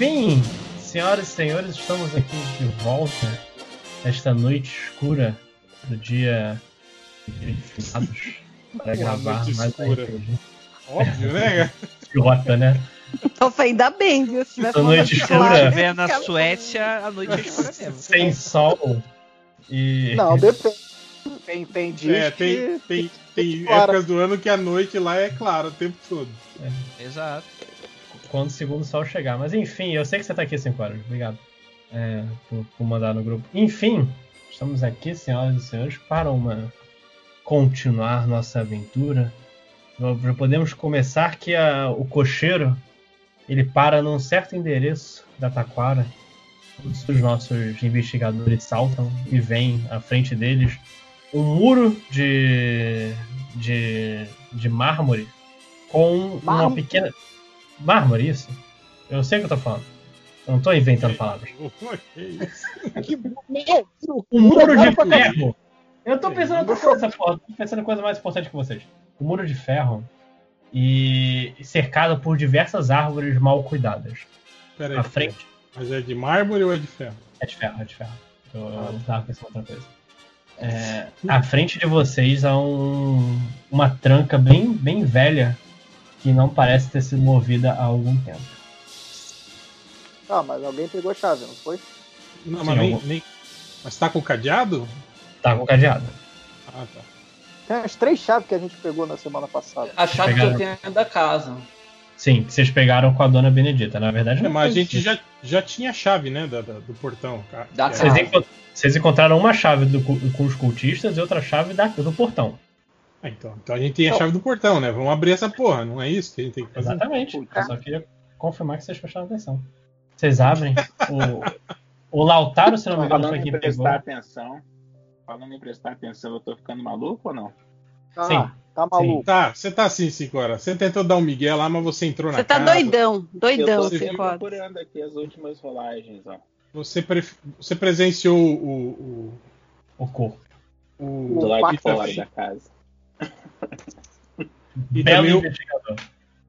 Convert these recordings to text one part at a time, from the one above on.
É, enfim, senhoras e senhores, estamos aqui de volta esta noite escura do dia para gravar mais um escura. RPG. Óbvio, né? Idiota, né? Então foi ainda bem, viu? Se uma noite escura. clara, Se tiver na Suécia, a noite é escura mesmo. Sem sol e. Não, depende. Tem, tem dias É, tem, que... tem, tem Claro. épocas do ano que a noite lá é clara o tempo todo. Exato. Quando o segundo sol chegar. Mas enfim, eu sei que você tá aqui 5 horas. Obrigado é, por, por mandar no grupo. Enfim, estamos aqui, senhoras e senhores, para uma continuar nossa aventura. Já podemos começar que a- o cocheiro ele para num certo endereço da Taquara. Todos os nossos investigadores saltam e vêm à frente deles um muro de, de, de mármore com uma Mármore? pequena. Mármore, isso? Eu sei o que eu tô falando. Eu não tô inventando palavras. Que. Não, Um muro de ferro! Eu tô pensando em outra coisa, porra. Tô pensando em coisa mais importante que vocês. Um muro de ferro e cercado por diversas árvores mal cuidadas. Pera aí. À frente. Mas é de mármore ou é de ferro? É de ferro, é de ferro. Eu, eu tava pensando outra coisa. É, à frente de vocês há um, uma tranca bem, bem velha que não parece ter sido movida há algum tempo. Ah, mas alguém pegou a chave, não foi? Não, Sim, mas nem, nem. Mas tá com cadeado? Tá com cadeado. Ah, tá. Tem as três chaves que a gente pegou na semana passada. A chave que Pegaram. eu tenho é da casa. Sim, que vocês pegaram com a dona Benedita. Na verdade, É, não mas a gente já, já tinha a chave, né? da- da- do portão. Da que. Vocês, era- enco- vocês encontraram uma chave do com os cultistas e outra chave da- do portão. Ah, então, então a gente tem a chave do portão, né? Vamos abrir essa porra, não é isso que a gente tem que fazer? Exatamente. Eu só queria confirmar que vocês prestaram atenção. Vocês abrem. O, o Lautaro, se não me engano, Falando foi em quem pegou. prestar atenção. Falando em prestar atenção, eu tô ficando maluco ou não? Ah, Sim. tá maluco. Tá, você tá assim, cinco horas. Você tentou dar um migué lá, mas você entrou na Você tá casa. doidão, doidão, eu tô horas. procurando aqui as últimas rolagens, ó. Você, pre- você presenciou o. O corpo. o, O Do lado de fora da casa. E Belo também o, investigador.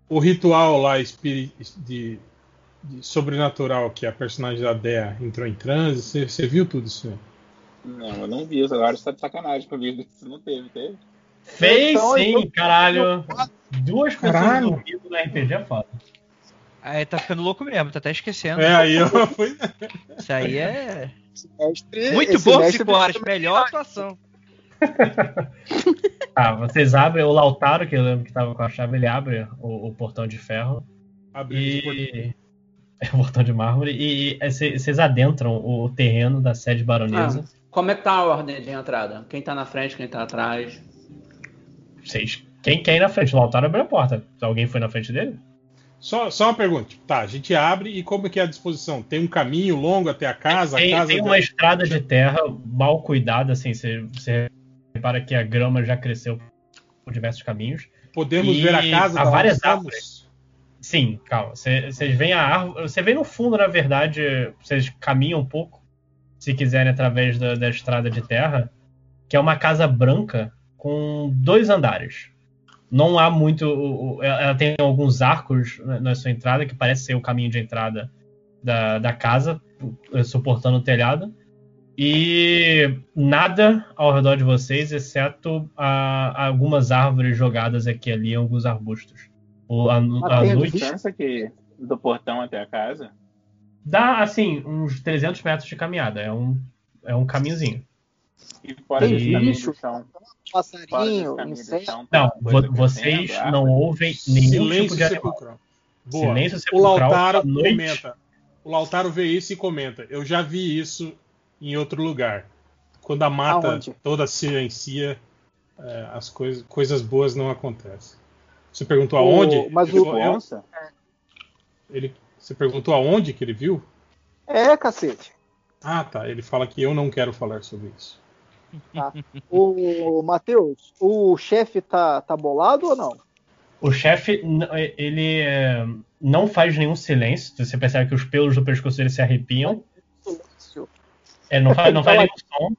o ritual lá de, de sobrenatural que a personagem da Dea entrou em transe. Você, você viu tudo isso? Né? Não, eu não vi. Agora você tá de sacanagem comigo. Isso não teve, teve? Fez Então, sim, então- caralho. Duas pessoas Caralho. dormindo no RPG é foda. Aí tá ficando louco mesmo, tá até esquecendo. É, aí eu fui. Isso aí é. Mestre- Muito bom, mestre 5 horas. também- Melhor atuação. Tá, vocês abrem o Lautaro, que eu lembro que tava com a chave, ele abre o, o portão de ferro Abri o portão. e. É o portão de mármore. E cê- vocês adentram o terreno da sede baronesa. Ah, como é que tá a ordem de entrada? Quem tá na frente, quem tá atrás? Vocês. Quem quer ir na frente? O Lautaro abriu a porta. Alguém foi na frente dele? Só, só uma pergunta. Tipo, tá, a gente abre e como que é a disposição? Tem um caminho longo até a casa? Tem, a casa tem uma estrada de terra mal cuidada, assim, você, você repara que a grama já cresceu por diversos caminhos. Podemos e ver a casa há várias estamos? Sim, calma. Você- Vocês veem a árvore. Você vê no fundo, na verdade, vocês caminham um pouco, se quiserem, através da, da estrada de terra, que é uma casa branca com dois andares. Não há muito. Ela tem alguns arcos na, sua entrada, que parece ser o caminho de entrada da, da casa, suportando o telhado. E nada ao redor de vocês, exceto a- algumas árvores jogadas aqui e ali, alguns arbustos. O- a, Mas a tem a noite distância que, do portão até a casa? dá, assim, uns 300 metros de caminhada. É um, é um caminhozinho. E fora Tem desse bicho? chão. Passarinho, inseto. chão, Não, vocês não ouvem nenhum Silêncio tipo de animal. Boa. Silêncio O sepulcral Lautaro à noite. comenta. O Lautaro vê isso e comenta. Eu já vi isso em outro lugar. Quando a mata Aonde? toda silencia, é, as coisas, coisas boas não acontecem. Você perguntou O- aonde? mas ele, o- falou- eu- ele- você perguntou aonde que ele viu? É, cacete. Ah, tá. Ele fala que eu não quero falar sobre isso. O Matheus, o chefe tá, tá bolado ou não? O chefe, ele é, não faz nenhum silêncio. Você percebe que os pelos do pescoço dele se arrepiam. É, não faz, não faz nenhum som.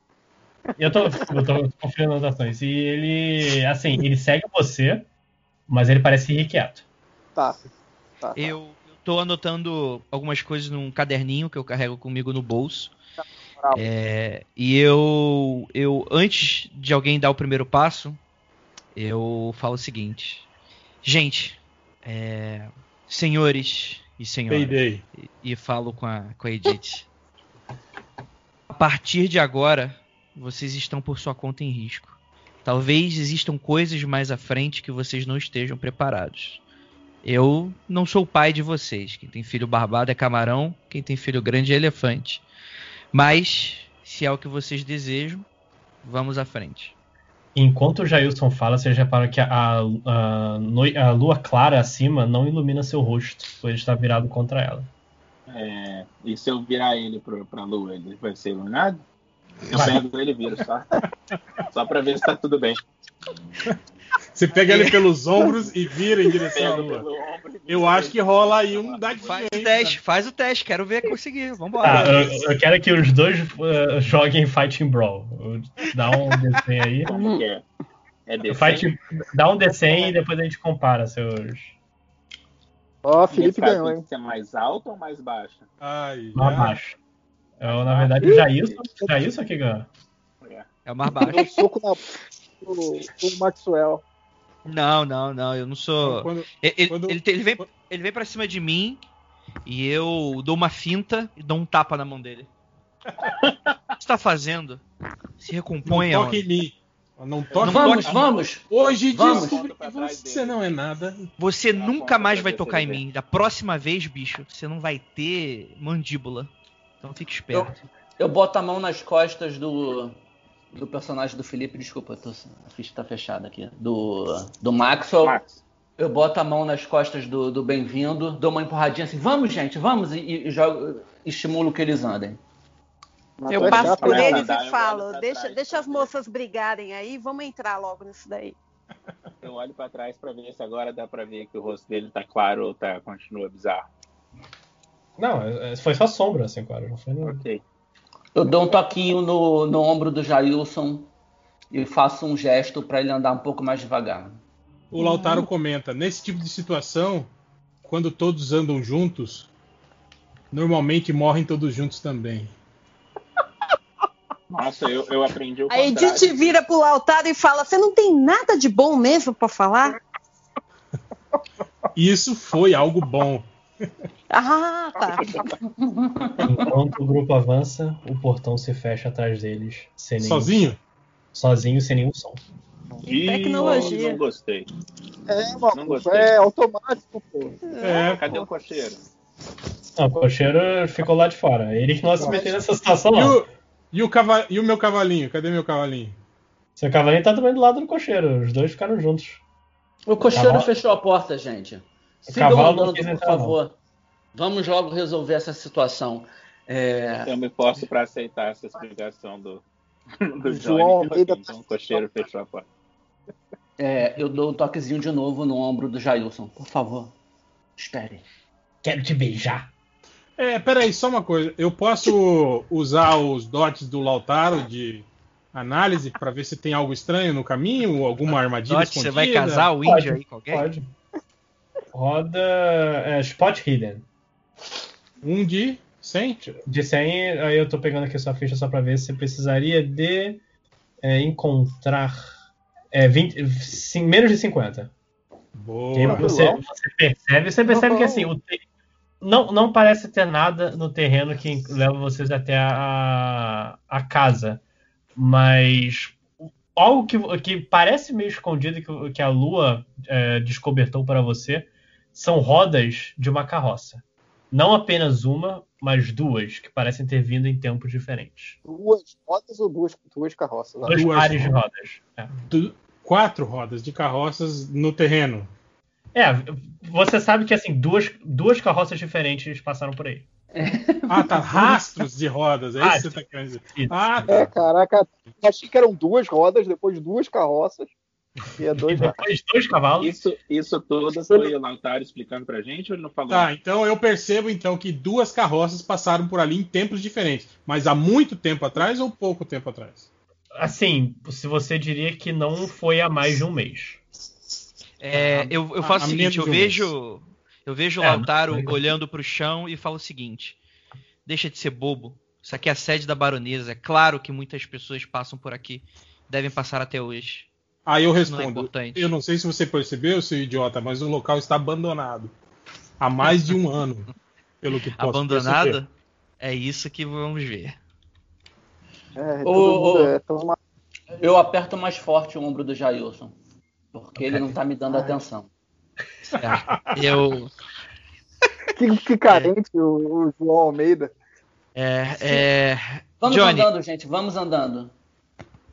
Eu tô, eu tô conferindo as anotações. E ele, assim, ele segue você, mas ele parece irrequieto. Tá. tá, tá. Eu, eu tô anotando algumas coisas num caderninho que eu carrego comigo no bolso. É, e eu, eu, antes de alguém dar o primeiro passo, eu falo o seguinte: gente, é, senhores e senhoras, e, e falo com a, com a Edith. A partir de agora, vocês estão por sua conta em risco. Talvez existam coisas mais à frente que vocês não estejam preparados. Eu não sou pai de vocês. Quem tem filho barbado é camarão, quem tem filho grande é elefante. Mas, se é o que vocês desejam, vamos à frente. Enquanto o Jailson fala, vocês reparam que a, a, noi- a lua clara acima não ilumina seu rosto, pois está virado contra ela. É, e se eu virar ele pro, pra lua, ele vai ser iluminado? Eu pego ele e viro só. Só pra ver se tá tudo bem. Você pega ele pelos ombros e vira em direção à lua. Eu acho que rola aí um dadinho, Faz o teste, faz o teste. Quero ver conseguir. Tá, Vambora. eu, eu quero que os dois uh, joguem Fighting Brawl. Dá um desenho aí. Como que é? É? Fight, dá um desenho e depois a gente compara seus. Ó, Felipe Nesse caso, ganhou, hein? ser mais alto ou mais baixo? Ai, Mais já. baixo. Eu, na verdade, o Jailson, Jailson que ganhou. É o mais Deu um baixo. soco na do Maxwell. Não, não, não. Eu não sou. Quando- Ele, ele- quando- ele, ele vem, ele vem pra cima de mim e eu dou uma finta e dou um tapa na mão dele. O que você tá fazendo? Se não recompõe, toque homem. em mim. Não toque Vamos, em mim. vamos. Hoje Vamos. descobri que você não é nada. Você a nunca ponta mais vai tocar em mim. Da próxima vez, bicho, você não vai ter mandíbula. Então fique esperto. Eu boto a mão nas costas do, do personagem do Felipe. Desculpa, eu tô- a ficha tá fechada aqui. Do, do Maxwell. Max, Eu boto a mão nas costas do, do bem-vindo, dou uma empurradinha assim, vamos, gente, vamos, e, e jogo, estimulo que eles andem. Mas Eu é passo chato, por né, eles e falo, deixa, trás deixa as moças brigarem aí, vamos entrar logo nisso daí. eu olho pra trás pra ver se agora dá pra ver que o rosto dele tá claro ou tá, continua bizarro. Não, é- foi só sombra, assim, claro. Não foi nada. Ok. Eu dou um toquinho no, no ombro do Jailson e faço um gesto para ele andar um pouco mais devagar. O Lautaro comenta: nesse tipo de situação, quando todos andam juntos, normalmente morrem todos juntos também. Nossa, eu, eu aprendi o A contrário. Edith vira pro altar e fala: Você não tem nada de bom mesmo pra falar? Isso foi algo bom. Ah, tá. Enquanto o grupo avança, o portão se fecha atrás deles. Sem nenhum, Sozinho? Sozinho, sem nenhum som. Ih, Tecnologia. Não gostei. É, Não mano, gostei. é automático, pô. É, Cadê pô. o cocheiro? Não, o cocheiro ficou lá de fora. Ele que não se meter nessa situação, E não. O, e, o cava- e o meu cavalinho? Cadê meu cavalinho? Seu cavalinho tá também do lado do cocheiro. Os dois ficaram juntos. O cocheiro Cavalo- fechou a porta, gente. Sigam andando, por entrar, não. favor. Vamos logo resolver essa situação. É, Eu me posso pra aceitar essa explicação do, do João Johnny. Almeida- Então o cocheiro fechou a porta. é, eu dou um toquezinho de novo no ombro do Jailson. Por favor, espere. Quero te beijar. É, peraí, só uma coisa. Eu posso usar os dots do Lautaro de análise pra ver se tem algo estranho no caminho ou alguma armadilha Dote, você vai escondida? casar o índio aí com alguém? Pode. Roda é, Spot Hidden. Um de 100? De 100, aí eu tô pegando aqui sua ficha só pra ver se você precisaria de é, encontrar é, 20, sim, menos de 50. E aí Boa. você, você percebe, você percebe que assim, o não, não parece ter nada no terreno que leva vocês até a, a casa. Mas algo que, que parece meio escondido que, que a lua é, descobertou para você são rodas de uma carroça. Não apenas uma, mas duas, que parecem ter vindo em tempos diferentes. Duas rodas ou duas, duas carroças? Dois Duas pares de rodas. rodas. É. Du- Quatro rodas de carroças no terreno. É, você sabe que assim, duas, duas carroças diferentes passaram por aí. Ah, tá. Rastros de rodas. É isso que você tá querendo dizer. Ah, É, tá. caraca, achei que eram duas rodas, depois duas carroças. E é E dois depois dois cavalos. Isso, isso tudo foi o Lautaro explicando pra gente ou ele não falou? Tá, então eu percebo então que duas carroças passaram por ali em tempos diferentes. Mas há muito tempo atrás ou pouco tempo atrás? Assim, se você diria que não foi há mais de um mês. É, eu, eu faço a o seguinte, eu um vejo. Eu vejo o É, Lautaro mas- olhando pro chão e falo o seguinte: deixa de ser bobo. Isso aqui é a sede da baronesa. É claro que muitas pessoas passam por aqui. Devem passar até hoje. Aí eu Isso não é respondo. eu não sei se você percebeu, seu idiota, mas o local está abandonado. Há mais de um ano. Pelo que posso Abandonada? perceber. É isso que vamos ver. É, Ô, todo mundo ô. é tão Eu aperto mais forte o ombro do Jailson. Porque ele não tá me dando Ai. atenção. É, eu. que, que carente o, o João Almeida. É, é, Vamos Johnny. andando, gente, vamos andando.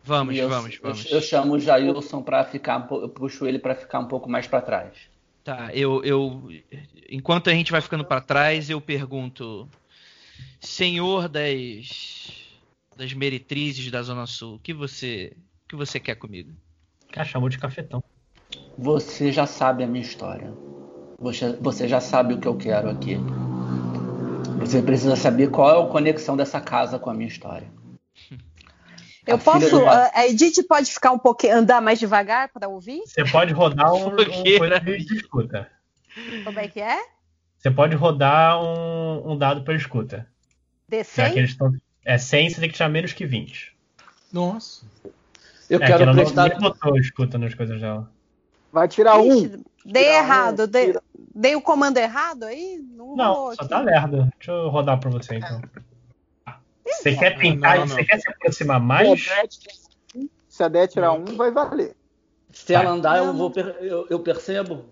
Vamos, eu, vamos, eu- vamos. Eu, chamo o Jailson pra ficar, um eu puxo ele pra ficar um pouco mais pra trás. Tá, eu, eu. Enquanto a gente vai ficando pra trás, eu pergunto. Senhor das. Das meretrizes da Zona Sul, o que você. O que você quer comigo? Cara, chamou de cafetão. Você já sabe a minha história. Você, você já sabe o que eu quero aqui. Você precisa saber qual é a conexão dessa casa com a minha história. Eu A posso. do- A a Edith pode ficar um pouquinho, andar mais devagar para ouvir? Você pode rodar um, um coisa de escuta. Como é que é? Você pode rodar um, um dado para escuta. Que D100? eles tão, é 100, você tem que tirar menos que 20. Nossa. Eu é, que quero não, prestar. nem botou escuta nas coisas dela. Vai tirar um. Ixi, dei Tira um, errado. Dei, tira. dei o comando errado aí? Não, Não, só aqui. tá lerdo. Deixa eu rodar pra você então. Você quer não, não. você quer se aproximar Se a mais? Tirar um, Se a Dé tirar um, vai valer. Se ela Vai. andar, eu, vou eu, eu percebo.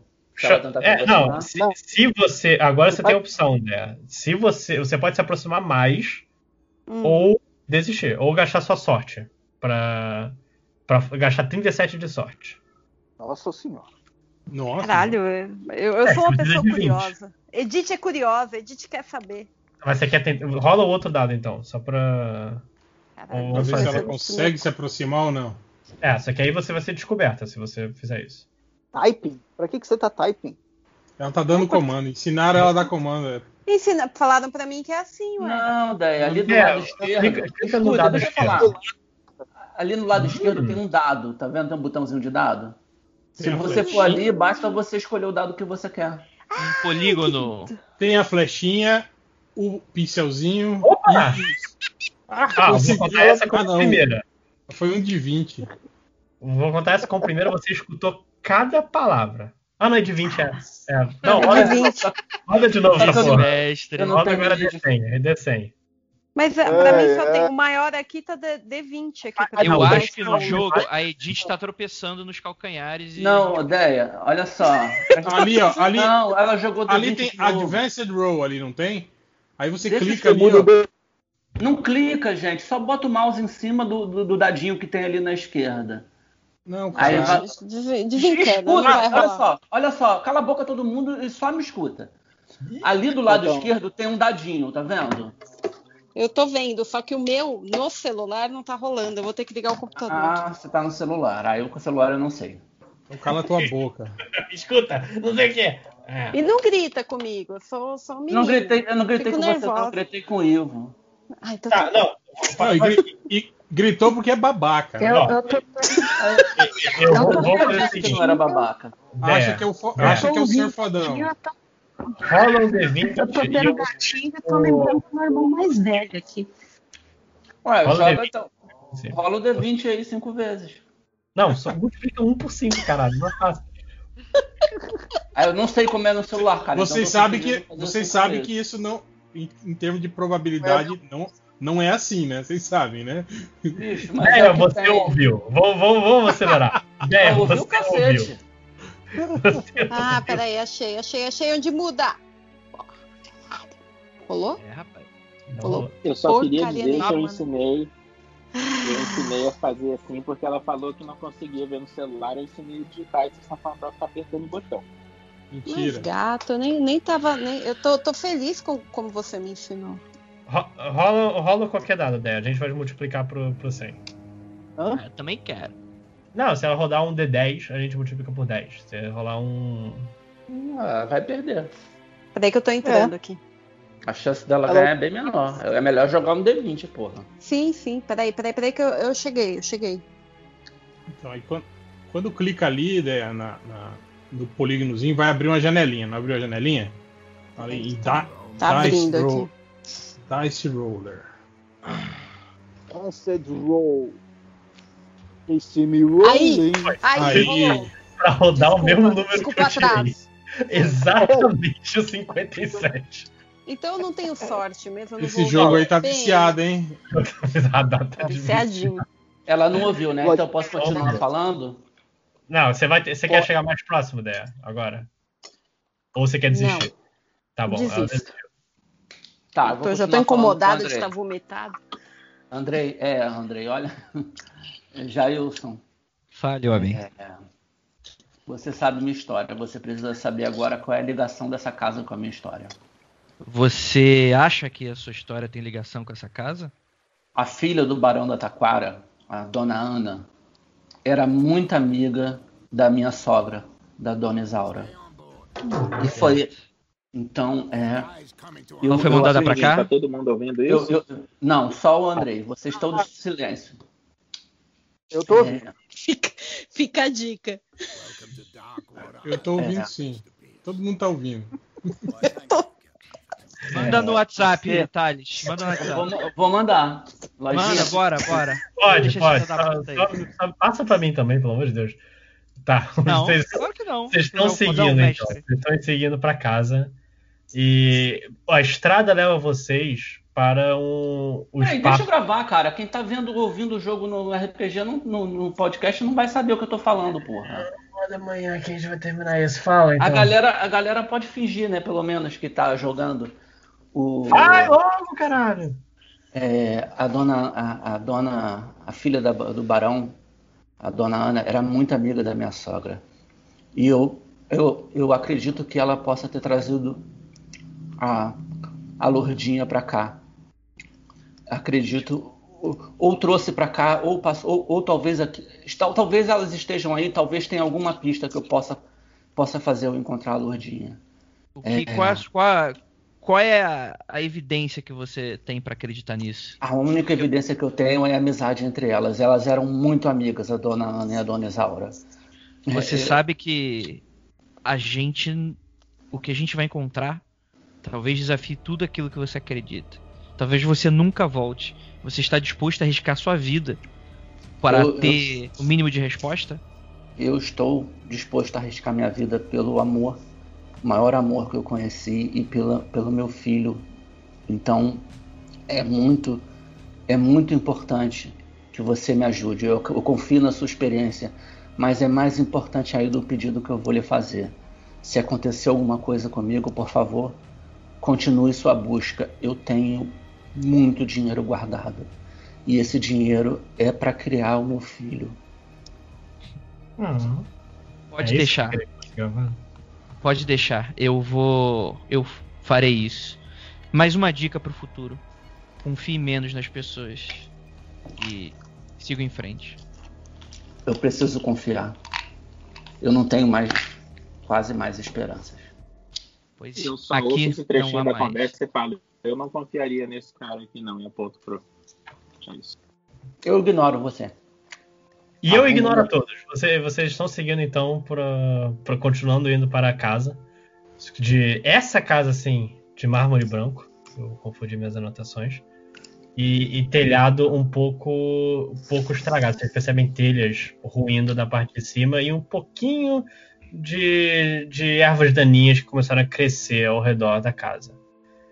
É, não, se, se você. Agora você tem a opção, né? Se você. Você pode se aproximar mais Hum. ou desistir. Ou gastar sua sorte. Pra. Pra gastar 37 de sorte. Nossa senhora. Nossa. Caralho, eu, eu É, sou uma precisa pessoa de 20. curiosa. Edith é curiosa, Edith quer saber. Mas você quer tentar. Rola o outro dado então, só pra. Caralho, Pra ver se ela consegue se aproximar ou não. É, só que aí você vai ser descoberta se você fizer isso. Typing? Pra que, que você tá typing? Ela tá dando comando. Ensinaram ela a dar comando. Ensina, falaram pra mim que é assim, ué. Não, daí ali do É, lado esquerdo. clica- no Escuta, dado deixa eu esquerdo. falar. Ali no lado Hum. esquerdo tem um dado, tá vendo? Tem um botãozinho de dado. Se Tem a você for ali, basta você escolher o dado que você quer. Um polígono. Tem a flechinha, o pincelzinho. Opa! e- Ah, Ah, vou contar essa como cada um. primeira. Foi um de 20. Vou contar essa como primeira, você escutou cada palavra. Ah, não, é de 20, é. é. Não, É roda, de 20. roda de novo essa Tá porra. Mestre. Eu não Roda tenho agora vídeo. D100, é D100. Mas é, pra mim só é. tem o maior aqui, tá D- D20 aqui. pra Eu acho que no jogo a Edith tá tropeçando nos calcanhares e. Não, Odeia, olha só. Ali, ó. Ali, Não, ela jogou do ali 20 tem. Advanced Row ali, não tem? Aí você Deixa clica ali, ó. Não clica, gente. Só bota o mouse em cima do, do, do dadinho que tem ali na esquerda. Não, Aí cara. vai- não Escuta, vai olha rolar. só, olha só. Cala a boca todo mundo e só me escuta. Ali do lado Então. esquerdo tem um dadinho, tá vendo? Eu tô vendo, só que o meu no celular não tá rolando. Eu vou ter que ligar o computador. Ah, você tá no celular. Aí eu com o celular eu não sei. Então cala tua boca. Escuta, não sei o quê. É. E não grita comigo, eu sou, sou um menino. Não gritei, eu não gritei Fico com você, não. nervosa. Eu gritei com o Ivo. Ai, então Tá, tá. não. Não, e, e gritou porque é babaca. Eu, Ó. eu tô... Eu Não, vou, tô vou fazer o que seguinte. não era babaca. Acha que é o, fo- É. acha que é o senhor fodão. Rola um D20 Eu tô tendo eu- gatilho e tô lembrando do meu irmão mais velho aqui. Ué, Rola o joga D20. então. Rola o D20 aí cinco vezes. Não, só multiplica 1 por 5, caralho. Não é fácil. Aí eu não sei como é no celular, cara. Vocês então eu tô sabem que, vocês cinco sabem vezes. que isso não, em, em termos de probabilidade, não, não é assim, né? Vocês sabem, né? Bicho, é que você tem. ouviu. Vamos, vamos, vamos acelerar. Ouvi você o cacete. ouviu. Ah, peraí, achei, achei, achei onde muda. Rolou? É, rapaz. Rolou. Eu só queria Porcaria dizer que eu ensinei. Eu ensinei a fazer assim porque ela falou que não conseguia ver no celular. Eu ensinei a digitar e vocês estão falando pra ficar apertando o botão. Mas Mentira. gato, eu nem, nem tava. Nem, eu tô, tô feliz com como você me ensinou. Ro- Rola, rola qualquer dado, Deia. A gente vai multiplicar pro, pro 100. Hã? Ah, eu também quero. Não, se ela rodar um D10, a gente multiplica por 10. Se rolar um. Ah, vai perder. Peraí que eu tô entrando aqui. A chance dela Ela- ganhar é bem menor. É melhor jogar um D20, porra. Sim, sim, peraí, peraí, peraí que eu, eu cheguei, eu cheguei. Então, aí quando, quando clica ali, né, na, na- no polígonozinho, vai abrir uma janelinha. Não abriu a janelinha? Aí, da, Tá dice, abrindo roll- dice Roller. Acid roll. Esse rolling. Aí, Aí. rolou. Pra rodar o mesmo número desculpa que eu tirei. Exatamente o 57. Então eu não tenho sorte mesmo. eu não Esse vou jogo aí tá Bem, viciado, hein? De Viciadinho. Ela não ouviu, né? Então eu posso continuar falando? Não, você vai ter, você Pô. quer chegar mais próximo dela agora? Ou você quer desistir? Tá bom. ela Desisto. desistiu. Tá, eu vou Eu já tô incomodada de estar vomitado. Andrei, é, Andrei, olha. Jailson, Fale, homem. é, você sabe minha história. Você precisa saber agora qual é a ligação dessa casa com a minha história. Você acha que a sua história tem ligação com essa casa? A filha do Barão da Taquara, a dona Ana, era muito amiga da minha sogra, da dona Isaura. E foi. Então, é. eu- Não foi eu mandada pra acredito- cá? Tá todo mundo ouvindo eu- isso? eu- não, só o Andrei. Vocês todos em silêncio. Eu tô ouvindo. É, Fica, fica a dica. Eu tô ouvindo É. sim. Todo mundo tá ouvindo. Manda no WhatsApp, você- Thales. Manda no eu vou, WhatsApp. vou mandar. Lojinha, Manda, bora, bora. Pode, Deixa pode. Só- só- passa pra mim também, pelo amor de Deus. Tá. Não, Vocês, claro que não. vocês Você estão é seguindo, então. Vocês estão seguindo pra casa. E a estrada leva vocês para um, o Peraí, deixa espaço. eu gravar, cara. Quem tá vendo, ouvindo o jogo no RPG no, no- no podcast não vai saber o que eu tô falando, porra. Da manhã que a gente vai terminar isso. Fala, então. A galera, a galera pode fingir, né, pelo menos, que tá jogando o. Vai logo, caralho! É, a dona, a, a dona, a filha da- do barão, a dona Ana, era muito amiga da minha sogra. E eu, eu, eu acredito que ela possa ter trazido a, a Lourdinha para cá. Acredito, ou, ou trouxe para cá, ou, passou, ou, ou talvez aqui, tal- talvez elas estejam aí, talvez tenha alguma pista que eu possa, possa fazer eu encontrar a Lourdinha. O que, É. qual, é- qual- qual é a, a evidência que você tem pra acreditar nisso? A única evidência que eu tenho é a amizade entre elas. Elas eram muito amigas, a dona Ana e a dona Isaura. Você É, sabe que a gente. O que a gente vai encontrar talvez desafie tudo aquilo que você acredita. Talvez você nunca volte. Você está disposto a arriscar sua vida para Eu- eu- ter o mínimo de resposta? Eu estou disposto a arriscar minha vida pelo amor, o maior amor que eu conheci e pela, pelo meu filho. Então, é muito, é muito importante que você me ajude. Eu, eu confio na sua experiência, mas é mais importante ainda o pedido que eu vou lhe fazer. Se acontecer alguma coisa comigo, por favor, continue sua busca. Eu tenho muito dinheiro guardado. E esse dinheiro é para criar o meu filho. Hum, Pode é deixar. Pode deixar. Eu vou. Eu farei isso. Mais uma dica pro futuro. Confie menos nas pessoas. E siga em frente. Eu preciso confiar. Eu não tenho mais, quase mais esperanças. Pois Eu só ouço aqui esse não trechinho da mais. conversa e falo, eu não confiaria nesse cara aqui não, e aponto pro... É isso. Eu ignoro você. E Ah, eu ignoro a todos. Você- vocês estão seguindo então para para continuando indo para a casa de essa casa assim de mármore branco. Eu confundi minhas anotações. E, e telhado um pouco um pouco estragado. Vocês percebem telhas ruindo da parte de cima e um pouquinho de, de ervas daninhas que começaram a crescer ao redor da casa.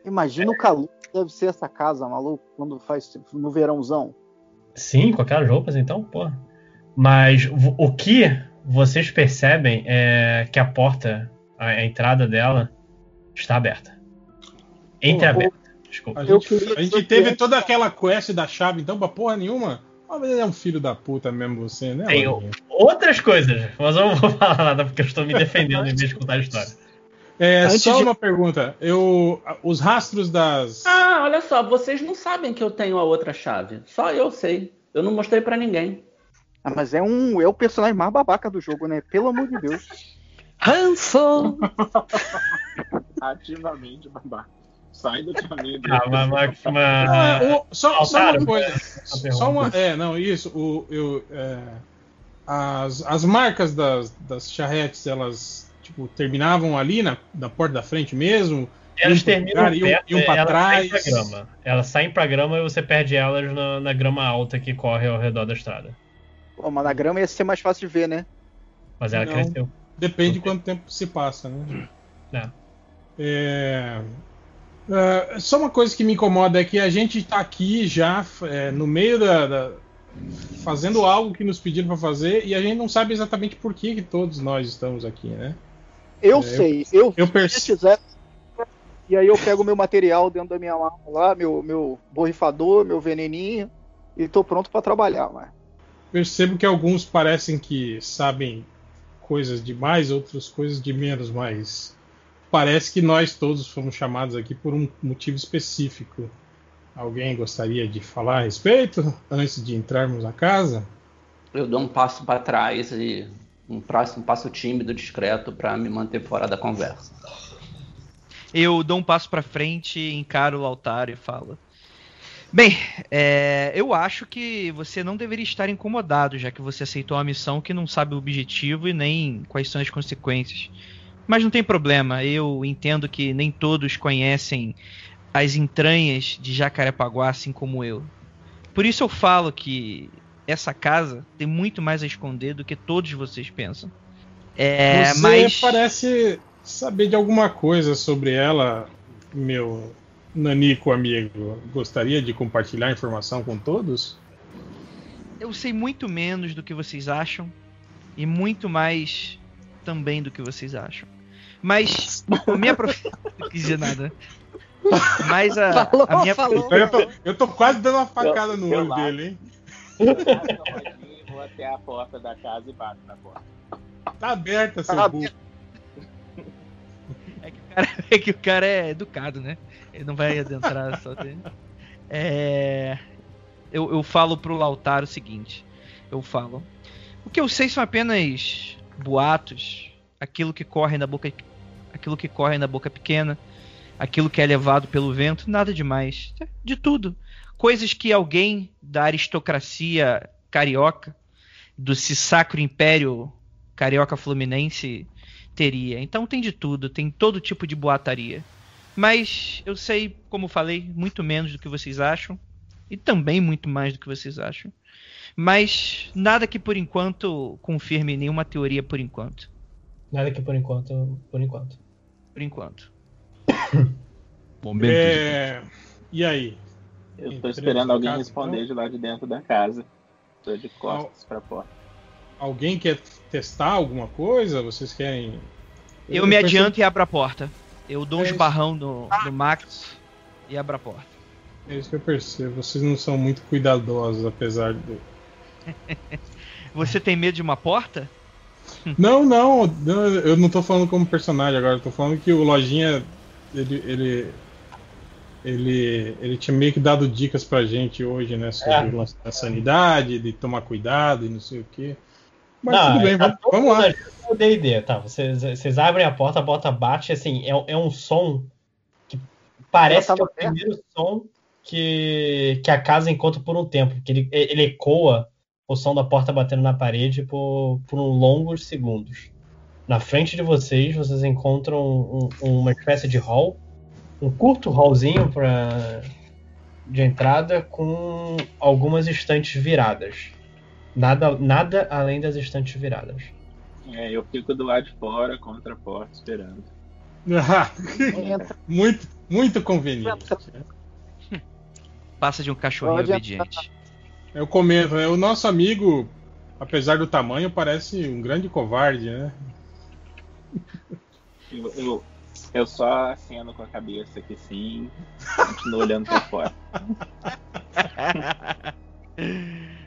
Imagina o calor que deve ser essa casa, maluco, quando faz no verãozão. Sim, com aquelas roupas, então, pô. Mas o que vocês percebem é que a porta, a, entrada dela, está aberta. Entreaberta, desculpa. A Eu gente, a gente teve que- toda aquela quest da chave, então, pra porra nenhuma. Mas ele é um filho da puta mesmo, você, né? Tem outras coisas, mas eu não vou falar nada porque eu estou me defendendo em vez de contar a história. É, Antes só de- uma pergunta. Eu, os rastros das. Ah, olha só, vocês não sabem que eu tenho a outra chave. Só eu sei. Eu não mostrei pra ninguém. Ah, mas é um é o personagem mais babaca do jogo, né? Pelo amor de Deus. Hanson! Ativamente babaca. Sai do caminho dele. Ah, mas, mas- Ah, mas- o- só, só uma coisa. pergunta. Só uma. É, não, isso. O, eu, é, as, as marcas das, das charretes, elas tipo, terminavam ali na, na porta da frente mesmo? Elas terminam lugar, perto, iam pra elas trás. saem pra grama. Elas saem pra grama e você perde elas na, na grama alta que corre ao redor da estrada. Pô, mas na grama ia ser mais fácil de ver, né? Mas ela Não. cresceu. Depende de quanto tempo se passa, né? É. É, é, só uma coisa que me incomoda é que a gente tá aqui já é, no meio da, da- fazendo algo que nos pediram para fazer e a gente não sabe exatamente por que, que todos nós estamos aqui, né? Eu É, sei, eu, Eu quiser. E aí eu pego meu material dentro da minha mala lá, meu, meu borrifador, meu veneninho, e tô pronto pra trabalhar, mas. Percebo que alguns parecem que sabem coisas demais, outras coisas de menos, mas parece que nós todos fomos chamados aqui por um motivo específico. Alguém gostaria de falar a respeito antes de entrarmos na casa? Eu dou um passo para trás e um passo, tímido, discreto, para me manter fora da conversa. Eu dou um passo pra frente, encaro o altar e falo. Bem, é, eu acho que você não deveria estar incomodado, já que você aceitou uma missão que não sabe o objetivo e nem quais são as consequências. Mas não tem problema, eu entendo que nem todos conhecem as entranhas de Jacarepaguá, assim como eu. Por isso eu falo que essa casa tem muito mais a esconder do que todos vocês pensam. É, Você mas parece saber de alguma coisa sobre ela, meu nanico amigo. Gostaria de compartilhar informação com todos? Eu sei muito menos do que vocês acham e muito mais também do que vocês acham. Mas a minha prof... Não quis dizer nada. Mas a, Falou, a minha falou. Eu tô, eu tô quase dando uma facada no eu olho lá. dele, hein? Eu vou até a porta da casa e bato na porta. Tá aberta, seu Tá burro. é, que o cara, é que o cara é educado, né? Ele não vai adentrar só dele. É, eu, eu falo pro Lautaro o seguinte. Eu falo. O que eu sei são apenas boatos, aquilo que corre na boca, aquilo que corre na boca pequena, aquilo que é levado pelo vento, nada demais, de tudo, coisas que alguém da aristocracia carioca, do se sacro império carioca fluminense teria. Então tem de tudo, tem todo tipo de boataria. Mas eu sei, como falei, muito menos do que vocês acham e também muito mais do que vocês acham. Mas nada que por enquanto confirme nenhuma teoria por enquanto. Nada que por enquanto. Por enquanto. Por enquanto. Momento. É... E aí? Eu tô Entramos esperando alguém casa, responder então? de lá de dentro da casa. Tô de costas pra porta. Alguém quer testar alguma coisa? Vocês querem. Eu me adianto e abro a porta. Eu dou um É isso. esbarrão no, no Max e abro a porta. É isso que eu percebo. Vocês não são muito cuidadosos, apesar de. Você tem medo de uma porta? Não, não, não, eu não tô falando como personagem agora, eu tô falando que o Lojinha ele, ele, ele, ele tinha meio que dado dicas pra gente hoje, né? Sobre É. o lance da sanidade, de tomar cuidado e não sei o quê. Mas Não, tudo bem, tá vamos, vamos lá. O D&D, tá? Vocês, vocês abrem a porta, a porta bate, assim, é, é um som que parece que é o perto? primeiro som que, que a casa encontra por um tempo, que ele, ele ecoa o som da porta batendo na parede por, por um longos segundos. Na frente de vocês, vocês encontram um- uma espécie de hall, um curto hallzinho pra, de entrada com algumas estantes viradas. Nada, nada além das estantes viradas. É, eu fico do lado de fora, contra a porta, esperando. Muito, muito conveniente. Passa de um cachorrinho Pode obediente. Eu comento, né? O nosso amigo, apesar do tamanho, parece um grande covarde, né? Eu, eu, eu só aceno com a cabeça aqui sim, continuo olhando pra fora.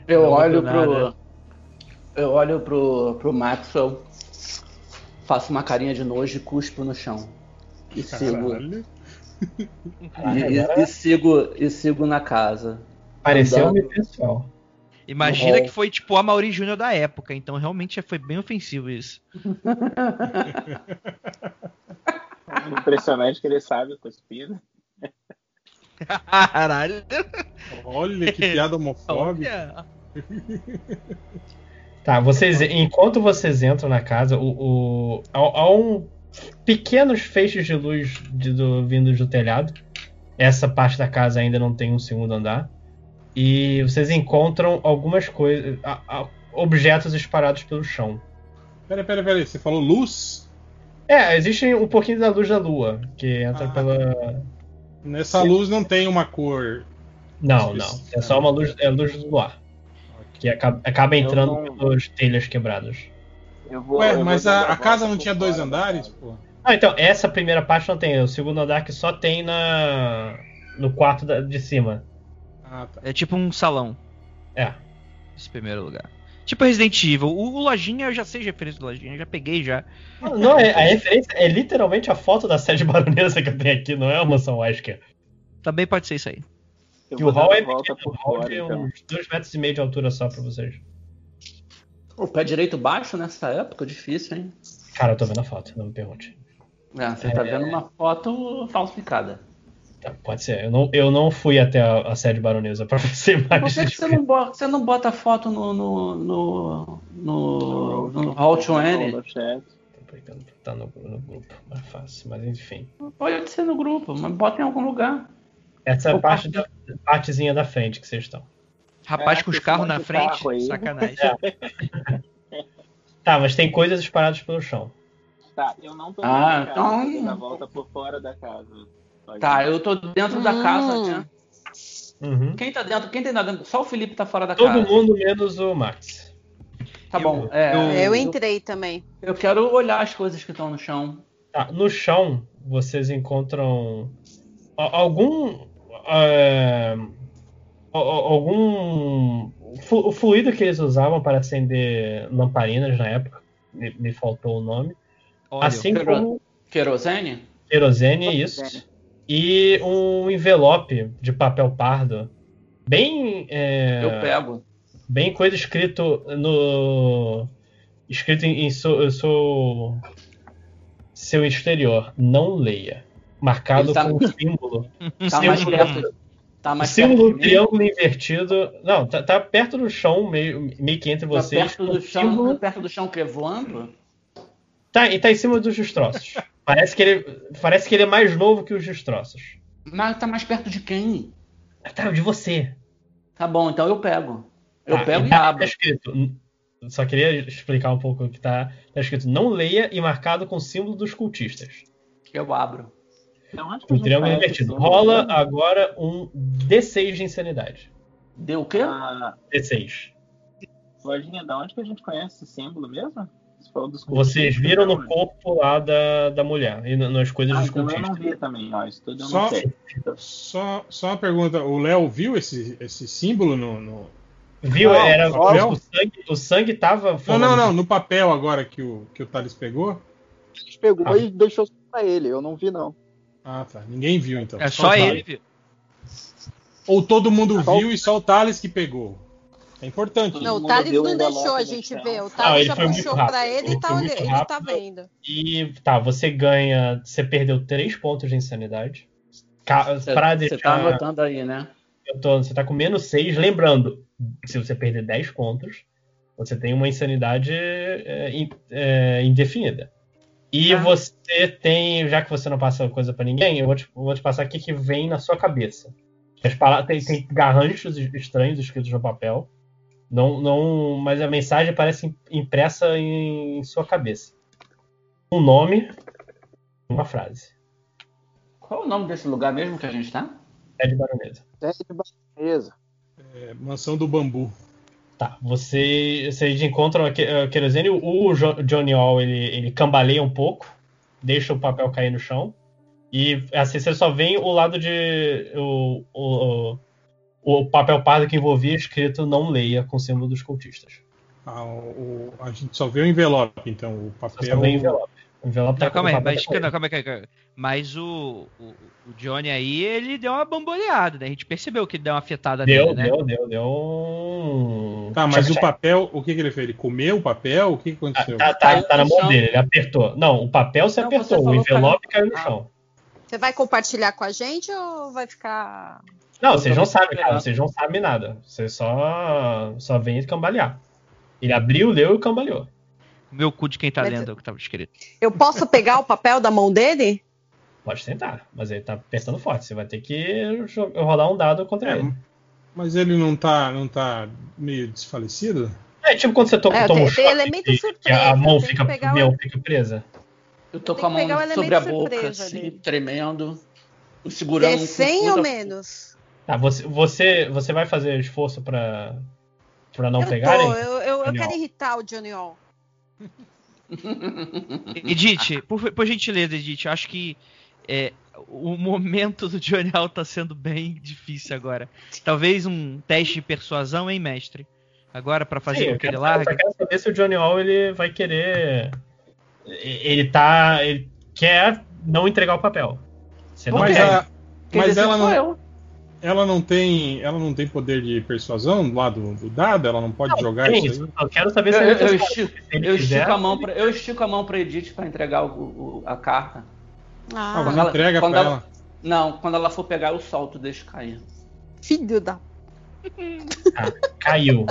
Eu Não olho pro. Eu olho pro, pro Maxwell, faço uma carinha de nojo e cuspo no chão. E sigo. Caralho. E, e- e sigo, e sigo na casa. Pareceu-me Andando. pessoal. Imagina hall. que foi tipo a Mauri Júnior da época, então realmente foi bem ofensivo isso. Impressionante que ele sabe cuspir. né? Caralho. Olha que piada homofóbica. Tá, vocês, enquanto vocês entram na casa, o, o, há, há um pequenos feixes de luz de, do, vindos do telhado. Essa parte da casa ainda não tem um segundo andar. E vocês encontram algumas coisas, objetos espalhados pelo chão. Pera, pera, pera. Você falou luz? É, existe um pouquinho da luz da lua que entra Ah. pela. Nessa luz não tem uma cor. Não, não. É só uma luz, é a luz do luar. Que acaba, acaba entrando não- pelos telhas quebrados. Eu vou, Ué, mas a, a casa não tinha dois andares, pô. Ah, então, essa primeira parte não tem. O segundo andar que só tem na. no quarto da- de cima. Ah, tá. É tipo um salão, É. esse primeiro lugar. Tipo Resident Evil. O, o Lojinha, eu já sei de referência do Lojinha, eu já peguei já. Não, é- a referência é literalmente a foto da sede baronesa que eu tenho aqui, não é a mansão Wesker. Também pode ser isso aí. Eu Que vou o hall é a volta pequeno, por o hall fora, tem então. uns 2 metros e meio de altura só pra vocês. O pé direito baixo nessa época, difícil, hein? Cara, eu tô vendo a foto, não me pergunte. É, você tá vendo uma foto falsificada. Tá, pode ser. Eu não, eu não fui até a, a sede baronesa pra ser mais Por que, que você, não bota, você não bota foto no, no, no, no, no Hall to N? Tá no, no grupo, mais fácil, mas enfim. Pode ser no grupo, mas bota em algum lugar. Essa é a Ou parte da, partezinha da frente que vocês estão. Rapaz É, com os carros na frente, carro sacanagem. Tá, mas tem coisas espalhadas pelo chão. Tá, eu não tô Ah, da então- eu vou dar a volta por fora da casa. Tá, eu tô dentro da casa, né? Uhum. Quem tá dentro? Quem tá dentro? Só o Felipe tá fora da Todo casa. mundo menos o Max. Tá bom. É, Eu eu, entrei também. eu quero olhar as coisas que estão no chão. Tá, no chão vocês encontram algum a- algum o fluido que eles usavam para acender lamparinas na época me, me faltou o nome Olha, assim quero- como Querosene? querosene isso e um envelope de papel pardo bem é, Eu pego. bem coisa escrito no escrito em, em seu, seu seu exterior não leia marcado tá- com um símbolo Tá mais símbolo, perto. Tá mais símbolo mim? triângulo invertido não tá, tá perto do chão meio, meio que entre Tá vocês perto do chão, símbolo- perto do chão que voando? tá e tá em cima dos destroços parece que ele parece que ele é mais novo que os destroços Mas tá mais perto de quem? tá de você Tá bom, então eu pego. Eu Tá, pego e tá, abro. Tá escrito. Só queria explicar um pouco o que tá. Tá escrito não leia e marcado com o símbolo dos cultistas. Eu abro. Então, O triângulo invertido. Rola agora um D6 de insanidade. Deu o quê? Ah, D6. Lojinha, da onde que a gente conhece esse símbolo mesmo? Vocês cultistas, viram no corpo lá da, da mulher e nas coisas Ah, dos então eu não cultistas. vi também, ó. Isso tudo eu Só- não sei. Só, só uma pergunta: o Léo viu esse, esse símbolo no. no- Viu? Não, Era, papel? o, sangue, o sangue tava. Não, não, não, no papel agora que o, que o Thales pegou? Gente pegou Ah. e deixou pra ele, eu não vi não. Ah, tá. Ninguém viu então. É só Thales. ele, viu? Ou todo mundo Só o- viu e só o Thales que pegou. É importante. Não, o Thales não deixou a gente ver. O Thales já puxou pra ele Ele e tá, olhando, ele tá vendo. E tá, você ganha. Você perdeu 3 pontos de insanidade. Ca- Você Pra você deixar. tá anotando aí, né? Eu tô- você tá com menos 6. Lembrando, se você perder 10 pontos, você tem uma insanidade é, é, indefinida. E Tá. você tem, já que você não passa coisa pra ninguém, eu vou te, vou te passar aqui que vem na sua cabeça. As palavras, tem, tem garranchos estranhos escritos no papel. Não, não, mas a mensagem parece impressa em, em sua cabeça. Um nome, uma frase. Qual é o nome desse lugar mesmo que a gente tá? É de baronesa. Desce de baronesa. É, Mansão do Bambu. Tá, você, vocês encontram a querosene, o Jo- Johnny All ele, ele cambaleia um pouco, deixa o papel cair no chão, e assim você só vê o lado de. o, o, o papel pardo que envolvia escrito não leia com o símbolo dos cultistas. Ah, o- a gente só vê o envelope, então o Só papel. vê o envelope. O envelope tá Não, calma com aí, mas, tá não, calma aí, calma aí. Mas o, o, o Johnny aí, ele deu uma bamboleada, né? A gente percebeu que ele deu uma afetada Deu, nele, né? deu, deu, deu um. Tá, mas o papel, o que, que ele fez? Ele comeu o papel? O que, que aconteceu? Tá, tá, tá na mão chão. dele, ele apertou. Não, o papel se Não, você apertou, o envelope caiu no Ah. chão. Você vai compartilhar com a gente ou vai ficar. Não, vocês não sabem, cara. Vocês não sabem nada. Vocês só, só vêm cambalear. Ele abriu, leu e cambaleou. O meu cu de quem tá Mas- lendo é o que tava escrito. Eu posso pegar o papel da mão dele? Pode tentar, mas ele tá apertando forte. Você vai ter que rolar um dado contra É, ele. mas ele não tá, não tá meio desfalecido? É tipo quando você to É, toma um tem choque elemento que, surpresa, a mão fica, pegar o- meu, fica presa. Eu tô com a mão sobre a boca, assim, tremendo. Segurando É um com 100 ou menos? Tá, você, você, você vai fazer esforço pra, pra não eu pegarem? tô, eu, eu, eu quero irritar o Johnny All. Edith, por, por gentileza, Edith, eu acho que é, o momento do Johnny Hall tá sendo bem difícil agora. Talvez um teste de persuasão, hein, mestre? Agora, pra fazer Sim, com eu que ele quero, largue. eu quero saber se o Johnny Hall ele vai querer. Ele tá. Ele quer não entregar o papel. Você não Mas, quer. a- Quem mas ela sou não, eu. Ela não tem, ela não tem poder de persuasão lá do, do dado. Ela não pode jogar Tem isso isso. aí. Eu quero saber se Eu, eu- estico, eu estico a mão pra, eu estico a mão pra Edith pra entregar o- o- a carta. Ah, Ah, você ela- entrega quando pra ela- ela. Não, quando ela for pegar, eu solto, deixo cair. filho da. Caiu.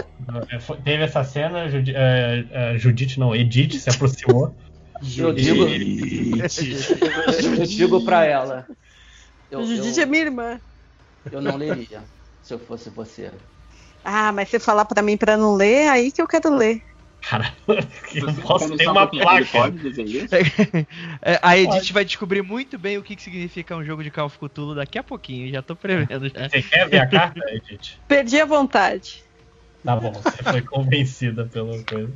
É, Teve essa cena, Judi, é, é, Judite não, Edith se aproximou. Eu digo, eu digo pra ela. Eu, Judite é eu, minha irmã. Eu não leria se eu fosse você. Ah, mas você falar pra mim pra não ler, aí que eu quero ler. Cara, eu posso ter um uma placa. pode dizer isso? É, a Edith vai descobrir muito bem o que, que significa um jogo de Call of Cthulhu daqui a pouquinho, já tô prevendo já. Você quer ver a carta, Edith? Perdi a vontade. Tá bom, você foi convencida pela coisa.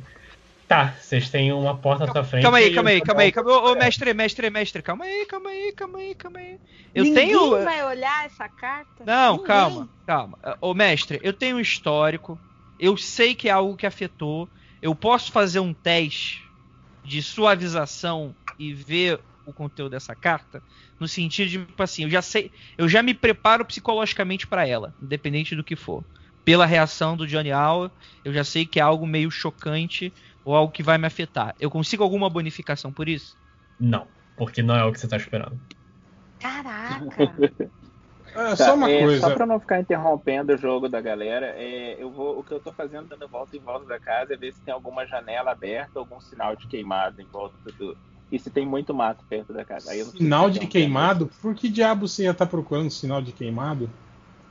Tá, vocês têm uma porta à sua frente. Calma aí, calma aí, o calma aí, calma aí. Ô, mestre, mestre, mestre, calma aí, calma aí, calma aí, calma aí, Eu Ninguém tenho. vai olhar essa carta? Não, Ninguém. calma, calma. Ô, mestre, eu tenho um histórico. Eu sei que é algo que afetou. Eu posso fazer um teste de suavização e ver o conteúdo dessa carta no sentido de, tipo assim, eu já sei, eu já me preparo psicologicamente pra ela, independente do que for. Pela reação do Johnny Hour, eu já sei que é algo meio chocante ou algo que vai me afetar. Eu consigo alguma bonificação por isso? Não, porque não é o que você tá esperando. Caraca. É, Tá, só uma é, coisa. Só pra não ficar interrompendo o jogo da galera, é, eu vou, o que eu tô fazendo dando volta em volta da casa é ver se tem alguma janela aberta, algum sinal de queimado em volta do. E se tem muito mato perto da casa. Sinal de queimado? Por que diabo você ia estar procurando sinal de queimado?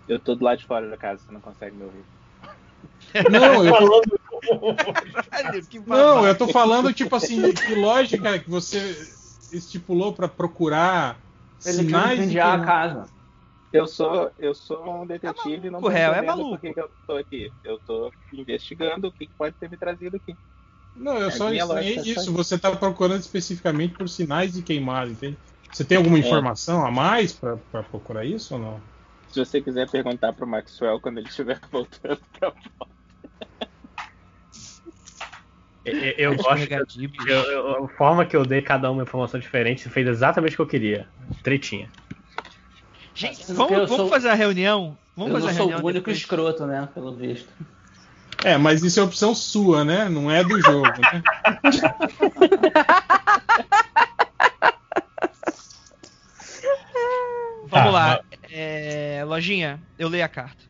Eu tô do lado de fora da casa, você não consegue me ouvir. Não, eu, Não, eu tô falando, tipo assim, que lógica que você estipulou pra procurar Ele sinais de incendiar a casa. Eu sou, eu sou um detetive e não tô réu, é maluco. por que, que eu tô aqui. Eu tô investigando o que, pode ter me trazido aqui. Não, eu É, só lógica, isso. só- Você tá procurando especificamente por sinais de queimado, entende? Você tem alguma É. informação a mais pra, pra procurar isso ou não? Se você quiser perguntar pro Maxwell quando ele estiver voltando pra Eu, eu Acho gosto. negativo. eu- eu- a forma que eu dei cada uma informação diferente fez exatamente o que eu queria. Tretinha. Gente, vamos, eu vamos sou- fazer a reunião? Vamos eu fazer não a sou reunião o único depois? escroto, né? Pelo visto. É, mas isso é opção sua, né? Não é do jogo, né? Vamos Tá, lá. É, lojinha, eu leio a carta.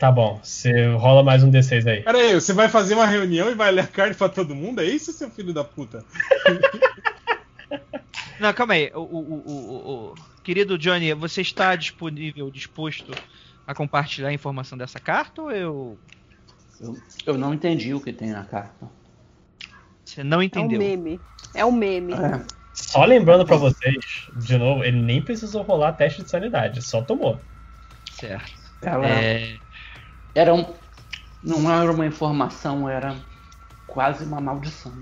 Tá bom, você rola mais um D6 aí. Pera aí, você vai fazer uma reunião e vai ler a carta pra todo mundo? É isso, seu filho da puta? Não, calma aí. O, o- o- o- o- Querido Johnny, você está disponível, disposto a compartilhar a informação dessa carta ou eu. Eu, eu não entendi o que tem na carta. Você não É um entendeu? meme. É um meme. É, Só lembrando pra vocês, de novo, ele nem precisou rolar teste de sanidade, só tomou. certo. ela É, era um. Não era uma informação, era quase uma maldição.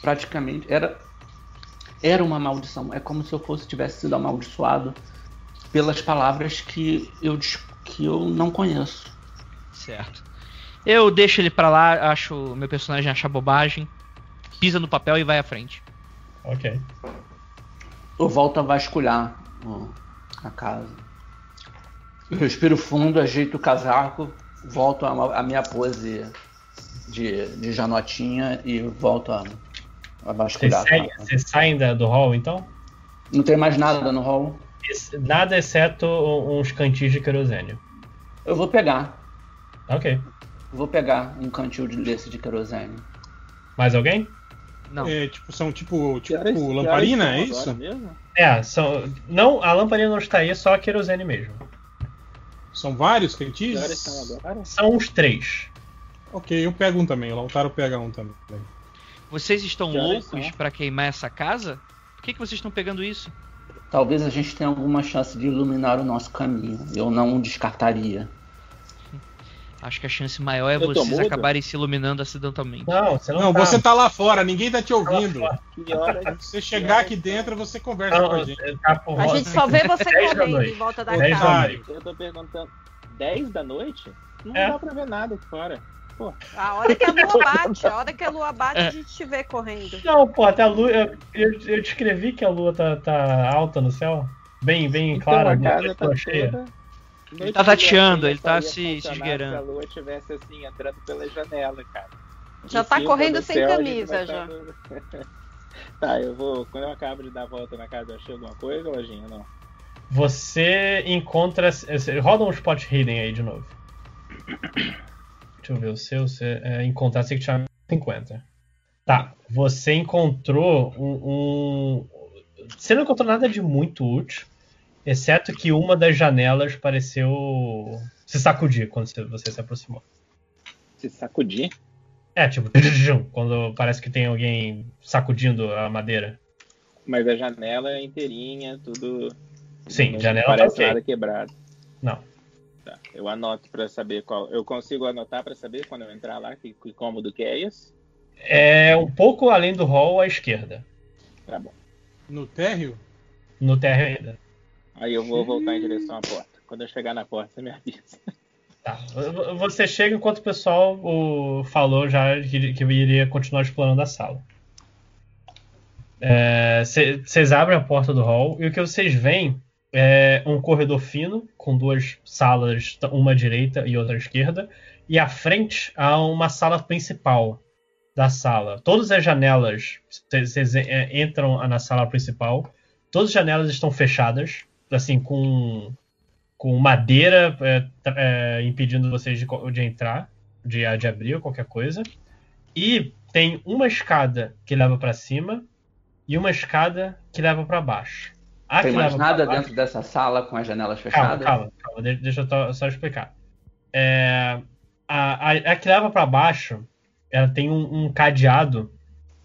Praticamente, era. Era uma maldição. É como se eu fosse tivesse sido amaldiçoado pelas palavras que eu, que eu não conheço. certo. Eu deixo ele pra lá, acho meu personagem acha bobagem, pisa no papel e vai à frente. Ok. Eu volto a vasculhar a casa. Eu respiro fundo, ajeito o casaco, volto à minha pose de, de Janotinha e volto a, a casa. vocês saem do hall, então? Não tem mais nada no hall. Nada exceto uns cantis de querosênio. Eu vou pegar. Ok. Vou pegar um cantil de- desse de querosene. Mais alguém? Não. É, tipo, são tipo, tipo que lamparina, é isso? mesmo? É, são. Não, a lamparina não está aí, é só a querosene mesmo. São vários Que cantis? são agora? São uns três. Ok, eu pego um também. O Lautaro pega um também. Vocês estão horas loucos pra queimar essa casa? Por que, que vocês estão pegando isso? Talvez a gente tenha alguma chance de iluminar o nosso caminho. Eu não descartaria. Acho que a chance maior é Eu vocês acabarem se iluminando acidentalmente. Não, você não, Não, tá. você tá lá fora, ninguém tá te ouvindo. Que horas? Quando você chegar aqui dentro, você conversa Não, com a gente. tá A gente só vê você 10 da correndo noite. em volta da 10 da casa. Eu tô perguntando. 10 da noite? Não É. dá pra ver nada aqui fora. A hora que a lua bate, a hora que a lua bate, a gente te vê correndo. Não, pô, até a lua. Eu, eu, eu descrevi que a lua tá, tá alta no céu. Bem, bem Então clara, a casa tá cheia. toda. Ele tá tateando, ele tá se esgueirando. Se a lua estivesse assim, entrando pela janela, cara. Já Em tá correndo do sem céu, camisa, já. tá- tá, eu vou. Quando eu acabo de dar a volta na casa, eu achei alguma coisa, lojinha? Não. Você encontra. Roda um spot hidden aí de novo. Deixa eu ver o seu. Você é, encontrar, você que tinha 50. Tá, você encontrou um, um- Você não encontrou nada de muito útil, exceto que uma das janelas pareceu se sacudir quando você, se aproximou. Se sacudir? É, tipo, quando parece que tem alguém sacudindo a madeira. Mas a janela é inteirinha, tudo. Sim, não janela tá parece ok. nada quebrado. Não. Tá, eu anoto pra saber qual. Eu consigo anotar pra saber quando eu entrar lá que, que cômodo que é esse? É um pouco além do hall à esquerda. Tá bom. No térreo? No térreo ainda. Aí eu vou voltar em direção à porta. Quando eu chegar na porta, você me avisa. Tá. Você chega enquanto o pessoal o, falou já que, que iria continuar explorando a sala. Vocês abrem a porta do hall e o que vocês veem é um corredor fino com duas salas, uma à direita e outra à esquerda, e à frente há uma sala principal da sala. Todas as janelas, vocês é, entram na sala principal, todas as janelas estão fechadas, assim, com, com madeira é, é, impedindo vocês de, de entrar, de, de abrir ou qualquer coisa. E tem uma escada que leva para cima e uma escada que leva para baixo. A Tem mais nada baixo- dentro dessa sala com as janelas Calma, fechadas? calma, calma. de- Deixa eu só explicar. É, a, a, a que leva para baixo, ela tem um, um cadeado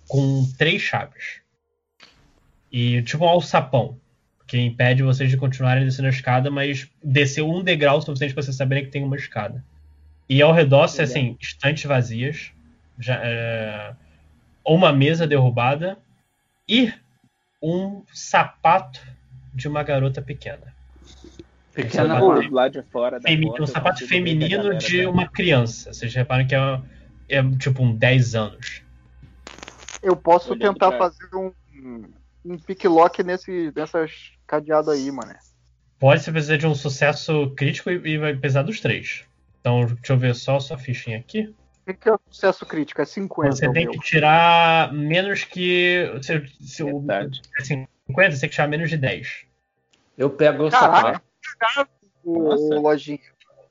com três chaves. E tipo um alçapão. Que impede vocês de continuarem descendo a escada, mas desceu um degrau suficiente para vocês saberem que tem uma escada. E ao redor, se, assim, estantes vazias, já, é, uma mesa derrubada e um sapato de uma garota pequena. Pequena uma- Do lado de fora da Femi- porta, um sapato feminino galera de tá- uma criança. Vocês reparam que é, é tipo um 10 anos. Eu posso Olhando tentar pra- fazer um, um pick-lock nesse, nessas cadeadas aí, mané. Pode ser precisar de um sucesso crítico e, e vai precisar dos três. Então, deixa eu ver só a sua fichinha aqui. O que que é o sucesso crítico? É 50 Você tem meu. que tirar menos que. Se, se o é 50, você tem que tirar menos de 10. Eu pego o Caraca. sapato. O lojinha.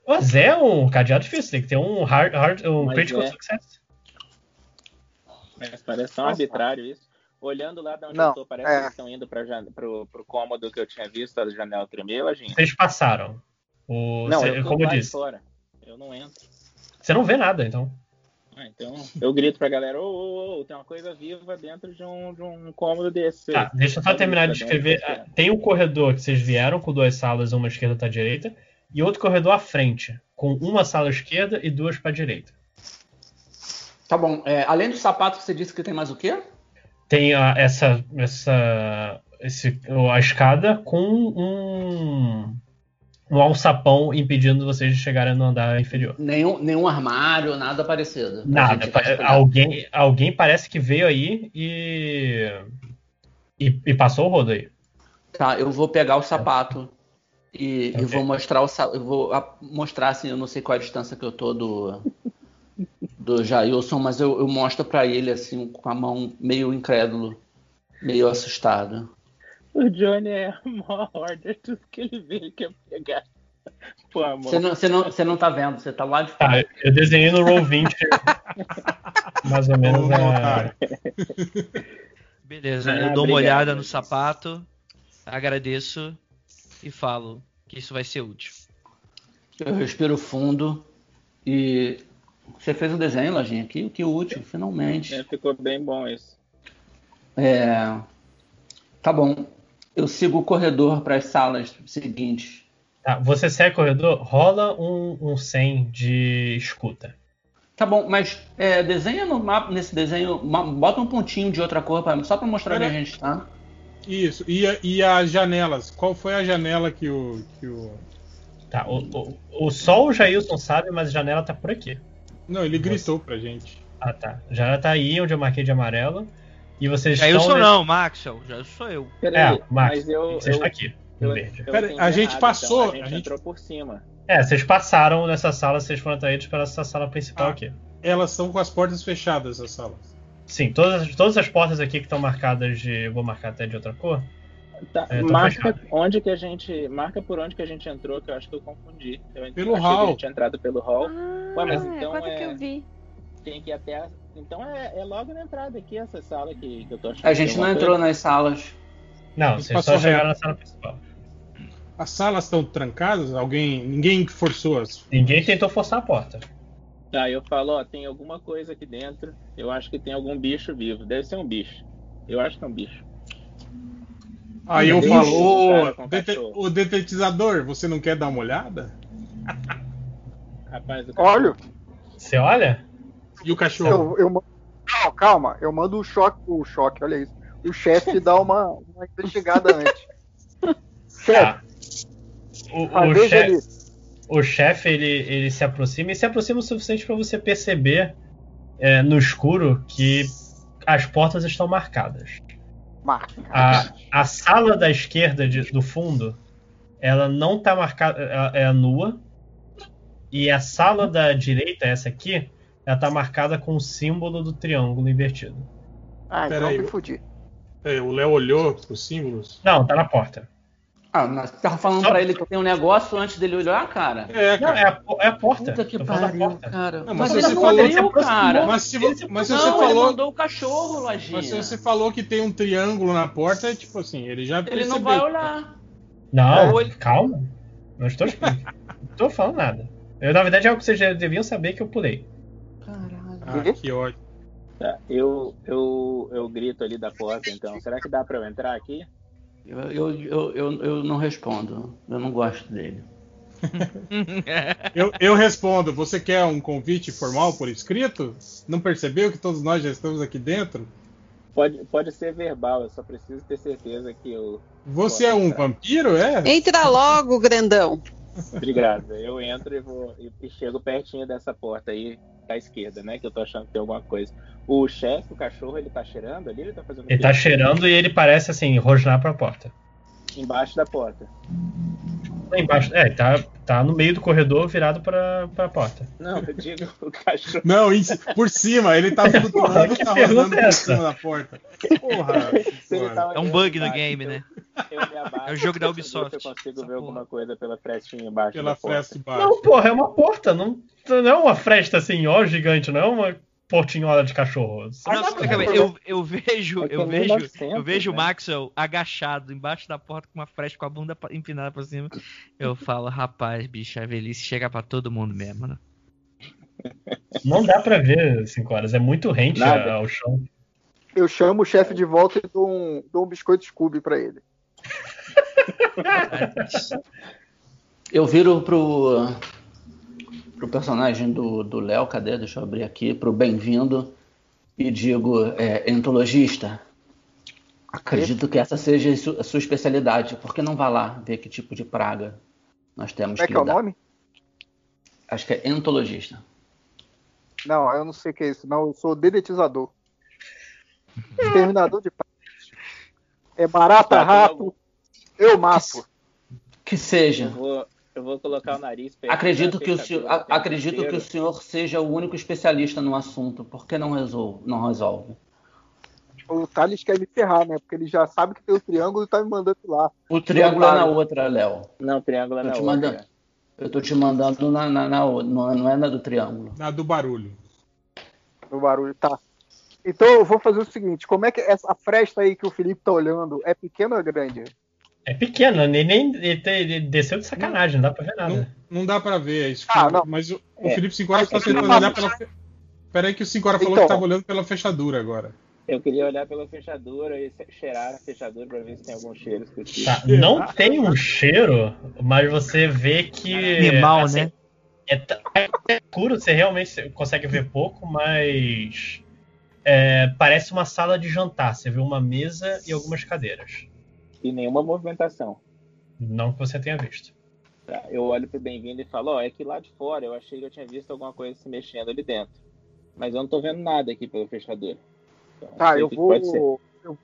Mas é um cadeado difícil, tem que ter um, hard, hard, um Mas critical é. success. Mas parece tão Nossa. arbitrário isso. Olhando lá de onde Não, eu tô, parece é. que eles estão indo pra jan- pro, pro cômodo que eu tinha visto, a janela tremeu, gente. Vocês passaram. O, Não, cê- eu tô como eu disse, fora. Eu não entro. você não vê nada, então. Ah, então, eu grito pra galera, ô, ô, ô, tem uma coisa viva dentro de um, de um cômodo desse. Tá, deixa eu só terminar de escrever. Tem um corredor que vocês vieram com duas salas, uma à esquerda e outra à direita, e outro corredor à frente, com uma sala à esquerda e duas para a direita. Tá bom. É, além do sapato, você disse que tem mais o quê? Tem a- essa, essa, esse, a escada com um, um alçapão impedindo vocês de chegarem no andar inferior. Nenhum, nenhum armário, nada parecido. Nada. esperando. Alguém, alguém parece que veio aí e, e, e passou o rodo aí. Tá, eu vou pegar o sapato e, e Ok. vou mostrar o eu vou mostrar assim, eu não sei qual a distância que eu tô do do Jailson, mas eu, eu mostro pra ele assim com a mão meio incrédulo, meio assustado. O Johnny é a maior order, tudo que ele vê, ele quer pegar. Pô, amor. Você não, você, não, você não tá vendo, você tá lá de fora. eu desenhei no Roll 20 mais ou menos a. otário. Beleza, Ah, eu dou uma olhada no sapato, agradeço e falo que isso vai ser útil. Eu respiro fundo e. Você fez um desenho, Lojinha? Que, que útil, finalmente. É, ficou bem bom isso. É, Tá bom. Eu sigo o corredor para as salas seguintes. Tá, você segue o corredor, rola um, um 100 de escuta. Tá bom, mas é, desenha no mapa, nesse desenho, bota um pontinho de outra cor pra, só para mostrar onde a gente tá. Isso. E, e as janelas? Qual foi a janela que o. Que o... Tá, o, o, o sol o Jailson sabe, mas a janela tá por aqui. Não, ele gritou pra gente. Ah, tá. Janela tá aí onde eu marquei de amarelo. E vocês Já eu estão. sou nesse- não, Maxwell, já sou eu. Peraí, É, Max, mas eu. você eu, está aqui, no eu, verde. eu Pera, a gente errado, passou, então. A gente a gente- entrou por cima. É, vocês passaram nessa sala, vocês foram atraídos para essa sala principal Ah. aqui. Elas estão com as portas fechadas, as salas. Sim, todas, todas as portas aqui que estão marcadas de. Vou marcar até de outra cor. Tá, É, tô marca fechado. onde que a gente. Marca por onde que a gente entrou, que eu acho que eu confundi. Eu Pelo hall. Que a gente tinha entrado pelo hall. Ah, Ué, mas é então é- que eu vi. Tem que ir até. a- Então é, é logo na entrada aqui, essa sala que, que eu tô achando. A gente tem não entrou coisa. nas salas. Não, vocês só chegaram na sala principal. As salas estão trancadas? Alguém. Ninguém forçou as. Ninguém tentou forçar a porta. Tá, eu falo, ó, tem alguma coisa aqui dentro. Eu acho que tem algum bicho vivo. Deve ser um bicho. Eu acho que é um bicho. Aí eu falo, ô, dete- o detetizador, você não quer dar uma olhada? Rapaz, do Olha, Você olha? E o cachorro? eu, eu. Não, calma, eu mando o choque, o choque, olha isso. O chefe dá uma, uma investigada antes. Chefe, Tá. O, o chefe. o chefe ele, ele se aproxima e se aproxima o suficiente para você perceber é, no escuro que as portas estão marcadas. Marca. A, a sala da esquerda de- do fundo ela não está marcada, ela é nua. E a sala da direita, essa aqui, ela tá marcada com o símbolo do triângulo invertido. Ah, então Peraí. me fudi. É, o Léo olhou pros símbolos. Não, tá na porta. Ah, mas você tava falando Só- pra ele que tem um negócio antes dele olhar, cara? É, Não, cara. é a, é a porta. Puta que da pariu, cara. Não, mas mas ele você falou- abriu, cara. Mas se, Ele mas se não, você ele falou. mandou o cachorro, Lojinha. Mas se você falou que tem um triângulo na porta, é tipo assim, ele já Ele percebeu. não vai olhar. Não, ele- calma. Não estou, não tô falando nada. Eu, na verdade, é algo que vocês já deviam saber que eu pulei. Caralho. Ah, que ódio. Tá, eu, eu, eu grito ali da porta, então. Será que dá pra eu entrar aqui? Eu, eu, eu, eu, eu não respondo. Eu não gosto dele. Eu, eu respondo, você quer um convite formal por escrito? Não percebeu que todos nós já estamos aqui dentro? Pode, pode ser verbal, eu só preciso ter certeza que eu. Você é um vampiro, é? Entra logo, grandão. Obrigado. Eu entro e vou e, e chego pertinho dessa porta aí da esquerda, né? Que eu tô achando que tem alguma coisa. O chefe, o cachorro, ele tá cheirando ali? Ele tá fazendo o Ele tá cheirando e ele parece assim, rosnar pra porta. Embaixo da porta. Lá embaixo. É, tá, tá no meio do corredor virado pra, pra porta. Não, eu digo o cachorro. Não, por cima, ele tá flutuando, que tá é por essa? cima da porta. Porra, tá É um bug no embaixo, game, então né? Abaixo, É o jogo da Ubisoft. Eu consigo Essa ver porra. alguma coisa pela frestinha embaixo Pela da porta. fresta de baixo. Não, porra, é uma porta. Não, não é uma fresta assim, ó, gigante, não é uma portinhola de cachorro. Só Não, eu, eu vejo, eu vejo, 1900, eu vejo o né? Maxwell agachado embaixo da porta com uma fresta com a bunda empinada pra cima. Eu falo, rapaz, bicho, a velhice chega pra todo mundo mesmo, né? Não dá pra ver 5 horas, é muito rente Nada. ao chão. Eu chamo o chefe de volta e dou um, dou um biscoito Scooby pra ele. Eu viro pro, pro personagem do do Léo, cadê? Deixa eu abrir aqui, pro bem-vindo, e digo, é, entologista, acredito que essa seja a su- a sua especialidade, por que não vá lá ver que tipo de praga nós temos Como é que que é o nome? Acho que é entologista. Não, eu não sei o que é isso. Não, eu sou dedetizador. Exterminador de pragas. É barata, Tá, tem rato, eu mato. Que seja. Eu vou, eu vou colocar o nariz Acredito que o senhor, a- o acredito que o senhor seja o único especialista no assunto. Por que não resolve? Não resolve? O Thales quer me ferrar, né? Porque ele já sabe que tem o triângulo e tá me mandando lá. O triângulo é na outra, Léo. Não, triângulo é na outra. mandando. Eu tô te mandando na, na, na outra, não, é- na do triângulo. Na do barulho. O barulho, tá. Então eu vou fazer o seguinte: como é que essa fresta aí que o Felipe tá olhando é pequena ou é grande? É pequeno, nem, nem ele, desceu de sacanagem, não dá pra ver Não, nada. não dá pra ver, é isso. Ah, não. Mas o, o É. Felipe Sincora está Mas é tentando não olhar pela. fe- Pera aí que o Sincora falou Então. que tava olhando pela fechadura agora. Eu queria olhar pela fechadura e cheirar a fechadura pra ver se tem algum cheiro específico. Tá, Não tem um cheiro, mas você vê que. Animal, assim, né? É, é escuro, você realmente consegue ver pouco, mas. é, parece uma sala de jantar. Você vê uma mesa e algumas cadeiras. E nenhuma movimentação. Não que você tenha visto. Tá, Eu olho pro bem-vindo e falo, ó, é que lá de fora eu achei que eu tinha visto alguma coisa se mexendo ali dentro. Mas eu não tô vendo nada aqui pela fechadura. Então, Tá, eu vou. Eu,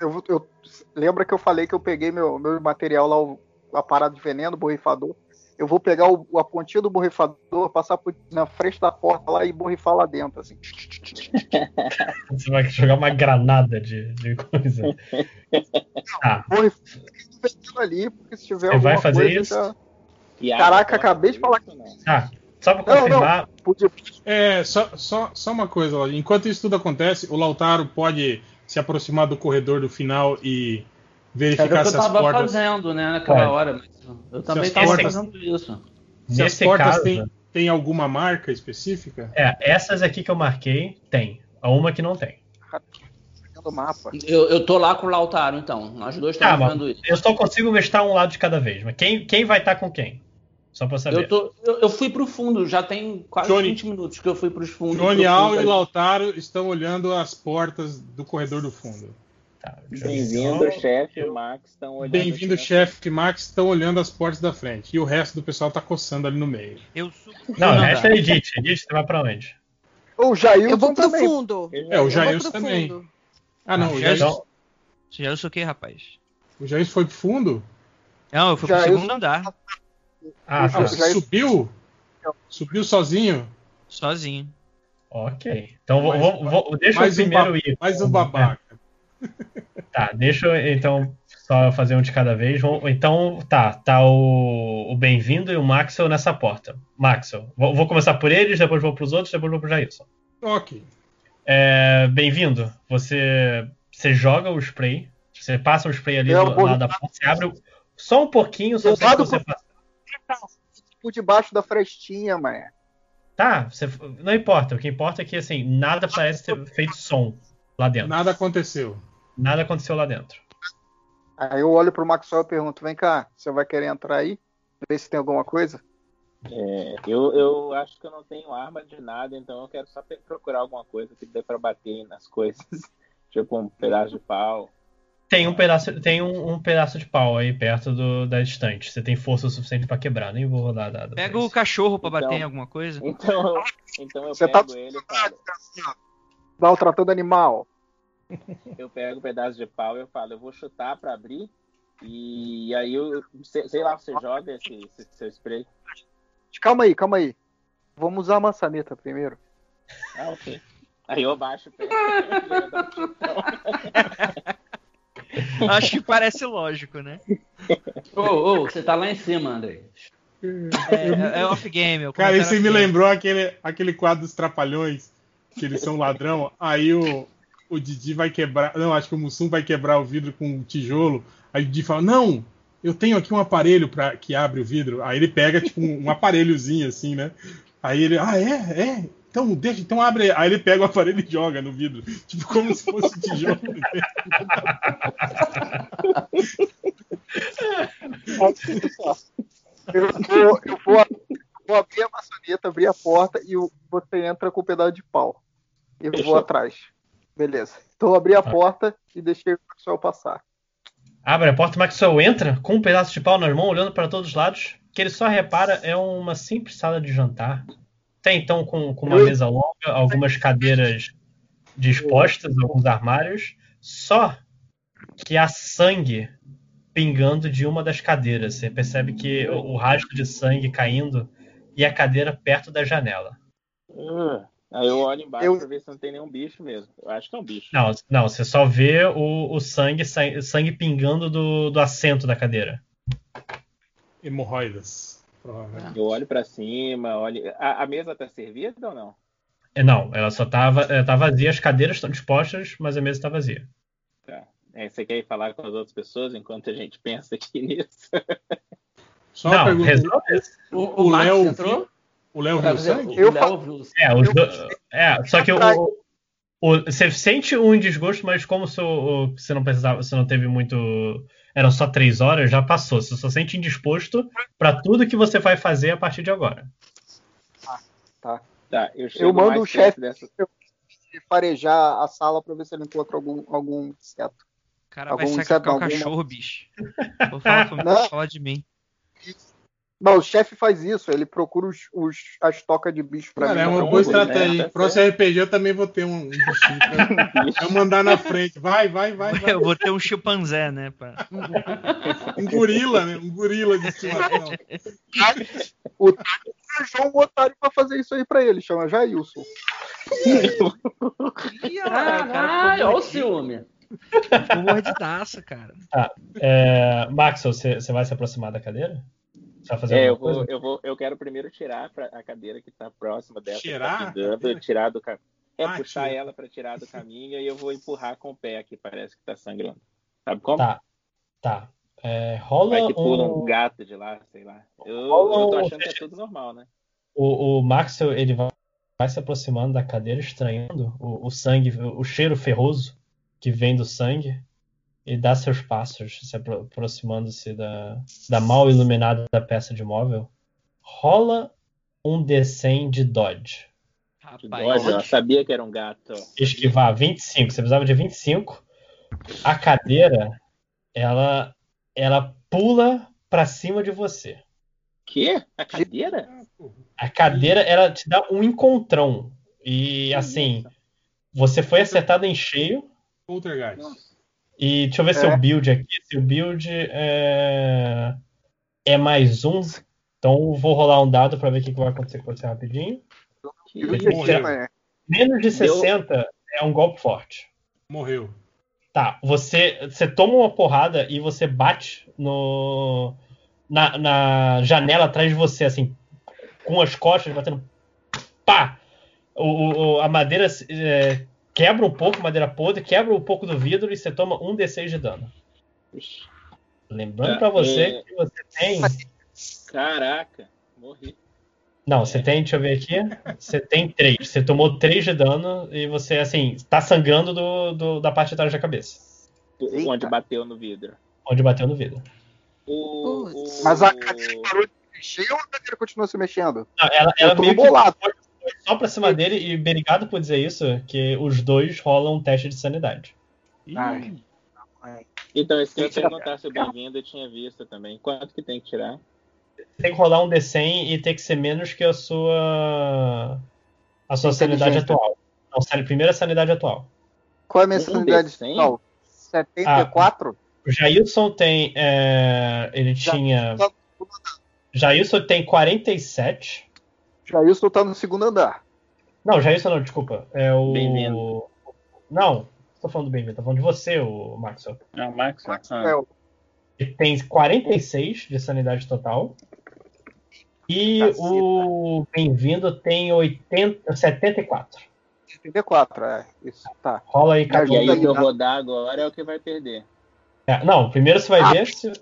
eu, vou- eu- lembra que eu falei que eu peguei meu, meu material lá, o- a parada de veneno, o borrifador. Eu vou pegar o, a pontinha do borrifador, passar por- na frente da porta lá e borrifar lá dentro, assim. Você vai jogar uma granada de, de coisa. Borrifando ali, porque se tiver Você vai fazer coisa. isso? já- Caraca, acabei de falar isso, não? tá. Só pra Não, não. confirmar, Podia, É, só, só, só uma coisa, enquanto isso tudo acontece, o Lautaro pode se aproximar do corredor do final e Era o verificar que eu se as tava portas, fazendo, né, naquela Pode. hora. Mas eu também as tava portas- fazendo isso. se as nesse portas caso. têm, têm alguma marca específica. É, essas aqui que eu marquei, tem. A uma que não tem. do mapa. Eu, eu tô lá com o Lautaro, então. Nós dois Tá, estamos mas vendo isso. eu só consigo vestar um lado de cada vez. Mas quem, quem vai estar com quem? Só pra saber. Eu, tô, eu, eu fui pro fundo, já tem quase Johnny- 20 minutos que eu fui pros fundos. Johnny pro Al fundo e ali. Lautaro estão olhando as portas do corredor do fundo. Tá, eu. Bem-vindo, chefe. O Max estão olhando. Bem-vindo, chefe Max, estão olhando as portas da frente. E o resto do pessoal tá coçando ali no meio. Eu subo. Não, o resto é Edith. Edith, você vai pra onde? O Jailson Eu vou pro também. fundo. Eu É, o Eu Jair pro também. fundo. Ah, não, Ah, o Jair, Então, Você já o que, rapaz? o Jair foi pro fundo? Não, eu fui pro Já eu- segundo andar, ah, tá. você subiu? Subiu sozinho? sozinho. Ok. Então vou, Mais- vou- vou- deixa eu mais um primeiro ba- ir. Mais um babaca. Tá, deixa eu então só fazer um de cada vez. Então, tá, tá o, o Bem-vindo e o Maxwell nessa porta. Maxwell, vou, vou começar por eles, depois vou pros outros, depois vou pro Jailson. Ok. É, Bem-vindo. Você, você joga o spray, você passa o spray ali Eu do lado da porta, você abre só um pouquinho, só que lado você pro- passa. Por debaixo da frestinha, mano. Tá, você- não importa. O que importa é que assim, nada parece ter feito som lá dentro. Nada aconteceu. Nada aconteceu lá dentro. Aí eu olho pro Maxwell e pergunto: vem cá, você vai querer entrar aí? Ver se tem alguma coisa? É, eu, eu acho que eu não tenho arma de nada, então eu quero só procurar alguma coisa que dê pra bater nas coisas. tipo um pedaço de pau. Tem um pedaço, tem um, um pedaço de pau aí perto do, da estante. Você tem força o suficiente pra quebrar. Nem vou rodar dado. Pega o cachorro pra bater Então- em alguma coisa. Então, eu- então eu Você tá- pego ele e falo. Dá o tratando animal. Eu pego um pedaço de pau e eu falo, eu vou chutar pra abrir. E aí eu sei, sei lá, você joga esse, esse seu spray. Calma aí, calma aí. Vamos usar a maçaneta primeiro. Ah, ok. Aí eu baixo o pé. Acho que parece lógico, né? Ô, ô, você tá lá em cima, André. É, é off-game. Cara, isso me lembrou aquele, aquele quadro dos Trapalhões, que eles são ladrão. Aí o, o Didi vai quebrar. Não, acho que o Mussum vai quebrar o vidro com um tijolo. Aí o Didi fala: Não, eu tenho aqui um aparelho pra, que abre o vidro. Aí ele pega, tipo, um, um aparelhozinho assim, né? Aí ele, ah, é? É? Então deixa, então abre. Aí ele pega o aparelho e joga no vidro. Tipo, como se fosse tijolo. Eu vou, eu vou, vou abrir a maçaneta, abrir a porta e o- você entra com o pedaço de pau. Eu Fechou. vou atrás. Beleza. Então eu abri a porta e deixei o Maxwell passar. Abre a porta, o Maxwell entra com um pedaço de pau nas mãos, olhando para todos os lados. Que ele só repara é uma simples sala de jantar. Tem então com, com uma Eu- mesa longa, algumas cadeiras dispostas, alguns armários. Só que há sangue pingando de uma das cadeiras. Você percebe que o, o rastro de sangue caindo e a cadeira perto da janela. Uh, Aí eu olho embaixo Eu- pra ver se não tem nenhum bicho mesmo. Eu acho que é um bicho. Não, não, você só vê o, o sangue, sangue, sangue pingando do, do assento da cadeira. Hemorroidas. provavelmente. Eu olho pra cima, olho. A, a mesa tá servida ou não? É, Não, ela só tava, é, tá vazia, as cadeiras estão dispostas, mas a mesa tá vazia. Tá. É, você quer ir falar com as outras pessoas enquanto a gente pensa aqui nisso? Só uma Não, pergunta. resolve. O, O Max Léo entrou? O Léo viu sangue? o Eu Léo fa- viu É, os Eu- do- é, só que o, o- você sente um desgosto, mas como se o- o- você não precisava, você não teve muito, eram só três horas, já passou. Você só sente indisposto pra tudo que você vai fazer a partir de agora. Tá, eu chego mando o chefe. dessa. Farejar a sala pra ver se ele encontra algum, algum inseto. O cara Algum vai sacrificar o cachorro, bicho. Vou falar, comigo, Não. fala de mim. Não, o chefe faz isso, ele procura os, os- as tocas de bicho pra Cara, mim. é uma pra boa estratégia. né? Tá Próximo RPG eu também vou ter um, um bichinho pra eu mandar na frente. Vai, vai, vai, vai. Eu vou ter um chimpanzé, né? pra- Um gorila, né? Um gorila de estimação. Arranjou um otário pra fazer isso aí pra ele, chama Jailson. O Caralho, olha o ciúme. Ficou mordidaço, cara. É, Maxwell, você, você vai se aproximar da cadeira? Fazer É, eu vou, coisa? eu vou, eu quero primeiro tirar pra- a cadeira que tá próxima dessa. que Tirar? Tá pingando, tirar do caminho. É, Ah, puxar tira. ela pra tirar do caminho e eu vou empurrar com o pé aqui, parece que tá sangrando. Sabe como? Tá. Tá. É, rola Vai que pula um, um gato de lá, sei lá. Eu, Rola eu tô achando que é tudo normal, né? o, o Maxwell ele vai, vai se aproximando da cadeira, estranhando o, o sangue, o, o cheiro ferroso que vem do sangue, e dá seus passos, se apro- aproximando-se da, da mal iluminada peça de móvel. Rola um D100 de Dodge. Que Rapaz, ó, sabia que era um gato. Esquivar 25, você precisava de 25. A cadeira, ela, ela pula pra cima de você. Quê? A cadeira? A cadeira, ela te dá um encontrão. E assim, você foi acertado em cheio. Poltergeist. E deixa eu ver É. seu build aqui. Seu build é, é mais um. Então eu vou rolar um dado pra ver o que que vai acontecer com você rapidinho. E morreu. né? Menos de Deu- 60 é um golpe forte. Morreu. Tá, você, você toma uma porrada e você bate no na, na janela atrás de você, assim, com as costas batendo. Pá! O, o- a madeira é, quebra um pouco, madeira podre, quebra um pouco do vidro e você toma um D6 de dano. Lembrando Tá, pra você é- que você tem. Caraca, morri. Não, você tem, deixa eu ver aqui. Você tem três. Você tomou três de dano e você, assim, tá sangrando do, do- da parte de trás da cabeça. Eita. Onde bateu no vidro. Onde bateu no vidro. O, o- Mas a cadeira parou de se mexer ou a cadeira continua se mexendo? Não, ela, Eu ela tô meio que bolado. Foi só pra cima dele e obrigado por dizer isso, que os dois rolam um teste de sanidade. Ai. Então, esse que eu ia Tem que tirar- perguntar se o bem-vindo eu tinha visto também. Quanto que tem que tirar? Tem que rolar um D100 e tem que ser menos que a sua a sua sanidade atual. Não, san- primeira sanidade atual. Qual é a minha Um sanidade? D100? Não, 74? O Jailson tem é, ele Já- tinha já- Jailson tem 47. Jailson tá no segundo andar. Não, Jailson não, desculpa. É o Bem-vindo. Não, tô falando do bem-vindo, tô falando de você, o Maxwell. Ah, Max? Maxwell, Ele tem 46 de sanidade total. E Caceta. o bem-vindo tem 80, 74. 74, é. Isso, tá. Rola aí, cada E aí, o que eu rodar agora é o que vai perder. É, não, primeiro você vai Ah. ver se.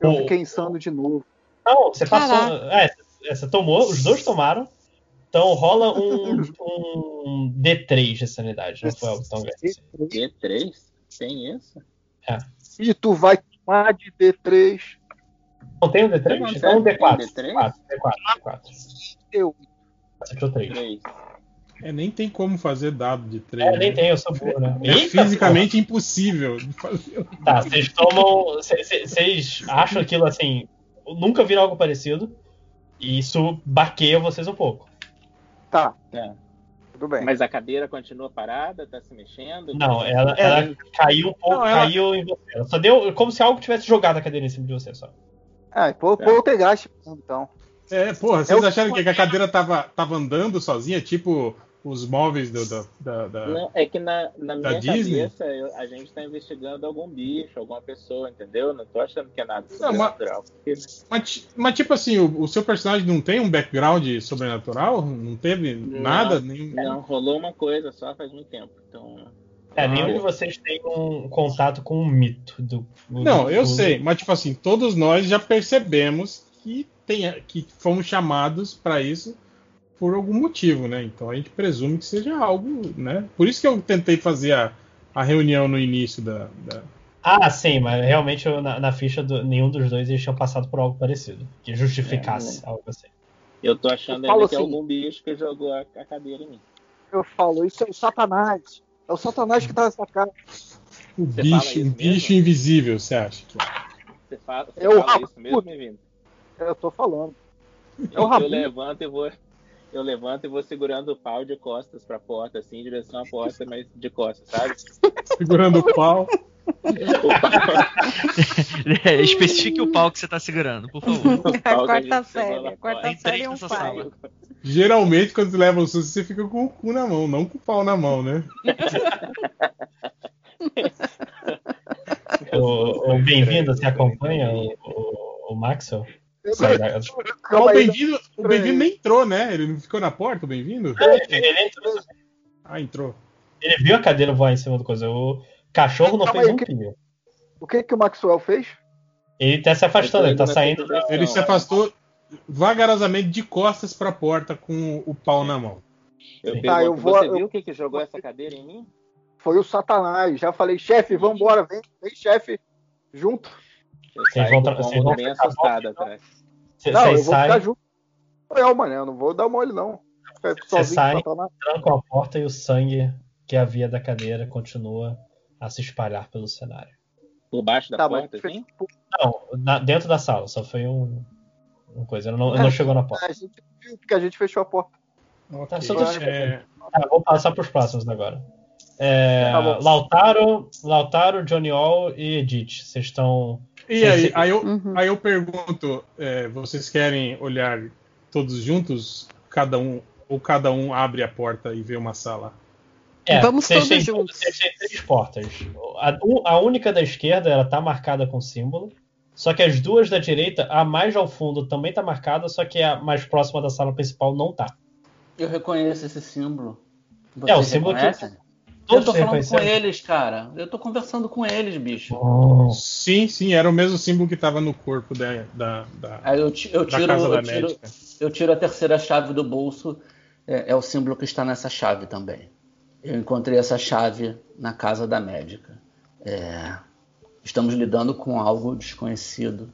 Eu O- fiquei insano de novo. Não, você passou. É, você tomou, os dois tomaram. Então rola um, um D3 de sanidade. Não foi algo tão grande. assim. D3? Tem isso? E tu vai tomar de D3. Não tem um D3? Não, Então um tem D4. D3? D4, D4, D4. Eu. Você tirou 3. 3. É, nem tem como fazer dado de 3. É, nem tem, eu sou burro, né? É Eita, fisicamente impossível de fazer. Tá, vocês tomam. Vocês acham aquilo assim. Nunca viram algo parecido. E isso baqueia vocês um pouco. Tá, Tá. tudo bem. Mas a cadeira continua parada? Tá se mexendo? Não, ela, É. ela caiu um pouco, Não, ela- caiu em você. Ela só deu como se algo tivesse jogado a cadeira em cima de você só. Ah, pô, Tá. poltergeist, então. É, porra, vocês É o- acharam que a cadeira tava, tava andando sozinha, tipo os móveis do, da, da, da- Não, é que na, na minha Disney? cabeça eu- a gente tá investigando algum bicho, alguma pessoa, entendeu? Não tô achando que é nada Não, mas- sobrenatural. Porque Mas, ti- mas, tipo assim, o, o seu personagem não tem um background sobrenatural? Não teve nada? Nenhum... Não, rolou uma coisa só faz muito tempo. Então. É, nenhum Ah. de vocês tem um contato com um mito do. do- Não, eu do- sei, mas tipo assim, todos nós já percebemos que, tem, que fomos chamados para isso por algum motivo, né? Então a gente presume que seja algo, né? Por isso que eu tentei fazer a, a reunião no início da. da- Ah, sim, mas realmente eu- na, na ficha do, nenhum dos dois eles tinham passado por algo parecido. Que justificasse É, algo assim. Eu tô achando Eu ainda que é algum bicho que jogou a, a cadeira em mim. Eu falo, isso é o Satanás. É o Satanás que tá nessa casa. O Você bicho, um bicho mesmo? invisível, você acha? Que... é? Você fala, você É o fala isso mesmo, bem-vindo? Eu tô falando. É Eu, o eu levanto e vou. Eu levanto e vou segurando o pau de costas pra porta, assim, em direção à porta, mas de costas, sabe? Segurando o pau. O pau, É, especifique o pau que você tá segurando, por favor. pau a quarta pegou série. A quarta fora. série é um sala. Geralmente, quando você leva o susto, você fica com o cu na mão, não com o pau na mão, né? O, o bem-vindo, você acompanha o, o, o Maxwell? Sai o bem-vindo bem-vindo nem entrou, né? Ele não ficou na porta, o bem-vindo? Ele, entrou- Ah, entrou. ele viu a cadeira voar em cima do coisa. O cachorro não Calma fez aí, um que- pio. O que que o Maxwell fez? Ele tá se afastando, ele tá saindo. Ele se afastou vagarosamente de costas para a porta com o pau na mão. Eu Tá, eu vou- você eu- viu o que, que jogou essa cadeira em mim? Foi o Satanás. Já falei, chefe, vambora, vem, vem, chefe, junto. Eu Vocês vão com tra- o vocês vão bem atrás. Cê- Não, eu Vocês vou ficar saem, junto. Eu, mano, eu não vou dar mole, não. O Satanás. trancam a porta e o sangue que havia da cadeira continua a se espalhar pelo cenário. Por baixo da Tá, mas porta, assim? Não, na- dentro da sala, só foi um, uma coisa. Não, não chegou na porta. a gente viu porque a gente fechou a porta. Tá, Ok, só é, Tá, vou passar para os próximos agora. É, Tá. Lautaro, Lautaro, Johnny All e Edith. Vocês estão. E aí, aí, eu, Uhum. aí eu pergunto, é, vocês querem olhar todos juntos? Cada um ou cada um abre a porta e vê uma sala? É, Vamos vocês todos têm- juntos. Vocês têm três portas. A, a única da esquerda ela tá marcada com símbolo. Só que as duas da direita, a mais ao fundo também tá marcada, só que a mais próxima da sala principal não tá. Eu reconheço esse símbolo. É, o Vocês símbolo que- reconhecem? Eu tô falando com reconheceram. eles, cara. Eu tô conversando com eles, bicho. Oh, Sim, sim, era o mesmo símbolo que estava no corpo da, da, da, Aí eu, eu da tiro, casa da eu, tiro, médica. eu tiro a terceira chave do bolso. É, é o símbolo que está nessa chave também. Eu encontrei essa chave na casa da médica. É, estamos lidando com algo desconhecido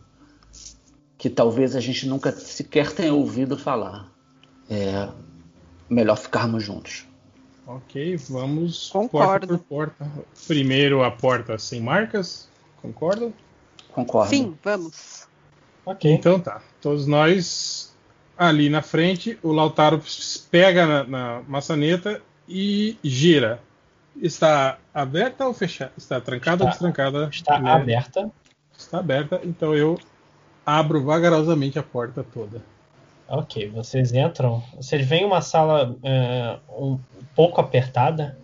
que talvez a gente nunca sequer tenha ouvido falar. É melhor ficarmos juntos. Ok, vamos Concordo. porta por porta. Primeiro a porta sem marcas, concordo? Concordo? Sim, vamos. ok. Então tá. Todos nós ali na frente, o Lautaro pega na, na maçaneta e gira. Está aberta ou fechada? Está trancada ou Está- destrancada? Está Né? aberta. Está aberta, então eu abro vagarosamente a porta toda. Ok, vocês entram. Vocês veem uma sala é, um pouco apertada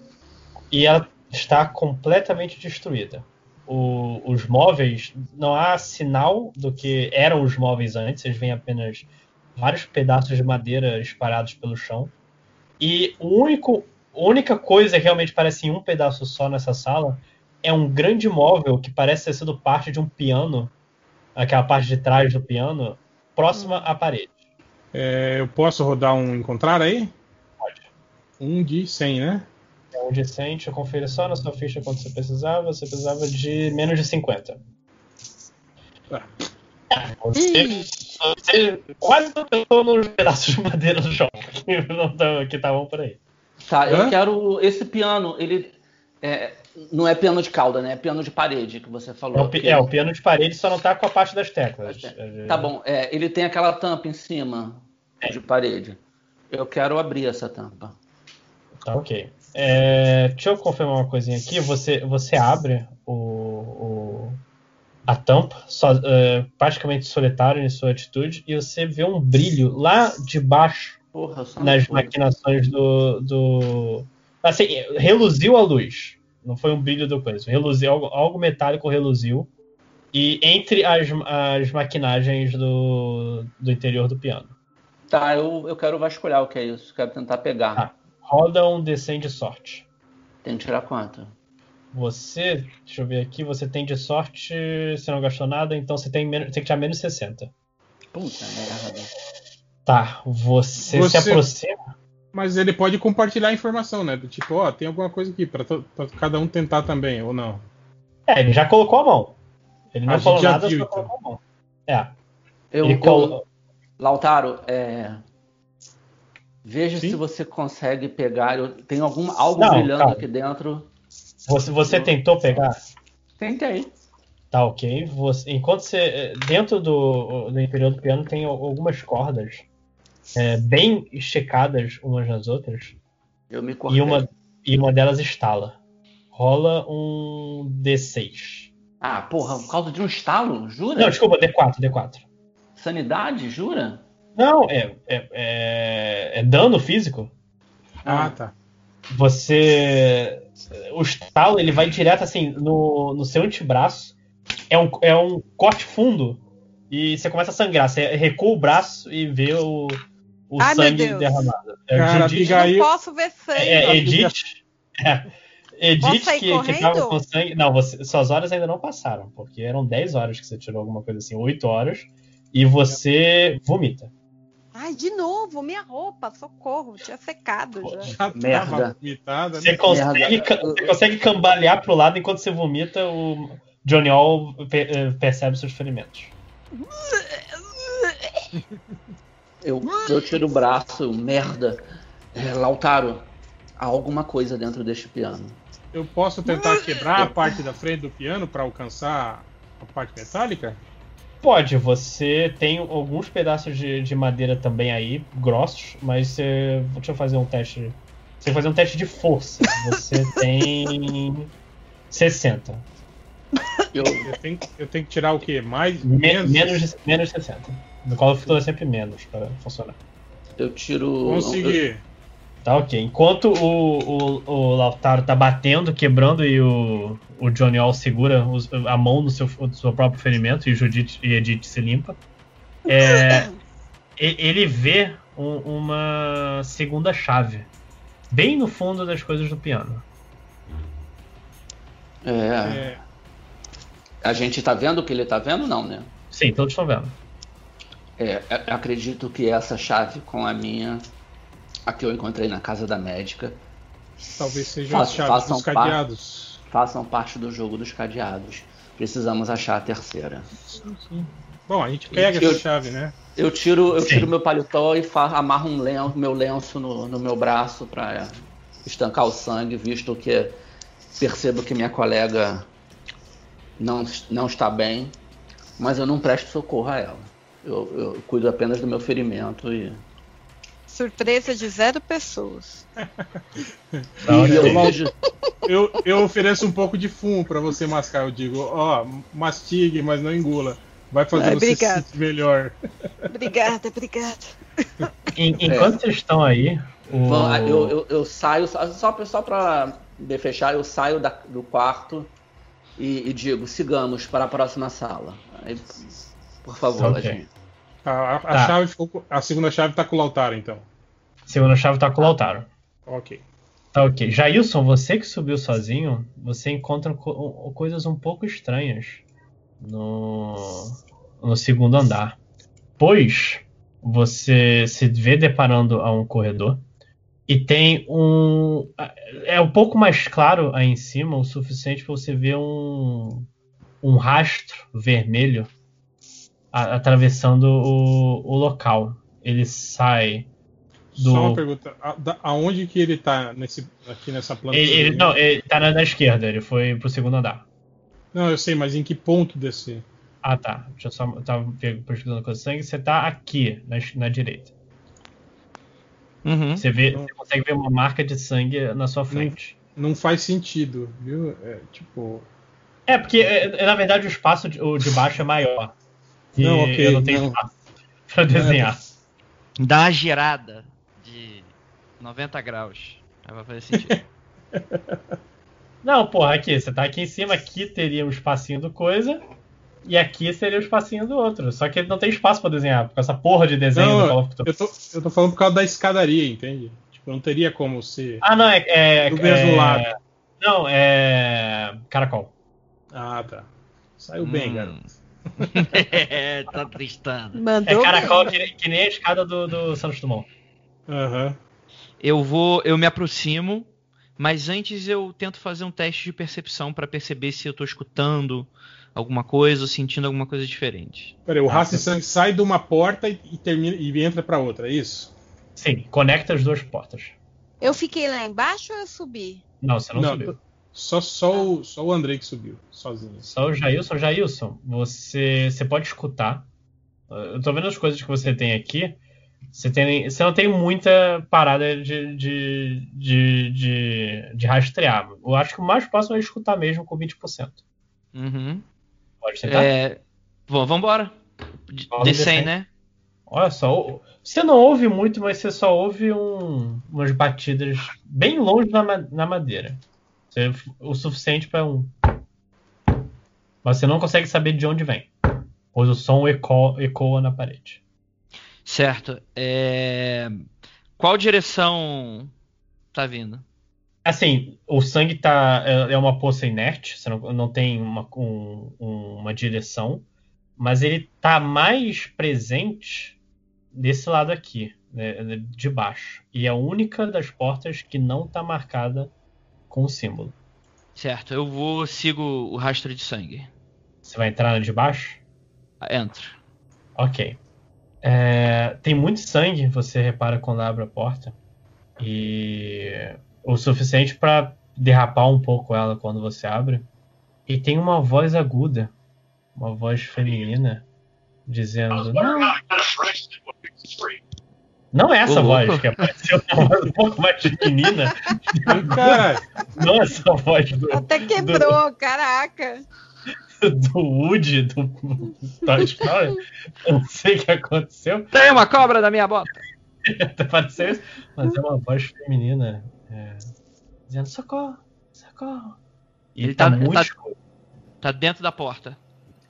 e ela está completamente destruída. O- os móveis, não há sinal do que eram os móveis antes, vocês veem apenas vários pedaços de madeira espalhados pelo chão. E o único, a única coisa que realmente parece em um pedaço só nessa sala é um grande móvel que parece ter sido parte de um piano, aquela parte de trás do piano, próxima à parede. É, eu posso rodar um encontrar aí? Pode. Um de 100, né? É um de 100, deixa eu conferir só na sua ficha quanto você precisava. Você precisava de menos de 50. Tá. Você, você quase tropeçou nos pedaços de madeira do chão que estavam por aí. Tá, eu Hã? quero. Esse piano, ele. é, não é piano de cauda, né? É piano de parede que você É falou. o, pi- que- é, o piano de parede só não tá com a parte das teclas. Tá bom, é, ele tem aquela tampa em cima de parede. Eu quero abrir essa tampa. Tá, ok. É, deixa eu confirmar uma coisinha aqui. Você, você abre o, o- a tampa, só, é, praticamente solitário em sua atitude, e você vê um brilho lá de baixo Porra, nas maquinações do, do. Assim, reluziu a luz. Não foi um brilho do coisa. Reluziu, algo, algo metálico reluziu. E entre as, as maquinagens do, do interior do piano. Tá, eu, eu quero vasculhar o que é isso. Quero tentar pegar. Tá. Roda um D100 de sorte. Tem que tirar quanto? Você, deixa eu ver aqui, você tem de sorte, você não gastou nada, então você tem, menos, tem que tirar menos 60. Puta merda. Tá, você, Você- se aproxima. Mas ele pode compartilhar a informação, né? Do tipo, ó, tem alguma coisa aqui pra cada um tentar também, ou não. É, ele já colocou a mão. Ele não A falou já nada, viu, só então. colocou a mão. É. Eu, ele eu- colo... Lautaro, é... veja Sim? se você consegue pegar. Eu... Tem algum, algo Não, brilhando calma. aqui dentro. Você, você tentou pegar? Tentei. Tá ok. Você, enquanto você. Dentro do, do interior do piano tem al- algumas cordas é, bem esticadas umas nas outras. Eu me cortei. E uma, e uma delas estala. Rola um D6. Ah, porra, por causa de um estalo? Jura? Não, desculpa, D4, D4. Sanidade? Jura? Não, é, é, é, é dano físico. Ah, tá. Você. O estalo ele vai direto assim no, no seu antebraço. É um, é um corte fundo. E você começa a sangrar. Você recua o braço e vê o, o Ai, sangue derramado. É, Cara, Não posso ver sangue. é, é Edith. É, Posso Edith que, que tava com sangue. Não, você- suas horas ainda não passaram, porque eram 10 horas que você tirou alguma coisa assim, 8 horas. E você vomita. Ai, de novo, minha roupa, socorro, tinha secado já. Merda. vomitada, Você né? consegue, Merda. você consegue cambalear pro lado enquanto você vomita, o Johnny All eh, percebe seus ferimentos. Eu, eu tiro o braço, merda. É, Lautaro, há alguma coisa dentro deste piano. Eu posso tentar quebrar a parte da frente do piano pra alcançar a parte metálica? Pode, você tem alguns pedaços de, de madeira também aí, grossos, mas você. Deixa eu fazer um teste. Você vai fazer um teste de força. Você tem 60. Eu, Eu tenho, eu tenho que tirar o quê? Mais? Me- menos? menos, de, menos de 60. No Call of Duty é sempre menos para funcionar. eu tiro. Consegui. Tá ok. Enquanto o, o, o Lautaro tá batendo, quebrando e o, o Johnny All segura os- a mão no seu, no seu próprio ferimento e o Judith e Edith se limpa, é, ele vê um- uma segunda chave bem no fundo das coisas do piano. é, É, a gente tá vendo o que ele tá vendo? Não, né? Sim, todos estão vendo. É, é, acredito que essa chave com a minha, a que eu encontrei na casa da médica, talvez sejam as Façam- chaves façam dos par- cadeados. façam parte do jogo dos cadeados. Precisamos achar a terceira. Bom, a gente pega Eu- essa chave, né? Eu tiro, eu Sim. tiro meu paletó e amarro um lenço, meu lenço no, no meu braço para estancar o sangue, visto que percebo que minha colega não, não está bem, mas eu não presto socorro a ela. Eu, eu cuido apenas do meu ferimento e, Surpresa de zero pessoas. Tá e eu Eu, eu ofereço um pouco de fumo pra você mascar. Eu digo, ó, mastigue, mas não engula. Vai fazer Ai, você se sentir melhor. Obrigada, obrigada. En- enquanto vocês estão aí, o... Bom, eu, eu, eu saio, só, só, para fechar, eu saio da- do quarto e, e digo, sigamos para a próxima sala. Aí, por favor, Ok. Ladinho. A, a- a Tá. chave ficou a segunda chave tá com o Lautaro, então. segunda chave tá com o Lautaro. Ok. Tá ok. Jailson, você que subiu sozinho, você encontra co- coisas um pouco estranhas no, no segundo andar. Pois você se vê deparando a um corredor e tem um. É um pouco mais claro aí em cima, o suficiente para você ver um, um rastro vermelho a- atravessando o, o local. Ele sai do. Só uma pergunta. A- da- aonde que ele tá nesse, aqui nessa planta? Ele, ele- não, ele tá na, na esquerda, ele foi pro segundo andar. Não, eu sei, mas em que ponto descer? Ah, tá. Deixa eu só. Eu tava pe- pesquisando com o sangue. Você tá aqui, na, na direita. Uhum. Você, vê, você consegue ver uma marca de sangue na sua frente. Não faz sentido, viu? É, tipo. É, porque é, é, na verdade o espaço de, o de baixo é maior. E Não, ok, eu não tenho não. espaço pra desenhar. Dá uma girada. 90 graus. Aí vai fazer sentido. Não, porra, aqui, você tá aqui em cima, aqui teria um espacinho do coisa, e aqui seria o espacinho do outro. Só que não tem espaço pra desenhar, com essa porra de desenho Não, do Call of Cthulhu. Eu tô, eu tô falando por causa da escadaria, entende? Tipo, não teria como ser. Ah, não, é. é Do mesmo é- lado. Não, é. Caracol. Ah, tá. Saiu bem, Hum. garoto. É, tá tristando. É Mandou caracol bem. que, que nem a escada do, do Santos Dumont. Aham. Eu vou, eu me aproximo, mas antes eu tento fazer um teste de percepção pra perceber se eu tô escutando alguma coisa ou sentindo alguma coisa diferente. Peraí, o Raça. Sangue sai de uma porta e, e termina, e entra pra outra, é isso? Sim, conecta as duas portas. Eu fiquei lá embaixo ou eu subi? Não, você não, Não, subiu. Só, só, o, só o Andrei que subiu, sozinho. Só o Jailson. Jailson, você, você pode escutar. Eu tô vendo as coisas que você tem aqui. Você, tem, você não tem muita parada de, de, de, de, de rastrear. Eu acho que o mais próximo é escutar mesmo com 20%. Uhum. Pode tentar? É, bom, vambora. D- Vamos Descem, descer. né? Olha só, você não ouve muito, mas você só ouve um- umas batidas bem longe na, na madeira. Você- o suficiente para um. Mas você não consegue saber de onde vem, pois o som eco, ecoa na parede. Certo. É... Qual direção tá vindo? Assim, o sangue tá é é uma poça inerte, você não, não tem uma, um- um- uma direção, mas ele tá mais presente desse lado aqui, né, de baixo. E é a única das portas que não tá marcada com o símbolo. Certo, eu vou sigo o rastro de sangue. Você vai entrar na de baixo? Ah, Entra. Ok. É, tem muito sangue, você repara quando abre a porta. E o suficiente para derrapar um pouco ela quando você abre. E tem uma voz aguda, uma voz feminina, dizendo: Não, não é essa Ô, voz louco. que apareceu, é uma voz um pouco mais feminina. Caralho, Não essa voz do, Até quebrou, caraca. do Woody, do Toy Story. Eu não sei o que aconteceu. Tem uma cobra na minha bota! Até pareceu isso, mas é uma voz feminina é, dizendo socorro, socorro. E Ele tá, tá- muito tá- escuro. Tá dentro da porta.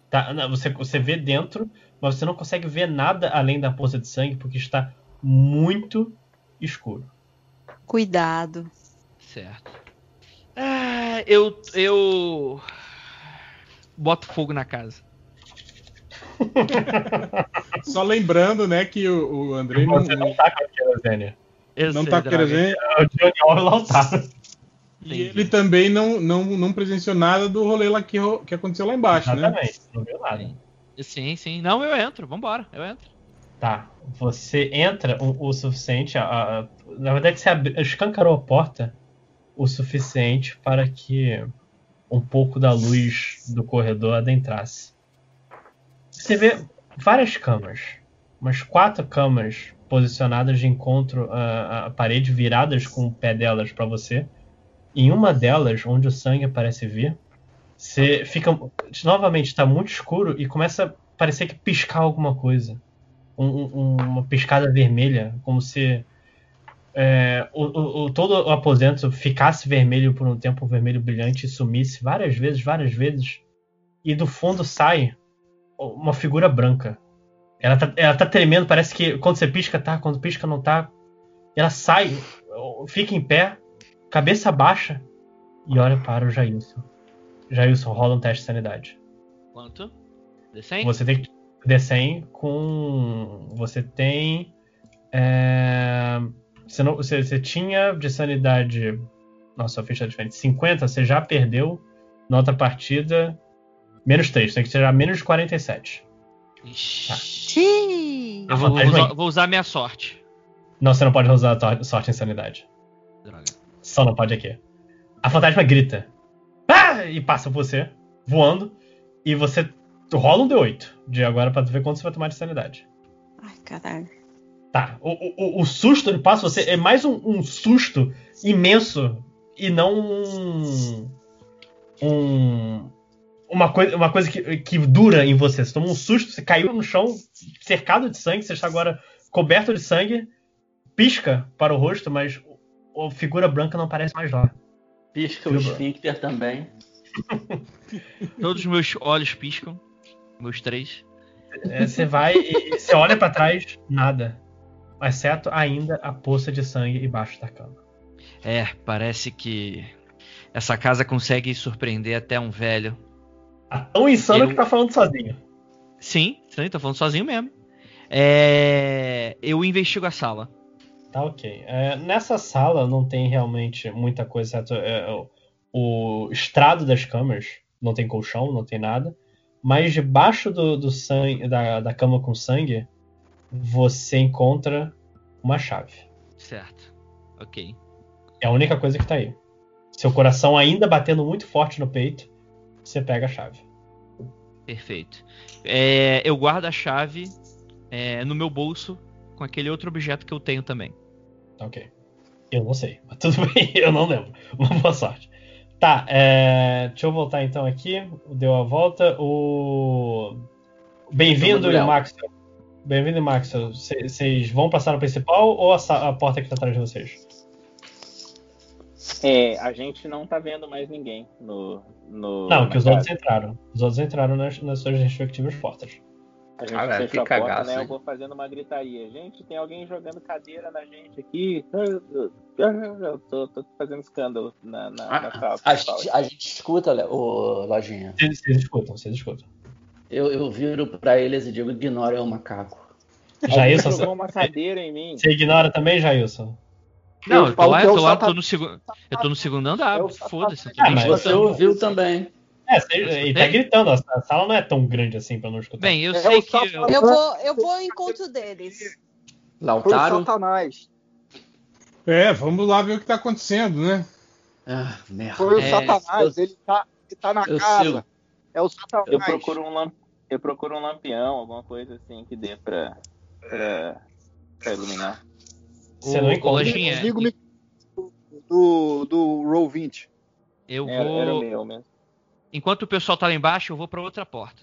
Tá, não, você, você vê dentro, mas você não consegue ver nada além da poça de sangue porque está muito escuro. Cuidado. Certo. Ah, eu. Eu. Boto fogo na casa. só lembrando, né, que o, o Andrei não, Você não tá com a querosene. Eu não sei, tá com droga. querosene É O Johnny Orwell tá. e ele também não, não, não presenciou nada do rolê lá que, que aconteceu lá embaixo, né? Exatamente, não viu nada. Sim, sim. Não, eu entro. Vambora, eu entro. Tá, você entra o, o suficiente. a- a- na verdade, você escancarou a porta o suficiente para que um pouco da luz do corredor adentrasse. Você vê várias camas, umas quatro camas posicionadas de encontro à, à parede, viradas com o pé delas para você. Em uma delas, onde o sangue parece vir, você fica. Novamente, está muito escuro e começa a parecer que piscar alguma coisa um- um- uma piscada vermelha, como se é, o, o- todo o aposento ficasse vermelho por um tempo, vermelho brilhante, e sumisse várias vezes, várias vezes, e do fundo sai uma figura branca. Ela tá, ela tá tremendo, parece que quando você pisca tá, quando pisca não tá. Ela sai, fica em pé, cabeça baixa, e olha para o Jailson. Jailson, rola um teste de sanidade. Quanto? Descem? Você tem que descer com. Você tem. é, Você, não... você, você tinha de sanidade. Nossa, a ficha é diferente. 50, você já perdeu. Na outra partida. Menos 3, tem que tirar menos de 47. Ixi. Tá. Xiii. Eu vou, vou usar, vou usar minha sorte. Não, você não pode usar sorte em sanidade. Droga. Só não pode aqui. A fantasma grita. Ah! E passa por você, voando. E você rola um D8 de agora pra ver quanto você vai tomar de sanidade. Ai, caralho. Tá, o, o, o susto ele passa você é mais um, um susto imenso e não um, um- uma coisa, uma coisa que, que dura em você. Você tomou um susto, você caiu no chão cercado de sangue, você está agora coberto de sangue pisca para o rosto, mas a figura branca não aparece mais lá. Pisca o esfíncter também. Todos os meus olhos piscam. Meus três. É, Você vai e você olha para trás, nada. Exceto ainda a poça de sangue embaixo da cama. É, parece que essa casa consegue surpreender até um velho. Tá tão insano Eu- que tá falando sozinho. Sim, sim, tô falando sozinho mesmo. É, eu investigo a sala. Tá ok. É, nessa sala não tem realmente muita coisa, exceto é, o, o estrado das câmeras. Não tem colchão, não tem nada. Mas debaixo do, do sangue, da, da cama com sangue, você encontra uma chave. Certo. Ok. É a única coisa que tá aí. Seu coração ainda batendo muito forte no peito, você pega a chave. Perfeito. É, eu guardo a chave é, no meu bolso com aquele outro objeto que eu tenho também. Tá ok. Eu não sei, mas tudo bem, eu não lembro. Uma boa sorte. Tá, é, deixa eu voltar então aqui. Deu a volta. O. Bem-vindo, Léo. Maxwell. Bem-vindo, Maxwell. Vocês vão passar no principal ou a, a porta que tá atrás de vocês? É, a gente não tá vendo mais ninguém no. no Não, que os outros entraram. Os outros entraram nas, nas suas respectivas portas. A gente Caralho, fechou a porta, cagaço, né? Eu hein? vou fazendo uma gritaria. Gente, tem alguém jogando cadeira na gente aqui. Eu tô, tô fazendo escândalo na, na, na sala. A, gente- a gente escuta, Léo, ô, Lojinha. Vocês, vocês escutam, vocês escutam. Eu, eu viro pra eles e digo: ignore o macaco. Jailson, jogou você, uma cadeira em mim. você ignora também, Jailson? Não, eu tô lá, eu é tô lá, tô no segundo. Eu tô no segundo andar. É Foda-se, eu Ah, mas Você ouviu também. É, você, ele tá gritando, a, sala não é tão grande assim pra não escutar. Bem, eu sei que. Eu- Eu vou, eu vou ao encontro deles. Lautaro. Satanás. É, vamos lá ver o que tá acontecendo, né? Ah, merda. Foi o É, Satanás. Ele tá, ele tá na Eu casa. sigo. É o Satanás. Eu procuro um lamp... eu procuro um lampião, alguma coisa assim que dê pra, pra, pra iluminar. Você o- não encontra. Lojinha, Liga o microfone do, do Roll 20. eu Era, era o vou. meu mesmo. Enquanto o pessoal tá lá embaixo, eu vou pra outra porta.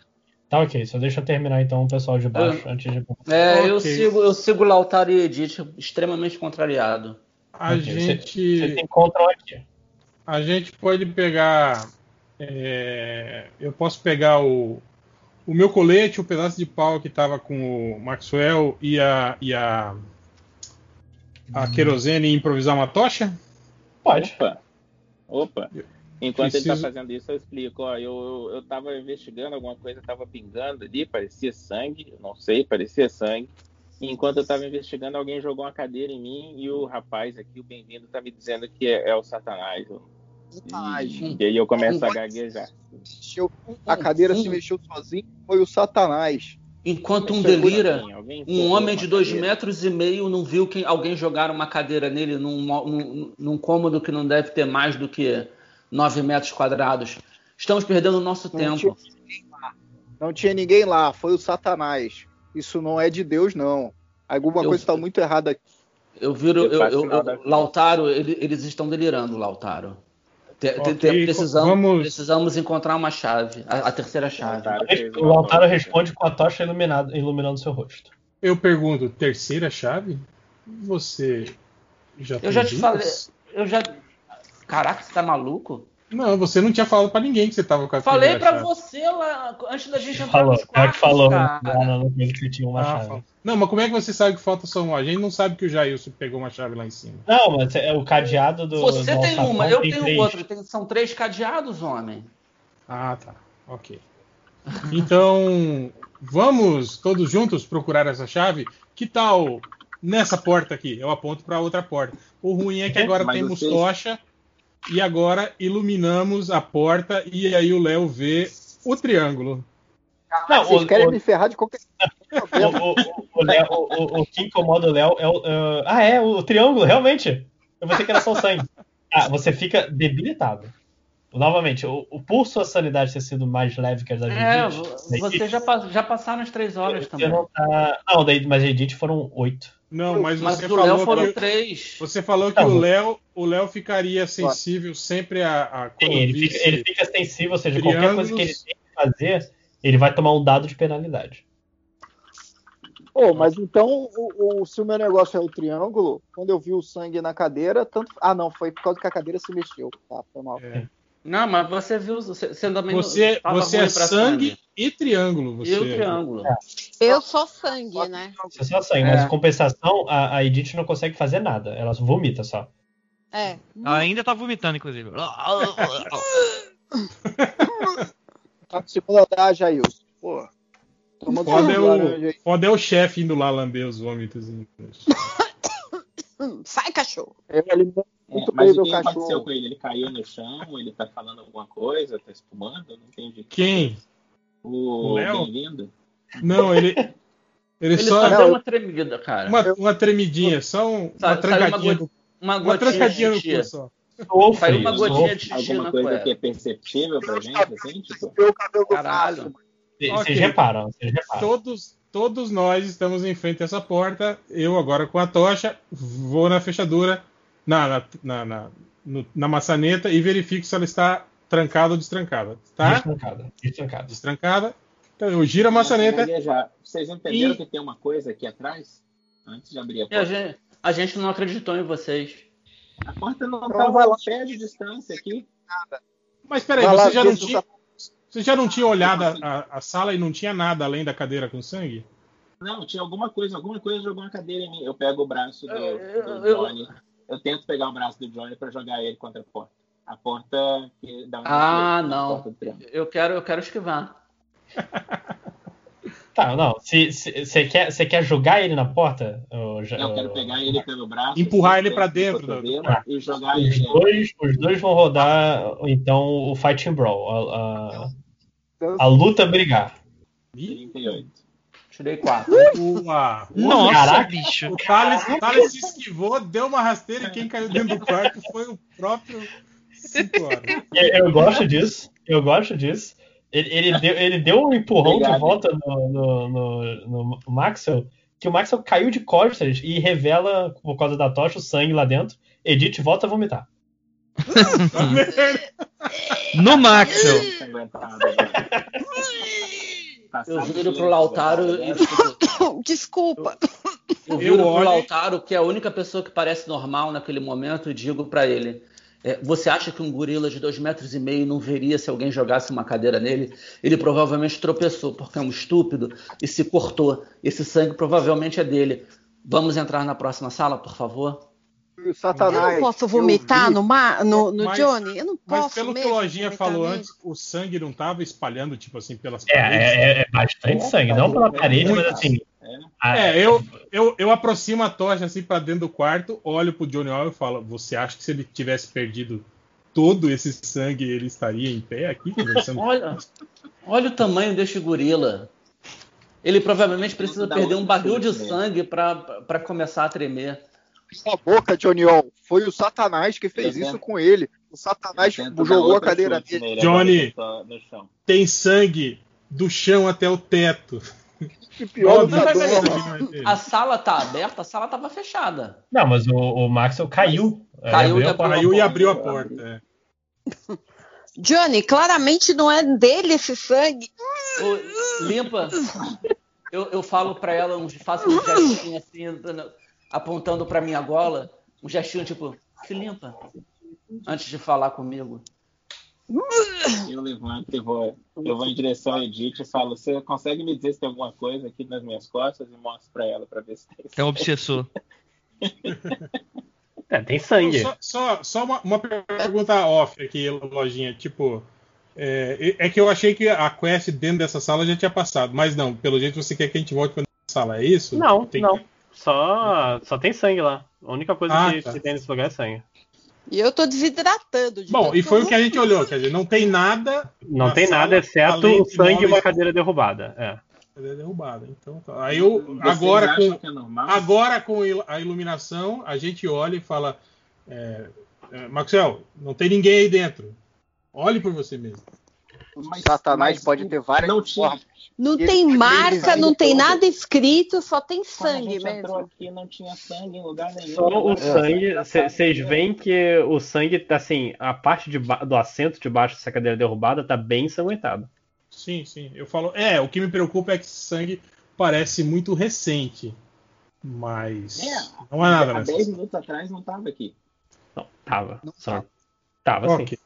Tá ok, só deixa eu terminar então o pessoal de baixo antes de. É, eu Ok. sigo, eu sigo Lautaro e Edith extremamente contrariado. A Ok, você- gente. Vocês encontram aqui. A gente pode pegar. é, eu posso pegar o, o meu colete, o pedaço de pau que tava com o Maxwell e a, e a, a querosene e improvisar uma tocha? Pode. Opa! Opa! Enquanto ele Preciso- tá fazendo isso, eu explico. Ó, eu, eu, tava investigando alguma coisa, tava pingando ali, parecia sangue, não sei, parecia sangue. E enquanto eu tava investigando, alguém jogou uma cadeira em mim e o rapaz aqui, o bem-vindo, tá me dizendo que é, é o Satanás. E, e aí eu começo a gaguejar. A cadeira se mexeu sozinha. Foi o Satanás. Enquanto um delira, um homem de dois cadeira. metros e meio não viu quem, alguém jogar uma cadeira nele num, num, num cômodo que não deve ter mais do que nove metros quadrados. Estamos perdendo o nosso Não tempo. tinha. Não tinha ninguém lá. Foi o Satanás. Isso não é de Deus, não. Alguma Eu- coisa está muito errada aqui. Eu viro, Eu eu, eu- Lautaro, ele- eles estão delirando, Lautaro. Te- te- Ok, te- precisamos, vamos- precisamos encontrar uma chave, a, a terceira chave. O Lautaro responde com a tocha iluminado, iluminando seu rosto. Eu pergunto, terceira chave? Você já Eu já te falei, eu já. Caraca, você tá maluco? Não, você não tinha falado pra ninguém que você tava com a Falei pra chave. você lá, antes da gente entrar Falou, nos que falou cara. no coisa que tinha uma Ah. Não, mas como é que você sabe que falta só uma? A gente não sabe que o Jailson pegou uma chave lá em cima. Não, mas é o cadeado do. Você do tem uma, eu tem tenho três. outra. Tem- são três cadeados, homem. Ah, tá. Ok. Então, vamos todos juntos procurar essa chave? Que tal nessa porta aqui? Eu aponto para outra porta. O ruim é que agora Mas temos vocês- tocha e agora iluminamos a porta e aí o Léo vê o triângulo. Não, Vocês o- querem o- me ferrar de qualquer O, Léo- o- o- o que incomoda o Léo é o. é- ah, é, o triângulo, realmente. Eu pensei que era só o sangue. Ah, você fica debilitado. Novamente, o, o por sua sanidade ter sido mais leve que as da É, Judite. vo- vocês já, já passaram as três horas você também. não tá. Não, daí, mas a Judite foram oito. Não, mas, Mas você do Léo falou foram que três. você falou que Não. o Léo o Léo ficaria sensível sempre a, a Sim, ele fica, ele fica sensível, ou seja, qualquer coisa que ele triângulos. tem que fazer, ele vai tomar um dado de penalidade. Ô, mas então, o, o- se o meu negócio é o triângulo, quando eu vi o sangue na cadeira, tanto. Ah, não, foi por causa que a cadeira se mexeu. Tá, foi mal. É. Não, mas você viu, você, você também Você, você é pra sangue e triângulo. Você. E o triângulo. Eu sou sangue, né? Isso é só sangue, É. mas em compensação, a, a Edith não consegue fazer nada. Ela vomita só. É. Ela ainda tá vomitando, inclusive. Tá segundo andar, Jailson. Pô. Foda é o, foda é o chefe indo lá lamber os vômitos. Hum, Sai, cachorro. Eu alimento É, muito mas bem o que aconteceu cachorro. com ele? Ele caiu no chão, ele tá falando alguma coisa, tá espumando? Eu Não entendi. Quem? O, O Léo? bem-vindo? Não, ele. Ele, Ele só. só deu uma tremida, cara. Uma, uma tremidinha, só um- uma Sa- uma trancadinha. Uma Uma gotinha trancadinha no cu só. Saiu uma gotinha de xixi Alguma coisa que é perceptível pra gente, assim, tipo... Caralho. Vocês Ok. reparam, vocês reparam. Todos, todos nós estamos em frente a essa porta. Eu agora com a tocha vou na fechadura, na, na, na, na, no- na maçaneta e verifico se ela está trancada ou destrancada. Tá? Destrancada, destrancada. Destrancada. Então eu giro a maçaneta. Vocês entenderam E- que tem uma coisa aqui atrás? Antes de abrir a a porta. gente, a gente não acreditou em vocês. A porta não Então tava vai lá. a pé de distância aqui. Mas peraí, Vai lá você já não tinha. Você já não tinha olhado a, a- a sala e não tinha nada além da cadeira com sangue? Não, tinha alguma coisa, alguma coisa jogou uma cadeira em mim. Eu pego o braço do, do Johnny. Eu tento pegar o braço do Johnny pra jogar ele contra a porta. A porta que dá um Ah, a não. porta do triângulo. Eu quero, eu quero esquivar. Tá, não. Você quer, você quer jogar ele na porta? ô, Ja- Eu quero pegar ele pelo braço, Empurrar ele frente pra do dentro do- Ah. e jogar Os ele. dois, os dois vão rodar, então, o Fighting Brawl. A, a- a luta brigar. Ih, 38. Tirei quatro. Ua. Nossa, Caraca. bicho. O Thales, o Thales se esquivou, deu uma rasteira e quem caiu dentro do quarto foi o próprio 5 horas. Eu, eu gosto disso. Eu gosto disso. Ele, ele deu, ele deu um empurrão Obrigado. de volta no, no, no, no Maxwell, que o Maxwell caiu de costas e revela, por causa da tocha, o sangue lá dentro. Edith volta a vomitar. No Maxwell. Né? Eu viro pro Lautaro e tipo, Desculpa. eu viro pro Lautaro, que é a única pessoa que parece normal naquele momento, e digo pra ele: é, Você acha que um gorila de dois metros e meio não veria se alguém jogasse uma cadeira nele? Ele provavelmente tropeçou porque é um estúpido e se cortou. Esse sangue provavelmente é dele. Vamos entrar na próxima sala, por favor? O Eu Satanás. não posso vomitar vi- no, ma no, no Mas- Johnny? Eu não posso Mas pelo que mesmo o Lojinha falou nele? antes, o sangue não tava espalhando, tipo assim, pelas É, paredes. é, é- é bastante sangue. Não pela parede, mas assim. a- É, eu, eu, eu aproximo a tocha assim pra dentro do quarto, olho pro Johnny Oil e falo: Você acha que se ele tivesse perdido todo esse sangue, ele estaria em pé aqui conversando? Olha, olha o tamanho deste gorila. Ele provavelmente precisa perder um barril de sangue pra começar a tremer. Cala a boca, Johnny Ol. Foi o Satanás que fez isso com ele. O Satanás jogou a cadeira nele Johnny. Tem sangue do chão até o teto. Que pior mas- não é dele. A sala tá aberta, a sala tava fechada. Não, mas o, o Maxwell caiu. Caiu Ele e abriu a porta. Caiu e abriu a porta. é. Johnny, claramente não é dele esse sangue. Ô, limpa. Eu, eu falo pra ela, um, faço um gestinho assim, apontando pra minha gola. Um gestinho tipo, se limpa. Antes de falar comigo. Eu levanto e vou, eu vou em direção a Edith e falo: Você consegue me dizer se tem alguma coisa aqui nas minhas costas? E mostro pra ela pra ver se tem. É um obsessor. É, tem sangue. Só, só, só uma, uma pergunta off aqui, lojinha. Tipo, é, é que eu achei que a quest dentro dessa sala já tinha passado, mas não, pelo jeito você quer que a gente volte pra sala, é isso? Não, Tem não. que- Só, só tem sangue lá. A única coisa Ah, que, tá. que tem nesse lugar é sangue. E eu tô desidratando. De Bom, e foi o que a gente olhou, quer dizer, não tem nada. Não na tem sala, nada exceto o de sangue e uma cadeira derrubada. É. Cadeira derrubada. Então, tá. Aí eu, Vocês agora com, é agora com a iluminação, a gente olha e fala: é, é, Maxwell, não tem ninguém aí dentro. Olhe por você mesmo. Mas- Satanás mas pode ter várias não tinha. formas. Não Esse tem marca, sangue não tem todo. nada escrito, só tem Quando a sangue gente entrou mesmo. aqui, não tinha sangue em lugar nenhum. Só o É. sangue. Vocês veem que o sangue tá assim. A parte de do assento de baixo dessa cadeira derrubada tá bem ensanguentada. Sim, sim. Eu falo, é, o que me preocupa é que esse sangue parece muito recente. Mas É, não há nada Há nessa 10 sala. minutos atrás não tava aqui. Não, tava. Não Só- tava. Tava sim. Ok.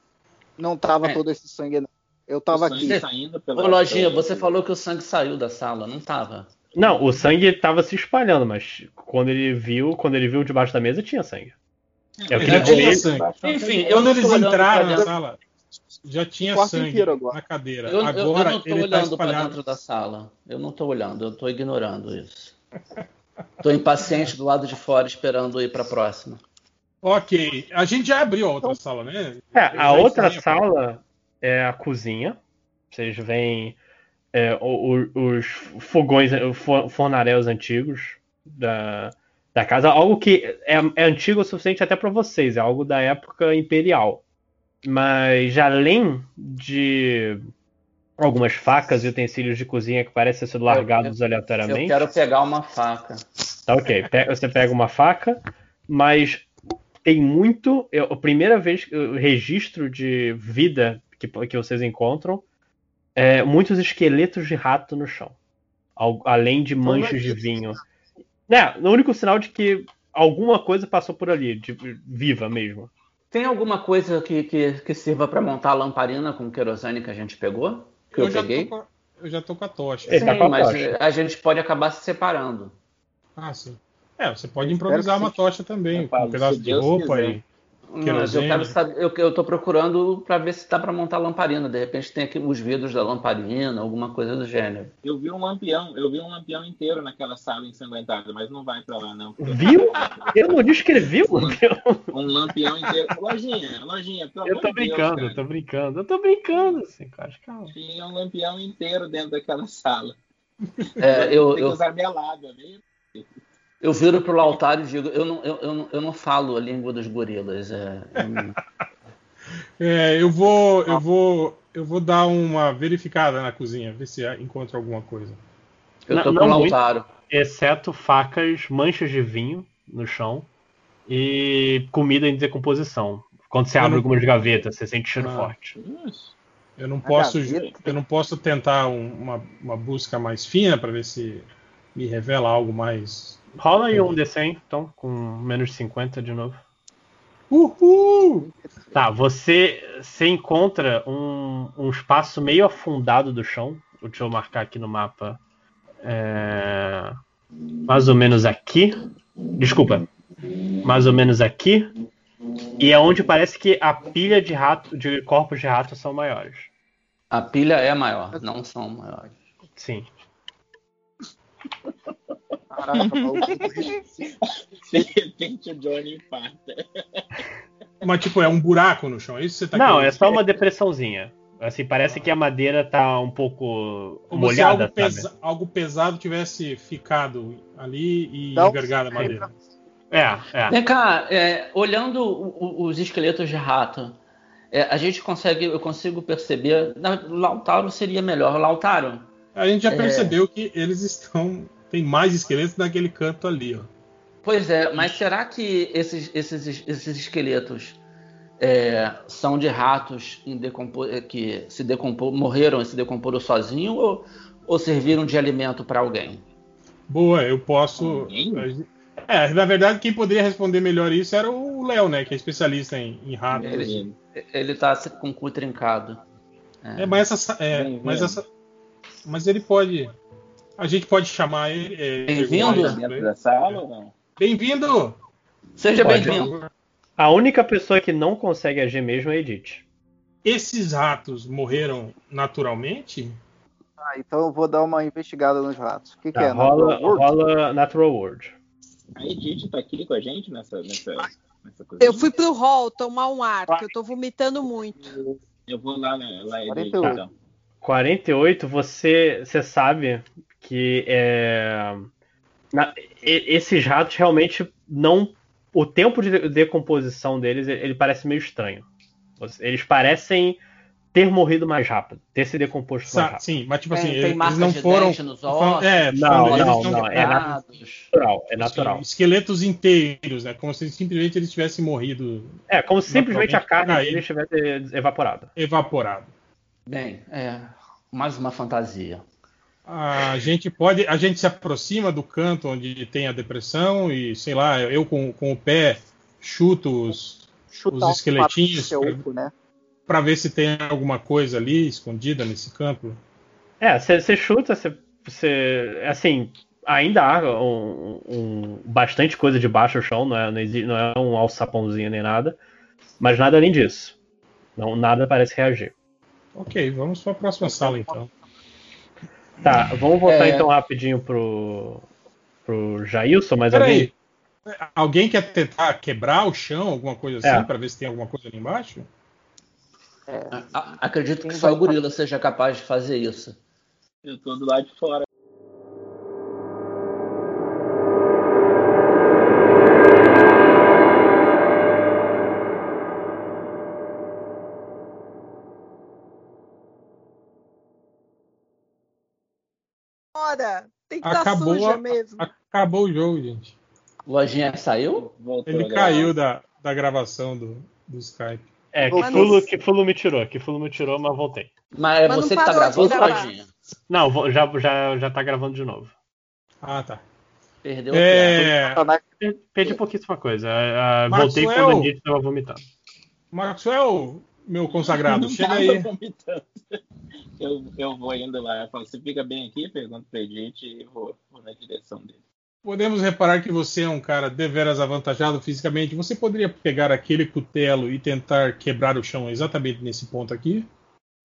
Não tava É. todo esse sangue, não. Eu tava aqui. saindo pela, Ô, Lojinha, você falou que o sangue saiu da sala, não tava? Não, o sangue tava se espalhando, mas quando ele viu, quando ele viu debaixo da mesa, tinha sangue. É o que Já ele tinha sangue. Enfim, eu Quando não eles tô olhando entraram pra na sala, já tinha quarto sangue agora. na cadeira. Eu, eu- eu agora não tô ele tá olhando pra espalhado. dentro da sala. Eu não tô olhando, eu tô ignorando isso. Tô impaciente do lado de fora esperando ir pra próxima. Ok, a gente já abriu a outra sala, né? É, Eu a outra sala é a cozinha. Vocês veem é, o- o- os fogões, fornaréus antigos da, da casa. Algo que é, é antigo o suficiente até para vocês, é algo da época imperial. Mas além de algumas facas e utensílios de cozinha que parecem sido largados Eu aleatoriamente. quero pegar uma faca. Tá ok. Você pega uma faca, mas tem muito. É a primeira vez que o registro de vida que, que vocês encontram é muitos esqueletos de rato no chão. Al- além de manchas de vinho. É, o único sinal de que alguma coisa passou por ali, de, viva mesmo. Tem alguma coisa que, que, que sirva pra montar a lamparina com querosene que a gente pegou? Que eu, já peguei? Tô com a, eu já tô com a tocha. Tá Sim, com a mas tocha. a gente pode acabar se separando. Ah, sim. É, você pode improvisar que uma tocha também, Eu com um pedaço de Deus roupa quiser. e. Mas eu quero saber, eu, eu tô procurando pra ver se dá pra montar a lamparina. De repente tem aqui os vidros da lamparina, alguma coisa do gênero. Eu vi um lampião, eu vi um lampião inteiro naquela sala ensanguentada, mas não vai pra lá, não. porque- Viu? Eu não disse que ele viu. Um lampião inteiro. Lojinha, lojinha, pelo Eu tô Deus, brincando, cara. eu tô brincando, eu tô brincando, assim, cara. Calma. Tinha um lampião inteiro dentro daquela sala. É, eu, Tem que eu, usar minha lábia, viu? Eu viro pro altar e digo, eu não, eu, eu, não, eu não falo a língua dos gorilas. É, eu não- É, eu vou. Eu vou. Eu vou dar uma verificada na cozinha, ver se encontro alguma coisa. eu tô Não- com o muito. Lautaro. Exceto facas, manchas de vinho no chão e comida em decomposição. Quando você Eu abre não- algumas gavetas, você sente cheiro Ah. forte. Isso. Eu não A posso, eu não posso tentar um- uma, uma busca mais fina para ver se me revela algo mais. Rola aí um D100, então, com menos 50 de novo. Uhul! Tá, você, você encontra um, um espaço meio afundado do chão. Deixa eu marcar aqui no mapa. É, mais ou menos aqui. Desculpa. Mais ou menos aqui. E é onde parece que a pilha de rato, de corpos de rato são maiores. A pilha é maior, não são maiores. Sim. Caraca, maluco. De repente o Johnny infarta. Mas tipo, é um buraco no chão, é isso que você tá Não, querendo é só uma depressãozinha. Assim, parece que a madeira tá um pouco Como se molhada, algo, sabe? pesa- algo pesado tivesse ficado ali e Não, envergado a madeira. É, é. Vem cá, é, olhando o- o- os esqueletos de rato, é, a gente consegue, eu consigo perceber. Na, Lautaro seria melhor. Lautaro, A gente já É. percebeu que eles estão. Tem mais esqueletos naquele canto ali, ó. pois é, mas será que esses, esses, esses esqueletos é, são de ratos é, que se decompor, morreram e se decomporam sozinhos ou, ou serviram de alimento para alguém? Boa, eu posso. Alguém? É, na verdade, quem poderia responder melhor isso era o Léo, né? Que é especialista em, em ratos. Ele- Ele tá com o cu trincado. É, mas essa. É, mas essa. Mas ele pode. A gente pode chamar ele. é, Bem-vindo. Dentro da sala ou não? Bem-vindo! Seja bem-vindo. A única pessoa que não consegue agir mesmo é a Edith. Esses ratos morreram naturalmente? Ah, então eu vou dar uma investigada nos ratos. O que, que Tá, é? rola, Natural World? rola Natural World. A Edith tá aqui com a gente nessa, nessa, nessa coisa. Eu fui pro hall tomar um ar, porque eu tô vomitando muito. Eu vou lá, né, lá Edith, 48. então. 48, você, você sabe que é, na- esses ratos realmente não. O tempo de decomposição deles ele parece meio estranho. Eles parecem ter morrido mais rápido, ter se decomposto mais rápido. Sim, mas tipo Tem- assim, tem eles marcas não de foram. dente nos foram- ossos. é, Não, foram- eles não, não- não, é natural, é assim, natural. esqueletos inteiros, né? Como se simplesmente eles tivessem morrido É, como se simplesmente a carne Naturalmente, deles tivesse evaporado. evaporado. Bem, é mais uma fantasia. A gente pode. A gente se aproxima do canto onde tem a depressão e, sei lá, eu com, com o pé chuto os, Chutar os esqueletinhos seu, né? para ver se tem alguma coisa ali escondida nesse campo. É, você chuta, você. Assim, ainda há um, um- bastante coisa debaixo do chão, não é, não é um alçapãozinho nem nada. Mas nada além disso. Não, nada parece reagir. Ok, vamos para a próxima sala então. Tá, vamos voltar É. então rapidinho pro. pro Jailson, mas alguém. Alguém quer tentar quebrar o chão, alguma coisa assim, É. para ver se tem alguma coisa ali embaixo? A- Acredito que só o gorila seja capaz de fazer isso. Eu tô do lado de fora. Tem que estar Acabou, suja a- mesmo. acabou o jogo, gente. Lojinha saiu? Voltou, Ele caiu da, da gravação do, do Skype. É, Mas Kifulo, não- Kifulo me tirou, Kifulo me tirou, mas voltei. Mas é você que tá gravando. Lojinha? Não, já, já, já tá gravando de novo. Ah, tá. Perdeu o tempo. É, Perdi pouquíssima coisa. Ah, Maxwell. voltei quando a gente tava vomitando. Maxwell, meu consagrado, Não chega aí. Eu, eu vou indo lá. Eu falo, você fica bem aqui? Pergunto pra Edith e vou, vou na direção dele. Podemos reparar que você é um cara deveras avantajado fisicamente. Você poderia pegar aquele cutelo e tentar quebrar o chão exatamente nesse ponto aqui?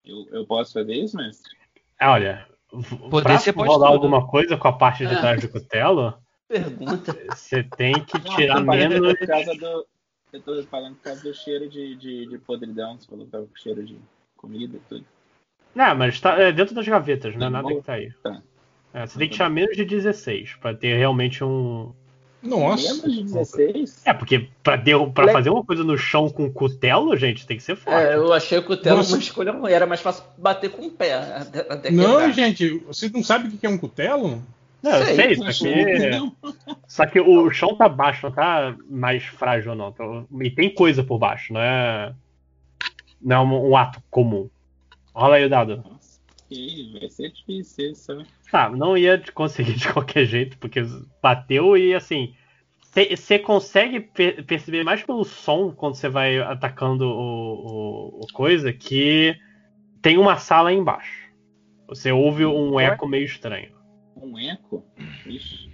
Eu, eu posso fazer isso, mestre? Ah, Olha, Poder pra você pode rolar tudo. alguma coisa com a parte de Ah. trás do cutelo, Pergunta. você tem que tirar menos. por causa do. Eu tô falando por causa do cheiro de, de, de podridão. Você falou que tava com cheiro de comida e tudo. Não, mas tá é dentro das gavetas, não é nada bom. que tá aí. Tá. É, você tem que tirar menos de 16 pra ter realmente um. Nossa. Menos de 16? É, porque pra, pra Le- fazer uma coisa no chão com cutelo, gente, tem que ser forte. É, eu achei que o Telo Nossa. uma escolha ruim. Era mais fácil bater com o pé. Até, até Não, quebrar. gente, você não sabe o que é um cutelo? Não, eu sei, sei, só que, só que o chão tá baixo, não tá mais frágil, não. Então, E tem coisa por baixo, não é. Não é um, um ato comum. Rola aí o dado. Nossa, que vai ser difícil isso, sabe? Tá, não ia conseguir de qualquer jeito, porque bateu e assim. Você consegue per- perceber mais pelo som quando você vai atacando o, o- o coisa que tem uma sala aí embaixo. Você ouve um eco meio estranho. Um eco? Ixi.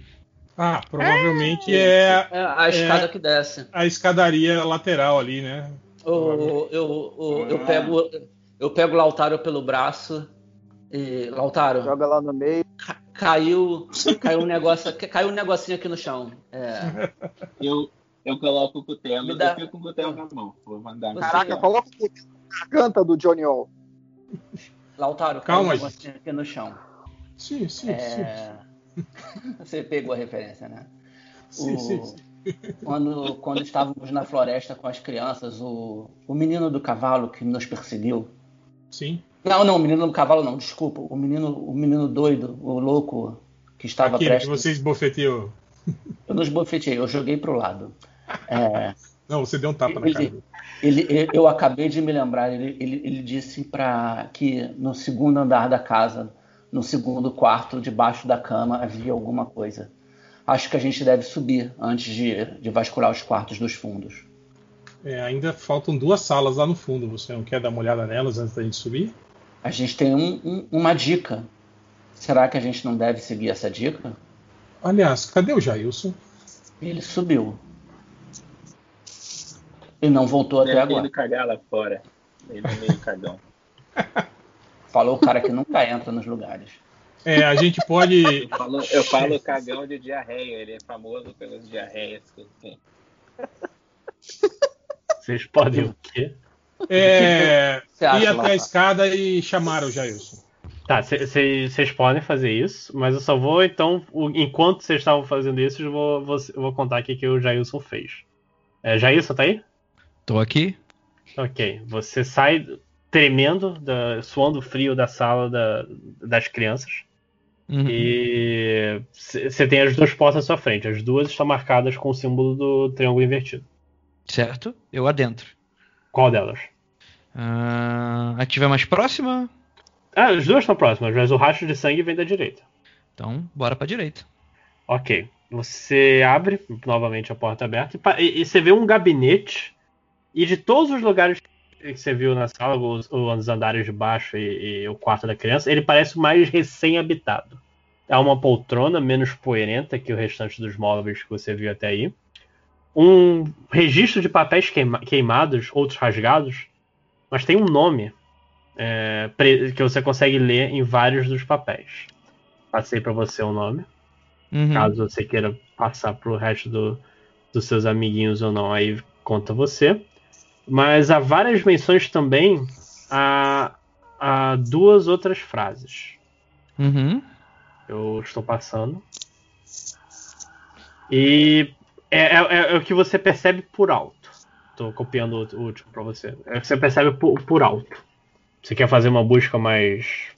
Ah, provavelmente é É, a escada que desce. a escadaria lateral ali, né? Eu, eu, eu, eu Ah. pego eu pego o Lautaro pelo braço e Lautaro joga lá no meio. ca- caiu caiu um negócio caiu um negocinho aqui no chão. É, Eu, eu coloco o cutelo. Me dá- Eu fico com o cutelo na mão. Vou mandar. Você- Caraca, coloca o cutelo na garganta do Johnny All. Lautaro, Calma, caiu um negocinho aqui no chão. Sim, sim, sim. É, Você pegou a referência, né? Sim, o- sim, sim. Quando, quando estávamos na floresta com as crianças, o, o menino do cavalo que nos perseguiu. Sim. Não, não, o menino do cavalo não, desculpa. O menino, o menino doido, o louco que estava Aquele que prestes. vocês bofeteou. Eu não esbofeteei, eu joguei pro lado. É, Não, você deu um tapa na cara. ele, ele- ele- eu acabei de me lembrar, ele, ele, ele disse para que no segundo andar da casa, no segundo quarto, debaixo da cama, havia alguma coisa. Acho que a gente deve subir antes de, de vasculhar os quartos dos fundos. É, ainda faltam duas salas lá no fundo. Você não quer dar uma olhada nelas antes da gente subir? A gente tem um- um- uma dica. Será que a gente não deve seguir essa dica? Aliás, cadê o Jailson? Ele subiu. E não voltou até Deve ter agora. ido cagar lá fora. Ele é meio cagão. Falou o cara que nunca entra nos lugares. É, a gente pode. Eu falo, eu falo cagão de diarreia. Ele é famoso pelas diarreias que ele tem. Vocês podem o quê? É, ir até a escada e chamar o Jailson. Tá, vocês podem fazer isso, mas eu só vou, então, o- enquanto vocês estavam fazendo isso, eu vou, vou, eu vou contar aqui o que o Jailson fez. É, Jailson, tá aí? Tô aqui. Ok. Você sai tremendo, da, suando frio da sala da- das crianças. Uhum. E você tem as duas portas à sua frente. As duas estão marcadas com o símbolo do triângulo invertido. Certo? Eu adentro. Qual delas? Ah, a que tiver mais próxima? Ah, as duas estão próximas, mas o rastro de sangue vem da direita. Então, bora pra direita. Ok. Você abre novamente a porta aberta e e, e você vê um gabinete. E de todos os lugares que você viu na sala, os, os andares de baixo e, e o quarto da criança, ele parece o mais recém-habitado. Há uma poltrona menos poeirenta que o restante dos móveis que você viu até aí. Um registro de papéis queima- queimados, outros rasgados, mas tem um nome é, que você consegue ler em vários dos papéis. Passei para você o nome Uhum. caso você queira passar pro resto do- dos seus amiguinhos ou não, aí conta você. Mas há várias menções também a, a duas outras frases. Uhum. Eu estou passando. E é, é- é o que você percebe por alto. Estou copiando o último para você. É o que você percebe por, por alto. Você quer fazer uma busca mais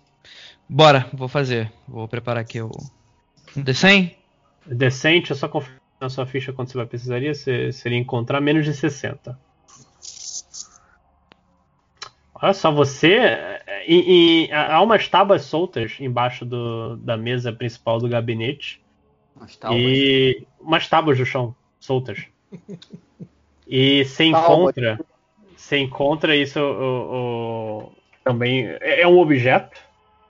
Bora, vou fazer. Vou preparar aqui o. D100? decente? Eu só confio na sua ficha quando você vai precisaria. Seria encontrar menos de 60. Olha só, você. E, e há umas tábuas soltas embaixo do- da mesa principal do gabinete. Mas tá, e umas tábuas do chão soltas. E você Tábua. encontra. Você encontra isso o- o- também. É é um objeto.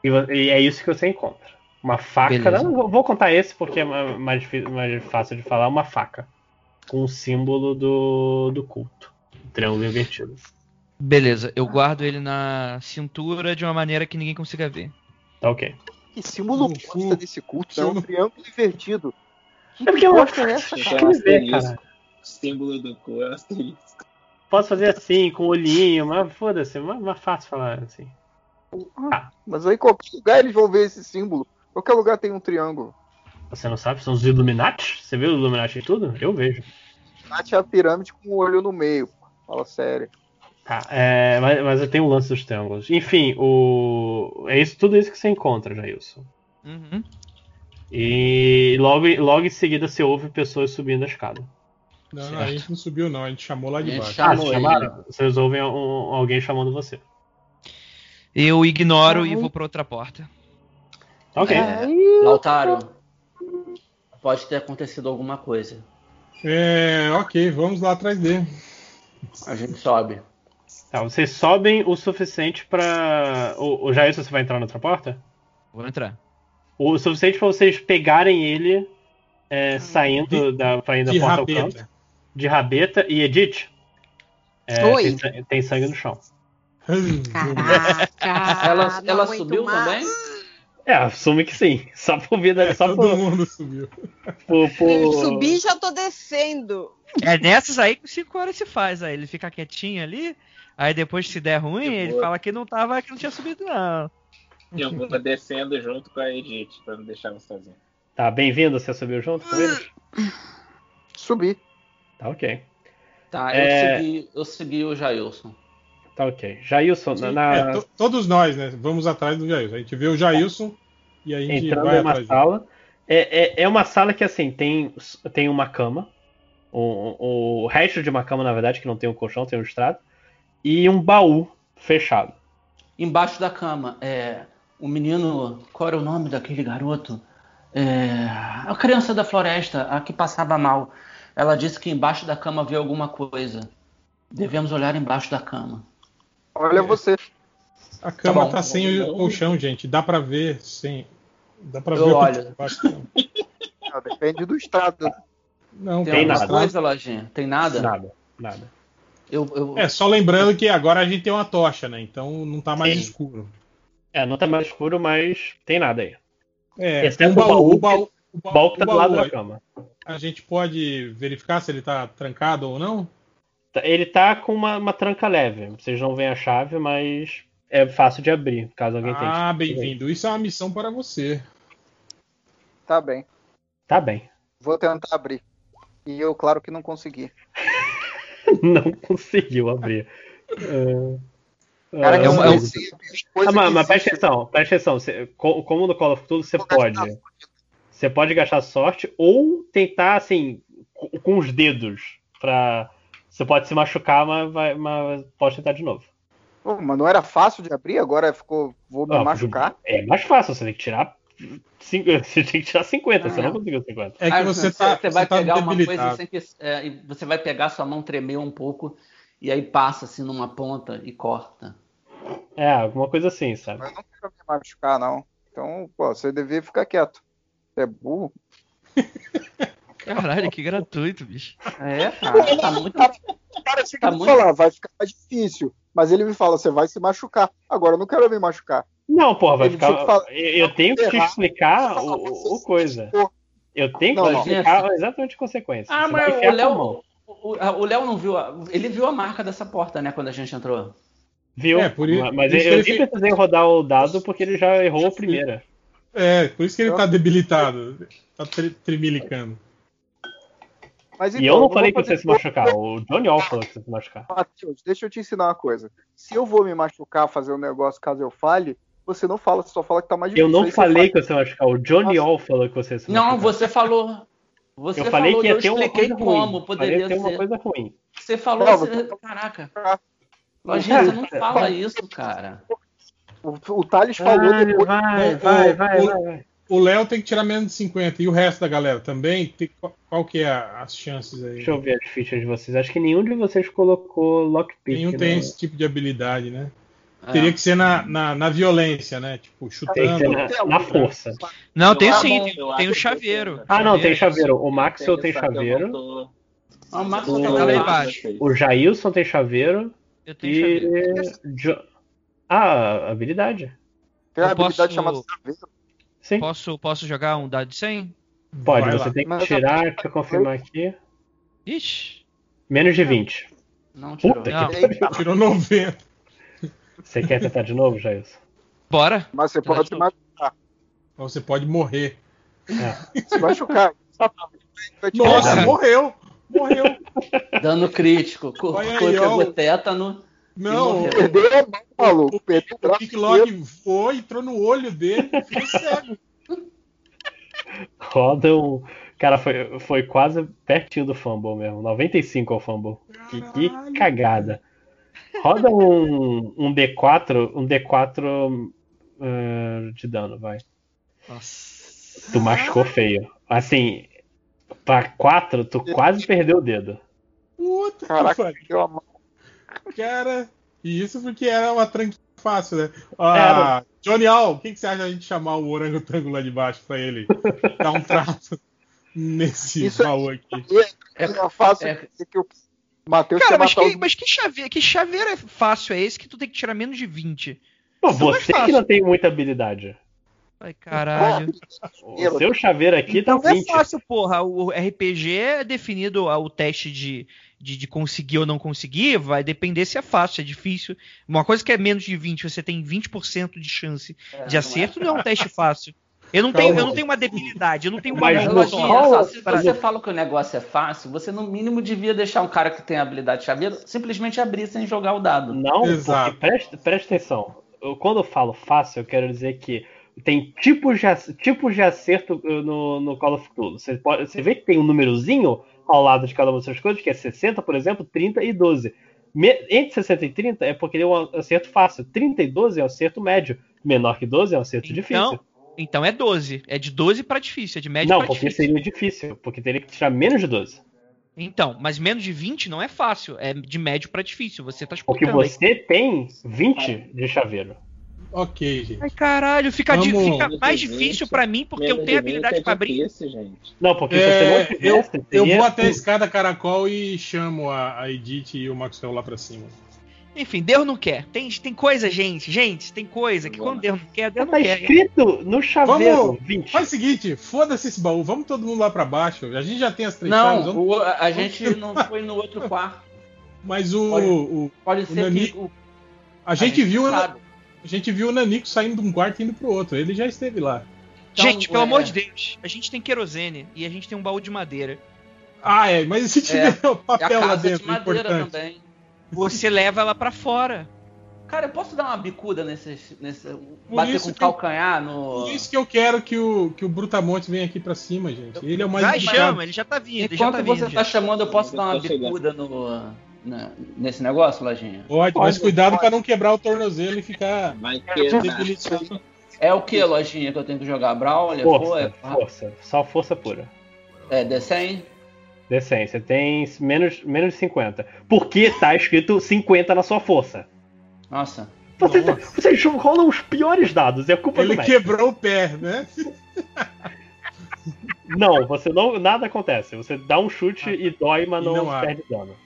E, e é isso que você encontra. Uma faca. Não, vou- contar esse porque é ma- mais, mais fácil de falar. Uma faca. Com o símbolo do, do culto. Triângulo invertido. Beleza, eu guardo ele na cintura de uma maneira que ninguém consiga ver. Tá ok. Que símbolo bosta desse culto? É um triângulo invertido. Que É porque é uma bosta é cara? cara. O símbolo do cu é asterisco. Posso fazer assim, com o olhinho, mas foda-se, mas mais fácil falar assim. Mas aí em qualquer lugar eles vão ver esse símbolo. Qualquer lugar tem um triângulo. Você não sabe? São os Illuminati? Você viu os Illuminati em tudo? Eu vejo. Bate a pirâmide com o olho no meio. Fala sério. Tá, é, mas, mas eu tenho o lance dos triângulos. Enfim, o, é isso, tudo isso que você encontra, Jailson. Uhum. E logo, logo em seguida você ouve pessoas subindo a escada. Não, não, a gente não subiu, não. A gente chamou lá de baixo. Ah, vocês chamaram? Vocês ouvem um- alguém chamando você. Eu ignoro e vou pra outra porta. Ok. É, Lautaro, pode ter acontecido alguma coisa. É, ok, vamos lá atrás dele. A gente sobe. Tá, vocês sobem o suficiente pra. O, o Jailson, você vai entrar na outra porta? Vou entrar. O suficiente pra vocês pegarem ele é, saindo da, pra ir da De porta ao canto. rabeta. De rabeta. E Edith, é, Oi. tem, tem sangue no chão. Caraca, Ela, ela subiu mais. também? É, assume que sim. Só por vida. Só Todo por, mundo subiu. por, por- Eu subi e já tô descendo. É nessas aí que 5 horas se faz. Aí ele fica quietinho ali. Aí depois, se der ruim, De ele fala que não tava, que não tinha subido, não. Eu vou descendo junto com a Edith, pra não deixar você sozinho. Tá, bem-vindo. Você subiu junto com eles? Subi. Tá ok. Tá, É. eu, segui, eu segui o Jailson. Tá ok. Jailson, na, na- É, to- todos nós, né? Vamos atrás do Jailson. A gente vê o Jailson e a gente entrando vai em uma dele. sala. É, é, é uma sala que assim, tem, tem uma cama. O, o resto de uma cama, na verdade, que não tem um colchão, tem um estrado. E um baú fechado. Embaixo da cama, é, o menino. Qual era o nome daquele garoto? É, a criança da floresta, a que passava mal. Ela disse que embaixo da cama havia alguma coisa. Devemos olhar embaixo da cama. Olha você. A cama bom. tá sem o colchão, gente. Dá pra ver sem. Dá pra Eu ver o que olho. embaixo da cama. Ah, depende do estado. Não, Tem, Tem nada. coisa, Lojinha? Tem nada? Nada, nada. Eu, eu- É, só lembrando que agora a gente tem uma tocha, né? Então não tá mais Sim. escuro. É, não tá mais escuro, mas tem nada aí. É, Exceto um baú, o o baú, o O baú, baú que tá o do lado baú, da cama. A gente pode verificar se ele tá trancado ou não? Tá- Ele tá com uma, uma tranca leve. Vocês não veem a chave, mas é fácil de abrir, caso alguém tente. Ah, bem-vindo. Isso é uma missão para você. Tá bem. Tá bem. Vou tentar abrir. E eu, claro que não consegui. Não conseguiu abrir. É, Cara, é, eu uma- é um- Ah, mas, mas presta atenção, presta atenção. Você- co- como no Call of Duty, você pode. gastar Você pode gastar sorte ou tentar, assim, co- com os dedos. Pra... Você pode se machucar, mas, vai, mas pode tentar de novo. Pô, mas não era fácil de abrir, agora ficou. Vou me Ah, machucar. É mais fácil, você tem que tirar. Você tem que tirar 50, você Ah. não conseguiu 50. É que Ah, você tá, você vai tá pegar uma coisa sem que. é, e você vai pegar sua mão tremer um pouco e aí passa assim numa ponta e corta. É, alguma coisa assim, sabe? Mas eu não quero me machucar, não. Então, pô, você devia ficar quieto. Você é burro. Caralho, que gratuito, bicho. É, cara, tá muito. Cara, você Tá muito- falar, vai ficar mais difícil. Mas ele me fala, você vai se machucar. Agora, eu não quero me machucar. Não, porra, vai ficar. Eu tenho que te explicar o, o- o coisa. Eu tenho que Não, te não. explicar exatamente a consequência. Ah, Você mas o Léo. O Léo não viu. a- Ele viu a marca dessa porta, né, quando a gente entrou. Viu? É, por i- mas por isso eu nem precisei rodar o dado porque ele já errou a primeira. É, por isso que ele tá debilitado. Tá tremilicando. Mas E eu não vou falei que você se machucar. O Johnny All falou que você se machucar. Matheus, deixa eu te ensinar uma coisa. Se eu vou me machucar, fazer um negócio caso eu fale, você não fala, você só fala que tá mais Eu difícil. não Aí você falei fala- que você se machucar. O Johnny All falou que você se machucar. Não, você falou. Você Eu falei falou que eu ia ter uma expliquei coisa como ruim. poderia Falei que ia ter uma ser. coisa ruim. Você falou. Não, você- Caraca. Lojinha, você não fala isso, cara. O, o Thales falou Vai, depois. vai, vai, o- vai, o- vai, vai. O Léo tem que tirar menos de 50. E o resto da galera também? Tem- qual, qual que é a- as chances aí? Deixa eu ver as fichas de vocês. Acho que nenhum de vocês colocou lockpick. Nenhum né? tem esse tipo de habilidade, né? É. Teria que ser na, na, na violência, né? Tipo, Tem que chutando. ser na, na força. Não, tem sim, tem, tem o chaveiro. Ah, não, tem Chaveiro. chaveiro. O Maxwell tem chaveiro. Ah, o Max tô tá lá lá ligado embaixo. com vocês. O Jailson tem chaveiro. Eu tenho chaveiro. E. Jo- Ah, habilidade. Tem uma Eu habilidade posso- chamada Saveiro. Sim. Posso, posso jogar um dado de 100? Pode, Vai você lá. tem que Mas- tirar, deixa eu confirmar aqui. Ixi. Menos de 20. Não tirou. Puta Não. que Tirou 90. Você quer tentar de novo, Jailson? Bora. mas você pode se machucar. Ou você pode morrer. É. Se machucar. Te Nossa, morreu! Morreu! Dano crítico. Co- Olha aí, co- ó. pegou tétano. Não. Perdeu a mão, maluco. Perdeu o inteiro. Log foi, entrou no olho dele e ficou cego. Roda um. Cara, foi, foi quase pertinho do fumble mesmo. 95 ao fumble. Que, que cagada. Roda um, um D4, um D4 uh, de dano, vai. Nossa. Tu machucou feio. Assim, pra 4, tu quase perdeu o dedo. Puta que Caraca, pariu. a mão. Cara, e isso porque era uma tranquinha fácil, né? Ah, Johnny Al, o que, que você acha de a gente chamar o orangotango lá de baixo pra ele dar um trato nesse Isso- baú aqui? É- É fácil é- que o Matheus Cara, mas que, os mas que chaveiro, que chaveiro é fácil é esse que tu tem que tirar menos de 20? Pô, não é você que fácil. não tem muita habilidade. Ai, caralho. O seu chaveiro aqui Então tá é 20. fácil, porra. O RPG é definido ah, o teste de, de, de conseguir ou não conseguir, vai depender se é fácil, se é difícil. Uma coisa que é menos de 20, você tem 20% de chance de acerto, não é um teste fácil. Eu não, tenho, eu não tenho uma debilidade, eu não tenho uma Mas só, se você fala que o negócio é fácil, você no mínimo devia deixar um cara que tem habilidade de chaveiro simplesmente abrir sem jogar o dado. Não, Exato. porque presta, presta atenção. Eu- quando eu falo fácil, eu quero dizer que tem tipos de, tipos de acerto uh, no, no Call of Cthulhu. Você, pode, você vê que tem um númerozinho ao lado de cada uma dessas coisas, que é 60, por exemplo, 30 e 12. Me- entre 60 e 30 é porque ele é um acerto fácil. 30 e 12 é um acerto médio. Menor que 12 é um acerto difícil. Então, é 12. É de 12 pra difícil, é de médio Não, pra porque difícil. seria difícil. Porque teria que tirar menos de 12. Então, mas menos de 20 não é fácil, é de médio pra difícil. Você tá Porque explicando aí. você tem 20 de chaveiro. Ok, gente. Ai, caralho, fica, Vamos- fica mais difícil 20, pra mim porque eu tenho de 20 habilidade é pra abrir. difícil, gente. Não, porque É, você não eu, tivesse, eu teria- vou até a escada caracol e chamo a, a Edith e o Maxwell lá pra cima. Enfim, Deus não quer. Tem, tem coisa, gente. Gente, tem coisa que Vamos quando Deus não quer, Deus Tá não quer. escrito no chaveiro Vamos- 20. Faz o seguinte, foda-se esse baú, vamos todo mundo lá pra baixo. A gente já tem as três chaves, Não, o- a gente não foi no outro quarto. mas o, Olha, o- Pode ser Nani- que o, a gente viu, sabe. a gente viu o Nanico saindo de um quarto e indo pro outro. Ele já esteve lá. Então, gente, pelo é- amor de Deus, a gente tem querosene e a gente tem um baú de madeira. Ah, é, mas e se tiver o É a papel lá casa de dentro, madeira importante. também. Você leva ela pra fora. Cara, eu posso dar uma bicuda nesse. nesse Por bater isso com o que eu- calcanhar no. Por isso que eu quero que o, que o Brutamontes venha aqui pra cima, gente. Ele é o mais Vai, indicado. chama, ele já tá vindo, ele já Enquanto tá você vindo. tá já. chamando, eu posso Eu dar uma bicuda no. na- nesse negócio, Lojinha? Pode, mas cuidado pra não quebrar o tornozelo e ficar Vai quebrar. É o que, Lojinha, que eu tenho que jogar? Brawler? Força, Pô, é, força. Só força pura. é D100? D100, você tem menos, menos de 50. Porque tá escrito 50 na sua força. Nossa. Vocês, vocês rolam os piores dados, é culpa Ele do mestre. quebrou o pé, né? Não, você não. Nada acontece. Você dá um chute e dói, mas E não, não perde dano.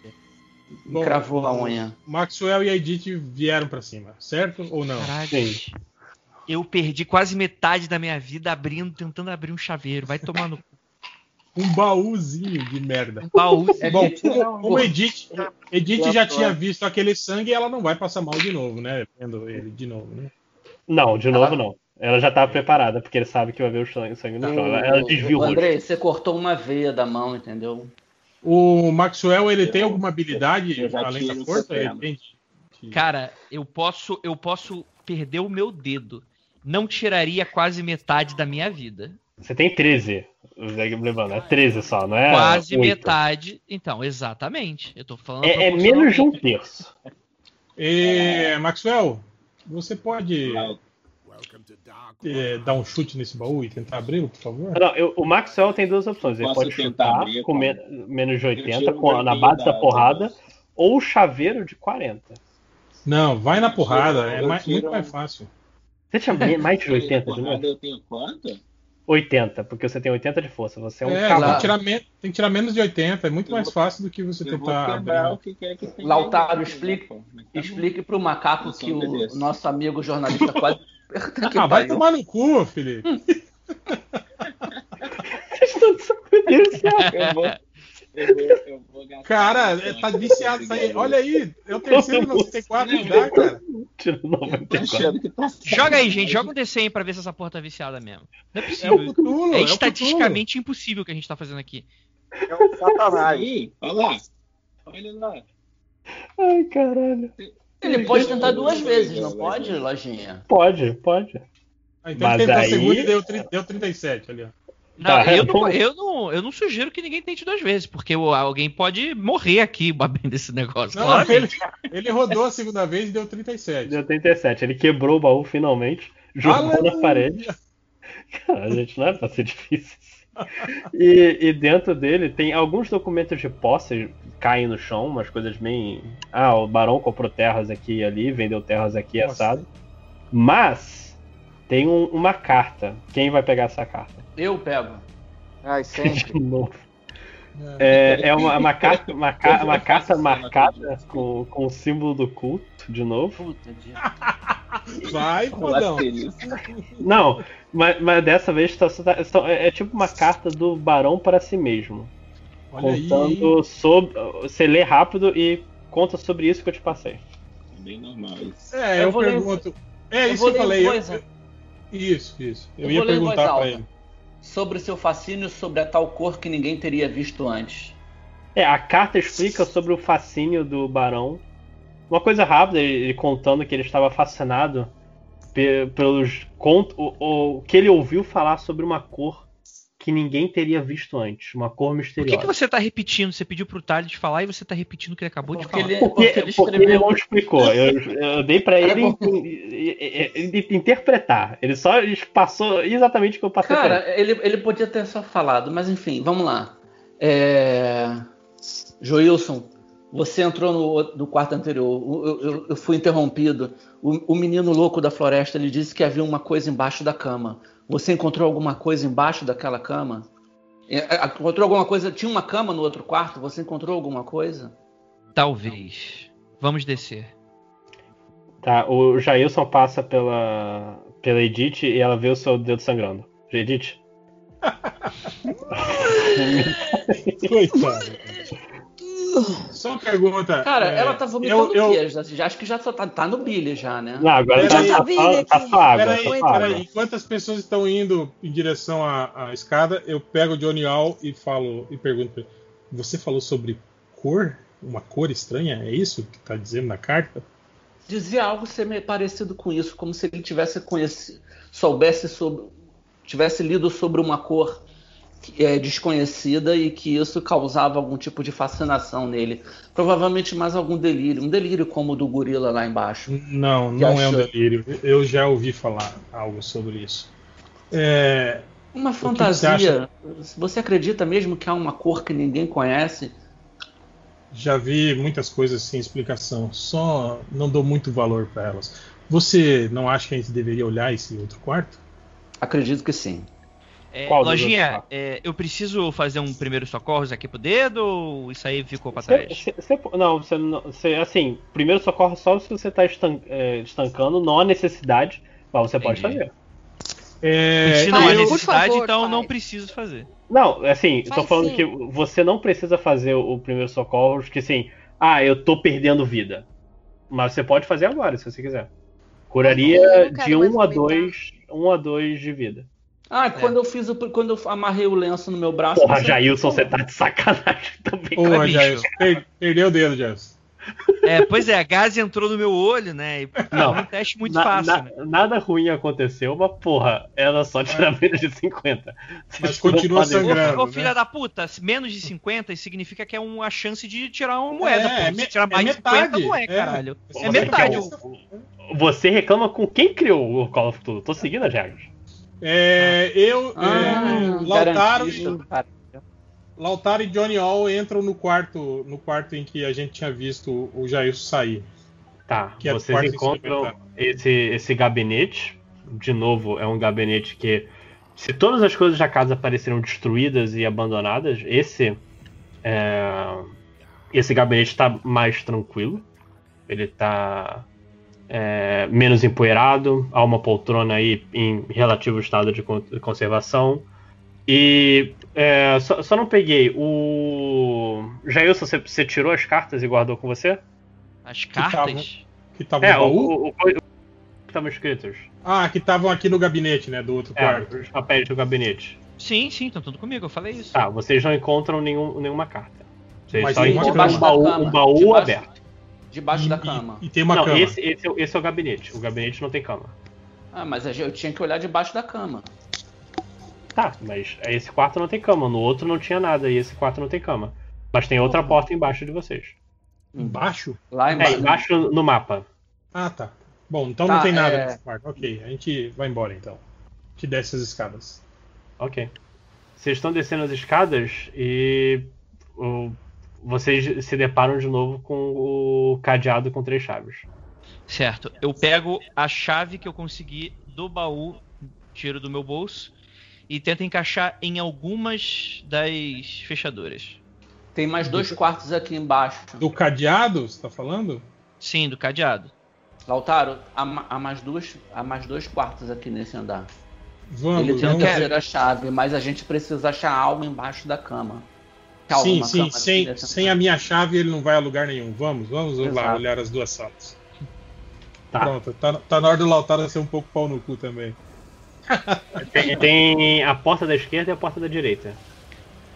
Bom, Cravou a unha. Maxwell e a Edith vieram pra cima, certo ou não? Caralho. Sim. Eu perdi quase metade da minha vida abrindo, tentando abrir um chaveiro. Vai tomando Um baúzinho de merda. um baú. É Bom, como, como Edith, Edith já tinha visto aquele sangue, ela não vai passar mal de novo, né? Vendo ele de novo, né? Não, de novo Ela- não. Ela já tava preparada, porque ele sabe que vai ver o sangue, sangue no chão. Ela, desvia o rosto. Andrei, você cortou uma veia da mão, entendeu? O Maxwell, ele tem alguma habilidade eu além da força? Cara, eu posso, eu posso perder o meu dedo. Não tiraria quase metade da minha vida. Você tem 13. Lembrando, é 13 só, não é? quase 8. metade. Então, exatamente. Eu tô falando. É, é menos de um terço. É, Maxwell, você pode é, dar um chute nesse baú e tentar abri-lo, por favor? Não, eu- o Maxwell tem duas opções. Ele Posso pode chutar abrir com men- menos de 80 tiro um com, na base da da- porrada, da- ou chaveiro de 40. Não, vai na porrada, Eu é mais- muito mais fácil. Você tinha mais de 80 de Porrada, novo? Eu tenho quanto? 80, porque você tem 80 de força. Você é um É, cavalo. tem que, tirar men- tem que tirar menos de 80, é muito mais vou- fácil do que você Eu vou tentar abrir. que quer que. Lautaro, explique- né, tá. Explique pro macaco que o nosso amigo jornalista quase. Ah, vai pariu. tomar no cu, Felipe. Vocês estão de sacanagem. Eu vou. Eu vou, eu vou gastar Cara, um é, tá viciado isso aí. Olha aí, é o terceiro 94 que dá, cara. Tira Eu tô 94. achando que tá Joga aí, gente. Joga um DC aí pra ver se essa porra tá viciada mesmo. Não é É o possível. Cthulhu, É é estatisticamente impossível o que a gente tá fazendo aqui. É o Satanás. Aí, olha lá. Olha lá. Ai, caralho. Ele pode tentar duas vezes, não pode, Lojinha? Pode, pode. Ah, Então Mas ele tentou a aí- segunda e deu, deu 37 ali, ó. Não, Tá, eu, não, eu, não, eu não sugiro que ninguém tente duas vezes, porque alguém pode morrer aqui babendo esse negócio. Não, claramente. ele, ele rodou a segunda vez e deu 37. Deu 37. Ele quebrou o baú finalmente, jogou Aleluia. na parede. Cara, gente, não é pra ser difícil. E, e dentro dele tem alguns documentos de posse caem no chão, umas coisas bem. Ah, o barão comprou terras aqui e ali, vendeu terras aqui Nossa. assado. Mas tem um- uma carta. Quem vai pegar essa carta? Eu pego. Ai, sempre. De novo. É, é uma, uma carta, uma, ca- uma carta marcada com, com o símbolo do culto, de novo. Puta de... Vai, fodão. Asterisco. Não, mas, mas dessa vez tá- tá- é, é tipo uma carta do barão para si mesmo. Olha aí, contando sobre. Você lê rápido e conta sobre isso que eu te passei. É bem normal isso. É, Eu eu, vou ler- pergunto. É eu isso que eu falei. eu- coisa. eu- Isso, isso. Eu, Eu ia perguntar pra alta. ele. Sobre seu fascínio sobre a tal cor que ninguém teria visto antes. É, a carta explica sobre o fascínio do barão. Uma coisa rápida, ele contando que ele estava fascinado pe- pelos cont o, o que ele ouviu falar sobre uma cor que ninguém teria visto antes, uma cor Por misteriosa. que, que você tá repetindo? Você pediu pro Thales falar e você tá repetindo o que ele acabou de Porque falar. ele, Porque, porque ele porque ele escreveu. não explicou. Eu, eu dei pra Era ele in- in- in- in- interpretar. Ele só passou exatamente o que eu passei. Cara, ele, ele podia ter só falado, mas enfim, vamos lá. É... Joilson, você entrou no, no quarto anterior. Eu, eu- eu fui interrompido. O, o menino louco da floresta ele disse que havia uma coisa embaixo da cama. Você encontrou alguma coisa embaixo daquela cama? É, é, Encontrou alguma coisa? Tinha uma cama no outro quarto? Você encontrou alguma coisa? Talvez. Vamos descer. Tá, o Jailson passa pela, pela Edith e ela vê o seu dedo sangrando. Edith? Coitado. Só uma pergunta. Cara, é, ela tá vomitando eu, o eu, quê? Já, já acho que já tá, tá no bilha já, né? Não, agora tá, aí. tá, Tá vindo tá. Peraí, tá peraí. Enquanto as pessoas estão indo em direção à, à escada, eu pego o Johnny All e falo e pergunto pra ele: Você falou sobre cor? Uma cor estranha? É isso que tá dizendo na carta? dizia algo parecido com isso, como se ele tivesse conhecido, soubesse sobre, tivesse lido sobre uma cor é desconhecida e que isso causava algum tipo de fascinação nele. Provavelmente mais algum delírio, um delírio como o do gorila lá embaixo. Não, não é um achou? delírio. Eu já ouvi falar algo sobre isso. É, Uma que você fantasia. Você acredita mesmo que há uma cor que ninguém conhece? já vi muitas coisas sem explicação, só não dou muito valor para elas. Você não acha que a gente deveria olhar esse outro quarto? Acredito que sim. É, Qual lojinha, é, eu preciso fazer um primeiro socorros aqui pro dedo ou isso aí ficou pra Cê- trás? cê- cê- não, você assim, primeiro socorro só se você está estancando, não há necessidade, mas você pode Entendi. fazer. É, Se não há necessidade, favor, então pai. não preciso fazer. Não, assim, eu tô falando sim. que você não precisa fazer o primeiro socorro, que assim, ah, eu tô perdendo vida. Mas você pode fazer agora, se você quiser. Curaria de mais 1 a comentar. 2, 1 a 2 de vida. Ah, quando eu fiz o, quando eu amarrei o lenço no meu braço. Porra, você- Jailson, você tá de sacanagem também. Porra. Jailson, per- perdeu o dedo, Jailson. É, pois é, a gás entrou no meu olho, né? E Não. é um teste muito Na- fácil, na- né? Nada ruim aconteceu, mas porra, ela só tira menos de 50. Mas Vocês continua não podem- sangrando. Ô, ô né? filha da puta, se menos de 50 isso significa que é uma chance de tirar uma moeda, É, pô. é tirar é mais de 50 metade, não é, é. caralho. Você É metade. Você reclama com quem criou o Call of Duty. Tô seguindo as regras. É, eu, Ah, é, Lautaro, garantista, cara. Lautaro e Johnny All entram no quarto, no quarto em que a gente tinha visto o Jailson sair. Tá, Que é vocês encontram experimental. esse, esse gabinete. De novo, é um gabinete que, se todas as coisas da casa pareceram destruídas e abandonadas, esse é, esse gabinete está mais tranquilo. Ele está é, menos empoeirado. Há uma poltrona aí em relativo estado de con- conservação. E é, só, só não peguei o. Jailson, você, você tirou as cartas e guardou com você? As cartas? Que tava É, no o, baú? o, o, o que estavam escritos. Ah, que estavam aqui no gabinete, né? Do outro É, quarto. os papéis do gabinete. Sim, sim, estão tudo comigo, eu falei isso. Tá, vocês não encontram nenhum, nenhuma carta. Vocês Mas só encontram um baú, um baú aberto. Debaixo e, da cama. E, e tem uma não, cama. esse, esse, é, o- esse é o gabinete. O gabinete não tem cama. Ah, mas eu tinha que olhar debaixo da cama. Tá, mas esse quarto não tem cama. No outro não tinha nada e esse quarto não tem cama. Mas tem outra porta embaixo de vocês. Embaixo? Lá É, embaixo. embaixo no mapa. Ah, tá. Bom, então Tá, não tem nada é- nesse quarto. Ok, a gente vai embora então. A gente desce as escadas. Ok. Vocês estão descendo as escadas e o- vocês se deparam de novo com o cadeado com três chaves. Certo. Eu pego a chave que eu consegui do baú, tiro do meu bolso e tento encaixar em algumas das fechaduras. Tem mais dois quartos aqui embaixo. Do cadeado, você tá falando? Sim, do cadeado. Lautaro, há, há mais duas, há mais dois quartos aqui nesse andar. Vamos, Ele tem vamos. a terceira chave, mas a gente precisa achar algo embaixo da cama. Calma, Sim, sim, cama sem, sem a minha chave ele não vai a lugar nenhum. Vamos, vamos lá Exato. olhar as duas salas. Tá. Pronto, tá, tá na hora do Lautaro ser um pouco pau no cu também. Tem, tem a porta da esquerda e a porta da direita.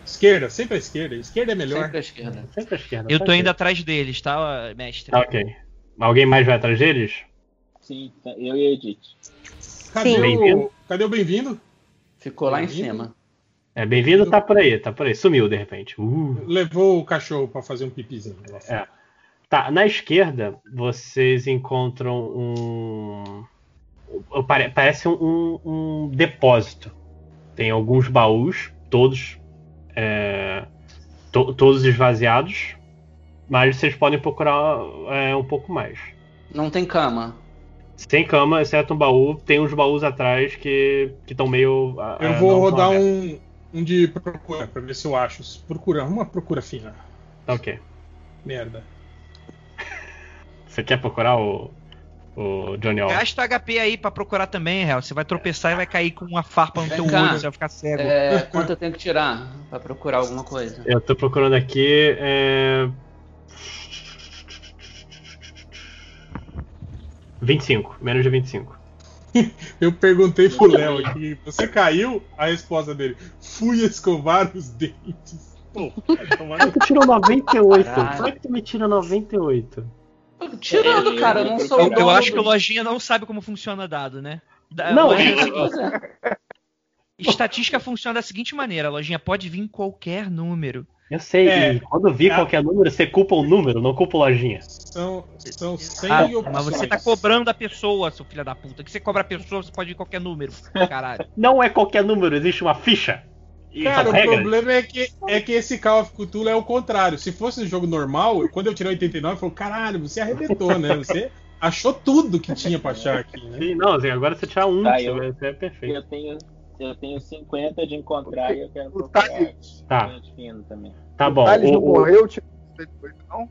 Esquerda, sempre a esquerda. Esquerda é melhor. Sempre à esquerda. Sempre a esquerda. Eu pode tô ser. indo atrás deles, tá, mestre? Tá, ok. Alguém mais vai atrás deles? Sim, tá, eu e a Edith. Cadê Sim. o, Bem-vindo. cadê o bem-vindo? Ficou lá em Bem-vindo. cima. É, bem-vindo, tá por aí, tá por aí. Sumiu de repente. Uh. Levou o cachorro pra fazer um pipizinho. É. Tá, na esquerda vocês encontram um. pare- Parece um, um depósito. Tem alguns baús, todos. é, to- todos esvaziados. Mas vocês podem procurar é, um pouco mais. Não tem cama. Sem cama, exceto um baú. Tem uns baús atrás que estão meio. Eu ah, vou rodar abertos. um, um de procura pra ver se eu acho. Procura, uma procura fina. Tá ok. Merda. Você quer procurar o. O Johnny All? Gasta HP aí pra procurar também, real. Você vai tropeçar e vai cair com uma farpa no Vem teu cá. olho, você vai ficar cego. É, quanto eu tenho que tirar pra procurar alguma coisa? Eu tô procurando aqui. É... 25, menos de 25. Eu perguntei pro Léo aqui, você caiu? A resposta dele, fui escovar os dentes. Pô, Tu tirou 98. Caralho. Como é que tu me tira 98? Tirando, cara, eu não sou o Eu, eu acho que o Lojinha não sabe como funciona dado, né? Da- Não, Pois é. Estatística funciona da seguinte maneira: a lojinha pode vir em qualquer número. Eu sei, É. e quando vir É. qualquer número, você culpa o número, não culpa a lojinha. São, são 100 Ah, opções. mas você tá cobrando a pessoa, seu filho da puta. Que você cobra a pessoa, você pode vir em qualquer número. Caralho. Não é qualquer número, existe uma ficha. E Cara, o regras. problema é que, é que esse Call of Cthulhu é o contrário. Se fosse um jogo normal, quando eu tirei 89, eu falei, caralho, você arrebentou, né? Você achou tudo que tinha pra achar aqui, né? Sim, não, assim, agora você tirar um, Tá, você eu- vai- você é perfeito. Eu tenho, eu tenho 50 de encontrar e eu quero O procurar. Thales- Tá. gente fino também. Tá bom. Thales o- não o- morreu, tipo, depois, não?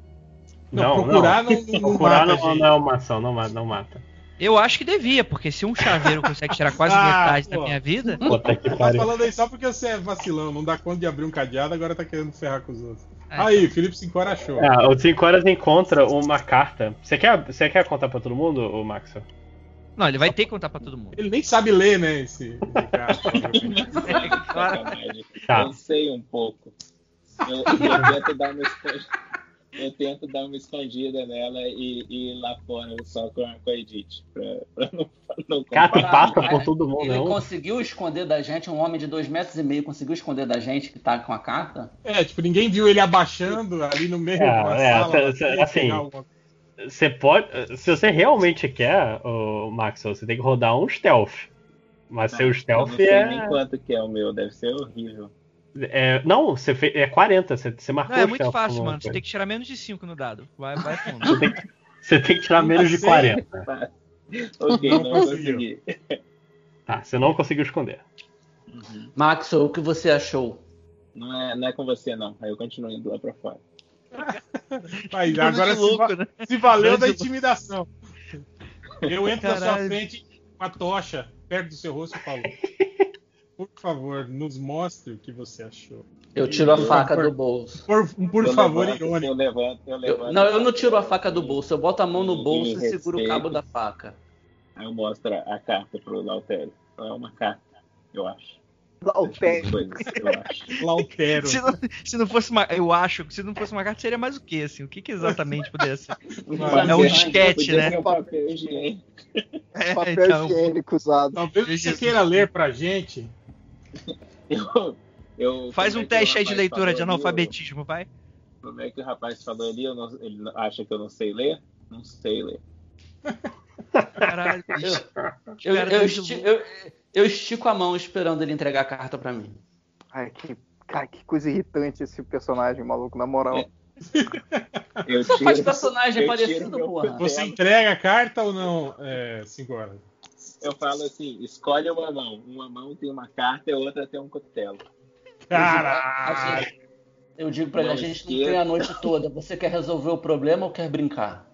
Não, procurar não, não, não Procurar mata, não, gente. não é uma ação, não mata. Não mata. Eu acho que devia, porque se um chaveiro consegue tirar quase Ah, metade da pô. minha vida. Puta que Tá pariu. falando aí só porque você é vacilão, não dá conta de abrir um cadeado, agora tá querendo ferrar com os outros. É. Aí, Felipe Sincora achou. Ah, o 5 horas encontra uma carta. Você quer, você quer contar pra todo mundo, Maxwell? Não, ele vai ter que contar pra todo mundo. Ele nem sabe ler, né, esse, esse cara. Sacanagem. Tá. Eu sei um pouco. Eu, eu tento dar uma escondida, eu tento dar uma escondida nela e, e ir lá fora só com a, com a Edith. Pra, pra não, pra não por todo mundo, Ele não? conseguiu esconder da gente, um homem de dois metros e meio conseguiu esconder da gente que tá com a carta? É, tipo, ninguém viu ele abaixando ali no meio É, da é, sala. pra assim, pegar alguma- Você pode. Se você realmente quer, o Maxwell, você tem que rodar um stealth. Mas seu eu stealth não sei é, nem quanto que é o meu, deve ser horrível. é. Não, você fez, é 40. Você, você marcou Não, é muito stealth fácil, mano. uma Você tem coisa. que tirar menos de 5 no dado. Vai, vai fundo. Você tem que, você tem que tirar menos de Sim. 40. Ok, Não não, consegui. Tá, você não conseguiu esconder. Maxwell, o que você achou? Não é, não é com você, não. Aí eu continuo indo lá pra fora. Aí, agora se, va- louco, né? se valeu da intimidação. Eu entro na sua Caralho. frente com a tocha perto do seu rosto e falo: Por favor, nos mostre o que você achou. Eu tiro a Por faca favor. do bolso. Por, por Eu favor, levanto, irônico. Eu levanto, eu Eu- levanto. não, eu não tiro a faca do bolso, eu boto a mão no bolso e seguro o cabo da faca. Aí eu mostro a carta pro Lautério. Então é uma carta, eu acho. Acho. Lautero. Se não, se não fosse uma. Eu acho que se não fosse uma carta, seria mais o quê, assim? O que, que exatamente poderia ser? Mano, É um ser né? um papel higiênico. É, Papel então, higiênico usado. Talvez você Jesus. queira ler pra gente. Eu, eu, faz um é que teste aí de leitura de analfabetismo, vai. Como é que o rapaz falou ali? Eu não- ele acha que eu não sei ler? Não sei ler. Caralho, Eu, eu eu- eu estico a mão esperando ele entregar a carta pra mim. Ai, que, cara, que coisa irritante esse personagem, maluco, na moral. Eu Você faz tiro- personagem eu parecido, porra. Você É. entrega a carta ou não, é, Sincora? Eu falo assim: escolhe uma mão. Uma mão tem uma carta e a outra tem um cutelo. Caralho! Eu digo pra ele, a gente não tem a noite toda. Você quer resolver o problema ou quer brincar?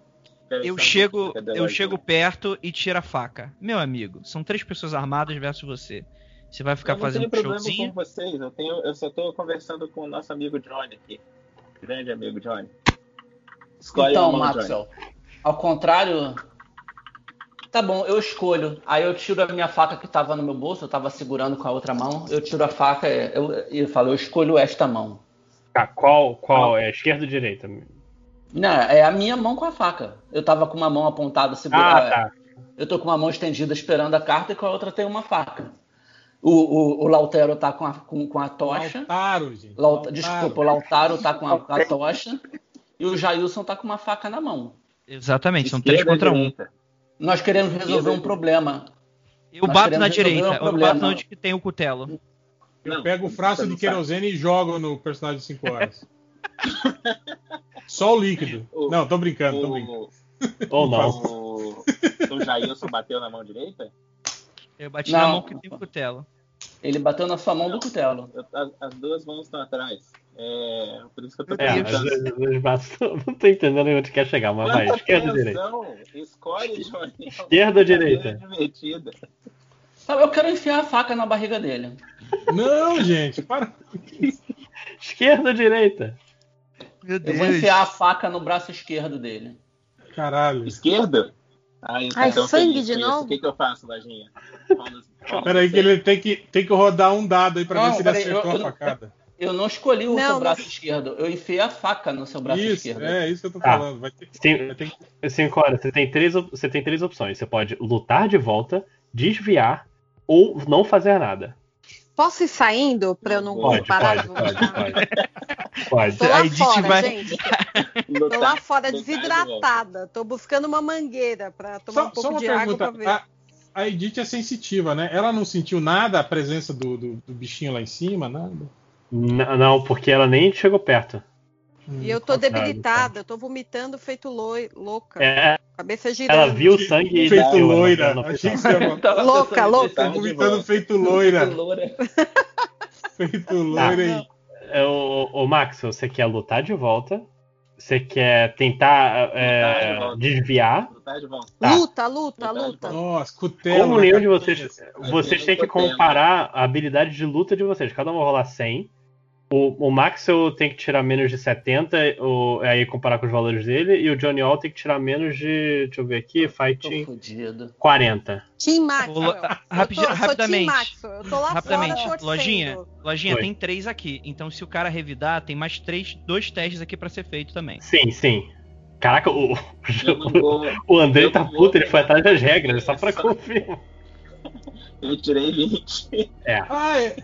Eu chego, eu chego perto e tiro a faca. Meu amigo, são três pessoas armadas versus você. Você vai ficar eu não fazendo tenho problema showzinho? com vocês. Eu, tenho, eu só tô conversando com o nosso amigo Johnny aqui. Grande amigo Johnny. Escolhe então. Maxwell, ao contrário. Tá bom, eu escolho. Aí eu tiro a minha faca que tava no meu bolso, eu tava segurando com a outra mão. Eu tiro a faca eu, e eu falo, eu escolho esta mão. Tá, qual, qual é? Esquerda ou direita? Não, é a minha mão com a faca. Eu tava com uma mão apontada, segurando. Ah, tá. Eu tô com uma mão estendida esperando a carta e com a outra tem uma faca. O, o, o Lautero tá com a, com, com a tocha. Lautaro, gente. Lau- Lautaro. Desculpa, o Lautaro tá com a, com a tocha. E o Jailson tá com uma faca na mão. Exatamente, são três contra um. Nós queremos resolver um problema. Eu Nós bato na direita, um eu problema. bato onde que tem o cutelo. Eu Não, pego o frasco de querosene e jogo no personagem de 5 horas. Só o líquido. O- Não, tô brincando, tô brincando. O, Ou não. o, o Jailson bateu na mão direita? Eu bati Não. na mão que tem o cutelo. Ele bateu na sua mão do cutelo. Eu- as, as duas mãos estão atrás. É, por isso que eu tô É, basta- não tô entendendo onde quer chegar, mas vai. Esquerda ou direita? Escolhe, Johnny. Esquerda ou direita? É divertida. Sabe, Eu quero enfiar a faca na barriga dele. Não, gente, para. Esquerda ou direita? Meu Eu vou enfiar a faca no braço esquerdo dele. Caralho. Esquerda? Ah, então, Ai, então sangue de novo? O que, que eu faço? Fala- fala Peraí, você. que ele tem que, tem que rodar um dado aí pra Não, ver se ele acertou eu- a eu- facada. Eu não escolhi o Não, seu não. braço esquerdo. Eu enfiei a faca no seu braço Isso, esquerdo. é isso que eu tô Tá. falando. Vai ter, Sim, vai ter cinco horas. Você tem, três, você tem três opções. Você pode lutar de volta, desviar ou não fazer nada. Posso ir saindo pra eu não Pode, parar pode, de pode, vomitar? pode. Pode. Tô lá A Edith fora, vai- gente. Tô Lutar- lá fora lutar de desidratada. Tô buscando uma mangueira pra tomar um Só, pouco só uma de água pergunta. pra ver. A, a Edith é sensitiva, né? Ela não sentiu nada a presença do, do, do bichinho lá em cima, nada? N- Não, porque ela nem chegou perto. E eu tô Hum, debilitada, eu tô vomitando feito loi- louca. É, Cabeça girando. ela viu o sangue e Feito desceu, ela loira. não Louca, pensando louca. Tá de vomitando feito loira. Feito loira. É, o, o Max, você quer lutar de volta? Você quer tentar é, de desviar? Lutar de volta. Tá. Luta, luta, luta. Nossa, cutela. Como na nenhum de vocês. Vocês têm que comparar a habilidade de luta de vocês. Cada um vai rolar 100. O, o Maxwell tem que tirar menos de 70, o, aí comparar com os valores dele. E o Johnny All tem que tirar menos de. Deixa eu ver aqui, fighting fudido. 40. Team Maxwell. Tô- rapidamente. Team Maxwell. Eu tô lá Rapidamente, fora lojinha, lojinha Oi. tem três aqui. Então, se o cara revidar, tem mais três, dois testes aqui pra ser feito também. Sim, sim. Caraca, o, vou. o Andrei eu tá não vou puto, ele foi atrás das regras, só pra confirmar. Eu tirei 20. É. Ah, é.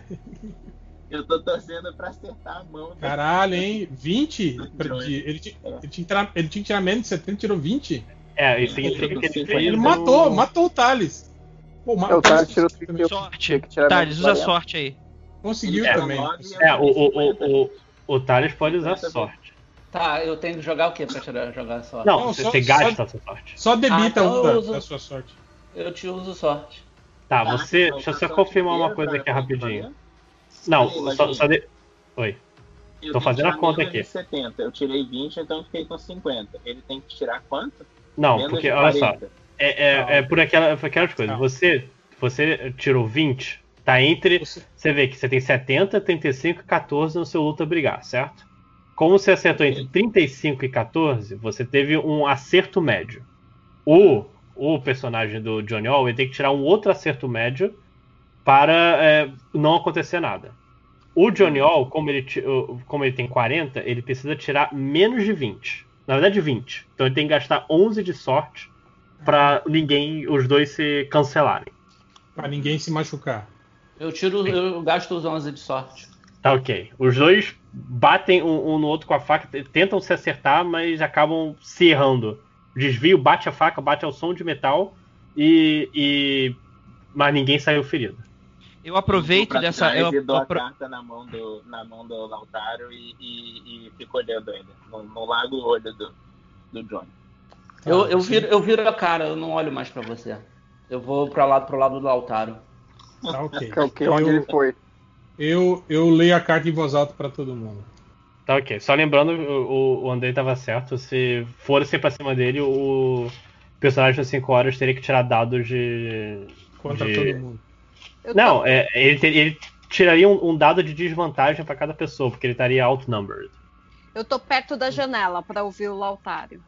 Eu tô torcendo pra acertar a mão. do- Caralho, hein? 20? Do Pra- Johnny. de- Ele, tinha- ele tinha que tirar, ele tinha que tirar menos de 70, tirou 20. É, isso significa que ele. Ele o- matou, matou o Thales. Pô, ma- É, o Thales tirou 30. Sorte. tinha que tirar Thales, usa 40. sorte aí. Conseguiu Ele também. É, o, o, o, o, o Thales pode usar sorte. Tá, eu tenho que jogar o que pra tirar, jogar sorte? Não, Não, você, só- você só- gasta a sua sorte. Só debita Ah, então um eu da, sua sorte. Eu te uso sorte. Tá, Caraca, você. então Deixa eu tá só confirmar uma coisa aqui rapidinho. Não, só, só de. Oi. Eu Tô tenho fazendo que a conta aqui. de 70. Eu tirei 20, então eu fiquei com 50. Ele tem que tirar quanto? Não, menos porque, olha só. 40. É, é, é por aquela, por aquelas coisas. Você, você tirou 20, tá entre. Você- Você vê que você tem 70, 35 e 14 no seu luta brigar, certo? Como você acertou entre 35 e 14, você teve um acerto médio. O, o personagem do Johnny All ele tem que tirar um outro acerto médio para é, não acontecer nada. O Johnny All, como ele, como ele tem 40, ele precisa tirar menos de 20. Na verdade, 20. Então ele tem que gastar 11 de sorte para ninguém, os dois se cancelarem. Pra ninguém se machucar. Eu tiro, eu gasto os 11 de sorte. Tá ok. Os dois batem um, um no outro com a faca, tentam se acertar, mas acabam se errando. Desvio, bate a faca, bate ao som de metal e. e... Mas ninguém saiu ferido. Eu aproveito dessa. Eu, e dou a apro- carta na mão do, na mão do Lautaro e, e, e fico olhando ainda. No, no lago o olho do, do Johnny. Eu, eu, você- viro, eu viro a cara, eu não olho mais pra você. Eu vou pra lá, pro lado do Altaro. Tá ok. Que, onde eu, ele foi. eu, eu leio a carta em voz alta pra todo mundo. Tá ok. Só lembrando, o, o Andrei tava certo. Se for ser pra cima dele, o personagem das 5 horas teria que tirar dados de. Contra de- todo mundo. Eu Não, tô- é, ele, ter- ele tiraria um, um dado de desvantagem pra cada pessoa, porque ele estaria outnumbered. Eu tô perto da janela pra ouvir o Lautário.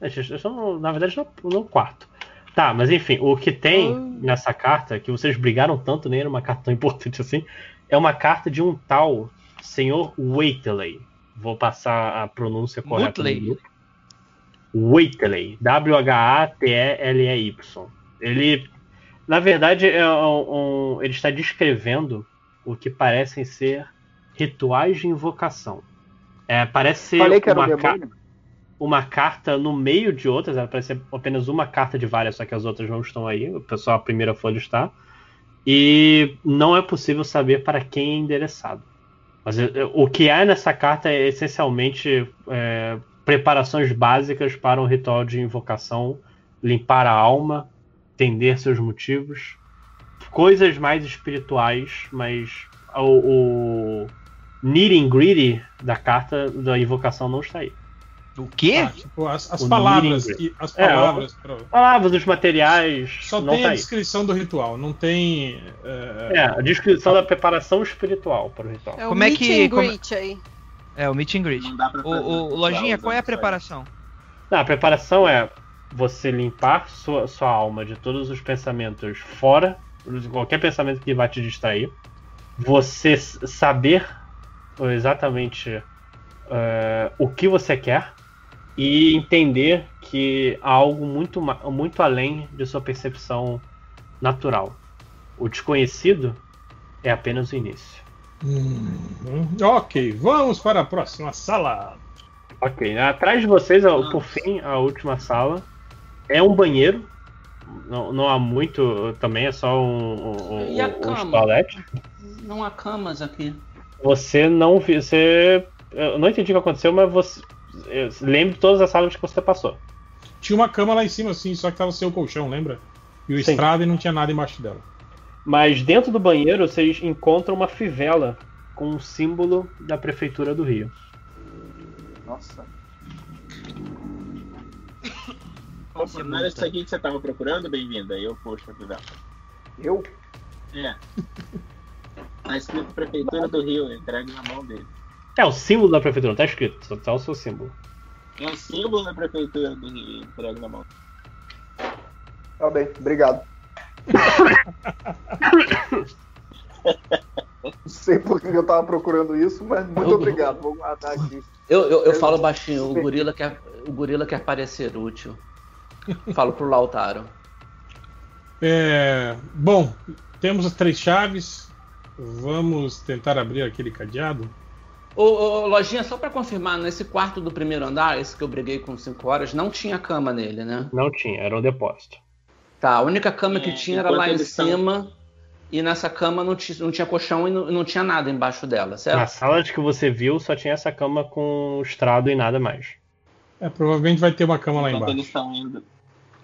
É, Eu estou, na verdade, no, no quarto. Tá, mas enfim, o que tem Hum. nessa carta, que vocês brigaram tanto, nem era uma carta tão importante assim, é uma carta de um tal senhor Waitley. Vou passar a pronúncia correta. Grupo. Waitley. W-H-A-T-E-L-E-Y. Ele, na verdade, é um- um- ele está descrevendo o que parecem ser rituais de invocação. É, parece ser Falei que era um uma ca- uma carta no meio de outras, ela parece ser apenas uma carta de várias, só que as outras não estão aí. O pessoal, a primeira folha está. E não é possível saber para quem é endereçado. Mas é, é, o que há nessa carta é essencialmente é, preparações básicas para um ritual de invocação, limpar a alma, entender seus motivos, coisas mais espirituais, mas o, o nitty gritty da carta da invocação não está aí. O quê? Ah, tipo, as, as O palavras. Que- as É, palavras. pra- Palavras, os materiais, Só não tem tá a aí. descrição do ritual, não tem. é, É, a descrição da preparação espiritual para o ritual. É o Como é meet que- and como- greet aí. É, o meet and greet. O, o- Lojinha, qual é a aí. preparação? Não, a preparação é você limpar sua, sua alma de todos os pensamentos fora, de qualquer pensamento que vai te distrair. Você saber exatamente é, o que você quer e entender que há algo muito, muito além de sua percepção natural. O desconhecido É apenas o início. Hum, ok, vamos para a próxima sala. Ok, atrás de vocês, por fim, a última sala é um banheiro. Não, não há muito também, é só um, um, E a um cama? toalete. Não há camas aqui. Você não viu. Você. Eu não entendi o que aconteceu, mas você. Lembre de todas as salas que você passou. Tinha uma cama lá em cima, assim, só que tava sem o colchão, lembra? E o Sim. estrada e não tinha nada embaixo dela. Mas dentro do banheiro vocês encontram uma fivela com um símbolo da prefeitura do Rio. Nossa. Nossa, não era isso aqui que você tava procurando? Bem-vinda. Eu puxo aqui, Vel. Eu? É. Tá escrito Prefeitura do Rio, entregue na mão dele. É o símbolo da prefeitura, não tá escrito, só tá o seu símbolo. É o símbolo da Prefeitura do Rio, entregue na mão. Tá bem, obrigado. Não sei por que eu tava procurando isso, mas muito Eu- obrigado. Vou guardar aqui. Eu, eu, eu falo baixinho, o gorila, quer, o gorila quer parecer útil. Falo pro Lautaro. É, bom, temos as três chaves. Vamos tentar abrir aquele cadeado. Ô, ô, Lojinha, só pra confirmar, nesse quarto do primeiro andar, esse que eu briguei com 5 horas, não tinha cama nele, né? Não tinha, era um depósito. Tá, a única cama que É, tinha era lá em cima. E nessa cama não, não tinha colchão e não, não tinha nada embaixo dela, Na certo? sala de que você viu só tinha essa cama com estrado e nada mais. É, provavelmente vai ter uma cama lá Enquanto embaixo. eles estão indo.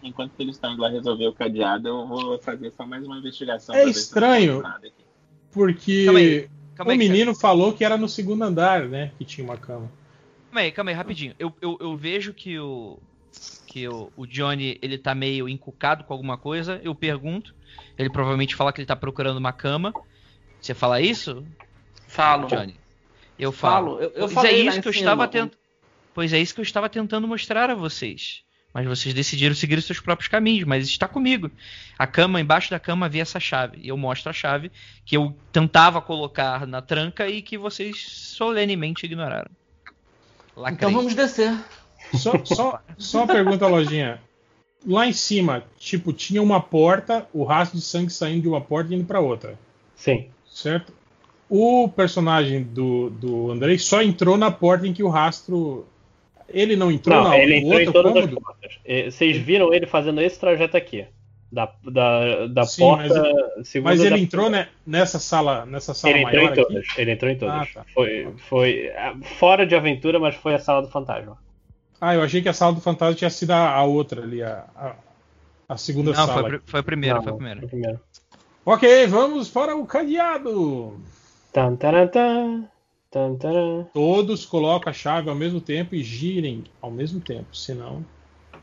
Enquanto eles estão indo lá resolver o cadeado, eu vou fazer só mais uma investigação. É pra ver se eu não estranho. Porque Calma aí, Calma o aí, menino falou que era no segundo andar, né? Que tinha uma cama. Calma aí, calma aí, rapidinho. Eu, eu, eu vejo que o. Que o, o Johnny ele tá meio encucado com alguma coisa. Eu pergunto. Ele provavelmente fala que ele tá procurando uma cama. Você fala isso, Falo. Johnny? Eu falo. Falo. Eu, eu falei é lá isso que eu cima, estava tentando. Pois é isso que eu estava tentando mostrar a vocês. Mas vocês decidiram seguir os seus próprios caminhos, mas está comigo. A cama, embaixo da cama havia essa chave. E eu mostro a chave que eu tentava colocar na tranca e que vocês solenemente ignoraram. Lacrei. Então vamos descer. Só, só, só uma pergunta, lojinha. Lá em cima, tipo, tinha uma porta, o rastro de sangue saindo de uma porta e indo pra outra, Sim. certo? O personagem do, do Andrei só entrou na porta em que o rastro. Ele não entrou Não, na, ele entrou em todas as cômodo? portas. Eh, Vocês viram ele fazendo esse trajeto aqui. Da, da, da Sim, porta. segunda Mas ele da- entrou né, nessa sala, nessa sala Ele entrou maior em aqui? todas. Ele entrou em todas. Ah, tá. Foi, foi ah, fora de aventura, mas foi a sala do fantasma. Ah, eu achei que a sala do fantasma tinha sido a, a outra ali, a, a, a segunda Não, sala. foi, foi a primeira, Não, foi a primeira. foi a primeira. Ok, vamos para o cadeado. Tan, tan, tan, Todos colocam a chave ao mesmo tempo e girem ao mesmo tempo, senão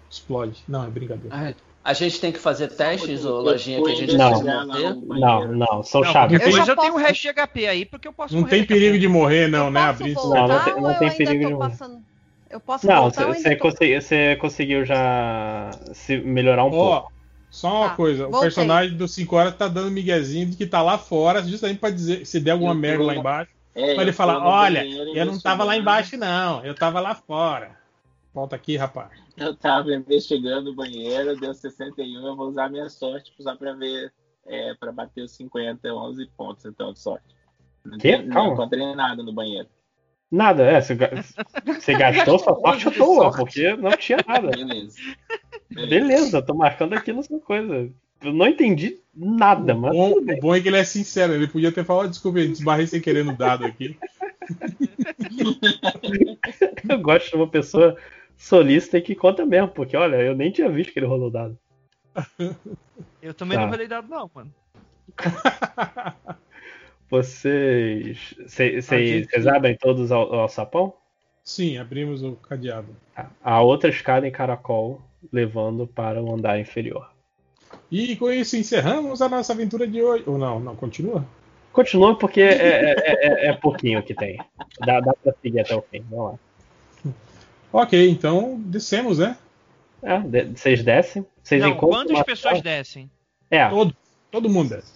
explode. Não, é brincadeira. Ai, A gente tem que fazer testes, ô Lojinha, que a gente Não. precisa manter? Não, não, são Não, chaves. depois já eu, tenho o resto de HP aí, porque eu posso Não morrer tem perigo de morrer, não, eu né? Abrir Não, não tem- não ou eu tem perigo nenhum. passando? Eu posso Não, ou você tô... consegui- você conseguiu já se melhorar um Ó, pouco. só uma Tá, coisa: o personagem do 5 horas tá dando miguezinho de que tá lá fora, justamente pra dizer se der alguma Eu merda lá embaixo, É, pra ele falar: no olha, eu não tava lá embaixo, não, eu tava lá fora. Volta aqui, rapaz. Eu tava investigando o banheiro, deu 61, eu vou usar minha sorte só pra ver, é, pra bater os 50, 11 pontos, então, de sorte. Não, Quê? tem- Calma. não encontrei nada no banheiro. Nada, é. Você, você gastou sua sorte à toa, porque não tinha nada. Beleza. Beleza, tô marcando aqui sua coisa. Eu não entendi nada, O tudo bem. o bom é que ele é sincero, ele podia ter falado, desculpa, eu desbarrei sem querer no dado aqui. Eu gosto de uma pessoa solícita e que conta mesmo, porque olha, eu nem tinha visto que ele rolou dado. Eu também Tá. não rolei dado, não, mano. Vocês. cê- cê- gente- Vocês abrem todos ao, ao sapão? Sim, abrimos o cadeado. Tá. Há outra escada em caracol levando para o andar inferior. E com isso encerramos a nossa aventura de hoje. Ou não, não, continua? Continua porque é, é, é- é pouquinho que tem. Dá, dá pra seguir até o fim. Vamos lá. Ok, então descemos, né? É, de- vocês descem. Vocês não, quantas uma pessoas descem? É, Todo, todo mundo desce.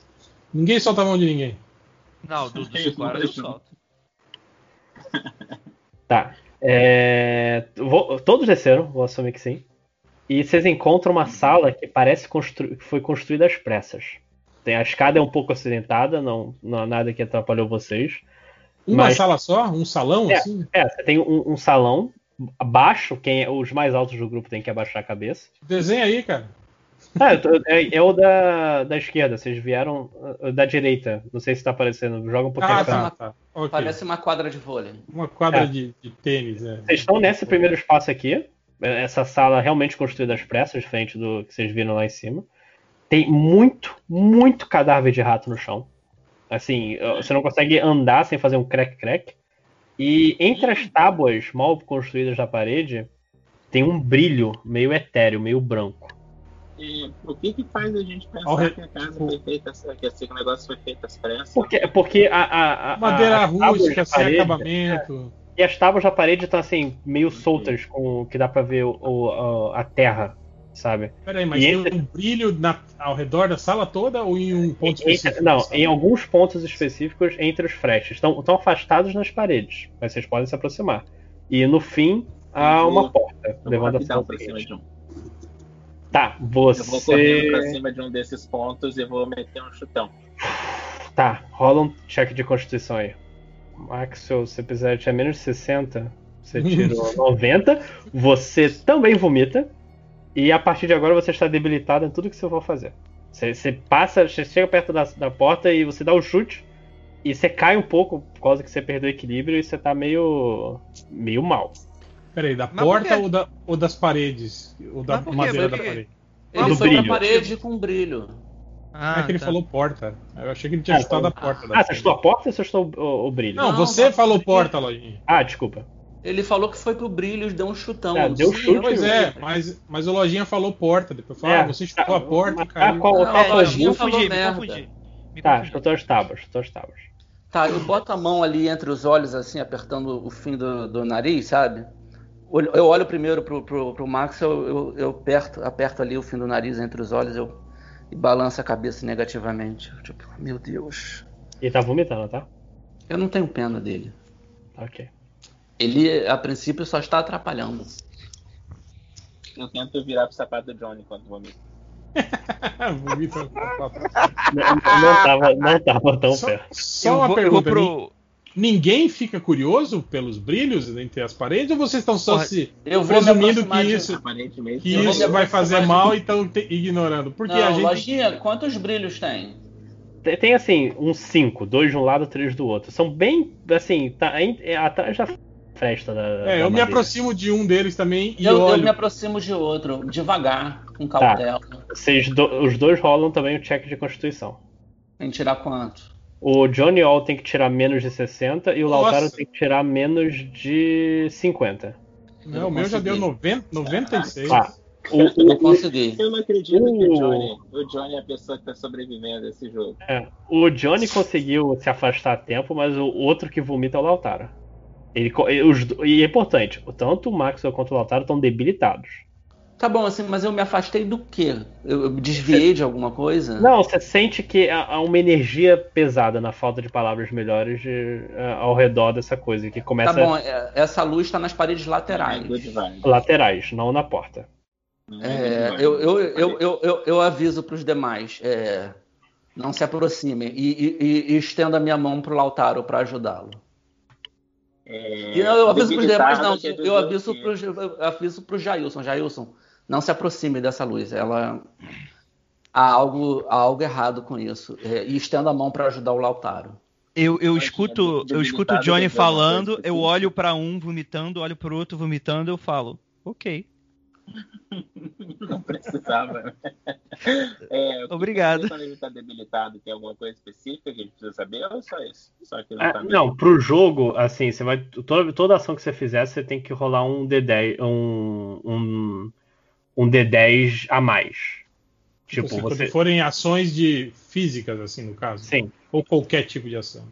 Ninguém solta a mão de ninguém. Não, do, do cinco horas eu solto. Tá. É, vou- todos desceram, vou assumir que sim. E vocês encontram uma sala que parece constru- que foi construída às pressas. Tem, a escada é um pouco acidentada, não, não há nada que atrapalhou vocês. Uma Mas- sala só? Um salão, É. assim? É, você tem um, um salão abaixo, quem é- os mais altos do grupo tem que abaixar a cabeça. Desenha aí, cara. Ah, eu tô- é, é o da, da esquerda, vocês vieram uh, da direita. Não sei se tá aparecendo. Joga um pouquinho Ah, pra tá, tá. Ok. Parece uma quadra de vôlei. Uma quadra É. de, de tênis, é. Vocês estão nesse primeiro espaço aqui. Essa sala realmente construída às pressas, diferente do que vocês viram lá em cima. Tem muito, muito cadáver de rato no chão. Assim, você não consegue andar sem fazer um crack-crack. E entre as tábuas mal construídas da parede, tem um brilho meio etéreo, meio branco. E o que que faz a gente pensar re- que a casa tipo- foi feita, que esse negócio foi feito às pressas? Porque, porque a, a, a, Madeira rústica, sem parede- acabamento. E as tábuas da parede estão assim, meio soltas, com que dá pra ver o, o- a, a terra, sabe? Peraí, mas E tem entre- um brilho na- ao redor da sala toda ou em um ponto Entre- específico? não, em alguns pontos específicos entre os frestes. Estão, estão afastados nas paredes, mas vocês podem se aproximar. E no fim, há vou- uma porta, levando a sala pra cima de um. Tá, Eu vou correndo pra você. cima de um desses pontos e vou meter um chutão. Tá, rola um check de constituição aí. Maxwell, se você precisar tirar menos de 60, você tirou 90. Você também vomita. E a partir de agora você está debilitado em tudo que você for fazer. Você, você passa, você chega perto da, da porta e você dá o chute. E você cai um pouco por causa que você perdeu o equilíbrio e você tá meio. meio mal. Peraí, da Mas porta ou, da, ou das paredes? Ou da madeira da parede? Ele Do foi brilho. pra parede com brilho. Ah, é que ele tá. falou porta. Eu achei que ele tinha Ah, chutado a porta. da Ah, você chutou a porta ou você chutou o, o brilho? Não, Não, você falou porta, Lojinha. Ah, desculpa. Ele falou que foi pro brilho e deu um chutão. Ah, Eu deu chute, Pois é, mas, mas o Lojinha falou porta. Depois falou, É, ah, você chutou a porta e Mas caiu. qual- Não, qual o lojinha falou me merda. confundi. Me Tá, chutou as tábuas, chutou as tábuas. Tá, eu boto a mão ali entre os olhos, assim, apertando o fim do, do nariz, sabe? Eu olho primeiro pro, pro, pro Max, eu, eu, eu aperto, aperto ali o fim do nariz entre os olhos eu, e balanço a cabeça negativamente. Tipo, meu Deus. E tá vomitando, tá? Eu não tenho pena dele. Ok. Ele, a princípio, só está atrapalhando. Eu tento virar pro sapato do Johnny quando vomito. Vomita. Não, não tava, não tava tão Só, perto. só Eu uma vou, eu vou pergunta. pro. Ninguém fica curioso pelos brilhos entre as paredes ou vocês estão só Porra, se me presumindo que isso, Aparentemente. que Eu isso me vai fazer de- mal e estão te- ignorando? Porque Não, a gente. lojinha, quantos brilhos tem? Tem, assim, uns cinco, dois de um lado, três do outro. São bem, assim, tá é atrás da fresta da. É, da eu me madeira. aproximo de um deles também e Eu, eu me aproximo de outro, devagar, com Tá. cautela. Vocês do- os dois rolam também o check de constituição. Tem que tirar quanto? O Johnny All tem que tirar menos de 60 e o Nossa. Lautaro tem que tirar menos de 50. Não, o meu já deu 90, 96. Ah, o, Eu o, consegui. Eu não acredito que Uh. o Johnny, o Johnny é a pessoa que tá sobrevivendo a esse jogo. é, o Johnny conseguiu se afastar a tempo, mas o outro que vomita é o Lautaro. Ele, e os e é importante, tanto o Maxwell quanto o Lautaro estão debilitados. Tá bom, assim, mas eu me afastei do quê? Eu, eu desviei de alguma coisa? Não, você sente que há uma energia pesada, na falta de palavras melhores, de- a- ao redor dessa coisa, que Tá começa bom, é- essa luz tá nas paredes laterais. É, laterais, não na porta. É, eu, eu, eu, eu, eu, eu aviso pros demais. é, não se aproximem e, e, e- e estenda a minha mão pro Lautaro pra ajudá-lo. É, E não, eu aviso pros demais, debilitado não. Eu aviso pro, eu aviso pro Jailson. Jailson, não se aproxime dessa luz. Ela. Há algo, há algo errado com isso. É, e estenda a mão pra ajudar o Lautaro. Eu, eu escuto, eu escuto o Johnny falando, eu olho pra um vomitando, olho pro outro vomitando, eu falo, ok, Não precisava. É, o que Obrigado. Quando ele tá debilitado, tem alguma coisa específica que a gente precisa saber ou só isso? Só que não Ah, tá não, pro jogo, assim, você vai. Toda, toda ação que você fizer, você tem que rolar um D10. Um, um, um D10 a mais. Tipo, se você. forem ações de físicas, assim, no caso. Sim. Ou qualquer tipo de ação.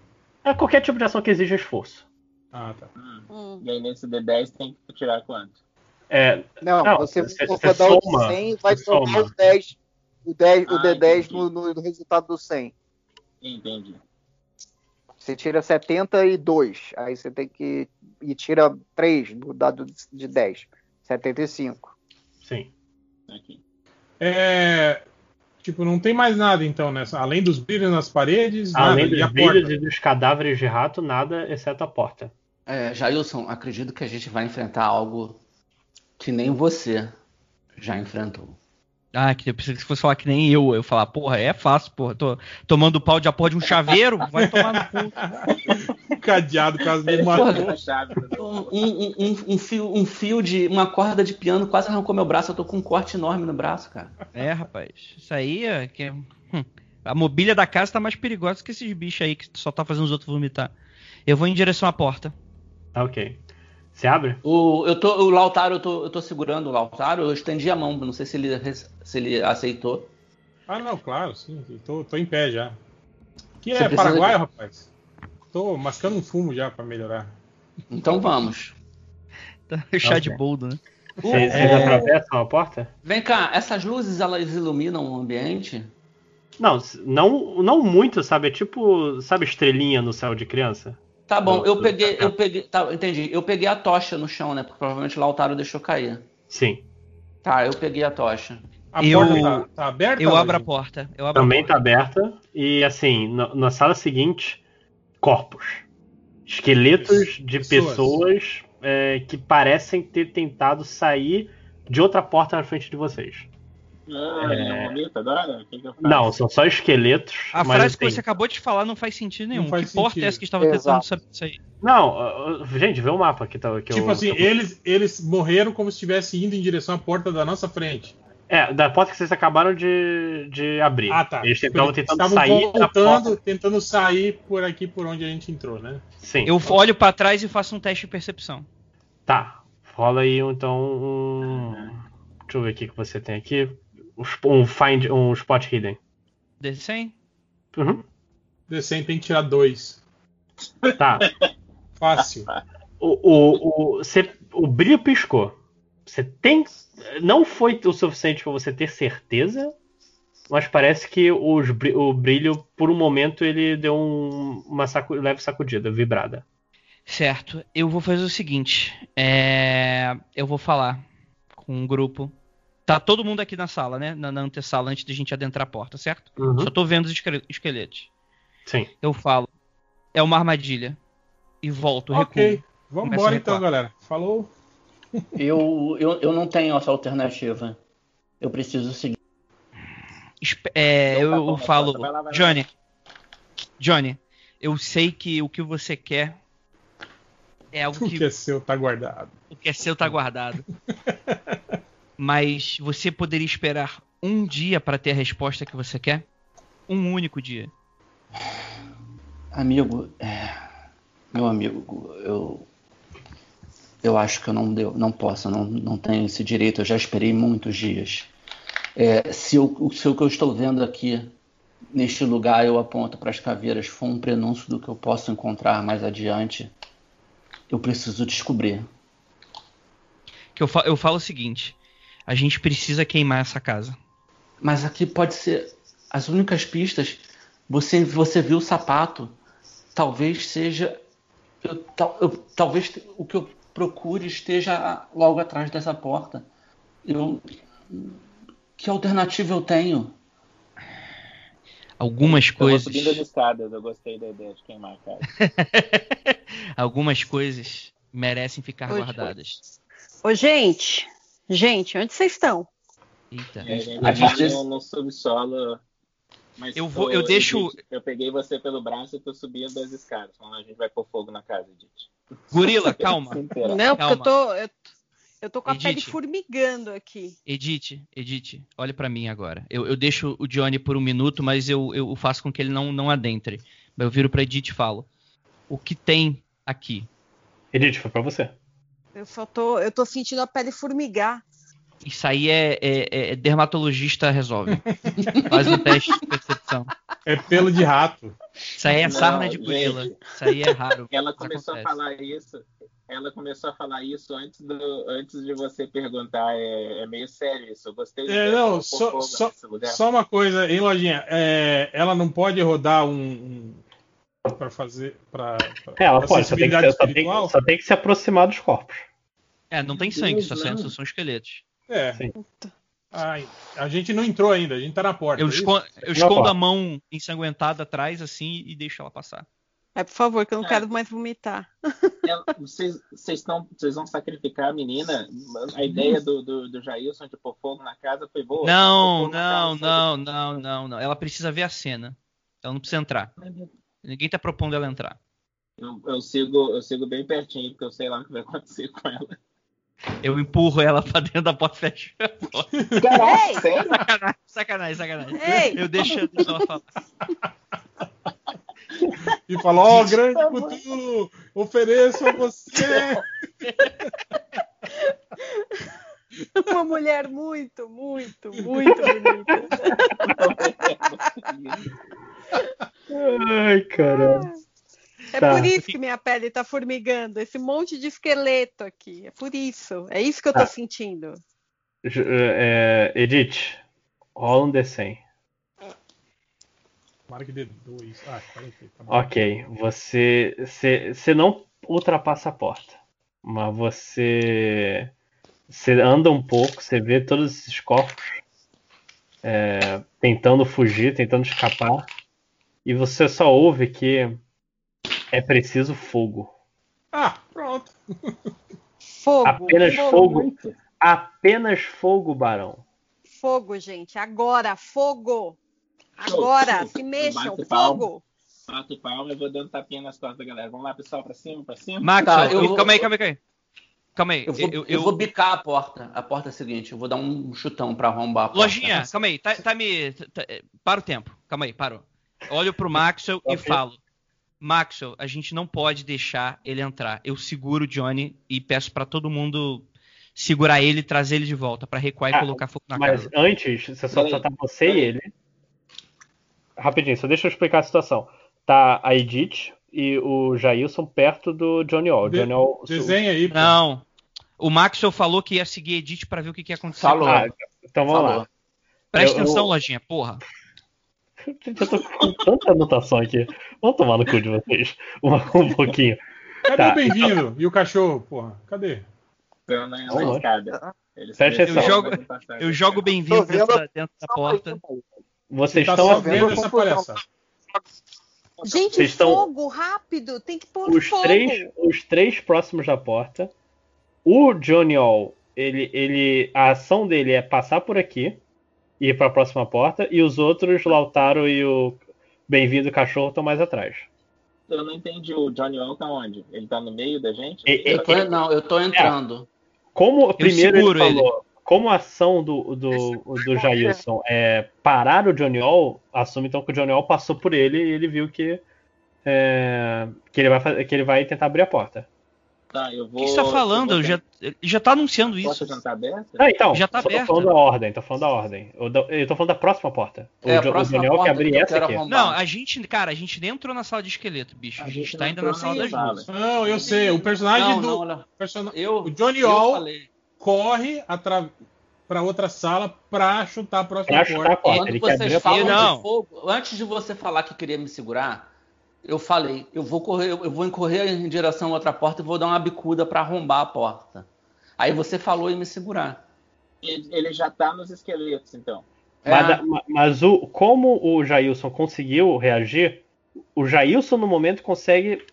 É qualquer tipo de ação que exija esforço. Ah, tá. Hum. Hum. E aí nesse D10 tem que tirar quanto? É, Não, Não, você, você- for você dar o soma, 100, vai somar soma. o 10, o, 10, o Ah, D10 entendi. no, no- no resultado do 100. Entendi. Você tira 72, aí você tem que. E tira 3 do dado de 10. 75. sim. Aqui. É, Tipo, não tem mais nada então nessa. Além dos brilhos nas paredes, Além nada. E a dos brilhos porta? e dos cadáveres de rato, nada exceto a porta. É, Jailson, acredito que a gente vai enfrentar algo que nem você já enfrentou. Ah, que eu pensei que você fosse falar que nem eu. Eu falar, porra, é fácil, porra. Tô tomando pau de a porra de um chaveiro, vai tomar no cu. Um cadeado caso me matou. Um, um- um- um fio, um fio de. uma corda de piano quase arrancou meu braço. Eu tô com um corte enorme no braço, cara. É, rapaz. Isso aí é que é- hum, a mobília da casa tá mais perigosa que esses bichos aí que só tá fazendo os outros vomitar. Eu vou em direção à porta. Tá ok. Você abre? O, eu tô, o Lautaro, eu tô, eu tô segurando o Lautaro, eu estendi a mão, não sei se ele, se ele aceitou. Ah, não, claro, sim. Tô, tô em pé já. Que é precisa Paraguai, de- rapaz? Tô mascando um fumo já pra melhorar. Então vamos. Tá chá de boldo, né? Vocês É. atravessam a porta? Vem cá, essas luzes elas iluminam o ambiente? Não, não, não muito, sabe? É tipo, sabe, estrelinha no céu de criança? Tá bom, eu peguei, tá. eu peguei, tá, entendi. Eu peguei a tocha no chão, né? Porque provavelmente o Lautaro deixou cair. Sim. Tá, eu peguei a tocha. A Eu- porta tá, tá aberta? Eu abro a porta. Eu abro Também a tá porta. aberta. E assim, na, na sala seguinte, corpos. Esqueletos de Pessoas. pessoas é, que parecem ter tentado sair de outra porta na frente de vocês. Ah, é... agora? Que que? Não, são só esqueletos. A mas, frase que assim, você acabou de falar não faz sentido nenhum. Não faz que porta sentido. é essa que estava tentando saber isso aí? Não, gente, vê o mapa que, tá, que Tipo eu, assim, eu- eles, eles morreram como se estivessem indo em direção à porta da nossa frente. É, da porta que vocês acabaram de, de abrir. Ah, tá. Eles estavam tentando Estavam sair da porta. voltando, tentando sair por aqui por onde a gente entrou, né? Sim. Eu olho pra trás e faço um teste de percepção. Tá. Rola aí então um. Deixa eu ver o que você tem aqui. Um find, um spot hidden. D100? Uhum. Descem tem que tirar dois. Tá. Fácil. O, o, o, você- o brilho piscou. Você tem. Não foi o suficiente pra você ter certeza, mas parece que os o brilho, por um momento, ele deu um- uma sacu- leve sacudida, vibrada. Certo. Eu vou fazer o seguinte. é, Eu vou falar com um grupo. Tá todo mundo aqui na sala, né? Na, na antessala, antes de a gente adentrar a porta, certo? Uhum. Só tô vendo os esquele- esqueletos. Sim. Eu falo. É uma armadilha. E volto, ok. recuo. Vamos Começa a embora então, galera. Falou. Eu, eu, eu não tenho essa alternativa. Eu preciso seguir. Espe- é, eu, Então tá eu bom, falo, vai lá, vai lá. Johnny, Johnny, eu sei que o que você quer é algo O que, que é seu tá guardado. o que é seu tá guardado. Mas você poderia esperar um dia pra ter a resposta que você quer? Um único dia. Amigo, é, meu amigo, eu eu acho que eu não deu, não posso, não, não tenho esse direito. Eu já esperei muitos dias. É, se, eu, se o que eu estou vendo aqui neste lugar eu aponto para as caveiras for um prenúncio do que eu posso encontrar mais adiante, eu preciso descobrir. Que eu, fa- eu falo o seguinte: a gente precisa queimar essa casa. Mas aqui pode ser as únicas pistas. Você, você viu o sapato. Talvez seja. eu- tal- eu- talvez o que eu procure esteja logo atrás dessa porta. Eu, que alternativa eu tenho? Algumas Eu coisas. subindo as escadas, eu gostei da ideia de queimar a casa. algumas coisas merecem ficar Oi, guardadas. Ô, gente, gente, onde vocês estão? Eita. É, a gente no, no subsolo. Mas Eu vou- tô- eu deixo- Edith, Eu peguei você pelo braço e tô subindo as escadas. Falando, a gente vai pôr fogo na casa, Edith. Gorila, calma. Não, porque eu calma. tô. Eu, eu tô com a pele Edith. formigando aqui. Edite, Edite, olhe pra mim agora. Eu, eu deixo o Johnny por um minuto, mas eu, eu faço com que ele não, não adentre. Eu viro pra Edith e falo: O que tem aqui? Edith, foi pra você. Eu só tô. Eu tô sentindo a pele formigar. Isso aí é, é- é dermatologista resolve. Faz um teste de percepção. É pelo de rato. Isso aí é Não, sarna de gorila. Isso aí é raro. Ela começou a acontece. falar isso. Ela começou a falar isso antes, do, antes de você perguntar. É, é meio sério isso. Eu gostei É, não, só, só, só uma coisa, hein, Lojinha? É, ela não pode rodar um. um para fazer. Pra, pra, É, ela pode, só tem, que, só, tem, só tem que se aproximar dos corpos. É, não tem sangue, só Deus, são, não. são esqueletos. É. Ai, a gente não entrou ainda, a gente tá na porta. Eu, é esco- eu Não, escondo pô. a mão ensanguentada atrás, assim, e deixo ela passar. É, por favor, que eu não É. quero mais vomitar. Ela- Vocês vocês estão- vocês vão sacrificar a menina? A ideia do, do, do Jailson de pôr fogo na casa foi boa? Não, não, casa, não, não, não, não. Ela precisa ver a cena. Ela não precisa entrar. Ninguém tá propondo ela entrar. Eu, eu sigo, eu sigo bem pertinho, porque eu sei lá o que vai acontecer com ela. Eu empurro ela pra dentro da porta fecho a porta. Ei! Sério? Sacanagem, sacanagem, sacanagem. Ei! Eu deixo ela falar. E fala, ó, grande Cthulhu, ofereço a você. Uma mulher muito, muito, muito bonita. Ai, caramba. É Tá. por isso que minha pele tá formigando. Esse monte de esqueleto aqui. É por isso. É isso que eu tô Tá. sentindo. É, Edith, rola um D100. Marque D2. Ah, 40. Tá. Ok, você, você, você não ultrapassa a porta, mas você, você anda um pouco, você vê todos esses corpos é, tentando fugir, tentando escapar, e você só ouve que é preciso fogo. Ah, pronto. Fogo. Apenas fogo. fogo. Apenas fogo, Barão. Fogo, gente. Agora, fogo. Agora, show. se mexam. Bate palma. Fogo. Bato palma e vou dando tapinha nas costas da galera. Vamos lá, pessoal, pra cima, pra cima. Max, Tá, eu- eu vou- calma aí, calma aí, calma aí. Calma aí. Eu vou, eu, eu vou bicar a porta. A porta é a seguinte, eu vou dar um chutão pra arrombar a porta. Lojinha, calma aí. Tá, tá me. tá- é, para o tempo. Calma aí, parou. Olho pro Maxwell e falo. Maxwell, a gente não pode deixar ele entrar. Eu seguro o Johnny e peço pra todo mundo segurar ele e trazer ele de volta pra recuar e Ah, colocar fogo na Mas casa. antes, você só, só tá você e ele. Rapidinho, só deixa eu explicar a situação. Tá a Edith e o Jailson perto do Johnny All. De- Johnny All Desenha aí. pô. Não. O Maxwell falou que ia seguir a Edith pra ver o que, que ia acontecer. Falou. Ah, então vamos Falou. lá. Presta eu- atenção, eu- Lojinha, porra. Eu tô com tanta anotação aqui. Vamos tomar no cu de vocês. Um, um pouquinho. Cadê Tá. o bem-vindo? E o cachorro, porra? Cadê? Eles Presta eles atenção. Eu jogo-. Eu jogo bem-vindo dentro, da- dentro da porta. Vocês tá estão vendo ver essa palhaçada. Gente, Vocês estão- fogo, rápido. Tem que pôr os fogo. três, os três próximos da porta. O Johnny All, ele, ele, a ação dele é passar por aqui e ir para a próxima porta. E os outros, Lautaro e o Bem-vindo Cachorro, estão mais atrás. Eu não entendi. O Johnny Wall tá onde? Ele tá no meio da gente? E- Eu tô, não, eu tô entrando. Como primeiro ele falou, como a ação do, do, do Jailson é parar o Johnny All, assume então que o Johnny All passou por ele e ele viu que, é, que, ele vai, fazer- que ele vai tentar abrir a porta. Tá, eu O vou. que você tá falando? eu vou já, ele já tá anunciando isso. porta já tá aberta? Ah, então, Já tá tô, tô falando da ordem, tô falando da ordem. Eu, eu tô falando da próxima porta. O, É, Jo- o All porta quer abrir que essa aqui. arrombar. Não, a gente, cara, a gente nem entrou na sala de esqueleto, bicho. A, A gente gente tá não ainda na sala das luzes. Não, eu sei. O personagem Não, do. não, olha. persona- Eu, O Johnny eu All falei. corre atra... pra outra sala pra chutar a próxima Pra chutar a porta. porta. Quando vocês a falam porta. Não. de fogo, antes de você falar que queria me segurar, eu falei, eu vou correr, eu vou correr em direção a outra porta e vou dar uma bicuda pra arrombar a porta. Aí você falou em me segurar. Ele, já tá nos esqueletos, então. Mas, É. a- ma- mas o, como o Jailson conseguiu reagir, o Jailson no momento consegue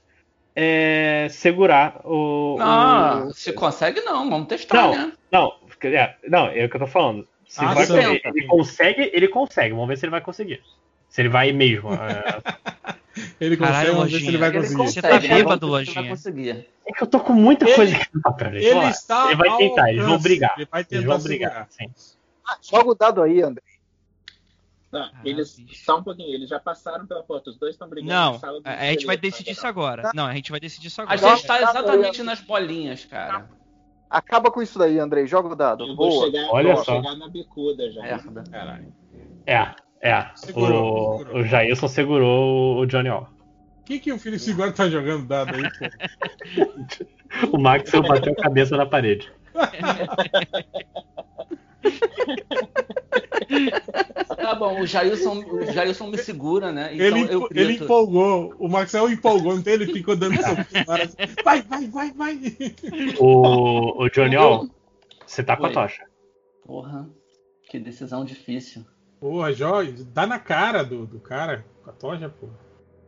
é, segurar o. Não, o- se consegue não, vamos testar, Não. né? Não, é, não, é o que eu tô falando. Se Ah, vai- ele, ele consegue, ele consegue. Vamos ver se ele vai conseguir. Se ele vai mesmo. é, Ele consegue, Caralho, se ele vai Ele conseguir. Você tá consegue, bêbado, Lojinha. conseguir. É que eu tô com muita Ele- coisa aqui. Ele está Ele vai tentar, eles vão brigar. Ele vai Eles tentar vão brigar. Sim. Ah, joga o dado aí, André. Tá, Ah, eles. Só um pouquinho, eles já passaram pela porta. Os dois estão brigando Não, sala do a, a gente vai decidir tá, isso agora. Não, a gente vai decidir isso A agora. gente tá exatamente nas bolinhas, cara. Acaba com isso daí, Andrei. Joga o dado. Eu vou Boa. chegar, Olha vou só. chegar na bicuda já. Merda. Caralho. É, é. Segurou, o, segurou. o Jailson segurou o Johnny All. O que, que o Felipe Segura tá jogando dado aí, pô? O Max bateu a cabeça na parede. Tá bom, o Jailson, o Jailson me segura, né? Então ele, eu ele empolgou. O Maxwell empolgou, não tem? Ele ficou dando assim, Vai, vai, vai, vai. O, o Johnny All, você tá com a tocha. Porra. Que decisão difícil. Porra, Jorge, dá na cara do, do cara com a tocha, pô.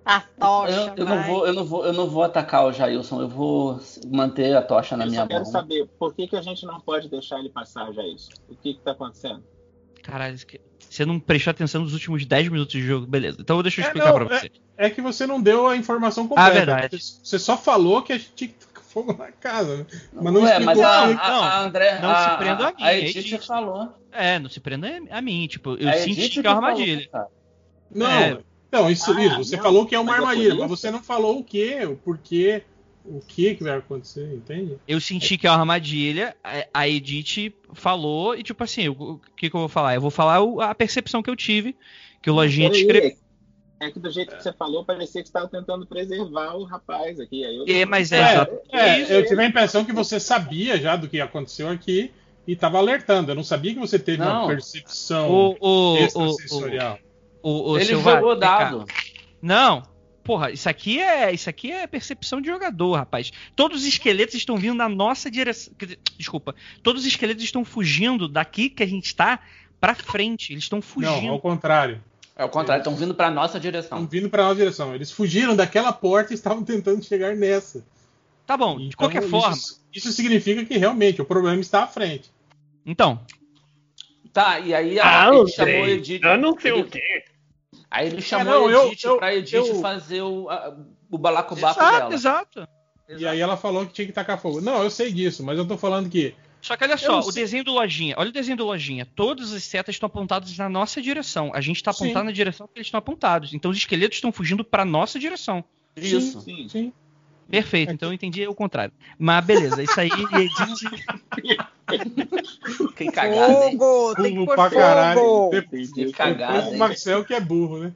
A tocha, Eu, eu não vou, eu, não vou, eu não vou atacar o Jailson, eu vou manter a tocha na Eu minha só quero mão. saber por que, que a gente não pode deixar ele passar já isso. O que que tá acontecendo? Caralho, você não prestou atenção nos últimos 10 minutos de jogo, beleza. Então deixa eu É, explicar não, pra você. É que você não deu a informação completa. Ah, verdade. Você só falou que a gente tinha que tacar fogo na casa. né? Mas não Ué, mas explicou a, quê. a, a André, não a, se prenda a mim, a é Edith Edith. falou. É, não se prenda a mim, tipo, eu A senti Edith que é uma falou, armadilha. Não, É. não, isso, Ah, isso, você não, falou que é uma mas é armadilha, mas você não falou o que, o porquê, o que que vai acontecer, entende? Eu senti que é uma armadilha, a- Edith falou, e tipo assim, o que, que eu vou falar? Eu vou falar a percepção que eu tive, que o Lojinha descreveu. É que do jeito que você falou, parecia que você estava tentando preservar o rapaz aqui. Aí eu... É, mas é, É, é, isso. eu tive a impressão que você sabia já do que aconteceu aqui e estava alertando. Eu não sabia que você teve uma Não. percepção O, o, o, o, extrasensorial. o, o Ele jogou dado. Não. Porra, isso aqui é isso aqui é percepção de jogador, rapaz. Todos os esqueletos estão vindo na nossa direção. Desculpa. Todos os esqueletos estão fugindo daqui que a gente tá pra frente. Eles estão Não, fugindo. ao contrário. É o contrário, estão vindo pra nossa Estão direção. vindo para nossa direção. Eles fugiram daquela porta e estavam tentando chegar nessa. Tá bom, de Então, qualquer isso- forma. Isso significa que realmente o problema está à frente. Então, Tá, e aí Ah, a, ele Andrei, chamou a Edith. eu não sei ele- o quê. Aí ele chamou não, a eu- Edith eu- pra Edith eu- fazer o, a- o balacobaco exato, dela. exato. E aí ela falou que tinha que tacar fogo. Não, eu sei disso, mas eu tô falando que. Só que olha só, o desenho do Lojinha. Olha o desenho do Lojinha. Todas as setas estão apontadas na nossa direção. A gente tá Sim. apontado na direção que eles estão apontados. Então os esqueletos estão fugindo pra nossa direção. Isso. Sim. Sim. Perfeito, então eu entendi o contrário. Mas beleza, isso aí Edith. Que cagada, hein? Fogo, tem que pôr pra caralho. fogo. Depois, Que cagada, depois o? Marcel que é burro, né?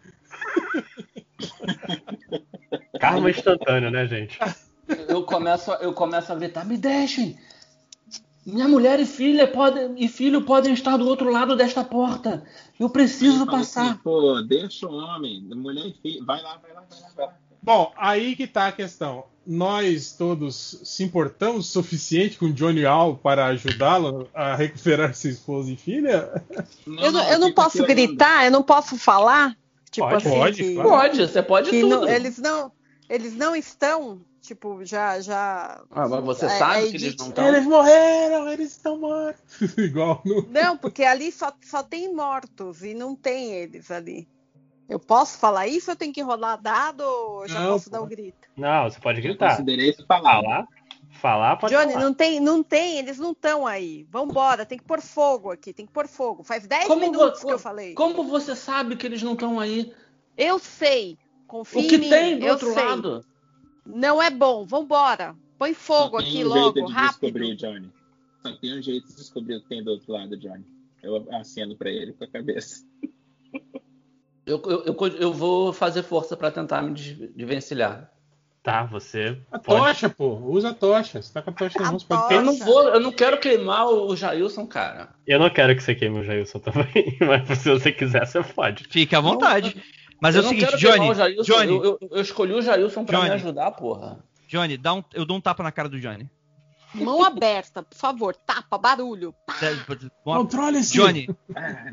Karma instantâneo, né, gente? Eu começo, a- eu começo a gritar, me deixem! Minha mulher e filha podem, e filho podem estar do outro lado desta porta. Eu preciso Aí fala passar. assim, Pô, deixa o homem, mulher e filho. Vai lá, vai lá, vai lá. Vai lá. Bom, aí que tá a questão. Nós todos se importamos o suficiente com Johnny Al para ajudá-lo a recuperar sua esposa e filha? Eu não, eu não posso gritar, eu não posso falar. Tipo Pode, assim, pode, que. Pode, você pode que tudo. não- eles não, eles não estão, tipo, já, já. Ah, mas você É, sabe é que eles não estão. Eles morreram, eles estão mortos. Igual no. Não, porque ali só, só tem mortos e não tem eles ali. Eu posso falar isso ou eu tenho que rolar dado ou eu já Não, posso pô. dar o grito? Não, você pode Eu gritar. considerei isso falar. Falar, falar pode Johnny, falar. não tem, não tem, eles não estão aí. Vambora, tem que pôr fogo aqui, tem que pôr fogo. Faz 10 Como minutos que eu falei. Como você sabe que eles não estão aí? Eu sei. Confia O que em mim, tem do eu outro sei. lado? Não é bom, vambora. Põe fogo aqui um logo, jeito de rápido. descobrir, Johnny. Só tem um jeito de descobrir o que tem do outro lado, Johnny. Eu aceno pra ele com a cabeça. Eu, eu, eu, eu vou fazer força pra tentar me des- desvencilhar. Tá, você A pode. tocha, pô. Usa a tocha. Você tá com a tocha na mão, pode tocha. Eu não vou, eu não quero queimar o Jailson, cara. Eu não quero que você queime o Jailson também, mas se você quiser, você pode. Fique à vontade. Mas é eu o não seguinte, Johnny, o Jailson. Johnny, Eu, eu- eu escolhi o Jailson pra Johnny. me ajudar, porra. Johnny, dá um, eu dou um tapa na cara do Johnny. Mão aberta, por favor, tapa, barulho. Controle-se. Johnny, Ah.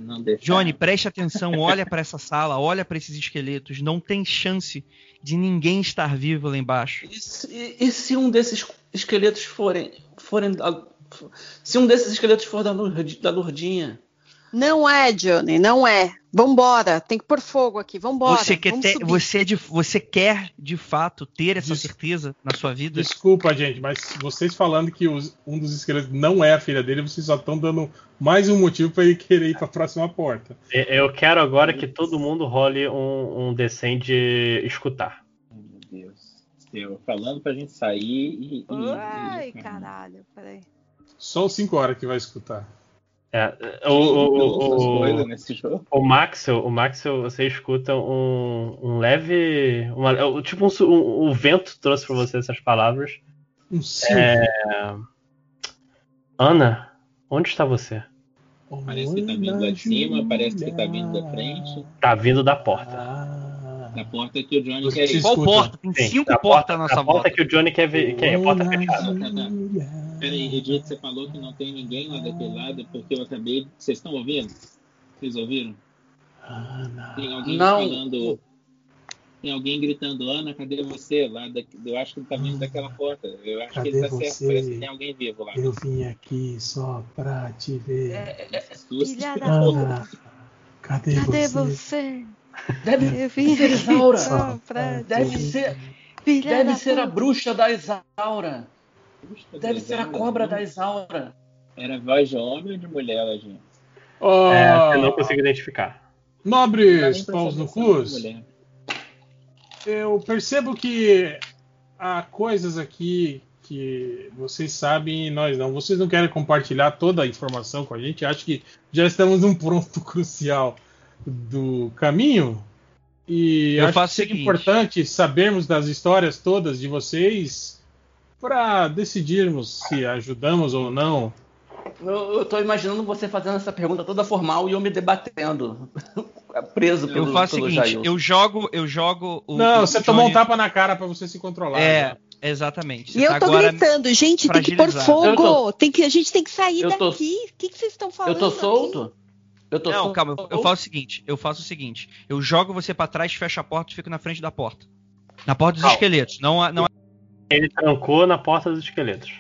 Johnny, preste atenção, olha pra essa sala, olha pra esses esqueletos. Não tem chance de ninguém estar vivo lá embaixo. E se, e- e se um desses esqueletos forem. forem da- se um desses esqueletos for da, da Lurdinha? Não é, Johnny, não é. Vambora, tem que pôr fogo aqui, vambora. Você quer, vamos ter- subir. você, é de- você quer de fato ter essa Des- certeza na sua vida? Desculpa, gente, mas vocês falando que os- um dos esqueletos não é a filha dele, vocês só estão dando mais um motivo pra ele querer ir pra próxima porta. E- Eu quero agora que todo mundo role um, um D100 de escutar. Ai, Meu Deus. Eu falando pra gente sair e. e- Ai, e- caralho, peraí. Só os 5 horas que vai escutar. É, o, Eu o, o, o, o o você escuta um, um leve. uma- é o- tipo um, um- o vento trouxe pra você essas palavras. Um 5. Ana, onde está você? Parece que tá vindo lá de cima, parece que tá vindo da frente. Tá vindo da porta. Ah, Na porta que o Johnny Você quer ir. Qual porta? Tem cinco da portas porta, na da nossa porta volta. que o Johnny quer ver. Que é a porta fechada. Peraí, Edith, você falou que não tem ninguém lá daquele lado, porque eu acabei. Vocês estão ouvindo? Vocês ouviram? Tem alguém Não. falando. Tem alguém gritando, Ana, cadê você? Lá da... Eu acho que ele tá vindo daquela porta. Eu acho Cadê que ele tá certo. você? Parece que tem alguém vivo lá. Eu vim aqui só pra te ver. Susto. Filha da Ana, cadê, Cadê você? você? Deve Eu vim ser Isaura. Deve ser, Filha deve ser a bruxa da Isaura. Puxa, Deve ser a Isaura, cobra da Isaura. Era voz de homem ou de mulher, Lojinha? Ó, É, eu não consigo identificar. Nobres pra paus no cus, eu percebo que há coisas aqui que vocês sabem e nós não. Vocês não querem compartilhar toda a informação com a gente? Acho que já estamos num ponto crucial do caminho. E Eu acho faço que seguinte. importante sabermos das histórias todas de vocês para decidirmos se ajudamos ou não. Eu, eu tô imaginando você fazendo essa pergunta toda formal e eu me debatendo. Preso pelo, Eu faço o pelo seguinte, Jailson. eu jogo, eu jogo o. não, o você tomou um Johnny- tapa na cara para você se controlar. É, né? exatamente. Você E eu tá tô agora gritando, gente, tem que pôr fogo. Tem que, a gente tem que sair tô- daqui. O que, que vocês estão falando? Eu tô aqui? solto? Eu tô Não, solto? calma, eu, eu faço o seguinte, eu faço o seguinte, eu jogo você pra trás, fecho a porta e fico na frente da porta. Na porta dos Calma. esqueletos, não, não a- Ele trancou na porta dos esqueletos.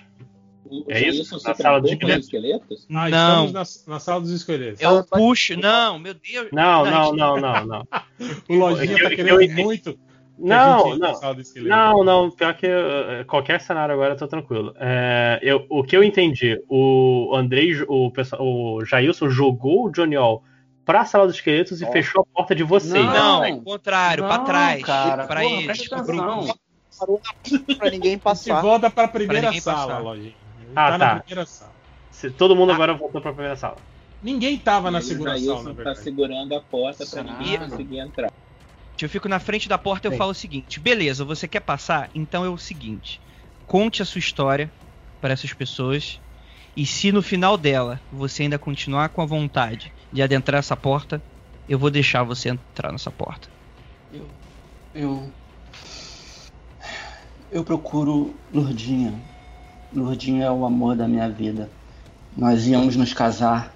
O É isso? Na sala dos esqueletos? Ah, não. estamos na, na sala dos escolheres. Eu puxo, não, meu Deus. Não, não, não, não, não. O Lojinha Eu- tá eu- querendo eu- muito. a gente Não, não. Não, não, pior que eh, qualquer cenário agora eu tô tranquilo. É, eu, o que eu entendi, o Andrei, o, o Jailson jogou o Johnny All pra sala dos esqueletos e Ó. fechou a porta de vocês. Não. Não, é o contrário, pra Não, trás, cara, pra porra, eles, presta atenção. Parou na pra ninguém passar. volta pra primeira ninguém sala, passar. Lojinha. Ah, tá, tá. na primeira sala. Se- todo mundo agora voltou pra primeira sala. Ninguém tava na segunda sala, na tá verdade. segurando a porta pra Será? ninguém conseguir entrar. Eu fico na frente da porta e eu Bem. falo o seguinte: beleza, você quer passar? Então é o seguinte: conte a sua história para essas pessoas. E se no final dela você ainda continuar com a vontade de adentrar essa porta, eu vou deixar você entrar nessa porta. Eu. Eu procuro Lourdinha. Lourdinha é o amor da minha vida. Nós íamos nos casar,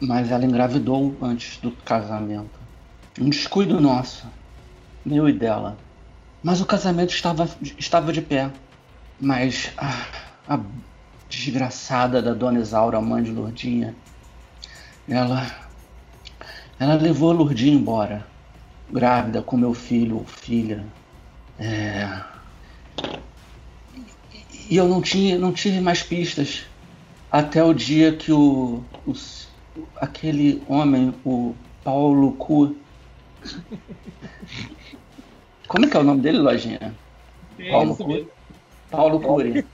mas ela engravidou antes do casamento. Um descuido nosso, meu e dela. Mas o casamento estava, estava de pé. Mas ah, a desgraçada da dona Isaura, mãe de Lourdinha, ela. Ela levou a Lourdinha embora grávida com meu filho ou filha. É... E eu não tinha, não tive mais pistas até o dia que o, o aquele homem, o Paulo Cu. Como é que é o nome dele, Lojinha? É Paulo Cu- mesmo. Paulo Cury.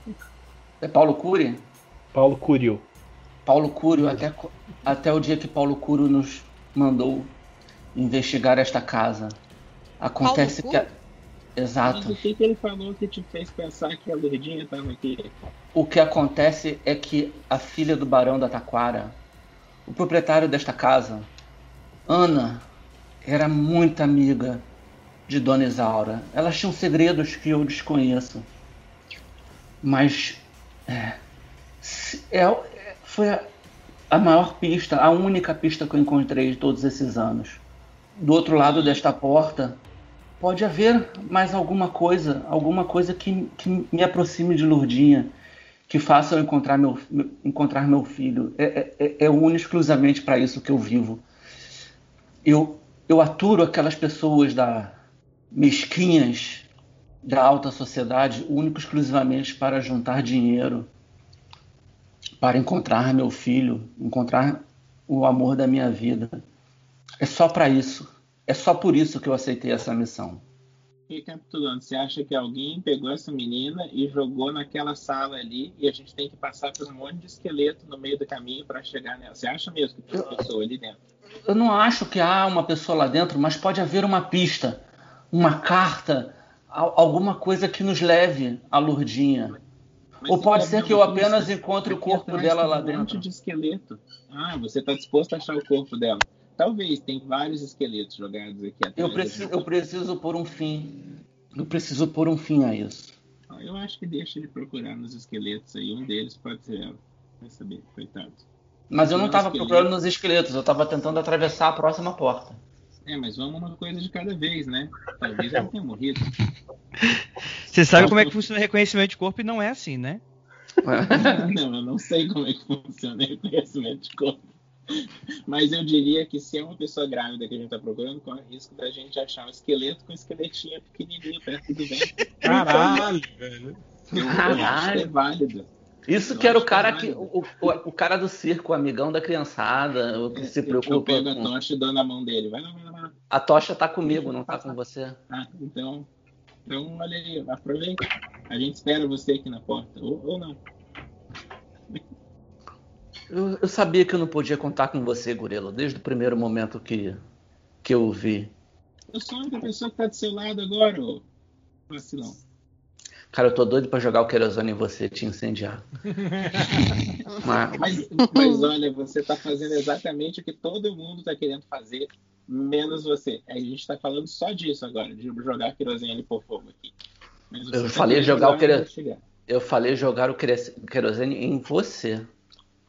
É Paulo Cury? Paulo Curio. Paulo Cúrio, até, até o dia que Paulo Cúrio nos mandou investigar esta casa. Acontece Paulo que. a- Cúrio? Mas Exato. o que, que ele falou que te fez pensar que a Lourdinha tava aqui? O que acontece é que a filha do Barão da Taquara, o proprietário desta casa, Ana, era muito amiga de Dona Isaura. Elas tinham segredos que eu desconheço. Mas é, se- é- foi a, a maior pista, a única pista que eu encontrei de todos esses anos. Do outro lado desta porta, pode haver mais alguma coisa, alguma coisa que, que me aproxime de Lourdinha, que faça eu encontrar meu, encontrar meu filho. É, é, é único exclusivamente para isso que eu vivo. Eu, eu aturo aquelas pessoas da mesquinhas da alta sociedade, único exclusivamente para juntar dinheiro, para encontrar meu filho, encontrar o amor da minha vida. É só para isso. É só por isso que eu aceitei essa missão. Recapitulando, você acha que alguém pegou essa menina e jogou naquela sala ali e a gente tem que passar por um monte de esqueleto no meio do caminho para chegar nela? Você acha mesmo que tem uma pessoa ali dentro? Eu não acho que há uma pessoa lá dentro, mas pode haver uma pista, uma carta, al- alguma coisa que nos leve à Lourdinha. Mas Ou pode ser que eu apenas encontre o corpo dela lá um monte dentro. de esqueleto. Ah, você está disposto a achar o corpo dela? Talvez, tem vários esqueletos jogados aqui atrás. Eu preciso, eu preciso pôr um fim. Eu preciso pôr um fim a isso. Ah, eu acho que deixa ele procurar nos esqueletos aí. Um deles pode ser ela. Vai saber, coitado. Mas eu não Não, tava esqueleto. procurando nos esqueletos, eu tava tentando atravessar a próxima porta. É, mas vamos uma coisa de cada vez, né? Talvez ela tenha morrido. Você sabe como é que funciona o reconhecimento de corpo e não é assim, né? não, eu não sei como é que funciona o reconhecimento de corpo. Mas eu diria que se é uma pessoa grávida que a gente tá procurando, corre o risco da gente achar um esqueleto com um esqueletinho pequenininho perto do vento. Caralho, velho. Eu, eu acho que é Caralho. válido. Isso Eu que era o acho cara que que. é O, o, o cara do circo, o amigão da criançada, o que se Eu preocupa. pego a Com... tocha e dou na mão dele. Vai lá, vai lá, vai lá. A tocha tá comigo, não tá com você. Ah, então, então, olha aí, aproveita. A gente espera você aqui na porta. Ou, ou não. Eu, eu sabia que eu não podia contar com você, Gorelo, desde o primeiro momento que, que eu o vi. Eu sou a única pessoa que tá do seu lado agora, ô vacilão. Cara, eu tô doido pra jogar o querosene em você e te incendiar. Mas, Mas, mas olha, você tá fazendo exatamente o que todo mundo tá querendo fazer, menos você. A gente tá falando só disso agora, de jogar querosene por fogo aqui. Eu tá falei jogar o lá quero- investigar. eu falei jogar o querosene em você.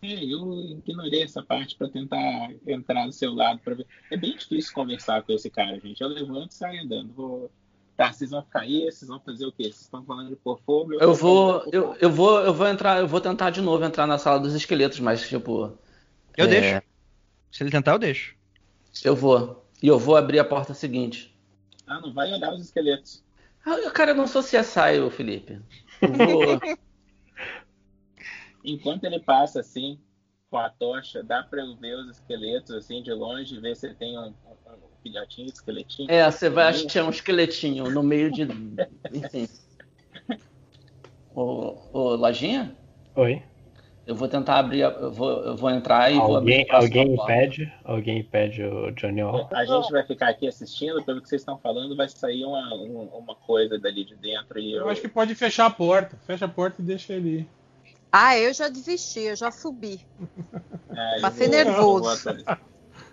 É, eu ignorei essa parte pra tentar entrar do seu lado para ver. É bem difícil conversar com esse cara, gente. Eu levanto e saio andando. Vou... Tá, vocês vão ficar aí, vocês vão fazer o quê? Vocês estão falando de pôr fogo? Eu tô vou, eu, eu vou, eu vou entrar, eu vou tentar de novo entrar na sala dos esqueletos, mas tipo, Eu É. deixo. Se ele tentar, eu deixo. eu vou e eu vou abrir a porta seguinte. Ah, não vai olhar os esqueletos. Ah, cara, eu não sou CSI, ô Felipe. Eu vou, Enquanto ele passa assim, com a tocha, dá pra eu ver os esqueletos assim de longe e ver se tem um, um- um filhotinho, esqueletinho. É, você vai achar um esqueletinho no meio de. Enfim. Ô, ô Lojinha? Oi. Eu vou tentar abrir. a- Eu vou, eu vou entrar e vou abrir. Alguém, a próxima alguém impede? Alguém impede o Johnny Orr? A gente vai ficar aqui assistindo, pelo que vocês estão falando, vai sair uma, um- uma coisa dali de dentro e eu. Eu acho que pode fechar a porta. Fecha a porta e deixa ele ir. Ah, eu já desisti, eu já subi. Eu Passei vou- nervoso. eu vou.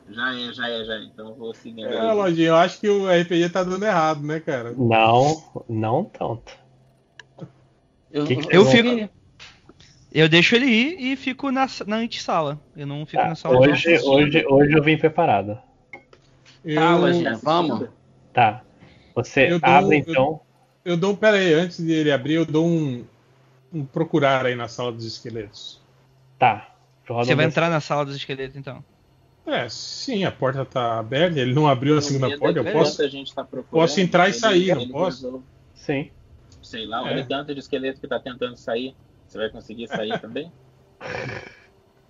Já é, já é, já é. Então eu vou seguindo. É, aí. Lojinha, eu acho que o RPG tá dando errado, né, cara? Não, não tanto. Eu, Que que Eu fico. Eu deixo ele ir e fico na, na antessala. Eu não fico Tá, na sala de hoje, hoje, hoje eu vim preparado. Eu, Tá, Lojinha, vamos. Tá. Você Eu dou- abre eu- então. eu dou. Pera aí, antes de ele abrir, eu dou um procurar aí na sala dos esqueletos. Tá. Roda Você vai um entrar na sala dos esqueletos, então. É, sim, a porta tá aberta, ele não abriu a segunda porta, eu posso. a gente tá procurando, posso entrar e sair, não posso? resolve- Sim. Sei lá, É. olha o tanto de esqueleto que tá tentando sair. Você vai conseguir sair também?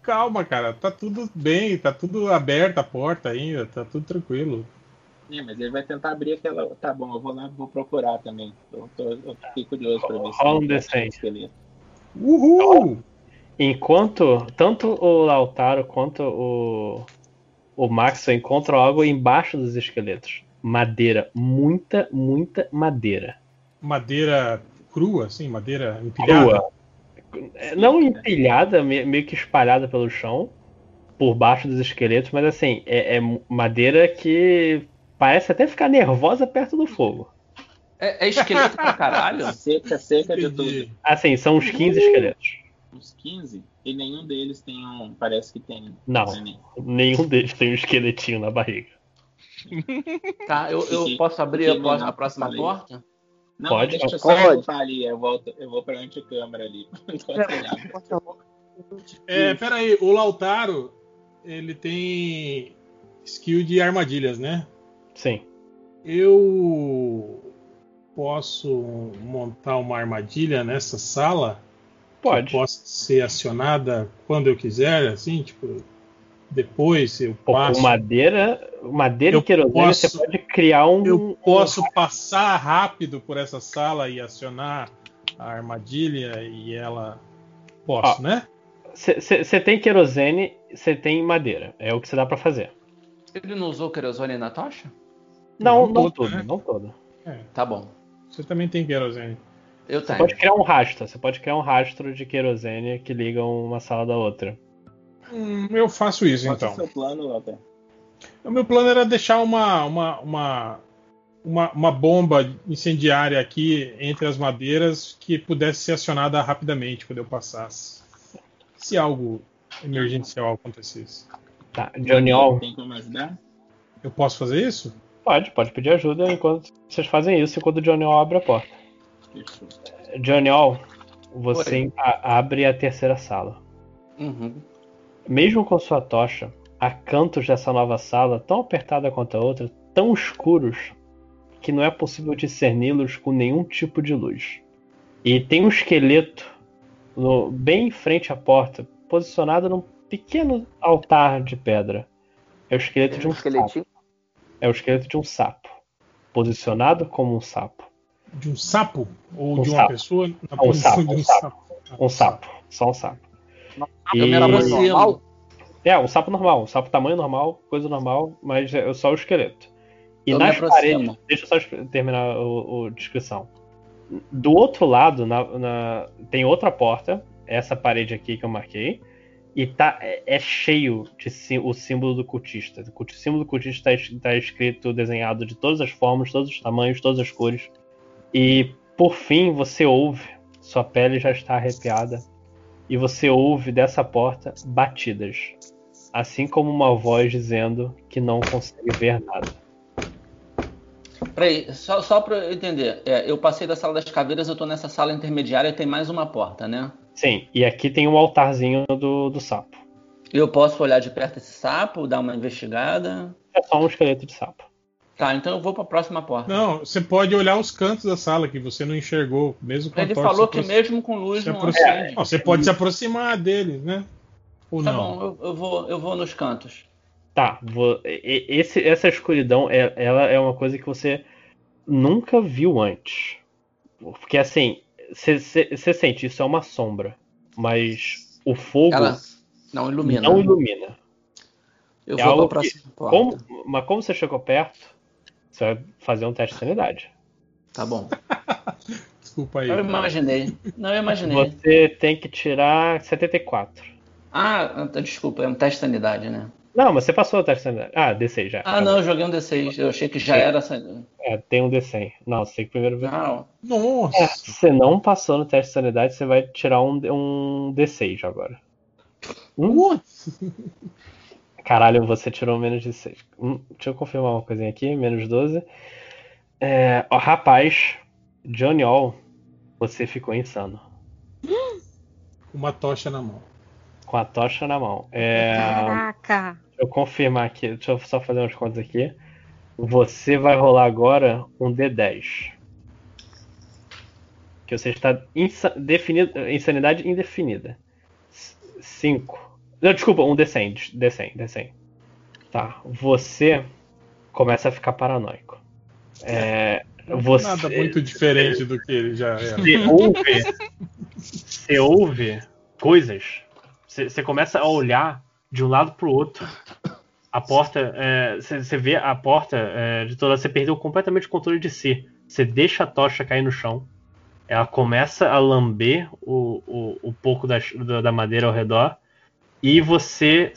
Calma, cara, tá tudo bem, tá tudo aberto a porta ainda, tá tudo tranquilo. É, mas ele vai tentar abrir aquela. Tá bom, eu vou lá vou procurar também. Eu, tô, eu fiquei curioso pra ver se Rola um ele acha D6. esqueleto. Uhul! Enquanto tanto o Lautaro quanto o, o Max encontram algo embaixo dos esqueletos. Madeira. Muita, muita madeira. Madeira crua, assim, madeira empilhada. Crua. É, Não empilhada, me- meio que espalhada pelo chão, por baixo dos esqueletos, mas assim, é, é madeira que parece até ficar nervosa perto do fogo. É, é esqueleto pra caralho? Seca, seca de tudo. Assim, são uns 15 esqueletos. Uns 15 e nenhum deles tem um. Parece que tem. Não. Nenhum deles tem um esqueletinho na barriga. Tá, eu, eu Fiquei- posso abrir a, próxima- a porta? Não, Pode? deixa eu só Pode. voltar ali. Eu, volto, eu vou pra anticâmara ali. É, pera aí, o Lautaro, ele tem skill de armadilhas, né? Sim. Eu posso montar uma armadilha nessa sala? Pode. Que possa ser acionada quando eu quiser, assim, tipo, depois eu passo. Com madeira, madeira Eu e querosene, posso- você pode criar um. Eu posso passar rápido por essa sala e acionar a armadilha e ela. Posso, Ó, né? Você tem querosene, você tem madeira. É o que você dá pra fazer. Ele não usou querosene na tocha? Não, Não não todo, né? não todo. Tá bom. Você também tem querosene. Eu Você tenho. pode criar um rastro. Você pode criar um rastro de querosene que ligam uma sala da outra. Hum, eu faço isso Qual que é então. o seu plano, Walter? O meu plano era deixar uma, uma, uma, uma, uma bomba incendiária aqui entre as madeiras que pudesse ser acionada rapidamente quando eu passasse. Se algo emergencial acontecesse. Tá, Johnny All, Tem como ajudar? Eu posso fazer isso? Pode, pode pedir ajuda enquanto vocês fazem isso, enquanto o Johnny All abre a porta. Fechou. Johnny All, você a- abre a terceira sala. Uhum. Mesmo com sua tocha, há cantos dessa nova sala tão apertada quanto a outra, tão escuros, que não é possível discerni-los com nenhum tipo de luz. E tem um esqueleto no- bem em frente à porta, posicionado num pequeno altar de pedra. É o esqueleto de Um um sapo. É o esqueleto de um sapo, posicionado como um sapo. De um sapo? Ou Um de uma sapo. pessoa? Na Um posição sapo, de um um sapo. sapo. Um sapo, só um sapo. Me E- normal? É, um sapo normal, um sapo tamanho normal, coisa normal, mas é só o esqueleto. E Eu me nas paredes, deixa eu só terminar o, o descrição. Do outro lado, na, na- tem outra porta, essa parede aqui que eu marquei, e tá, é, é cheio de sí- o símbolo do cultista. O símbolo do cultista está escrito, desenhado de todas as formas, todos os tamanhos, todas as cores. E por fim você ouve, sua pele já está arrepiada, e você ouve dessa porta batidas, assim como uma voz dizendo que não consegue ver nada. Peraí, só, só pra eu entender. É, eu passei da sala das caveiras, eu tô nessa sala intermediária e tem mais uma porta, né? Sim, e aqui tem um altarzinho do, do sapo. Eu posso olhar de perto esse sapo, dar uma investigada. É só um esqueleto de sapo. Tá, então eu vou pra próxima porta. Não, você pode olhar os cantos da sala que você não enxergou, mesmo com a Ele tocha falou se que mesmo com luz não aproxi- acende. Não, Você pode se aproximar deles, né? Ou Tá não? bom, eu, eu vou, eu vou nos cantos. Tá, vo- e- esse, essa escuridão, é- ela é uma coisa que você nunca viu antes. Porque assim, você sente, isso é uma sombra. Mas o fogo Ela não ilumina. não ilumina. Eu é vou pra que- próxima porta. Como- mas como você chegou perto, você vai fazer um teste de sanidade. Tá bom. Desculpa aí. Eu imaginei. Não, eu imaginei. Você tem que tirar 74. Ah, desculpa, é um teste de sanidade, né? Não, mas você passou o teste de sanidade. Ah, D6 já. Ah, não, eu joguei um D6. Eu achei que já era sanidade. É, tem um D100. Não, você tem que primeiro ver. Não. Nossa! É, se você não passou no teste de sanidade, você vai tirar um, um D6 agora. Hum? Caralho, você tirou menos de 6. Hum, deixa eu confirmar uma coisinha aqui, menos 12. É, ó, rapaz, Johnny All, você ficou insano. Uma tocha na mão. Com a tocha na mão. É, Caraca. Eu confirmar aqui, deixa eu só fazer umas contas aqui. Você vai rolar agora um D10. Que você está insa definido, insanidade indefinida. 5. Não, desculpa, um D100, D100, D100. Tá, você começa a ficar paranoico. É, você, Nada muito diferente do que ele já era. você ouve, você ouve coisas. Você, você começa a olhar de um lado pro outro. A porta, é, você, você vê a porta é, de toda. Você perdeu completamente o controle de si. Você deixa a tocha cair no chão. Ela começa a lamber o, o, o pouco da, da madeira ao redor. E você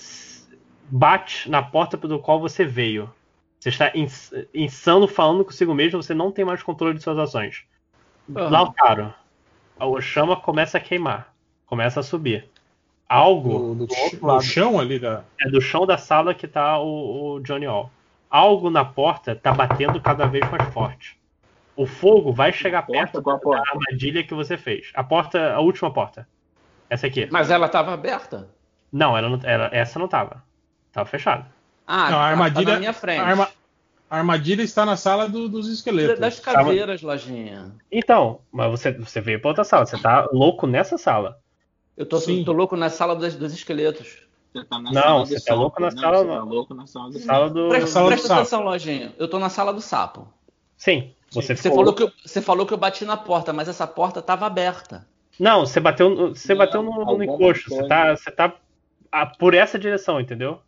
bate na porta do qual você veio. Você está ins- insano falando consigo mesmo, você não tem mais controle de suas ações. Lautaro, a chama começa a queimar, começa a subir. Algo Do, do do chão ali da. é do chão da sala que tá o, o Johnny All. Algo na porta tá batendo cada vez mais forte. O fogo vai chegar perto da porta? armadilha que você fez. A porta, a última porta. Essa aqui. Mas ela tava aberta. Não, ela não, ela- essa não tava. Tava fechada. Ah, Não, a tá- armadilha- tá na minha frente. A, arma- a armadilha está na sala do- dos esqueletos. Das caveiras, lojinha. Então, mas você, você veio pra outra sala. Você tá louco nessa sala. Eu tô, tô louco na sala dos, dos esqueletos. Você tá na Não, sala você do tá louco na sapo. sala- Não, você tá louco na sala do sapo. Sala do. Presta, sala do presta sapo. atenção, lojinha. Eu tô na sala do sapo. Sim. Você, Você ficou falou, que eu, você falou que eu bati na porta, mas essa porta tava aberta. Não, você bateu, no- você Não, bateu no, no encosto. Você tá, você tá ah, por essa direção, entendeu?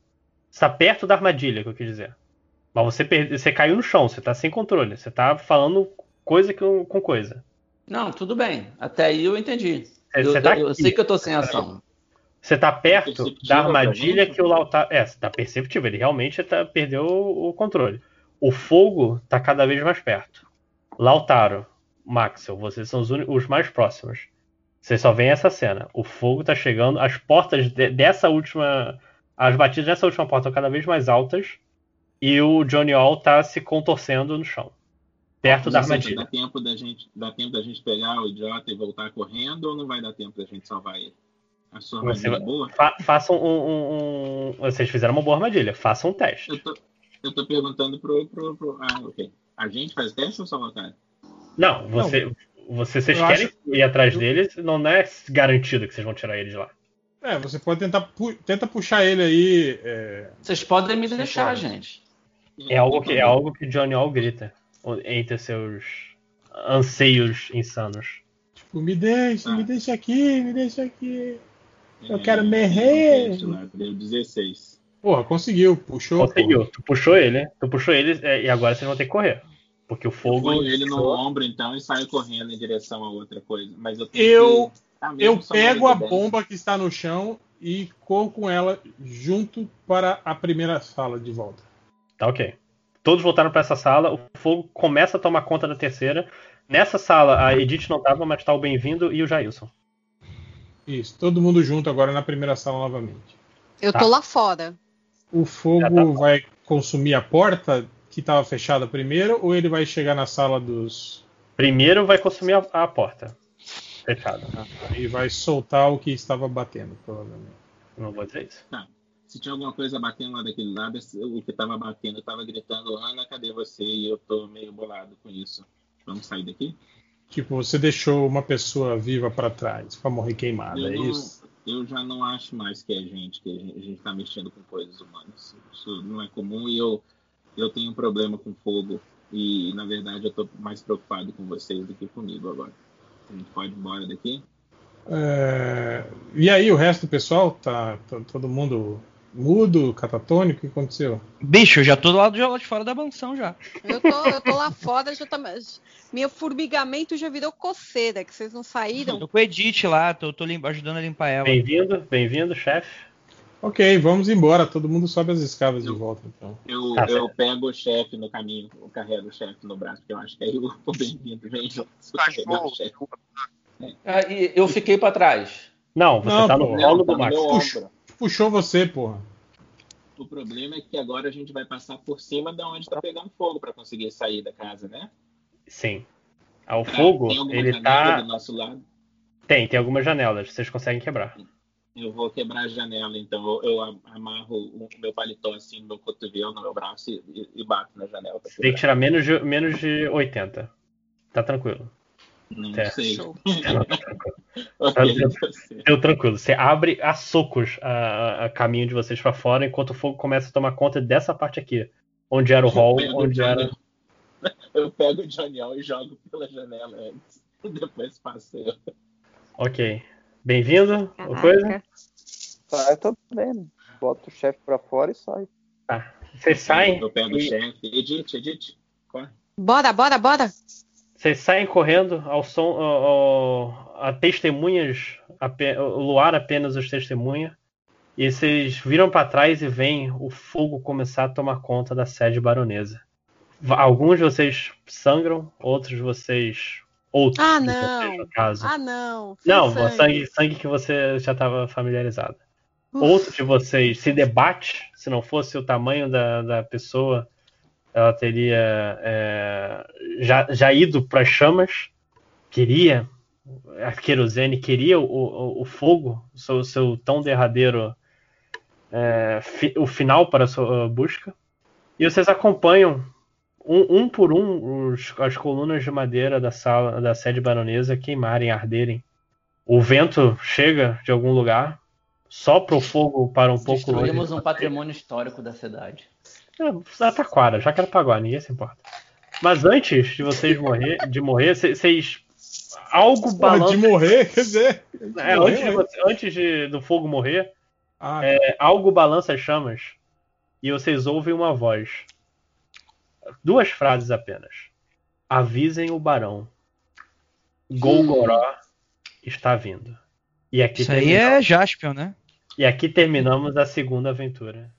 Você tá perto da armadilha, que eu quis dizer. Mas você, perde, você caiu no chão, você tá sem controle. Você tá falando coisa com, com coisa. Não, tudo bem. Até aí eu entendi. Você, Eu, tá eu- sei que eu tô sem ação. Você tá perto da armadilha que o Lautaro. É, você tá perceptível. Ele realmente tá, perdeu o, controle. o fogo tá cada vez mais perto. Lautaro, Maxwell, vocês são os, uni- os mais próximos. Vocês só veem essa cena. O fogo tá chegando, as portas de- dessa última. As batidas dessa última porta estão cada vez mais altas. E o Johnny All tá se contorcendo no chão. Perto da armadilha. Dá tempo, da gente, dá tempo da gente pegar o idiota e voltar correndo ou não vai dar tempo da gente salvar ele? A sua Você armadilha é vai- boa? Fa façam um, um- um- Vocês fizeram uma boa armadilha. Façam um teste. Eu tô, eu tô perguntando pro, pro, pro- Ah, ok. A gente faz teste ou só o cara? Não, você, você- vocês Eu querem acho- ir atrás deles, não é garantido que vocês vão tirar ele de lá. É, você pode tentar pu tenta puxar ele aí. é, Vocês podem me deixar, gente. É algo que, é algo que Johnny All grita entre seus anseios insanos. Tipo, me deixa, Ah. me deixa aqui, me deixa aqui. Eu É, quero tem morrer. teste lá, Deu 16. Porra, conseguiu, puxou. Conseguiu. Tu puxou ele, tu puxou ele é, e agora vocês vão ter que correr. Porque o Eu fogo. ponho ele no ombro então e saio correndo em direção a outra coisa. Mas eu Eu- que- Eu pego a bomba que está no chão e corro com ela junto para a primeira sala de volta. Tá ok. Todos voltaram pra essa sala, o fogo começa a tomar conta da terceira. Nessa sala, a Edith não tava, mas tá o Bem-vindo e o Jailson. Isso, todo mundo junto agora na primeira sala novamente. Eu Tá. tô lá fora. O fogo tá vai consumir a porta que estava fechada primeiro ou ele vai chegar na sala dos. Primeiro vai consumir a, a porta. Fechada. e vai soltar o que estava batendo, provavelmente. Não vou dizer isso. Se tinha alguma coisa batendo lá daquele lado, o que tava batendo tava gritando, Ana, cadê você? E eu tô meio bolado com isso. Vamos sair daqui? Tipo, você deixou uma pessoa viva para trás para morrer queimada, Eu é não- isso? Eu já não acho mais que é gente, que a gente, a gente tá mexendo com coisas humanas. Isso não é comum e eu, eu tenho um problema com fogo. E, na verdade, eu tô mais preocupado com vocês do que comigo agora. A gente pode ir embora daqui? É, E aí, o resto do pessoal? Tá, tá todo mundo mudo, catatônico? O que aconteceu? Bicho, eu já tô do lado de lá de fora da mansão já. Eu tô, eu tô lá fora, já tá. Meu formigamento já virou coceira, que vocês não saíram. Tô com o Edith lá, tô, tô lim- ajudando a limpar ela. Bem-vindo, bem-vindo, chefe. Ok, vamos embora. Todo mundo sobe as escadas de volta, então. Eu, Tá eu pego o chefe no caminho, eu carrego o chefe no braço, porque eu acho que aí o o bem-vindo eu carregar o chefe. Ah, eu fiquei pra trás. Não, você Não, tá no pô. colo tá do Max. meu Puxa. Puxou você, porra. O problema é que agora a gente vai passar por cima de onde tá pegando fogo para conseguir sair da casa, né? Sim. Ah, O Tá, fogo, ele tá. do nosso lado? Tem, tem algumas janelas, vocês conseguem quebrar. Eu vou quebrar a janela, então eu, eu am- amarro o meu paletó assim no meu cotovelo, no meu braço e, e- bato na janela. Tem que tirar menos de, menos de 80. Tá tranquilo. Não É. sei. Show. Ok, Tá deu- você. Deu tranquilo. Você abre a socos a, a- caminho de vocês pra fora, enquanto o fogo começa a tomar conta dessa parte aqui. Onde era o hall, Eu pego o onde era. Eu pego o Joniel e jogo pela janela antes. E depois passo eu. Ok. Bem-vindo. Uma coisa? Tá, eu tô bem. Bota o chefe pra fora e sai. Vocês saem. Eu pego o e- chefe. Edith, Edith, corre. Bora, bora, bora. Vocês saem correndo ao som, ao- ao- a testemunhas, ape- o luar apenas os testemunha, e vocês viram para trás e veem o fogo começar a tomar conta da sede baronesa. Alguns de vocês sangram, outros de vocês, outros Ah, não. vocês, no caso. Ah, não. não, sangue. sangue que você já estava familiarizado. Uf. Outro de vocês se debate, se não fosse o tamanho da, da pessoa, ela teria é, já, já ido para as chamas, queria, a querosene queria o, o, o fogo, o seu, seu tão derradeiro, é, fi- o final para a sua busca. E vocês acompanham um, um por um os- as colunas de madeira da sala da sede baronesa queimarem, arderem. O vento chega de algum lugar, sopra o fogo para um pouco longe. Destruímos um patrimônio histórico da cidade. É, Taquara, já que era Taquara, ninguém se importa. Mas antes de vocês morrer, de morrer, cê- vocês. Algo balança. de morrer, quer dizer. É, morrer, antes, de você- antes de- do fogo morrer, Ah, é, algo balança as chamas e vocês ouvem uma voz. Duas frases apenas. Avisem o barão. Golgoró está vindo. E aqui, Isso aí terminamos, é Jaspion, né? e aqui terminamos a segunda aventura.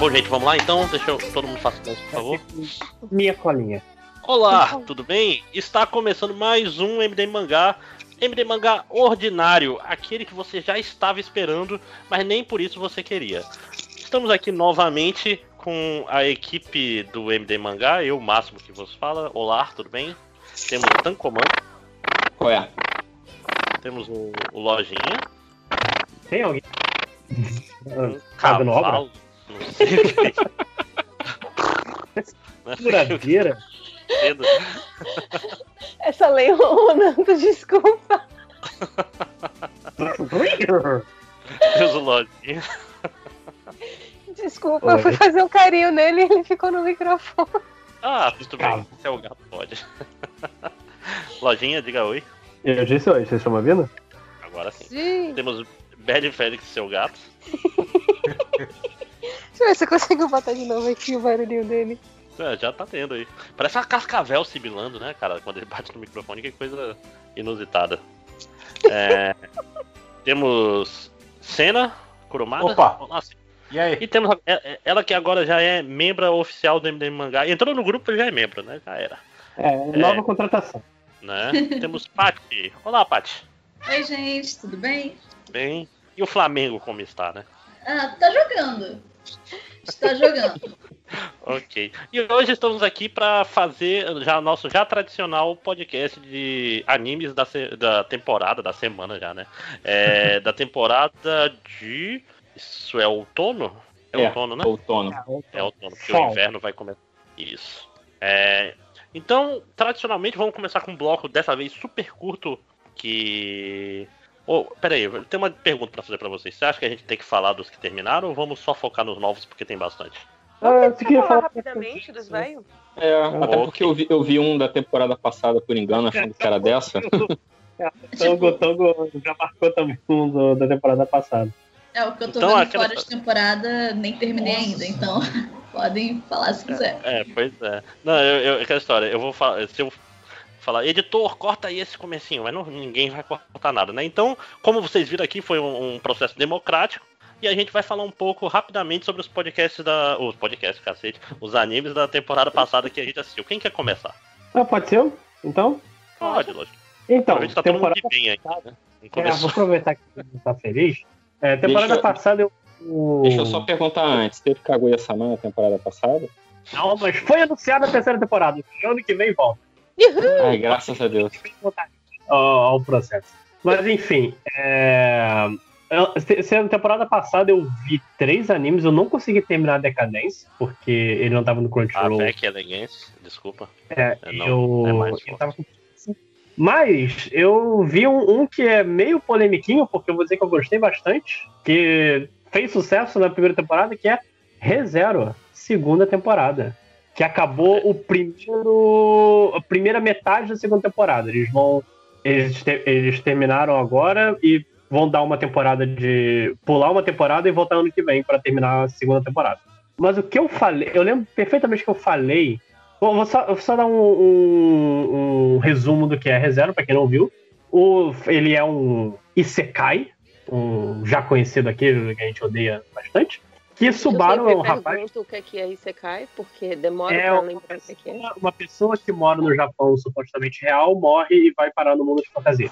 Bom, gente, vamos lá então. Deixa eu. Todo mundo faça silêncio, por favor. Minha colinha. Olá, tudo bem? Está começando mais um MD Mangá. MD Mangá ordinário, aquele que você já estava esperando, mas nem por isso você queria. Estamos aqui novamente com a equipe do MD Mangá, eu, Máximo, que vos fala. Olá, tudo bem? Temos o Tancoman. Qual é? Temos o, o Lojinha. Tem alguém? Um obra? Não sei o que. Que. Furadeira? Essa lei, ô Nando, desculpa. Temos o. Desculpa, eu fui fazer um carinho nele e ele ficou no microfone. Ah, tudo bem. Se é o gato, pode. Lojinha, diga oi. Eu disse oi, vocês estão me ouvindo? Agora sim. Sim. Temos Bad Félix, seu gato. Deixa eu ver se eu consigo botar de novo aqui o barulhinho dele. É, já tá tendo aí. Parece uma cascavel sibilando, né, cara? Quando ele bate no microfone, que coisa inusitada. É, temos Senna, Kurumada. Opa. Nossa, E aí? E temos a- é- é- ela que agora já é membro oficial do MDM Mangá. Entrou no grupo e já é membro, né? Já era. É, nova contratação. Né? temos Paty. Olá, Paty. Oi, gente, tudo bem? Bem. E o Flamengo como está, né? Ah, tá jogando. Está jogando. Ok. E hoje estamos aqui para fazer já nosso já tradicional podcast de animes da, da temporada, da semana já, né? É, da temporada de. Isso é outono? É, É, outono, né? Outono. É outono, porque Sol. o inverno vai começar. Isso. É, então, tradicionalmente, vamos começar com um bloco dessa vez super curto que. Oh, peraí, eu tenho uma pergunta pra fazer pra vocês. Você acha que a gente tem que falar dos que terminaram ou vamos só focar nos novos porque tem bastante? Ah, você queria falar falar rapidamente dos velhos? É, até ok. porque eu vi, eu vi um da temporada passada por engano, achando que era dessa. Tango, Tango já marcou também um do- da temporada passada. É o que eu tô Então, vendo aquela- fora de temporada, nem terminei ainda, então podem falar se quiser. É, pois é. Não, eu, eu, aquela história, eu vou falar. Se eu falar, editor, corta aí esse comecinho, mas não, ninguém vai cortar nada, né? Então, como vocês viram aqui, foi um, um processo democrático. E a gente vai falar um pouco rapidamente sobre os podcasts da. Os podcasts, cacete. Os animes da temporada passada que a gente assistiu. Quem quer começar? Ah, pode ser eu? Então? Pode, lógico. Então, Provavelmente tá todo mundo temporada que vem aí. Né? É, vou aproveitar que você tá feliz. É, temporada Deixa passada eu. Deixa eu só perguntar antes, teve Kaguya-sama na temporada passada? Não, mas foi anunciada a terceira temporada. Ano que vem volta. Ai, graças a Deus. ao, ao processo. Mas enfim, é... eu- na temporada passada eu vi três animes, eu não consegui terminar a Decadência, porque ele não tava no Crunchyroll. Beck Elegance, desculpa. É, É, não, eu, é mais eu tava com... Mas eu vi um, um que é meio polemiquinho, porque eu vou dizer que eu gostei bastante, que fez sucesso na primeira temporada, que é ReZero, segunda temporada. Que acabou o primeiro. a primeira metade da segunda temporada. Eles vão. Eles, te- eles terminaram agora e vão dar uma temporada de. pular uma temporada e voltar ano que vem para terminar a segunda temporada. Mas o que eu falei, eu lembro perfeitamente que eu falei. Vou, vou só, vou só dar um, um- um resumo do que é ReZero, pra quem não viu. O, ele é um Isekai, um já conhecido aqui, que a gente odeia bastante. Que Subaru é um rapaz. pergunto o que é que é Isekai, porque demora É pra uma lembrar o que é que é. Uma, uma pessoa que mora no Japão supostamente real morre e vai parar no mundo de fantasia.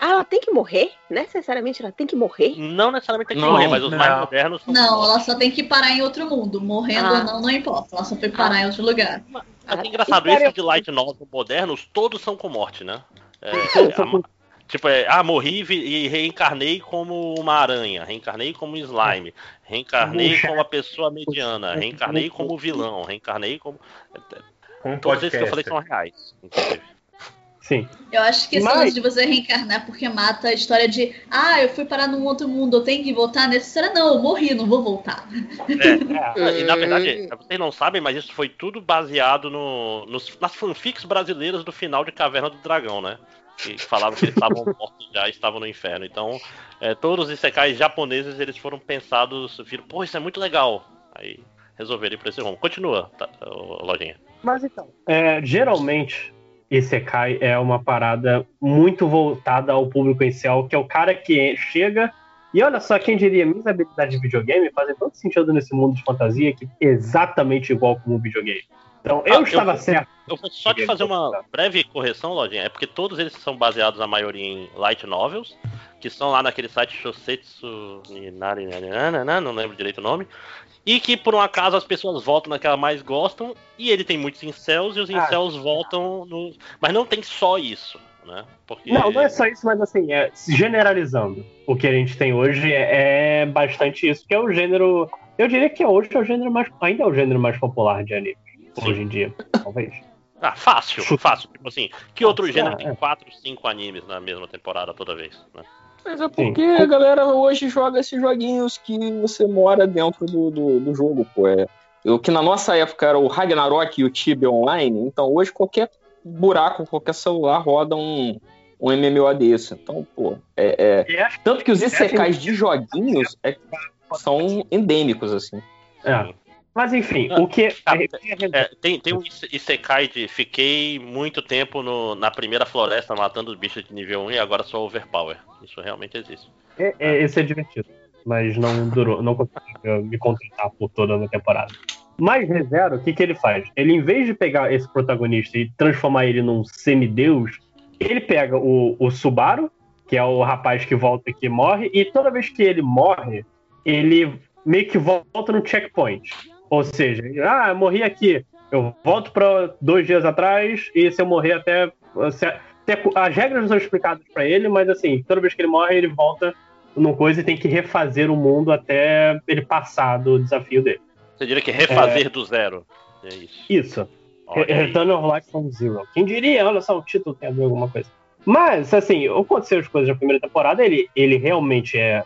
Ah, ela tem que morrer? Necessariamente ela tem que morrer? Não necessariamente tem que Não, morrer, mas os não. mais modernos são. Não, ela só tem que parar em outro mundo. Morrendo Ah. ou não, não importa. Ela só foi parar em outro lugar. Mas que engraçado, Cara, esses de light novel modernos, todos são com morte, né? É, a- tipo, é, ah, morri e reencarnei como uma aranha, reencarnei como um slime, reencarnei como uma pessoa mediana, reencarnei como vilão, reencarnei como. Um Todos esses que eu falei são reais, inclusive. Sim. Eu acho que esse Mas- lance de você reencarnar porque mata a história de ah, eu fui parar num outro mundo, eu tenho que voltar nessa história. Não, eu morri, não vou voltar. É, e na verdade, vocês não sabem, mas isso foi tudo baseado no, nos- nas fanfics brasileiras do final de Caverna do Dragão, né? Que falavam que eles estavam mortos já, estavam no inferno. Então, é, todos os isekais japoneses, eles foram pensados, viram, pô, isso é muito legal. Aí resolveram ir pra esse rumo. Continua, tá, Lojinha. Mas então. É, geralmente, Isekai é uma parada muito voltada ao público inicial, que é o cara que chega. E olha só, quem diria, minhas habilidades de videogame fazem tanto sentido nesse mundo de fantasia que é exatamente igual como um videogame. Então, eu Ah, estava eu- certo. Eu vou só te fazer uma breve correção, Lojinha. É porque todos eles são baseados, na maioria, em light novels, que são lá naquele site Shosetsu Ninari, nananana, não lembro direito o nome. E que, por um acaso, as pessoas voltam na que elas mais gostam, e ele tem muitos incels, e os Ah. incels voltam no... Mas não tem só isso, né? Porque... Não, não é só isso, mas assim, é, generalizando, o que a gente tem hoje é, é bastante isso, que é o gênero. Eu diria que hoje é o gênero mais. Ainda é o gênero mais popular de anime. Hoje em dia, talvez. Ah, fácil, fácil. Tipo assim, que outro Ah, gênero é. tem 4, 5 animes na mesma temporada toda vez, né? Mas é porque a galera hoje joga esses joguinhos que você mora dentro do, do, do jogo, pô. É, o que na nossa época era o Ragnarok e o Tibia Online, então hoje qualquer buraco, qualquer celular roda um, um MMO desse. Então, pô, é, é- Tanto que os ICKs de joguinhos é- são endêmicos, assim. É. Mas enfim, o que. É, tem, tem um ise- Isekai de fiquei muito tempo no- na primeira floresta matando os bichos de nível 1 e agora sou overpower. Isso realmente existe. É, é, esse é divertido. Mas não durou, não consegui me contentar por toda a temporada. Mas ReZero, o que, que ele faz? Ele, em vez de pegar esse protagonista e transformar ele num semideus, ele pega o, o Subaru, que é o rapaz que volta e que morre, e toda vez que ele morre, ele meio que volta no checkpoint. Ou seja, ah, eu morri aqui, eu volto para dois dias atrás, e se eu morrer até. se- até- as regras não são explicadas para ele, mas assim, toda vez que ele morre, ele volta numa coisa e tem que refazer o mundo até ele passar do desafio dele. Você diria que refazer É. do zero. É isso. Isso. Return of Life from Zero. Quem diria? Olha só, o título tem a ver alguma coisa. Mas, assim, aconteceu as coisas da primeira temporada, ele, ele realmente é.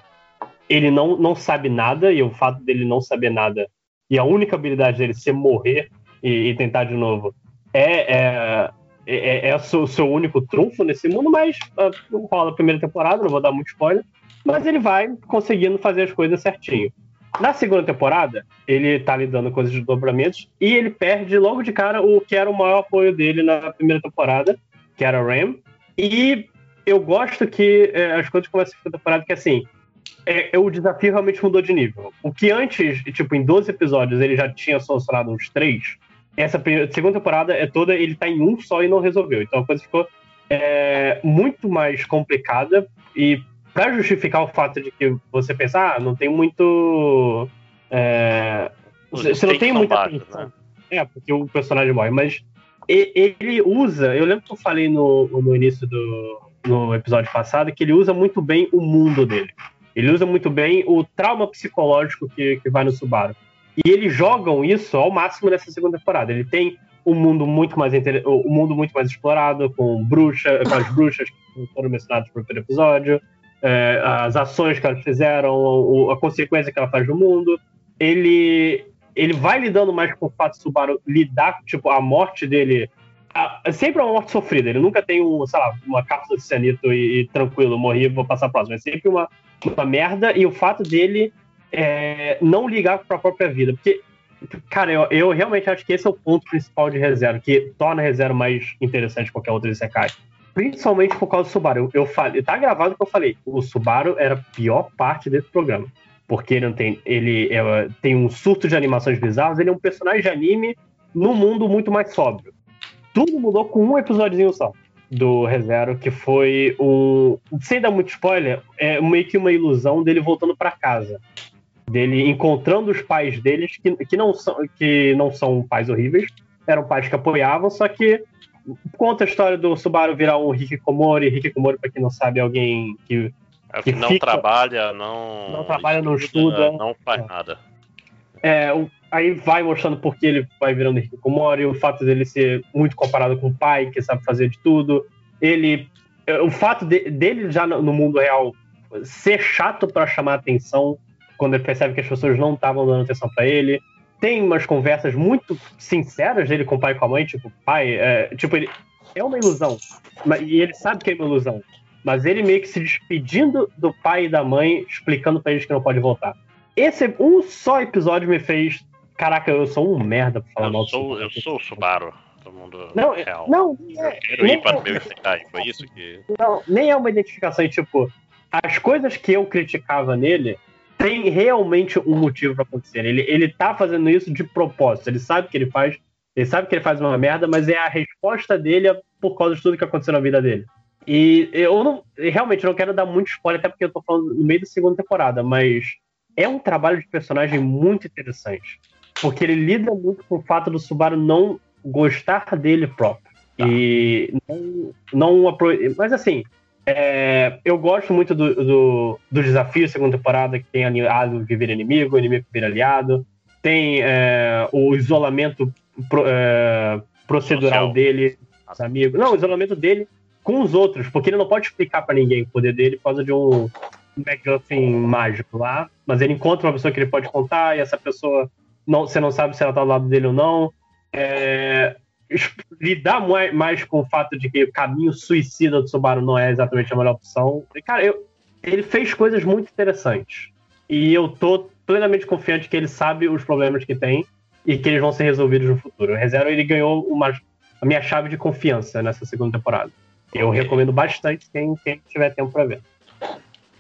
Ele não, não sabe nada, e o fato dele não saber nada, e a única habilidade dele ser morrer e, e tentar de novo, é, é, é, é o seu, seu único trunfo nesse mundo, mas ah, rola a primeira temporada, não vou dar muito spoiler, mas ele vai conseguindo fazer as coisas certinho. Na segunda temporada, ele tá lidando com os desdobramentos e ele perde logo de cara o que era o maior apoio dele na primeira temporada, que era o Ram. E eu gosto que é, as coisas começam na segunda temporada que assim, é, é, o desafio realmente mudou de nível. O que antes, tipo, em 12 episódios ele já tinha solucionado uns três, essa primeira- segunda temporada é toda, ele tá em um só e não resolveu. Então a coisa ficou é, muito mais complicada e para justificar o fato de que você pensa, ah, não tem muito. É, você não tem muita baixos, tensão. né? É, porque o personagem morre, mas ele usa. Eu lembro que eu falei no, no início do no episódio passado que ele usa muito bem o mundo dele. Ele usa muito bem o trauma psicológico que, que vai no Subaru. E eles jogam isso ao máximo nessa segunda temporada. Ele tem um mundo muito mais inter... um mundo muito mais explorado, com bruxa, com as bruxas que foram mencionadas no primeiro episódio, é, as ações que elas fizeram, o- a consequência que ela faz no mundo. Ele ele vai lidando mais com o fato de Subaru lidar, tipo, a morte dele. A- é sempre uma morte sofrida. Ele nunca tem um, sei lá, uma cápsula de cianito e, e tranquilo, morri, vou passar próximo. É sempre uma, uma merda. E o fato dele é, não ligar para a própria vida. Porque, cara, eu, eu realmente acho que esse é o ponto principal de ReZero, que torna ReZero mais interessante que qualquer outro Isekai. Principalmente por causa do Subaru. Eu, eu falei, tá gravado que eu falei, o Subaru era a pior parte desse programa. Porque ele não tem. Ele é, tem um surto de animações bizarras, ele é um personagem de anime num mundo muito mais sóbrio. Tudo mudou com um episódiozinho só do ReZero, que foi um. Sem dar muito spoiler, é meio que uma ilusão dele voltando para casa. Dele encontrando os pais deles, que, que, não são, que não são pais horríveis, eram pais que apoiavam, só que conta a história do Subaru virar um Hikikomori. Hikikomori, pra quem não sabe, é alguém que. É o que não fica- trabalha, não. Não trabalha, não estuda. Não faz nada. É, o- aí vai mostrando por que ele vai virando Hikikomori, o fato dele ser muito comparado com o pai, que sabe fazer de tudo. ele. é, O fato de- dele já no mundo real ser chato pra chamar atenção quando ele percebe que as pessoas não estavam dando atenção pra ele. Tem umas conversas muito sinceras dele com o pai e com a mãe, tipo, pai, é, tipo, ele é uma ilusão. E ele sabe que é uma ilusão. Mas ele meio que se despedindo do pai e da mãe, explicando pra eles que não pode voltar. Esse um só episódio me fez. Caraca, eu sou um merda pra falar Eu mal do sou, eu sou o Subaru do mundo Não, real. não, Eu quero ir para o meu Isekai. Foi isso que. Não, nem é uma identificação. e, Tipo, as coisas que eu criticava nele tem realmente um motivo pra acontecer. Ele, ele tá fazendo isso de propósito. Ele sabe que ele faz. Ele sabe que ele faz uma merda, mas é a resposta dele é por causa de tudo que aconteceu na vida dele. E eu não. Realmente não quero dar muito spoiler, até porque eu tô falando no meio da segunda temporada, mas é um trabalho de personagem muito interessante. Porque ele lida muito com o fato do Subaru não gostar dele próprio. E não, não Mas assim, é, eu gosto muito do, do, do desafio segunda temporada, que tem aliado que vira inimigo, inimigo que vira aliado. Tem é, o isolamento pro- é, procedural Social. dele, os amigos. Não, o isolamento dele com os outros, porque ele não pode explicar pra ninguém o poder dele por causa de um MacGuffin mágico lá. Mas ele encontra uma pessoa que ele pode contar, e essa pessoa não, você não sabe se ela tá do lado dele ou não. É, lidar mai- mais com o fato de que o caminho suicida do Subaru não é exatamente a melhor opção. E, cara, eu- ele fez coisas muito interessantes. E eu tô plenamente confiante que ele sabe os problemas que tem e que eles vão ser resolvidos no futuro. O ReZero, ele ganhou uma, a minha chave de confiança nessa segunda temporada. Eu recomendo bastante quem, quem tiver tempo pra ver.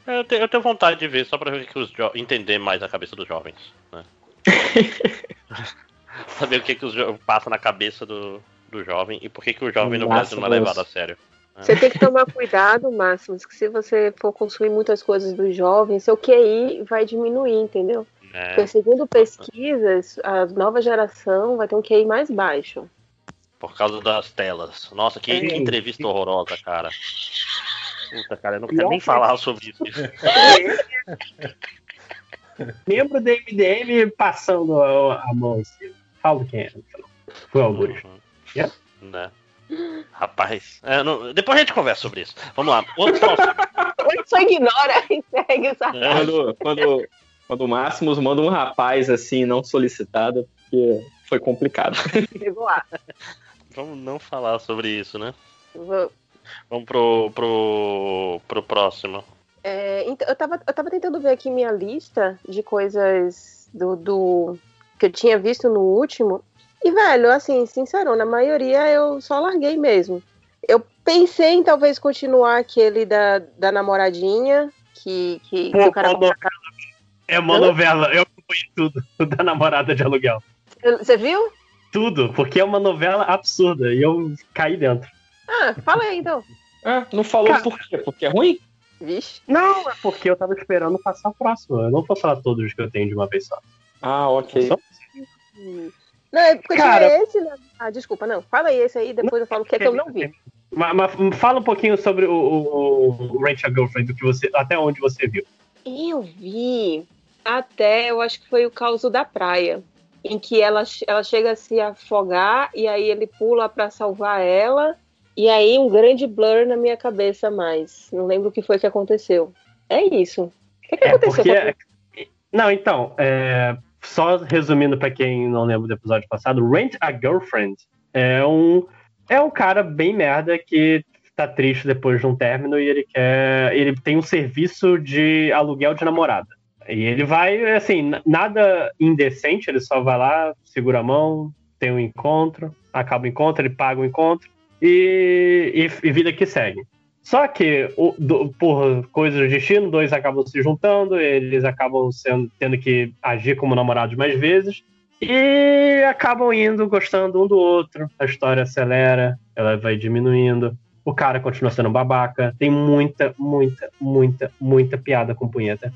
Eu tenho, eu tenho vontade de ver só pra ver que os jo- entender mais a cabeça dos jovens. Né? Saber o que, que os passa na cabeça do, do jovem e por que, que o jovem no Brasil não é levado a sério. Você tem que tomar cuidado, Máximos, que se você for consumir muitas coisas dos jovens, seu QI vai diminuir, entendeu? É. Porque segundo pesquisas, a nova geração vai ter um QI mais baixo. Por causa das telas. Nossa, que, É. que entrevista horrorosa, cara. Puta, cara, eu não quero nem falar sobre isso. Membro da MDM passando a, a mão em cima. Fala quem é. Foi o Augusto. Yeah. né? Rapaz, é, não- depois a gente conversa sobre isso. Vamos lá. Outro. Só ignora e segue essa É. Quando, quando, quando o Máximos manda um rapaz assim, não solicitado, porque foi complicado. Chegou lá. Vamos não falar sobre isso, né? Vou- Vamos pro, pro, pro próximo. É, então, eu, tava, eu tava tentando ver aqui minha lista de coisas do, do que eu tinha visto no último. E, velho, assim, sincerona, a maioria eu só larguei mesmo. Eu pensei em talvez continuar aquele da, da namoradinha, que, que, que o cara. Pô, É uma Hã? novela. Eu acompanhei tudo da namorada de aluguel. Você viu? Tudo, porque é uma novela absurda e eu caí dentro. Ah, fala aí então. Ah, não falou por quê? Porque é ruim? Vixe. Não, é porque eu tava esperando passar o próximo. Eu não vou falar todos que eu tenho de uma vez só. Ah, ok. Só- Não, é porque Cara- tinha esse. né? Ah, desculpa, não. Fala aí esse aí, depois eu falo o que é que eu não vi. Mas, mas fala um pouquinho sobre o, o, o Rent a Girlfriend, do que você, até onde você viu. Eu vi até, eu acho que foi o caos da praia, em que ela, ela chega a se afogar e aí ele pula pra salvar ela. E aí um grande blur na minha cabeça mais. Não lembro o que foi que aconteceu. É isso. O que, que É, aconteceu? porque. Não, então, é, só resumindo pra quem não lembra do episódio passado, Rent a Girlfriend é um, é um cara bem merda que tá triste depois de um término e ele quer. Ele tem um serviço de aluguel de namorada. E ele vai, assim, nada indecente, ele só vai lá, segura a mão, tem um encontro, acaba o encontro, ele paga o encontro e, e, e vida que segue. Só que, o- do- por coisas do destino, dois acabam se juntando, eles acabam sendo, tendo que agir como namorados mais vezes, e acabam indo gostando um do outro. A história acelera, ela vai diminuindo. O cara continua sendo babaca. Tem muita, muita, muita, muita piada com punheta.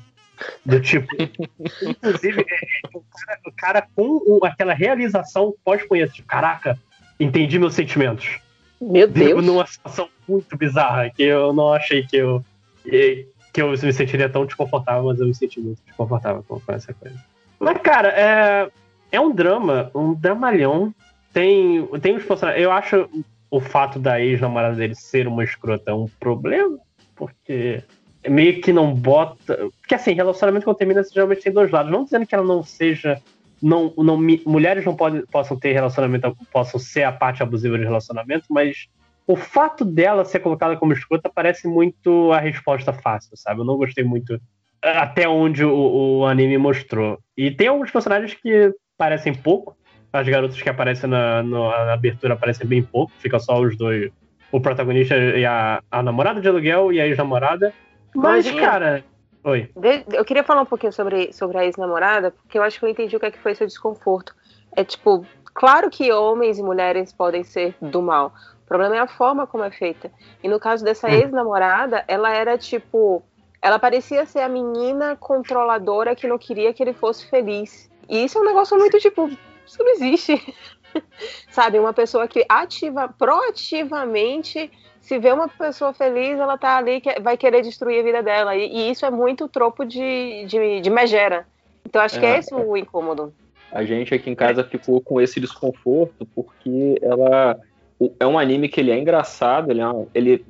Do tipo. inclusive, é, é, o, cara, o cara com aquela realização pós-punheta. Tipo, caraca, entendi meus sentimentos. Meu Deus. Numa situação muito bizarra, que eu não achei que eu. que eu me sentiria tão desconfortável, mas eu me senti muito desconfortável com, essa coisa. Mas, cara, é, é um drama, um dramalhão. Tem, tem os personagens. Eu acho o fato da ex-namorada dele ser uma escrota um problema, porque meio que não bota. Porque assim, relacionamento quando termina geralmente tem dois lados. Não dizendo que ela não seja. Não, não, mulheres não podem, possam ter relacionamento, possam ser a parte abusiva de relacionamento, mas o fato dela ser colocada como escrota parece muito a resposta fácil, sabe? Eu não gostei muito até onde o, o anime mostrou. E tem alguns personagens que parecem pouco. As garotas que aparecem na, na abertura aparecem bem pouco. Fica só os dois. O protagonista e a, a namorada de aluguel e a ex-namorada. Mas, Imagina. cara. Oi. De- Eu queria falar um pouquinho sobre, sobre a ex-namorada, porque eu acho que eu entendi o que é que foi seu desconforto. É tipo, claro que homens e mulheres podem ser do mal. O problema é a forma como é feita. E no caso dessa Hum. ex-namorada, ela era tipo. Ela parecia ser a menina controladora que não queria que ele fosse feliz. E isso é um negócio muito tipo. Isso não existe. Sabe? Uma pessoa que ativa, proativamente se vê uma pessoa feliz, ela tá ali, que vai querer destruir a vida dela. E, e isso é muito tropo de, de, de megera. Então acho que é É. esse o incômodo. A gente aqui em casa ficou com esse desconforto porque ela é um anime que ele é engraçado, ele é, um- ele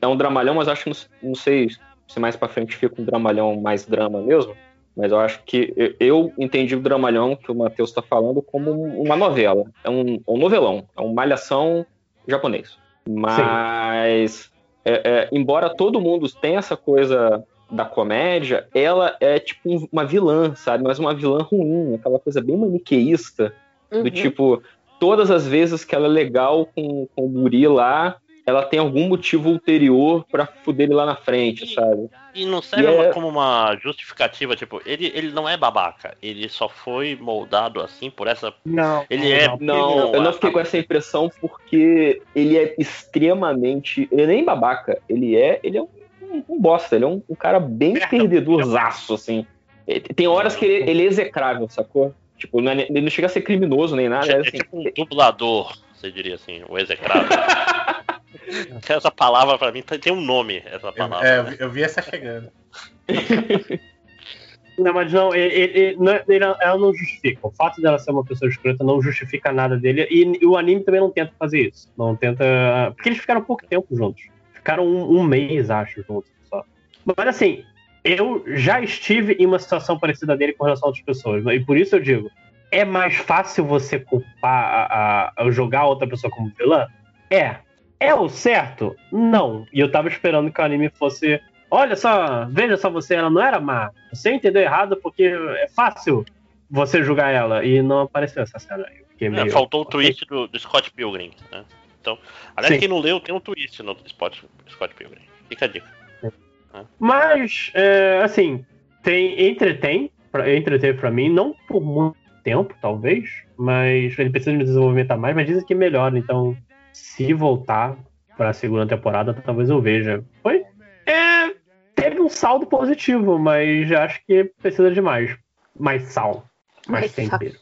é um dramalhão, mas acho que não, não sei se mais pra frente fica um dramalhão mais drama mesmo. Mas eu acho que eu, entendi o dramalhão que o Matheus está falando como um- uma novela. É um, um novelão, é um malhação japonês. Mas é, é, embora todo mundo tenha essa coisa da comédia, ela é tipo um- uma vilã, sabe? Mas uma vilã ruim, aquela coisa bem maniqueísta, do Uhum. tipo, todas as vezes que ela é legal com, com o guri lá, ela tem algum motivo ulterior pra fuder ele lá na frente, sabe? E não serve E é- como uma justificativa, tipo, ele, ele não é babaca, ele só foi moldado assim por essa. Não. Ele é. Não, eu não fiquei com essa impressão porque ele é extremamente. Ele é nem babaca, ele é. Ele é um, um bosta, ele é um, um cara bem perdedorzaço, assim. Tem horas que ele, ele é execrável, sacou? Tipo, não é- ele não chega a ser criminoso nem nada. É, É, é assim, tipo um dublador, você diria assim, o execrável. essa palavra pra mim tem tem um nome, essa palavra. É, eu né? vi- eu vi essa chegando. Não, mas não, ele, ele- ele- ela não justifica. O fato dela ser uma pessoa escrota não justifica nada dele. E, o anime também não tenta fazer isso. Não tenta. Porque eles ficaram pouco tempo juntos. Ficaram um, um mês, acho, juntos só. Mas assim, eu já estive em uma situação parecida dele com relação a outras pessoas. E por isso eu digo: é mais fácil você culpar a, a- a jogar outra pessoa como vilã? É. É o certo? Não. E eu tava esperando que o anime fosse. Olha só, veja só você, ela não era má. Você entendeu errado porque é fácil você julgar ela. E não apareceu essa cena. É, meio... faltou o twist do, do Scott Pilgrim, né? Então, aliás, Sim. quem não leu, tem um twist no Scott, Scott Pilgrim. Fica a dica. Mas, é, assim, tem, entretém, pra, entretém pra mim, não por muito tempo, talvez, mas ele precisa de desenvolvimento a mais, mas dizem que melhora, então se voltar pra segunda temporada, talvez eu veja. Foi. É, teve um saldo positivo, mas acho que precisa de mais. Mais sal. Mais Mais sal. tempero.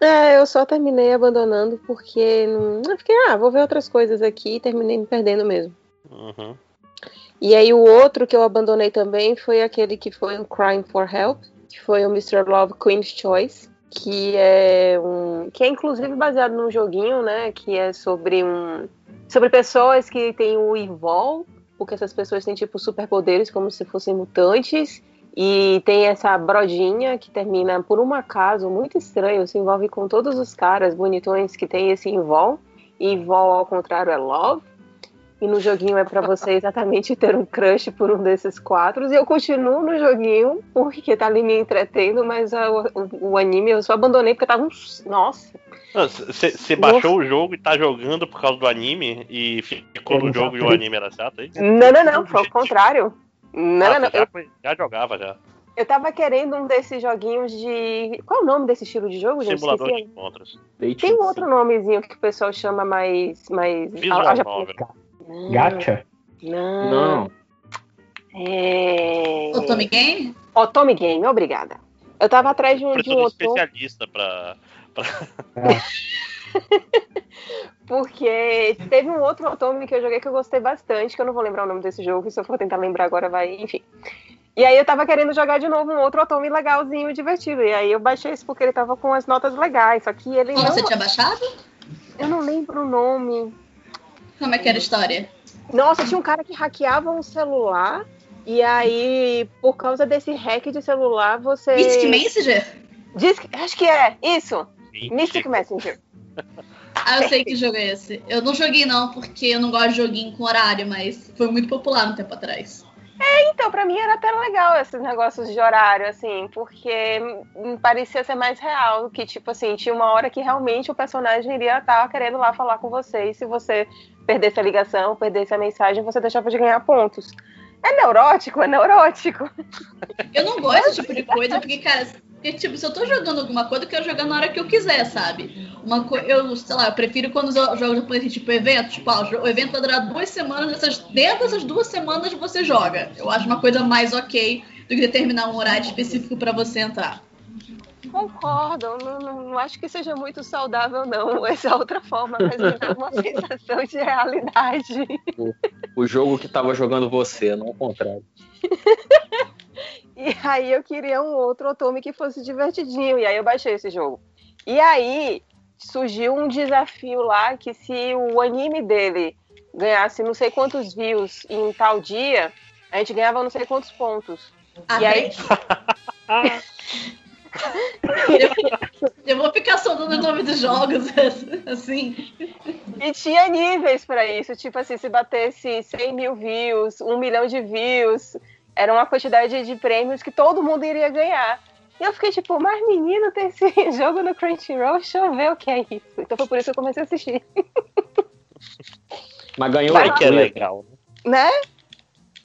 É, eu só terminei abandonando porque não... eu fiquei, ah, vou ver outras coisas aqui e terminei me perdendo mesmo. Uhum. E aí o outro que eu abandonei também foi aquele que foi um Crime for Help, que foi o Mr. Love Queen's Choice, que é um que é inclusive baseado num joguinho, né, que é sobre um sobre pessoas que têm o Evol, porque essas pessoas têm tipo superpoderes como se fossem mutantes. E tem essa brodinha que termina por um acaso muito estranho, se envolve com todos os caras bonitões que tem esse Invol. E Invol, ao contrário, é Love. E no joguinho é pra você exatamente ter um crush por um desses quatro. E eu continuo no joguinho porque tá ali me entretendo, mas a- o, o anime eu só abandonei porque tava um. Nossa! Você baixou o jogo e tá jogando por causa do anime e ficou no jogo e o anime era chato aí? Não, não, não, foi o contrário. Não, Ah, não, não. já, Eu, já jogava já. eu tava querendo um desses joguinhos de. Qual é o nome desse estilo de jogo, gente? Simulador de encontros. Tem um outro nomezinho que o pessoal chama mais. mais... Visual ah, já- novel. Não. Gacha? Não. Não. É... Otome Game? Otome Game, obrigada. Eu tava atrás de um, de um otome, especialista pra. pra... porque teve um outro otome que eu joguei que eu gostei bastante, que eu não vou lembrar o nome desse jogo, se eu for tentar lembrar agora vai, enfim. E aí eu tava querendo jogar de novo um outro otome legalzinho, divertido. E aí eu baixei isso porque ele tava com as notas legais, só que ele Qual não... você tinha baixado? Eu não lembro o nome. Como é que era a história? Nossa, tinha um cara que hackeava um celular e aí, por causa desse hack de celular, você. Mystic Messenger? Diz, acho que é, isso. Mystic Messenger. Ah, eu sei que jogo é esse. Eu não joguei não, porque eu não gosto de joguinho com horário, mas foi muito popular um tempo atrás. É, então, pra mim era até legal esses negócios de horário, assim, porque me parecia ser mais real, que, tipo assim, tinha uma hora que realmente o personagem iria estar querendo lá falar com você, e se você perdesse a ligação, perdesse a mensagem, você deixava de ganhar pontos. É neurótico, é neurótico. Eu não gosto desse tipo de coisa, porque, cara, porque, tipo, se eu tô jogando alguma coisa, eu quero jogar na hora que eu quiser, sabe? Uma co... Eu, sei lá, eu prefiro quando os jogos japoneses, tipo, evento, tipo, ah, o evento vai durar duas semanas, essas, dentro dessas duas semanas você joga. Eu acho uma coisa mais ok do que determinar um horário específico para você entrar. Concordo, não, não, não, acho que seja muito saudável, não. Essa é outra forma, mas me dá uma sensação de realidade. O, o jogo que tava jogando você, não o contrário. e aí eu queria um outro Otome que fosse divertidinho, e aí eu baixei esse jogo. E aí surgiu um desafio lá que se o anime dele ganhasse não sei quantos views em tal dia, a gente ganhava não sei quantos pontos. Ah, e aí. eu, eu vou ficar soltando o nome dos jogos, assim. E tinha níveis para isso, tipo assim, se batesse 100 mil views, um milhão de views, era uma quantidade de prêmios que todo mundo iria ganhar. E eu fiquei tipo, mas menino, tem esse jogo no Crunchyroll, deixa eu ver o que é isso. Então foi por isso que eu comecei a assistir. Mas ganhou Vai que é legal. Né?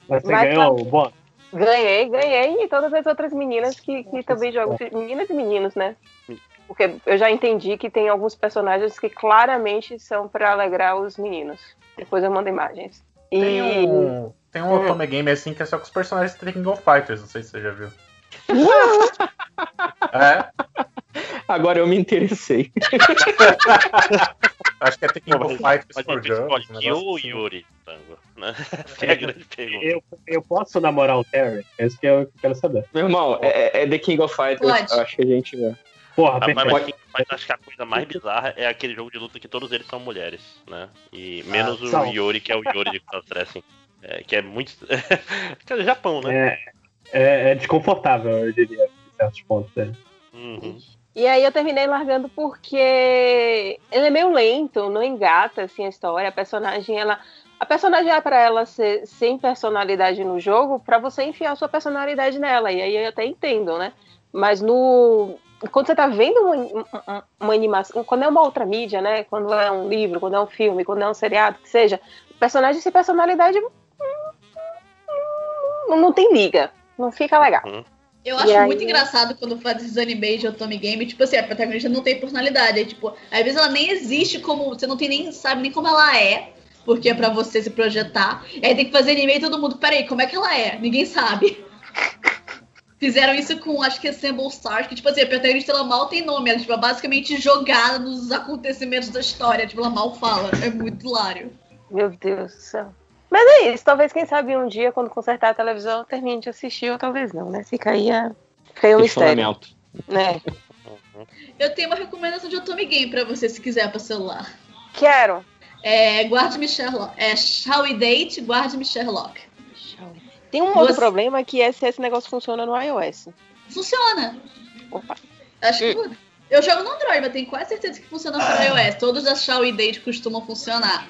Mas você Mas ganhou tá- o bônus? Ganhei, ganhei, e todas as outras meninas que, que também jogam. Meninas e meninos, né? Porque eu já entendi que tem alguns personagens que claramente são pra alegrar os meninos. Depois eu mando imagens. E. Tem um, tem um Otome Game assim que é só com os personagens do King of Fighters, não sei se você já viu. É, Agora eu me interessei. acho que é King of Fighters for Girls. escolhe um eu negócio ou assim. Yuri, Tango, né? Essa é a grande pergunta. Eu, eu posso namorar o Terry? Esse que é o que eu quero saber. Meu irmão, é, é The King of Fighters. Pode. Eu acho que a gente. Porra, Ah, mas, mas, mas acho que a coisa mais bizarra é aquele jogo de luta que todos eles são mulheres, né? E menos o são. Yuri, que é o Yuri de Cross Dressing. É, que é muito. Quer dizer, Japão, né? É, é, é desconfortável, eu diria, em certos pontos dele. Uhum. E aí eu terminei largando porque ele é meio lento, não engata assim a história. A personagem, ela. A personagem é pra ela ser sem personalidade no jogo, pra você enfiar sua personalidade nela. E aí eu até entendo, né? Mas no. Quando você tá vendo uma, uma- uma animação, quando é uma outra mídia, né? Quando é um livro, quando é um filme, quando é um seriado, que seja, personagem sem personalidade hum, não, não tem liga. Não fica legal. Eu E acho aí- muito engraçado quando faz esses animes de Otome Game, tipo assim, a protagonista não tem personalidade. Aí, tipo, às vezes ela nem existe como. Você não tem nem, sabe nem como ela é. Porque é pra você se projetar. E aí tem que fazer anime e todo mundo, peraí, como é que ela é? Ninguém sabe. Fizeram isso com, acho que é Symbol Stars, que, tipo assim, a protagonista ela mal tem nome, ela tipo, é basicamente jogada nos acontecimentos da história. Tipo, ela mal fala. É muito hilário. Meu Deus do céu. Mas é isso, talvez, quem sabe, um dia, quando consertar a televisão, eu termine de assistir, ou talvez não, né? Fica aí, a... Fica aí o mistério. Né? Eu tenho uma recomendação de Otome Game pra você, se quiser, pra celular. Quero. É, guarde-me Sherlock. É, Shall We Date, guarde-me Sherlock. Tem um outro Você- problema que é se esse negócio funciona no iOS. Funciona. Opa. Acho que. Eu jogo no Android, mas tenho quase certeza que funciona para iOS. Todos da Shall We Date costumam funcionar.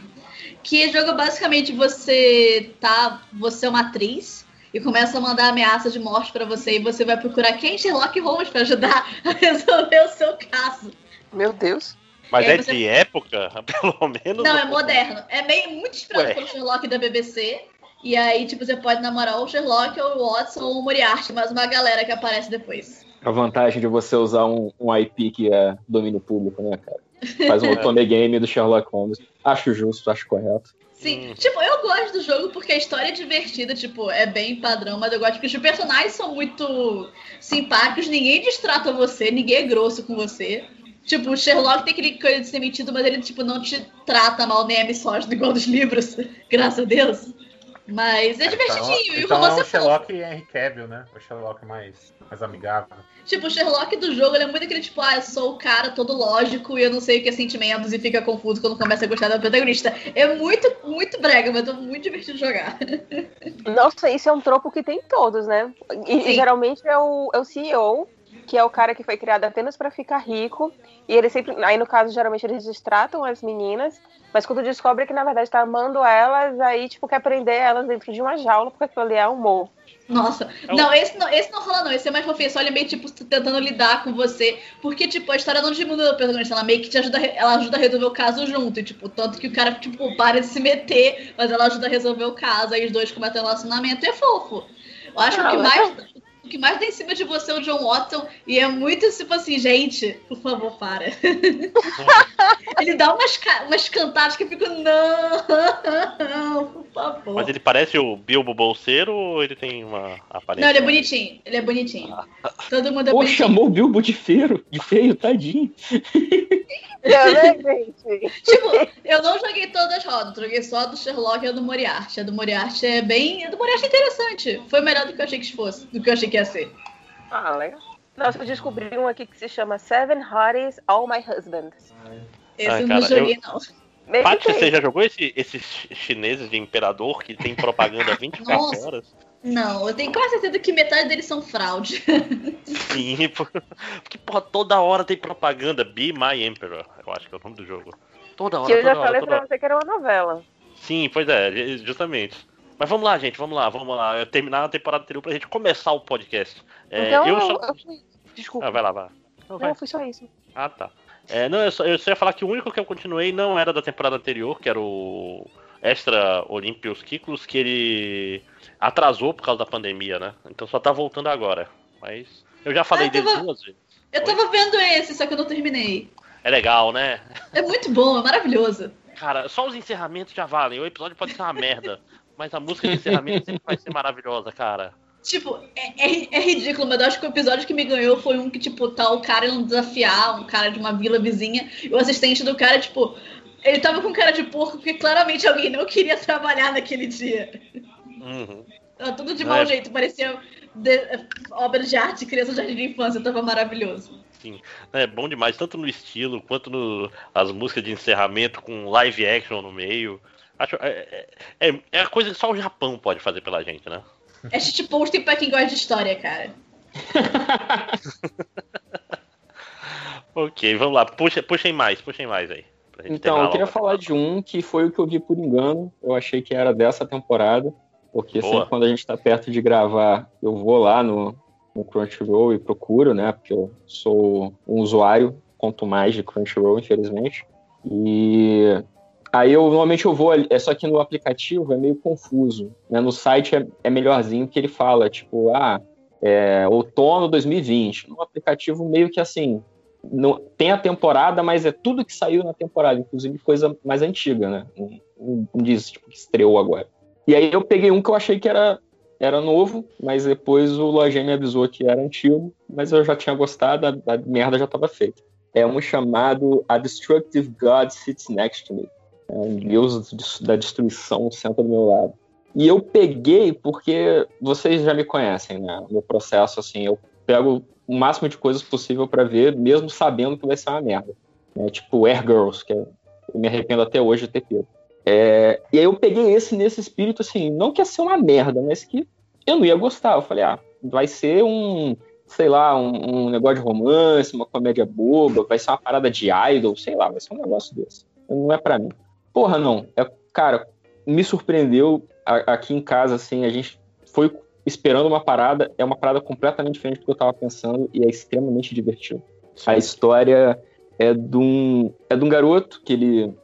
Que jogo basicamente você tá. Você é uma atriz e começa a mandar ameaças de morte pra você e você vai procurar quem Sherlock Holmes pra ajudar a resolver o seu caso. Meu Deus. Mas é você- de época, pelo menos. Não, é moderno. É meio muito inspirado pelo Sherlock da BBC. E aí, tipo, você pode namorar ou o Sherlock, ou o Watson, ou o Moriarty, mas uma galera que aparece depois. A vantagem de você usar um, um IP que é domínio público, né, cara? Faz um É. Otome Game do Sherlock Holmes. Acho justo, acho correto. Sim, tipo, eu gosto do jogo porque a história é divertida, tipo, é bem padrão, mas eu gosto porque os personagens são muito simpáticos, ninguém distrata você, ninguém é grosso com você. Tipo, o Sherlock tem aquele coisa de ser metido, mas ele, tipo, não te trata mal nem é misógino igual dos livros, graças a Deus. Mas é divertidinho. e o Então é romance o é fofo. Sherlock e Henry Cavill, né? O Sherlock mais, mais amigável. Tipo, o Sherlock do jogo, ele é muito aquele tipo, ah, eu sou o cara todo lógico e eu não sei o que é sentimentos e fica confuso quando começa a gostar da protagonista. É muito, muito brega, mas é muito divertido jogar. Nossa, isso é um tropo que tem em todos, né? E, e Sim. geralmente é o, é o CEO, que é o cara que foi criado apenas pra ficar rico. E ele sempre. Aí, no caso, geralmente eles distratam as meninas. Mas quando descobre que, na verdade, tá amando elas, aí, tipo, quer prender elas dentro de uma jaula, porque aquilo ali é humor. Nossa, não esse, não, esse não rola não, esse é mais fofinho, só ele é meio, tipo, tentando lidar com você, porque, tipo, a história não diminui a protagonista, ela meio que te ajuda, ela ajuda a resolver o caso junto, e, tipo, tanto que o cara, tipo, para de se meter, mas ela ajuda a resolver o caso, aí os dois começam um relacionamento, e é fofo. Eu acho Ah, que mais... Que mais tem em cima de você é o John Watson, e é muito tipo assim, gente, por favor, para. ele dá umas, umas cantadas que eu fico, não, por favor. Mas ele parece o Bilbo Bolseiro ou ele tem uma aparência? Não, ele é bonitinho, ele é bonitinho. Todo mundo é Pô, bonitinho. chamou o Bilbo de feio, de feio, tadinho. Tipo, eu não joguei todas as rodas, joguei só a do Sherlock e a do Moriarty. A do Moriarty é bem. A do Moriarty é interessante. Foi melhor do que eu achei que fosse, do que eu achei que ia ser. Ah, legal. Nossa, eu descobri um aqui que se chama Seven Hotties All My Husband. Esse Ah, eu cara, não joguei, eu- não. Paty, você já jogou esse- esses chineses de imperador que tem propaganda 24 Nossa. horas? Não, eu tenho quase certeza que metade deles são fraude. Sim, por- porque porra, toda hora tem propaganda. Be My Emperor, eu acho que é o nome do jogo. Toda hora, Que eu já hora, falei pra hora. você que era uma novela. Sim, pois é, justamente. Mas vamos lá, gente, vamos lá, vamos lá. Eu terminar a temporada anterior pra gente começar o podcast. É, então, eu eu, só... eu fui. Desculpa. Ah, vai lá, vai. Não, vai. Não, foi só isso. Ah, tá. É, não, eu só, eu só ia falar que o único que eu continuei não era da temporada anterior, que era o Extra Olympios Kiklos, que ele atrasou por causa da pandemia, né? Então só tá voltando agora. Mas eu já falei Ah, dele tava- duas vezes. Eu tava vendo esse, só que eu não terminei. É legal, né? É muito bom, é maravilhoso. Cara, só os encerramentos já valem. O episódio pode ser uma merda, mas a música de encerramento sempre vai ser maravilhosa, cara. Tipo, é, é- é ridículo, mas eu acho que o episódio que me ganhou foi um que, tipo, tá o cara indo desafiar um cara de uma vila vizinha, e o assistente do cara, tipo, ele tava com cara de porco, porque claramente alguém não queria trabalhar naquele dia. Uhum. Tava tudo de É. mau jeito, parecia de- obra de arte, criança de jardim de infância, tava maravilhoso. Sim, é bom demais, tanto no estilo quanto no, as músicas de encerramento com live action no meio. Acho, é, é, é- é a coisa que só o Japão pode fazer pela gente, né? É shitpost pra quem gosta de história, cara. Ok, vamos lá, puxa, puxem mais, puxem mais aí. Então, eu queria falar de um que foi o que eu vi por engano. Eu achei que era dessa temporada, porque Boa. sempre quando a gente tá perto de gravar, eu vou lá no, no Crunchyroll e procuro, né? Porque eu sou um usuário, quanto mais de Crunchyroll, infelizmente. E aí eu normalmente eu vou, é só que no aplicativo é meio confuso, né? No site é, é melhorzinho que ele fala, tipo, ah, é, outono 2020. No aplicativo meio que assim, não, tem a temporada, mas é tudo que saiu na temporada, inclusive coisa mais antiga, né? Não, não- não diz tipo, que estreou agora. E aí eu peguei um que eu achei que era, era novo, mas depois o Lojinha me avisou que era antigo, mas eu já tinha gostado, a, a merda já estava feita. É um chamado A Destructive God Sits Next to Me. Um deus de- da destruição senta do meu lado. E eu peguei porque vocês já me conhecem, né? Meu processo, assim, eu pego o máximo de coisas possível pra ver, mesmo sabendo que vai ser uma merda. né? Tipo Air Girls, que eu me arrependo até hoje de ter pego. É, e aí eu peguei esse nesse espírito, assim, não que ia ser uma merda, mas que eu não ia gostar. Eu falei, ah, vai ser um, sei lá, um, um negócio de romance, uma comédia boba, vai ser uma parada de idol, sei lá, vai ser um negócio desse. Não é pra mim. Porra, não. É, cara, me surpreendeu a- aqui em casa, assim, a gente foi esperando uma parada, é uma parada completamente diferente do que eu tava pensando e é extremamente divertido. A história é de um, é de um garoto que ele.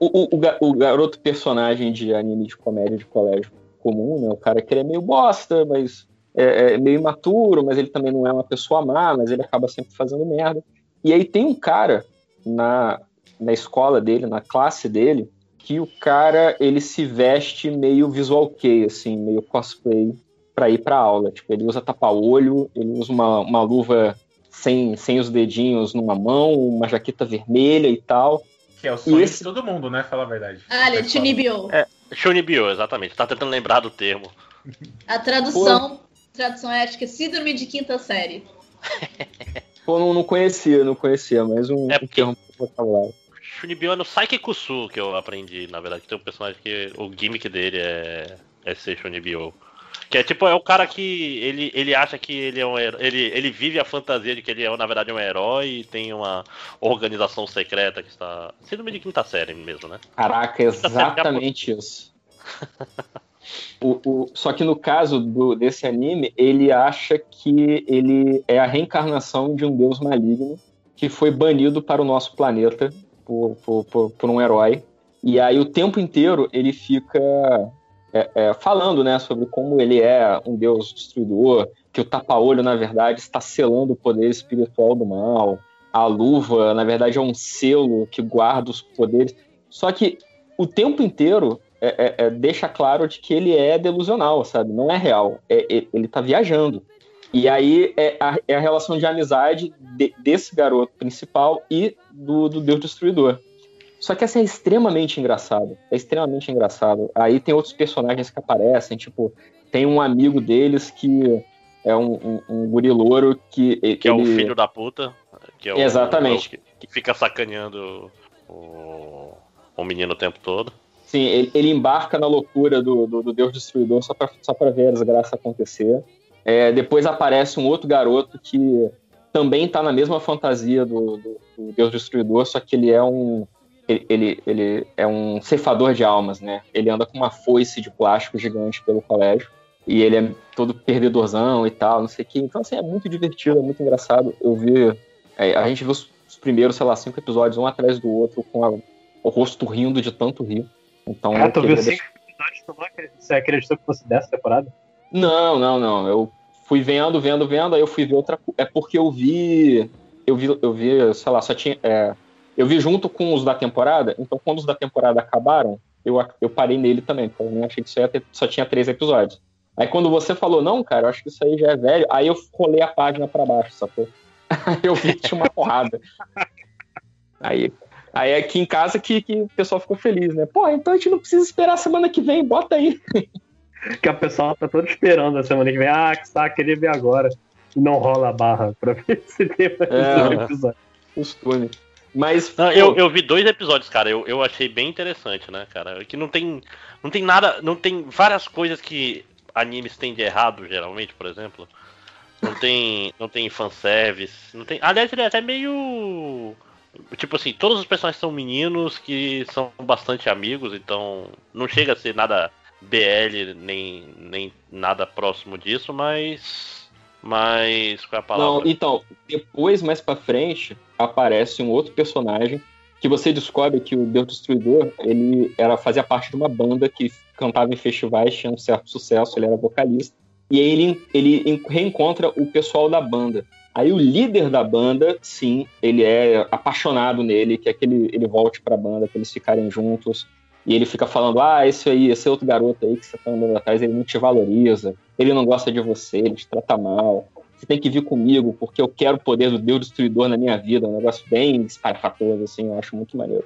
O, o, o o garoto personagem de anime de comédia de colégio comum, né? O cara que ele é meio bosta, mas é, é meio imaturo, mas ele também não é uma pessoa má, mas ele acaba sempre fazendo merda. E aí tem um cara na, na escola dele, na classe dele, que o cara ele se veste meio visual kei, assim, meio cosplay pra ir pra aula. Tipo, ele usa tapa-olho, ele usa uma, uma luva sem, sem os dedinhos numa mão, uma jaqueta vermelha e tal. Que é o sonho esse- de todo mundo, né? Fala a verdade. Ah, ele é Chunibyo. É, Shunibyo, exatamente. Tá tentando lembrar do termo. A tradução, tradução é acho que é síndrome de quinta série. Pô, não, não conhecia, não conhecia, mas um, É um termo vocabulário. Shunibyo é no Saikikusu que eu aprendi, na verdade. que Tem um personagem que o gimmick dele é, é ser Shunibyo. Que é tipo, é o cara que ele, ele acha que ele é um herói, ele, ele vive a fantasia de que ele é, na verdade, um herói e tem uma organização secreta que está. Síndrome de quinta série mesmo, né? Caraca, exatamente isso. O, o- só que no caso do- desse anime, ele acha que ele é a reencarnação de um deus maligno que foi banido para o nosso planeta por, por, por, por um herói. E aí o tempo inteiro ele fica é, é, falando né, sobre como ele é um deus destruidor, que o tapa-olho, na verdade, está selando o poder espiritual do mal. A luva, na verdade, é um selo que guarda os poderes. Só que o tempo inteiro é- é- é, deixa claro de que ele é delusional, sabe? Não é real. É- ele tá viajando. E aí é a, é a relação de amizade de- desse garoto principal e do, do Deus Destruidor. Só que essa é extremamente engraçado. É extremamente engraçado. Aí tem outros personagens que aparecem, tipo, tem um amigo deles que é um, um, um guri louro que. Que é o ele- filho da puta. Que é o, Exatamente. que, que fica sacaneando o, o menino o tempo todo. Sim, ele, ele embarca na loucura do, do, do Deus Destruidor só pra, só pra ver a desgraça acontecer. É, depois aparece um outro garoto que também tá na mesma fantasia do, do- do Deus Destruidor, só que ele é um. Ele, ele, ele é um ceifador de almas, né? Ele anda com uma foice de plástico gigante pelo colégio. E ele é todo perdedorzão e tal, não sei o que. Então, assim, é muito divertido, é muito engraçado. Eu vi. é, a gente viu os, os primeiros, sei lá, cinco episódios, um atrás do outro, com a- o rosto rindo de tanto rir. Então, Ah, eu tu viu deixar- cinco episódios, tu não acredita- você acreditou que fosse dessa temporada? Não, não, não. Eu fui vendo, vendo, vendo, aí eu fui ver outra. É porque eu vi. Eu vi, eu vi, sei lá, só tinha. é, eu vi junto com os da temporada, então quando os da temporada acabaram, eu, eu parei nele também, porque eu nem achei que só, ter- só tinha três episódios. Aí quando você falou, não, cara, eu acho que isso aí já é velho, aí eu rolei a página pra baixo, sacou? Aí eu vi que tinha uma porrada. Aí, aí aqui em casa que, que o pessoal ficou feliz, né? Pô, então a gente não precisa esperar a semana que vem, bota aí. Que a pessoa tá todo esperando a semana que vem. Ah, que saco, queria ver agora. E não rola a barra pra ver se tem mais É. um episódio. Costume. Mas. Não, eu, eu vi dois episódios, cara. Eu, eu achei bem interessante, né, cara? Que não tem, não tem nada. Não tem várias coisas que animes têm de errado, geralmente, por exemplo. Não tem, não tem fanservice. Não tem, aliás, ele é até meio. Tipo assim, todos os personagens são meninos que são bastante amigos, então não chega a ser nada BL nem, nem nada próximo disso, mas. Mas. Qual é a palavra? Não, então, depois, mais pra frente, aparece um outro personagem que você descobre que o Deus Destruidor, ele era, fazia parte de uma banda que cantava em festivais, tinha um certo sucesso, ele era vocalista. E aí ele, ele en- reencontra o pessoal da banda. Aí o líder da banda, sim, ele é apaixonado nele, quer que ele, ele volte pra banda, que eles ficarem juntos. E ele fica falando, ah, esse aí, esse outro garoto aí que você tá andando atrás, ele não te valoriza, ele não gosta de você, ele te trata mal. Você tem que vir comigo, porque eu quero o poder do Deus Destruidor na minha vida. Um negócio bem espalhafatoso, assim, eu acho muito maneiro.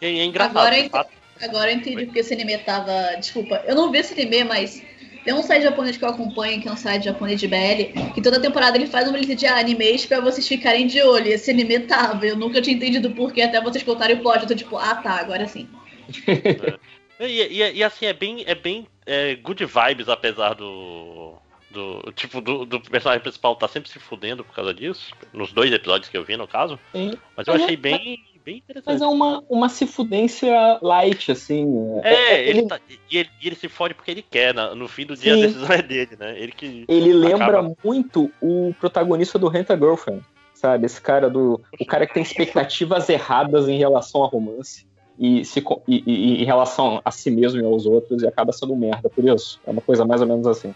E é engraçado. Agora, eu fato. ent- agora eu entendi porque esse anime tava. Desculpa, eu não vi esse anime, mas tem um site japonês que eu acompanho, que é um site japonês de BL, que toda temporada ele faz uma lista de animes pra vocês ficarem de olho. Esse anime tava. Eu nunca tinha entendido por que até vocês contarem o plot. Eu tô tipo, ah tá, agora sim. E, e- e, assim, é bem, é bem é, good vibes, apesar do. Do, tipo, do, do personagem principal tá sempre se fudendo por causa disso. Nos dois episódios que eu vi, no caso. Sim. Mas eu Mas é- achei bem, bem interessante. Mas é uma, uma se fudência light, assim. É, ele, tá- e ele, ele se fode porque ele quer. No fim do dia Sim. a decisão é dele, né? Ele que. Ele lembra muito o protagonista do Rent a Girlfriend, sabe? Esse cara do. O cara que tem expectativas erradas em relação a romance. E, se, e, e- e em relação a si mesmo e aos outros, e acaba sendo um merda por isso. É uma coisa mais ou menos assim.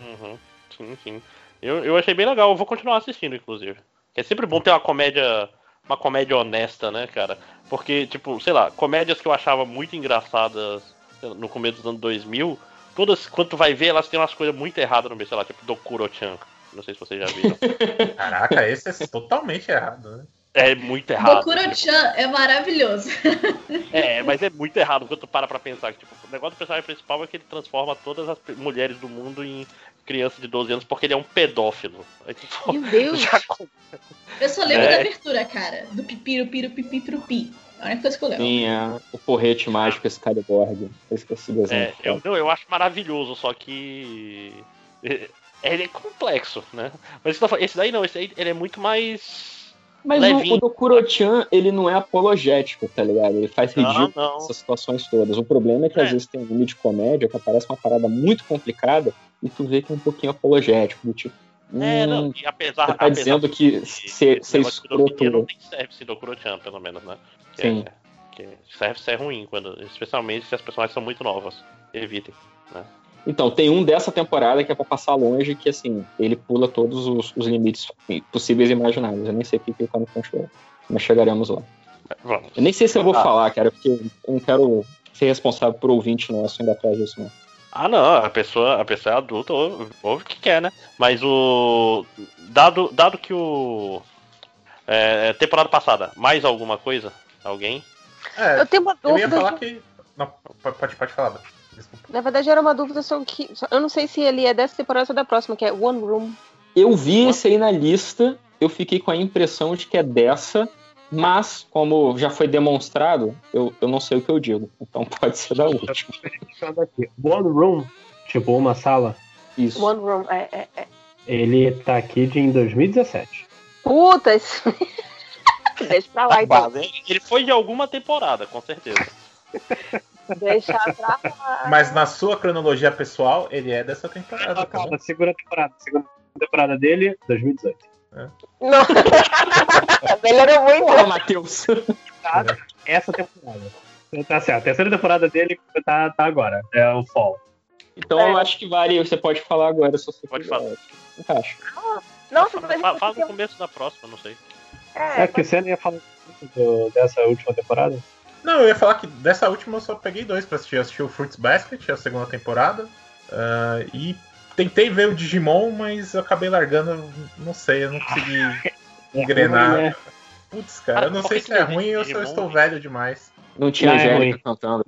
Uhum, sim, sim. Eu, eu achei bem legal, eu vou continuar assistindo, inclusive. É sempre bom ter uma comédia. Uma comédia honesta, né, cara? Porque, tipo, sei lá, comédias que eu achava muito engraçadas no começo dos anos 2000, todas, quando tu vai ver, elas têm umas coisas muito erradas no meio, sei lá, tipo Dokuro-chan. Não sei se vocês já viram. Caraca, esse é totalmente errado, né? É muito errado. Bokuro-chan é maravilhoso. É, mas é muito errado quando tu para pra pensar. que, Tipo, o negócio do personagem principal é que ele transforma todas as mulheres do mundo em crianças de 12 anos porque ele é um pedófilo. Aí, tipo, Meu Deus. já Eu só lembro É. da abertura, cara. Do pipiro, piro, pipi, piru, pi. É a única coisa que eu lembro. Tem é, o porrete mágico Excalibur. Eu esqueci o desenho. É, eu, não, eu acho maravilhoso, só que. é, Ele é complexo, né? Mas esse daí- esse daí não, esse aí ele é muito mais. Mas o, levinho. o Dokuro-chan, ele não é apologético, tá ligado? Ele faz Não, ridículo não. essas situações todas. O problema é que às vezes tem um filme de comédia que aparece uma parada muito complicada e tu vê que é um pouquinho apologético, do tipo. É, hum, não, e apesar. Você tá apesar dizendo que ser, não escroto. tem service do Kurochan, pelo menos, né? Que Sim. É, que service é ruim, quando, especialmente se as personagens são muito novas. Evitem, né? Então, tem um dessa temporada que é pra passar longe, que assim, ele pula todos os, os limites possíveis e imagináveis. Eu nem sei o que que tá no Crunchyroll, mas chegaremos lá. Vamos. Eu nem sei se eu vou Ah. falar, cara, porque eu não quero ser responsável por ouvinte nosso indo atrás disso, não. Ah, não, a pessoa, a pessoa é adulta, ouve, ouve o que quer, né? Mas o. Dado, dado que o. É, temporada passada, mais alguma coisa? Alguém? É, Eu tenho uma eu ia dúvida. falar que. Não, pode, pode, pode falar. Desculpa. Na verdade, era uma dúvida sobre que. Eu não sei se ele é dessa temporada ou da próxima, que é One Room. Eu vi esse aí na lista, eu fiquei com a impressão de que é dessa, mas, como já foi demonstrado, eu, eu não sei o que eu digo. Então pode ser da última. One Room, tipo uma sala, Isso. One Room, é. é, é. ele tá aqui de em 2017. Puta, isso... Deixa pra lá, então. Base, Ele foi de alguma temporada, com certeza. Deixa pra lá. Mas na sua cronologia pessoal, ele é dessa temporada. tá Calma, segunda temporada. Segunda temporada dele, 2018. Não. Melhorou muito. Porra, Matheus. Essa temporada. Tá certo. A terceira temporada dele tá, tá agora. É o Fall. Então eu acho que vale, você pode falar agora se você Pode falar. Encaixa. Nossa, Fala, fala no começo da próxima, não sei. É, que você não ia falar do- dessa última temporada? Não, eu ia falar que dessa última eu só peguei dois pra assistir. Eu assisti o Fruits Basket, a segunda temporada. ah, e tentei ver o Digimon, mas eu acabei largando. Não sei, eu não consegui engrenar. ruim, né? Putz, cara, eu não por sei se é ruim ou se eu estou velho demais. Não tinha é Angélica ruim. cantando.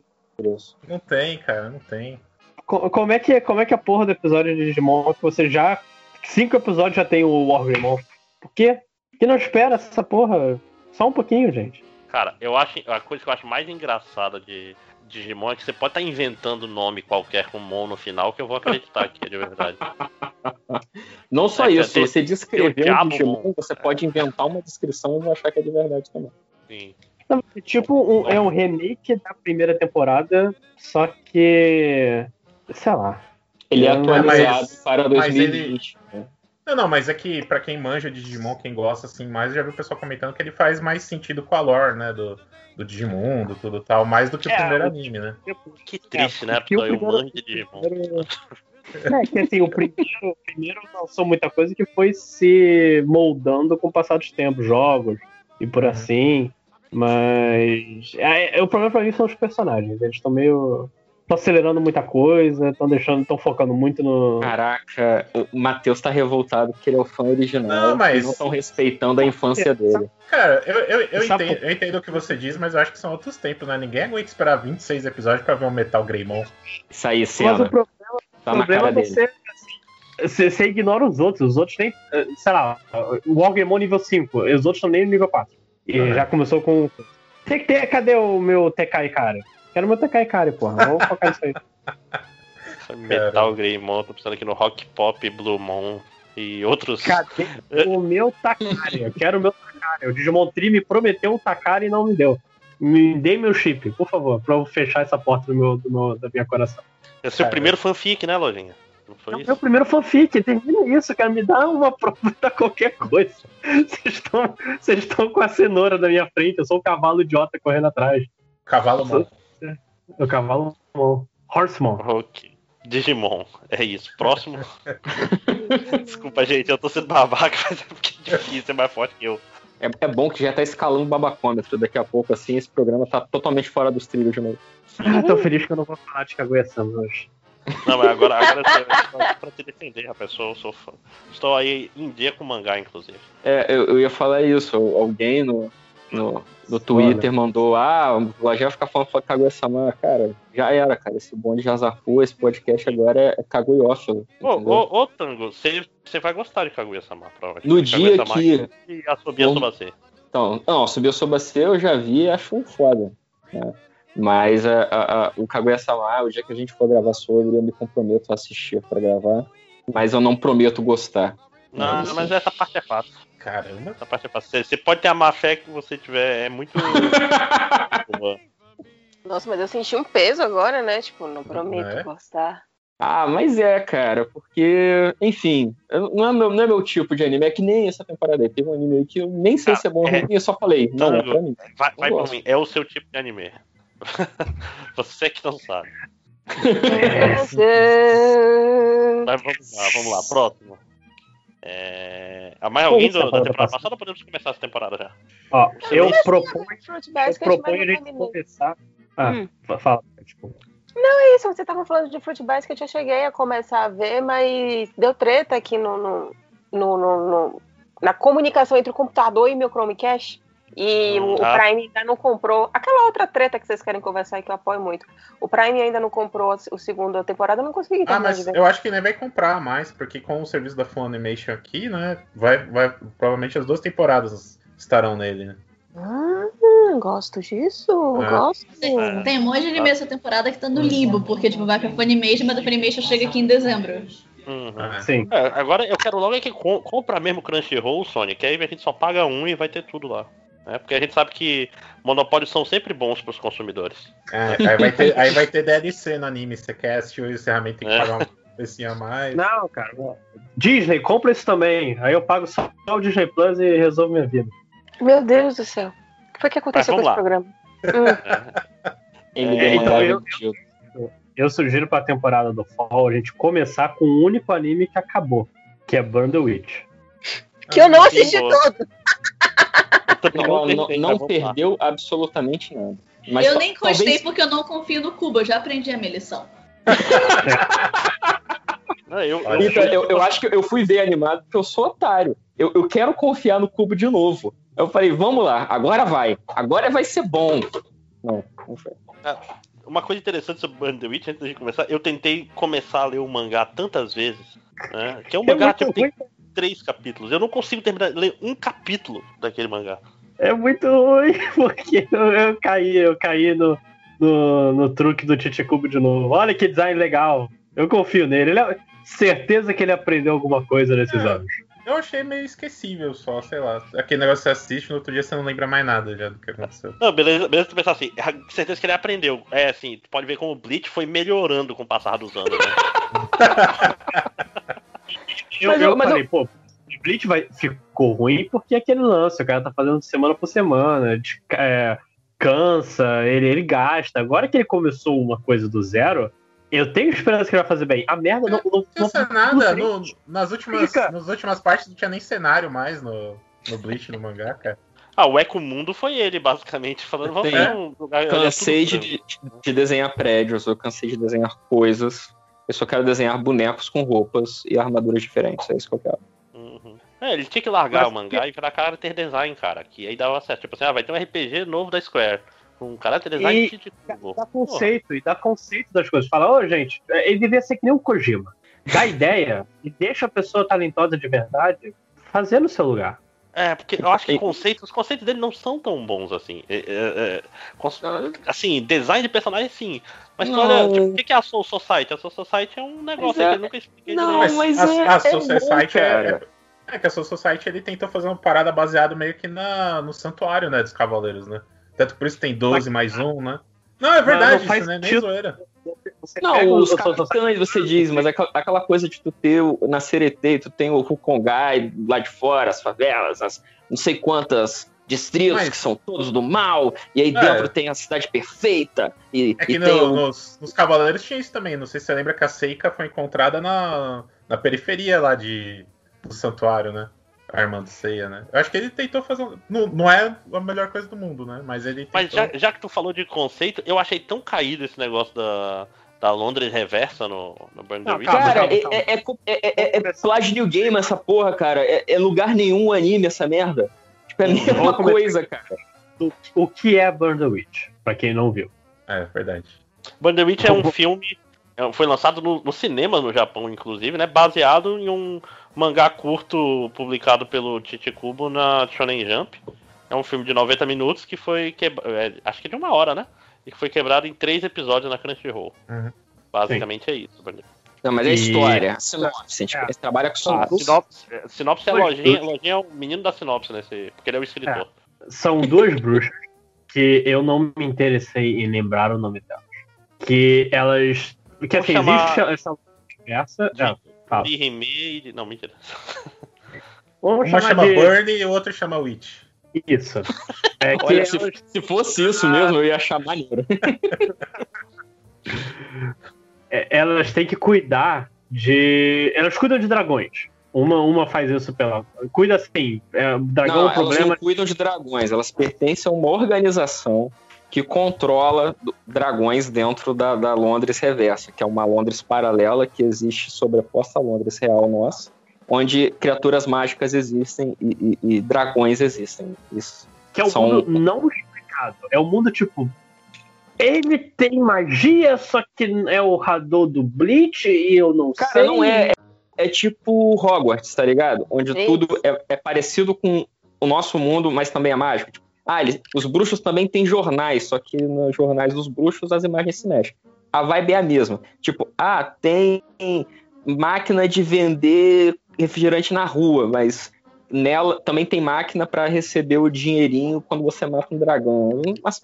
Não tem, cara, não tem. Co- Como é, que, como é que a porra do episódio de Digimon que você já. Cinco episódios já tem o Wargreymon? Por quê? Por que não espera essa porra? Só um pouquinho, gente. Cara, eu acho. A coisa que eu acho mais engraçada de Digimon é que você pode estar inventando nome qualquer com Mon no final, que eu vou acreditar que é de verdade. Não só É, isso, se você descrever o. Digimon, você pode inventar uma descrição e achar que é de verdade também. Sim. Não, é Tipo, um- é um remake da primeira temporada, só que. Sei lá. Ele é Eu- atualizado mas- para mas 2020. né? Não, não, mas é que pra quem manja de Digimon, quem gosta assim mais, já viu o pessoal comentando que ele faz mais sentido com a lore, né? Do, do Digimon, do tudo tal, mais do que o É, primeiro o- anime, né? Que triste, né? porque eu primeiro- manjo de Digimon. primeiro- É que assim, o primeiro, o primeiro lançou muita coisa que foi se moldando com o passar dos tempos, jogos e por assim. Mas. É, é, o problema pra mim são os personagens. Eles estão meio. Estão acelerando muita coisa, estão deixando. estão focando muito no. Caraca, o Matheus tá revoltado porque ele é o fã original Não, mas- não estão respeitando a infância dele. Cara, eu, eu, eu, Sabe entendo, eu entendo o que você diz, mas eu acho que são outros tempos, né? Ninguém aguenta esperar 26 episódios pra ver um Metal Greymon. Isso aí, Mas cena. o problema, Tá o problema cara é você, você. Você ignora os outros. Os outros nem. eh, Sei lá, o Wargreymon nível 5. e Os outros estão nem no nível 4. E é. já começou com. Tem que ter. Cadê o meu TK Ikari? Quero meu TK Ikari, porra. Vamos focar nisso aí. Metal Greymon, tô pensando aqui no Rock Pop, Blue Mon e outros. Cadê o meu Takari? Eu quero o meu Takari. O Digimon Tree me prometeu um Takari e não me deu. Me dê meu chip, por favor, pra eu fechar essa porta do meu, do meu, da minha coração. Esse é o seu primeiro fanfic, né, Lojinha? Não foi É o isso? meu primeiro fanfic, termina isso, cara. Me dá uma prova da qualquer coisa. Vocês estão, vocês estão com a cenoura na minha frente, eu sou o cavalo idiota correndo atrás. Cavalo Mon. O cavalo Horsemon. Ok. Digimon, é isso. Próximo. Desculpa, gente, eu tô sendo babaca, mas é porque é difícil, é mais forte que eu. É, é bom que já tá escalando o babacômetro. Daqui a pouco, assim, esse programa tá totalmente fora dos trilhos de novo. Ah, tô feliz que eu não vou falar de Kaguya-sama hoje. Não, mas agora, agora é pra te defender, rapaz. Sou, sou fã. Estou aí em dia com mangá, inclusive. É, eu, eu ia falar isso. Alguém no, no, no Twitter mandou, ah, o Lajel fica falando pra Kaguya-sama. Cara, já era, cara. Esse bonde já zarpou, esse podcast agora é, é Kaguya-ófilo. Ô, ô, ô, Tango, você vai gostar de Kaguya-sama, provavelmente. No dia que- E a Sobia Vamos- Sobacê. Então, não, subiu sobre C eu já vi e acho um foda. né? Mas a, a- a- o Kaguya-sama, o dia que a gente for gravar sobre, eu me comprometo a assistir pra gravar. Mas eu não prometo gostar. Não, mas essa parte é fácil. Caramba. Essa parte é fácil. Você- Você pode ter a má fé que você tiver. É muito. Nossa, mas eu senti um peso agora, né? Tipo, não prometo É? gostar. Ah, mas é, cara, porque, enfim, não é, meu, não é meu tipo de anime, é que nem essa temporada aí. Teve um anime aí que eu nem sei se é bom ou é. ruim, eu só falei, não, é Tango, pra mim. Vai, vai gosto. mim. É o seu tipo de anime. você que não sabe. Mas vamos lá, vamos lá. Próximo. É... Ah, mais alguém do- da temporada passada ou podemos começar essa temporada já? Ó, eu proponho, eu proponho a gente começar. Ah, Hum. fa- fala, tipo. Não, é isso, você tava falando de Fruit Basket, eu cheguei a começar a ver, mas deu treta aqui no, no, no- no- no- na comunicação entre o computador e meu Chromecast. E o, o. Prime ainda não comprou. Aquela outra treta que vocês querem conversar aí que eu apoio muito. O Prime ainda não comprou a- o segundo temporada, eu não consegui Ah, mas eu acho que nem vai comprar mais, porque com o serviço da Funimation aqui, né, vai, vai, provavelmente as duas temporadas estarão nele, né? Ah, gosto disso, É. gosto. Tem, tem um monte de anime essa temporada que tá no limbo, porque tipo, vai pra Funimation, mas a Funimation chega aqui em dezembro. Uhum. Sim. É, agora eu quero logo é que com- compra mesmo o Crunchyroll, Sony, que aí a gente só paga um e vai ter tudo lá. Né? Porque a gente sabe que monopólios são sempre bons pros consumidores. É, aí, vai ter, aí vai ter DLC no anime, você quer assistir o encerramento tem que É. pagar um precinho a mais. Não, cara. Disney, compra isso também. Aí eu pago só o Disney Plus e resolvo minha vida. Meu Deus do céu. O que foi que aconteceu com Mas esse programa? Ele É, então eu, demandava eu, eu sugiro pra temporada do Fall a gente começar com o único anime que acabou, que é Burn the Witch. Que eu não assisti boa. todo. Não, não, não perdeu absolutamente nada. Mas eu nem encostei talvez- porque eu não confio no Cuba, eu já aprendi a minha lição. Não, eu, Então, eu, eu acho que eu fui ver animado porque eu sou otário. Eu, eu quero confiar no Cubo de novo. Eu falei, vamos lá, agora vai. Agora vai ser bom. Não, não foi. Ah, Uma coisa interessante sobre the Witch, antes de começar, eu tentei começar a ler o mangá tantas vezes, né? Que é um É mangá muito tipo, tem três capítulos. Eu não consigo terminar de ler um capítulo daquele mangá. É muito ruim, porque eu, eu caí, eu caí no, no, no truque do Tite Cubo de novo. Olha que design legal. Eu confio nele. Ele é- certeza que ele aprendeu alguma coisa nesses É. anos. Eu achei meio esquecível só, sei lá. Aquele negócio que você assiste, no outro dia você não lembra mais nada já do que aconteceu. Não, beleza, beleza tu pensar assim, a- certeza que ele aprendeu. É assim, tu pode ver como o Bleach foi melhorando com o passar dos anos, né? Eu, Mas eu eu- mas falei, pô, o Bleach vai, ficou ruim porque é aquele lance, o cara tá fazendo semana por semana, de- é, cansa, ele, ele gasta. Agora que ele começou uma coisa do zero, eu tenho esperança que ele vai fazer bem. A merda não. não, Não sei nada, não no- nas, últimas, Fica. nas últimas partes não tinha nem cenário mais no, no Bleach, no mangá, cara. Ah, o Eco Mundo foi ele, basicamente, falando, vamos fazer um lugar. olha, Cansei de, de desenhar prédios, eu cansei de desenhar coisas. Eu só quero desenhar bonecos com roupas e armaduras diferentes. É isso que eu quero. Uhum. É, ele tinha que largar Mas- o mangá e virar character design, cara. Que aí dava certo. Tipo assim, ah, vai ter um RPG novo da Square. Um character design E de dá conceito, e dá conceito das coisas. Fala, ô gente, ele devia ser que nem o Kojima. Dá ideia e deixa a pessoa talentosa de verdade fazer no seu lugar. É, porque eu acho que conceitos, os conceitos dele não são tão bons assim. É, é, é, assim, design de personagem sim. Mas Não. olha, tipo, o que que é a Soul Society? A Soul Society é um negócio é- que eu nunca expliquei Não, direito. mas a, é- a é Soul Society é, é, é que a Soul Society ele tentou fazer uma parada baseada meio que na, no santuário, né, dos cavaleiros, né? Tanto por isso tem 12 mais um, né? Não, é verdade, não faz isso não é nem zoeira. Você Não, pega os o- capitães você diz, mas aquela, aquela coisa de tu ter na Ceretê, tu tem o Rukongai lá de fora, as favelas, as não sei quantas distritos Mas- que são todos do mal, e aí É. dentro tem a cidade perfeita, e, É que e no- tem o... nos, nos Cavaleiros tinha isso também. Não sei se você lembra que a Seika foi encontrada na, na periferia lá de, do santuário, né? A irmã do Seiya, né? Eu acho que ele tentou fazer. um- Não, não é a melhor coisa do mundo, né? Mas ele tentou. Mas já, já que tu falou de conceito, eu achei tão caído esse negócio da, da Londres reversa no, no Burn the Witch? cara, é, é, é, é, é, é plágio New Game essa porra, cara. É, é lugar nenhum anime essa merda. Tipo, é a mesma coisa, cara. O, o que é Burn the Witch? Pra quem não viu. É, verdade. Burn the Witch é um filme. é, Foi lançado no, no cinema no Japão, inclusive, né? Baseado em um mangá curto publicado pelo Chichikubo na Shonen Jump. É um filme de 90 minutos que foi quebrado. acho que de uma hora, né? E que foi quebrado em três episódios na Crunchyroll. Uhum. Basicamente é isso. Não, mas é E- história. A sinopse. A gente, gente trabalha com Ah, sinopse. sinopse, é, sinopse é lojinha. Lojinha é o menino da sinopse, nesse, porque ele é o escritor. São duas bruxas que eu não me interessei em lembrar o nome delas. Que elas. Que assim, chamar- existe essa conversa. Ah, fala. De e. Não, mentira. Vamos Uma chama de- Burn e o outro chama Witch. Isso. É que Olha, elas- se, se fosse isso mesmo, eu ia achar maneiro. é, elas têm que cuidar de. Elas cuidam de dragões. Uma, uma faz isso pela. Cuida assim. É, dragão não, é um elas problema. não cuidam de dragões, elas pertencem a uma organização que controla dragões dentro da, da Londres Reversa, que é uma Londres paralela que existe sobreposta à Londres real nossa, onde criaturas mágicas existem e, e- e dragões existem. Isso Que é um são- mundo não explicado. É um mundo tipo. Ele tem magia, só que é o rador do Bleach e eu não Cara, sei. não é. É tipo Hogwarts, tá ligado? Onde Sim. tudo é, é parecido com o nosso mundo, mas também é mágico. Tipo, ah, eles- os bruxos também têm jornais, só que nos jornais dos bruxos as imagens se mexem. A vibe é a mesma. Tipo, ah, tem máquina de vender refrigerante na rua, mas nela também tem máquina pra receber o dinheirinho quando você mata um dragão. Umas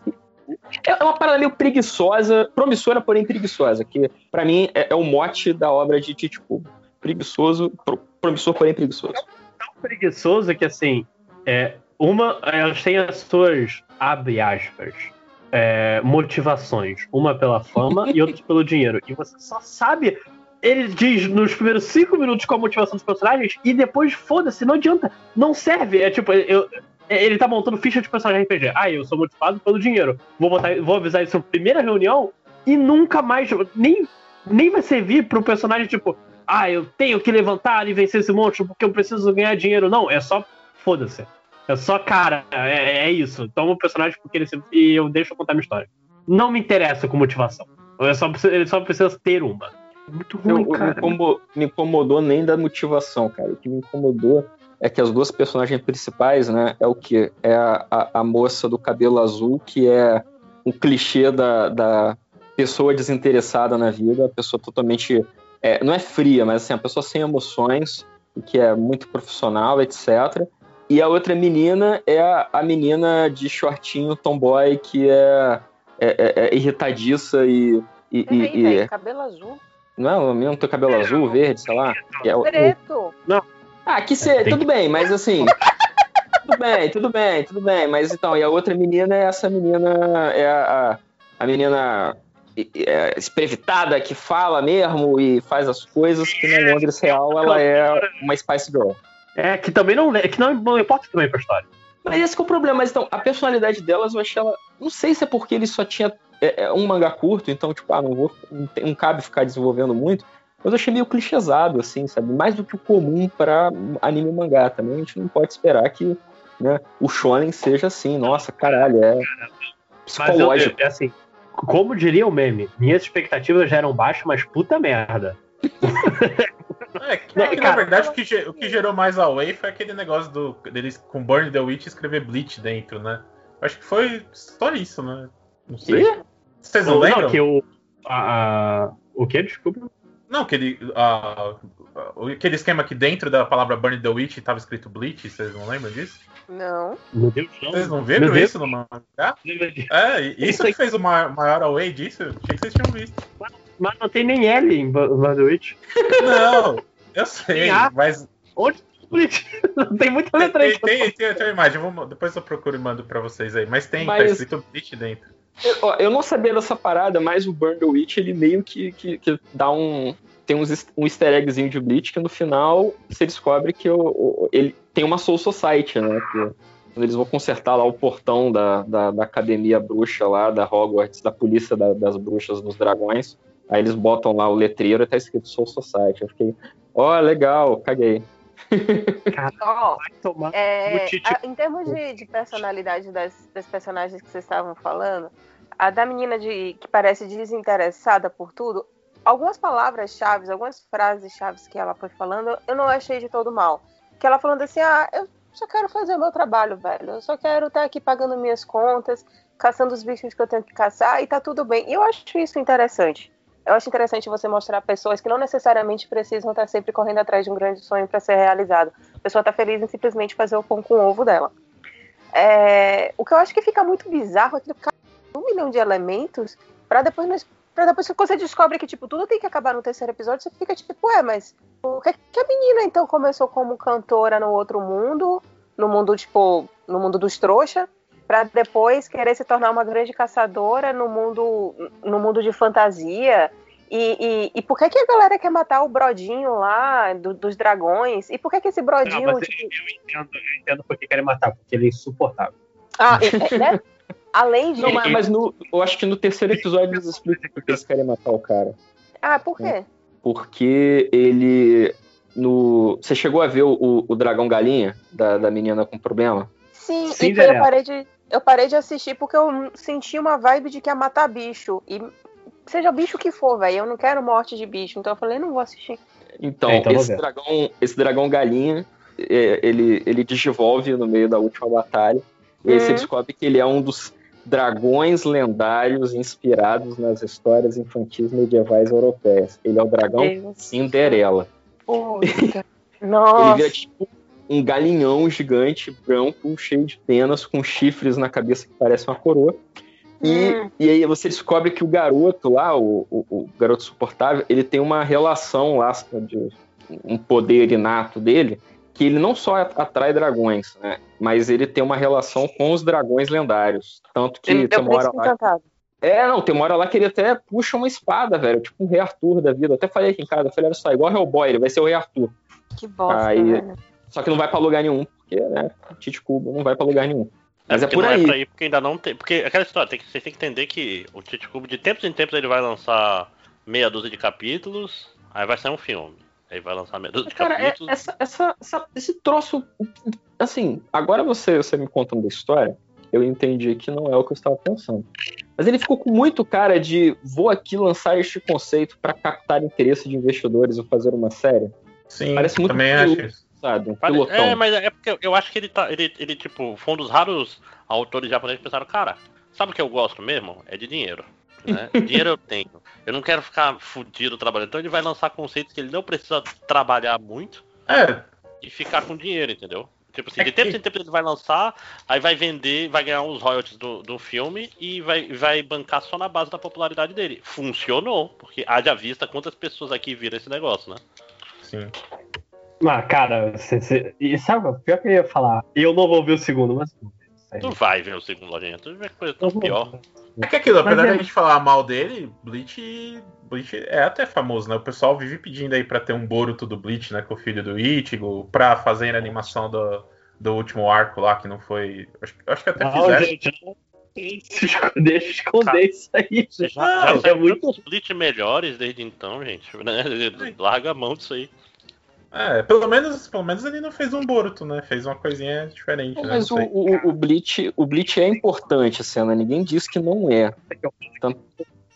é uma parada meio preguiçosa, promissora, porém preguiçosa, que pra mim é, é o mote da obra de Titico. Preguiçoso, pro- promissor, porém preguiçoso. tão preguiçoso que assim, é, uma, elas têm as suas, abre aspas, é, motivações. Uma pela fama e outra pelo dinheiro. E você só sabe. Ele diz nos primeiros cinco minutos qual a motivação dos personagens e depois, foda-se, não adianta. Não serve. É tipo, eu, ele tá montando ficha de personagem RPG. Ah, eu sou motivado pelo dinheiro. Vou, botar, vou avisar isso na primeira reunião e nunca mais. Nem, nem vai servir pro personagem, tipo, ah, eu tenho que levantar e vencer esse monstro porque eu preciso ganhar dinheiro. Não, é só. Foda-se. É só cara. É, é isso. Toma o personagem porque ele e eu deixo contar minha história. Não me interessa com motivação. Só, ele só precisa ter uma. Muito ruim, eu- me, cara. incomo- me incomodou nem da motivação, cara. O que me incomodou é que as duas personagens principais, né, é o que? É a, a, a moça do cabelo azul, que é um clichê da, da pessoa desinteressada na vida, a pessoa totalmente. é, não é fria, mas assim, a pessoa sem emoções, que é muito profissional, etc. E a outra menina é a, a menina de shortinho tomboy, que é, é, é- é irritadiça e. e- e- e- velho, cabelo azul. Não é o menino tem cabelo azul, verde, sei lá. que é o- Preto. Ah, que ser, tudo bem, mas assim. tudo bem, tudo bem, tudo bem. Mas então, e a outra menina é essa menina, é a, a, a menina é, esprevitada que fala mesmo e faz as coisas que na Londres Real ela é uma Spice Girl. É, que também não, que não, não importa também pra história. Mas esse que é o problema. Mas então, a personalidade delas eu achei ela. Não sei se é porque ele só tinha é, é, um mangá curto, então, tipo, ah, não vou. Não, tem- não cabe ficar desenvolvendo muito. Mas eu achei meio clichêsado, assim, sabe? Mais do que o comum pra anime e mangá. Também a gente não pode esperar que né, o Shonen seja assim. Nossa, caralho, é. Mas eu, Psicológico. é assim, como diria o meme, minhas expectativas já eram baixas, mas puta merda. É, que, Né, que, na cara, verdade o que, o que gerou mais away foi aquele negócio do, deles com Burn the Witch escrever Bleach dentro, né? Acho que foi só isso, né? Não sei. Quê? Vocês não, Não, lembram? que o. A, a- o que? Desculpa. Não, aquele, ah, aquele esquema que dentro da palavra Burn the Witch estava escrito Bleach, vocês não lembram disso? Não. Meu Deus, não. Vocês não Meu viram Deus. isso no mangá? É, isso que fez o ma- maior away disso? Achei que vocês tinham visto. Mas não tem nem L em Ba- Banduit. Não, eu sei, A. mas. Onde Não tem muita letra aí. Tem, tem, tem, tem uma imagem, vamos- depois eu procuro e mando pra vocês aí. Mas tem, tá Mas- escrito Bleach dentro. Eu, eu não sabia dessa parada, mas o Burn the Witch, ele meio que, que, que dá um. Tem uns, um easter eggzinho de Bleach que no final você descobre que o, ele tem uma Soul Society, né? Que, quando eles vão consertar lá o portão da, da, da academia bruxa lá, da Hogwarts, da polícia da- das bruxas dos dragões, Aí eles botam lá o letreiro e tá escrito Soul Society. Eu fiquei, ó, legal, caguei. Tomar é, a- em termos de, de personalidade das, das personagens que vocês estavam falando, a da menina de, que parece desinteressada por tudo, algumas palavras-chave, algumas frases-chave que ela foi falando, eu não achei de todo mal. Que ela falando assim, ah, eu só quero fazer o meu trabalho, velho. Eu só quero estar aqui pagando minhas contas, caçando os bichos que eu tenho que caçar e tá tudo bem. E eu acho isso interessante. Eu acho interessante você mostrar pessoas que não necessariamente precisam estar sempre correndo atrás de um grande sonho para ser realizado. A pessoa está feliz em simplesmente fazer o pão com o ovo dela. É, o que eu acho que fica muito bizarro é que um milhão de elementos para depois pra depois que você descobre que tipo tudo tem que acabar no terceiro episódio, você fica tipo, ué, mas por que, que a menina então começou como cantora no outro mundo, no mundo tipo, no mundo dos trouxa, para depois querer se tornar uma grande caçadora no mundo no mundo de fantasia? E, e, e por que, que a galera quer matar o brodinho lá do- dos dragões? E por que, que esse brodinho. Não, mas tipo, eu, eu entendo, eu entendo porque querem matar, porque ele é insuportável. ah, e- né? Além de. Não, mas, no, eu acho que no terceiro episódio eles explicam por que eles querem matar o cara. Ah, por quê? Porque ele. No... Você chegou a ver o, o- o dragão galinha da, da menina com problema? Sim, e foi, Cinderela. eu, parei de, eu parei de assistir porque eu senti uma vibe de que ia matar bicho. E seja o bicho que for, velho. Eu não quero morte de bicho. Então eu falei, não vou assistir. Então, É, então esse, dragão, esse dragão galinha, é, ele, ele digivolve no meio da última batalha. E aí você Uhum. descobre que ele é um dos dragões lendários inspirados nas histórias infantis medievais europeias. Ele é o dragão Deus. Cinderela. Puta. Ele Nossa. vira tipo um galinhão gigante, branco, cheio de penas, com chifres na cabeça que parece uma coroa. E, Hum. e aí você descobre que o garoto lá, o, o, o garoto suportável, ele tem uma relação lá de um poder inato dele, que ele não só atrai dragões, né? Mas ele tem uma relação com os dragões lendários. Tanto que Ele tem uma hora lá. encantado. É, não, tem uma hora lá que ele até puxa uma espada, velho. Tipo um rei Arthur da vida. Eu até falei aqui em casa, eu falei, olha só, igual Hellboy, ele vai ser o rei Arthur. Que bosta, Aí- velho. Só que não vai pra lugar nenhum, porque, né, Tite Cubo não vai pra lugar nenhum. Mas é, porque por não aí. é pra ir, porque ainda não tem. Porque aquela história, tem que, vocês têm que entender que o Tite Cubo, de tempos em tempos, ele vai lançar meia dúzia de capítulos, aí vai sair um filme. Aí vai lançar meia dúzia de Cara, é- capítulos. essa, essa- essa- esse troço. Assim, agora você, você me contando da história, eu entendi que não é o que eu estava pensando. Mas ele ficou com muito cara de vou aqui lançar este conceito para captar interesse de investidores ou fazer uma série. Sim, Parece muito também acho isso. Sabe? Um Pare- pilotão. É, mas é porque eu acho que ele tá. Ele, ele, tipo, foi um dos raros autores japoneses que pensaram, cara, sabe o que eu gosto mesmo? É de dinheiro. Né? dinheiro eu tenho. Eu não quero ficar fudido trabalhando. Então ele vai lançar conceitos que ele não precisa trabalhar muito É, e ficar com dinheiro, entendeu? Tipo assim, de tempo em tempo ele vai lançar, aí vai vender, vai ganhar uns royalties do, do filme e vai, vai bancar só na base da popularidade dele. Funcionou, porque haja vista quantas pessoas aqui viram esse negócio, né? sim. Mas, cara, você, você- e sabe, o pior que eu ia falar, eu não vou ver o segundo, mas. Tu vai ver o segundo lojinha, tu vai ver coisa tão pior. É que aquilo, apesar Mas é- da gente falar mal dele, Bleach, Bleach é até famoso, né? O pessoal vive pedindo aí pra ter um Boruto do Bleach, né? Com o filho do Ichigo, pra fazer a animação do, do último arco lá, que não foi. Acho, acho que até Não, fizeram. gente, não. Deixa eu esconder isso aí, gente. Já, já é muito. Bleach melhores desde então, gente. né? Larga a mão disso aí. É, pelo menos, pelo menos ele não fez um Boruto, né? Fez uma coisinha diferente, né? Mas Não o, o, o, Bleach, o Bleach é importante, a cena. Ninguém diz que não é. Tanto,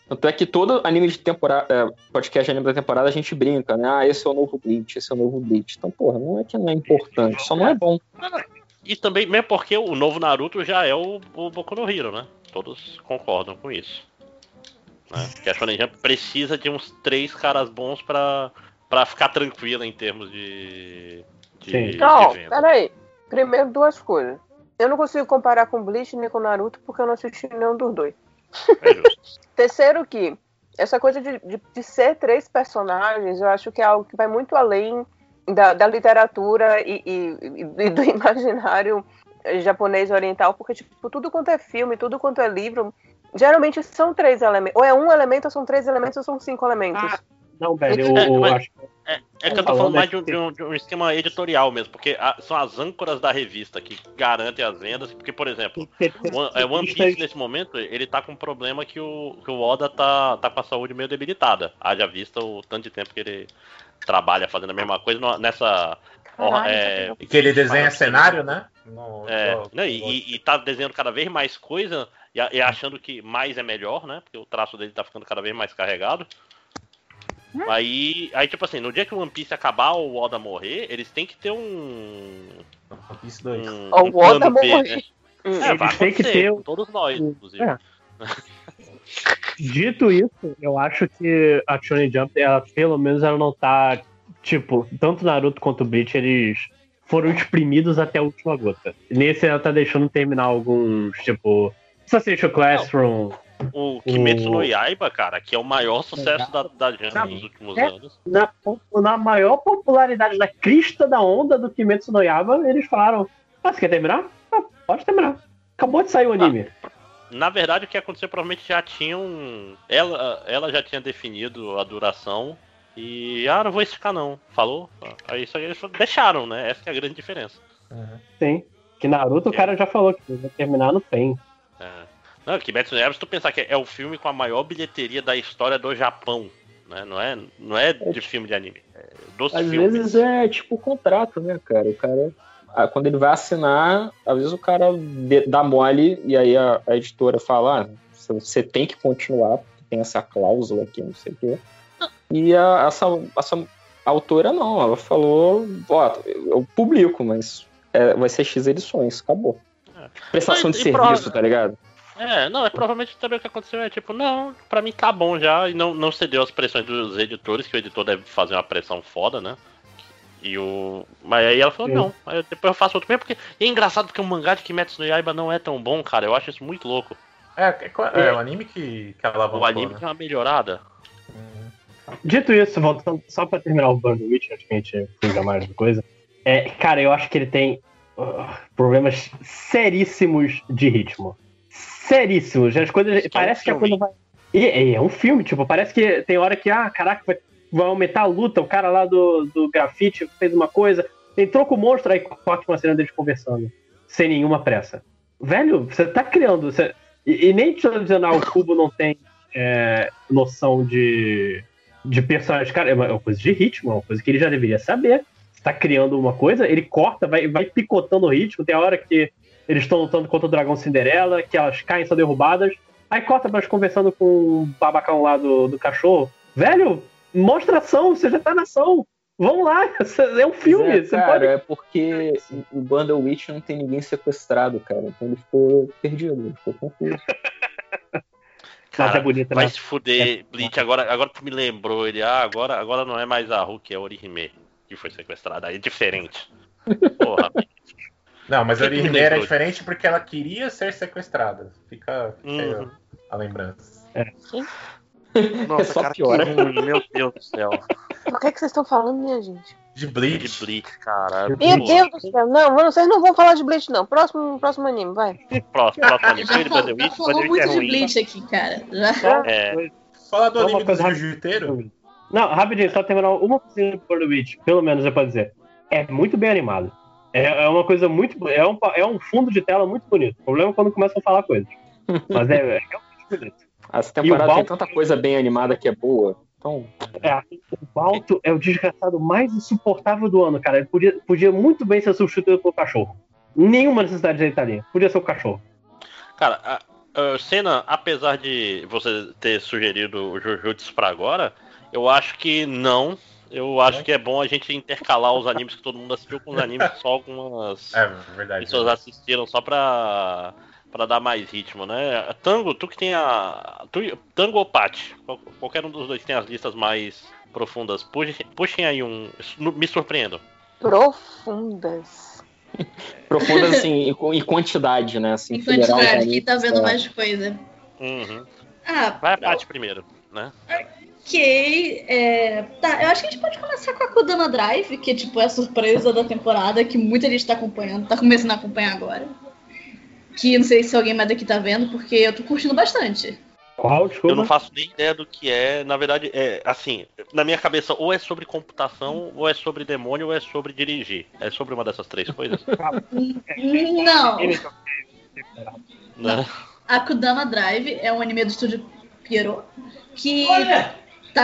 tanto é que todo anime de temporada, é, podcast de anime da temporada, a gente brinca, né? Ah, esse é o novo Bleach, esse é o novo Bleach. Então, porra, não é que não é importante, só não é bom. E também, mesmo porque o novo Naruto já é o, o Boku no Hero, né? Todos concordam com isso. Né? Que a Shonen Jump precisa de uns três caras bons pra, pra ficar tranquila em termos de, de, de Não, peraí. Primeiro, duas coisas. Eu não consigo comparar com Bleach nem com Naruto porque eu não assisti nenhum dos dois. Terceiro que essa coisa de, de, de ser três personagens, eu acho que é algo que vai muito além da, da literatura e, e- e do imaginário japonês oriental, porque tipo, tudo quanto é filme, tudo quanto é livro, geralmente são três elementos. Ou é um elemento, ou são três elementos, ou são cinco elementos. Não, velho, eu, É, eu mas- acho É, é que eu tô Falando mais de um, de um- de um esquema editorial mesmo, porque a- são as âncoras da revista que garantem as vendas. Porque, por exemplo, One, é, One Piece nesse momento, ele tá com um problema que o, que o Oda tá, tá com a saúde meio debilitada. Haja vista o tanto de tempo que ele trabalha fazendo a mesma coisa no- nessa. Caralho, é, E que ele desenha cenário, né? No- é, no- né, e, e- e tá desenhando cada vez mais coisa e, e achando que mais é melhor, né? Porque o traço dele tá ficando cada vez mais carregado. Aí, aí, tipo assim, no dia que o One Piece acabar ou o Oda morrer, eles têm que ter um. One Piece 2. Um, um o Oda plano B, morrer. né? Hum. É, vai Eles têm que ter com todos nós, inclusive. É. Dito isso, eu acho que a Shonen Jump, ela, pelo menos ela não tá, tipo, tanto Naruto quanto Bleach, eles foram exprimidos até a última gota. Nesse ela tá deixando terminar alguns, tipo, Assassination Classroom. O Kimetsu no O- Yaiba, cara, que é o maior sucesso da, da Jump nos últimos É, anos. na, na maior popularidade, na crista da onda do Kimetsu no Yaiba, eles falaram, ah, você quer terminar? Ah, pode terminar. Acabou de sair o anime. Na verdade, o que aconteceu provavelmente já tinham. Ela, ela já tinha definido a duração. E. Ah, não vou esticar não. Falou? Aí isso aí eles deixaram, né? Essa que é a grande diferença. Sim. Que Naruto, o cara já falou que vai terminar no PEN. É. Não, Kimetsu no Yaiba, se tu pensar que é o filme com a maior bilheteria da história do Japão. Né? Não, é, não é de filme de anime. É dos Às filmes. vezes é tipo contrato, né, cara? O cara. Quando ele vai assinar, às vezes o cara de- dá mole e aí a, a editora fala: ah, você- tem que continuar, porque tem essa cláusula aqui, não sei o quê. E a- essa, essa autora não, ela falou: ó, eu publico, mas é, vai ser X edições, acabou. Prestação de É. Mas, e prova- serviço, tá ligado? É, não, é provavelmente também o que aconteceu é tipo, não, pra mim tá bom já, e não, não cedeu às pressões dos editores, que o editor deve fazer uma pressão foda, né? E o. Mas aí ela falou, Sim. não, aí depois eu faço outro mesmo, porque e é engraçado porque o mangá de Kimetsu no Yaiba não é tão bom, cara. Eu acho isso muito louco. É, é, é o anime que, que ela O anime tem uma melhorada. Dito isso, voltando só pra terminar o Burn Witch, acho que a gente fuja mais de coisa. É, cara, eu acho que ele tem uh, problemas seríssimos de ritmo. Seríssimos. As coisas. parece que a coisa vai. E, é um filme, tipo, parece que tem hora que, ah, caraca, vai, vai aumentar a luta. O cara lá do, do grafite fez uma coisa, entrou com o monstro, aí corta uma cena deles conversando. Sem nenhuma pressa. Velho, você tá criando. você- e, e nem tradicional o Cubo não tem é, noção de, de personagem. Cara, é uma, é uma coisa de ritmo, é uma coisa que ele já deveria saber. Você tá criando uma coisa, ele corta, vai, vai picotando o ritmo. Tem a hora que eles estão lutando contra o dragão Cinderela, que elas caem, são derrubadas. Aí corta pra elas conversando com o babacão lá do, do cachorro. Velho, mostra ação, você já tá na ação. Vamos lá, é um filme. É, você cara, pode... é porque o Bundle Witch não tem ninguém sequestrado, cara. Então ele ficou perdido, ele ficou confuso. Cara, é bonita, vai né? se fuder, Bleach, agora, agora tu me lembrou ele. Ah, agora, agora não é mais a Hulk, é a Orihime que foi sequestrada. Aí é diferente. Porra. Não, mas a Por era lembrou? diferente porque ela queria ser sequestrada. Fica, Uhum. a lembrança. Nossa, só cara, piora. que ruim, meu Deus do céu. O que, é que vocês estão falando, minha gente? De Bleach. De Bleach, cara. Meu. Deus do céu. Não, mano, vocês não vão falar de Bleach, não. Próximo, próximo anime, vai. Próximo, próximo anime. Já, Foi de fal- Bundle já Witch, falou muito é de. Bleach aqui, cara. Já. É, Fala do anime do coisa Jiu-Jiteiro. Não, rapidinho, só terminar uma coisinha do Burn Witch, pelo menos é pra dizer. É muito bem animado. É, é uma coisa muito. É um, é um fundo de tela muito bonito. O problema é quando começam a falar coisas. Mas é, é realmente bonito. Essa E o temporada tem Balto- tanta coisa bem animada que é boa. Então, É, o Balto é o desgraçado mais insuportável do ano, cara. Ele podia, podia muito bem ser substituído pelo cachorro. Nenhuma necessidade de ele estar ali. Podia ser o cachorro. Cara, a, a Senna, apesar de você ter sugerido o Jujutsu pra agora, eu acho que não. Eu acho que é bom a gente intercalar os animes que todo mundo assistiu com os animes que só algumas É verdade. pessoas assistiram só pra, pra dar mais ritmo, né? Tango, tu que tem a. Tu, Tango ou Pat? Qual- Qualquer um dos dois tem as listas mais profundas. Puxem, puxem aí um. Me surpreendam. Profundas. profundas assim, em, quantidade, né? Assim, Em quantidade, quem tá vendo É. mais coisa. Uhum. Ah, Vai a Pat primeiro, né? Ok. é, Tá, eu acho que a gente pode começar com a Kudama Drive, que tipo, é a surpresa da temporada, que muita gente tá acompanhando, tá começando a acompanhar agora. Que não sei se alguém mais daqui tá vendo, porque eu tô curtindo bastante. Qual? Desculpa. Eu não faço nem ideia do que é. Na verdade, é assim, na minha cabeça, ou é sobre computação, ou é sobre demônio, ou é sobre dirigir. É sobre uma dessas três coisas? Não. né? Akudama Drive é um anime do estúdio Pierrot que tá,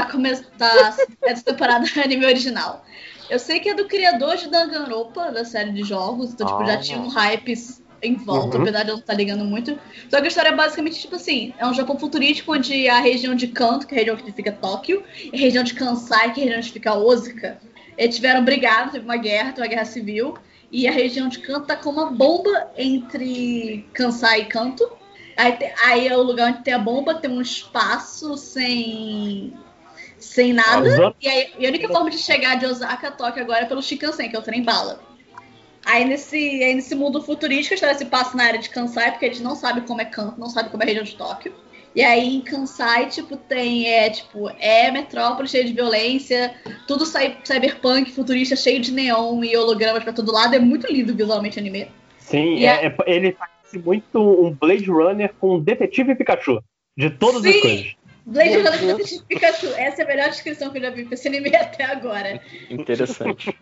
come... tá essa temporada anime original. Eu sei que é do criador de Danganronpa, da série de jogos, então tipo, já Ah. tinha um hype em volta, Uhum. apesar de eu não estar ligando muito. Só que a história é basicamente tipo assim, é um Japão futurístico onde a região de Kanto, que é a região que fica Tóquio, e a região de Kansai, que é a região onde fica Osaka, eles tiveram brigado, teve uma guerra, teve uma guerra civil, e a região de Kanto tá com uma bomba entre Kansai e Kanto. Aí, aí é o lugar onde tem a bomba, tem um espaço sem sem nada. E, aí, e a única forma de chegar de Osaka a Tóquio agora é pelo Shinkansen, que é o trem bala. Aí nesse, aí nesse mundo futurístico, a história se passa na área de Kansai, porque eles não sabem como é não sabem como é a região de Tóquio. E aí em Kansai, tipo, tem, é, tipo, é metrópole cheia de violência, tudo cy- cyberpunk, futurista, cheio de neon e hologramas pra todo lado. É muito lindo visualmente o anime. Sim, E é- é- ele parece muito um Blade Runner com Detetive Pikachu. De todas as Sim. coisas. Deus. Detetive Pikachu. Essa é a melhor descrição que eu já vi pra esse anime até agora. Interessante.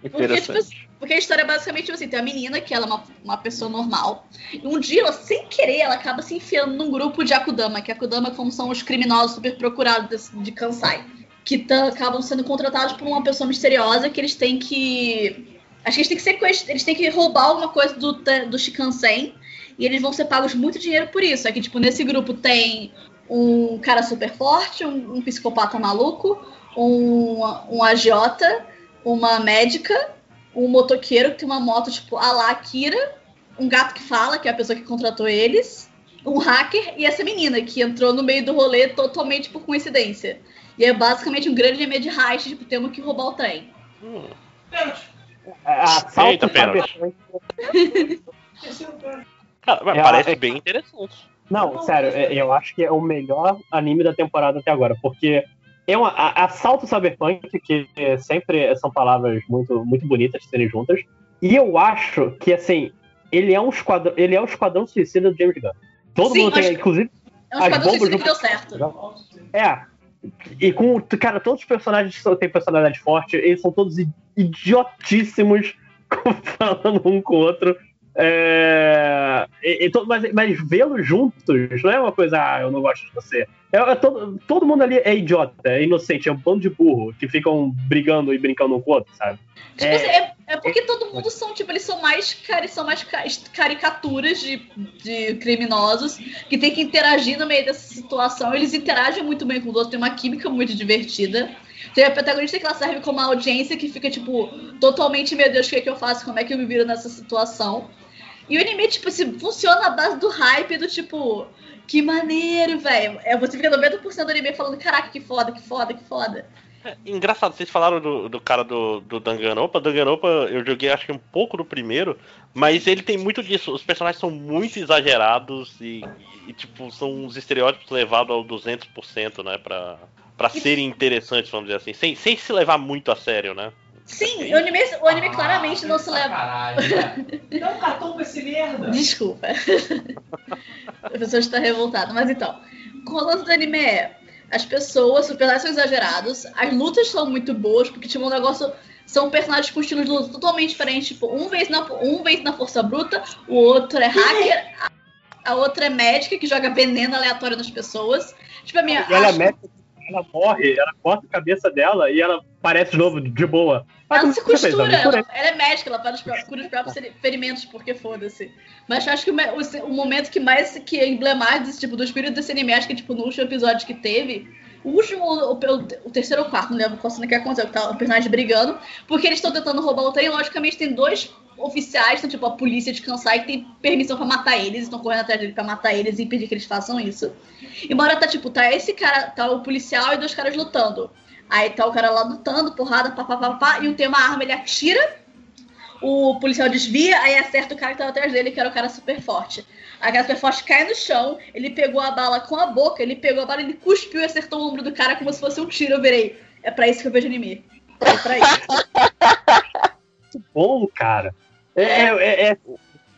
Porque, Interessante. tipo, porque a história é basicamente tipo assim, tem uma menina que ela é uma, uma pessoa normal. E um dia, ela, sem querer, ela acaba se enfiando num grupo de Akudama, que Akudama como são os criminosos super procurados desse- de Kansai. Que tã- acabam sendo contratados por uma pessoa misteriosa que eles têm que. Acho que eles têm que sequestrar, eles têm que roubar alguma coisa do, do Shikansen. E eles vão ser pagos muito dinheiro por isso. É que, tipo, nesse grupo tem um cara super forte, um, um psicopata maluco, um, um agiota, uma médica, um motoqueiro que tem uma moto tipo a la Akira, um gato que fala, que é a pessoa que contratou eles, um hacker e essa menina que entrou no meio do rolê totalmente por coincidência. E é basicamente um grande anime de heist, tipo, temos que roubar o trem. Assalto Eita, pênalti. Cara, É, parece é- bem interessante. Não, sério, é- eu acho que é o melhor anime da temporada até agora, porque é um assalto cyberpunk, que sempre são palavras muito, muito bonitas de serem juntas, e eu acho que, assim, ele é um esquadrão, ele é o esquadrão suicida do James Gunn. Todo Sim, mundo tem, inclusive, É um esquadrão suicida do- que deu certo. É. E com. Cara, todos os personagens têm personalidade forte, eles são todos idiotíssimos falando um com o outro. É, e- e to- mas mas vê-los juntos não é uma coisa, ah, eu não gosto de você. É, é todo, todo mundo ali é idiota, é inocente, é um bando de burro que ficam brigando e brincando um com o outro, sabe? Tipo assim, é, é porque todo mundo são, tipo, eles são mais, cari- são mais ca- caricaturas de, de criminosos que tem que interagir no meio dessa situação. Eles interagem muito bem com os outros, tem uma química muito divertida. Tem a protagonista que ela serve como uma audiência que fica, tipo, totalmente, meu Deus, o que é que eu faço? Como é que eu me viro nessa situação? E o anime, tipo, assim, funciona à base do hype, do tipo, que maneiro, velho. É, você fica 90% do anime falando, caraca, que foda, que foda, que foda. Engraçado, vocês falaram do, do cara do, do Danganronpa. Danganronpa eu joguei acho que um pouco do primeiro, mas ele tem muito disso. Os personagens são muito exagerados e, e, tipo, são uns estereótipos levados ao 200%, né? Pra, pra serem interessantes, vamos dizer assim. Sem, sem se levar muito a sério, né? Sim, o anime, o anime claramente não se leva. Dá um cartão pra esse merda. Desculpa. a pessoa está revoltada. Mas então, o lance do anime é. As pessoas, os personagens são exagerados, as lutas são muito boas, porque tipo, um negócio. São personagens com estilos de luta totalmente diferentes. Tipo, um vez na, um vez na força bruta, o outro é hacker, a, a outra é médica que joga veneno aleatório nas pessoas. Tipo, a minha. E ela, acho- mete, ela morre, ela corta a cabeça dela e ela parece de novo de boa. Ah, Ela se fez? costura, misturei. ela, ela é médica, ela faz os pró- cura os próprios feri- ferimentos, porque foda-se. Mas eu acho que o, o, o momento que mais que é emblemático desse, tipo, do espírito desse anime, acho que tipo, no último episódio que teve, o último, o, o- terceiro ou quarto, não lembro qual cena que aconteceu, que tá o personagem brigando, porque eles estão tentando roubar o trem, logicamente tem dois oficiais, então, tipo, a polícia de Kansai que tem permissão pra matar eles, estão correndo atrás dele pra matar eles e impedir que eles façam isso. E uma hora tá, tipo, tá esse cara, tá o policial e dois caras lutando. Aí tá o cara lá lutando, porrada, pá, pá, pá, pá, e um tem uma arma, ele atira, o policial desvia, aí acerta o cara que tava atrás dele, que era o cara super forte. A cara super forte cai no chão, ele pegou a bala com a boca, ele pegou a bala, ele cuspiu e acertou o ombro do cara como se fosse um tiro. Eu virei. É pra isso que eu vejo anime. É pra isso. Muito bom, cara. É, é, é-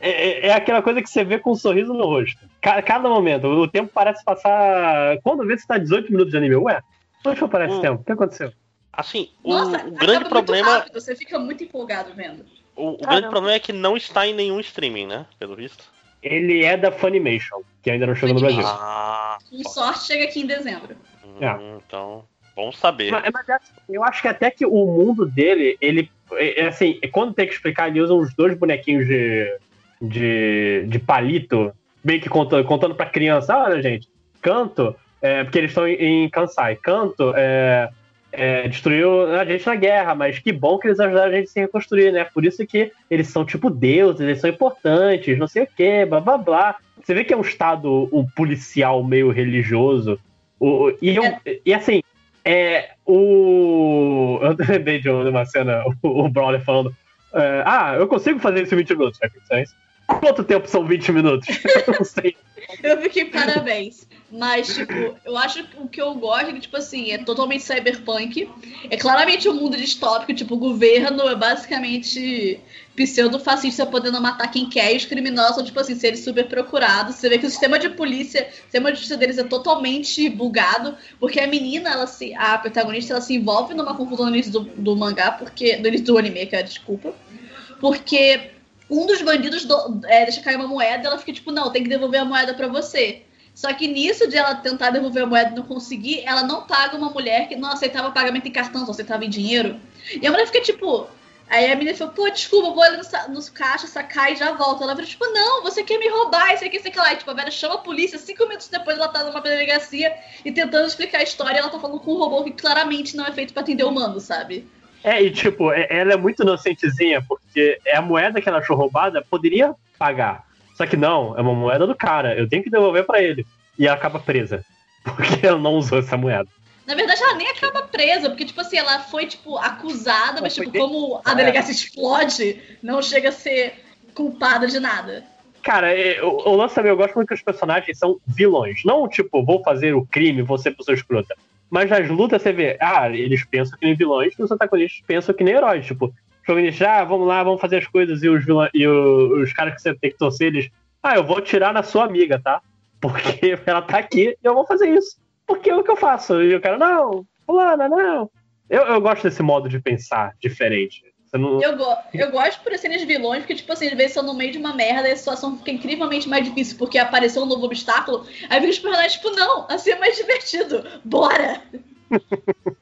é, é aquela coisa que você vê com um sorriso no rosto. Ca- Cada momento. O tempo parece passar. Quando vê, você tá 18 minutos de anime. Ué, foi parar esse tempo? O que aconteceu? Assim, o, Nossa, o acaba grande muito problema. rápido, você fica muito empolgado vendo. O, o grande problema é que não está em nenhum streaming, né? Pelo visto. Ele é da Funimation, que ainda não chegou no Brasil. Ah, Com sorte, chega aqui em dezembro. hum, então. Bom saber. Mas, mas é- eu acho que até que o mundo dele, ele. É, é assim, quando tem que explicar, ele usa uns dois bonequinhos de. de, de palito, meio que contando, contando pra criança: olha, gente, canto, é, porque eles estão em, em Kansai, canto é, é, destruiu a gente na guerra, mas que bom que eles ajudaram a gente a se reconstruir, né? Por isso que eles são tipo deuses, eles são importantes, não sei o que, blá blá blá. Você vê que é um estado um policial meio religioso. O, e, eu, e assim, é, o. Eu lembrei de uma cena, o, o Brawler falando. é, ah, eu consigo fazer isso em 20 minutos, é isso? Quanto tempo são 20 minutos? Eu não sei. Eu fiquei parabéns. Mas, tipo, eu acho que o que eu gosto é que, tipo assim, é totalmente cyberpunk. É claramente um mundo distópico, tipo, o governo é basicamente pseudo-fascista podendo matar quem quer, e os criminosos são, tipo assim, seres super procurados. Você vê que o sistema de polícia, o sistema de justiça deles é totalmente bugado, porque a menina, ela se. A protagonista, ela se envolve numa confusão no início do, do mangá, porque. Do início do anime, cara, desculpa. Porque um dos bandidos do- é, deixa cair uma moeda ela fica tipo, não, tem que devolver a moeda pra você. Só que nisso de ela tentar devolver a moeda e não conseguir, ela não paga uma mulher que não aceitava pagamento em cartão, só aceitava em dinheiro. E a mulher fica tipo. Aí a menina falou, pô, desculpa, vou ali no, nos caixa, sacar e já volto. Ela vira, tipo, não, você quer me roubar, isso aqui, isso aqui lá. E, tipo, a velha chama a polícia, cinco minutos depois ela tá numa delegacia e tentando explicar a história, ela tá falando com um robô que claramente não é feito pra atender humano, sabe? É, e tipo, é- ela é muito inocentezinha, porque é a moeda que ela achou roubada, poderia pagar. Só que não, é uma moeda do cara, eu tenho que devolver pra ele. E ela acaba presa, porque ela não usou essa moeda. Na verdade, ela nem acaba presa, porque, tipo assim, ela foi, tipo, acusada, mas, tipo, de- como a delegacia explode, não chega a ser culpada de nada. Cara, é, o, lance também, eu gosto muito que os personagens são vilões. Não, tipo, vou fazer o crime, vou ser pessoa escrota. Mas nas lutas você vê, ah, eles pensam que nem vilões, e os antagonistas pensam que nem heróis. Tipo, protagonistas, ah, vamos lá, vamos fazer as coisas, e os, vilões, e o- os caras que você tem que torcer, eles, ah, eu vou atirar na sua amiga, tá? Porque ela tá aqui e eu vou fazer isso. Porque é o que eu faço. E o cara, não, fulana, não. Eu, eu gosto desse modo de pensar diferente. Não... Eu, go eu gosto por serem vilões, porque, tipo assim, às vezes são no meio de uma merda e a situação fica incrivelmente mais difícil porque apareceu um novo obstáculo. Aí fica os personagens, tipo, não, assim é mais divertido. Bora!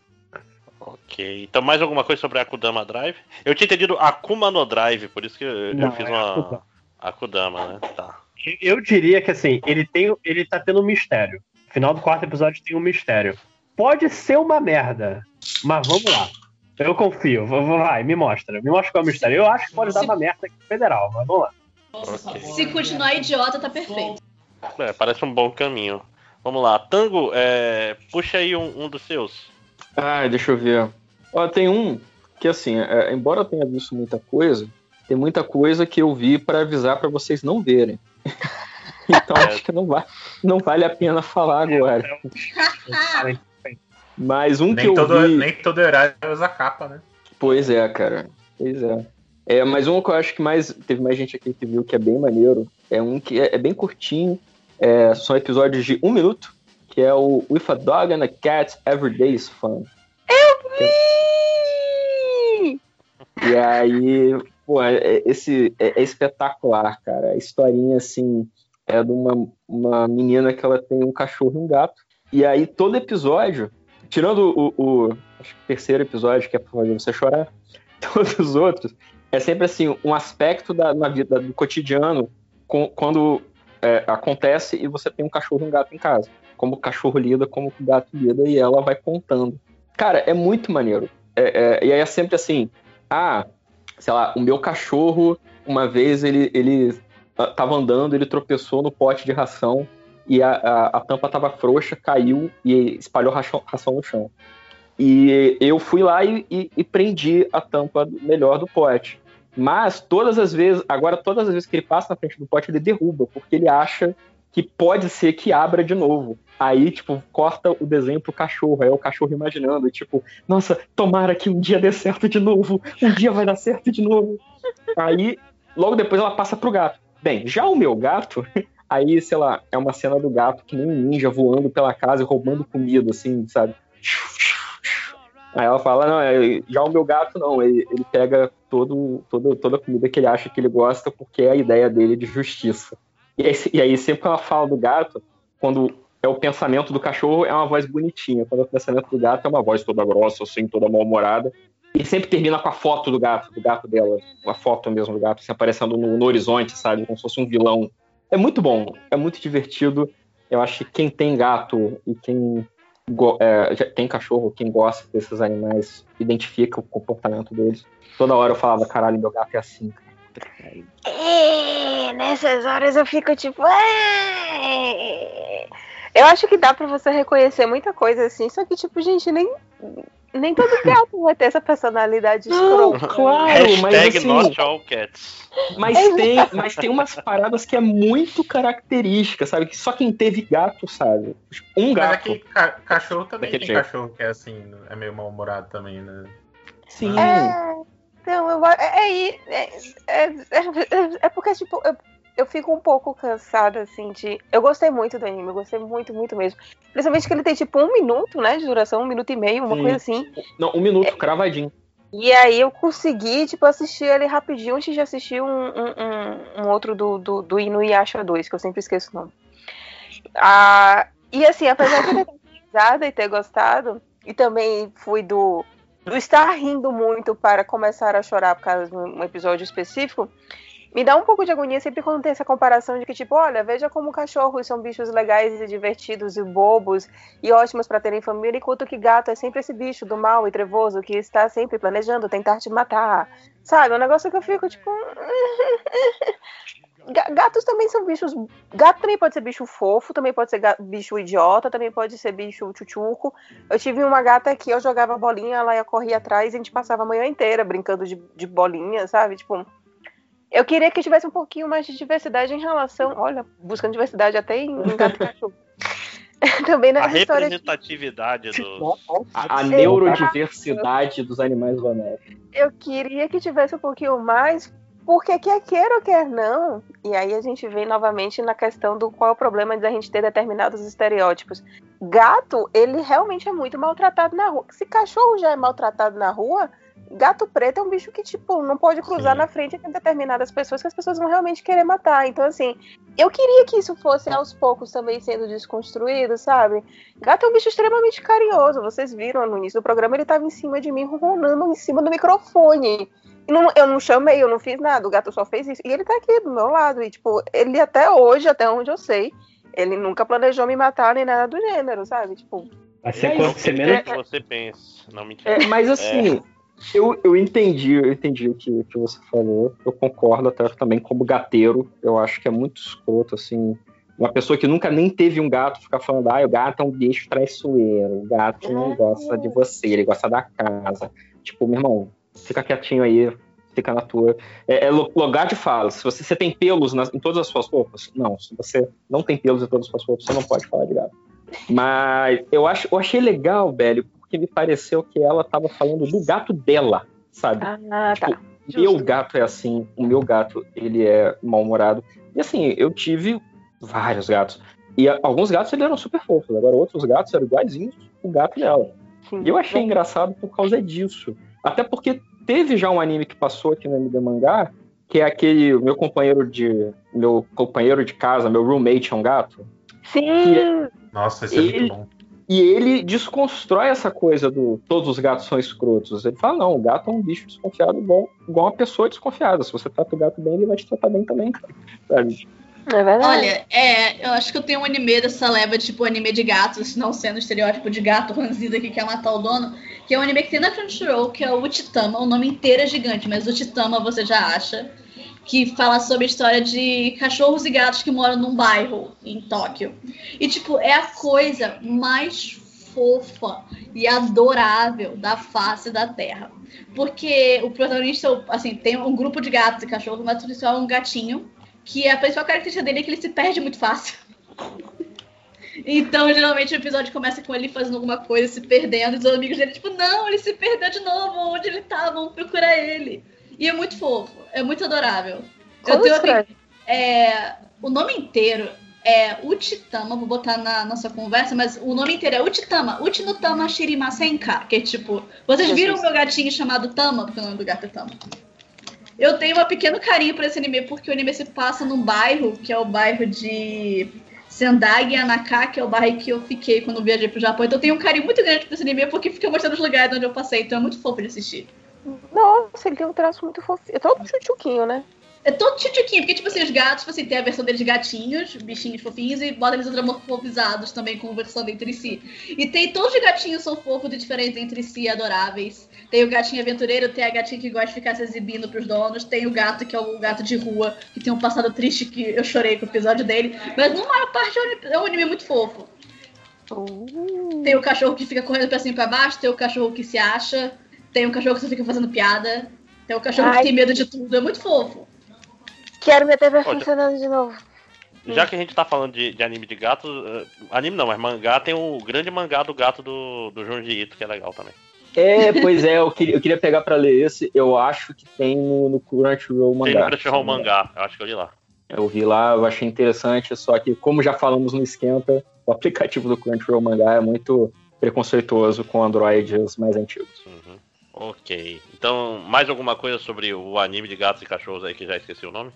Ok. Então, mais alguma coisa sobre a Akudama Drive? Eu tinha entendido Akuma no Drive, por isso que eu, eu Não, fiz é uma. Akudama. Akudama, né? Tá. Eu diria que assim, ele tem, ele tá tendo um mistério. No final do quarto episódio tem um mistério. Pode ser uma merda, mas vamos lá. Eu confio. Vai, me mostra. Me mostra qual é o mistério. Eu acho que pode dar uma merda aqui federal, mas vamos lá. Se continuar idiota, tá perfeito. É, parece um bom caminho. Vamos lá. Tango, é, puxa aí um, um dos seus. Ah, deixa eu ver. Ó, tem um que assim, é, embora eu tenha visto muita coisa, tem muita coisa que eu vi pra avisar pra vocês não verem. então acho que não, vai, não vale a pena falar agora. Mas um que Nem eu todo, vi... nem todo herói usa capa, né? Pois é, cara. Pois é. É, mas um que eu acho que mais teve mais gente aqui que viu que é bem maneiro. É um que é, é bem curtinho. É, são episódios de um minuto. Que é o With a Dog and a Cat Every Day is Fun. E aí, pô, é- é- esse é, é espetacular, cara. A historinha, assim, é de uma, uma menina que ela tem um cachorro e um gato. E aí, todo episódio, tirando o, o o terceiro episódio, que é pra fazer você chorar, todos os outros, é sempre assim, um aspecto da, na vida do cotidiano com- quando é, acontece e você tem um cachorro e um gato em casa. Como o cachorro lida, como o gato lida, e ela vai contando. Cara, é muito maneiro. É, é, e aí é sempre assim, ah, sei lá, o meu cachorro, uma vez ele, ele ah, tava andando, ele tropeçou no pote de ração e a, a, a tampa tava frouxa, caiu e espalhou ração, ração no chão. E eu fui lá e, e- e prendi a tampa melhor do pote. Mas todas as vezes, agora todas as vezes que ele passa na frente do pote, ele derruba, porque ele acha que pode ser que abra de novo. Aí, tipo, corta o desenho pro cachorro, aí é o cachorro imaginando, tipo, nossa, tomara que um dia dê certo de novo, um dia vai dar certo de novo. Aí, logo depois ela passa pro gato. Bem, já o meu gato, aí, sei lá, é uma cena do gato que nem um ninja voando pela casa e roubando comida, assim, sabe? Aí ela fala, não, é, já o meu gato não, ele, ele pega todo, todo, toda a comida que ele acha que ele gosta porque é a ideia dele de justiça. E aí, sempre que ela fala do gato, quando é o pensamento do cachorro, é uma voz bonitinha. Quando é o pensamento do gato, é uma voz toda grossa, assim, toda mal-humorada. E sempre termina com a foto do gato, do gato dela, a foto mesmo do gato, assim, aparecendo no, no horizonte, sabe? Como se fosse um vilão. É muito bom, é muito divertido. Eu acho que quem tem gato e quem é, tem cachorro, quem gosta desses animais, identifica o comportamento deles. Toda hora eu falava, caralho, meu gato é assim, cara. É, nessas horas eu fico tipo. "É". Eu acho que dá pra você reconhecer muita coisa assim, só que, tipo, gente, nem, nem todo gato vai ter essa personalidade Não, escrota. claro, mas Hashtag assim, not all cats. Mas tem, mas tem umas paradas que é muito característica, sabe? Que só quem teve gato sabe. Um Mas gato. aqui, ca- cachorro também Daquele tem jeito. cachorro que é assim, é meio mal-humorado também, né? Sim. É, então, eu, é, é, é, é, é- é porque, tipo, eu, eu fico um pouco cansada, assim, de. Eu gostei muito do anime, eu gostei muito, muito mesmo. Principalmente que ele tem, tipo, um minuto, né, de duração, um minuto e meio, uma Sim. coisa assim. Não, um minuto, cravadinho. E aí eu consegui, tipo, assistir ele rapidinho antes de assistir um, um, um- um outro do, do, do Inuyasha 2, que eu sempre esqueço o nome. Ah, e assim, apesar de eu ter risada e ter gostado, e também fui do, do estar rindo muito para começar a chorar por causa de um episódio específico, me dá um pouco de agonia sempre quando tem essa comparação de que, tipo, olha, veja como cachorros são bichos legais e divertidos e bobos e ótimos para terem família, enquanto que gato é sempre esse bicho do mal e trevoso que está sempre planejando tentar te matar. Sabe? É um negócio que eu fico, tipo. Ga- Gatos também são bichos. Gato também pode ser bicho fofo, também pode ser bicho idiota, também pode ser bicho tchutchuco. Eu tive uma gata que eu jogava bolinha, ela ia correr atrás e a gente passava a manhã inteira brincando de, de bolinha, sabe? Tipo, eu queria que tivesse um pouquinho mais de diversidade em relação. Olha, buscando diversidade até em, em gato e cachorro. também A nessa história de representatividade do. A, a neurodiversidade dos animais domésticos. eu queria que tivesse um pouquinho mais, porque quer queira ou quer não, e aí a gente vem novamente na questão do qual é o problema de a gente ter determinados estereótipos. Gato, ele realmente é muito maltratado na rua. Se cachorro já é maltratado na rua, gato preto é um bicho que, tipo, não pode cruzar na frente de determinadas pessoas que as pessoas vão realmente querer matar. Então, assim, eu queria que isso fosse aos poucos também sendo desconstruído, sabe? Gato é um bicho extremamente carinhoso. Vocês viram no início do programa, ele tava em cima de mim, ronronando em cima do microfone. E não- eu não chamei, eu não fiz nada, o gato só fez isso. E ele tá aqui do meu lado. E, tipo, ele até hoje, até onde eu sei, ele nunca planejou me matar nem nada do gênero, sabe? Tipo. Vai ser Não quando você que menos. você pensa. Não mentira. É, mas assim, eu, eu entendi, eu entendi o que, que você falou. Eu concordo até também como gateiro. Eu acho que é muito escroto, assim. Uma pessoa que nunca nem teve um gato ficar falando, ah, o gato é um bicho traiçoeiro, o gato não gosta de você, ele gosta da casa. Tipo, meu irmão, fica quietinho aí, fica na tua. É, é lu- lugar de fala. Se você, você tem pelos nas- em todas as suas roupas, não. Se você não tem pelos em todas as suas roupas, você não pode falar de gato. Mas eu, acho, eu achei legal, velho, porque me pareceu que ela tava falando do gato dela, sabe? Ah, tá. Meu gato é assim, o meu gato, ele é mal-humorado. E assim, eu tive vários gatos. E a- alguns gatos eles eram super fofos, agora outros gatos eram iguaizinhos o gato dela. E eu achei engraçado por causa disso. Até porque teve já um anime que passou aqui no MD Mangá, que é aquele meu companheiro de meu companheiro de casa, meu roommate é um gato. Sim. Nossa, isso é Ele- muito bom. E ele desconstrói essa coisa do todos os gatos são escrotos. Ele fala, não, o gato é um bicho desconfiado igual, igual uma pessoa desconfiada. Se você trata o gato bem, ele vai te tratar bem também, cara. Sabe? É verdade. Olha, é, eu acho que eu tenho um anime dessa leva, tipo anime de gatos, não sendo o estereótipo de gato ranzido que quer matar o dono, que é um anime que tem na Crunchyroll, que é o Uchitama, o nome inteiro é gigante, mas Uchitama você já acha, que fala sobre a história de cachorros e gatos que moram num bairro em Tóquio. E, tipo, é a coisa mais fofa e adorável da face da Terra. Porque o protagonista, assim, tem um grupo de gatos e cachorros, mas o principal é um gatinho, que a principal característica dele é que ele se perde muito fácil. Então, geralmente, o episódio começa com ele fazendo alguma coisa, se perdendo, e os amigos dele, tipo, não, ele se perdeu de novo, onde ele tá, vamos procurar ele. E é muito fofo, é muito adorável. Como tenho escreve? É, o nome inteiro é Uchitama, vou botar na nossa conversa, mas o nome inteiro é Uchitama, Uchinutama Shirima Senka, que é tipo, vocês viram o meu gatinho chamado Tama, porque o nome do gato é Tama. Eu tenho um pequeno carinho por esse anime, porque o anime se passa num bairro, que é o bairro de Sendai e Anaka, que é o bairro que eu fiquei quando viajei pro Japão. Então eu tenho um carinho muito grande por esse anime, porque fica mostrando os lugares onde eu passei, então é muito fofo de assistir. Nossa, ele tem um traço muito fofinho. É todo chuchuquinho, né? É todo tchutchuquinho, porque, tipo assim, os gatos, tipo assim, tem a versão deles gatinhos, bichinhos fofinhos, e bota eles antropomorfizados também, conversando entre si. E tem todos os gatinhos são fofos e diferentes entre si, adoráveis. Tem o gatinho aventureiro, tem a gatinha que gosta de ficar se exibindo pros donos, tem o gato que é o gato de rua, que tem um passado triste que eu chorei com o episódio dele. Mas, na maior parte, é um anime- é muito fofo. Tem o cachorro que fica correndo pra cima e pra baixo, tem o cachorro que se acha, tem o cachorro que só fica fazendo piada, tem o cachorro Ai. que tem medo de tudo, é muito fofo. Quero minha TV Olha. funcionando de novo. Já que a gente tá falando de, de anime de gato, eh, anime não, mas mangá, tem o grande mangá do gato do, do Junji Ito, que é legal também. É, pois é, eu queria, eu queria pegar pra ler esse. Eu acho que tem no, no Crunchyroll Tem mangá. no Crunchyroll mangá, eu acho que eu li lá. Eu vi lá, eu achei interessante, só que, como já falamos no Esquenta, o aplicativo do Crunchyroll mangá é muito preconceituoso com androids mais antigos. Ok. Então, mais alguma coisa sobre o anime de gatos e cachorros aí que já esqueci o nome?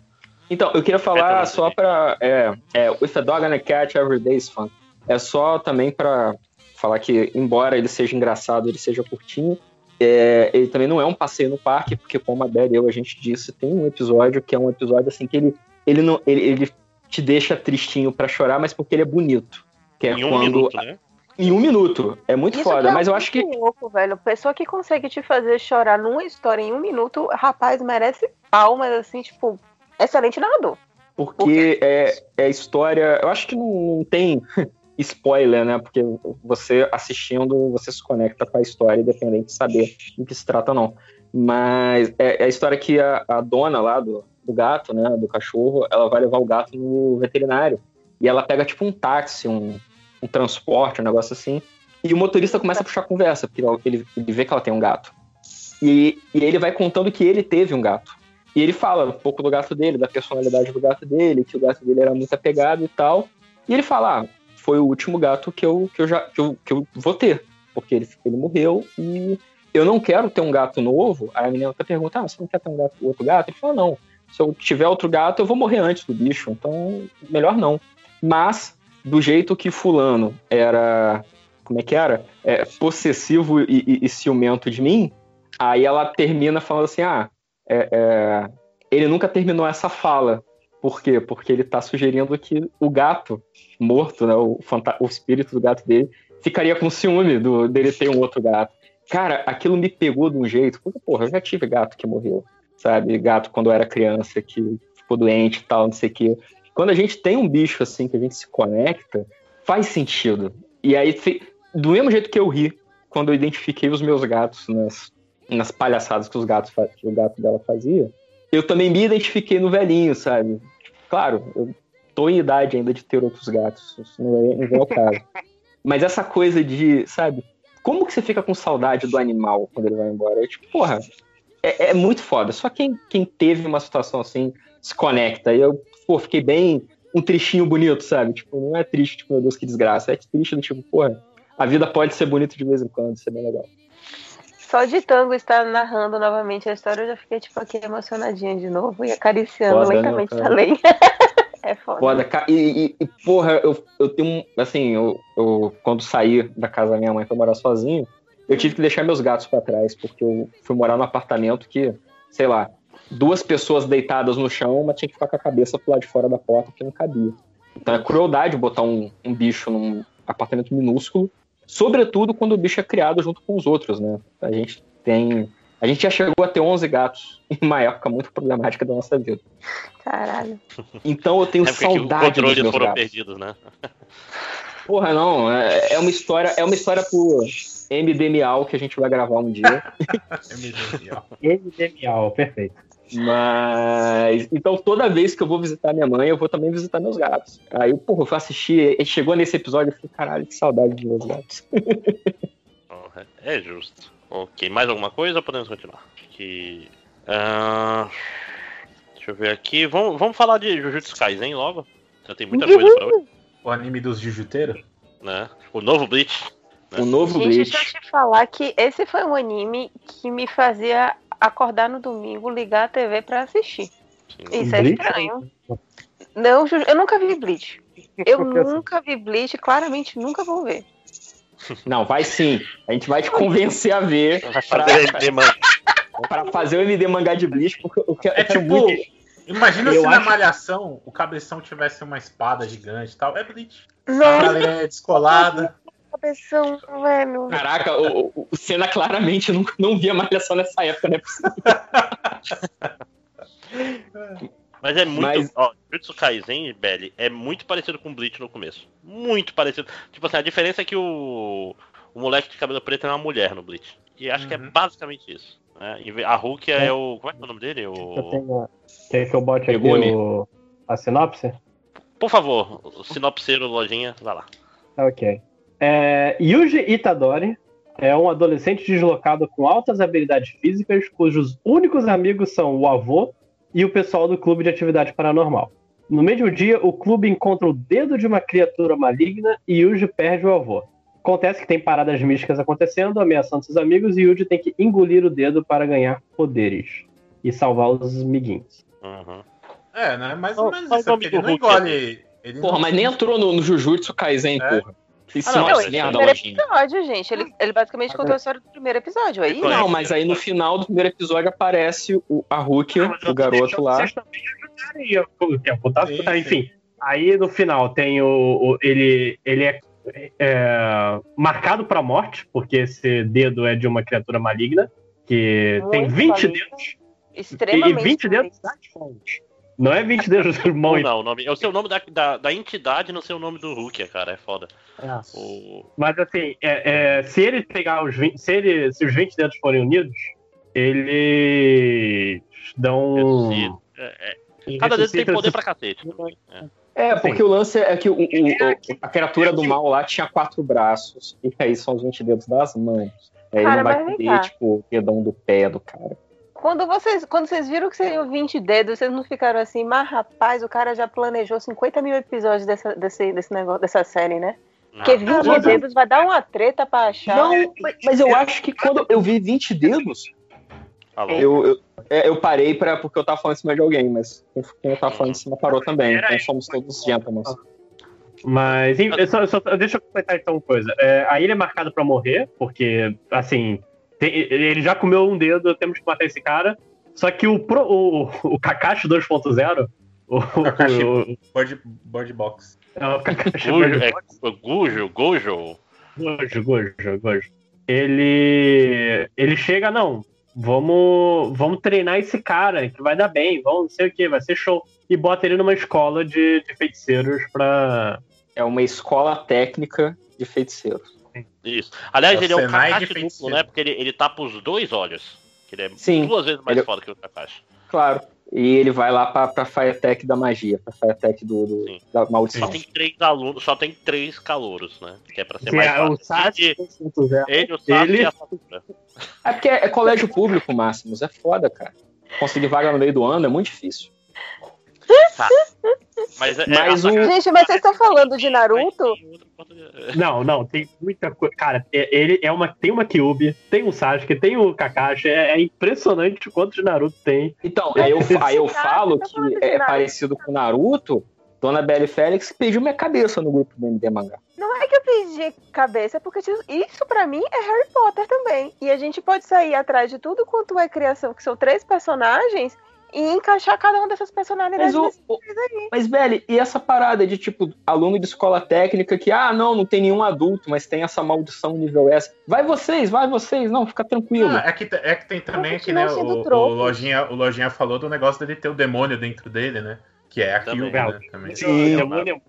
Então, eu queria falar só pra. É, é, With a Dog and a Cat Every Day is Fun. É só também pra falar que, embora ele seja engraçado, ele seja curtinho, é, ele também não é um passeio no parque, porque, como a Bela e eu a gente disse, tem um episódio que é um episódio assim que ele, ele, não, ele, ele te deixa tristinho pra chorar, mas porque ele é bonito. Que é Em um quando. minuto, né? Em um minuto. É muito Isso foda, é mas eu acho que. louco, velho. Pessoa que consegue te fazer chorar numa história em um minuto, rapaz, merece palmas, assim, tipo, excelente narrador. Porque é, é história. Eu acho que não, não tem spoiler, né? Porque você assistindo, você se conecta com a história, independente de saber do que se trata ou não. Mas é, é a história que a, a dona lá do, do gato, né? Do cachorro, ela vai levar o gato no veterinário. E ela pega tipo um táxi, um, um transporte, um negócio assim. E o motorista começa a puxar conversa, porque ele, ele vê que ela tem um gato. E, e ele vai contando que ele teve um gato. E ele fala um pouco do gato dele, da personalidade do gato dele, que o gato dele era muito apegado e tal. E ele fala: ah, foi o último gato que eu, que eu já que eu, que eu vou ter, porque ele, ele morreu e eu não quero ter um gato novo. Aí a menina até pergunta: ah, você não quer ter um gato, outro gato? Ele fala: não, se eu tiver outro gato, eu vou morrer antes do bicho, então melhor não. Mas, do jeito que Fulano era. Como é que era? É, possessivo e, e- e ciumento de mim, aí ela termina falando assim: ah, é, é, ele nunca terminou essa fala. Por quê? Porque ele tá sugerindo que o gato morto, né, o, o espírito do gato dele, ficaria com ciúme do, dele ter um outro gato. Cara, aquilo me pegou de um jeito, porque, porra, eu já tive gato que morreu, sabe? Gato quando eu era criança, que ficou doente e tal, não sei o quê. Quando a gente tem um bicho assim, que a gente se conecta, faz sentido. E aí, do mesmo jeito que eu ri quando eu identifiquei os meus gatos nas, nas palhaçadas que, os gatos, que o gato dela fazia, eu também me identifiquei no velhinho, sabe? Claro, eu tô em idade ainda de ter outros gatos, isso não é, não é o caso. Mas essa coisa de, sabe, como que você fica com saudade do animal quando ele vai embora? É tipo, porra, é, é muito foda. Só quem, quem teve uma situação assim se conecta. E eu, pô, fiquei bem um tristinho bonito, sabe? Tipo, não é triste, tipo, meu Deus, que desgraça. É triste do tipo, porra, a vida pode ser bonita de vez em quando, isso é bem legal. Só de tango estar narrando novamente a história, eu já fiquei, tipo, aqui emocionadinha de novo e acariciando Foda, né, lentamente cara? essa lenha. é foda. Foda, e, e- porra, eu, eu tenho um. Assim, eu, eu quando saí da casa da minha mãe pra morar sozinho, eu tive que deixar meus gatos pra trás, porque eu fui morar num apartamento que, sei lá, duas pessoas deitadas no chão, mas tinha que ficar com a cabeça pro lado de fora da porta, que não cabia. Então é crueldade botar um, um bicho num apartamento minúsculo, sobretudo quando o bicho é criado junto com os outros, né? A gente tem. A gente já chegou a ter 11 gatos em uma época muito problemática da nossa vida. Caralho. Então eu tenho É porque que os saudade dos meus foram gatos. perdidos, né? Porra, não. É, é uma história, é uma história pro MD Miau que a gente vai gravar um dia. MD Miau, perfeito. Mas. Então toda vez que eu vou visitar minha mãe, eu vou também visitar meus gatos. Aí, porra, eu fui assistir, e chegou nesse episódio, eu falei, caralho, que saudade dos meus gatos. É justo. Ok, mais alguma coisa ou podemos continuar? Que. ah, Deixa eu ver aqui. Vamos, vamos falar de Jujutsu Kaisen logo. Já tem muita coisa pra hoje. O anime dos Jujuteiros? Né? O novo Bleach. né? O novo Gente, Bleach. deixa eu te falar que esse foi um anime que me fazia acordar no domingo, ligar a TV pra assistir. Isso é estranho. Não, eu nunca vi Bleach. Eu que nunca vi Bleach, claramente nunca vou ver. Não, vai sim. A gente vai te convencer a ver pra, fazer mangá. pra fazer o MD mangá de Bleach, porque eu quero. É tipo, imagina Eu se na acho- malhação o cabeção tivesse uma espada gigante e tal. É Bleach. A Nossa. galera é descolada. Cabeção, velho. Caraca, o, o, Senna claramente não, não via malhação nessa época, né? Mas é muito. Mas- Ó, Jujutsu Kaisen, Belly, é muito parecido com Bleach no começo. Muito parecido. Tipo assim, a diferença é que o, o moleque de cabelo preto é uma mulher no Bleach. E acho que é basicamente isso. Né? A Rukia é o. Como é que é o nome dele? O... tenho- Quer que eu bote aqui o... a sinopse? Por favor, o sinopseiro, lojinha, vai lá. Ok. É, Yuji Itadori é um adolescente deslocado com altas habilidades físicas, cujos únicos amigos são o avô e o pessoal do clube de atividade paranormal. No mesmo dia, o clube encontra o dedo de uma criatura maligna e Yuji perde o avô. Acontece que tem paradas místicas acontecendo, ameaçando seus amigos, e Yuji tem que engolir o dedo para ganhar poderes e salvar os amiguinhos. Uhum. É, né? Ou menos faz isso. ele amigo não Hulk engole. Ele Porra, não- mas nem entrou no, no Jujutsu Kaisen, É. porra. Isso Ah, não, não, esse é merda, primeiro lojinha. episódio, gente. Ele, ele basicamente contou a história do primeiro episódio. Aí, Não, mas aí no final do primeiro episódio aparece o, a Rukia, o garoto lá. Vocês também o tempo, tá? Tá, Enfim, aí no final tem o. o- ele, ele é, é, marcado pra morte, porque esse dedo é de uma criatura maligna, que tem Muito 20 maligno. dedos. Extremamente E 20 dedos das mãos. Não é 20 dedos das mãos. Ou não, o nome. É o seu nome da, da, da entidade no seu nome do Rukia, cara. É foda. É. O... Mas assim, é- é, se ele pegar os 20, se, ele, se os 20 dedos forem unidos, eles dão. É, é. Cada dedo tem poder pra cacete. É, porque o lance é que o- o- o- a criatura do mal lá tinha quatro braços. E aí são os 20 dedos das mãos. Aí Cara, ele não vai cá. tipo, o dedão do pé do cara. Quando vocês, quando vocês viram que seriam 20 dedos, vocês não ficaram assim, mas rapaz, o cara já planejou 50 mil episódios dessa, desse, desse negócio, dessa série, né? Porque 20 mas- dedos vai dar uma treta pra achar. Não, mas, eu acho que quando eu vi 20 dedos, Alô? eu, eu, é, eu parei pra, porque eu tava falando em cima de alguém, mas quem, eu tava falando em cima parou também. Então somos todos gentlemen. Mas enfim, eu só- eu só- deixa eu completar então uma coisa. É, aí ele é marcado pra morrer, porque, assim, tem- ele já comeu um dedo, temos que matar esse cara. Só que o, pro, o, o Kakashi 2.0, o, Kakashi o, Board, board Box. é, o Kakashi Gujo, 2.0, é, Gujo, Gojo. Gojo, Gojo, Gojo. Ele, ele chega, não, vamos, vamos treinar esse cara, que vai dar bem, vamos não sei o que, vai ser show. E bota ele numa escola de, de feiticeiros pra... É uma escola técnica de feiticeiros. Isso. Aliás, É o ele é um Kakashi duplo, né? Porque ele, ele tapa os dois olhos. Que ele é Sim. duas vezes mais Ele- foda que o Kakashi. Claro. E ele vai lá pra, pra Firetech da magia, pra Firetech do, do, da Só maldição. tem três alunos, só tem três calouros, né? Que é pra ser Que mais é o fácil. Sasuke Ele, 2.0. ele, o Sasuke Ele- e a Sakura. É porque é colégio público, Máximos. É foda, cara. Conseguir vaga no meio do ano é muito difícil. Tá. Mas, é, Mas é, o- Gente, mas vocês estão falando de Naruto? Não, não, tem muita coisa. Cara, é- ele é uma, tem uma Kyubi, tem um Sasuke, tem o Kakashi. É, é impressionante o quanto de Naruto tem. Então, aí eu, aí eu falo que é parecido com Naruto. Dona Belly Félix pediu minha cabeça no grupo do MD Mangá. Não é que eu pedi cabeça, é porque isso pra mim é Harry Potter também. E a gente pode sair atrás de tudo quanto é criação, que são três personagens, e encaixar cada uma dessas personalidades Mas, o- nesses três aí. Mas, e essa parada de, tipo, aluno de escola técnica que, ah, não, não tem nenhum adulto, mas tem essa maldição nível S. Vai vocês, vai vocês, não, fica tranquilo. Ah, é, que, é que tem também que né, o, o. Lojinha, o Lojinha falou do negócio dele ter o demônio dentro dele, né? Que é a Kyuubi, né? Também. Sim, é muito, é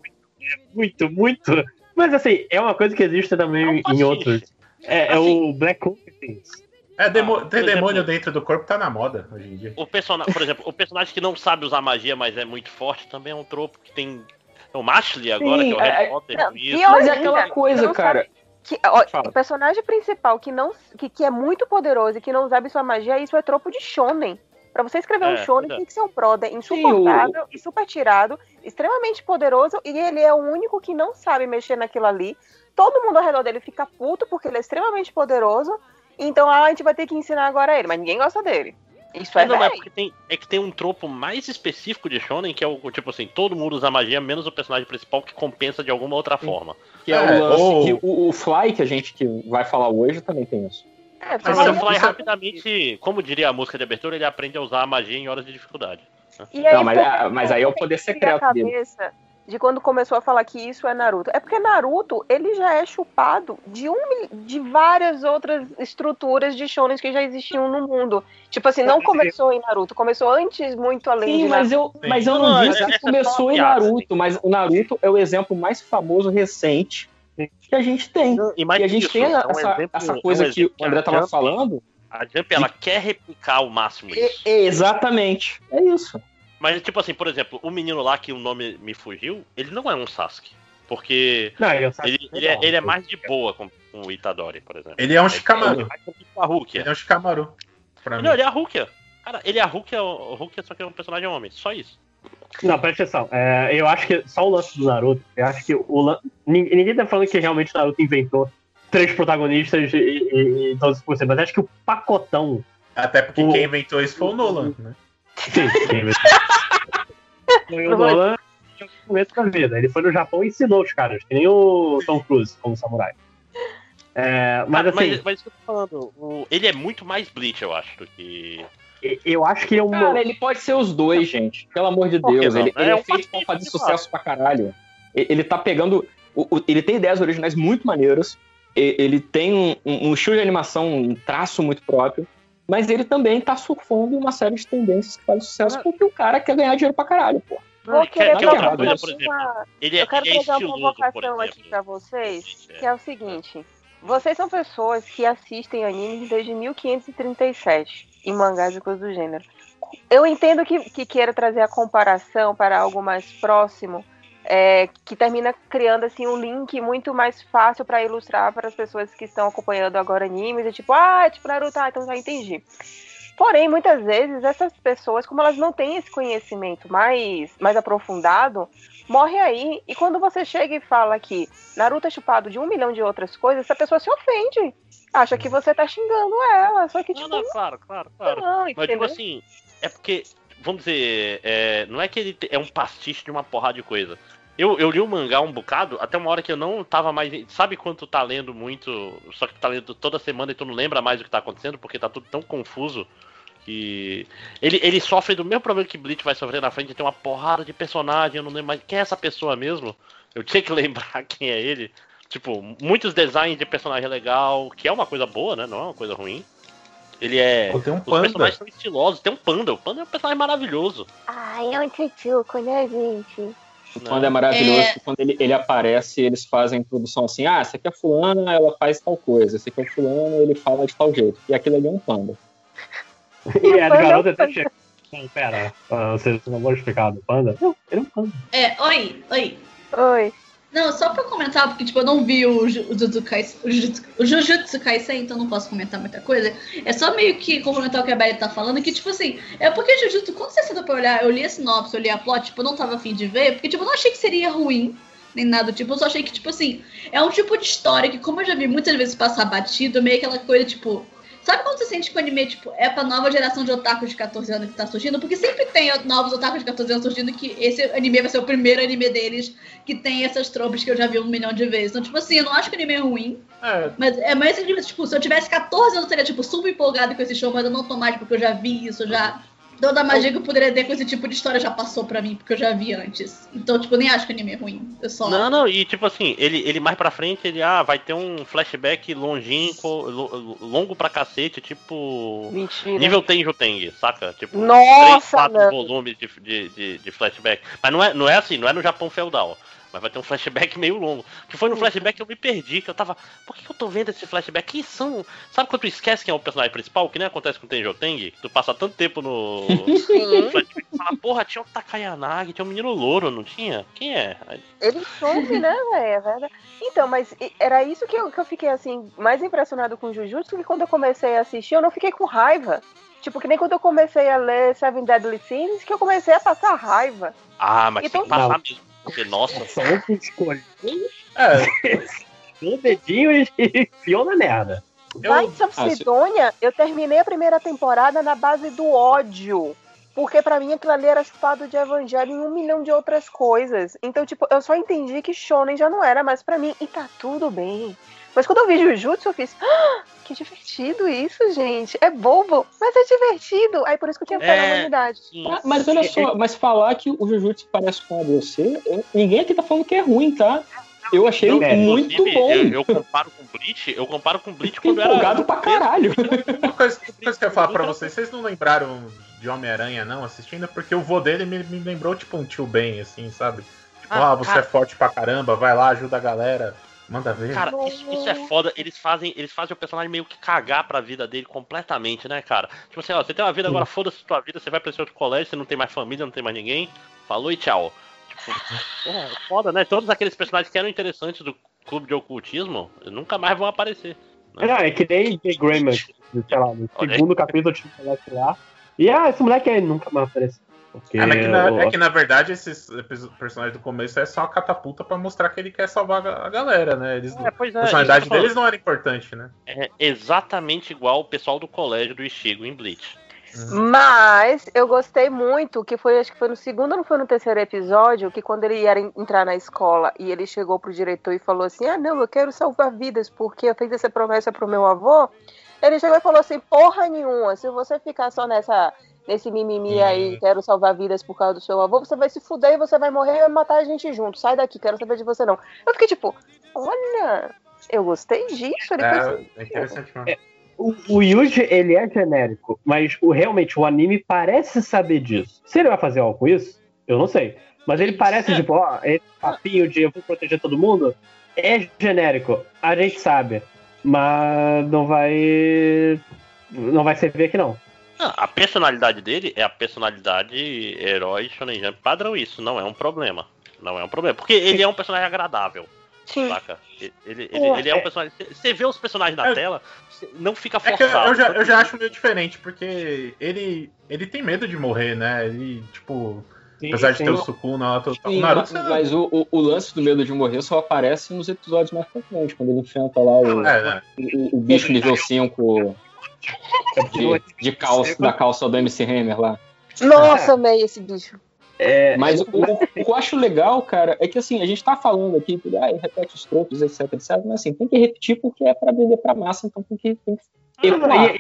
muito, muito. Mas assim, é uma coisa que existe também em outros. É, é o Black Confidence. É, demo- Ah, ter demônio exemplo- dentro do corpo tá na moda hoje em dia. O personagem, por exemplo, o personagem que não sabe usar magia, mas é muito forte, também é um tropo que tem. É o Mashley agora, Sim, que é o Harry é- Potter Não, isso. Mas é aquela coisa, cara. sabe Que, ó, o personagem principal que, não, que, que é muito poderoso e que não sabe sua magia, isso é tropo de shonen. Pra você escrever um É, shonen, pois é. tem que ser um brother insuportável e super tirado, extremamente poderoso, e ele é o único que não sabe mexer naquilo ali. Todo mundo ao redor dele fica puto porque ele é extremamente poderoso. Então a gente vai ter que ensinar agora ele, mas ninguém gosta dele. Isso é, não, mas é porque tem, é que tem um tropo mais específico de Shonen, que é o tipo assim, todo mundo usa magia, menos o personagem principal que compensa de alguma outra forma. Que é, o lance que o, o Fly, que a gente que vai falar hoje, também tem isso. É, Mas o Fly rapidamente, como diria a música de abertura, ele aprende a usar a magia em horas de dificuldade. E aí, Não, mas, mas aí é o poder secreto dele. De quando começou a falar que isso é Naruto. É porque Naruto, ele já é chupado de, um, de várias outras estruturas de shonens que já existiam no mundo. Tipo assim, não começou em Naruto, começou antes, muito além Sim, de mas eu, Naruto. mas eu não, disse que começou em Naruto, mas o Naruto é o exemplo mais famoso recente que a gente tem. E, mais a gente isso, tem é um essa, exemplo- essa é um coisa que o André a tava Jump- falando. A Jump, ela quer replicar ao máximo isso. Exatamente. É isso. Mas, tipo assim, por exemplo, o menino lá que o nome me fugiu, ele não é um Sasuke. Porque Não, ele é um Sasuke ele, ele é, ele é mais de boa com, com o Itadori, por exemplo. Ele é um Shikamaru. Ele é mais com a Rukia. Ele é um Shikamaru. Pra mim. Não, ele é a Rukia. Cara, ele é a Rukia, o Rukia só que é um personagem homem. Só isso. Não, presta atenção. É, eu acho que só o lance do Naruto, eu acho que o lan- Ninguém, tá falando que realmente o Naruto inventou três protagonistas e, e, e todos por cima, mas acho que o pacotão. Até porque quem inventou isso foi o Nolan, né? Foi o Nolan em algum momento da vida. Ele foi no Japão e ensinou os caras, que nem o Tom Cruise como samurai. É, mas Ah, assim, mas, mas isso que eu tô falando, o- ele é muito mais Bleach, eu acho, do que. eu acho que ele é um. Cara, ele pode ser os dois, gente. Pelo amor de Deus. Ele, É ele é um feito pra fazer sucesso pra caralho. Ele tá pegando. o- o- Ele tem ideias originais muito maneiras. Ele tem um, um- um estilo de animação, um traço muito próprio. Mas ele também tá surfando uma série de tendências que fazem sucesso porque o cara quer ganhar dinheiro pra caralho, pô. Vou quer- querer quer outra trazer coisa, uma- por exemplo? uma- Ele é- eu quero ele é trazer uma provocação aqui pra vocês, que é o seguinte. Vocês são pessoas que assistem animes desde 1537, e mangás e coisas do gênero. Eu entendo que, que queira trazer a comparação para algo mais próximo, é, que termina criando assim um link muito mais fácil para ilustrar para as pessoas que estão acompanhando agora animes, e tipo, ah, é tipo Naruto, ah, então já entendi. Porém, muitas vezes essas pessoas, como elas não têm esse conhecimento mais, mais aprofundado, morre aí. E quando você chega e fala que Naruto é chupado de um milhão de outras coisas, essa pessoa se ofende. Acha que você tá xingando ela. Só que, tipo. Não, não, claro, claro, claro. Não, Mas, tipo assim, é porque, vamos dizer, é, não é que ele é um pastiche de uma porrada de coisa. Eu, eu li o mangá um bocado, até uma hora que eu não tava mais. Sabe quando tu tá lendo muito, só que tu tá lendo toda semana e tu não lembra mais o que tá acontecendo, porque tá tudo tão confuso que. Ele, ele sofre do mesmo problema que Bleach vai sofrer na frente, tem uma porrada de personagem, eu não lembro mais quem é essa pessoa mesmo. Eu tinha que lembrar quem é ele. Tipo, muitos designs de personagem legal, que é uma coisa boa, né? Não é uma coisa ruim. Ele é. Tem um Os panda. personagens são estilosos, tem um panda. O panda é um personagem maravilhoso. Ai, é um tchutchuco, né, gente? O Panda é maravilhoso, É. que quando ele, ele aparece, eles fazem a introdução assim, ah, essa aqui é fulana, ela faz tal coisa, esse aqui é fulano, ele fala de tal jeito. E aquilo ali é um panda. E é do Panda é um garoto até chega. Não, pera, ah, você não vou explicar do panda? Não, ele é um panda. É, oi, oi. Oi. Não, só pra comentar, porque tipo, eu não vi o, Ju- o Jujutsu Kaisen, o Jujutsu, Kaisen, então não posso comentar muita coisa. É só meio que complementar o que a Belly tá falando, que tipo assim, é porque Jujutsu, quando você senta pra olhar, eu li a sinopse, eu li a plot, tipo, eu não tava afim de ver, porque tipo, eu não achei que seria ruim, nem nada tipo, eu só achei que, tipo assim, é um tipo de história que, como eu já vi muitas vezes passar batido, meio aquela coisa, tipo. Sabe quando você sente que o anime, tipo, é pra nova geração de otakus de 14 anos que tá surgindo? Porque sempre tem novos otakus de 14 anos surgindo que esse anime vai ser o primeiro anime deles que tem essas tropes que eu já vi um milhão de vezes. Então, tipo assim, eu não acho que o anime é ruim. Mas é mais tipo, se eu tivesse 14 anos, eu seria, tipo, super empolgado com esse show, mas eu não tô mais, porque eu já vi isso, eu já. Toda a magia que eu poderia ter com esse tipo de história já passou pra mim, porque eu já vi antes. Então, tipo, nem acho que o anime é ruim. Eu só. Não, não, e tipo assim, ele, ele mais pra frente, ele ah, vai ter um flashback longínquo, lo- longo pra cacete, tipo. Mentira. Nível Tenjo Teng, saca? Tipo, Nossa, 4 não. volumes de, de, de, de flashback. Mas não é, não é assim, não é no Japão feudal. Mas vai ter um flashback meio longo. Que foi no flashback que eu me perdi, que eu tava. Por que, que eu tô vendo esse flashback? Quem são. Sabe quando tu esquece quem é o personagem principal? Que nem acontece com o Tenjo Teng? Que tu passa tanto tempo no. no flashback e fala, porra, tinha o Takayanagi, tinha um menino louro, não tinha? Quem é? Ele some, né, velho? É verdade. Então, mas era isso que eu, que eu fiquei, assim, mais impressionado com Jujutsu, que quando eu comecei a assistir, eu não fiquei com raiva. Tipo, que nem quando eu comecei a ler Seven Deadly Sins, que eu comecei a passar raiva. Ah, mas Então- tem que passar mesmo. Porque, nossa. Só que escolheu. o dedinho e enfiou na merda. Knights of Ah, se- Sidonia, eu terminei a primeira temporada na base do ódio. Porque pra mim aquilo ali era chupado de evangelho e um milhão de outras coisas. Então, tipo, eu só entendi que Shonen já não era mais pra mim. E tá tudo bem. Mas quando eu vi Jujutsu, eu fiz. "Ah, que divertido isso, gente. É bobo, mas é divertido. Aí por isso que eu tinha fé na É, humanidade. Ah, Mas olha só, mas falar que o Jujutsu parece com a DC, eu- ninguém aqui tá falando que é ruim, tá? Eu achei Não, muito bom. Eu, eu comparo com Bleach, eu comparo com Bleach Fiquei quando era. empolgado pra caralho. Uma coisa, uma coisa que eu ia falar pra vocês, vocês não lembraram de Homem-Aranha, não, assistindo? Porque o vô dele me, me lembrou, tipo, um tio Ben, assim, sabe? Tipo, Ah, ah, você cara. é forte pra caramba, vai lá, ajuda a galera, manda ver. Cara, isso, isso é foda. Eles fazem, eles fazem o personagem meio que cagar pra vida dele completamente, né, cara? Tipo assim, ó, você tem uma vida agora, foda-se tua vida, você vai pra esse outro colégio, você não tem mais família, não tem mais ninguém. Falou e tchau. Tipo, é foda, né? Todos aqueles personagens que eram interessantes do clube de ocultismo nunca mais vão aparecer. Não, é que nem Jay Graham, sei lá, no Olha aí. segundo capítulo tinha um moleque lá. E ah, esse moleque aí nunca mais apareceu. Porque É, mas que na, o- é que na verdade esses personagens do começo é só uma catapulta pra mostrar que ele quer salvar a a galera, né? Eles, É, pois é, a personalidade eu deles não era importante, né? É exatamente igual o pessoal do colégio do Ichigo em Bleach. Mas eu gostei muito, que foi, acho que foi no segundo ou não foi no terceiro episódio, que quando ele ia en- entrar na escola e ele chegou pro diretor e falou assim: Ah, não, eu quero salvar vidas, porque eu fiz essa promessa pro meu avô. Ele chegou e falou assim: Porra nenhuma, se você ficar só nessa. Nesse mimimi aí, quero salvar vidas por causa do seu avô, você vai se fuder e você vai morrer e vai matar a gente junto. Sai daqui, quero saber de você não. Eu fiquei tipo, olha, eu gostei disso. Ele É, é interessante mesmo. O, o Yuji, ele é genérico, mas o, realmente o anime parece saber disso. Se ele vai fazer algo com isso, eu não sei. Mas ele parece, tipo, ó, esse papinho de eu vou proteger todo mundo é genérico. A gente sabe. Mas não vai. Não vai servir aqui, não. A personalidade dele é a personalidade herói Shonen Jump padrão, isso não é um problema. Não é um problema. Porque ele é um personagem agradável. Saca? Ele, ele, ele- Pô, ele é um é- personagem. Você vê os personagens na É- tela, não fica É que eu, forçado. eu já, eu já acho meio diferente, porque ele, ele tem medo de morrer, né? Ele, tipo, apesar de sim. ter o Sukuna lá, o Sim, Naruto. mas, mas o, o- o lance do medo de morrer só aparece nos episódios mais frequentes, quando ele enfrenta lá o, É, né? o, o bicho nível 5 de, de calça, da calça do MC Hammer lá. Nossa, amei esse bicho. Mas o, o- o que eu acho legal, cara, é que assim, a gente tá falando aqui, que, ah, repete os tropos, etc, etc, mas assim, tem que repetir porque é pra vender pra massa, então tem que, tem que ecoar.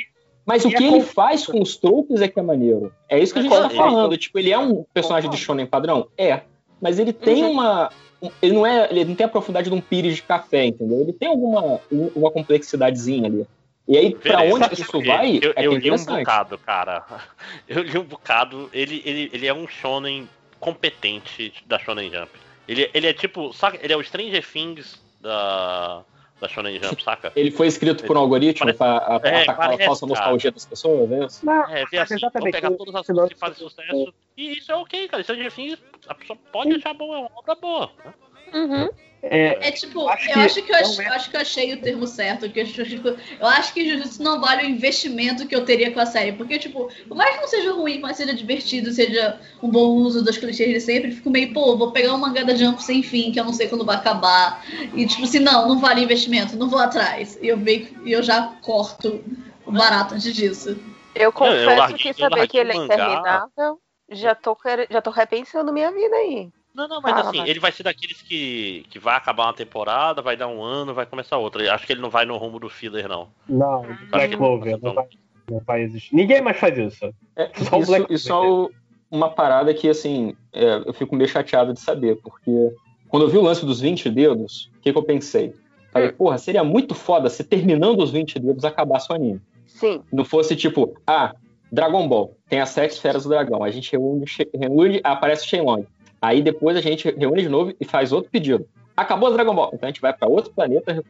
Mas o e que é ele faz com os tropos é que é maneiro. É isso que a gente tá falando. Tipo, ele é um personagem de shonen padrão? É. Mas ele tem Uhum. uma... um- Ele não, é, ele não tem a profundidade de um pires de café, entendeu? Ele tem alguma um- uma complexidadezinha ali. E aí, pra onde que isso vai, Eu, é eu é li um bocado, cara. Eu li um bocado. Ele, ele, ele é um shonen competente da Shonen Jump. Ele, ele é tipo. Saca? Ele é o Stranger Things da, da Shonen Jump, saca? Ele foi escrito por um algoritmo pra a- É, atacar parece, a falsa cara. nostalgia das pessoas, é isso? É, vê assim, vamos pegar todas as coisas que fazem sucesso. E isso é ok, cara. Stranger Things, a pessoa pode achar bom, é uma obra boa. né? Uhum. É, É tipo, Acho eu que acho que eu, não ach- é- eu acho que eu achei o termo certo. Que eu, acho- tipo, eu acho que Jujutsu não vale o investimento que eu teria com a série. Porque, tipo, por mais que não seja ruim, mas seja divertido, seja um bom uso dos clichês de sempre, fico meio, pô, vou pegar um mangá da Jump sem fim, que eu não sei quando vai acabar. E, tipo assim, não, não vale investimento, não vou atrás. E eu, meio, e eu já corto o barato antes disso. Eu confesso larguei- que eu saber que ele é interminável, já tô, já tô repensando minha vida aí. Não, não, mas Fala, assim, vai. ele vai ser daqueles que, que vai acabar uma temporada, vai dar um ano, vai começar outra. Acho que ele não vai no rumo do filler, não. Não, Black Clover, não vai, não vai existir. Ninguém mais faz isso. É, Só o isso, Black isso é o- uma parada que, assim, é, eu fico meio chateado de saber, porque quando eu vi o lance dos 20 dedos, o que, que eu pensei? Falei, porra, seria muito foda se terminando os 20 dedos acabasse o anime. Sim. Não fosse tipo, ah, Dragon Ball, tem as sete esferas do dragão, a gente reúne, reúne aparece Shenlong. Aí depois a gente reúne de novo e faz outro pedido. Acabou o Dragon Ball. Então a gente vai pra outro planeta,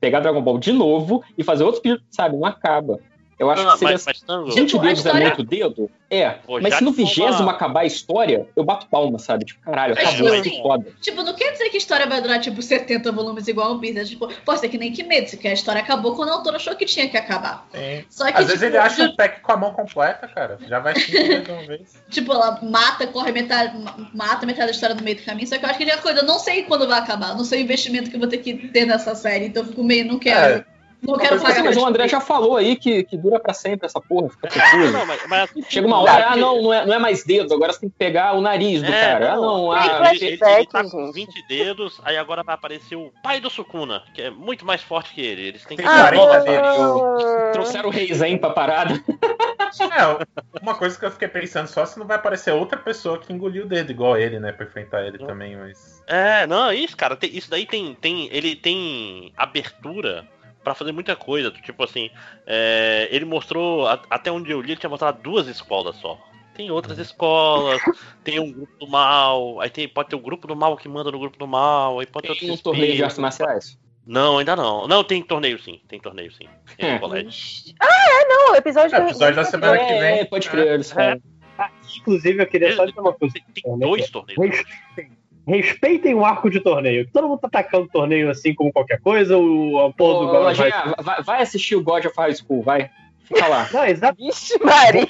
pegar Dragon Ball de novo e fazer outro pedido, sabe? Não acaba. Eu acho Não, que seria. mas- mas, Tango- 20 Tipo, a dedos história- é muito dedo? É. Pô, mas se no que vigésimo acabar a história, eu bato palma, sabe? Tipo, caralho, Mas, acabou, tipo que assim, foda. Tipo, não quer dizer que a história vai durar, tipo, 70 volumes igual o Business. Tipo, pode ser que nem Kimetsu, que a história acabou quando a autora achou que tinha que acabar. Sim. Só que, Às vezes tipo, ele acha um pack com a mão completa, cara. Já vai cinco vezes de uma vez. Tipo, ela mata, corre metade, ma- mata metade da história no meio do caminho. Só que eu acho que é coisa, eu não sei quando vai acabar. Não sei o investimento que eu vou ter que ter nessa série. Então eu fico meio, não quero. Não quero que- pagar mas o André já falou aí que, que dura pra sempre essa porra, fica confuso. Não, mas, mas Chega uma hora, ah, não, não é, não é mais dedo, agora você tem que pegar o nariz do É, cara. Ah, não, ah, ele, ele- ele tá com 20 dedos, aí agora vai aparecer o pai do Sukuna, que é muito mais forte que ele. Eles têm que Tem 40 deles. Ah, Trouxeram o Reizen pra parada. É, uma coisa que eu fiquei pensando só se não vai aparecer outra pessoa que engoliu o dedo igual ele, né? Pra enfrentar ele também, mas. É, não, isso, cara, isso daí tem, tem. Ele tem abertura pra fazer muita coisa. Tipo assim, é, ele mostrou, a- até onde eu li, ele tinha mostrado duas escolas só. Tem outras escolas, tem um grupo do mal, aí tem, pode ter o grupo do mal que manda no grupo do mal, aí pode ter Tem um outros torneio de artes marciais. Não, ainda não. Não, tem torneio sim, tem torneio sim. Tem É. colégio. Ah, é, não, o episódio, É, episódio da semana que vem. É, pode crer, eles falam. Ah, inclusive, eu queria só dizer uma coisa. Tem dois torneios. Respeitem, respeitem o arco de torneio. Todo mundo tá atacando o torneio assim como qualquer coisa. O a porra do God of High vai, vai assistir o God of High School, vai. Fica lá. Não, exato. Vixe, Maria.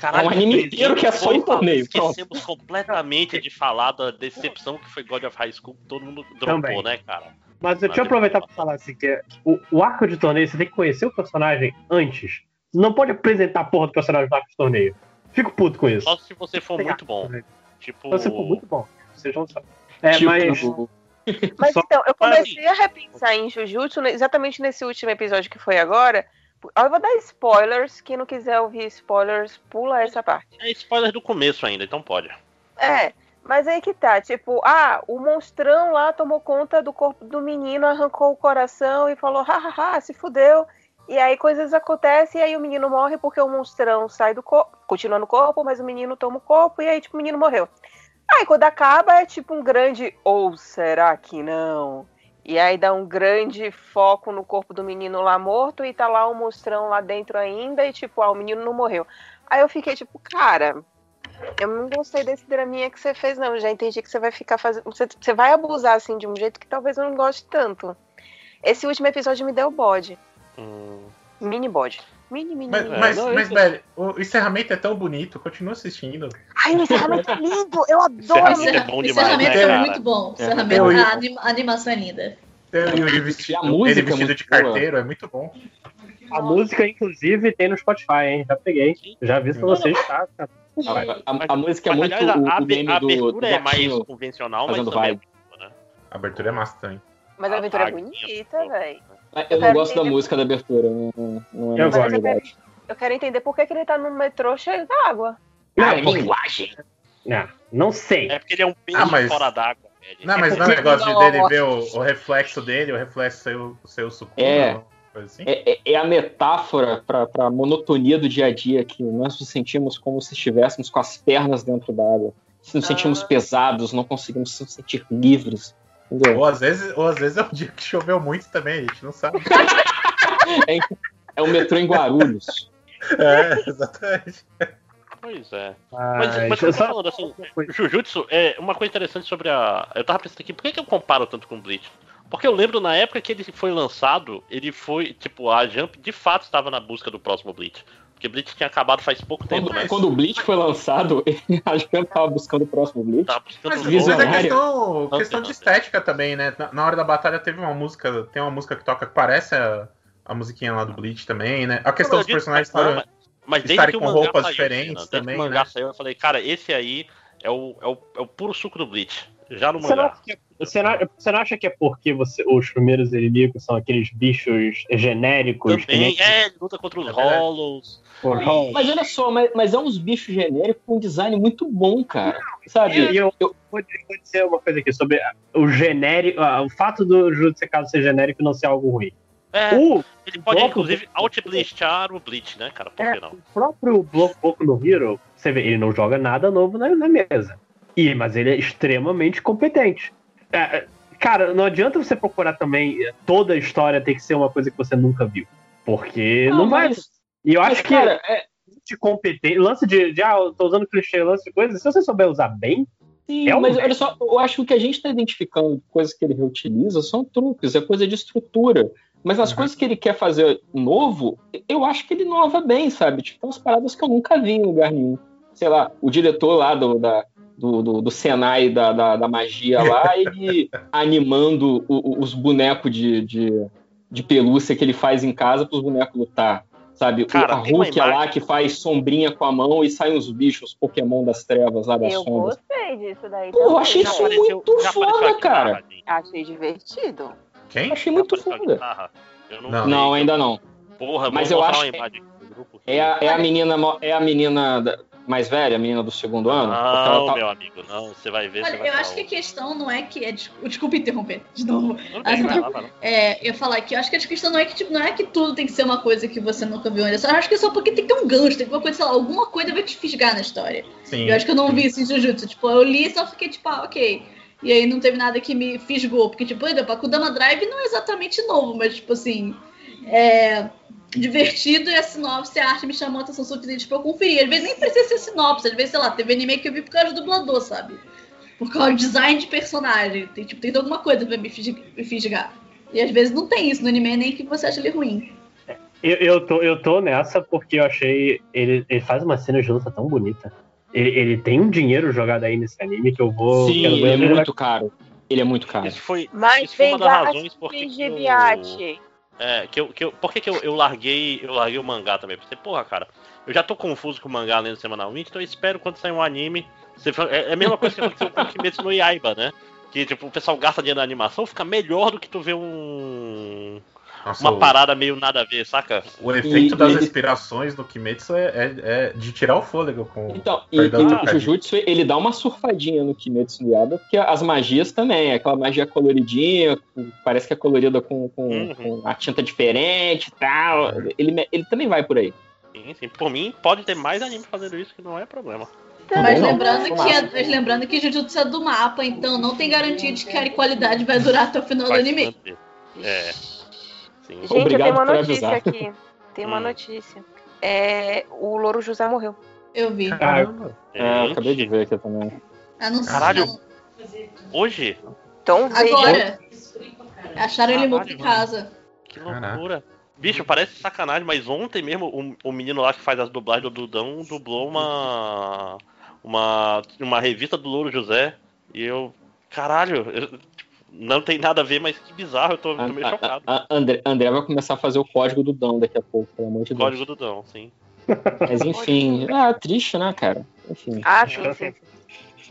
É um anime inteiro que é só em torneio, pronto. Esquecemos completamente de falar da decepção que foi God of High School, que todo mundo dropou, Também. né, cara? Mas eu tinha aproveitar pra falar assim, que o, o arco de torneio, você tem que conhecer o personagem antes. Você não pode apresentar a porra do personagem no arco de torneio. Fico puto com isso. Só se você for Tem muito arco bom. torneio. Tipo. Se você for muito bom. Vocês não sabem. É, Tipo, mas. Mas Só- então, eu comecei a repensar em Jujutsu né, exatamente nesse último episódio que foi agora. Ah, Eu vou dar spoilers. Quem não quiser ouvir spoilers, pula essa parte. É spoiler do começo ainda, então pode. É, mas aí que tá, tipo, ah, o monstrão lá tomou conta do corpo do menino, arrancou o coração e falou, hahaha, se fudeu. E aí coisas acontecem e aí o menino morre porque o monstrão sai do corpo, continua no corpo, mas o menino toma o corpo e aí, tipo, o menino morreu. Aí quando acaba é tipo um grande, ou será que não? E aí dá um grande foco no corpo do menino lá morto e tá lá o monstrão lá dentro ainda e tipo, ah, o menino não morreu. Aí eu fiquei tipo, cara, eu não gostei desse draminha que você fez, não. Eu já entendi que você vai ficar fazendo. Você, você vai abusar assim de um jeito que talvez eu não goste tanto. Esse último episódio me deu bode. Mini bode. Mini, mini, Mas, mini. mas, Não, mas, velho, o encerramento é tão bonito, continua assistindo. Ai, o encerramento é lindo! Eu adoro Encerramento esse é bom O demais, encerramento né, é muito bom. O É. encerramento, Eu- a, anima- a animação é linda. Tem o Yuri vestido, a música ele vestido é de boa. carteiro, é muito bom. A música, inclusive, tem no Spotify, hein? Já peguei. Já vi pra vocês, tá? tá. A, a- a música é Mas, muito aliás, o, a, o meme a do, do abertura é mais convencional, mas também é vibe. A abertura é massa também. Mas a aventura é bonita, velho. Eu não gosto da música da abertura, não, não é Eu gosto. realidade. Eu quero entender por que, que ele tá no metrô cheio d'água. Não, é porque- linguagem. Não, não sei. É porque ele é um peixe Ah, mas- fora d'água. velho. Não, mas não é porque- negócio de dele ver o, o reflexo dele, o reflexo seu, seu Sukuna, É. coisa assim. É, é- é a metáfora para a monotonia do dia a dia que nós nos sentimos como se estivéssemos com as pernas dentro d'água. Se nos sentimos pesados, não conseguimos nos sentir livres. Entendeu? Ou às, vezes, ou às vezes é um dia que choveu muito também, a gente não sabe. É, é o metrô em Guarulhos. É, exatamente. Pois é. Mas, Mas, mas eu tô só- falando assim, Jujutsu é uma coisa interessante sobre a. Eu tava pensando aqui, por que, que eu comparo tanto com o Bleach? Porque eu lembro na época que ele foi lançado, ele foi, tipo, a Jump de fato estava na busca do próximo Bleach. Porque Bleach tinha acabado faz pouco tempo, Quando, né? quando o Bleach foi lançado, a gente tava buscando o próximo Bleach. Tava buscando Mas, um mas é questão, Não, questão não, de estética também, né? Na, na hora da batalha teve uma música, tem uma música que toca que parece a, a musiquinha lá do Bleach também, né? A questão Não, dos personagens estarem- mas- Mas estarem que o com roupas saiu, diferentes desde também, que né? saiu, eu falei, cara, esse aí é o, é o, é o puro suco do Bleach. Já no mangá. que é- você, não, você não acha que é porque você, os primeiros inimigos são aqueles bichos genéricos? que Também, nem- é, ele luta contra os verdade. Hollows. Mas olha só, mas, mas é uns bichos genéricos com um design muito bom, cara. Sabe? E eu, vou, vou dizer uma coisa aqui sobre o genérico, ah, o fato do Jujutsu Kaisen ser genérico e não ser algo ruim. É, O ele pode, bloco- inclusive, out-bleachar o Bleach, né, cara? Por É, que não? o próprio Bloco Boku no Hero, você vê, ele não joga nada novo na, na mesa. E, mas ele é extremamente competente. É, é, cara, não adianta você procurar também eh, toda a história ter que ser uma coisa que você nunca viu. Porque Ah, não vai. mas- E eu mas, acho que cara, de competência, lance de, de ah, eu tô usando clichê, lance de coisa, se você souber usar bem, Sim, É um- mas olha só, eu acho que o que a gente está identificando, coisas que ele reutiliza, são truques, é coisa de estrutura. Mas as coisas que ele quer fazer novo, eu acho que ele inova bem, sabe? Tipo, umas paradas que eu nunca vi em lugar nenhum. Sei lá, o diretor lá do, da, do, do, do Senai da, da, da magia lá, ele animando o- o- os bonecos de, de, de pelúcia que ele faz em casa para os bonecos lutar. Sabe? O- Cara, a Hulk é lá que faz sombrinha com a mão e saem os bichos Pokémon das trevas lá das Eu sombras. gostei disso daí. Pô, eu achei isso muito foda, cara. Achei divertido. Quem? Achei muito foda. Eu não, Não, vi. ainda não. Porra, Mas eu acho. É a, é a menina, é a menina da- mais velha, a menina do segundo ano? Não, tá- meu amigo, não. Você vai ver. Olha, vai eu falar acho que a questão não é que é. desculpa- interromper de novo. Bem, vai não. lá, vai lá. É, eu falar que eu acho que a questão não é que tipo, não é que tudo tem que ser uma coisa que você nunca viu antes. Eu acho que é só porque tem que ter um gancho, tem que ter uma coisa, sei lá, alguma coisa vai te fisgar na história. Sim. eu acho que eu não vi isso em Jujutsu. Tipo, eu li e só fiquei tipo, ah, ok. E aí não teve nada que me fisgou. Porque, tipo, por exemplo, a Kudama Drive não é exatamente novo, mas, tipo assim, é divertido e a sinopse, a arte me chamou a atenção suficiente pra eu conferir. Às vezes nem precisa ser sinopse, às vezes, sei lá, teve anime que eu vi por causa do dublador, sabe? Por causa do design de personagem. Tem, tipo, tem alguma coisa pra me fisg- me fisgar. E às vezes não tem isso no anime, nem que você acha ele ruim. eu, eu, tô, eu tô nessa porque eu achei. Ele, ele faz uma cena de luta tão bonita. Ele, ele tem um dinheiro jogado aí nesse anime que eu vou. Sim, ele é vai- muito caro. Ele é muito caro. Isso foi, Mas isso foi vem uma das razões por que. É, que eu, que eu, por que, que eu, eu larguei eu larguei o mangá também? Porque, porra, cara, eu já tô confuso com o mangá lendo semanalmente, então eu espero quando sair um anime. Você, é, é a mesma coisa que aconteceu com o Kimetsu no Yaiba, né? Que tipo, o pessoal gasta dinheiro na animação, fica melhor do que tu ver um. Nossa, uma parada meio nada a ver, saca? O efeito das E- respirações do Kimetsu é, é- é de tirar o fôlego com. Então, e, e o. Jujutsu, ele dá uma surfadinha no Kimetsu no Yaiba, porque as magias também, aquela magia coloridinha, parece que é colorida com, com, Uhum. com a tinta diferente e tal. Ele, me- ele também vai por aí. Sim, sim. Por mim, pode ter mais anime fazendo isso que não é problema. Mas não. lembrando, que é, mas lembrando que Jujutsu é do mapa, então não tem garantia de que a qualidade vai durar até o final do Vai anime. manter. É. Sim. Gente, eu Obrigado tenho uma notícia aqui. Tem uma Hum. notícia. É, o Louro José morreu. Eu vi. Caramba. É, eu acabei de ver aqui também. Anunciaram. Caralho. Hoje? Então. Agora. Acharam ele morto em casa. Que loucura. Bicho, parece sacanagem, mas ontem mesmo o, o menino lá que faz as dublagens do Dudão dublou uma. Uma, uma revista do Louro José. E eu. Caralho, eu- não tem nada a ver, mas que bizarro, eu tô, tô meio A- chocado. a- a- André, André vai começar a fazer o código do Dão daqui a pouco, pelo amor de Deus. Código Dudão, sim. Mas enfim, ah, triste, né, cara? Enfim. Ah, sim, sim.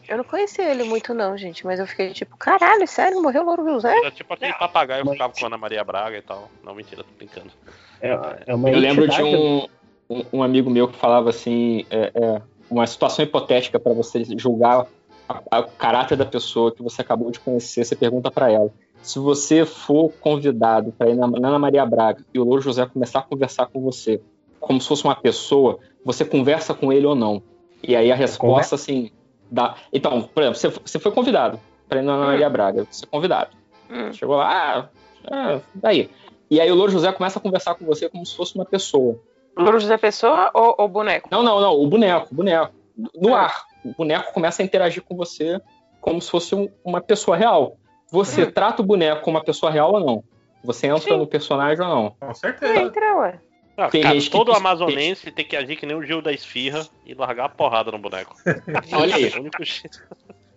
Eu não conhecia ele muito, não, gente, mas eu fiquei tipo, caralho, sério, morreu o Louro José? Era tipo aquele papagaio que ficava com a Ana Maria Braga e tal. Não, mentira, tô brincando. É, é uma Eu lembro de um, um, um amigo meu que falava assim, é, é, uma situação hipotética para você julgar o caráter da pessoa que você acabou de conhecer, você pergunta para ela. Se você for convidado para ir na, na Ana Maria Braga e o Louro José começar a conversar com você como se fosse uma pessoa, você conversa com ele ou não? E aí a resposta, assim, dá. Então, por exemplo, você, você foi convidado para ir na Ana Maria Braga, você é convidado. Hum. Chegou lá, ah, ah, daí. E aí o Louro José começa a conversar com você como se fosse uma pessoa. Louro José Pessoa ou, ou boneco? Não, não, não, o boneco, o boneco. No ar. O boneco começa a interagir com você como se fosse um- uma pessoa real. Você Hum. trata o boneco como uma pessoa real ou não? Você entra Sim. no personagem ou não? Com certeza. Entra, ué. Ah, Tem cara, gente que todo quis- amazonense tem que agir que nem o Gil da Esfirra e largar a porrada no boneco. Olha aí. É.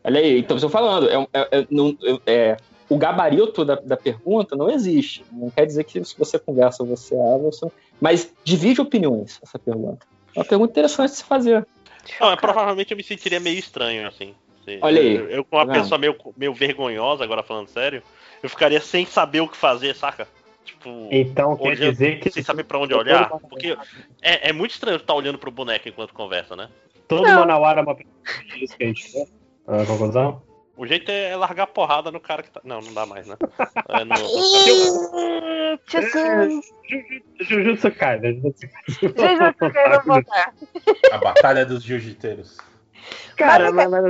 Olha aí, então estou falando, é, é- é- não- é- o gabarito da, da pergunta não existe. Não quer dizer que se você conversa você é, você. Mas divide opiniões essa pergunta. É uma pergunta interessante de se fazer. Não, é, provavelmente eu me sentiria meio estranho, assim. Olha aí, Eu, com uma tá pessoa meio, meio vergonhosa, agora falando sério, eu ficaria sem saber o que fazer, saca? Tipo, Então quer olhando- dizer que sem saber pra onde olhar. Porque é, é muito estranho estar olhando pro boneco enquanto conversa, né? todo Manauara é uma pessoa que a gente quer. Ah, conclusão? O jeito é largar porrada no cara que tá. Não, não dá mais, né? É no- Jujutsu Kaisen. Jujutsu querem voltar. A batalha dos jiu-jiteiros. Cara, Mas- mas,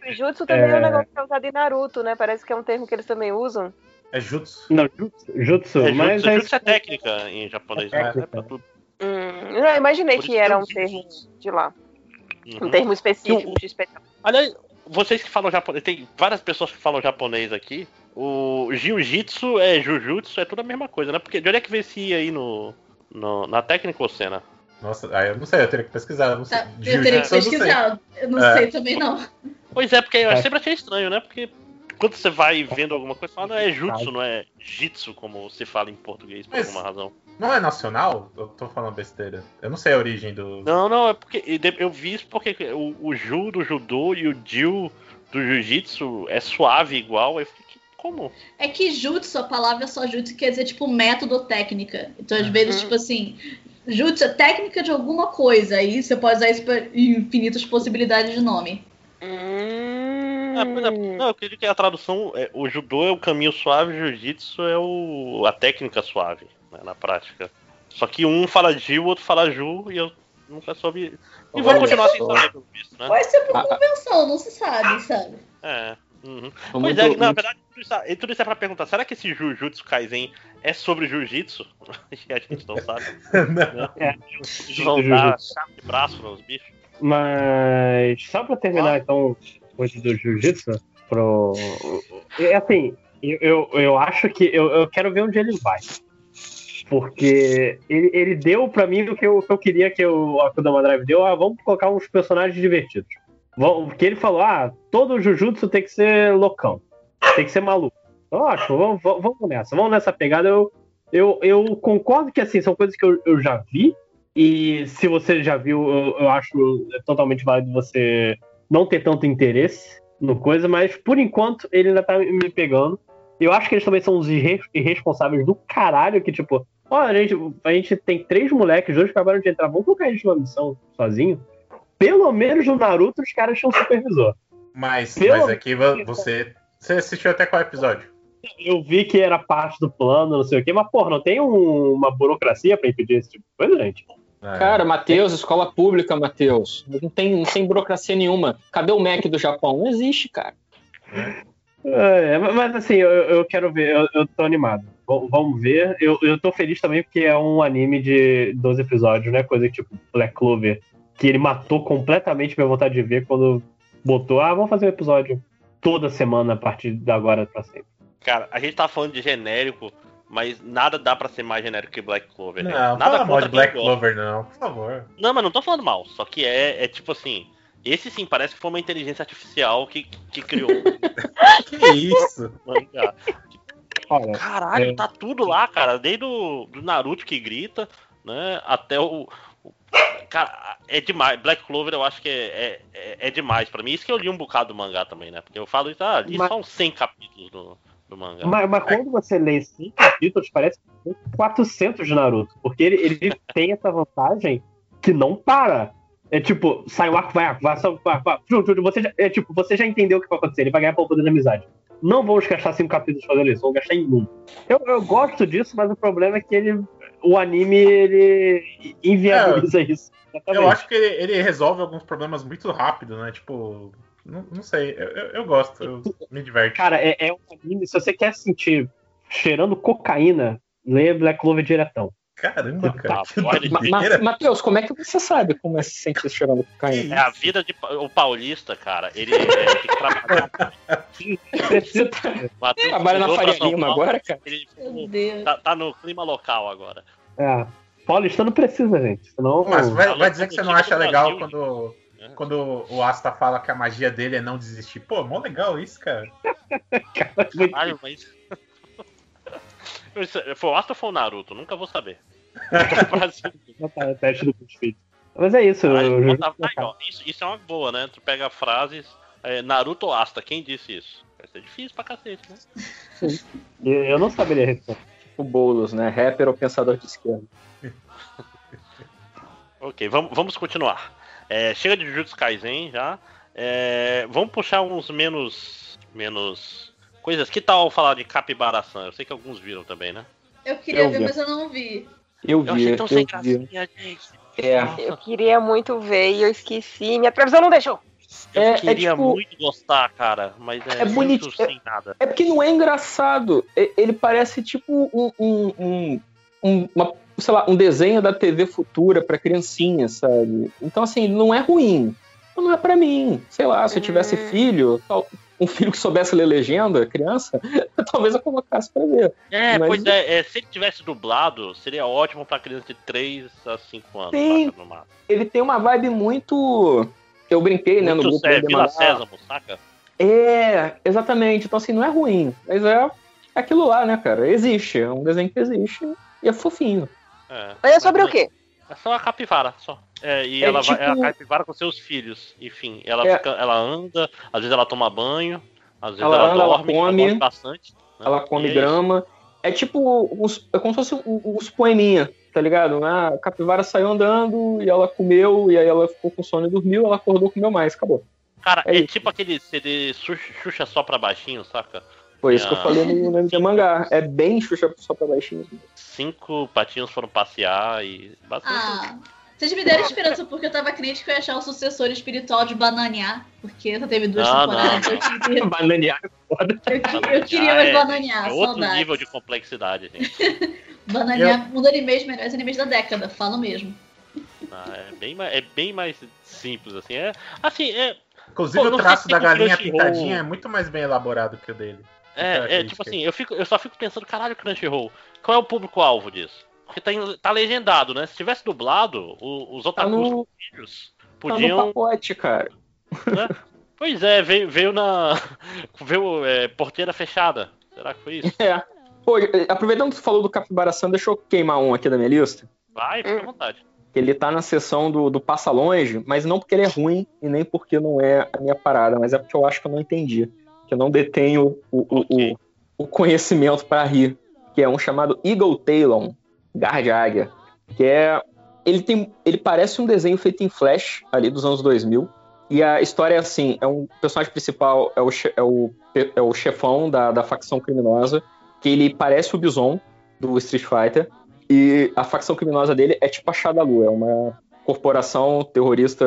mas Jujutsu também é... um É. negócio que é usado em Naruto, né? Parece que é um termo que eles também usam. É jutsu. Não, jutsu, jutsu É, mas jutsu, é jutsu é técnica em japonês, É né? É pra tudo. Hum, eu imaginei que era um termo de lá. Um Uhum. termo específico de especial. Aliás, vocês que falam japonês, tem várias pessoas que falam japonês aqui. O jiu-jitsu é jujutsu, é tudo a mesma coisa, né? Porque de onde é que vê esse I aí no, no- na técnica ou cena? Nossa, aí eu não sei, eu teria que pesquisar. Eu não sei. Tá, eu teria que Jiu-jitsu eu não sei. pesquisar. Eu não É. sei também, não. Pois é, porque eu É. sempre achei estranho, né? Porque quando você vai vendo alguma coisa, você fala, não, é jutsu, não é jitsu, como se fala em português, por Mas- alguma razão. Não é nacional? Eu tô falando besteira. Eu não sei a origem do. Não, não, é porque de- eu vi isso porque o, o Ju do judô e o Jiu do jiu-jitsu é suave igual. Aí eu fiquei, como? É que jutsu, a palavra só jutsu quer dizer, tipo, método técnica. Então, às vezes, tipo assim, jutsu é técnica de alguma coisa. Aí você pode usar isso pra infinitas possibilidades de nome. Ah, pois é, não, eu acredito que a tradução é o judô é o caminho suave, o jiu-jitsu é o, a técnica suave, né, na prática. Só que um fala Jiu, o outro fala Ju, e eu nunca soube. E vou Olha continuar sem só. saber, pelo visto, né? Pode ser por convenção, não se sabe, sabe? É. uhum. Pois muito- é, na muito- verdade, tudo isso, e tudo isso é pra perguntar: será que esse Jujutsu Kaisen é sobre jiu-jitsu? e a gente não sabe. não. É, Vão dar jiu-jitsu. chave de braço nos bichos. Mas só pra terminar então coisa do jiu-jitsu, pro. É assim, eu, eu, eu acho que eu, eu quero ver onde ele vai. Porque ele, ele deu pra mim o que eu, eu queria que o Akudama Drive deu. Ah, vamos colocar uns personagens divertidos. Porque ele falou: ah, todo Jujutsu tem que ser loucão. Tem que ser maluco. Então, Ótimo, vamos, vamos nessa. Vamos nessa pegada. Eu, eu, eu concordo que assim, são coisas que eu, eu já vi. E se você já viu, eu, eu acho totalmente válido você não ter tanto interesse no coisa, mas por enquanto ele ainda tá me pegando. Eu acho que eles também são uns irre- irresponsáveis do caralho, que tipo, ó, a gente, a gente tem três moleques, dois acabaram de entrar, vamos colocar eles numa missão sozinho. Pelo menos no Naruto os caras tinham supervisor. Mas, Pelo- mas aqui vo- você. Você assistiu até qual episódio? Eu vi que era parte do plano, não sei o quê, mas porra, não tem um- uma burocracia pra impedir esse tipo de coisa, gente? É. Cara, Matheus, escola pública, Matheus. Não tem, não tem burocracia nenhuma. Cadê o Mac do Japão? Não existe, cara. É, mas assim, eu, eu quero ver, eu, eu tô animado. Vamos ver. Eu, eu tô feliz também porque é um anime de 12 episódios, né? Coisa tipo Black Clover, que ele matou completamente minha vontade de ver quando botou, ah, vamos fazer um episódio toda semana a partir de agora pra sempre. Cara, a gente tá falando de genérico, mas nada dá pra ser mais genérico que Black Clover. né? Não, nada fala mal de Black. Clover, não, por favor. Não, mas não tô falando mal. Só que é, é tipo assim. Esse sim parece que foi uma inteligência artificial que, que criou. que isso? Mangá. Olha, Caralho, é- tá tudo lá, cara. Desde o do Naruto que grita, né? Até o. o- Cara, é demais. Black Clover eu acho que é, é, é- é demais pra mim. Isso que eu li um bocado do mangá também, né? Porque eu falo isso, ah, li Mas- só uns 100 capítulos do, do mangá. Mas, mas quando você lê cinco capítulos, parece que tem 400 de Naruto. Porque ele, ele tem essa vantagem que não para. É tipo, sai o arco, vai vai, vai, vai, Você já, é tipo, você já entendeu o que vai acontecer. Ele vai ganhar pelo poder da amizade. Não vamos gastar cinco capítulos fazendo isso, vamos gastar em um. Eu, eu gosto disso, mas o problema é que ele, o anime ele inviabiliza isso. Exatamente. Eu acho que ele, ele resolve alguns problemas muito rápido, né? Tipo, não, não sei, eu, eu, eu gosto, eu me diverte. Cara, é, é um anime. Se você quer sentir cheirando cocaína, lê Black Clover diretão. Caramba, cara. que Ma-. Matheus, como é que você sabe como é se sentir cheirando cocaína? É a vida de o paulista, cara. Ele é, tem que trabalhar. Tá- Matheus trabalha na Faria Lima Paulo, agora, cara? Ele Meu Deus. tá, tá no clima local agora. É. Paulistano precisa, gente. Senão. Mas vai, vai dizer que você não acha legal quando, né? quando o Asta fala que a magia dele é não desistir. Pô, mó legal isso, cara. Caralho, mas. Isso- Foi o Asta ou foi o Naruto? Nunca vou saber. Botar o teste do BuzzFeed. Mas é isso. Caralho, eu- aí, ó, isso, isso é uma boa, né? Tu pega frases. é, Naruto ou Asta, quem disse isso? Vai ser difícil pra cacete, né? eu eu não saberia responder. O Boulos, né? Rapper ou pensador de esquerda. Ok, vamos, vamos continuar. É, chega de Jujutsu Kaisen já. É, vamos puxar uns menos. menos. coisas. Que tal falar de Capibara-san? Eu sei que alguns viram também, né? Eu queria Eu ver, vi. mas eu não vi. Eu Eu vi, achei eu, tão sem vi. gracinha, gente. É, Eu queria muito ver e eu esqueci. Minha previsão não deixou. Eu É- é queria tipo- muito gostar, cara, mas é, É bonito- sem nada. É porque não é engraçado. Ele parece tipo um, um, um, um- uma- sei lá, um desenho da TV futura pra criancinha, sabe? Então, assim, não é ruim. Mas Não é pra mim. Sei lá, se eu tivesse filho, tal- um filho que soubesse ler legenda, criança, talvez eu colocasse pra ver. É, Mas- pois é, é, se ele tivesse dublado, seria ótimo pra criança de 3 a 5 anos. Máximo. Ele tem uma vibe muito. Eu brinquei, né, no Muito grupo é, do Vila. Sésamo, saca? É, exatamente. Então, assim, não é ruim, mas é aquilo lá, né, cara? Existe. É um desenho que existe e é fofinho. É. Mas é sobre o quê? É só a capivara, só. É, e É ela vai, é a tipo- capivara com seus filhos. Enfim, ela, É. fica- ela anda, às vezes ela toma banho, às vezes Ela ela, anda, ela dorme, come, dorme bastante. né? Ela come é grama. É tipo, uns, é como se fosse uns poeminha, tá ligado? Ah, A capivara saiu andando e ela comeu, e aí ela ficou com sono e dormiu, ela acordou comeu mais, acabou. Cara, É é, tipo aquele CD Xuxa só pra baixinho, saca? Foi isso que eu Ah. falei no, no MD Mangá. É bem Xuxa só pra baixinho. Cinco patinhos foram passear e. Ah, vocês me deram esperança porque eu tava crente que eu ia achar o sucessor espiritual de Bananear, porque só teve duas Não, temporadas. não. Eu, queria, Bananear é foda. eu, eu queria mais é, Bananear, é outro saudades. nível de complexidade, gente. Bananear, um dos animes melhores animes da década, falo mesmo. Ah, é, bem, mais- é bem mais simples, assim. É, assim, é. Inclusive Pô, o traço da galinha pintadinha é muito mais bem elaborado que o dele. É, é tipo assim, eu, fico, eu só fico pensando, caralho, Crunchyroll, qual é o público-alvo disso? Porque tá, em- tá legendado, né? Se tivesse dublado, o- os otakus no- com filhos Tá no podiam. pacote, cara. né? Pois é, veio, veio na. veio é, porteira fechada. Será que foi isso? É. Pô, aproveitando que você falou do Capibara San, deixa eu queimar um aqui da minha lista. Vai, fica à vontade. Ele tá na seção do, do Passa Longe, mas não porque ele é ruim e nem porque não é a minha parada, mas é porque eu acho que eu não entendi. Que eu não detenho o, o, o, o conhecimento para rir. Que é um chamado Eagle Talon, Garra de Águia. Que é. Ele, tem, ele parece um desenho feito em Flash, ali dos anos 2000. E a história é assim: é um personagem principal, é o, é o, é o chefão da, da facção criminosa, que ele parece o Bison do Street Fighter. E a facção criminosa dele é tipo a Shadalu, é uma corporação terrorista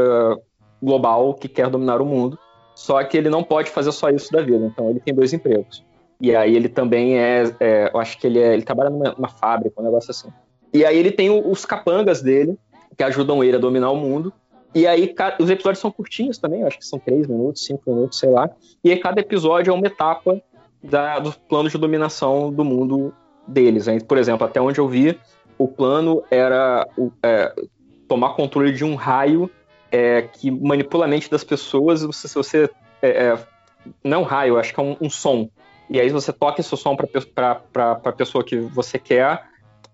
global que quer dominar o mundo. Só que ele não pode fazer só isso da vida, então ele tem dois empregos. E aí ele também é, é, eu acho que ele, é, ele trabalha numa, numa fábrica, um negócio assim. E aí ele tem os capangas dele, que ajudam ele a dominar o mundo. E aí os episódios são curtinhos também, acho que são três minutos, cinco minutos, sei lá. E aí cada episódio é uma etapa da, do plano de dominação do mundo deles. né? Por exemplo, até onde eu vi, o plano era é, tomar controle de um raio é, que manipula a mente das pessoas. Você, se você. É, é, não raio, acho que é um, um som. E aí você toca esse som para a pessoa que você quer,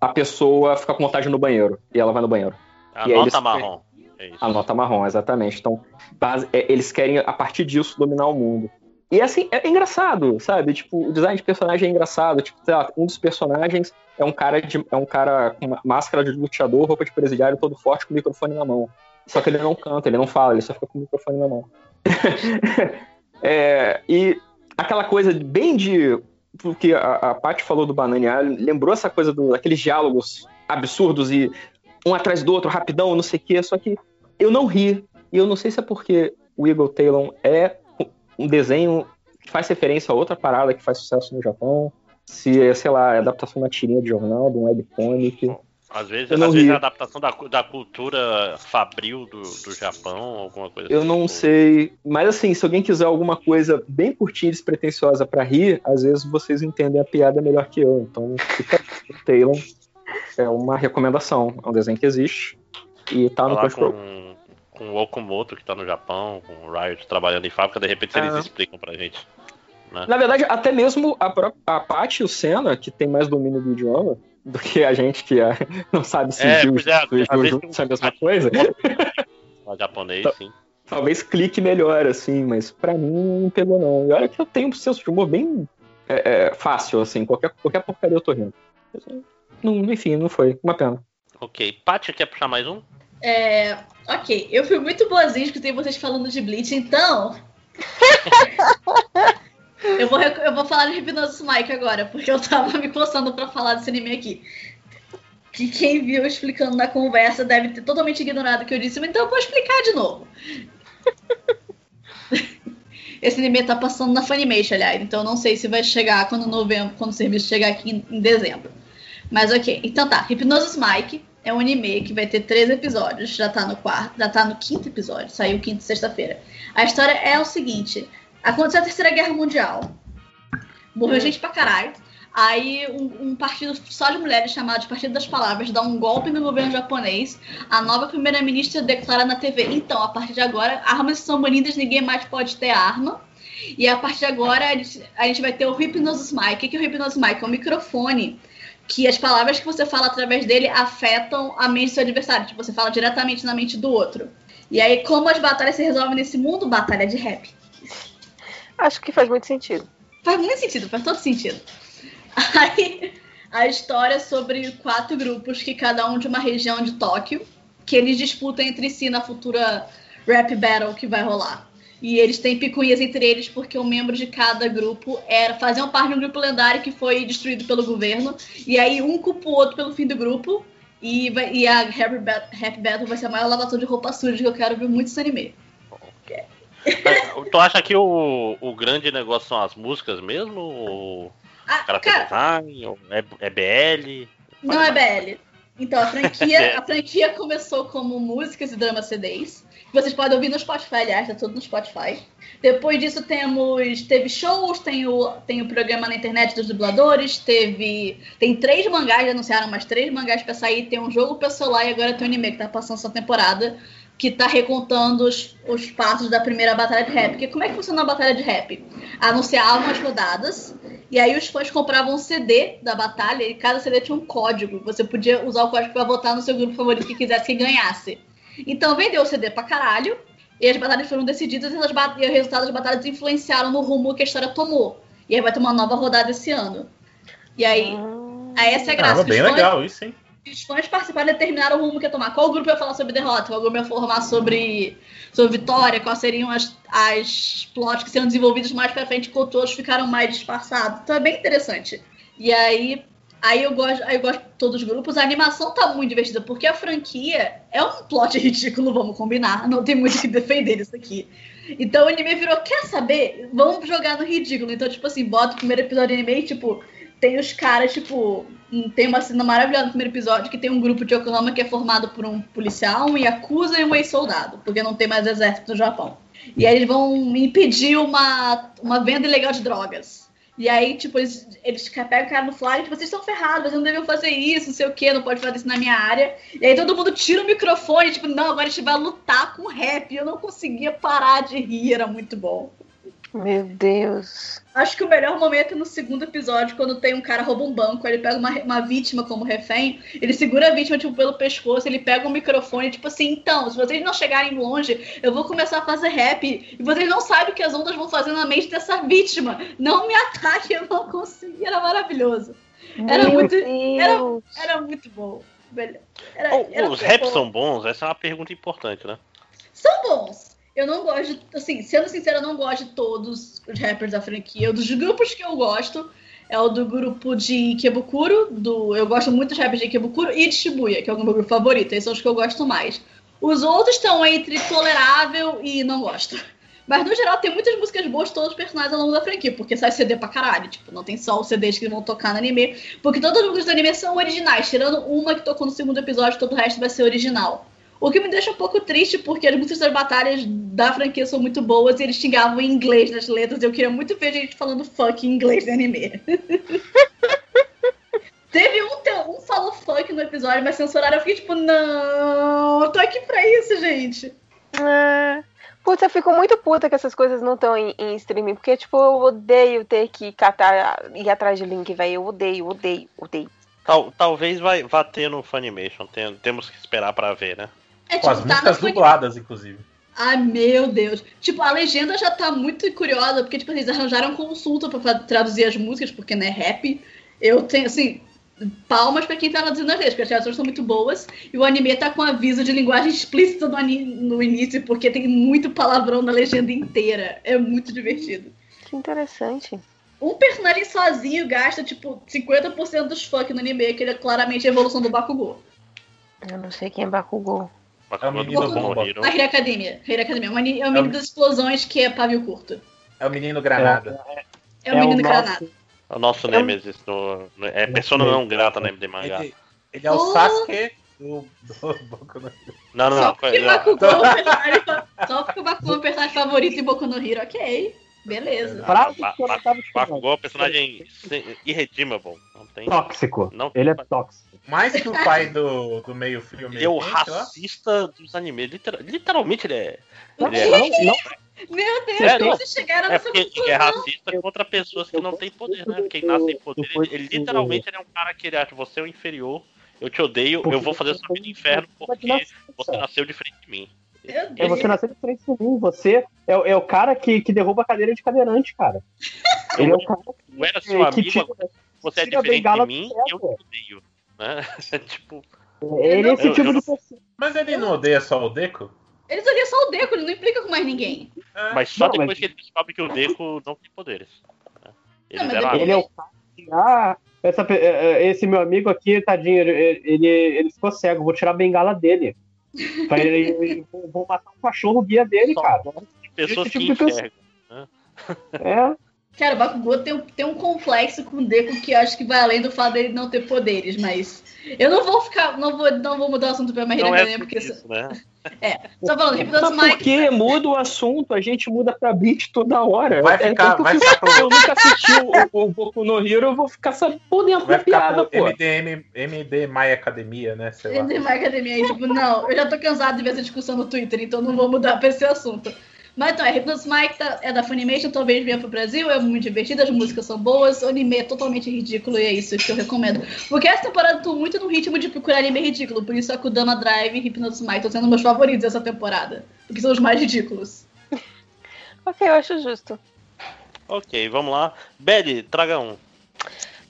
a pessoa fica com vontade no banheiro. E ela vai no banheiro. A E nota eles- marrom. É a nota marrom, exatamente. Então, base- é, eles querem, a partir disso, dominar o mundo. E assim, é engraçado, sabe? Tipo, o design de personagem é engraçado. Tipo, sei lá, um dos personagens é um cara de, é um cara com uma máscara de luteador, roupa de presidiário, todo forte, com o microfone na mão. Só que ele não canta, ele não fala, ele só fica com o microfone na mão. É, e aquela coisa bem de. Porque a, a Paty falou do Bananear, lembrou essa coisa do, daqueles diálogos absurdos e um atrás do outro, rapidão, não sei o quê, só que eu não ri. E eu não sei se é porque o Eagle Talon é um desenho que faz referência a outra parada que faz sucesso no Japão, se é, sei lá, é adaptação de uma tirinha de jornal, de um webcomic. Às vezes, às vezes é a adaptação da, da cultura fabril do, do Japão, alguma coisa Eu assim. não sei, mas assim, se alguém quiser alguma coisa bem curtinha e despretensiosa pra rir, às vezes vocês entendem a piada melhor que eu. Então, fica o Talon é uma recomendação, é um desenho que existe e tá no Crunchyroll. com, com o Okamoto que tá no Japão, com o Riot trabalhando em fábrica, de repente eles Ah. explicam pra gente. Né? Na verdade, até mesmo a, pró- a Paty e o Senna, que tem mais domínio do idioma do que a gente que é- não sabe se É, Gil é, e Jojo são a mesma coisa. Lá japonês, sim. Talvez clique melhor, assim, mas pra mim não pegou, não. E olha que eu tenho um senso de humor bem é, é, fácil, assim, qualquer, qualquer porcaria eu tô rindo. Não, enfim, não foi. Uma pena. Ok. Paty, quer puxar mais um? É, ok, eu fui muito boazinha, escutei vocês falando de Bleach, então. eu, vou, eu vou falar de Hypnosis Mike agora, porque eu tava me coçando pra falar desse anime aqui. Que quem viu explicando na conversa deve ter totalmente ignorado o que eu disse, mas então eu vou explicar de novo. Esse anime tá passando na Funimation, aliás. Então não sei se vai chegar quando novembro, quando o serviço chegar aqui em, em dezembro. Mas ok. Então tá, Hypnosis Mike é um anime que vai ter três episódios. Já tá no quarto, já tá no quinto episódio. Saiu quinta sexta-feira. A história é o seguinte: aconteceu a Terceira Guerra Mundial. Morreu gente pra caralho. Aí um, um partido só de mulheres chamado de Partido das Palavras dá um golpe no governo japonês. A nova primeira-ministra declara na TV: então, a partir de agora, armas são banidas, ninguém mais pode ter arma. E a partir de agora, a gente, a gente vai ter o Hypnosis Mic. O que é o Hypnosis Mic? É um microfone que as palavras que você fala através dele afetam a mente do seu adversário. Tipo, você fala diretamente na mente do outro. E aí, como as batalhas se resolvem nesse mundo? Batalha de rap. Acho que faz muito sentido. Faz muito sentido, faz todo sentido. Aí, a história é sobre quatro grupos, que cada um de uma região de Tóquio, que eles disputam entre si na futura rap battle que vai rolar. E eles têm picuinhas entre eles porque um membro de cada grupo era faziam parte de um grupo lendário que foi destruído pelo governo. E aí um culpa o outro pelo fim do grupo. E, vai, e a Rap Battle vai ser a maior lavação de roupa suja que eu quero ver muito esse anime. Mas tu acha que o, o grande negócio são as músicas mesmo? Ou Ah, cara, design? Ou é, é BL? Não é BL. Então, a franquia, a franquia começou como músicas e dramas CDs. Vocês podem ouvir no Spotify, aliás, tá tudo no Spotify. Depois disso temos teve shows, tem o, tem o programa na internet dos dubladores, teve tem três mangás, anunciaram mais três mangás pra sair, tem um jogo pra celular e agora tem um anime que tá passando essa temporada que tá recontando os, os passos da primeira batalha de rap. Porque como é que funciona a batalha de rap? Anunciavam as rodadas e aí os fãs compravam um CD da batalha e cada CD tinha um código. Você podia usar o código pra votar no seu grupo favorito que quisesse que ganhasse. Então vendeu o CD pra caralho, e as batalhas foram decididas e, as e o resultado das batalhas influenciaram no rumo que a história tomou. E aí vai ter uma nova rodada esse ano. E aí, aí essa é a graça. Caramba, bem fãs- legal isso, hein? Os fãs participaram e determinaram o rumo que ia tomar. Qual grupo ia falar sobre derrota? Qual grupo ia falar sobre, sobre vitória? Quais seriam as, as plots que seriam desenvolvidos mais pra frente, enquanto outros ficaram mais disfarçados. Então é bem interessante. E aí, aí, eu gosto, aí eu gosto de todos os grupos. A animação tá muito divertida, porque a franquia é um plot ridículo, vamos combinar. Não tem muito o que defender isso aqui. Então o anime virou, quer saber? Vamos jogar no ridículo. Então, tipo assim, bota o primeiro episódio do anime e, tipo, tem os caras, tipo, tem uma cena maravilhosa no primeiro episódio que tem um grupo de Yokohama que é formado por um policial, um yakuza e um ex-soldado, porque não tem mais exército no Japão. E aí eles vão impedir uma, uma venda ilegal de drogas. E aí, tipo, eles, eles pegam o cara no flag, tipo, vocês estão ferrados, vocês não devem fazer isso, não sei o que, não pode fazer isso na minha área. E aí todo mundo tira o microfone, tipo, não, agora a gente vai lutar com rap. E eu não conseguia parar de rir, era muito bom. Meu Deus. Acho que o melhor momento é no segundo episódio, quando tem um cara rouba um banco, ele pega uma, uma vítima como refém, ele segura a vítima tipo, pelo pescoço, ele pega um microfone, tipo assim, então, se vocês não chegarem longe, eu vou começar a fazer rap, e vocês não sabem o que as ondas vão fazer na mente dessa vítima. Não me ataque, eu não consegui, era maravilhoso. Era Meu muito. Era, Deus. era muito bom. Era, Ou- era os raps bom. são bons? Essa é uma pergunta importante, né? São bons. Eu não gosto, assim, sendo sincera, eu não gosto de todos os rappers da franquia. Dos grupos que eu gosto é o do grupo de Ikebukuro, do, eu gosto muito dos rappers de Ikebukuro e de Shibuya, que é o meu grupo favorito. Esses são os que eu gosto mais. Os outros estão entre tolerável e não gosto. Mas no geral tem muitas músicas boas de todos os personagens ao longo da franquia, porque sai CD pra caralho. Tipo, não tem só os CDs que vão tocar no anime. Porque todas as músicas do anime são originais, tirando uma que tocou no segundo episódio, todo o resto vai ser original. O que me deixa um pouco triste, porque as músicas das batalhas da franquia são muito boas e eles xingavam em inglês nas letras. Eu queria muito ver gente falando fuck em inglês no anime. Teve um, um falou fuck no episódio, mas censuraram. Eu fiquei tipo, não, eu tô aqui pra isso, gente. É. Putz, eu fico muito puta que essas coisas não estão em, em streaming, porque, tipo, eu odeio ter que catar, ir atrás de link, velho. Eu odeio, odeio, odeio. Tal- talvez vai, vá ter no Funimation. Tem- temos que esperar pra ver, né? É Com as tipo, tá músicas dubladas, inclusive. Ai, meu Deus. Tipo, a legenda já tá muito curiosa, porque, tipo, eles arranjaram consulta pra fa- traduzir as músicas, porque não é rap. Eu tenho, assim, palmas pra quem tá traduzindo as letras, porque as traduções são muito boas. E o anime tá com aviso de linguagem explícita no, no início, porque tem muito palavrão na legenda inteira. É muito divertido. Que interessante. Um personagem sozinho gasta, tipo, 50% dos fuck no anime, que ele é claramente a evolução do Bakugou. Eu não sei quem é Bakugou. É o menino Bakugou. bomba. A Hero Academia. Hero Academia. É um ani- é um anime das explosões que é pavio curto. É o menino Granada. É o menino Granada. É o nosso Nemesis. No, no- é persona não grata no MD Mangá. Ele, ele é o Oh. Sasuke do, do Boku no Hero. Não, não, Só não. porque, é o Só porque o Bakugou é o personagem favorito em Boku no Hero, ok. Beleza. Frase Ba- Ba-. Bakugou é um personagem irredeemable. Não tem. Tóxico. Não Ele é tóxico. Mais que o pai do, do meio frio, Ele é o racista dos animes. Literal- literalmente ele é. Não, Ele é não, não. Meu Deus, É, como não. vocês chegaram É nessa porque ele é racista contra pessoas que não têm poder, né? Quem nasce sem poder, ele, ele literalmente ele é um cara que ele acha você é o inferior, eu te odeio, eu vou fazer sua vida inferno porque você nasceu diferente de mim. É você nascer diferente de mim. Você é, o- é o cara que, que derruba a cadeira de cadeirante, cara. Ele é o cara Eu era que, seu que amigo, você é diferente de mim e eu te odeio. Né? tipo, Ele é esse Eu- tipo eu de não- pessoa. Mas ele não odeia só o Deco? Ele odeia só o Deco, ele não implica com mais ninguém. mas só Não, depois mas- que ele descobre que o Deco não tem poderes. né? Eles Não, eram ele- Ele é o cara que, ah, essa eh, eh, esse meu amigo aqui, tadinho, ele, ele, ele ficou cego, vou tirar a bengala dele. Pra ele, ele- vou, vou matar o cachorro guia dele, cara. pessoas esse que tipo de enxergam. né? É. Cara, o Bakugou tem um, tem um complexo com o Deco que eu acho que vai além do fato dele não ter poderes, mas eu não vou ficar, não vou, não vou mudar o assunto pra Não é por porque isso, né? é, só falando, por Mike, quê? Muda o assunto, a gente muda pra beat toda hora. Vai É- é ficar- eu vai ficar pro- Eu nunca assisti o, o Boku no Hero, eu vou ficar por dentro Vai da ficar piada, pô. MDM, MD My Academia, né? Sei lá. Hypnosis My Academia, aí, tipo, não, eu já tô cansado de ver essa discussão no Twitter, então não vou mudar pra esse assunto. Mas então, é, Hypnosis Mike tá- é da Funimation, talvez venha pro Brasil, é muito divertido, as músicas são boas, o anime é totalmente ridículo e é isso que eu recomendo. Porque essa temporada eu tô muito no ritmo de procurar anime ridículo, por isso a Kudama Drive e Hypnosis Mike estão sendo meus favoritos essa temporada, porque são os mais ridículos. Ok, eu acho justo. Ok, vamos lá. Belly, traga um.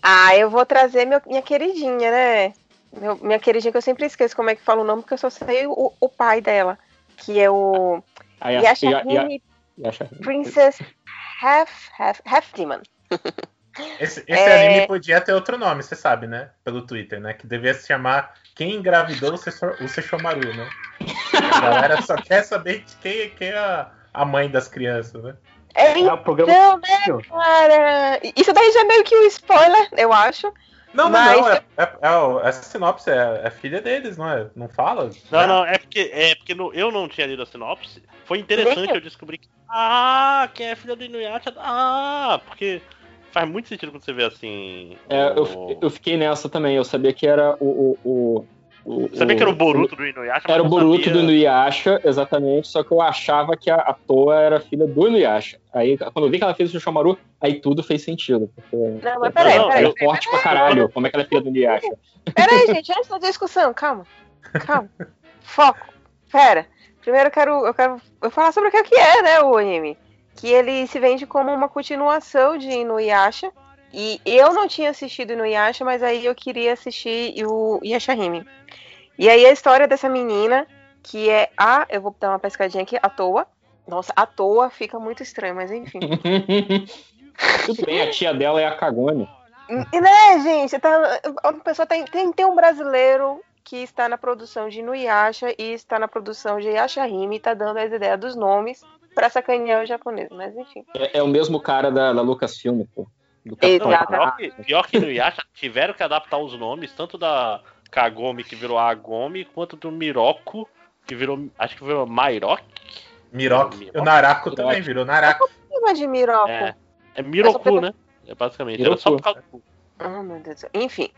Ah, eu vou trazer meu- minha queridinha, né? Meu- minha queridinha que eu sempre esqueço como é que fala o nome, porque eu só sei o, o pai dela, que é o Aí a- e a- Yasha- Princess Half, Half, Half Demon. Esse, esse É. anime podia ter outro nome, você sabe, né? Pelo Twitter, né? Que devia se chamar Quem Engravidou o Sessho- o Sesshomaru, né? A galera só quer saber de quem, quem é a, a mãe das crianças, né? É, É programa então, né, cara? Isso daí já é meio que um spoiler, eu acho. Não, não, Mas- não. É, é, é essa sinopse é, é filha deles, não é? Não fala? Não, não, é porque, é porque no- eu não tinha lido a sinopse. Foi interessante eu descobrir que. Ah, quem é filha do Inuyasha? Ah, porque faz muito sentido quando você vê assim. É, o- eu, eu fiquei nessa também, eu sabia que era o. o, o, o Sabia que era o o- Boruto do Inuyasha? Era o Boruto sabia- do Inuyasha, exatamente, só que eu achava que a, a Toa era filha do Inuyasha. Aí, quando eu vi que ela fez o Shamaru, aí tudo fez sentido. Porque Não, mas peraí, Não, peraí. é forte pra caralho, como é que ela é filha do Inuyasha. Peraí, gente, antes da discussão, calma. Calma. Foco. Pera. Primeiro eu quero, eu quero eu falar sobre o que que é, né, o anime. Que ele se vende como uma continuação de Inuyasha. E eu não tinha assistido Inuyasha, mas aí eu queria assistir o Yashahime. E aí a história dessa menina, que é a. Eu vou dar uma pescadinha aqui, à toa. Nossa, à toa fica muito estranho, mas enfim. Tudo bem, a tia dela é a Kagone. E, né, gente, tá, a pessoa tem, tem, tem um brasileiro que está na produção de Inuyasha e está na produção de Yashahime e tá dando as ideias dos nomes pra sacanear o japonês, mas enfim. É, é o mesmo cara da, da Lucasfilm, pô. Do pior, que, pior que no Yasha tiveram que adaptar os nomes, tanto da Kagome, que virou Agome, quanto do Miroko, que virou. Acho que virou Mairok. Miroki. O Narako também virou Narako. Chama de Miroko. É, é Miroku, né? É basicamente. Era só por causa do. Ah, meu Deus do céu. Enfim.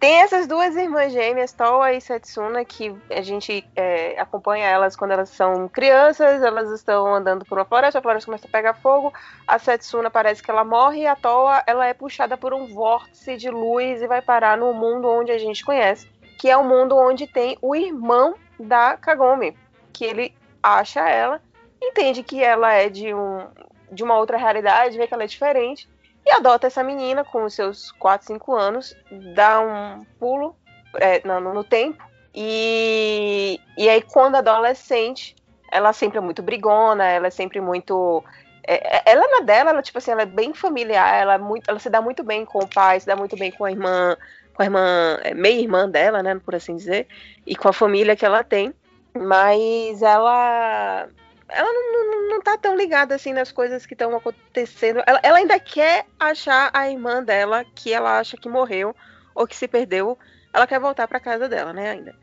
Tem essas duas irmãs gêmeas, Toa e Setsuna, que a gente é, acompanha elas quando elas são crianças, elas estão andando por uma floresta, a floresta começa a pegar fogo, a Setsuna parece que ela morre e a Toa ela é puxada por um vórtice de luz e vai parar no mundo onde a gente conhece, que é o mundo onde tem o irmão da Kagome, que ele acha ela, entende que ela é de, um, de uma outra realidade, vê que ela é diferente, e adota essa menina com os seus 4, 5 anos, dá um pulo é, no, no tempo, e, e aí quando adolescente, ela sempre é muito brigona, ela é sempre muito. é- é- ela na dela, ela, tipo assim, ela é bem familiar, ela, é muito, ela se dá muito bem com o pai, se dá muito bem com a irmã, com a irmã, é, meia-irmã dela, né, por assim dizer, e com a família que ela tem. Mas ela ela não, não, não tá tão ligada assim nas coisas que estão acontecendo. Ela, ela ainda quer achar a irmã dela, que ela acha que morreu ou que se perdeu. Ela quer voltar pra casa dela, né, ainda.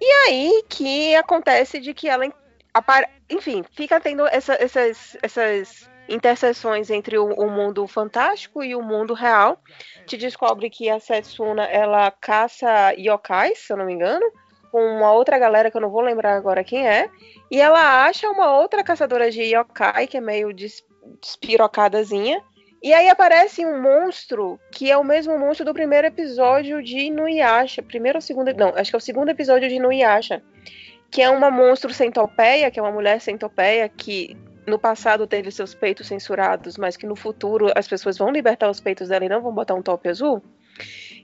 E aí que acontece de que ela, enfim, fica tendo essa- essas, essas interseções entre o, o mundo fantástico e o mundo real. Te descobre que a Setsuna, ela caça yokais, se eu não me engano, com uma outra galera que eu não vou lembrar agora quem é. E ela acha uma outra caçadora de yokai, que é meio des- despirocadazinha. E aí aparece um monstro que é o mesmo monstro do primeiro episódio de Inuyasha. Primeiro ou segundo. Não, acho que é o segundo episódio de Inuyasha. Que é uma monstro centopeia, que é uma mulher centopeia que no passado teve seus peitos censurados, mas que no futuro as pessoas vão libertar os peitos dela e não vão botar um top azul.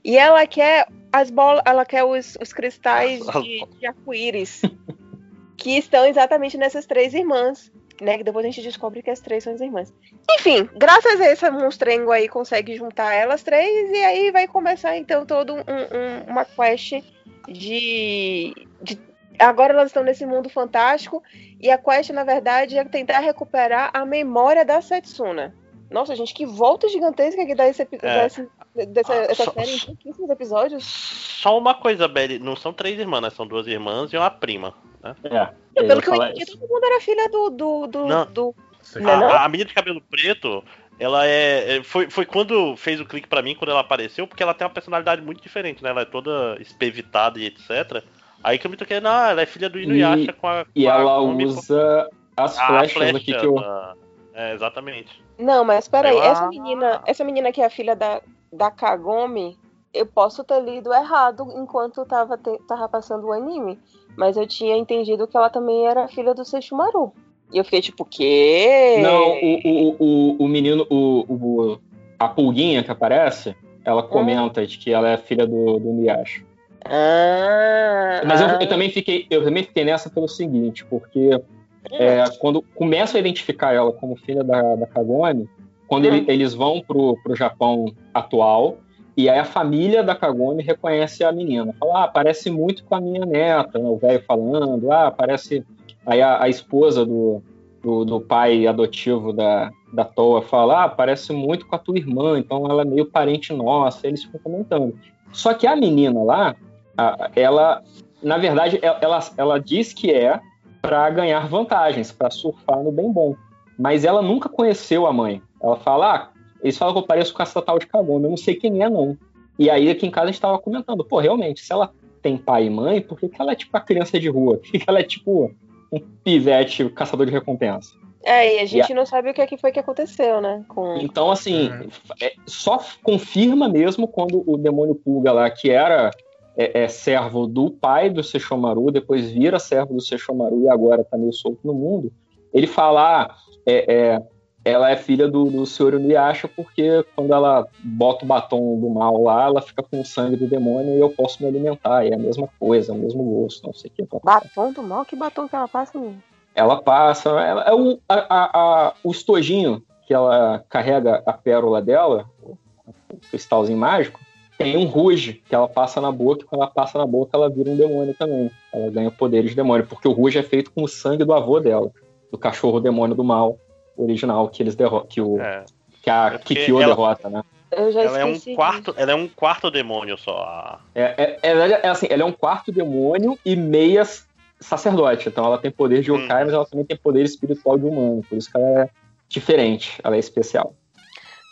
E ela quer as bolas, ela quer os, os cristais de, de arco-íris que estão exatamente nessas três irmãs, né? Que depois a gente descobre que as três são as irmãs. Enfim, graças a esse monstrengo aí consegue juntar elas três e aí vai começar então todo um, um- uma quest de, de agora elas estão nesse mundo fantástico e a quest na verdade é tentar recuperar a memória da Setsuna. Nossa, gente, que volta gigantesca que dá esse, epi- É. dessa essa só- série em pouquíssimos episódios. Só uma coisa, Belly, não são três irmãs, né? São duas irmãs e uma prima. Né? É. Pelo que eu entendi, todo mundo era filha do. do, do, Não. do- A, Não é não? a menina de cabelo preto, ela é. é- Foi, foi quando fez o clique pra mim, quando ela apareceu, porque ela tem uma personalidade muito diferente, né? Ela é toda espevitada e etc. Aí que eu me toquei, não, ela é filha do Inuyasha E, com a. e com a ela Komi- usa as a flechas flecha aqui que eu. da- É, exatamente. Não, mas peraí, Eu- essa menina, essa menina que é a filha da, da Kagome, eu posso ter lido errado enquanto tava, te- tava passando o anime. Mas eu tinha entendido que ela também era filha do Seixumaru. E eu fiquei tipo, quê? Não, o, o, o, o menino, o, o- a pulguinha que aparece, ela comenta de que ela é filha do, do Inuyasha. Ah, Mas eu, ah. eu também fiquei, eu também fiquei nessa pelo seguinte, porque é, quando começam a identificar ela como filha da, da Kagome, quando ele- eles vão pro, pro Japão atual, e aí a família da Kagome reconhece a menina. Fala, ah, parece muito com a minha neta, né, o velho falando, ah, parece... Aí a, a esposa do, do, do pai adotivo da, da Toa fala, ah, parece muito com a tua irmã, então ela é meio parente nossa, eles ficam comentando. Só que a menina lá, ela, na verdade, ela, ela, ela diz que é para ganhar vantagens, para surfar no bem bom. Mas ela nunca conheceu a mãe. Ela fala, ah, eles falam que eu pareço com essa tal de Kagome, eu não sei quem é, não. E aí aqui em casa a gente tava comentando, pô, realmente, se ela tem pai e mãe, por que, que ela é tipo a criança de rua? Por que, que ela é tipo um pivete caçador de recompensa? É, e a gente E a- não sabe o que, é que foi que aconteceu, né? Com... Então, assim, é, só confirma mesmo quando o demônio Pulga lá, que era é, é, servo do pai do Sesshomaru, depois vira servo do Sesshomaru e agora tá meio solto no mundo, ele fala, ah, é, é, ela é filha do, do Senhor Inuyasha porque quando ela bota o batom do mal lá, ela fica com o sangue do demônio e eu posso me alimentar, é a mesma coisa, é o mesmo gosto, não sei o que. Batom do mal? Que batom que ela passa, menino? Ela passa, ela, é o, a, a- a- o estojinho que ela carrega a pérola dela, o cristalzinho mágico, tem um ruge que ela passa na boca, e quando ela passa na boca, ela vira um demônio também. Ela ganha poderes de demônio, porque o ruge é feito com o sangue do avô dela, do cachorro demônio do mal original que eles derrotam, que, o, É. que a porque Kikyo ela- derrota, né? Eu já Ela é um quarto, ela é um quarto demônio só. É, é, é, é assim, ela é um quarto demônio e meia sacerdote. Então ela tem poder de yokai, mas ela também tem poder espiritual de humano. Por isso que ela é diferente, ela é especial.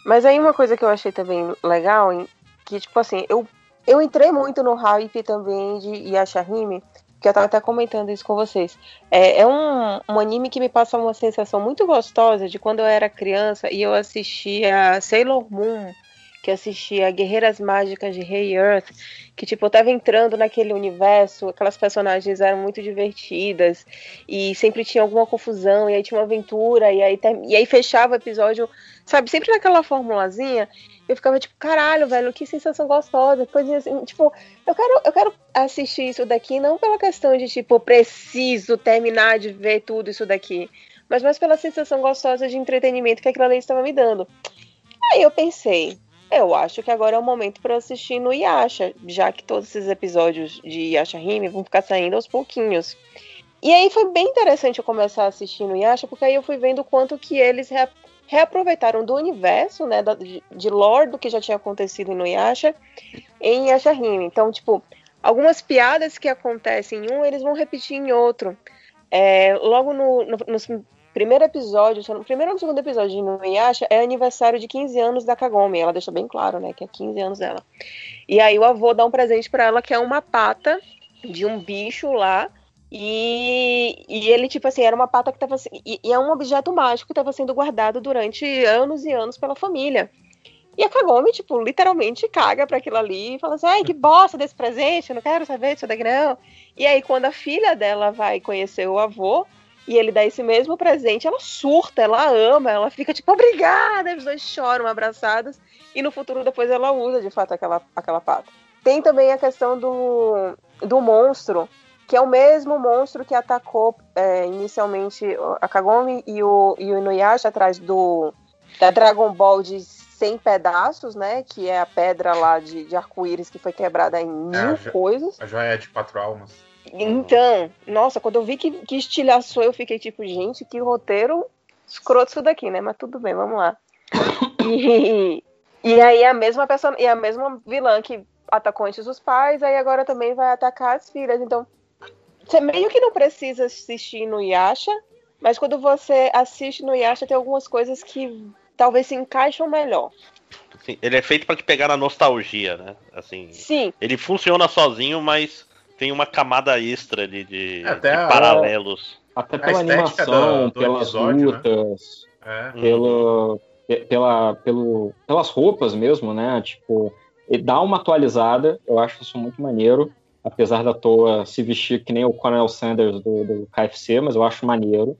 Mas aí uma coisa que eu achei também legal, em- que tipo assim, eu, eu entrei muito no hype também de Yashahime, que eu tava até comentando isso com vocês. É, é um, um anime que me passa uma sensação muito gostosa de quando eu era criança e eu assistia Sailor Moon, que assistia Guerreiras Mágicas de Rei Earth, que tipo, eu tava entrando naquele universo, aquelas personagens eram muito divertidas e sempre tinha alguma confusão, e aí tinha uma aventura, e aí, e aí fechava o episódio, sabe, sempre naquela formulazinha, eu ficava tipo, caralho, velho, que sensação gostosa, coisa assim, tipo, eu quero, eu quero assistir isso daqui, não pela questão de, tipo, preciso terminar de ver tudo isso daqui, mas mais pela sensação gostosa de entretenimento que aquilo ali estava me dando. Aí eu pensei, eu acho que agora é o momento para assistir no Yasha, já que todos esses episódios de Yasha Hime vão ficar saindo aos pouquinhos. E aí foi bem interessante eu começar a assistir no Yasha, porque aí eu fui vendo quanto que eles rea- reaproveitaram do universo, né, da- de, de lore do que já tinha acontecido no Yasha, em Yashahime. Então, tipo, algumas piadas que acontecem em um, eles vão repetir em outro. É, logo no, no, no primeiro episódio, não- primeiro ou no segundo episódio de Inuyasha, é aniversário de 15 anos da Kagome. Ela deixa bem claro, né, que é 15 anos dela. E aí o avô dá um presente pra ela, que é uma pata de um bicho lá. E, e ele, tipo assim, era uma pata que tava. se- E, e é um objeto mágico que estava sendo guardado durante anos e anos pela família. E a Kagome, tipo, literalmente caga pra aquilo ali e fala assim: ai, que bosta desse presente, eu não quero saber disso daqui não. E aí, quando a filha dela vai conhecer o avô e ele dá esse mesmo presente, ela surta, ela ama, ela fica tipo, obrigada, os dois choram abraçados. E no futuro, depois, ela usa de fato aquela, aquela pata. Tem também a questão do, do monstro, que é o mesmo monstro que atacou é, inicialmente a Kagome e o, e o Inuyasha atrás do da Dragon Ball de 100 pedaços, né? Que é a pedra lá de, de arco-íris que foi quebrada em mil É, a jo- coisas. A joia de quatro almas. Então, nossa, quando eu vi que, que estilhaçou, eu fiquei tipo, gente, que roteiro escroto isso daqui, né? Mas tudo bem, vamos lá. E, e aí a mesma pessoa, e a mesma vilã que atacou antes os pais, aí agora também vai atacar as filhas. Então, você meio que não precisa assistir no Yasha, mas quando você assiste no Yasha, tem algumas coisas que talvez se encaixam melhor. Assim, ele é feito pra te pegar na nostalgia, né? Assim, Sim. ele funciona sozinho, mas tem uma camada extra ali de, Até de a- paralelos. Até A pela animação, do- do pelas episódio, né? lutas, É. pelo, pe- pela, pelo, pelas roupas mesmo, né? Tipo, dá uma atualizada, eu acho isso muito maneiro. Apesar da toa se vestir que nem o Colonel Sanders do, do KFC, mas eu acho maneiro.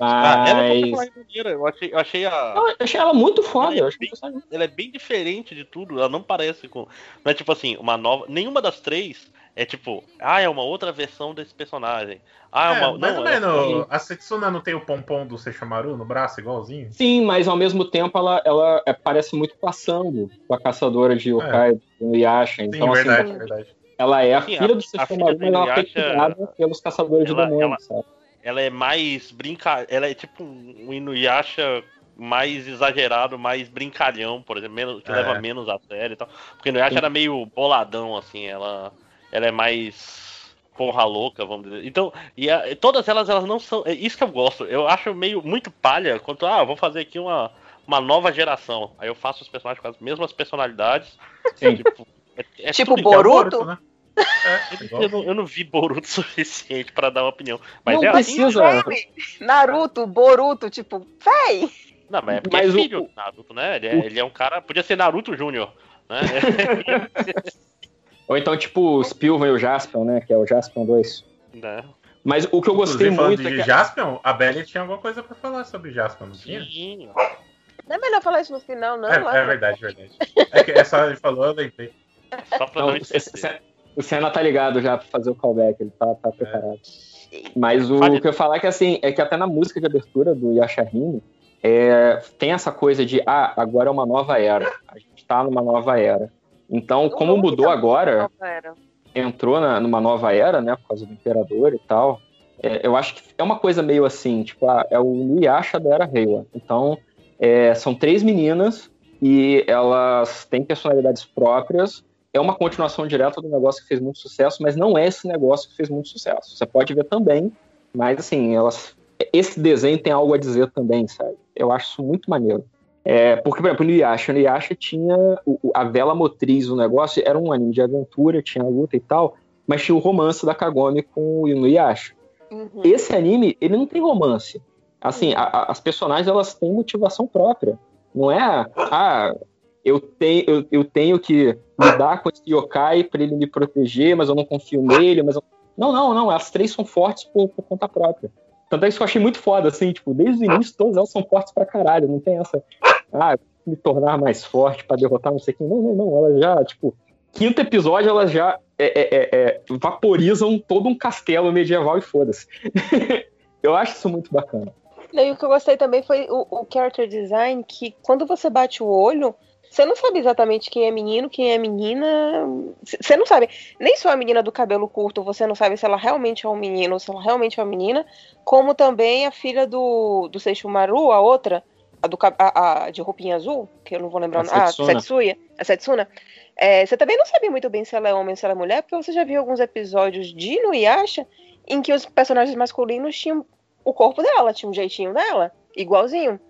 Ah, ela é Mas. maneira, eu achei, eu achei a. Eu achei ela muito foda. Ela Eu é, acho bem, ela é bem diferente de tudo, ela não parece com. Não é tipo assim, uma nova. Nenhuma das três é tipo, ah, é uma outra versão desse personagem. Ah, é É, uma. mais não, ou ela- menos. A Setsuna não tem o pompom do Seixamaru no braço, igualzinho? Sim, mas ao mesmo tempo ela, ela é- parece muito Sango, com a caçadora de yokai do Yasha. Então, Sim, verdade, assim, verdade. ela é a Sim, filha a- do filha mas ela foi criada pelos caçadores de ela- demônios, ela- sabe? ela é mais brinca, ela é tipo um Inuyasha mais exagerado, mais brincalhão, por exemplo, menos, que É. leva menos a sério e tal. Porque Inuyasha era meio boladão assim, ela ela é mais porra louca, vamos dizer. Então, e, a- todas elas elas não são, é isso que eu gosto. Eu acho meio muito palha quanto ah, vou fazer aqui uma uma nova geração. Aí eu faço os personagens com as mesmas personalidades. Tipo, é- é Tipo igual. Boruto? né? Eu, eu não, eu não vi Boruto o suficiente pra dar uma opinião. Mas não é assim, precisa. Naruto, Boruto, tipo, véi! Não, mas é porque Mas é o- filho do Naruto, né? Ele é, ele é um cara. Podia ser Naruto Júnior, né? Ou então, tipo, o Spilvan e o Jaspion, né? Que é o Jaspion 2. Né? Mas o que eu gostei Inclusive, falando muito de é que... Jaspion, a Belly tinha alguma coisa pra falar sobre Jaspion, não tinha? Sim. Não é melhor falar isso no final, não? É, Laura? é verdade, verdade. É que essa ele falou, eu lembrei. Só pra Não, não o Senna- o Senna tá ligado já pra fazer o callback, ele tá, tá preparado. Mas o Fale. que eu ia falar é que assim, é que até na música de abertura do Yashahime, é, tem essa coisa de ah, agora é uma nova era. A gente tá numa nova era. Então, como mudou agora, entrou na, numa nova era, né, por causa do imperador e tal. é, eu acho que é uma coisa meio assim, tipo, ah, é o Nuyasha da era Reiwa. Então, é, são três meninas e elas têm personalidades próprias. É uma continuação direta do negócio que fez muito sucesso, mas não é esse negócio que fez muito sucesso. Você pode ver também, mas assim, elas, esse desenho tem algo a dizer também, sabe? Eu acho isso muito maneiro. É, porque, por exemplo, o Inuyasha, o Inuyasha tinha o- a vela motriz do negócio, era um anime de aventura, tinha luta e tal, mas tinha o romance da Kagome com o Inuyasha. Uhum. Esse anime, ele não tem romance. Assim, a- a- as personagens, elas têm motivação própria. Não é, ah, eu tenho, eu, eu tenho que lidar com esse yokai pra ele me proteger, mas eu não confio nele, mas eu... Não, não, não, as três são fortes por, por conta própria. Tanto é isso que eu achei muito foda, assim, tipo, desde o início todas elas são fortes pra caralho, não tem essa, ah, me tornar mais forte pra derrotar não sei quem. Não, não, não, elas já, tipo, quinto episódio elas já é, é, é, é, vaporizam todo um castelo medieval e foda-se. eu acho isso muito bacana. E o que eu gostei também foi o, o character design, que quando você bate o olho, Você não sabe exatamente quem é menino, quem é menina. Você não sabe. Nem só a menina do cabelo curto, você não sabe se ela realmente é um menino ou se ela realmente é uma menina. Como também a filha do, do Seixumaru, a outra, a, do, a, a de roupinha azul, que eu não vou lembrar A. Ah, Setsuna. Setsuya. A Setsuna. É, você também não sabe muito bem se ela é homem ou se ela é mulher, porque você já viu alguns episódios de Inuyasha em que os personagens masculinos tinham o corpo dela, tinha um jeitinho dela, igualzinho.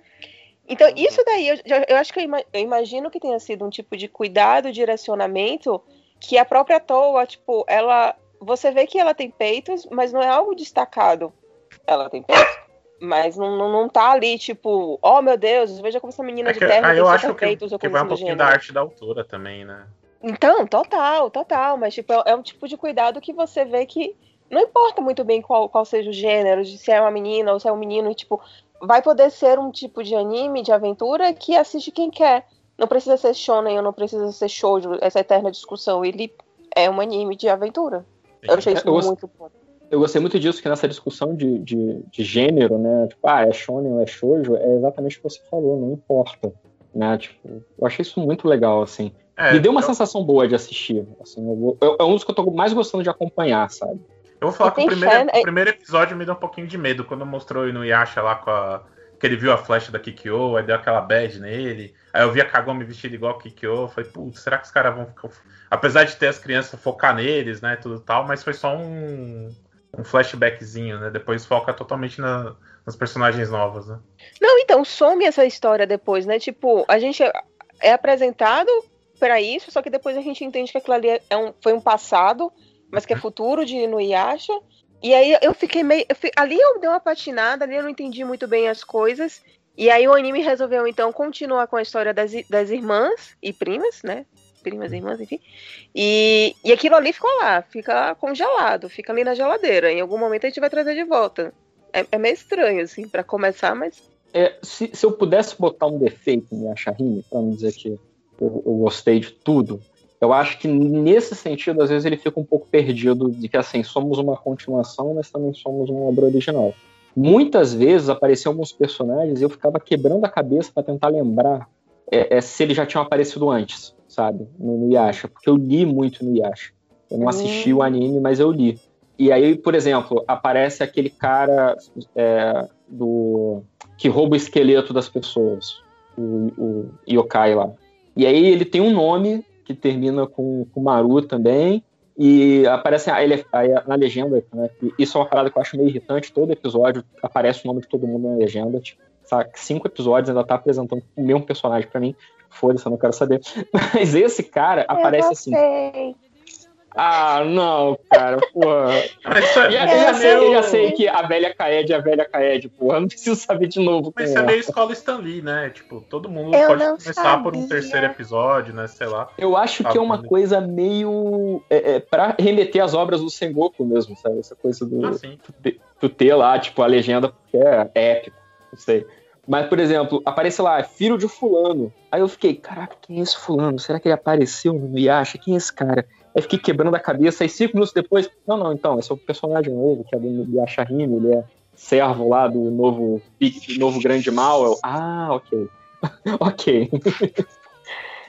Então, isso daí, eu, eu acho que eu, ima- eu imagino que tenha sido um tipo de cuidado, direcionamento, que a própria Toa, tipo, ela. Você vê que ela tem peitos, mas não é algo destacado. Ela tem peitos, mas não, não, não tá ali, tipo, oh meu Deus, veja como essa menina É de que, terno aí tem eu acho que, peitos que vai um pouquinho gênero. da arte da autora também, né? Então, total, total. Mas, tipo, é, é um tipo de cuidado que você vê que não importa muito bem qual, qual seja o gênero, se é uma menina ou se é um menino, tipo, vai poder ser um tipo de anime, de aventura, que assiste quem quer. Não precisa ser shonen ou não precisa ser shoujo, essa eterna discussão. Ele é um anime de aventura. Eu achei isso Eu gost- muito bom. Eu gostei muito disso, que nessa discussão de, de, de gênero, né? Tipo, ah, é shonen ou é shoujo, é exatamente o que você falou, não importa. Né? Tipo, eu achei isso muito legal, assim. É, Me deu uma eu- sensação boa de assistir. Assim, eu vou- eu- é um dos que eu tô mais gostando de acompanhar, sabe? Eu vou falar que o primeiro, fan- é- o primeiro episódio me deu um pouquinho de medo quando mostrou o Inuyasha lá com a. Que ele viu a flecha da Kikyo, aí deu aquela bad nele. Aí eu vi a Kagome vestida igual a Kikyo. eu Falei, putz, será que os caras vão ficar. Apesar de ter as crianças focar neles, né? Tudo tal, mas foi só um, um flashbackzinho, né? Depois foca totalmente na- nas personagens novas, né? Não, então, some essa história depois, né? Tipo, a gente é- apresentado pra isso, só que depois a gente entende que aquilo ali é um- foi um passado, mas que é futuro de Inuyasha. E aí eu fiquei meio. eu fi- ali eu dei uma patinada, ali eu não entendi muito bem as coisas. E aí o anime resolveu, então, continuar com a história das, das irmãs e primas, né? Primas e irmãs, enfim. E, e aquilo ali ficou lá, fica congelado, fica ali na geladeira. Em algum momento a gente vai trazer de volta. É, é meio estranho, assim, pra começar, mas É, se, se eu pudesse botar um defeito em Yashahime, pra não dizer que eu, eu gostei de tudo, eu acho que nesse sentido, às vezes, ele fica um pouco perdido de que, assim, somos uma continuação, mas também somos uma obra original. Muitas vezes apareciam alguns personagens e eu ficava quebrando a cabeça para tentar lembrar é, é, se eles já tinham aparecido antes, sabe? No, no Yasha, porque eu li muito no Yasha. Eu não assisti o anime, mas eu li. E aí, por exemplo, aparece aquele cara é, do que rouba o esqueleto das pessoas, o, o yokai lá. E aí ele tem um nome que termina com, com Maru também, e aparece aí aí na legenda, né, isso é uma parada que eu acho meio irritante, todo episódio aparece o nome de todo mundo na legenda, tipo, cinco episódios ainda tá apresentando o mesmo personagem pra mim, foda-se, eu não quero saber. Mas esse cara aparece assim, sei. Ah, não, cara, porra. é- já, é já sei, eu já meio- sei que a velha Kaed é a velha Kaed, porra. Não preciso saber de novo. Mas isso é meio escola Stan Lee, né? Tipo, todo mundo Eu pode começar por um sabia. terceiro episódio, né? Sei lá. Eu acho que é uma Sabe? coisa meio. É, é, pra remeter às obras do Sengoku mesmo, sabe? Essa coisa do. Ah, tu ter- Tu ter lá, tipo, a legenda, porque é épico, não sei. Mas, por exemplo, aparece lá, filho de fulano. Aí eu fiquei, caraca, quem é esse fulano? Será que ele apareceu no Yasha? Quem é esse cara? Aí fiquei quebrando a cabeça, aí cinco minutos depois, não, não, então, esse é o personagem novo, que é do Yasha Hime, ele é servo lá do novo, do novo grande mal. Eu, ah, ok. ok.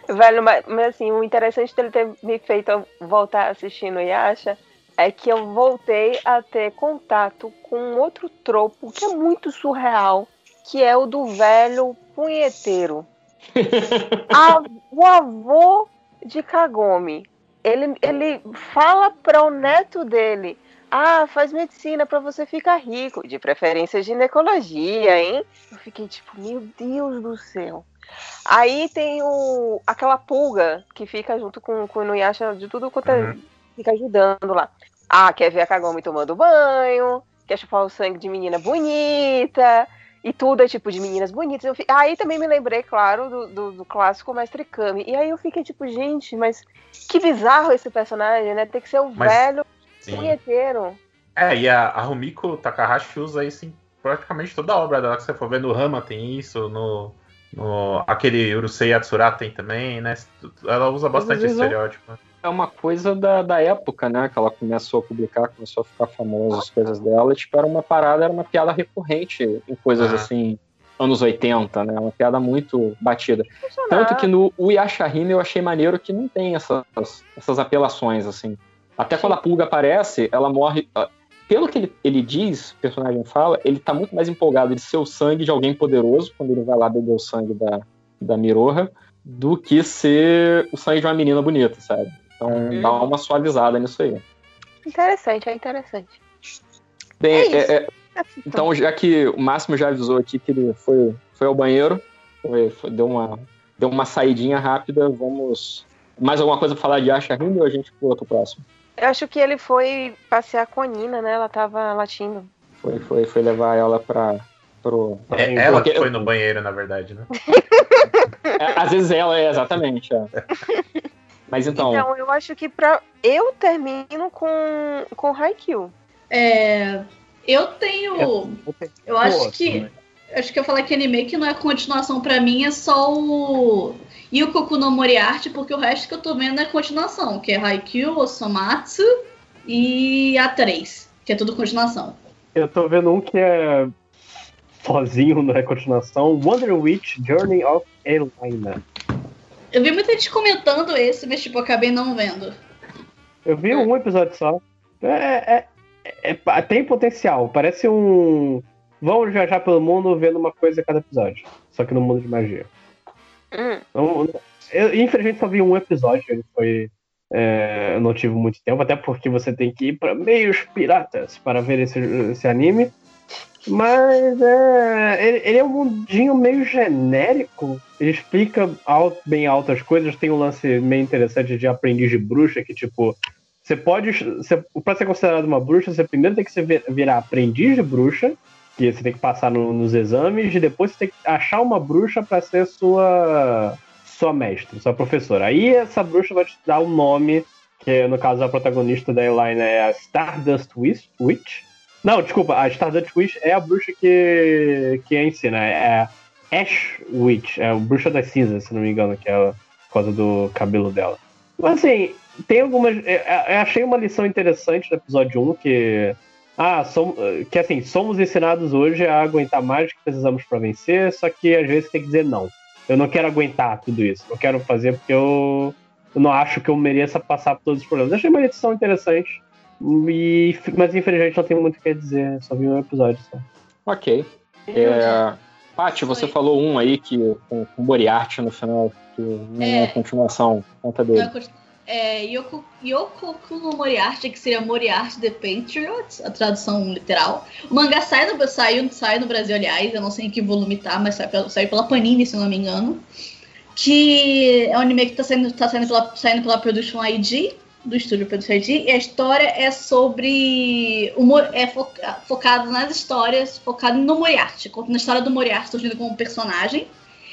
Velho, mas, mas, assim, o interessante dele ter me feito voltar assistindo Yasha é que eu voltei a ter contato com um outro tropo que é muito surreal, que é o do velho punheteiro. A- o avô de Kagome. Ele, ele fala para o neto dele: Ah, faz medicina para você ficar rico, de preferência ginecologia, hein? Eu fiquei tipo, meu Deus do céu. Aí tem o, aquela pulga que fica junto com, com o Inuyasha de tudo quanto é, fica ajudando lá. Ah, quer ver a Kagome tomando banho, quer chupar o sangue de menina bonita, e tudo é tipo de meninas bonitas. Eu fi- Aí também me lembrei, claro, do, do, do clássico Mestre Kami. E aí eu fiquei tipo, gente, mas que bizarro esse personagem, né? Tem que ser o Mas- velho punheteiro. É, e a, a Rumiko Takahashi usa isso em praticamente toda a obra dela. Que você for ver no Rama tem isso, no, no aquele Urusei Yatsura tem também, né? Ela usa bastante esse estereótipo. É uma coisa da, da época, né? Que ela começou a publicar, começou a ficar famosa as coisas dela. Tipo, era uma parada, era uma piada recorrente em coisas Ah. assim. anos 80, né? Uma piada muito batida. Tanto que no o Yashahime eu achei maneiro que não tem essas, essas apelações, assim. Até quando a pulga aparece, ela morre. ah, Pelo que ele, ele diz, o personagem fala, ele tá muito mais empolgado de ser o sangue de alguém poderoso, quando ele vai lá beber o sangue da, da Miroha, do que ser o sangue de uma menina bonita, sabe? Então Uhum. dá uma suavizada nisso aí. Interessante, é interessante. Bem, É isso. é- é- então, já que o Máximo já avisou aqui que ele foi, foi ao banheiro, foi- foi- deu, uma, deu uma saidinha rápida, vamos. Mais alguma coisa pra falar de Asha Ring ou a gente pula pro próximo? Eu acho que ele foi passear com a Nina, né? Ela tava latindo. Foi, foi, foi levar ela pra. Pro, É ela que foi no banheiro, na verdade, né? é, às vezes ela é, exatamente. é. Mas então. Então, eu acho que pra... eu termino com, com Haikyuu. É, eu tenho. Eu acho que. Acho que eu falei que anime que não é continuação pra mim é só o Yukoku no Moriarty, porque o resto que eu tô vendo é continuação, que é Haikyuu, Osomatsu e A3, que é tudo continuação. Eu tô vendo um que é sozinho, não é continuação. Wonder Witch Journey of Elena. Eu vi muita gente comentando esse, mas tipo, acabei não vendo. Eu vi um episódio só. É, é- é- tem potencial. Parece um. Vamos viajar pelo mundo vendo uma coisa a cada episódio. Só que no mundo de magia. Então, eu, infelizmente só vi um episódio. Ele foi. é, eu não tive muito tempo, até porque você tem que ir para meios piratas para ver esse, esse anime. Mas é, ele, ele é um mundinho meio genérico. Ele explica al- bem altas coisas. Tem um lance meio interessante de aprendiz de bruxa, que tipo. Você pode. Você, pra ser considerado uma bruxa, você primeiro tem que virar aprendiz de bruxa, que você tem que passar no- nos exames, e depois você tem que achar uma bruxa para ser sua sua mestre, sua professora. Aí essa bruxa vai te dar um nome, que no caso a protagonista da Elina é a Stardust Witch. Não, desculpa, a Stardust Witch é a bruxa que, que é a Ash Witch, é a bruxa das cinzas, se não me engano, que é por causa do cabelo dela. Mas assim, tem algumas. Eu, eu achei uma lição interessante no episódio 1 que. Ah, som, que assim, somos ensinados hoje a aguentar mais do que precisamos para vencer, só que às vezes tem que dizer não. Eu não quero aguentar tudo isso. Eu quero fazer porque eu, eu não acho que eu mereça passar por todos os problemas. Achei uma lição interessante. E, mas infelizmente não tenho muito o que dizer, só vi um episódio só. Ok. É, Paty, você falou um aí que com, com Moriarty no final, que não é, É. continuação, conta dele. É, Yoko, Yokoku no Moriarty, que seria Moriarty the Patriot, a tradução literal. O mangá sai no, saiu, saiu no Brasil, aliás, eu não sei em que volume tá, mas saiu pela, saiu pela Panini, se eu não me engano. Que é um anime que tá saindo, tá saindo, pela, saindo pela Production ID, do estúdio Production ID, e a história é sobre. Mo- é foca- focado nas histórias, focado no Moriarty, contando a história do Moriarty surgindo como personagem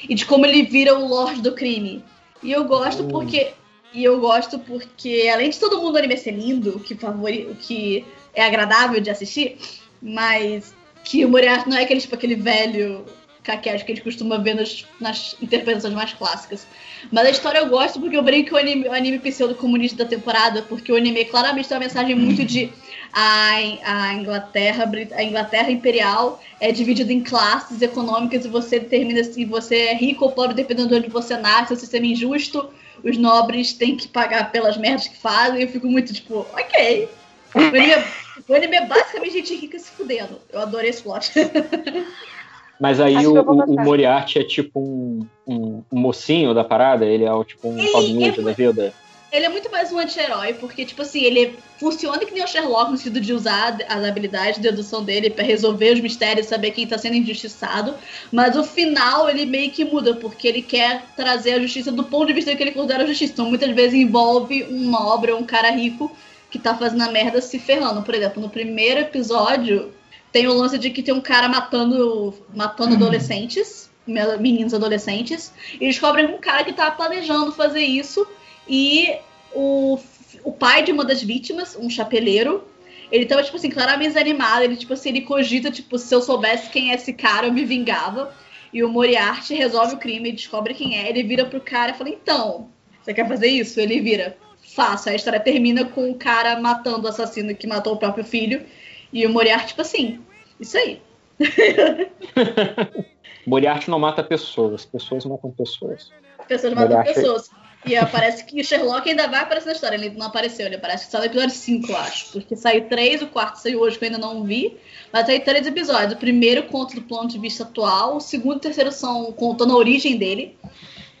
e de como ele vira o Lorde do crime. E eu gosto porque. E eu gosto porque, além de todo mundo anime ser lindo, o que, favori, o que é agradável de assistir, mas que o Moriarty não é aquele, tipo, aquele velho caquete que a gente costuma ver nas, nas interpretações mais clássicas. Mas a história eu gosto porque eu brinco o anime, o anime pseudo-comunista da temporada, porque o anime claramente tem uma mensagem muito de a, a Inglaterra, a Inglaterra imperial é dividida em classes econômicas e você determina se você é rico ou pobre dependendo de onde você nasce, é um sistema injusto, os nobres têm que pagar pelas merdas que fazem, eu fico muito tipo, ok. O anime, é- o anime é basicamente gente rica se fudendo. Eu adorei esse plot. Mas aí Acho o, o- Moriarty é tipo um, um- um mocinho da parada? Ele é o, tipo um Robin é da vida? Ele é muito mais um anti-herói, porque, tipo assim, ele funciona que nem o Sherlock no sentido de usar as habilidades de dedução dele pra resolver os mistérios, saber quem tá sendo injustiçado. Mas o final ele meio que muda, porque ele quer trazer a justiça do ponto de vista que ele considera a justiça. Então muitas vezes envolve um nobre ou um cara rico que tá fazendo a merda se ferrando. Por exemplo, no primeiro episódio tem o lance de que tem um cara matando, matando adolescentes, meninos adolescentes, e descobrem um cara que tá planejando fazer isso. E o, o pai de uma das vítimas, um chapeleiro, ele tava, tipo assim, claramente desanimado. Ele, tipo assim, ele cogita, tipo, se eu soubesse quem é esse cara, eu me vingava. E o Moriarty resolve o crime, descobre quem é. Ele vira pro cara e fala: Então, você quer fazer isso? Ele vira: Faço. A história termina com o cara matando o assassino que matou o próprio filho. E o Moriarty, tipo assim, isso aí. Moriarty não mata pessoas, pessoas matam pessoas. Pessoas matam Moriarty- pessoas. E parece que o Sherlock ainda vai aparecer na história. Ele não apareceu, ele aparece só no episódio 5, eu acho. Porque saiu três, o quarto saiu hoje que eu ainda não vi. Mas saiu três episódios. O primeiro conta do ponto de vista atual, o segundo e o terceiro são contando a origem dele.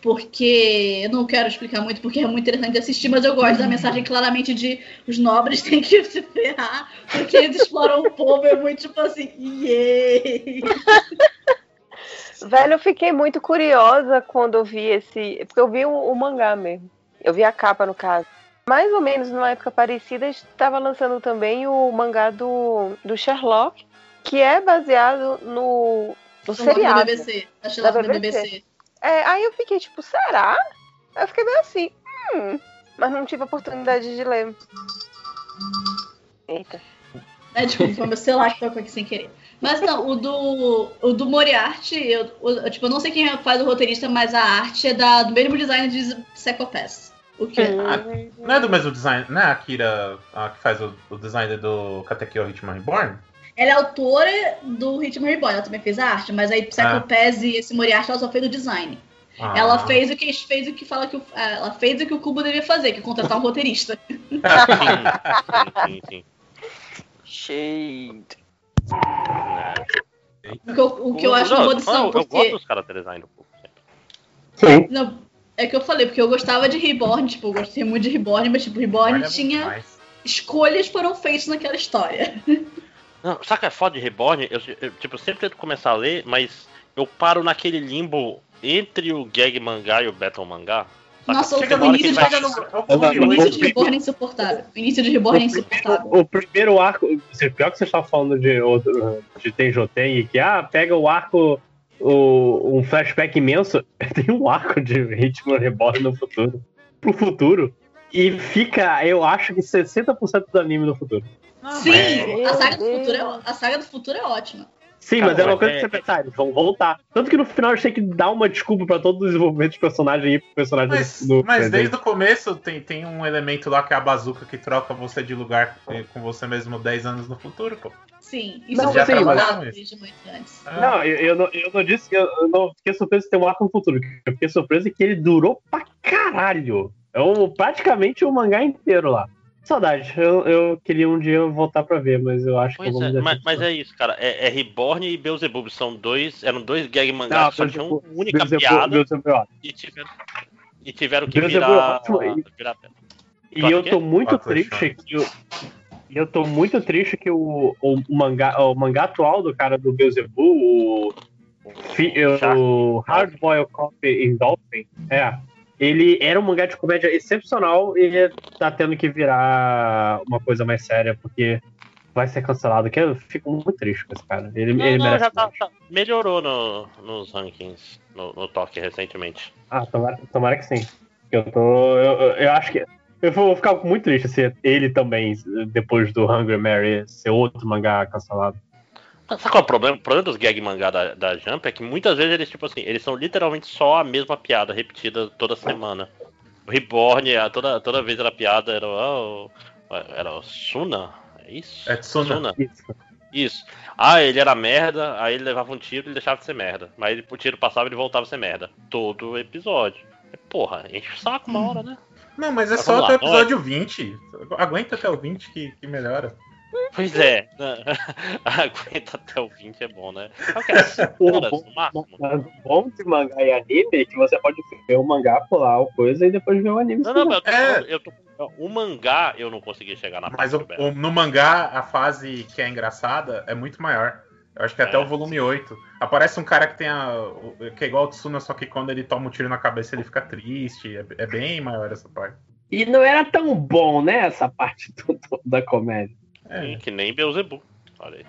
Porque eu não quero explicar muito, porque é muito interessante de assistir, mas eu gosto da mensagem claramente de os nobres têm que se ferrar, porque eles exploram o povo. É muito tipo assim, yay! Velho, eu fiquei muito curiosa quando eu vi esse. Porque eu vi o, o mangá mesmo. Eu vi a capa, no caso. Mais ou menos numa época parecida, estava lançando também o mangá do, do Sherlock, que é baseado no, no seriado. da BBC. Da BBC. É, aí eu fiquei tipo, será? Aí eu fiquei meio assim, hum. Mas não tive oportunidade de ler. Eita. É, tipo, foi meu celular que tocou aqui sem querer. Mas não, o do, o do Moriarty, eu, o- tipo, eu não sei quem faz o roteirista, mas a arte é da, do mesmo design de Psychopaths. O que? Ah, não é do mesmo design, não é a Akira a que faz o, o design do Katekyo Hitman Reborn? Ela é autora do Ritmo Reborn, ela também fez a arte, mas aí Psychopaths e esse Moriarty ela só fez o design. Ah. Ela fez o que fez o que fala que o, ah, ela fez o que o Cubo devia fazer, que é contratar um roteirista. Sim, sim. Shade. O que eu, o que eu acho Não, uma boa eu, decisão, eu porque gosto dos caras design um pouco. Não, é que eu falei, porque eu gostava de Reborn, tipo, eu gostei muito de Reborn, mas tipo, Reborn Olha, tinha. demais. Escolhas foram feitas naquela história. Não, sabe que é foda de Reborn? Eu, eu, tipo, sempre tento começar a ler, mas eu paro naquele limbo entre o gag mangá e o battle mangá. Saca? Nossa, Chega o início, de, Reborn é insuportável. O início de Reborn é insuportável. O primeiro arco, pior que você estava falando de, outro- de Tenjoten, que ah, pega o arco, o, um flashback imenso, tem um arco de Ritmo Reborn no futuro, pro futuro, e fica, eu acho que 60% do anime no futuro. Sim, a saga, do futuro é, a saga do futuro é ótima. Sim, Cara, mas é uma coisa é- que você pensar, eles vão voltar. Tanto que no final eles têm que dar uma desculpa pra todo o desenvolvimento de personagem e pro personagem Mas, do, mas presente. desde o começo tem, tem um elemento lá que é a bazuca que troca você de lugar eh, com você mesmo 10 anos no futuro, pô. Sim, isso Não, já sim, trabalhado mas- desde muito antes. Não, eu, eu não, eu não disse que eu, eu não fiquei surpreso de ter um arco no futuro. Eu fiquei surpreso que ele durou pra caralho. É um, praticamente o mangá inteiro lá. Saudade. Eu, eu queria um dia voltar pra ver, mas eu acho que eu Pois vou é, mas, mas é isso, cara. É, é Reborn e Beelzebub. São dois. Eram dois gag mangás Não, que só tinham Beelzebub- uma única Beelzebub- piada Beelzebub é e tiveram, e tiveram que Beelzebub é virar. ótimo, e- virar E eu tô muito Atlas triste que o. E eu tô muito triste que o, o, mangá, o mangá atual do cara do Beelzebub, o, o Hard Boiled Coffee in Dolphin, é, ele era um mangá de comédia excepcional e tá tendo que virar uma coisa mais séria, porque vai ser cancelado, que eu fico muito triste com esse cara. Ele, Não, ele não, merece já tá, tá- melhorou no, nos rankings no, no toque recentemente. Ah, tomara, tomara que sim. Eu tô. Eu- eu acho que. Eu vou ficar muito triste se ele também, depois do Hungry Mary, ser outro mangá cancelado. Sabe qual é o problema? O problema dos gag mangá da, da Jump é que muitas vezes eles, tipo assim, eles são literalmente só a mesma piada repetida toda semana. O Reborn, a- toda, toda vez era piada, era o. Era o Suna? É isso? É Tsuna. Isso. Isso. Ah, ele era merda, aí ele levava um tiro e deixava de ser merda. Mas o tiro passava e ele voltava a ser merda. Todo episódio. Porra, enche o saco uma hora, né? Não, mas é Mas só até o episódio 20. Aguenta até o 20 que, que melhora. Pois é. Aguenta até o 20 é bom, né? É horas bom, bom de mangá e anime é que você pode ver o mangá, pular o coisa e depois ver o anime. Não, não, mas eu tô, É. eu tô o mangá eu não consegui chegar na Mas o- o- no mangá, a fase que é engraçada é muito maior. Eu acho que até É. o volume 8. Aparece um cara que tem a. que é igual o Tsuna, só que quando ele toma um tiro na cabeça ele fica triste. É, é bem maior essa parte. E não era tão bom, né, essa parte do- do- da comédia. Sim, que nem Beelzebub. Olha aí.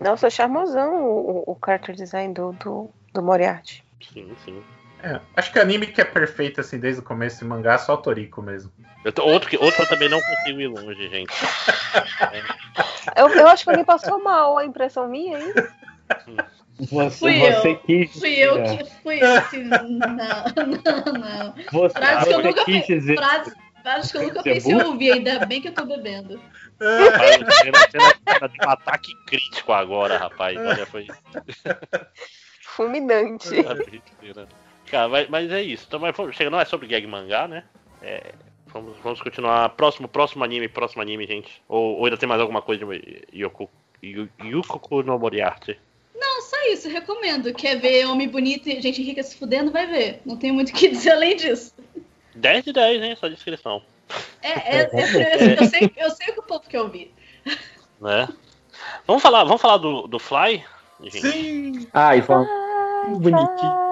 Nossa, charmosão o, o character design do, do, do Moriarty. Sim, sim. É, acho que anime que é perfeito assim desde o começo em mangá é só o Toriko mesmo. Eu tô- outro, que, outro eu também não consigo ir longe, gente. Eu, eu acho que alguém passou mal a impressão minha aí. Você, Fui você eu. quis. Fui eu é, que fui. Não, não, não. Você, Frases que eu você nunca quis dizer. frases, frases que eu nunca Você é pensei em ouvir, ainda bem que eu tô bebendo. Rapaz, de um ataque crítico agora, rapaz. Olha, foi. Fulminante. Cara, mas, mas é isso. Então, mas chega, não é sobre gag mangá, né? É, vamos, vamos continuar. Próximo, próximo anime, próximo anime, gente. Ou, ou ainda tem mais alguma coisa de Yukoku no Moriarty? Não, só isso, recomendo. Quer ver homem bonito e gente rica se fudendo, vai ver. Não tem muito o que dizer além disso. 10 de 10, hein? Essa descrição. É, é, é- eu, sei, eu sei o que o povo quer ouvir. Né? Vamos falar, vamos falar do, do Fly? Gente? Sim! Ai, vamos. Bonitinho.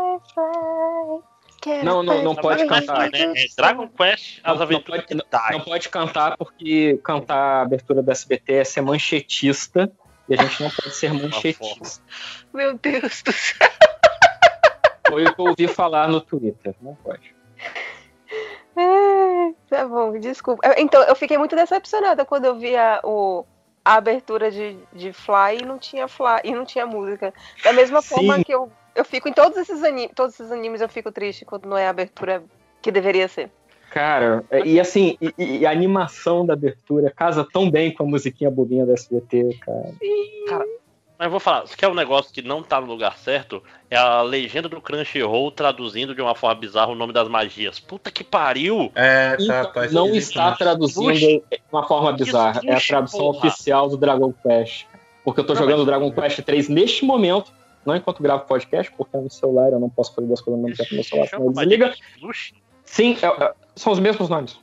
Não, não, não pode cantar. Né? É Dragon Quest, as Não, não aventuras pode, não, não pode cantar porque cantar a abertura do SBT é ser manchetista e a gente não pode ser manchetista. Meu Deus do céu. Foi o que eu ouvi falar no Twitter. Não pode. É, tá bom, desculpa. Então, eu fiquei muito decepcionada quando eu vi a, o, a abertura de, de Fly e não tinha Fly e não tinha música. Da mesma Sim. forma que eu, eu fico em todos esses animes, todos esses animes eu fico triste quando não é a abertura que deveria ser. Cara, é- e assim, e, e a animação da abertura casa tão bem com a musiquinha bobinha do SBT, cara. Cara, mas eu vou falar, se quer um negócio que não tá no lugar certo, é a legenda do Crunchyroll traduzindo de uma forma bizarra o nome das magias. Puta que pariu! É, Então, não está traduzindo de uma forma bizarra. É a tradução porra. oficial do Dragon Quest. Porque eu tô Não, jogando mas- Dragon Quest 3 neste momento, não enquanto gravo podcast, porque é no celular, eu não posso fazer duas coisas ao mesmo tempo no meu celular, senão ele desliga. Sim, é- é- são os mesmos nomes,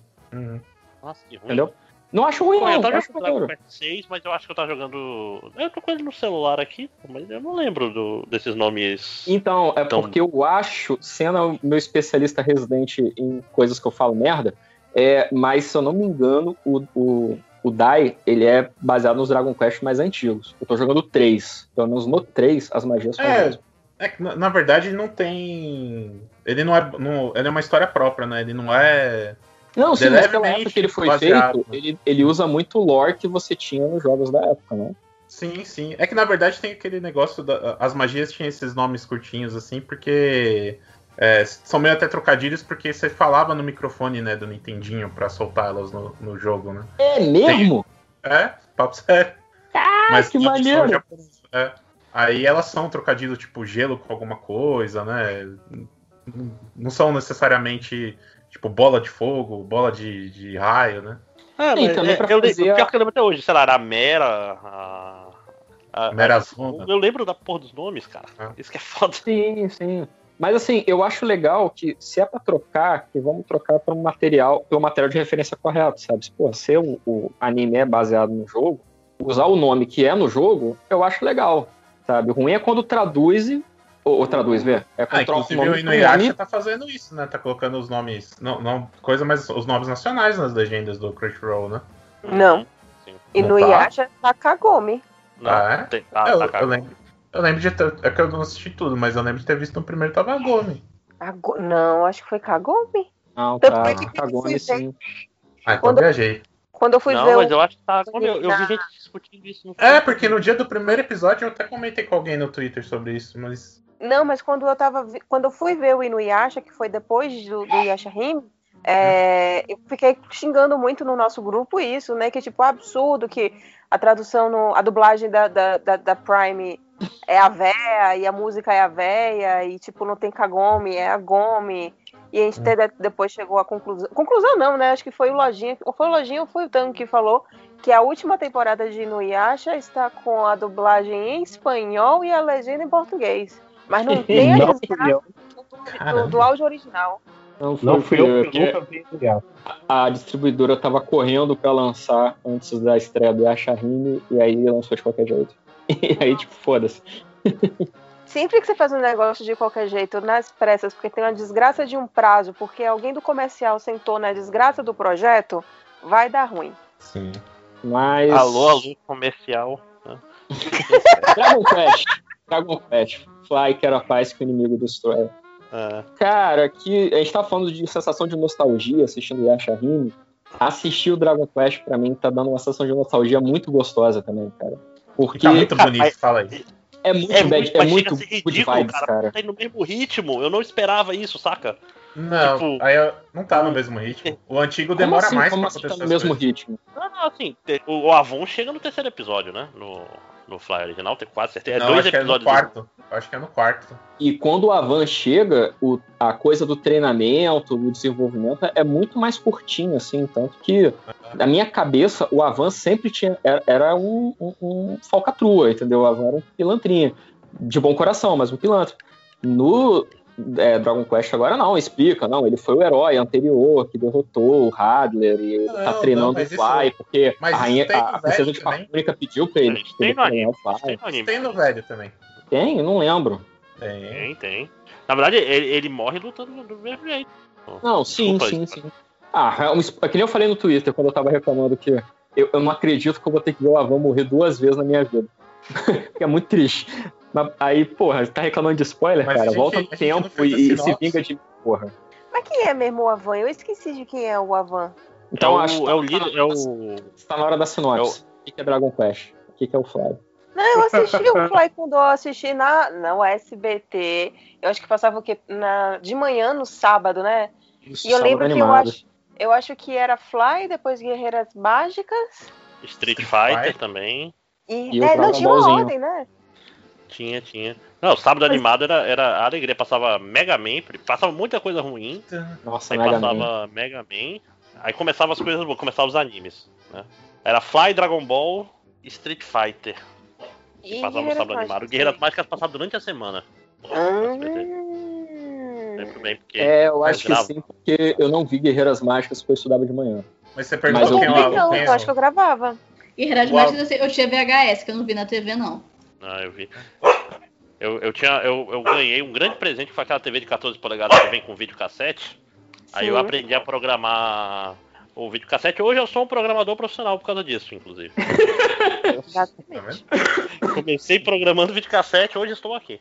Nossa, que ruim. entendeu? Não acho ruim, não. eu tava jogando Dragon. Quest 6, mas eu acho que eu tava jogando. Eu tô com ele no celular aqui, mas eu não lembro do- desses nomes. Então, é Então- porque eu acho, sendo o meu especialista residente em coisas que eu falo merda, é, mas se eu não me engano, o, o, o Dai, ele é baseado nos Dragon Quest mais antigos. Eu tô jogando 3. Pelo menos no 3, as magias são É, é que na, na verdade não tem. Ele não é. Não, ele é uma história própria, né? Ele não é. Não, sim, mas pela época que ele foi baseado, feito, ele, ele usa muito o lore que você tinha nos jogos da época, né? Sim, sim. É que na verdade tem aquele negócio. Da, as magias tinham esses nomes curtinhos, assim, porque. é, são meio até trocadilhos, porque você falava no microfone, né, do Nintendinho pra soltá-las no, no jogo, né? É mesmo? É, papo sério. Ah, que na versão maneiro! japonesa, é. Aí elas são trocadilhos tipo gelo com alguma coisa, né? Não são necessariamente tipo bola de fogo, bola de, de raio, né? Ah, Sim, mas também é, pra eu, fazer lembro- a- pior que eu lembro até hoje, sei lá, era a Mera. A, a, Mera Zona. Eu lembro da porra dos nomes, cara. Isso que é foda. Sim, sim. Mas assim, eu acho legal que se é pra trocar, que vamos trocar para um material, pelo material de referência correto, sabe? Pô, se o, o anime é baseado no jogo, usar o nome que é no jogo, eu acho legal, sabe? O ruim é quando traduz e. Ou, ou traduz, vê? É Ah, o inclusive o pro Inuyasha nome. tá fazendo isso, né? Tá colocando os nomes, não, não coisa, mas os nomes nacionais nas legendas do Crunchyroll, né? Não. E Não no tá? Tá Kagome. Não, ah, é? tem- tá- eu, tá eu lembro, eu lembro de ter, é que eu não assisti tudo, mas eu lembro de ter visto no primeiro tava. Ago- Não, acho que foi Kagome. Não, Tanto tá. é nesse ver- sim. Ah, então Quando- viajei. Quando eu fui não, ver mas o- eu acho que tá. Eu, eu vi gente discutindo isso no É, porque no dia do primeiro episódio eu até comentei com alguém no Twitter sobre isso, mas. Não, mas quando eu tava. Quando eu fui ver o Inuyasha, que foi depois do, do Yasha Hime, é, eu fiquei xingando muito no nosso grupo isso, né? Que tipo, absurdo que a tradução, no, a dublagem da, da, da, da Prime é a véia e a música é a véia, e tipo, não tem Kagome, é a Gome. E a gente até de- depois chegou à conclusão. Conclusão não, né? Acho que foi o Lojinha. Ou foi o Lojinha ou foi o Tango que falou que a última temporada de Inuyasha está com a dublagem em espanhol e a legenda em português. Mas não tem a Não eu. do, do áudio original. Não, Não fui eu, nunca vi Inuyasha. A distribuidora tava correndo pra lançar antes da estreia do Yashahime, e aí lançou de qualquer jeito. E aí, tipo, foda-se. Sempre que você faz um negócio de qualquer jeito, nas pressas, porque tem uma desgraça de um prazo, porque alguém do comercial sentou na desgraça do projeto, vai dar ruim. Sim. Mas. Alô, alô, comercial. né? Dragon Quest. Dragon Quest. Fly que era a paz que o inimigo destrói. É. Cara, que a gente tá falando de sensação de nostalgia assistindo Yashahime. Assistir o Dragon Quest pra mim tá dando uma sensação de nostalgia muito gostosa também, cara. Porque Tá muito cara, bonito, mas- fala aí. é muito, É bad- muito, é mas muito ridículo, vibes, cara. cara. Tá indo no mesmo ritmo. Eu não esperava isso, saca? Não, Tipo- aí eu- não tá no mesmo ritmo. O antigo demora assim, mais como pra assim acontecer tá no mesmo coisas. ritmo? Não, não, assim, o o Avon chega no terceiro episódio, né? No, no Fly original, tenho quase certeza. É Não, dois acho que é no episódios. quarto. Acho que é no quarto. E quando o Avan chega, o- a coisa do treinamento, do desenvolvimento é muito mais curtinho, assim, tanto que na minha cabeça o Avan sempre tinha era, era um, um, um falcatrua, entendeu? O Avan era um pilantrinha de bom coração, mas um pilantra. No é, Dragon Quest agora não, explica, não, ele foi o herói anterior que derrotou o Hadler e ele tá Não, treinando não, o Fly, isso- porque a rainha, tem a princesa de. Fábrica pediu pra ele, Tem no treinar o Fly. Tem no anime. Tem no velho também. Tem? Não lembro. Tem, tem. Na verdade, ele, ele morre lutando do mesmo jeito. Não, sim, Desculpa, sim, sim. Ah, é um é que nem eu falei no Twitter quando eu tava reclamando que eu, eu não acredito que eu vou ter que ver o Avan morrer duas vezes na minha vida. que é muito triste. Mas aí, porra, tá reclamando de spoiler, Mas a cara? gente- Volta no tempo e, e se vinga de mim, porra. Mas quem é mesmo o Avan? Eu esqueci de quem é o Avan. Então é o, acho que é o líder, é o. tá na hora da sinopse. O que que é Dragon Quest? O que que é o Fly? Não, eu assisti o Fly quando eu assisti na, não, SBT. Eu acho que passava o quê? Na, de manhã no sábado, né? Isso, e eu lembro que eu acho, eu acho que era Fly, depois Guerreiras Mágicas. Street Fighter também. E, E é, não, tinha uma ordem, né? Tinha, tinha. Não, o sábado animado era, era a alegria. Passava Mega Man, passava muita coisa ruim. Nossa, aí Mega passava Mega Man. Aí começava as coisas boas, começava os animes. Né? Era Fly, Dragon Ball, Street Fighter. E Que passava no sábado animado. Guerreiras Mágicas passava durante a semana. Lembro bem, porque. É, eu acho que sim, porque eu não vi Guerreiras Mágicas porque eu estudava de manhã. Mas você Mas perguntou eu quem é vi. o Não, quem é eu acho que o- eu gravava. Guerreiras. Mágicas eu tinha VHS, que eu não vi na TV, não. Ah, eu vi. Eu, eu, tinha, eu, eu ganhei um grande presente que foi aquela TV de 14 polegadas que vem com videocassete. Aí eu aprendi a programar o videocassete. Hoje eu sou um programador profissional por causa disso, inclusive. Exatamente. Comecei programando videocassete, hoje estou aqui.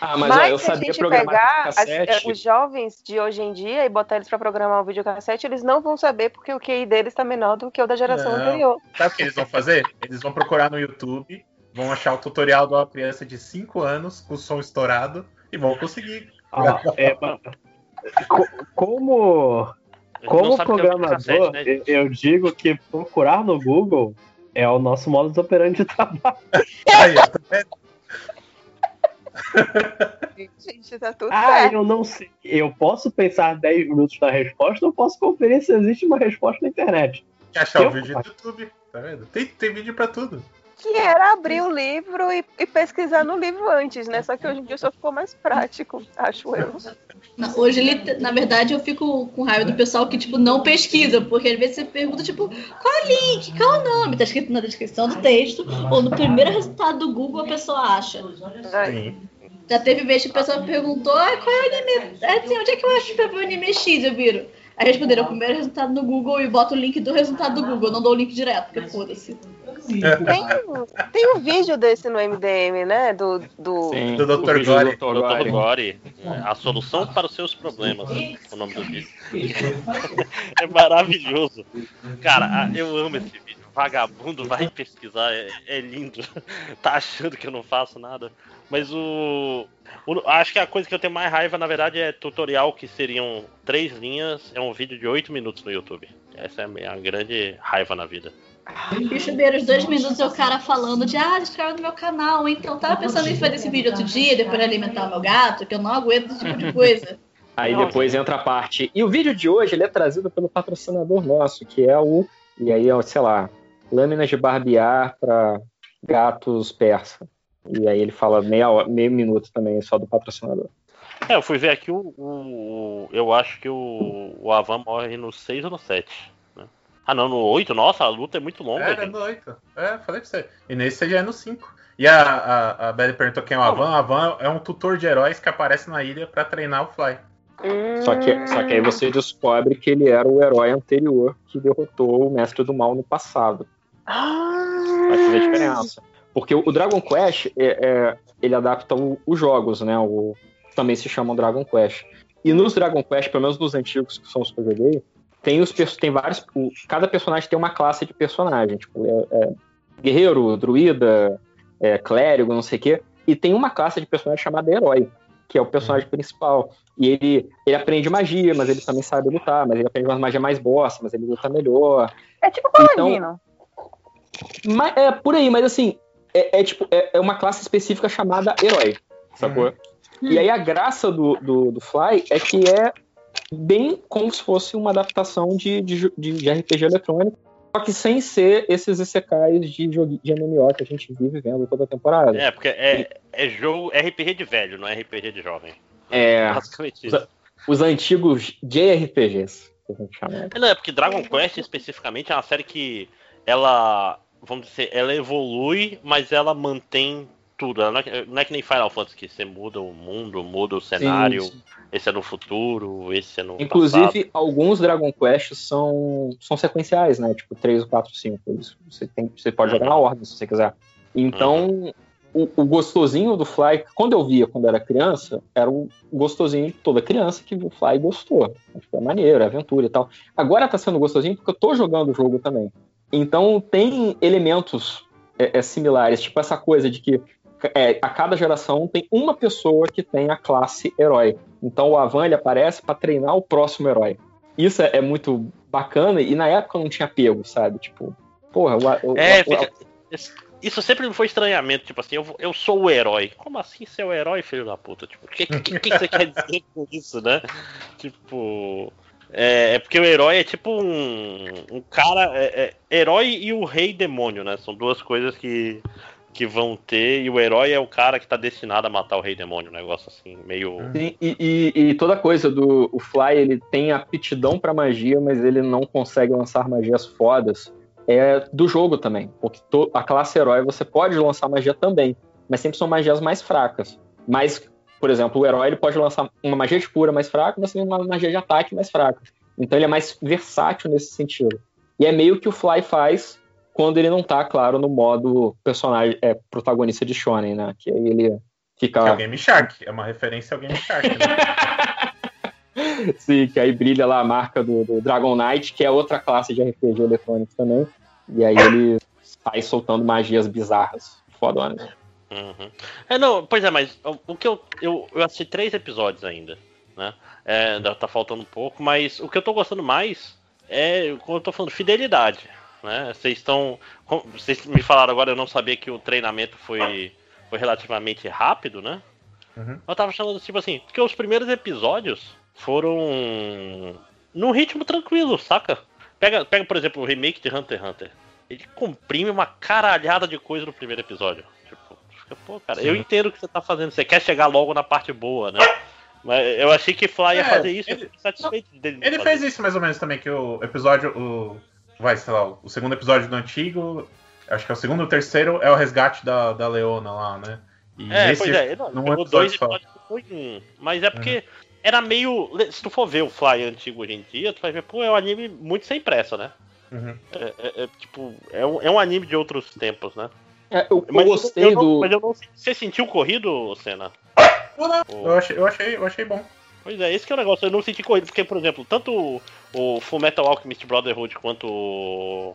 Ah, mas, Mas, ó, eu se a sabia gente programar pegar as- cassete. é, os jovens de hoje em dia e botar eles pra programar um videocassete, eles não vão saber porque o QI deles tá menor do que o da geração Não. anterior. Sabe o que eles vão fazer? Eles vão procurar no YouTube, vão achar o tutorial de uma criança de 5 anos com o som estourado e vão conseguir. Ah, é, como como é programador, videocassete, né, eu- digo que procurar no Google é o nosso modus operandi de trabalho. Aí, tá vendo? Gente, tá tudo Ah, certo. eu não sei. Eu posso pensar 10 minutos na resposta ou posso conferir se existe uma resposta na internet. Quer achar o vídeo no YouTube, tá vendo? Tem, tem vídeo pra tudo. Que era abrir o livro e, e pesquisar no livro antes, né? Só que hoje em dia só ficou mais prático, acho eu. Hoje, na verdade, eu fico com raiva do pessoal que, tipo, não pesquisa, porque às vezes você pergunta, tipo, qual é o link, qual é o nome? Tá escrito na descrição do texto, ou no primeiro resultado do Google a pessoa acha. Sim. Já teve vez que a pessoa perguntou, ah, qual é o anime? É assim, onde é que eu acho pra ver o anime X, eu viro? Aí responderam, o primeiro resultado no Google e boto o link do resultado do Google, não dou o link direto, porque foda-se. Tem, tem um vídeo desse no MDM, né? Do. do... Sim, Do Dr. Gore. do Dr. Gore. Gore, a solução para os seus problemas, o nome do vídeo. é maravilhoso. Cara, eu amo esse vídeo. Vagabundo, vai pesquisar, é, é lindo. Tá achando que eu não faço nada. Mas o, o- Acho que a coisa que eu tenho mais raiva, na verdade, é tutorial que seriam três linhas. É um vídeo de oito minutos no YouTube. Essa é a minha grande raiva na vida. Bicho beira, os dois minutos é o cara falando de ah, se inscreve no meu canal, então tava pensando em fazer esse vídeo outro dia, depois de alimentar o meu gato, que eu não aguento esse tipo de coisa. Aí depois entra a parte. E o vídeo de hoje ele é trazido pelo patrocinador nosso, que é o. E aí, sei lá, lâminas de barbear para gatos persa. E aí ele fala meia hora, meio minuto também só do patrocinador. É, eu fui ver aqui o. o- eu acho que o, o Avan morre no 6 ou no 7. Né? Ah, não, no 8? Nossa, a luta é muito longa. Era gente. no 8. É, falei pra você. E nesse já é no 5. E a, a, a Belly perguntou quem é o Avan. O Avan é um tutor de heróis que aparece na ilha pra treinar o Fly. Só que, só que aí você descobre que ele era o herói anterior que derrotou o Mestre do Mal no passado. Vai fazer diferença. Porque o Dragon Quest, é, é, ele adapta o- os jogos, né? O, também se chamam Dragon Quest. E nos Dragon Quest, pelo menos nos antigos, que são os que eu joguei, tem, os, tem vários. o- cada personagem tem uma classe de personagem. Tipo, é- é guerreiro, druida, é, clérigo, não sei o quê. E tem uma classe de personagem chamada herói, que é o personagem principal. E ele, ele aprende magia, mas ele também sabe lutar, mas ele aprende uma magia mais bossa, mas ele luta melhor. É tipo Então, Paladino. mas, é por aí, mas assim, é, é tipo, é, é uma classe específica chamada herói, sacou? E aí a graça do, do, do Fly é que é bem como se fosse uma adaptação de, de, de, RPG eletrônico, só que sem ser esses isekais de, de MMO que a gente vive vendo toda a temporada. É, porque é, é jogo RPG de velho, não é RPG de jovem. É, Basicamente os, isso. os antigos JRPGs, que a gente chama. É, Não, é porque Dragon Quest especificamente é uma série que ela, vamos dizer, ela evolui, mas ela mantém tudo. Ela não, é, não é que nem Final Fantasy, que você muda o mundo, muda o cenário. sim. Esse é no futuro, esse é no Inclusive, passado. alguns Dragon Quest são, são sequenciais, né? Tipo 3, 4, 5. Isso Você, tem, você pode jogar na ordem se você quiser. Então, o, o gostosinho do Fly, quando eu via quando era criança, era o gostosinho de toda criança que o Fly gostou. Tipo, é maneiro, é aventura e tal. Agora tá sendo gostosinho porque eu tô jogando o jogo também. Então, tem elementos é, é, similares, tipo essa coisa de que é, a cada geração tem uma pessoa que tem a classe herói. Então o Avan ele aparece para treinar o próximo herói. Isso é, é muito bacana e na época não tinha pego, sabe? Tipo, porra, o, o, É, o- fica- isso- sempre me foi estranhamento, tipo assim, eu, eu sou o herói. Como assim ser o herói, filho da puta? Tipo, o que, que, que você quer dizer com isso, né? Tipo. É, é porque o herói é tipo um, um cara. É, é herói e o rei demônio, né? São duas coisas que, que vão ter. E o herói é o cara que tá destinado a matar o rei demônio. Um negócio assim, meio. Sim, e, e- e toda coisa do o Fly, ele tem aptidão pra magia, mas ele não consegue lançar magias fodas. É do jogo também, porque to- a classe herói você pode lançar magia também, mas sempre são magias mais fracas. Mas, por exemplo, o herói ele pode lançar uma magia de cura mais fraca, mas também uma magia de ataque mais fraca. Então ele é mais versátil nesse sentido. E é meio que o Fly faz quando ele não tá, claro, no modo personagem é, protagonista de Shonen, né? Que aí ele fica. Que é o Game Shark. É uma referência ao Game Shark. Né? Sim, que aí brilha lá a marca do, do Dragon Knight, que é outra classe de RPG eletrônico também. E aí ele sai soltando magias bizarras, fodonas. Uhum. É, não, pois é, mas o, que eu, eu. Eu assisti três episódios ainda, né? É, ainda tá faltando um pouco, mas o que eu tô gostando mais é, como eu tô falando, fidelidade. Né? Vocês estão. Vocês me falaram agora, eu não sabia que o treinamento foi, foi relativamente rápido, né? Uhum. Eu tava achando, tipo assim, porque os primeiros episódios foram num ritmo tranquilo, saca? Pega, pega, por exemplo, o remake de Hunter x Hunter. Ele comprime uma caralhada de coisa no primeiro episódio. Fica, pô, cara, eu Sim. entendo o que você tá fazendo. Você quer chegar logo na parte boa, né? Mas eu achei que Fly ia É, fazer isso, eu ele- satisfeito dele. Ele fazer. fez isso mais ou menos também, que o episódio. O, vai, sei lá, o segundo episódio do antigo. Acho que é o segundo ou o terceiro é o resgate da, da Leona lá, né? E É, nesse- pois é, não, num pegou episódio dois só. episódios foi um. Mas é porque era meio. Se tu for ver o Fly antigo hoje em dia, tu vai ver, pô, é um anime muito sem pressa, né? Uhum. É, é- é, tipo, é um, é um anime de outros tempos, né? É, eu, eu Mas gostei eu não- do. Mas eu não Você sentiu corrido, Senna? Eu achei, eu achei, eu achei bom. Pois é, esse que é o negócio, eu não senti corrido, porque, por exemplo, tanto o, Full Metal Alchemist Brotherhood quanto o,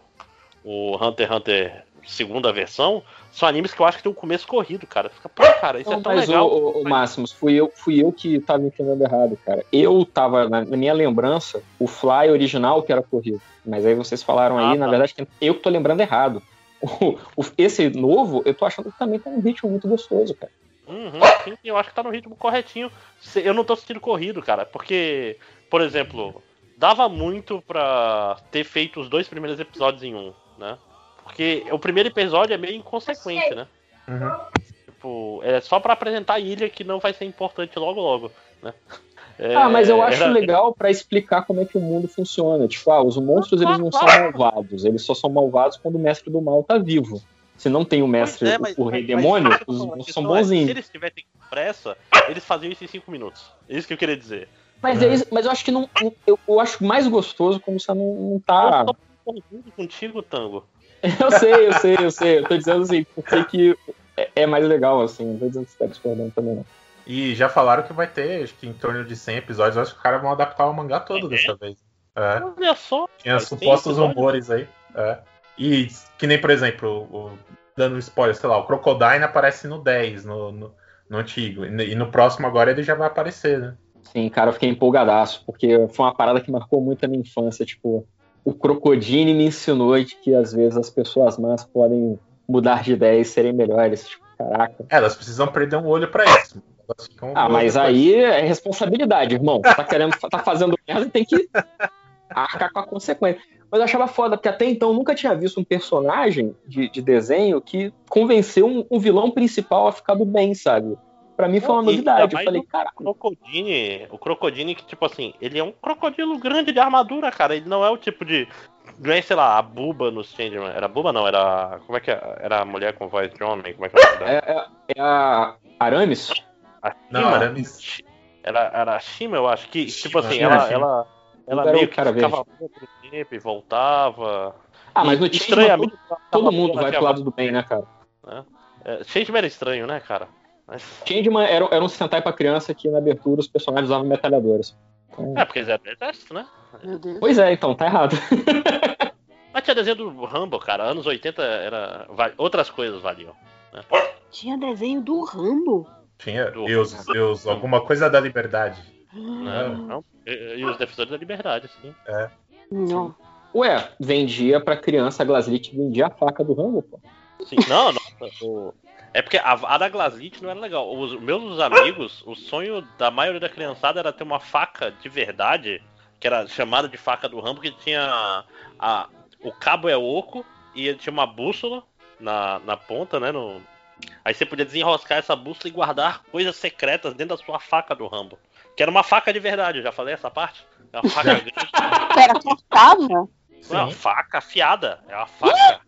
o Hunter x Hunter segunda versão, são animes que eu acho que tem um começo corrido, cara. Fica, pô, cara, isso Não, é tão mas, legal. o, o, Máximos, fui eu, fui eu que tava entendendo errado, cara. Eu tava, na, na minha lembrança, o Fly original que era corrido. Mas aí vocês falaram aí, Ah, na tá. verdade, que eu que tô lembrando errado. O- o- esse novo, eu tô achando que também tá um ritmo muito gostoso, cara. Uhum, sim, eu acho que tá no ritmo corretinho. Eu não tô sentindo corrido, cara, porque, por exemplo, dava muito pra ter feito os dois primeiros episódios em um, né? Porque o primeiro episódio é meio inconsequente, né? Tipo, é só pra apresentar a ilha que não vai ser importante logo logo, né? É, ah, mas eu acho era- legal pra explicar como é que o mundo funciona. Tipo, ah, os monstros eles não são malvados, eles só são malvados quando o mestre do mal tá vivo. Se não tem o mestre, é, mas- o rei mas- demônio, mas- os monstros são é, bonzinhos. Se eles tivessem pressa, eles faziam isso em 5 minutos. É isso que eu queria dizer. Mas, é isso- mas eu acho que não. Eu, eu acho mais gostoso como você não, não tá. Eu tô contigo, Tango. Eu sei, eu sei, eu sei. Eu tô dizendo assim, porque que é, é mais legal, assim. Não tô dizendo que você tá discordando também, não. E já falaram que vai ter, acho que em torno de 100 episódios. Eu acho que os caras vão adaptar o mangá todo dessa vez. É. Olha só. Tinha supostos episódio. rumores aí. É. E que nem, por exemplo, o- o- dando um spoiler, sei lá, o Crocodile aparece no 10, no, no, no antigo. E no- e no próximo agora ele já vai aparecer, né? Sim, cara, eu fiquei empolgadaço, porque foi uma parada que marcou muito a minha infância. Tipo, o Crocodile me ensinou de que às vezes as pessoas más podem mudar de ideia e serem melhores. Tipo, caraca. É, elas precisam perder um olho pra isso. Ah, mas aí é responsabilidade, irmão. Tá querendo, tá fazendo merda, tem que arcar com a consequência. Mas eu achava foda, porque até então eu nunca tinha visto um personagem de, de desenho que convenceu um, um vilão principal a ficar do bem, sabe? Pra mim foi uma novidade. Eu falei, o caraca. Crocodile, o Crocodile que, tipo assim, ele é um crocodilo grande de armadura, cara. Ele não é o tipo de. Não é, sei lá, a Buba no Changeman. Era Buba, não, era. Como é que é? Era a mulher com voz de homem? Como é que é? É, é- é a Aramis? A Não, Shima? Aramis. Era, era a Shima, eu acho que, tipo assim, Shima, ela, Shima. ela, ela Era meio que cara ficava outro tempo e voltava. Ah, mas no estranhamente, todo, todo mundo vai pro lado do bem, né, cara? né? É, Changeman era estranho, né, cara? Mas- Changeman era, era um Sentai pra criança que na abertura os personagens usavam metralhadoras. Então- É, porque eles eram do exército, né? Pois é, então, tá errado. Mas tinha desenho do Rambo, cara. Anos 80 era. Outras coisas valiam. né? Tinha desenho do Rambo. Tinha. E os, e os- alguma coisa da liberdade. Não, não. E, e os defensores da liberdade, sim. É. Não. Ué, vendia pra criança, a Glaslit vendia a faca do Rambo, pô. Sim, não, não. É porque a, a da Glaslit não era legal. Os meus amigos, o sonho da maioria da criançada era ter uma faca de verdade, que era chamada de faca do Rambo, que tinha a, o cabo é oco e ele tinha uma bússola na, na ponta, né? no- Aí você podia desenroscar essa bússola e guardar coisas secretas dentro da sua faca do Rambo. Que era uma faca de verdade, eu já falei essa parte? É uma faca grande. Pera, cortava? Não é uma faca afiada, é uma faca.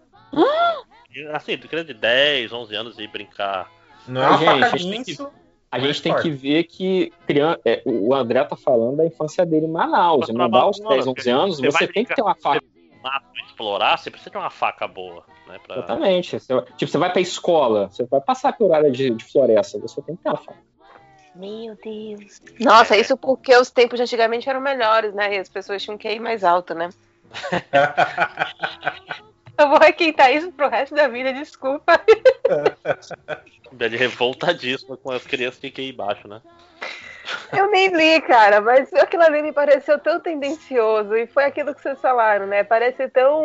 Assim, tu criança de 10, 11 anos e brincar. Não é Gente, a gente tem que- A gente tem que ver que criança, é, o André tá falando da infância dele em Manaus. Em Manaus, Manaus, 10, 11 anos, você tem que ter uma faca. Mato explorar, você precisa ter uma faca boa, né? Pra... Exatamente. Você- tipo, você vai pra escola, você vai passar por área de, de floresta, você tem que ter uma faca. Meu Deus. Nossa, isso porque os tempos de antigamente eram melhores, né? E as pessoas tinham que ir mais alto, né? Eu vou requentar isso pro resto da vida, desculpa. Ele revoltadíssimo com as crianças que fiquem aí embaixo, né? Eu nem li, cara, mas aquilo ali me pareceu tão tendencioso. E foi aquilo que vocês falaram, né? Parece tão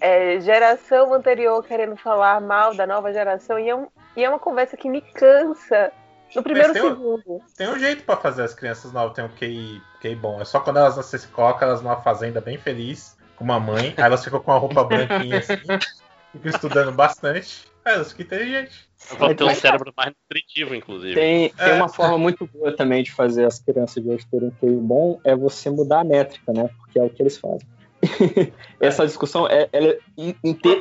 é, geração anterior querendo falar mal da nova geração. E é, um- e é uma conversa que me cansa no primeiro tem um- segundo. Tem um jeito pra fazer as crianças novas ter um QI, QI bom. É só quando elas você se coloca elas numa fazenda bem feliz, com uma mãe, aí elas ficam com a roupa branquinha assim, ficam estudando bastante. Aí elas ficam inteligentes. Vão ter um cérebro mais nutritivo, inclusive. Tem, tem É. uma forma muito boa também de fazer as crianças de hoje terem QI bom, é você mudar a métrica, né? Porque é o que eles fazem. Essa discussão, é, ela, é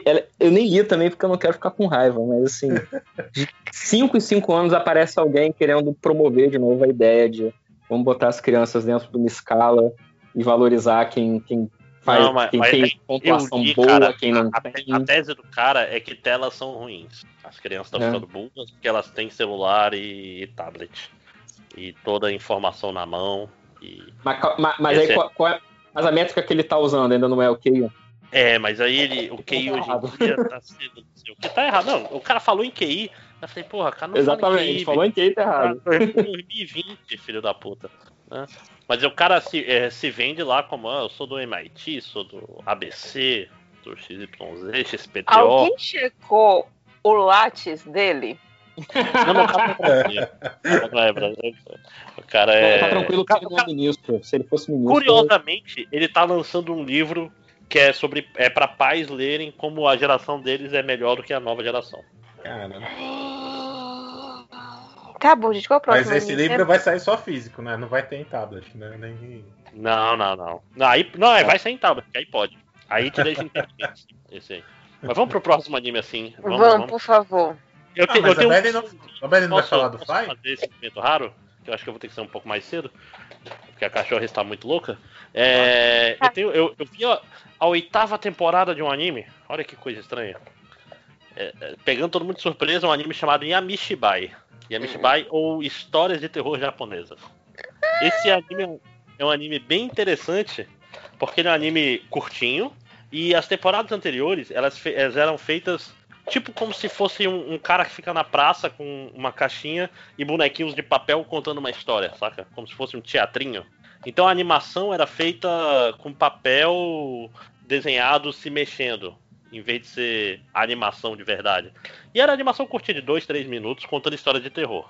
ela- eu nem li também porque eu não quero ficar com raiva, mas assim, de 5 em 5 anos aparece alguém querendo promover de novo a ideia de vamos botar as crianças dentro de uma escala e valorizar quem, quem faz, Não, mas- quem mas tem eu pontuação li, boa, cara, quem não a, tem. a tese do cara é que telas são ruins. As crianças estão É. ficando burras porque elas têm celular e, tablet. E toda a informação na mão. E... Mas, ca- ma- mas aí é- qual- qual é- mas a métrica que ele tá usando ainda não é o QI? É, mas aí ele, o QI hoje errado. em dia tá sendo. O que tá errado? Não, o cara falou em QI. Eu falei, porra, cara, não Exatamente, fala em QI. falou em QI, tá errado. Tá em 2020, filho da puta. Né? Mas o cara se, é, se vende lá como, ah, eu sou do MIT, sou do ABC, do XYZ, XPTO. Alguém checou o látis dele? Não, não, o cara não é, não é brasileiro. O cara é. Tá tranquilo que ele não é ministro. Se ele fosse ministro. Curiosamente, ele tá lançando um livro que é sobre. é para pais lerem como a geração deles é melhor do que a nova geração. Tá bom, gente, qual é o próximo? Mas esse livro vai sair só físico, né? Não vai ter em tablet, né? Nem... Não, não, não. Não, aí, não é, vai sem tablet, que aí pode. Aí te deixa inteligente. Esse aí. Mas vamos pro próximo anime assim. Vamos, Vamos, vamos. por favor. Eu, Ah, te- eu tenho a Belly não, a Belly não vai Posso- falar do Fly? fazer esse momento raro? Que eu acho que eu vou ter que ser um pouco mais cedo. Porque a cachorra está muito louca. É, eu, tenho, eu, eu vi a, a oitava temporada de um anime. Olha que coisa estranha. É, é, pegando todo mundo de surpresa, um anime chamado Yamishibai. Yamishibai ou Histórias de Terror Japonesas. Esse anime é um- anime bem interessante, porque ele é um anime curtinho. E as temporadas anteriores, elas, elas eram feitas tipo como se fosse um, um cara que fica na praça com uma caixinha e bonequinhos de papel contando uma história, saca? Como se fosse um teatrinho. Então a animação era feita com papel desenhado se mexendo. Em vez de ser animação de verdade. E era animação curtinha de 2, 3 minutos, contando história de terror.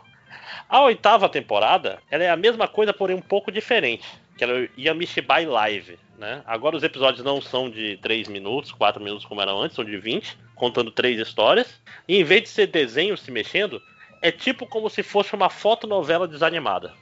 A oitava temporada, ela é a mesma coisa, porém um pouco diferente. Que o Yamishibai Live, né? Agora os episódios não são de 3 minutos, 4 minutos como eram antes, são de 20, contando três histórias. E em vez de ser desenho se mexendo, é tipo como se fosse uma fotonovela desanimada.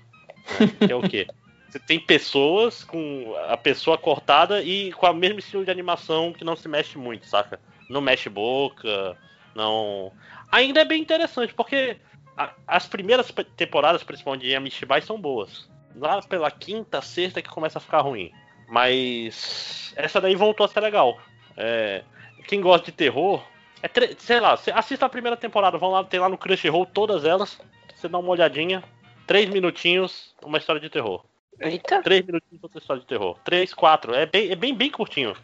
Né? Que é o quê? Você tem pessoas com a pessoa cortada e com o mesmo estilo de animação que não se mexe muito, saca? Não mexe boca, não. Ainda é bem interessante, porque a- as primeiras temporadas, principalmente de Amishibai, são boas. Lá pela quinta, sexta que começa a ficar ruim. Mas essa daí voltou a ser legal. É, quem gosta de terror, é tre- sei lá, assista a primeira temporada, vão lá, tem lá no Crunchyroll todas elas, você dá uma olhadinha, três minutinhos, uma história de terror. Eita. Três minutinhos outra história de terror. Três, quatro. É bem, é bem, bem curtinho.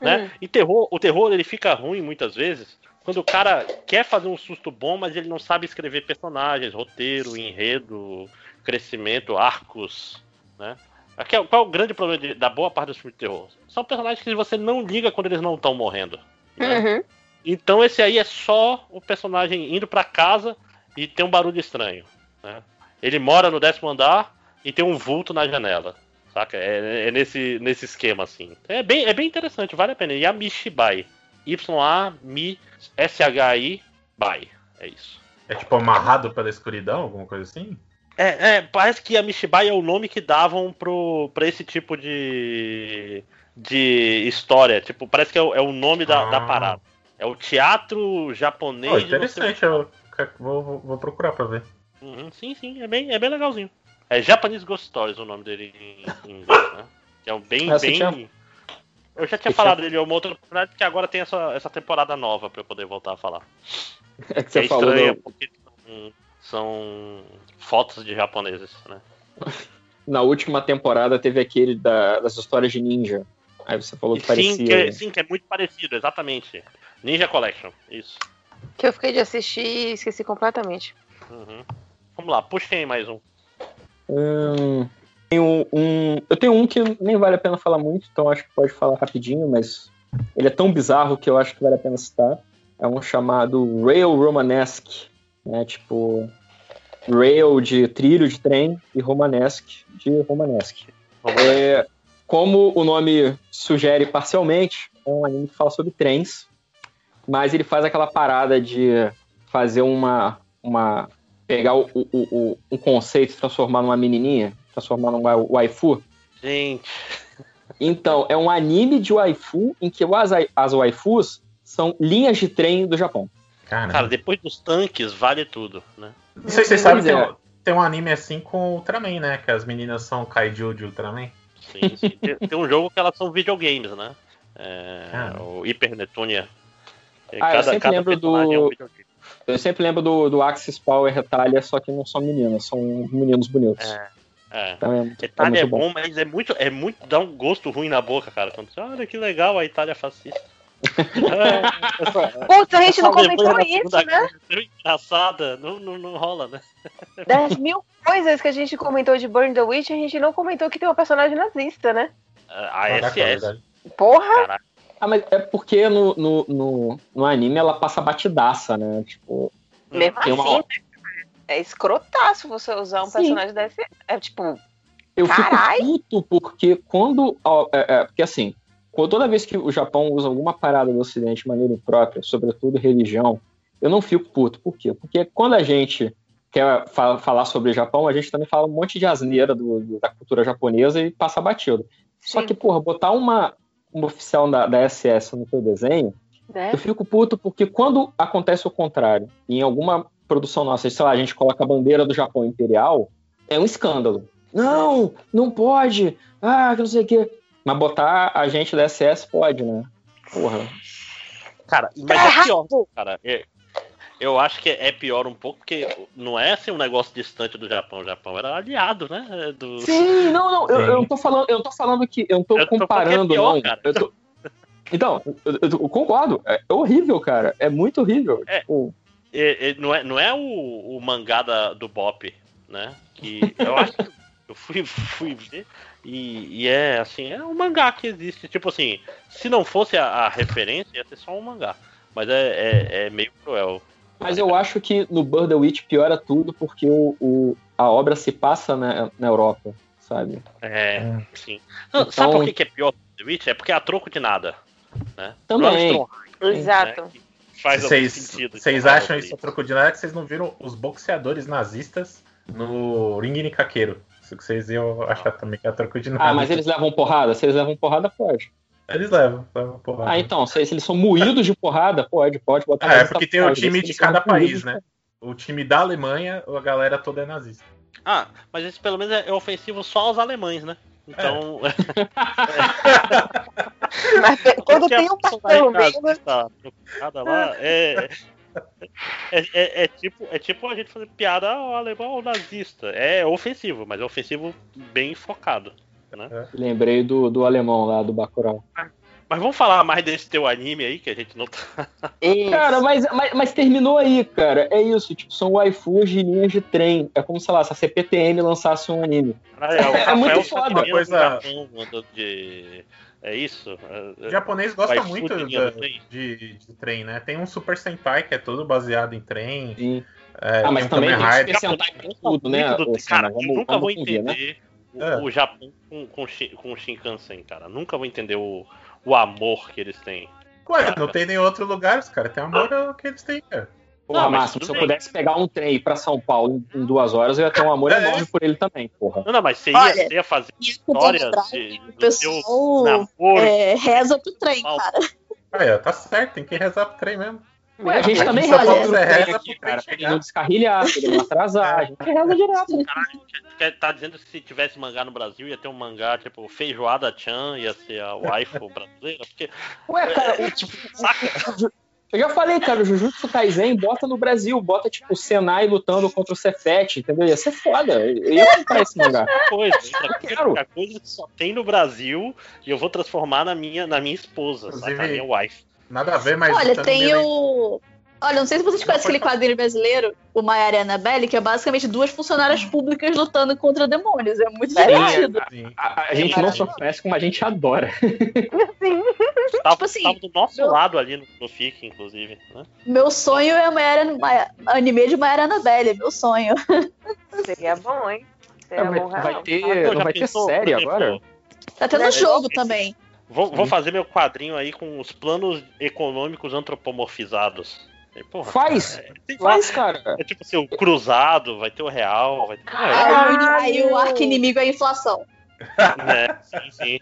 Né? Hum. E terror, o terror ele fica ruim muitas vezes quando o cara quer fazer um susto bom, mas ele não sabe escrever personagens, roteiro, enredo, crescimento, arcos, né? Aqui é- qual é o grande problema de- da boa parte dos filmes de terror? São personagens que você não liga quando eles não estão morrendo. Uhum. Então esse aí é só o personagem indo pra casa e tem um barulho estranho. né? Ele mora no décimo andar e tem um vulto na janela. Saca? É, é nesse, nesse esquema assim. É bem, é bem interessante, vale a pena. E a Mishibai. Y-A-M-I-S-H-I Bai. É isso. É tipo amarrado pela escuridão, alguma coisa assim? É, é, parece que a Mishibai é o nome que davam pro, pra esse tipo de, de história. Tipo, parece que é o, é o nome da, da Ah. parada. É o teatro japonês. Pô, de não sei o interessante, eu vou, vou- vou procurar pra ver. Uhum, sim, sim, é bem, é bem legalzinho. É Japanese Ghost Stories o nome dele em, inglês, né? Que é um bem, Ah, você bem. tinha- Eu já tinha Você falado tinha- dele em uma outra oportunidade, porque agora tem essa, essa temporada nova pra eu poder voltar a falar. É que você é falou estranho, do- porque são, são fotos de japoneses, né? Na última temporada teve aquele da- das histórias de ninja. Aí você falou que sim, parecia. que é, sim, que é muito parecido, exatamente. Ninja Collection, isso. Que eu fiquei de assistir e esqueci completamente. Uhum. Vamos lá, puxem aí mais um. Hum, tenho um, eu tenho um que nem vale a pena falar muito, então acho que pode falar rapidinho, mas ele é tão bizarro que eu acho que vale a pena citar. É um chamado Rail Romanesque, né? Tipo, rail de trilho de trem e romanesque de romanesque. É, como o nome sugere parcialmente, é um anime que fala sobre trens, mas ele faz aquela parada de fazer uma, uma pegar o, o- o- um conceito e transformar numa menininha, transformar numa waifu. Gente. Então, é um anime de waifu em que as, as waifus são linhas de trem do Japão. Cara, depois dos tanques, vale tudo, né? Não sei se vocês sabem, tem, é. um- tem um anime assim com Ultraman, né? Que as meninas são Kaiju de Ultraman. Sim, sim. Tem, tem um jogo que elas são videogames, né? É, Ah. O Hyper Netunia. Ah, eu sempre lembro personagem é um do. videogame. Eu sempre lembro do, do Axis Power Retalha, só que não são meninas, são meninos bonitos. É. É. Então é, muito- é Itália é, muito bom, mas é muito, é muito. dá um gosto ruim na boca, cara. Quando você olha que legal a Itália fascista. É, essa- Putz, a gente não comentou isso, né? É engraçada. Não, não, não rola, né? Das mil coisas que a gente comentou de Burn the Witch, a gente não comentou que tem uma personagem nazista, né? A Caraca, é SS. Porra! Ah, mas é porque no, no, no, no anime ela passa batidaça, né? Tipo. Mesmo assim, uma- né? É escrotaço você usar um Sim. personagem desse. É tipo. Eu Carai! fico puto porque quando. ó, é, é, porque assim, toda vez que o Japão usa alguma parada do Ocidente de maneira imprópria, sobretudo religião, eu não fico puto. Por quê? Porque quando a gente quer fa- falar sobre o Japão, a gente também fala um monte de asneira do- do- da cultura japonesa e passa batido. Só que, porra, botar uma, uma oficial da, da SS no teu desenho, Né? eu fico puto porque quando acontece o contrário, em alguma produção nossa, sei lá, a gente coloca a bandeira do Japão imperial, é um escândalo. Não, não pode. Ah, que não sei o quê. Mas botar a gente da SS pode, né? Porra. Cara, mas é pior, cara. É- eu acho que é pior um pouco, porque não é assim um negócio distante do Japão. O Japão era aliado, né? é Do... Sim, não, não, eu, eu não tô falando, eu não tô falando que eu não tô Eu tô falando que é comparando, pior, não. cara. Eu tô- Então, eu, eu- eu concordo. É horrível, cara. É muito horrível. É. Tipo, É- é- não é, não é o, o mangá da- do Bop, né? Que eu acho que Eu fui, fui ver e, e é assim, é um mangá que existe. Tipo assim, se não fosse a, a referência, ia ser só um mangá. Mas é, é, é meio cruel. Mas eu acho que no Bird Witch piora tudo porque o, o- a obra se passa na, na Europa, sabe? É, sim. Não, Sabe Então- por que, que é pior The Witch? É porque é a troco de nada. Né? Também. Ron Strong, Exato. né, Faz algum Vocês sentido. vocês Então, acham isso a troco de nada que vocês não viram os boxeadores nazistas no ringue Nikaqueiro? Isso que vocês iam achar também que é a troco de nada. Ah, mas eles levam porrada? Se eles levam porrada, pode. Eles levam, levam porrada. Ah, então, se eles são moídos de porrada, pode, pode botar. Ah, é porque tem o time de cada país, né? O time da Alemanha, a galera toda é nazista. Ah, mas esse pelo menos é ofensivo só aos alemães, né? Então. Mas te- quando Porque a tem um Ricardo mesmo. tá preocupada lá é, é, é- é tipo, é tipo a gente fazer piada ao alemão ao nazista. É ofensivo, mas é ofensivo bem focado. Né? Lembrei do, do alemão lá, do Bacurau. Mas vamos falar mais desse teu anime aí, que a gente não tá. Cara, mas, mas, mas terminou aí, cara. É isso, tipo, são waifus de linhas de trem. É como, sei lá, se a CPTM lançasse um anime. Ah, é, o É muito foda. Coisa- de. É isso? É- O japonês gosta Waifu muito de da- trem. de, de trem, né? Tem um Super Sentai que é todo baseado em trem. Sim. É, Ah, mas tem também Kamen tem Rider. Super Sentai com tudo, né? Do- Senna? cara, eu Vamos- nunca vamos vou convir, né? O, É. o Japão com, com, com o Shinkansen, cara. Nunca vou entender o, o amor que eles têm. Ué, não tem nenhum outro lugar, os caras têm amor ao que eles têm, cara. Porra, Não, mas Máximo, se eu bem. pudesse pegar um trem e ir pra São Paulo em, duas horas, eu ia ter um amor É. enorme por ele também, porra. Não, não, mas você ia, Olha, você ia fazer história de, do o pessoal seu namoro. é, reza pro trem, cara. Ó, tá certo, tem que rezar pro trem mesmo. Ué, a gente também São reza Paulo pro trem aqui, cara. Pra ele não descarrilhar, pra ele não atrasar. A gente reza direto. Quer tá dizendo que se tivesse mangá no Brasil, ia ter um mangá tipo Feijoada Chan, ia ser a waifu brasileira? Porque. Ué, cara, o, tipo, eu já falei, cara, o Jujutsu Kaisen bota no Brasil, bota tipo o Senai lutando contra o Cefete, entendeu? Ia ser foda. Eu ia comprar esse mangá. coisa, quero. outra coisa que só tem no Brasil e eu vou transformar na minha, na minha esposa? Na minha wife. Nada a ver, mas. Olha, tá tem o. Olha, não sei se vocês conhecem aquele quadrinho brasileiro, o Maiara e Annabelle, que é basicamente duas funcionárias públicas lutando contra demônios. É muito divertido. A, a gente não só conhece como a gente adora. Tava, Tipo assim, tava do nosso meu- lado ali no, no FIC, inclusive. Né? Meu sonho é Maiara, Maia- anime de Maiara e Annabelle, meu sonho. Seria bom, hein? Seria vai, bom, vai real. ter, Pô, não vai ter pensou, série por exemplo, agora? Tá tendo É, jogo também. Vou, vou fazer meu quadrinho aí com os planos econômicos antropomorfizados. E, porra, Faz! é, tem Faz, cara. É tipo assim, o cruzado, vai ter o real, vai ter. Aí, o- aí o arco inimigo é a inflação. né? Sim, sim.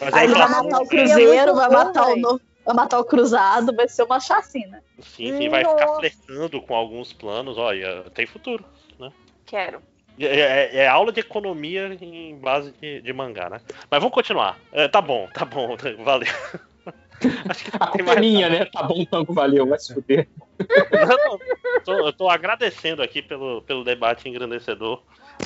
Mas Aí ele vai matar o cruzeiro, vai matar o, vai matar o cruzado, vai ser uma chacina. Sim, sim, vai ficar flertando com alguns planos, olha, tem futuro, né? Quero. É, é- é aula de economia em base de, de mangá, né? Mas vamos continuar. É, tá bom, tá bom, valeu. Acho que A culpa é minha, né? Tá bom, tanto valeu, vai se fuder. Não, eu tô, eu tô agradecendo aqui pelo, pelo debate engrandecedor.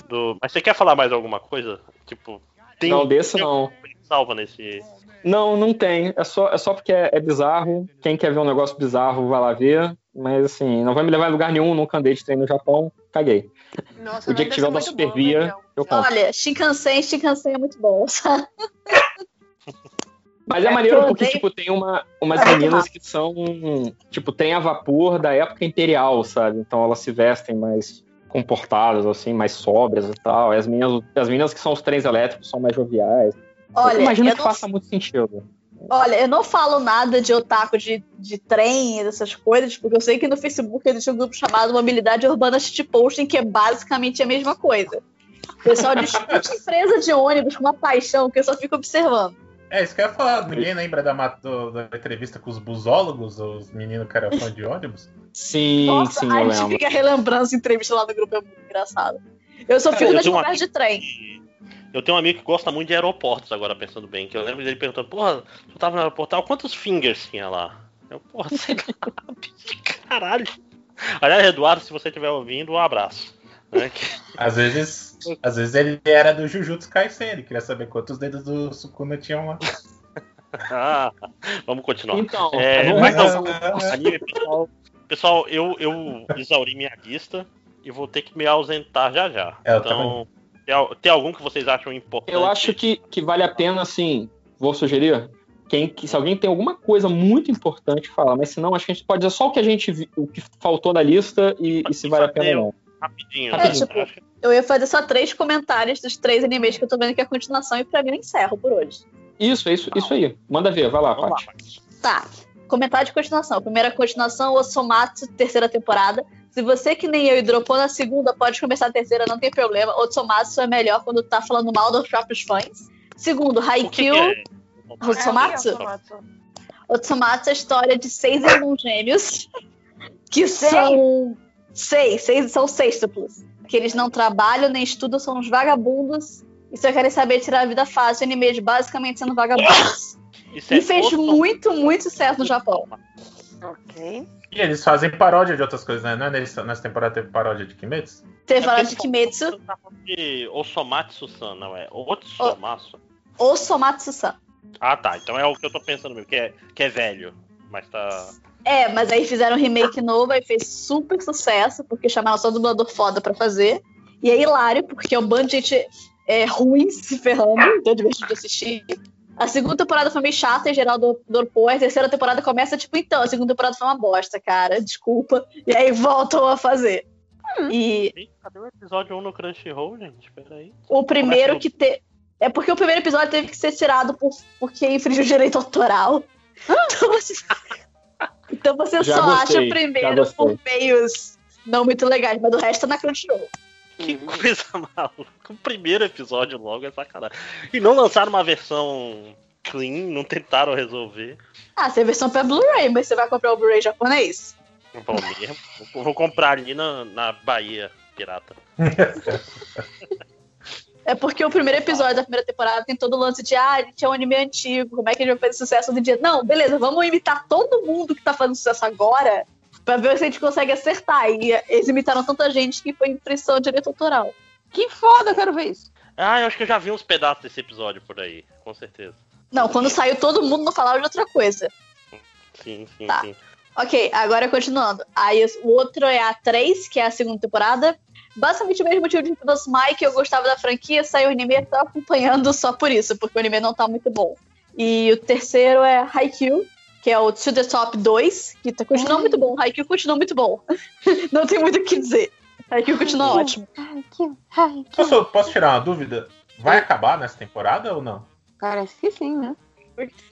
Do... Mas você quer falar mais alguma coisa? Tipo, tem Não, desse não. salva nesse. Não, não tem. É só, é só porque é, é bizarro. Quem quer ver um negócio bizarro vai lá ver. Mas assim, não vai me levar em lugar nenhum, nunca andei de trem no Japão. Caguei. Nossa, O dia que tiver bom, Supervia, legal. eu compro. Olha, Shinkansen, Shinkansen é muito bom. sabe? Mas é, É maneiro porque, tipo, tem uma, umas É meninas que são, tipo, trem a vapor da época imperial, sabe? Então elas se vestem mais comportadas, assim, mais sóbrias e tal. E as meninas, as meninas que são os trens elétricos são mais joviais. Olha, eu imagino eu que não- faça muito sentido. Olha, eu não falo nada de otaku de, de trem e dessas coisas, porque eu sei que no Facebook existe um grupo chamado Mobilidade Urbana Shitposting, que é basicamente a mesma coisa. O pessoal discute empresa de ônibus com uma paixão que eu só fico observando. É, isso que eu ia falar. Ninguém lembra da, do- da entrevista com os busólogos, os meninos que eram fã de ônibus? Sim, Nossa, sim, a eu gente lembro. fica relembrando essa entrevista lá no grupo, é muito engraçado. Eu só fico eu nas uma- conversas de trem. Eu tenho um amigo que gosta muito de aeroportos, agora pensando bem. Que eu lembro dele perguntando, porra, tu tava no aeroporto, quantos fingers tinha lá? Eu, porra, sei lá, bicho, caralho. Aliás, Eduardo, se você estiver ouvindo, um abraço. né, Às vezes, às vezes ele era do Jujutsu Kaisen, ele queria saber quantos dedos do Sukuna tinham lá. Ah, vamos continuar. Então, É, vamos mas lá. não, anime, pessoal, pessoal eu, eu exauri minha lista e vou ter que me ausentar já já. É, eu então, Tem, al- tem algum que vocês acham importante? Eu acho que, que vale a pena, assim, vou sugerir. Quem, que, se alguém tem alguma coisa muito importante, fala. Mas se não, acho que a gente pode dizer só o que a gente o que faltou na lista e, e se vale a pena ou não. Rapidinho. É, tipo, eu ia fazer só três comentários dos três animes que eu tô vendo que é a continuação e pra mim eu encerro por hoje. Isso, isso, isso aí. Manda ver, vai lá, Paty. Tá. Comentário de continuação. Primeira continuação, Osomatsu, terceira temporada. Se você que nem eu e dropou na segunda, pode começar a terceira, não tem problema. Otsomatsu é melhor quando tá falando mal dos próprios fãs. Segundo, Haikyuu. Otsomatsu? Otsomatsu é a história de seis irmãos gêmeos que são seis, seis são sextuplos. Que eles não trabalham nem estudam, são uns vagabundos e só querem saber tirar a vida fácil. Anime de basicamente sendo vagabundos. Isso E fez muito, muito sucesso no Japão. Ok. E eles fazem paródia de outras coisas, né? Não é nessa temporada teve paródia de Kimetsu? Teve a de Kimetsu, De Osomatsu-san, não é? Otsomatsu. Osomatsu-san. Ah, tá. Então é o que eu tô pensando mesmo, que é, que é velho. Mas tá. É, mas aí fizeram um remake novo e fez super sucesso, porque chamaram só dublador foda pra fazer. E é hilário, porque é um bando de gente é, ruim se ferrando, então é divertido de assistir. A segunda temporada foi meio chata em geral do Dorpô. A terceira temporada começa tipo, então, a segunda temporada foi uma bosta, cara, desculpa. E aí voltam a fazer. E Ih, Cadê o episódio 1 no Crunchyroll, gente? Peraí. o primeiro que te... É porque o primeiro episódio teve que ser tirado por... porque infringiu o direito autoral. Então você, então você Já só gostei, acha o primeiro por meios não muito legais, mas do resto tá na Crunchyroll. Que coisa maluca. O primeiro episódio logo é sacanagem. E não lançaram uma versão clean, não tentaram resolver. Ah, tem versão pra Blu-ray, mas você vai comprar o Blu-ray japonês? Vou mesmo. Vou- comprar ali na, na Bahia Pirata. É porque o primeiro episódio da primeira temporada tem todo o lance de, ah, a gente é um anime antigo, como é que a gente vai fazer sucesso em dia? Não, beleza, vamos imitar todo mundo que tá fazendo sucesso agora pra ver se a gente consegue acertar. E eles imitaram tanta gente que foi impressão de direito autoral. Que foda, eu quero ver isso. Ah, eu acho que eu já vi uns pedaços desse episódio por aí, com certeza. Não, quando saiu todo mundo não falava de outra coisa. Sim, sim, Tá. sim. Ok, agora continuando. Aí o outro é a 3, que é a segunda temporada. Basicamente o mesmo motivo de Dos Mike, eu gostava da franquia, saiu o anime, tava acompanhando só por isso, porque o anime não tá muito bom. E o terceiro é Haikyuu, que é o To The Top 2, que tá, continua muito bom. Haikyuu continua muito bom. não tem muito o que dizer. Haikyuu continua ótimo. Posso, posso tirar uma dúvida? Vai acabar nessa temporada ou não? Parece que sim, né?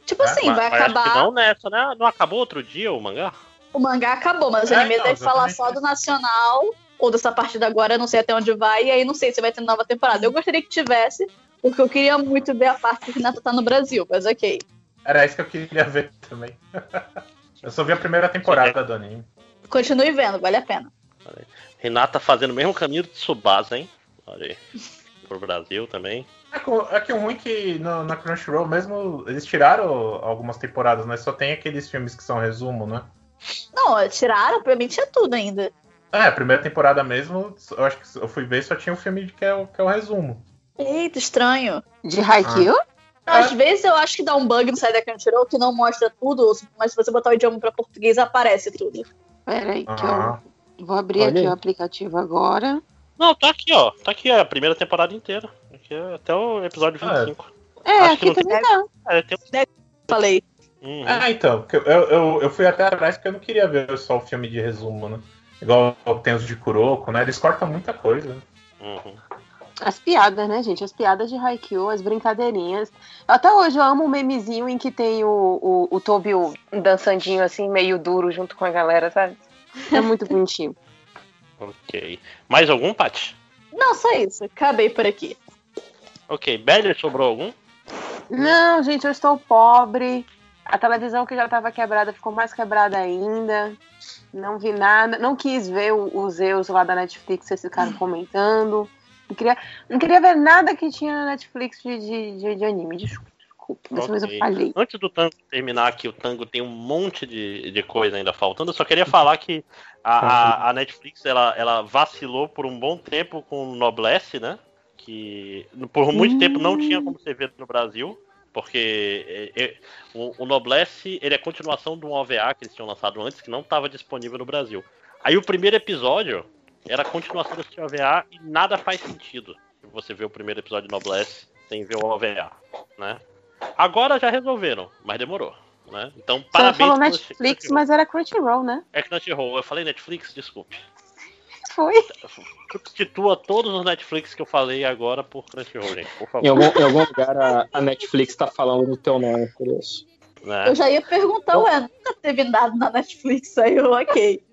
Tipo assim, Mas- vai mas acho que acabar. não nessa, né? Não acabou outro dia o mangá? O mangá acabou, mas o É, anime então, deve falar só do nacional, ou dessa partida agora, eu não sei até onde vai, e aí não sei se vai ter nova temporada. Eu gostaria que tivesse, porque eu queria muito ver a parte que Renata tá no Brasil, mas ok. Era isso que eu queria ver também. eu só vi a primeira temporada do anime. Continue vendo, vale a pena. Renata fazendo o mesmo caminho de Tsubasa, hein? Olha aí. Pro Brasil também. É que- É que o ruim é que no- na Crunchyroll mesmo eles tiraram algumas temporadas, mas só tem aqueles filmes que são resumo, né? Não, tiraram, pra mim tinha tudo ainda. É, a primeira temporada mesmo, eu acho que eu fui ver só tinha o filme que é o, que é o resumo. Eita, estranho. De Haikyuu? Às vezes eu acho que dá um bug no site da Crunchyroll que não mostra tudo, mas se você botar o idioma pra português, aparece tudo. Peraí, que Ah. eu vou abrir Olha aqui aí. o aplicativo agora. Não, tá aqui, ó. Tá aqui a primeira temporada inteira. Aqui é até o episódio 25. É, Acho que aqui não também tá. É, tem... Falei. Uhum. Ah, então, eu, eu, eu fui até atrás porque eu não queria ver só o filme de resumo, né? Igual tem os de Kuroko, né? Eles cortam muita coisa. Uhum. As piadas, né, gente? As piadas de Haikyuu, as brincadeirinhas. Até hoje eu amo o memezinho em que tem o, o, o Tobio dançandinho assim, meio duro junto com a galera, sabe? É muito bonitinho. Ok. Mais algum, Paty? Não, só isso. Acabei por aqui. Ok. Beller, sobrou algum? Não, gente, eu estou pobre. A televisão que já estava quebrada ficou mais quebrada ainda. Não vi nada. Não quis ver o- os Zeus lá da Netflix, vocês ficaram comentando. Não queria, não queria ver nada que tinha na Netflix de, de, de, de anime. Desculpa, desculpa. Dessa vez eu Ok. falhei. Antes do Tango terminar aqui, o Tango tem um monte de, de coisa ainda faltando. Eu só queria falar que a, a- a Netflix ela, ela vacilou por um bom tempo com o Noblesse, né? Que por muito tempo não tinha como você ver no Brasil. Porque é, é, o, o Noblesse ele é continuação de um OVA que eles tinham lançado antes, que não estava disponível no Brasil. Aí o primeiro episódio era a continuação desse OVA e nada faz sentido. você vê o primeiro episódio de Noblesse sem ver o OVA, né? Agora já resolveram, mas demorou, né? Então, Você parabéns falou pelo Netflix, mas era Crunchyroll, né? É Crunchyroll. Eu falei Netflix, desculpe. Foi. Substitua todos os Netflix que eu falei agora por Crunchyroll, gente, por favor. Em algum, em algum lugar a, a Netflix tá falando do teu nome, por isso. Né? Eu já ia perguntar, ué, nunca teve nada na Netflix, aí eu, ok.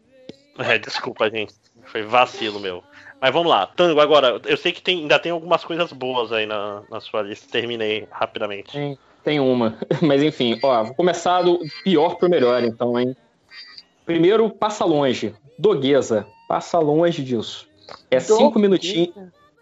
É, desculpa, gente. Foi vacilo meu. Mas vamos lá. Tango, agora, eu sei que tem- ainda tem algumas coisas boas aí na, na sua lista. Terminei rapidamente. Tem, tem uma. Mas enfim, ó, vou começar do pior pro melhor, então, hein? Primeiro, passa longe. Doguesa. Passa longe disso. É cinco minutinhos.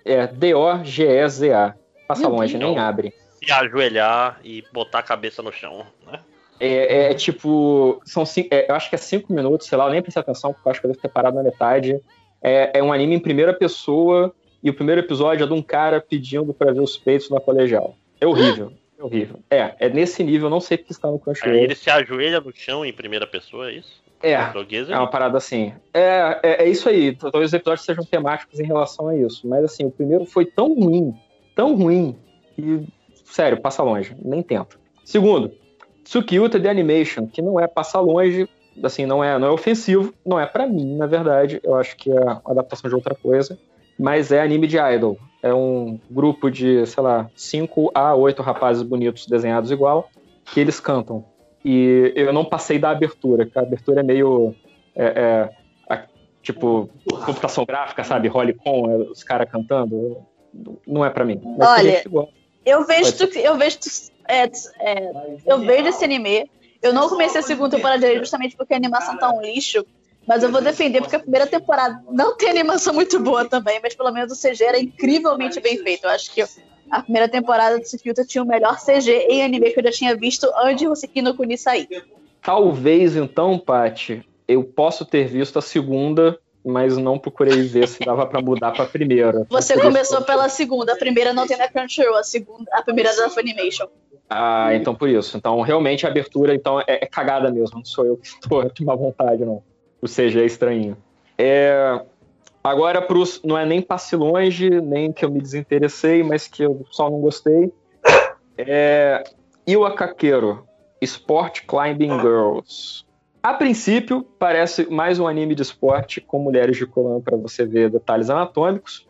É D-O-G-E-Z-A. Passa Meu longe, Deus. nem abre. Se ajoelhar e botar a cabeça no chão, né? É, é tipo. São cinco, é, eu acho que é cinco minutos, sei lá, eu nem prestei atenção, porque eu acho que eu devo ter parado na metade. É, é um anime em primeira pessoa, e o primeiro episódio é de um cara pedindo pra ver os peitos na colegial. É horrível. É horrível. É, é nesse nível, não sei porque está no Crunchyroll. ele se ajoelha no chão em primeira pessoa, é isso? É, Português, é uma parada assim. É, é, é isso aí. Talvez os episódios sejam temáticos em relação a isso. Mas assim, o primeiro foi tão ruim, tão ruim, que, sério, passa longe. Nem tenta. Segundo, Tsukiyuta The Animation, que não é passar longe, assim, não é, não é ofensivo, não é pra mim, na verdade. Eu acho que é uma adaptação de outra coisa. Mas é anime de idol. É um grupo de, sei lá, 5 a 8 rapazes bonitos desenhados igual, que eles cantam. E eu não passei da abertura, que a abertura é meio. é, é, a- tipo, computação gráfica, sabe? Holicon, é, os caras cantando. Não é pra mim. Mas Olha. Eu vejo, tu, eu vejo, tu, é, tu- é, eu vejo esse anime. Eu não comecei a segunda temporada dele justamente porque a animação tá um lixo. Mas eu vou defender porque a primeira temporada não tem animação muito boa também, mas pelo menos o CG era incrivelmente bem feito. Eu acho que a primeira temporada do Tsukiyuta tinha o melhor CG em anime que eu já tinha visto antes de Hoseki no Kuni sair. Talvez então, Paty, eu posso ter visto a segunda, mas não procurei ver se dava pra mudar pra primeira. Você começou pela segunda, a primeira não tem na Crunchyroll, a segunda, a primeira é da Funimation. Ah, então por isso. Então, realmente a abertura então, é, é cagada mesmo. Não sou eu que estou de má vontade, não. O CG é estranho. É, agora, pros, não é nem passe longe, nem que eu me desinteressei, mas que eu só não gostei. É, Iwakakeiro, Sport Climbing Girls. A princípio, parece mais um anime de esporte com mulheres de colã para você ver detalhes anatômicos.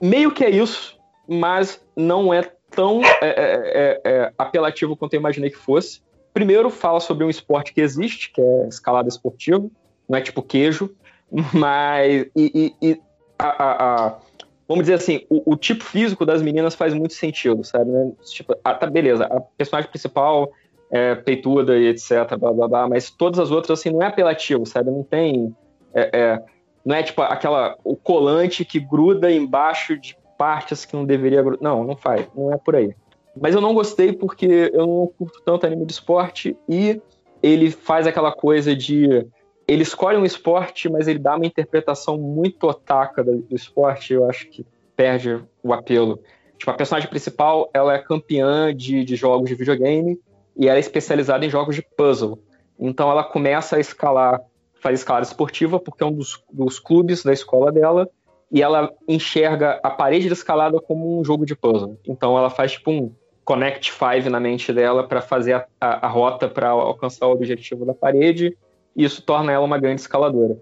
Meio que é isso, mas não é tão é, é, é, é, apelativo quanto eu imaginei que fosse. Primeiro, fala sobre um esporte que existe, que é escalada esportiva. Não é tipo queijo, mas. E, e- e a- a- a- vamos dizer assim, o, o tipo físico das meninas faz muito sentido, sabe? né? Tipo, tá, beleza, a personagem principal é peituda e etc, blá blá blá, mas todas as outras, assim, não é apelativo, sabe? Não tem. é- é, não é tipo aquela. o colante que gruda embaixo de partes que não deveria. Não, não faz, não é por aí. Mas eu não gostei porque eu não curto tanto anime de esporte e ele faz aquela coisa de. Ele escolhe um esporte, mas ele dá uma interpretação muito otaka do, do esporte. Eu acho que perde o apelo. Tipo, a personagem principal, ela é campeã de, de jogos de videogame e ela é especializada em jogos de puzzle. Então ela começa a escalar, faz escalada esportiva, porque é um dos, dos clubes da escola dela, e ela enxerga a parede de escalada como um jogo de puzzle. Então ela faz tipo um Connect Five na mente dela para fazer a, a- a rota para alcançar o objetivo da parede, e isso torna ela uma grande escaladora.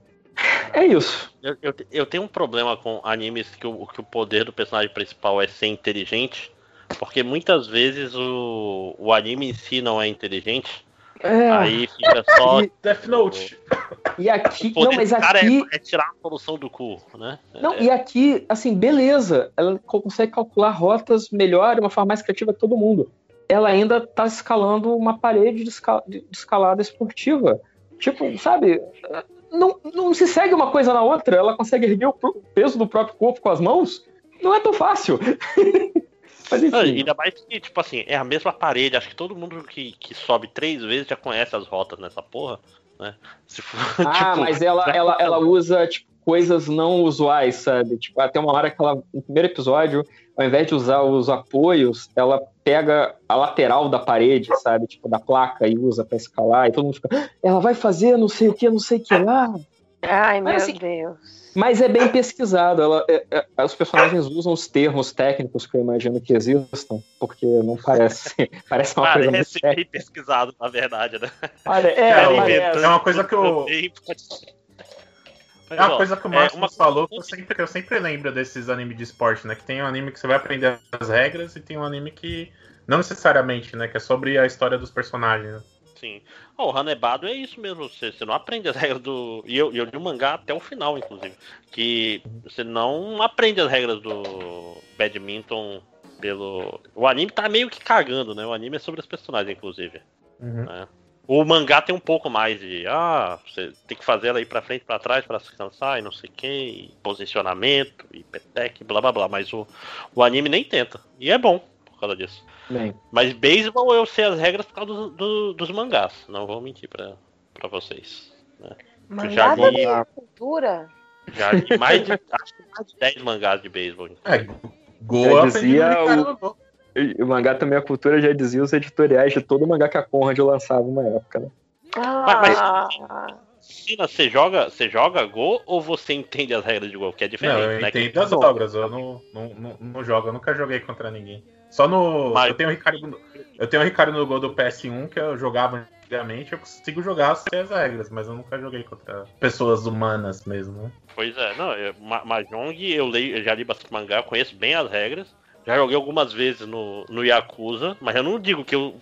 É isso. Eu, eu, eu tenho um problema com animes que o, que o poder do personagem principal é ser inteligente, porque muitas vezes o, o anime em si não é inteligente. É. Aí fica só. Death Note. E aqui, O poder não, mas do cara é- aqui, é, tirar a solução do cu, né? Não, e aqui, assim, beleza, ela consegue calcular rotas melhor, de uma forma mais criativa que todo mundo. Ela ainda tá escalando uma parede de, de escalada esportiva. Tipo, sabe, não, não se segue uma coisa na outra, ela consegue erguer o peso do próprio corpo com as mãos. Não é tão fácil. Mas Não, enfim. ainda mais que, tipo assim, é a mesma parede. Acho que todo mundo que, que sobe três vezes já conhece as rotas nessa porra, né? Se for, Ah, tipo, mas ela, já- ela, ela usa, tipo, coisas não usuais, sabe? Tipo, até uma hora que ela, no primeiro episódio, ao invés de usar os apoios, ela pega a lateral da parede, sabe? Tipo, da placa e usa pra escalar, e todo mundo fica, "Ah, ela vai fazer não sei o que, não sei o que lá. Ai, meu Mas, assim, Deus. Mas é bem pesquisado. Ela, é- é- os personagens usam os termos técnicos que eu imagino que existam, porque não parece. parece uma coisa muito Parece bem pesquisado, na verdade, né? Olha, é, É, parece. é uma coisa que eu- É uma coisa que o é, uma- falou que eu, sempre, que eu sempre lembro desses animes de esporte, né? Que tem um anime que você vai aprender as regras e tem um anime que não necessariamente, né? Que é sobre a história dos personagens. Né? Sim. Ó, o Hanebado é isso mesmo. Você, você não aprende as regras do. E eu, eu li o mangá até o final, inclusive. Que você não aprende as regras do badminton pelo. O anime tá meio que cagando, né? O anime é sobre os personagens, inclusive. né? O mangá tem um pouco mais de. Ah, você tem que fazer ela ir pra frente, pra trás, pra se cansar e não sei o que. E posicionamento, e petec, blá blá blá. Mas o, o anime nem tenta. E é bom por causa disso. Bem, Mas beisebol eu sei as regras por causa do- do- dos mangás. Não vou mentir pra, pra vocês. né? Eu já Mangá da li, minha cultura. já li mais de, acho que mais de 10 mangás de beisebol. É, Go já eu aprendi dizia o, o mangá também a cultura já dizia os editoriais de todo mangá que a Conrad lançava uma época, né? Ah, Sina, você joga, você joga Go ou você entende as regras de Go? Que é diferente, Não, eu né? entendo Que- as obras, eu não, não, não, não jogo, eu nunca joguei contra ninguém. Só no. Mas- Eu tenho o Ricardo. no- Eu tenho o Ricardo no gol do PS1 que eu jogava antigamente, eu consigo jogar sem as regras, mas eu nunca joguei contra pessoas humanas mesmo, né? Pois é, não, eu, Ma- Mahjong eu, leio, eu já li bastante mangá, eu conheço bem as regras. Já joguei algumas vezes no, no Yakuza, mas eu não digo que eu.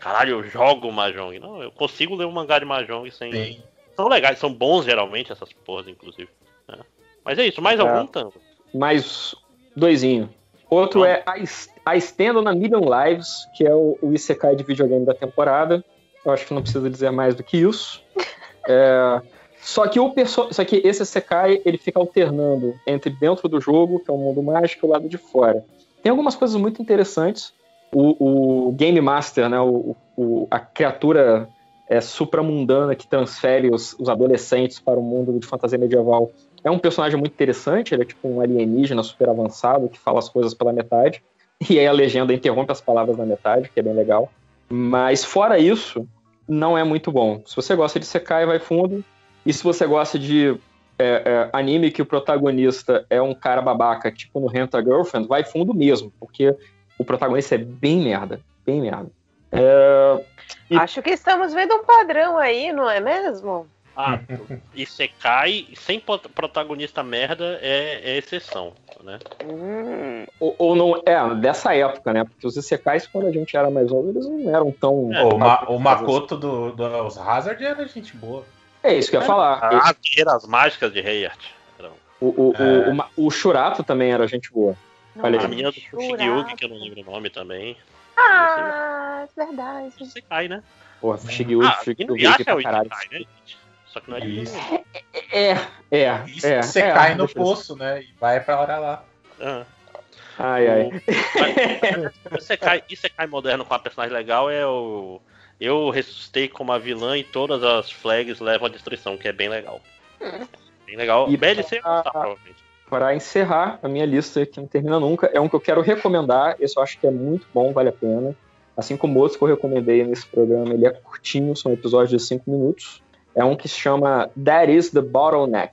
Caralho, eu jogo Mahjong. Não, eu consigo ler um mangá de Mahjong sem. Sim. São legais, são bons geralmente essas porras, inclusive. né? Mas é isso, mais É. algum tanto? Mais doisinho. Outro é a, A Estendo na Million Lives, que é o, o Isekai de videogame da temporada. Eu acho que não precisa dizer mais do que isso. É, só que o perso só que esse Isekai ele fica alternando entre dentro do jogo, que é o mundo mágico, e o lado de fora. Tem algumas coisas muito interessantes. O, o Game Master, né, o, o- a criatura é, supramundana que transfere os, os adolescentes para o mundo de fantasia medieval, é um personagem muito interessante. Ele é tipo um alienígena super avançado que fala as coisas pela metade. E aí a legenda interrompe as palavras na metade, que é bem legal. Mas fora isso, não é muito bom. Se você gosta de Sekai, vai fundo. E se você gosta de é, é, anime que o protagonista é um cara babaca, tipo no Renta Girlfriend, vai fundo mesmo, porque o protagonista é bem merda, bem merda. É, acho que estamos vendo um padrão aí, não é mesmo? Ah, e você cai sem protagonista merda é, é exceção, né? Hum, ou, ou não, é, dessa época, né? Porque os Isekais, quando a gente era mais novo, eles não eram tão. Pô, o, Ma- o Makoto do, dos Hazard era gente boa. É isso que eu ia falar. Ah, guerreiras mágicas de Heiyart. O, o, É. o, o, o Shurato também era gente boa. Olha A menina do Shigyugi, que eu não lembro o nome também. Ah, é verdade. Você cai, né? Porra, Shigeugi, Ah, é pra o caralho. Isekai, né? gente? Só que não é de Isso. É, é, Isso é. você é, cai no deixa eu- poço, né? E vai pra hora lá. Ah. Ai, ai. Isekai, Isekai moderno com a personagem legal é o. Eu ressuscitei como a vilã e todas as flags levam à destruição, que é bem legal. Bem legal. E BLC pra- tá, provavelmente. Para encerrar a minha lista, que não termina nunca, é um que eu quero recomendar. Esse eu acho que é muito bom, vale a pena. Assim como outros que eu recomendei nesse programa, ele é curtinho, são episódios de 5 minutos. É um que se chama That is the Bottleneck.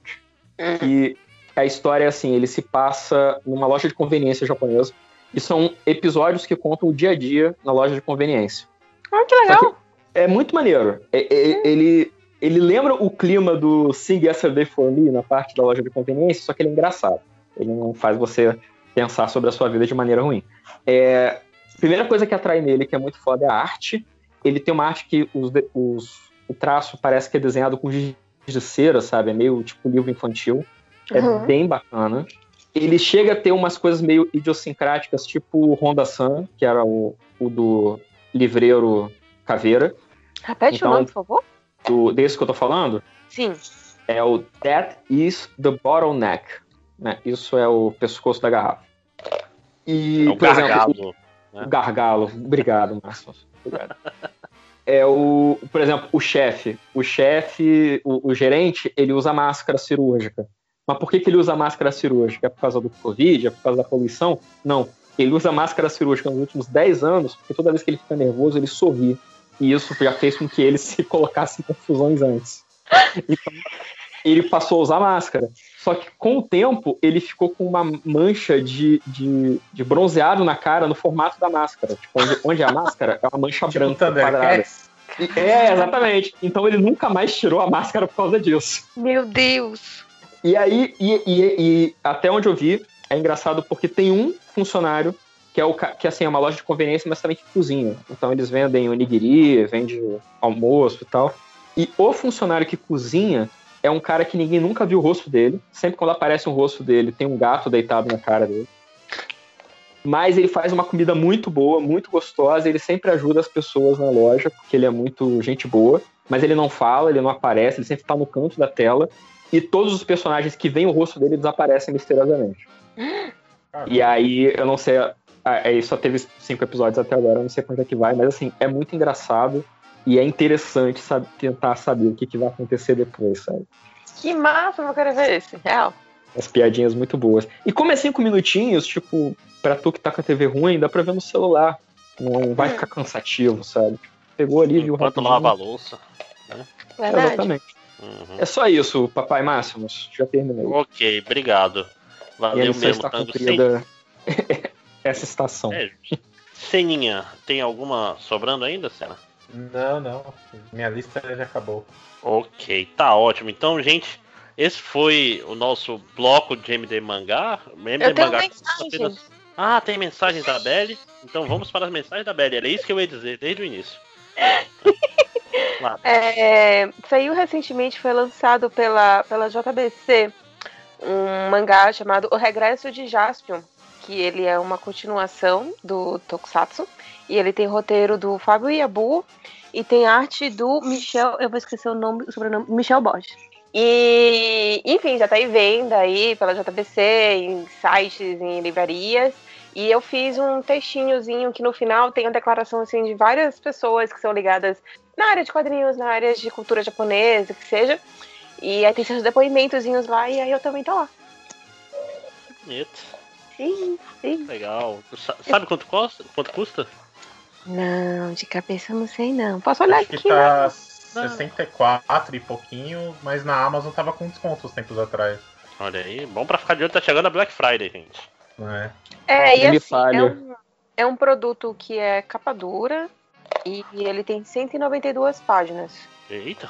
E a história é assim: ele se passa numa loja de conveniência japonesa. E são episódios que contam o dia a dia na loja de conveniência. Ah, que legal. É muito maneiro. É- é- ele, ele lembra o clima do Sing Yesterday For Me na parte da loja de conveniência, só que ele é engraçado. Ele não faz você pensar sobre a sua vida de maneira ruim. É, a primeira coisa que atrai nele, que é muito foda, é a arte. Ele tem uma arte que os, os- o traço parece que é desenhado com giz de cera, sabe? É meio tipo livro infantil. É Uhum. bem bacana. Ele chega a ter umas coisas meio idiosincráticas, tipo o Honda San, que era o, o do livreiro Caveira. Repete Então- o nome, por favor. Do, desse que eu tô falando, Sim. é o That is the Bottleneck. Né? Isso é o pescoço da garrafa. E, É o por exemplo, gargalo. o, o gargalo. Obrigado, Márcio. Obrigado. É o, por exemplo, o chefe. O chefe, o, o gerente, ele usa máscara cirúrgica. Mas por que, que ele usa máscara cirúrgica? É por causa do Covid? É por causa da poluição? Não. Ele usa máscara cirúrgica nos últimos 10 anos, porque toda vez que ele fica nervoso, ele sorri. E isso já fez com que ele se colocasse em confusões antes. Então, ele passou a usar máscara. Só que com o tempo, ele ficou com uma mancha de, de, de bronzeado na cara no formato da máscara. Tipo, onde, onde é a máscara é uma mancha Tipo branca quadrada. E- É, exatamente. Então ele nunca mais tirou a máscara por causa disso. Meu Deus. E aí, e, e- e até onde eu vi, é engraçado porque tem um funcionário que é o que assim é uma loja de conveniência, mas também que cozinha. Então eles vendem onigiri, vende almoço e tal. E o funcionário que cozinha é um cara que ninguém nunca viu o rosto dele. Sempre quando aparece um rosto dele, tem um gato deitado na cara dele. Mas ele faz uma comida muito boa, muito gostosa. Ele sempre ajuda as pessoas na loja, porque ele é muito gente boa. Mas ele não fala, ele não aparece, ele sempre tá no canto da tela. E todos os personagens que veem o rosto dele desaparecem misteriosamente. E aí, eu não sei. ah, Aí só teve cinco episódios até agora, eu não sei quanto é que vai, mas assim, é muito engraçado e é interessante sabe, tentar saber o que, que vai acontecer depois, sabe? Que massa, eu quero ver esse. Real. As piadinhas muito boas. E como é cinco minutinhos, tipo, pra tu que tá com a TV ruim, dá pra ver no celular. Não vai ficar cansativo, sabe? Pegou ali, viu Enquanto lava a louça. Né? Verdade. Exatamente. Uhum. É só isso, Papai Máximos. Já terminei. Ok, obrigado. e a Valeu mesmo, está cumprida essa estação. É, Ceninha, tem alguma sobrando ainda, Cena? Não, não. Minha lista já acabou. Ok, tá ótimo. Então, gente, esse foi o nosso bloco de MD Mangá. MD Eu tenho Mangá mensagem. Ah, tem mensagem da Belly? Então vamos para as mensagens da Belly. Era isso que eu ia dizer desde o início. É, saiu recentemente, foi lançado pela, pela JBC um mangá chamado O Regresso de Jaspion, que ele é uma continuação do Tokusatsu. E ele tem roteiro do Fábio Iabu e tem arte do Michel, eu vou esquecer o nome, o sobrenome, Michel Borges. E, enfim, já tá em venda aí pela JBC, em sites, em livrarias. E eu fiz um textinhozinho que no final tem a declaração assim de várias pessoas que são ligadas na área de quadrinhos, na área de cultura japonesa, que seja. E aí tem seus depoimentozinhos lá e aí eu também tô lá. Bonito. Sim, sim. Legal. Sa- Sabe quanto custa? Quanto custa? Não, de cabeça eu não sei não. Posso olhar Acho que aqui, tá né? 64 e pouquinho, mas na Amazon tava com desconto uns tempos atrás. Olha aí, bom pra ficar de olho, tá chegando a Black Friday, gente. É. É, e assim, falha. é um, é um produto que é capa dura e ele tem 192 páginas. Eita.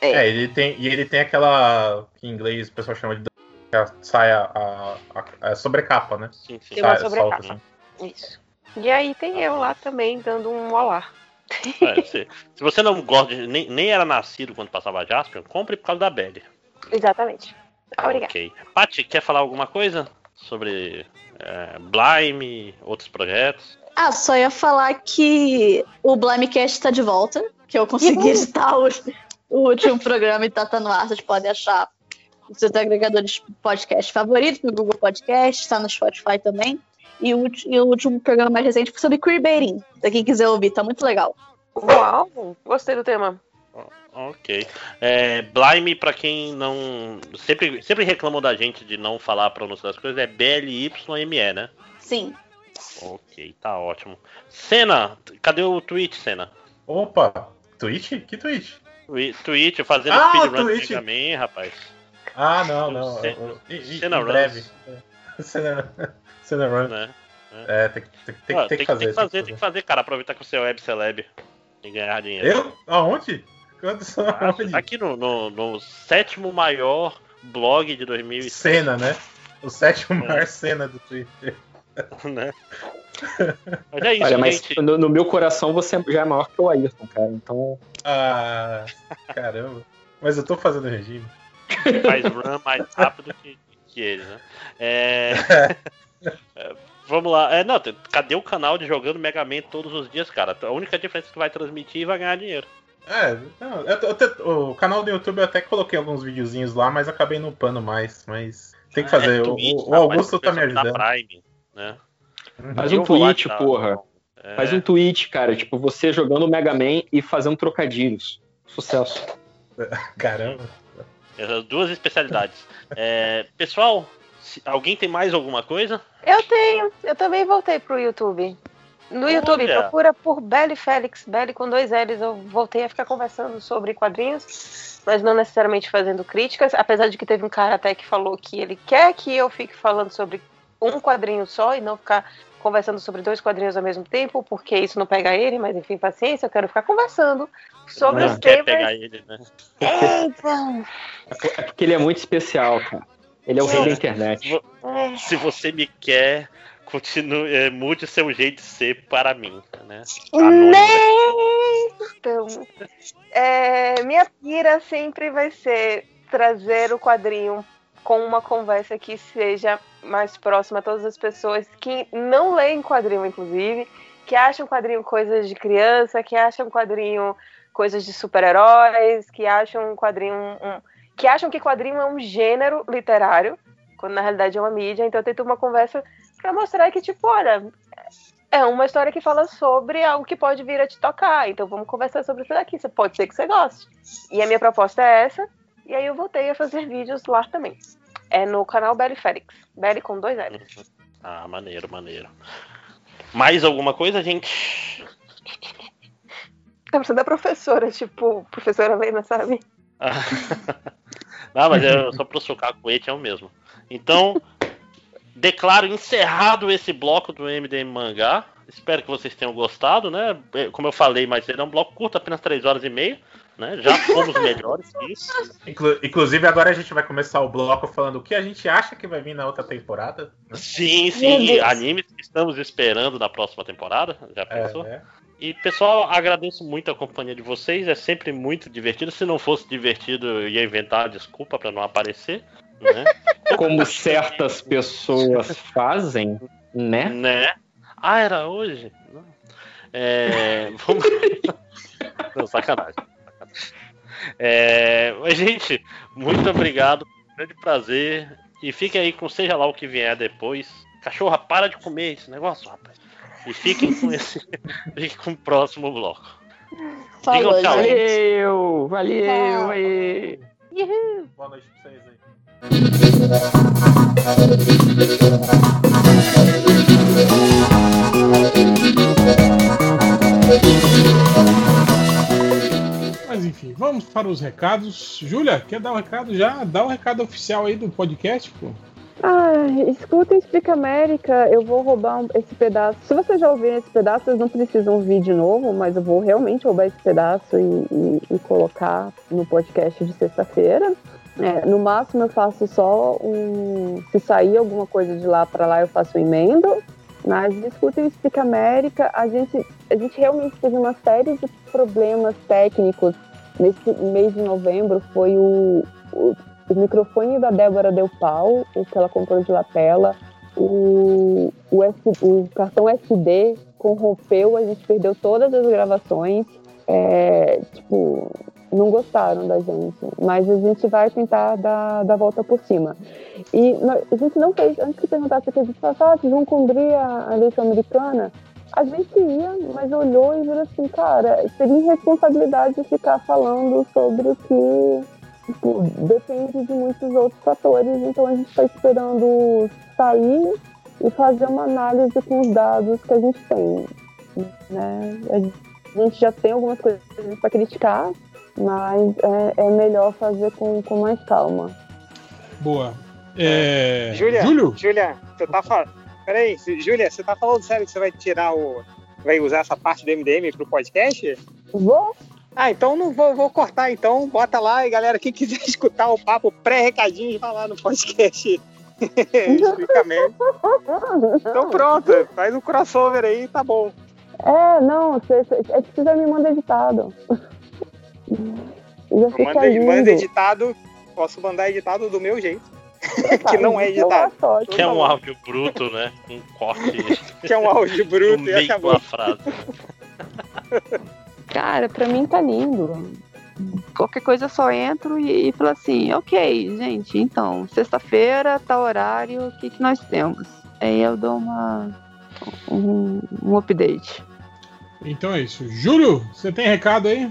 É, ele tem, e ele tem aquela que em inglês o pessoal chama de que a- sai a, a, a- a sobrecapa, né? Sim, sim. Tem uma sobrecapa. solta, assim. Isso. E aí tem eu lá também dando um olá. É, se, se você não gosta, de, nem, nem era nascido quando passava Jaspion, compre por causa da Belly. Exatamente. Obrigada. Ok. Paty, quer falar alguma coisa sobre é, Blime, outros projetos? Ah, só ia falar que o Blimecast tá de volta, que eu consegui Uhul. editar o, o último programa e tá, tá no ar, vocês podem achar nos seus agregadores de podcast favoritos, no Google Podcast, tá no Spotify também. E o, e o último programa mais recente foi sobre queerbaiting, pra quem quiser ouvir, tá muito legal. Uau, gostei do tema. Ok. É, Blime, pra quem não. Sempre, sempre reclamam da gente de não falar a pronúncia das coisas, é B-L-Y-M-E, né? Sim. Ok, tá ótimo. Cena, cadê o tweet, Cena? Opa, Twitch? Que? Twi- Tweet fazendo Ah, speedrun. Mega Man, rapaz. Ah, não, não. Cena em Runs. breve. Cena, Run. Né? É, tem, que- tem, tem, Ah, tem que fazer. Tem que tem fazer, tem que fazer, cara. Aproveitar que você é web celeb e ganhar dinheiro. Eu? Aonde? Ah? Aqui no, no, no sétimo maior blog de 2007. Cena, né? O sétimo É. maior cena do Twitter. né? Mas é isso, Olha, mas gente. no, no meu coração você já é maior que o Ayrton, cara. Então. Ah, caramba. Mas eu tô fazendo regime. faz run mais rápido que, que eles, né? É, é, vamos lá. É, não, cadê o canal de jogando Mega Man todos os dias, cara? A única diferença é que vai transmitir e vai ganhar dinheiro. É, não, eu, eu te- o canal do YouTube eu até coloquei alguns videozinhos lá, mas acabei não upando mais. Mas tem que fazer. É, o, Twitch, o rapaz, Augusto tá me da ajudando. Prime, né? Faz Eu um lá tweet, tirar- porra. É. Faz um tweet, cara. Tipo, você jogando Mega Man e fazendo trocadilhos. Sucesso. Caramba. Essas duas especialidades. É, pessoal, alguém tem mais alguma coisa? Eu tenho, eu também voltei pro YouTube. No YouTube, Olha. procura por Belly Félix, Belly com dois L's. Eu voltei a ficar conversando sobre quadrinhos, mas não necessariamente fazendo críticas, apesar de que teve um cara até que falou que ele quer que eu fique falando sobre um quadrinho só e não ficar conversando sobre dois quadrinhos ao mesmo tempo, porque isso não pega ele, mas enfim, paciência, eu quero ficar conversando sobre não os quer temas. pegar ele, né? Eita! É porque ele é muito especial, cara. Ele é o rei da internet. Se você me quer, continue, é, mude seu jeito de ser para mim, né? Então, é, minha pira sempre vai ser trazer o quadrinho com uma conversa que seja mais próxima a todas as pessoas que não leem quadrinho, inclusive, que acham quadrinho coisas de criança, que acham quadrinho coisas de super-heróis, que acham quadrinho um- que acham que quadrinho é um gênero literário, quando na realidade é uma mídia. Então eu tento uma conversa para mostrar que tipo, olha, é uma história que fala sobre algo que pode vir a te tocar. Então vamos conversar sobre isso daqui. Você pode ser que você goste. E a minha proposta é essa. E aí eu voltei a fazer vídeos lá também. É no canal Belly Félix. Belly com dois L's. Ah, maneiro, maneiro. Mais alguma coisa, gente? Tá parecendo da professora, tipo, professora Lena, sabe? Não, mas é só pra socar com ele é o mesmo. Então, declaro encerrado esse bloco do MDM Mangá. Espero que vocês tenham gostado, né? É, Como eu falei, mas ele é um bloco curto, apenas 3 horas e meia. Né? Já fomos melhores que isso. Inclu- inclusive, agora a gente vai começar o bloco falando o que a gente acha que vai vir na outra temporada. né? Sim, sim, animes que estamos esperando na próxima temporada. Já pensou? é. E pessoal, agradeço muito a companhia de vocês. É sempre muito divertido. Se não fosse divertido, eu ia inventar desculpa para não aparecer. Né? Como certas pessoas fazem, né? Né? Ah, era hoje? É, vamos. Não, sacanagem. sacanagem. É, mas, gente, muito obrigado. Grande prazer. E fiquem aí com seja lá o que vier depois. Cachorra, para de comer esse negócio, rapaz. E fiquem com esse. fiquem com o próximo bloco. Digam tchau. Valeu, valeu, aí. Boa noite pra vocês aí. Mas enfim, vamos para os recados. Júlia, quer dar um recado já? Dá um recado oficial aí do podcast, pô. Ah, escuta Explica América, eu vou roubar um- esse pedaço. Se vocês já ouviram esse pedaço, vocês não precisam ouvir de novo, mas eu vou realmente roubar esse pedaço e, e- e colocar no podcast de sexta-feira. É, no máximo eu faço só um. Se sair alguma coisa de lá para lá, eu faço um emendo. Mas escutem Explica América, a gente, a gente realmente teve uma série de problemas técnicos nesse mês de novembro. Foi o o microfone da Débora deu pau, o que ela comprou de lapela, o, o, S- o cartão SD corrompeu, a gente perdeu todas as gravações. É, tipo, não gostaram da gente, mas a gente vai tentar dar, dar volta por cima. E a gente não fez, antes que perguntasse que a gente falava, ah, vocês vão cumprir a, a eleição americana? A gente ia, mas olhou e viu assim, cara, seria irresponsabilidade ficar falando sobre o que tipo, depende de muitos outros fatores, então a gente está esperando sair e fazer uma análise com os dados que a gente tem. Né? A gente já tem algumas coisas para criticar, mas é, é melhor fazer com, com mais calma. Boa. É... Júlia, Júlio? Júlia, você tá falando. Peraí, Júlia, você tá falando sério que você vai tirar o. Vai usar essa parte do MDM pro podcast? Vou. Ah, então não vou, vou cortar então. Bota lá e galera, quem quiser escutar o papo pré-recadinho, vai lá no podcast. Explica mesmo. Então pronto, faz um crossover aí, tá bom. É, não, cê, cê, é que você já me manda editado. Já fica Manda, lindo. manda editado, posso mandar editado do meu jeito. que não é editado. Que é um áudio bruto, né? Um corte. Que é um áudio bruto e acabou. da frase. Cara, pra mim tá lindo. Qualquer coisa eu só entro e, e falo assim, ok, gente, então, sexta-feira, tal horário, o que, que nós temos? Aí eu dou uma um, um update. Então é isso. Júlio, você tem recado aí?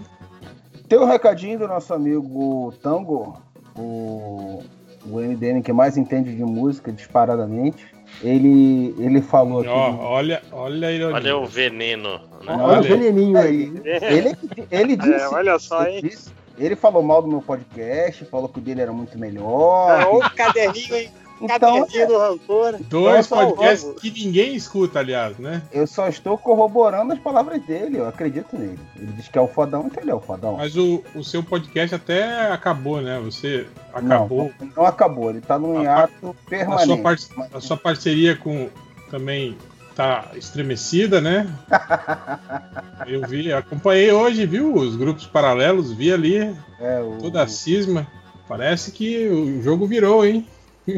Tem um recadinho do nosso amigo Tango. O... o MDM que mais entende de música, disparadamente. Ele, ele falou aqui. Ó, olha, olha a ironia. Olha o veneno. né? Olha o veneninho aí. Ele, ele disse. É, olha só, ele hein? Ele falou mal do meu podcast, falou que o dele era muito melhor. É, Ô, caderninho, hein? Então, Caderninho do rancor. Dois Só o podcasts que ninguém escuta, aliás, né? Eu só estou corroborando as palavras dele, eu acredito nele. Ele diz que é o fodão, então ele é o fodão. Mas o, o seu podcast até acabou, né? Você acabou. Não, não acabou, ele tá num hiato A sua, permanente. par- a sua parceria com também tá estremecida, né? Eu vi, acompanhei hoje, viu? Os grupos paralelos, vi ali É, o, toda a cisma. Parece que o jogo virou, hein?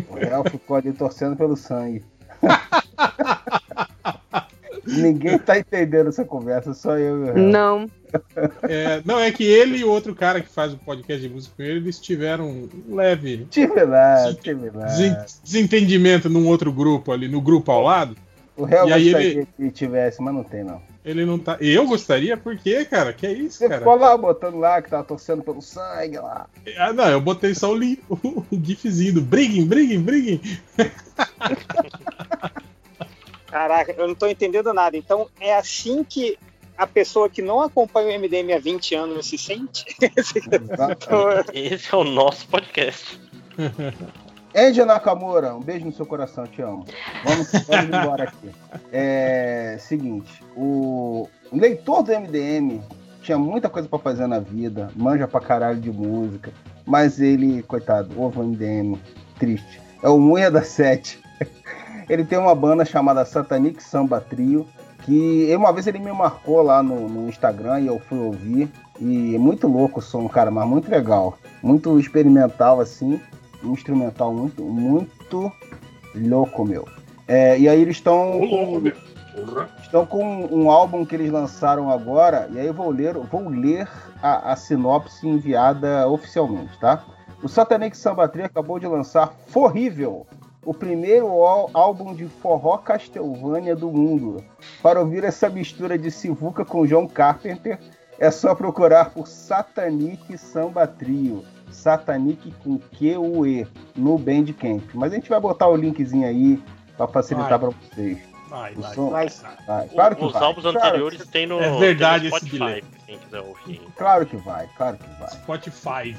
O Real ficou ali torcendo pelo sangue. Ninguém tá entendendo essa conversa, só eu Real. Não. É, não, é que ele e o outro cara que faz o podcast de música com ele, eles tiveram um leve Tive lá, tive lá. desen- desentendimento num outro grupo ali, no grupo ao lado. O Real e aí gostaria ele, que tivesse, mas não tem não. Ele não tá. Eu gostaria, por quê, cara? Que é isso, Você cara? ficou lá botando lá que tava torcendo pelo sangue lá. Ah, não, eu botei só o, li- o gifzinho do briguem, briguem, briguem. Caraca, eu não tô entendendo nada. Então é assim que a pessoa que não acompanha o MDM há 20 anos se sente? Esse é o nosso podcast. Andy Nakamura, um beijo no seu coração, te amo. Vamos, vamos embora aqui. É seguinte, o leitor do MDM tinha muita coisa pra fazer na vida, manja pra caralho de música, mas ele, coitado, ouve o MDM, triste. É o Munha da Sete. Ele tem uma banda chamada Satanic Samba Trio, que uma vez ele me marcou lá no, no Instagram e eu fui ouvir. E é muito louco o som, cara, mas muito legal. Muito experimental, assim. Um instrumental muito, muito louco, meu. É, e aí eles estão. Estão com um álbum que eles lançaram agora, e aí eu vou ler, vou ler a, a sinopse enviada oficialmente, tá? O Satanic Samba Trio acabou de lançar Forrível, o primeiro ál- álbum de forró Castlevania do mundo. Para ouvir essa mistura de Sivuca com John Carpenter, é só procurar por Satanic Samba Trio. Satanic com Q-U-E no Bandcamp. Mas a gente vai botar o linkzinho aí para facilitar para vocês. Vai, O vai, som- vai. vai. Claro que Os vai. álbuns Claro- anteriores tem no, É verdade tem no esse Spotify, bilhete. quem quiser ouvir. Claro que vai, claro que vai. Spotify.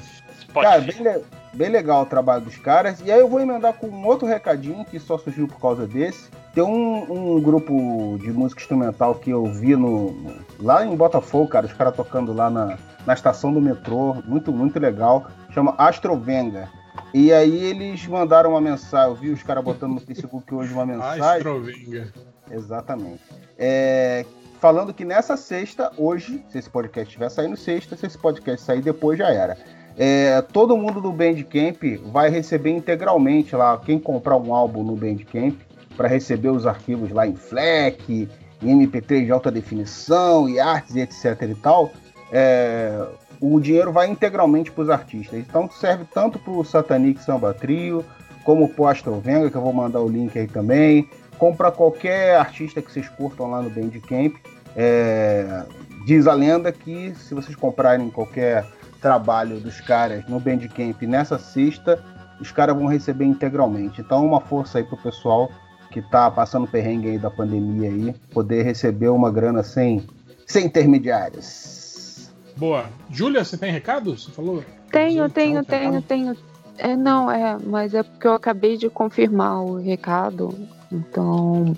Cara, bem, le- bem legal o trabalho dos caras. E aí eu vou emendar com um outro recadinho que só surgiu por causa desse. Tem um, um grupo de música instrumental que eu vi no, no- lá em Botafogo, cara, os caras tocando lá na, na estação do metrô, muito, muito legal. Chama Astrovenga. E aí eles mandaram uma mensagem, eu vi os caras botando no Facebook hoje uma mensagem. Astrovinga. Exatamente. É, falando que nessa sexta, hoje, se esse podcast estiver saindo sexta, se esse podcast sair depois, já era. É, todo mundo do Bandcamp vai receber integralmente lá, quem comprar um álbum no Bandcamp, para receber os arquivos lá em FLAC, em MP3 de alta definição, e artes, etc e tal, é, o dinheiro vai integralmente para os artistas. Então serve tanto para o Satanic Samba Trio, como para o Astrovenga, que eu vou mandar o link aí também, como para qualquer artista que vocês curtam lá no Bandcamp. É, diz a lenda que se vocês comprarem qualquer trabalho dos caras no Bandcamp nessa sexta, os caras vão receber integralmente. Então uma força aí pro pessoal que tá passando perrengue aí da pandemia aí, poder receber uma grana sem, sem intermediários. Boa. Júlia, você tem recado? Você falou? Tenho, tenho, Então, tenho, tenho. É, não, é, mas é porque eu acabei de confirmar o recado. Então.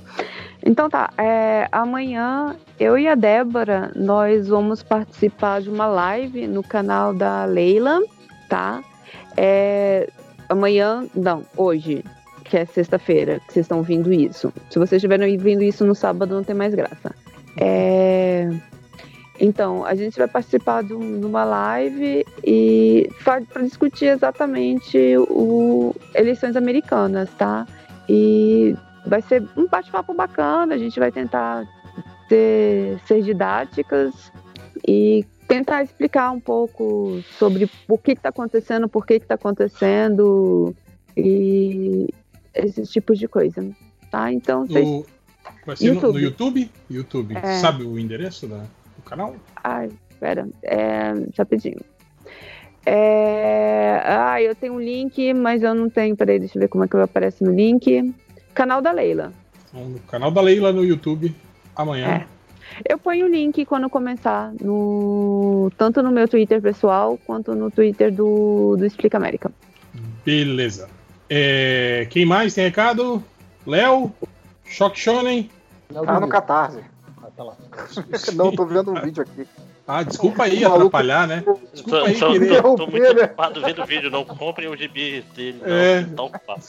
Então tá. é, amanhã eu e a Débora nós vamos participar de uma live no canal da Leila, tá? É, amanhã, não, hoje, que é sexta-feira, que vocês estão ouvindo isso. Se vocês estiverem ouvindo isso no sábado, não tem mais graça. É, então, a gente vai participar de, de uma live e para discutir exatamente o eleições americanas, tá? E vai ser um bate-papo bacana, a gente vai tentar ter, ser didáticas e tentar explicar um pouco sobre o que está acontecendo, por que está acontecendo e esses tipos de coisa, tá? Então, vocês... No, vai ser no- no, YouTube. YouTube? YouTube. É. Sabe o endereço da- do canal? Ai, espera, é, rapidinho. É... Ah, eu tenho um link, mas eu não tenho. Peraí, deixa eu ver como é que aparece no link. Canal da Leila. Então, no canal da Leila no YouTube amanhã. É. Eu ponho o link quando começar, no... tanto no meu Twitter pessoal quanto no Twitter do, do Explica América. Beleza. É, Quem mais tem recado? Léo? Shock Shonen? Tá no Catarse. Ah, tá lá. Não, tô vendo um vídeo aqui. Ah, desculpa aí O atrapalhar, né? Desculpa Tô, aí, tô- querer. tô- tô muito ocupado vendo o vídeo, não comprem o gibi dele, não. É. Tá ocupado.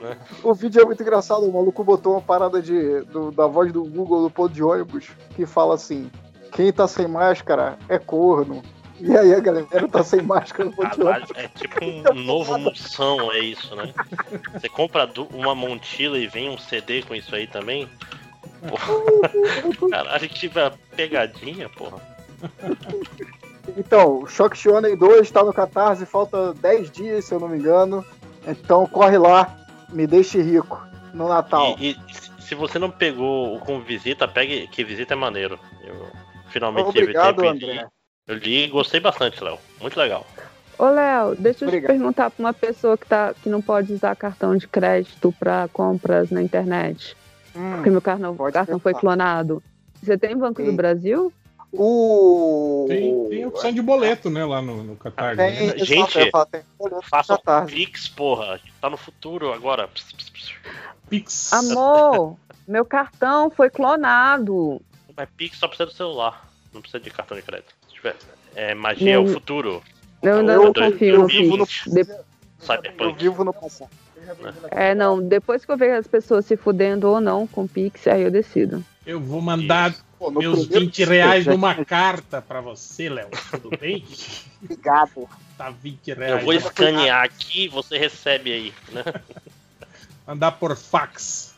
né? O vídeo é muito engraçado. O maluco botou uma parada de, do- da voz do Google do ponto de ônibus que fala assim: quem tá sem máscara é corno. E aí a galera tá sem máscara no ponto de ônibus. Caralho, é tipo um novo moção, é isso, né? Você compra uma montila e vem um CD com isso aí também? Porra. Caralho, que pegadinha, porra. Então, o Shock Shonen 2 tá no Catarse, falta 10 dias, se eu não me engano. Então corre lá, me deixe rico no Natal. E, e se- você não pegou o com visita, pegue que visita é maneiro. Eu finalmente Obrigado, tive tempo e li. André. Eu li e gostei bastante, Léo. Muito legal. Ô, Léo, deixa eu Obrigado. te perguntar pra uma pessoa que, tá, que não pode usar cartão de crédito pra compras na internet. porque meu cartão, cartão foi clonado. Você tem Banco do Sim. Brasil? O. Tem, tem opção de boleto, né, lá no, no Catarse. Tem, né? Gente, falar, tem boleto Faça Catarse. Pix, porra. Tá no futuro agora. Pix. Amor, meu cartão foi clonado. Mas Pix só precisa do celular. Não precisa de cartão de crédito. Se tiver. É, magia é o futuro. Eu ainda não confio eu no vivo no- Pix. De- Eu vivo no passado. É, não, depois que eu vejo as pessoas se fudendo ou não com Pix, aí eu decido. Eu vou mandar Pô, no meus primeiro 20 reais já- numa carta pra você, Léo. Tudo bem? Obrigado. Tá 20 Eu reais. vou escanear aqui e você recebe aí, né? Mandar por fax.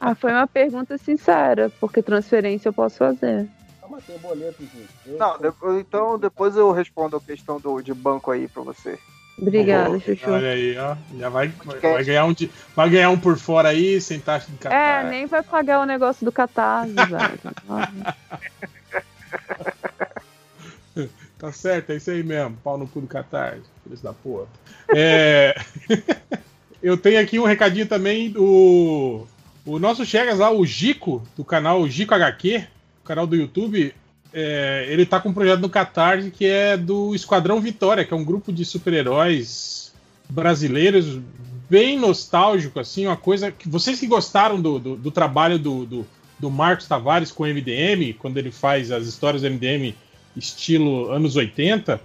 Ah, foi uma pergunta sincera, porque transferência eu posso fazer. Mas tem boleto, gente. Eu- Não, depois- então depois eu respondo a questão do, de banco aí pra você. Obrigada, Chuchu. Olha aí, ó. Já vai, vai, ganhar um de- vai ganhar um por fora aí, sem taxa de É, catar. nem vai pagar o negócio do Catarse, velho. Tá certo, é isso aí mesmo. Pau no cu do Catarse, filhos da porra. É... Eu tenho aqui um recadinho também do o nosso Chegas lá, o Gico, do canal Gico HQ, canal do YouTube. É, ele tá com um projeto no Catarse que é do Esquadrão Vitória, que é um grupo de super-heróis brasileiros bem nostálgico, assim, uma coisa que vocês que gostaram do, do, do trabalho do, do, do Marcos Tavares com o MDM, quando ele faz as histórias do MDM estilo anos 80,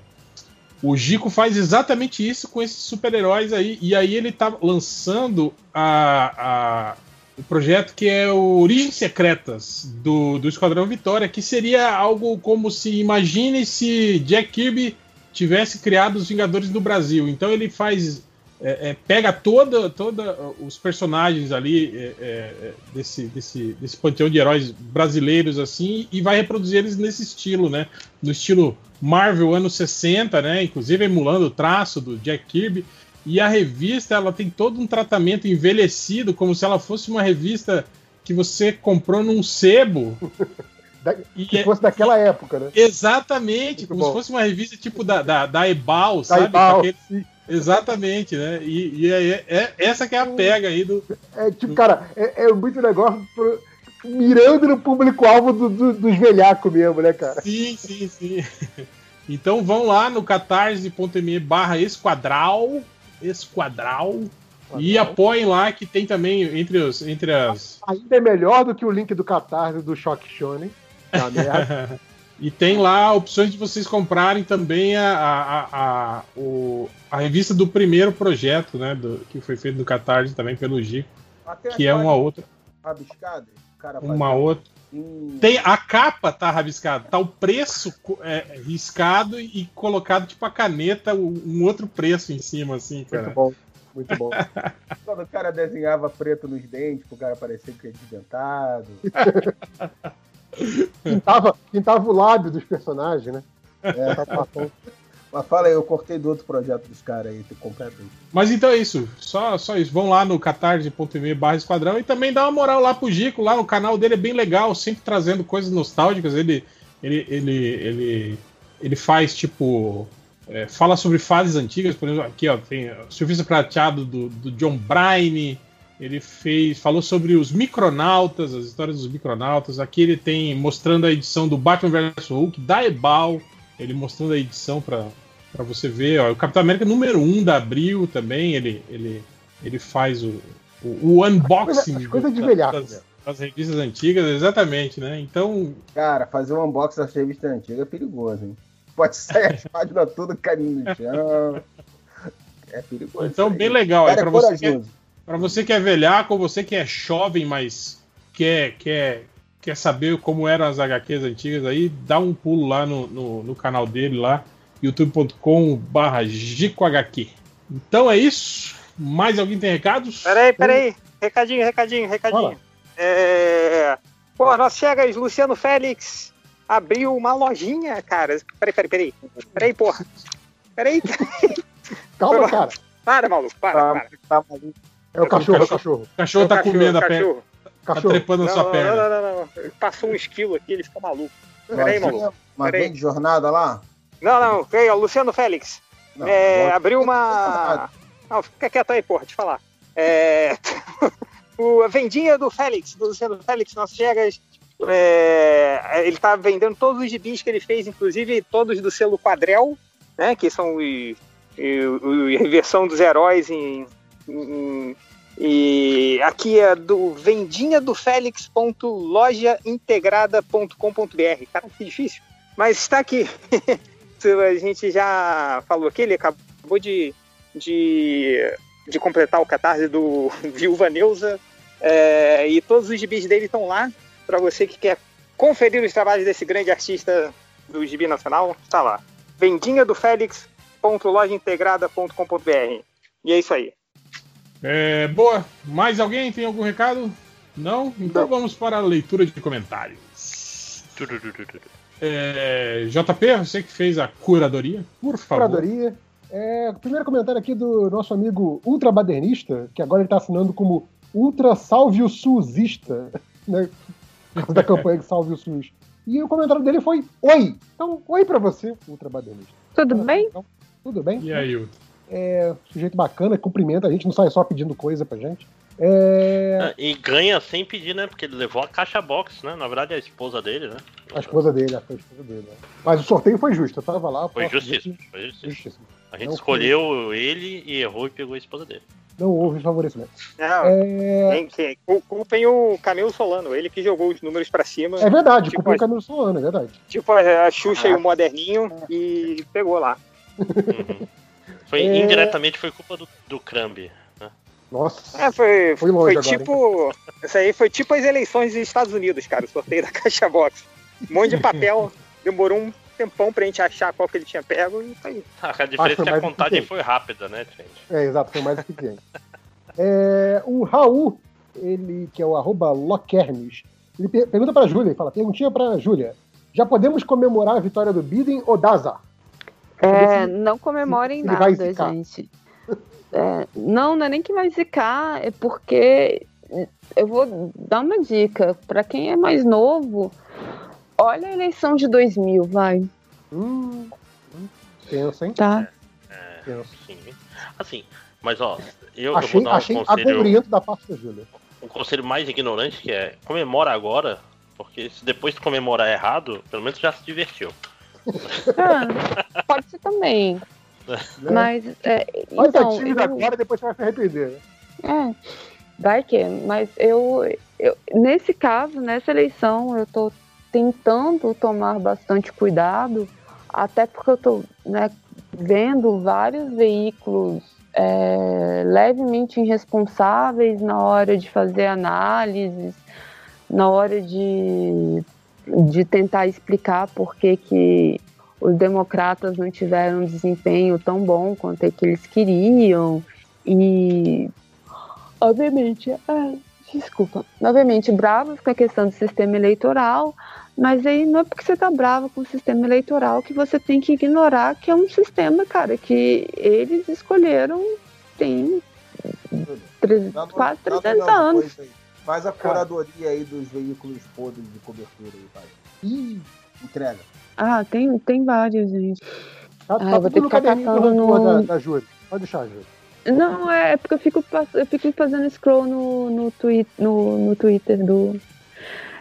o Gico faz exatamente isso com esses super-heróis aí. E aí ele tá lançando a- o projeto que é o Origens Secretas do, do Esquadrão Vitória, que seria algo como se imagine se Jack Kirby tivesse criado os Vingadores do Brasil. Então ele faz. é, é, pega toda, toda os personagens ali é, é, é, desse, desse, desse panteão de heróis brasileiros assim e vai reproduzir eles nesse estilo, né? No estilo Marvel anos 60, né? Inclusive emulando o traço do Jack Kirby. E a revista ela tem todo um tratamento envelhecido, como se ela fosse uma revista que você comprou num sebo. Da- E que é- fosse daquela época, né? Exatamente, Muito como bom. se fosse uma revista tipo da, da, da Ebal, sabe? Ebal, aquele- Exatamente, né? E, e é, é- essa que é a pega aí do. É tipo, cara, é, é muito negócio pro- mirando no público-alvo do- do- dos velhacos mesmo, né, cara? Sim, sim, sim. Então vão lá no catarse.me barra esquadral, esquadral, e apoiem lá que tem também entre, os, entre as. Ainda é melhor do que o link do Catarse do Shock Shonen. Tá merda. e tem lá opções de vocês comprarem também a, a, a, a- o- a revista do primeiro projeto, né? do- que foi feito no Catarse também pelo Gico, que é uma outra. Rabiscada, cara Uma outra. Em- Tem, a capa tá rabiscada, tá o preço é, riscado e colocado tipo a caneta, um outro preço em cima, assim, cara. Muito bom, muito bom. Quando o cara desenhava preto nos dentes, pro cara parecer que é desdentado. Pintava, pintava o lábio dos personagens, né? É, Mas fala aí, eu cortei do outro projeto dos caras aí, tu completa aí. Mas então é isso, só, só isso. Vão lá no catarse.me barra esquadrão e também dá uma moral lá pro Gico, lá no canal dele é bem legal, sempre trazendo coisas nostálgicas. Ele, ele, ele, ele, ele faz tipo é, fala sobre fases antigas, por exemplo, aqui ó, tem o Surfista Prateado do, do John Bryan, ele fez, falou sobre os micronautas, as histórias dos micronautas. Aqui ele tem mostrando a edição do Batman vs Hulk da Ebal, ele mostrando a edição para você ver. Ó, o Capitão América número 1 um da Abril também, ele, ele, ele faz o, o, o unboxing As coisas de da- velhaco, das, das revistas antigas, exatamente, né? Então, Cara, fazer um unboxing da revista antiga é perigoso, hein? Pode sair as páginas todas caindo no chão. É perigoso. Então, bem legal. Aí, Cara, pra, é você que é, corajoso. pra você que é velhaco ou você que é jovem, mas quer, quer, quer saber como eram as HQs antigas, aí dá um pulo lá no, no, no canal dele, lá, youtube.com.br GicoHQ. Então é isso. Mais alguém tem recados? Peraí, peraí. Recadinho, recadinho, recadinho. É... Pô, nós chegas, Luciano Félix abriu uma lojinha, cara. Peraí, peraí, peraí. Peraí, porra. Peraí. Calma, cara. Para, maluco, para, para. Tá maluco. É o cachorro, é o cachorro. O cachorro É o tá cachorro, comendo a cachorro. perna. Tá Cachorro. trepando na Não, sua não, perna. não, não, não, não. Passou um esquilo aqui, ele fica maluco. Peraí, maluco. Mas Peraí. vem de jornada lá? Não, não, aí, ó, Luciano Félix. Não, É, abriu uma. Não, fica quieto aí, porra, eu falar. É, o, a vendinha do Félix, do Luciano Félix, nossas chegas. é, ele tá vendendo todos os gibis que ele fez, inclusive todos do selo Quadrel, né? Que são os, o- o- a versão dos heróis em, em- e aqui é do vendinha do Félix.lojaintegrada.com.br. Cara, que difícil. Mas está aqui. Isso a gente já falou aqui, ele acabou de, de, de completar o catarse do Viúva Neuza. é, e todos os gibis dele estão lá. Para você que quer conferir os trabalhos desse grande artista do gibi nacional, está lá. Vendinha do Félix.lojaintegrada.com.br. E é isso aí. É, boa. Mais alguém tem algum recado? Não? Então vamos para a leitura de comentários. É, JP, você que fez a curadoria, por favor. Curadoria. É, o primeiro comentário aqui do nosso amigo ultrabadernista, que agora ele está assinando como Ultra Salve o Suzista, né? Da campanha de Salve o SUS. E o comentário dele foi Oi! Então, oi pra você, ultrabadernista. Tudo bem? Tudo bem? E aí, Ultra? É, sujeito bacana, cumprimenta, a gente não sai só pedindo coisa pra gente. É, Ah, E ganha sem pedir, né? Porque ele levou a caixa box, né? Na verdade, é a esposa dele, né? a esposa dele, a esposa dele. né? Mas o sorteio foi justo, eu tava lá. Foi que Foi. A gente Não escolheu ele e errou e pegou a esposa dele. Não houve favorecimento. Não, É... quem, quem, cu- culpem o Camilo Solano, ele que jogou os números pra cima. É verdade, tipo, culpa o Camilo Solano, é verdade. tipo a Xuxa e o Moderninho e pegou lá. Foi, É. Indiretamente foi culpa do, do Crambi. Nossa. É, foi, Foi longe foi agora, tipo. Isso aí foi tipo as eleições dos Estados Unidos, cara, o sorteio da Caixa Box. Um monte de papel, demorou um tempão pra gente achar qual que ele tinha pego e tá aí. A diferença é que a contagem foi rápida, né, gente? É, exato, foi mais eficiente. É, o Raul, ele que é o arroba Lokernes, ele per- pergunta pra Júlia, ele fala, perguntinha pra Júlia. Já podemos comemorar a vitória do Biden ou Daza? É, não comemorem nada, gente. É, não, não é nem que vai zicar, é porque eu vou dar uma dica. Pra quem é mais novo, olha a eleição de 2000, vai. Hum, Pensa, hein? Tá. Pensa. Sim. Assim, mas ó, eu, eu Achei, vou dar um achei conselho, da parte da Júlia. um conselho mais ignorante que é comemora agora, porque se depois tu comemorar errado, pelo menos já se divertiu. Ah, pode ser também. Mas, é, então, a tímida eu- agora e depois você vai se arrepender. né? É, vai que, mas eu, eu, nesse caso, nessa eleição, eu tô tentando tomar bastante cuidado, até porque eu tô né, vendo vários veículos é, levemente irresponsáveis na hora de fazer análises, na hora de, de tentar explicar por que, que os democratas não tiveram um desempenho tão bom quanto é que eles queriam. E obviamente, ah, desculpa, obviamente bravos com a questão do sistema eleitoral, mas aí não é porque você tá bravo com o sistema eleitoral que você tem que ignorar que é um sistema, cara, que eles escolheram tem tre- Dá quase dá no 300 Leandro anos. Aí. Faz a curadoria aí dos veículos podres de cobertura aí, vai. Ih, entrega. Ah, tem, tem vários, gente. Tá, Ah, tá eu vou ter que ficar caderninho do caçando rancor no- da, da Júlia. Pode deixar, Júlia. Não, é porque eu fico, eu fico fazendo scroll no, no, twi no, no Twitter do.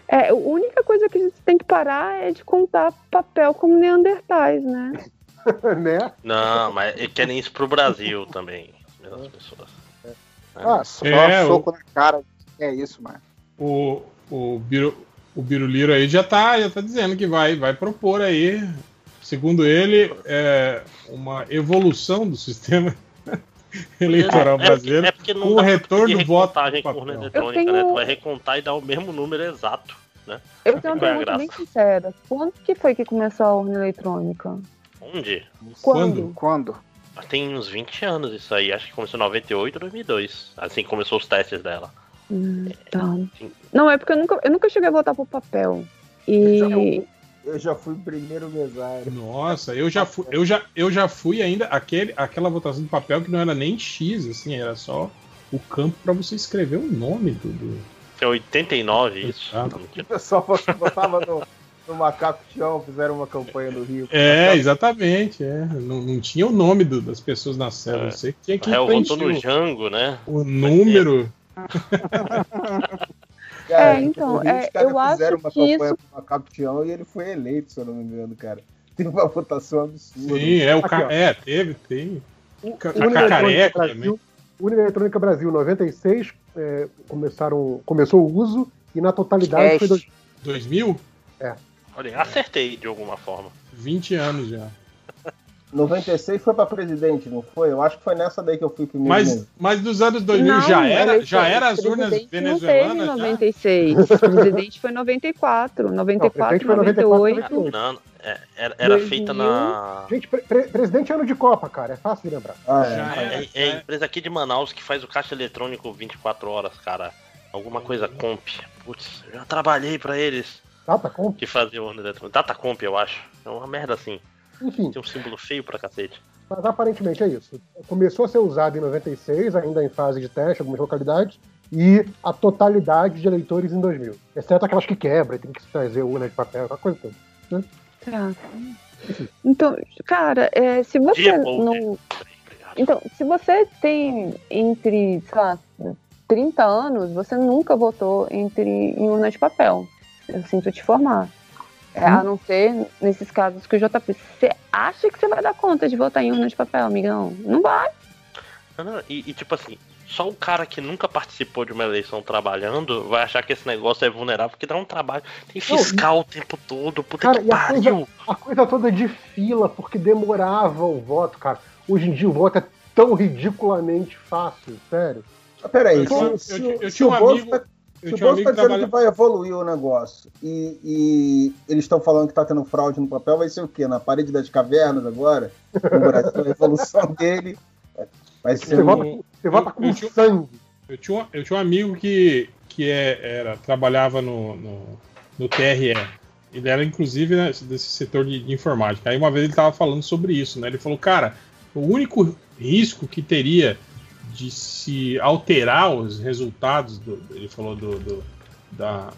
É, a única coisa que a gente tem que parar é de contar papel como Neandertais, né? né? Não, mas eles querem isso pro Brasil também. as mesmas pessoas. Ah, só É, soco na cara. É isso, mano. O, o, Biru, o Biruliro aí já tá, já tá dizendo que vai, vai propor aí, segundo ele, é, uma evolução do sistema eleitoral É- é brasileiro É porque não com o retorno do voto. Eu tenho- né? Tu vai recontar e dar o mesmo número exato, né? Eu tenho uma é pergunta bem sincera. Quando que foi que começou a urna eletrônica? Onde? Quando? Quando? Ah, Tem uns 20 anos isso aí, acho que começou em 98 ou 2002. Assim começou os testes dela. Hum, tá. Não, é porque eu nunca, eu nunca cheguei a votar por papel. E. Eu já fui primeiro mesário. Nossa, eu já fui, eu já, eu já fui ainda aquele, aquela votação de papel que não era nem X, assim, era só o campo para você escrever o nome do. do... É 89 isso. O pessoal botava no, no macaco chão, fizeram uma campanha no Rio. É, exatamente, é. Não, não tinha o nome do- das pessoas na cela, É. tinha O que réu votou no o- Jango, né? o número. Cara, É, então, é, os caras eu acho fizeram uma que campanha isso- pro chão e ele foi eleito, se eu não me engano, cara. Teve uma votação absurda. Sim, é o Aqui, ca... é, teve, tem. O ca- Urna cacareco Eletrônica também. Brasil, Urna Eletrônica Brasil 96 é, começaram, começou o uso e na totalidade foi dois, 2000? É. Olha, acertei de alguma forma. 20 anos já. 96 foi pra presidente, não foi? Eu acho que foi nessa daí que eu fui primeiro. Mas, mesmo. mas dos anos 2000 Não, já era, já era as urnas presidente Não teve venezuelanas? em já? 96. O presidente foi em 94. 94, presidente foi em 94, 98. Não, é- era, era 2000. feita na. Gente, pre- pre- presidente é ano de Copa, cara. É fácil de lembrar. Ah, É, é a empresa aqui de Manaus que faz o caixa eletrônico 24 horas, cara. Alguma coisa comp. Putz, eu já trabalhei pra eles. Datacomp? Que fazia urna eletrônica. Datacomp, eu acho. É uma merda assim. Enfim. Tem um símbolo feio pra cacete. Mas aparentemente é isso. Começou a ser usado em 96, ainda em fase de teste, em algumas localidades, e a totalidade de eleitores em 2000. Exceto aquelas que quebram, e tem que trazer urna de papel, aquela coisa toda. Né? Tá. Então, cara, é, se você Dia não. Então, se você tem entre, sei lá, 30 anos, você nunca votou entre em urna de papel. Eu sinto te informar. É, A não ser nesses casos que o JP. Você acha que você vai dar conta de votar em urna de papel, amigão? Não vai. Não, não, e, e, tipo assim, só o cara que nunca participou de uma eleição trabalhando vai achar que esse negócio é vulnerável, porque dá um trabalho. Tem fiscal o tempo todo, puta Cara, que e a pariu. coisa, a coisa toda de fila, porque demorava o voto, cara. Hoje em dia o voto é tão ridiculamente fácil, sério. Peraí, Eu- se, eu- se- eu- se tinha o um amigo- tá, eu se o tinha um Bolso amigo tá que dizendo trabalha- que vai evoluir o negócio e, e eles estão falando que tá tendo fraude no papel, vai ser o quê? Na parede das cavernas agora? No Brasil, a evolução dele vai ser Você um- vota, com- você vota com sangue. Eu tinha, um- eu tinha um amigo que, que é, era, trabalhava no, no, no TRE. Ele era, inclusive, né, desse setor de, de informática. Aí uma vez ele estava falando sobre isso, né? Ele falou, cara, o único risco que teria de se alterar os resultados, do, ele falou, do, do- da,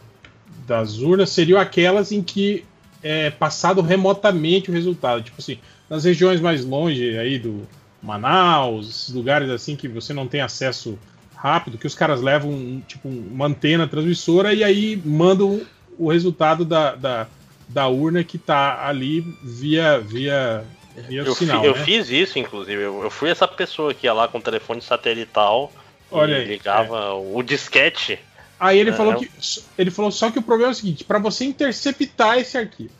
das urnas, seriam aquelas em que é passado remotamente o resultado. Tipo assim, nas regiões mais longe aí do Manaus, esses lugares assim que você não tem acesso rápido, que os caras levam tipo uma antena transmissora e aí mandam o resultado da, da, da urna que tá ali via via Eu, fi- sinal. eu né? fiz isso, inclusive. Eu, eu fui essa pessoa que ia lá com o telefone satelital Olha aí, ligava o disquete. Aí ele É, falou eu- que ele falou só que o problema é o seguinte, para você interceptar esse arquivo,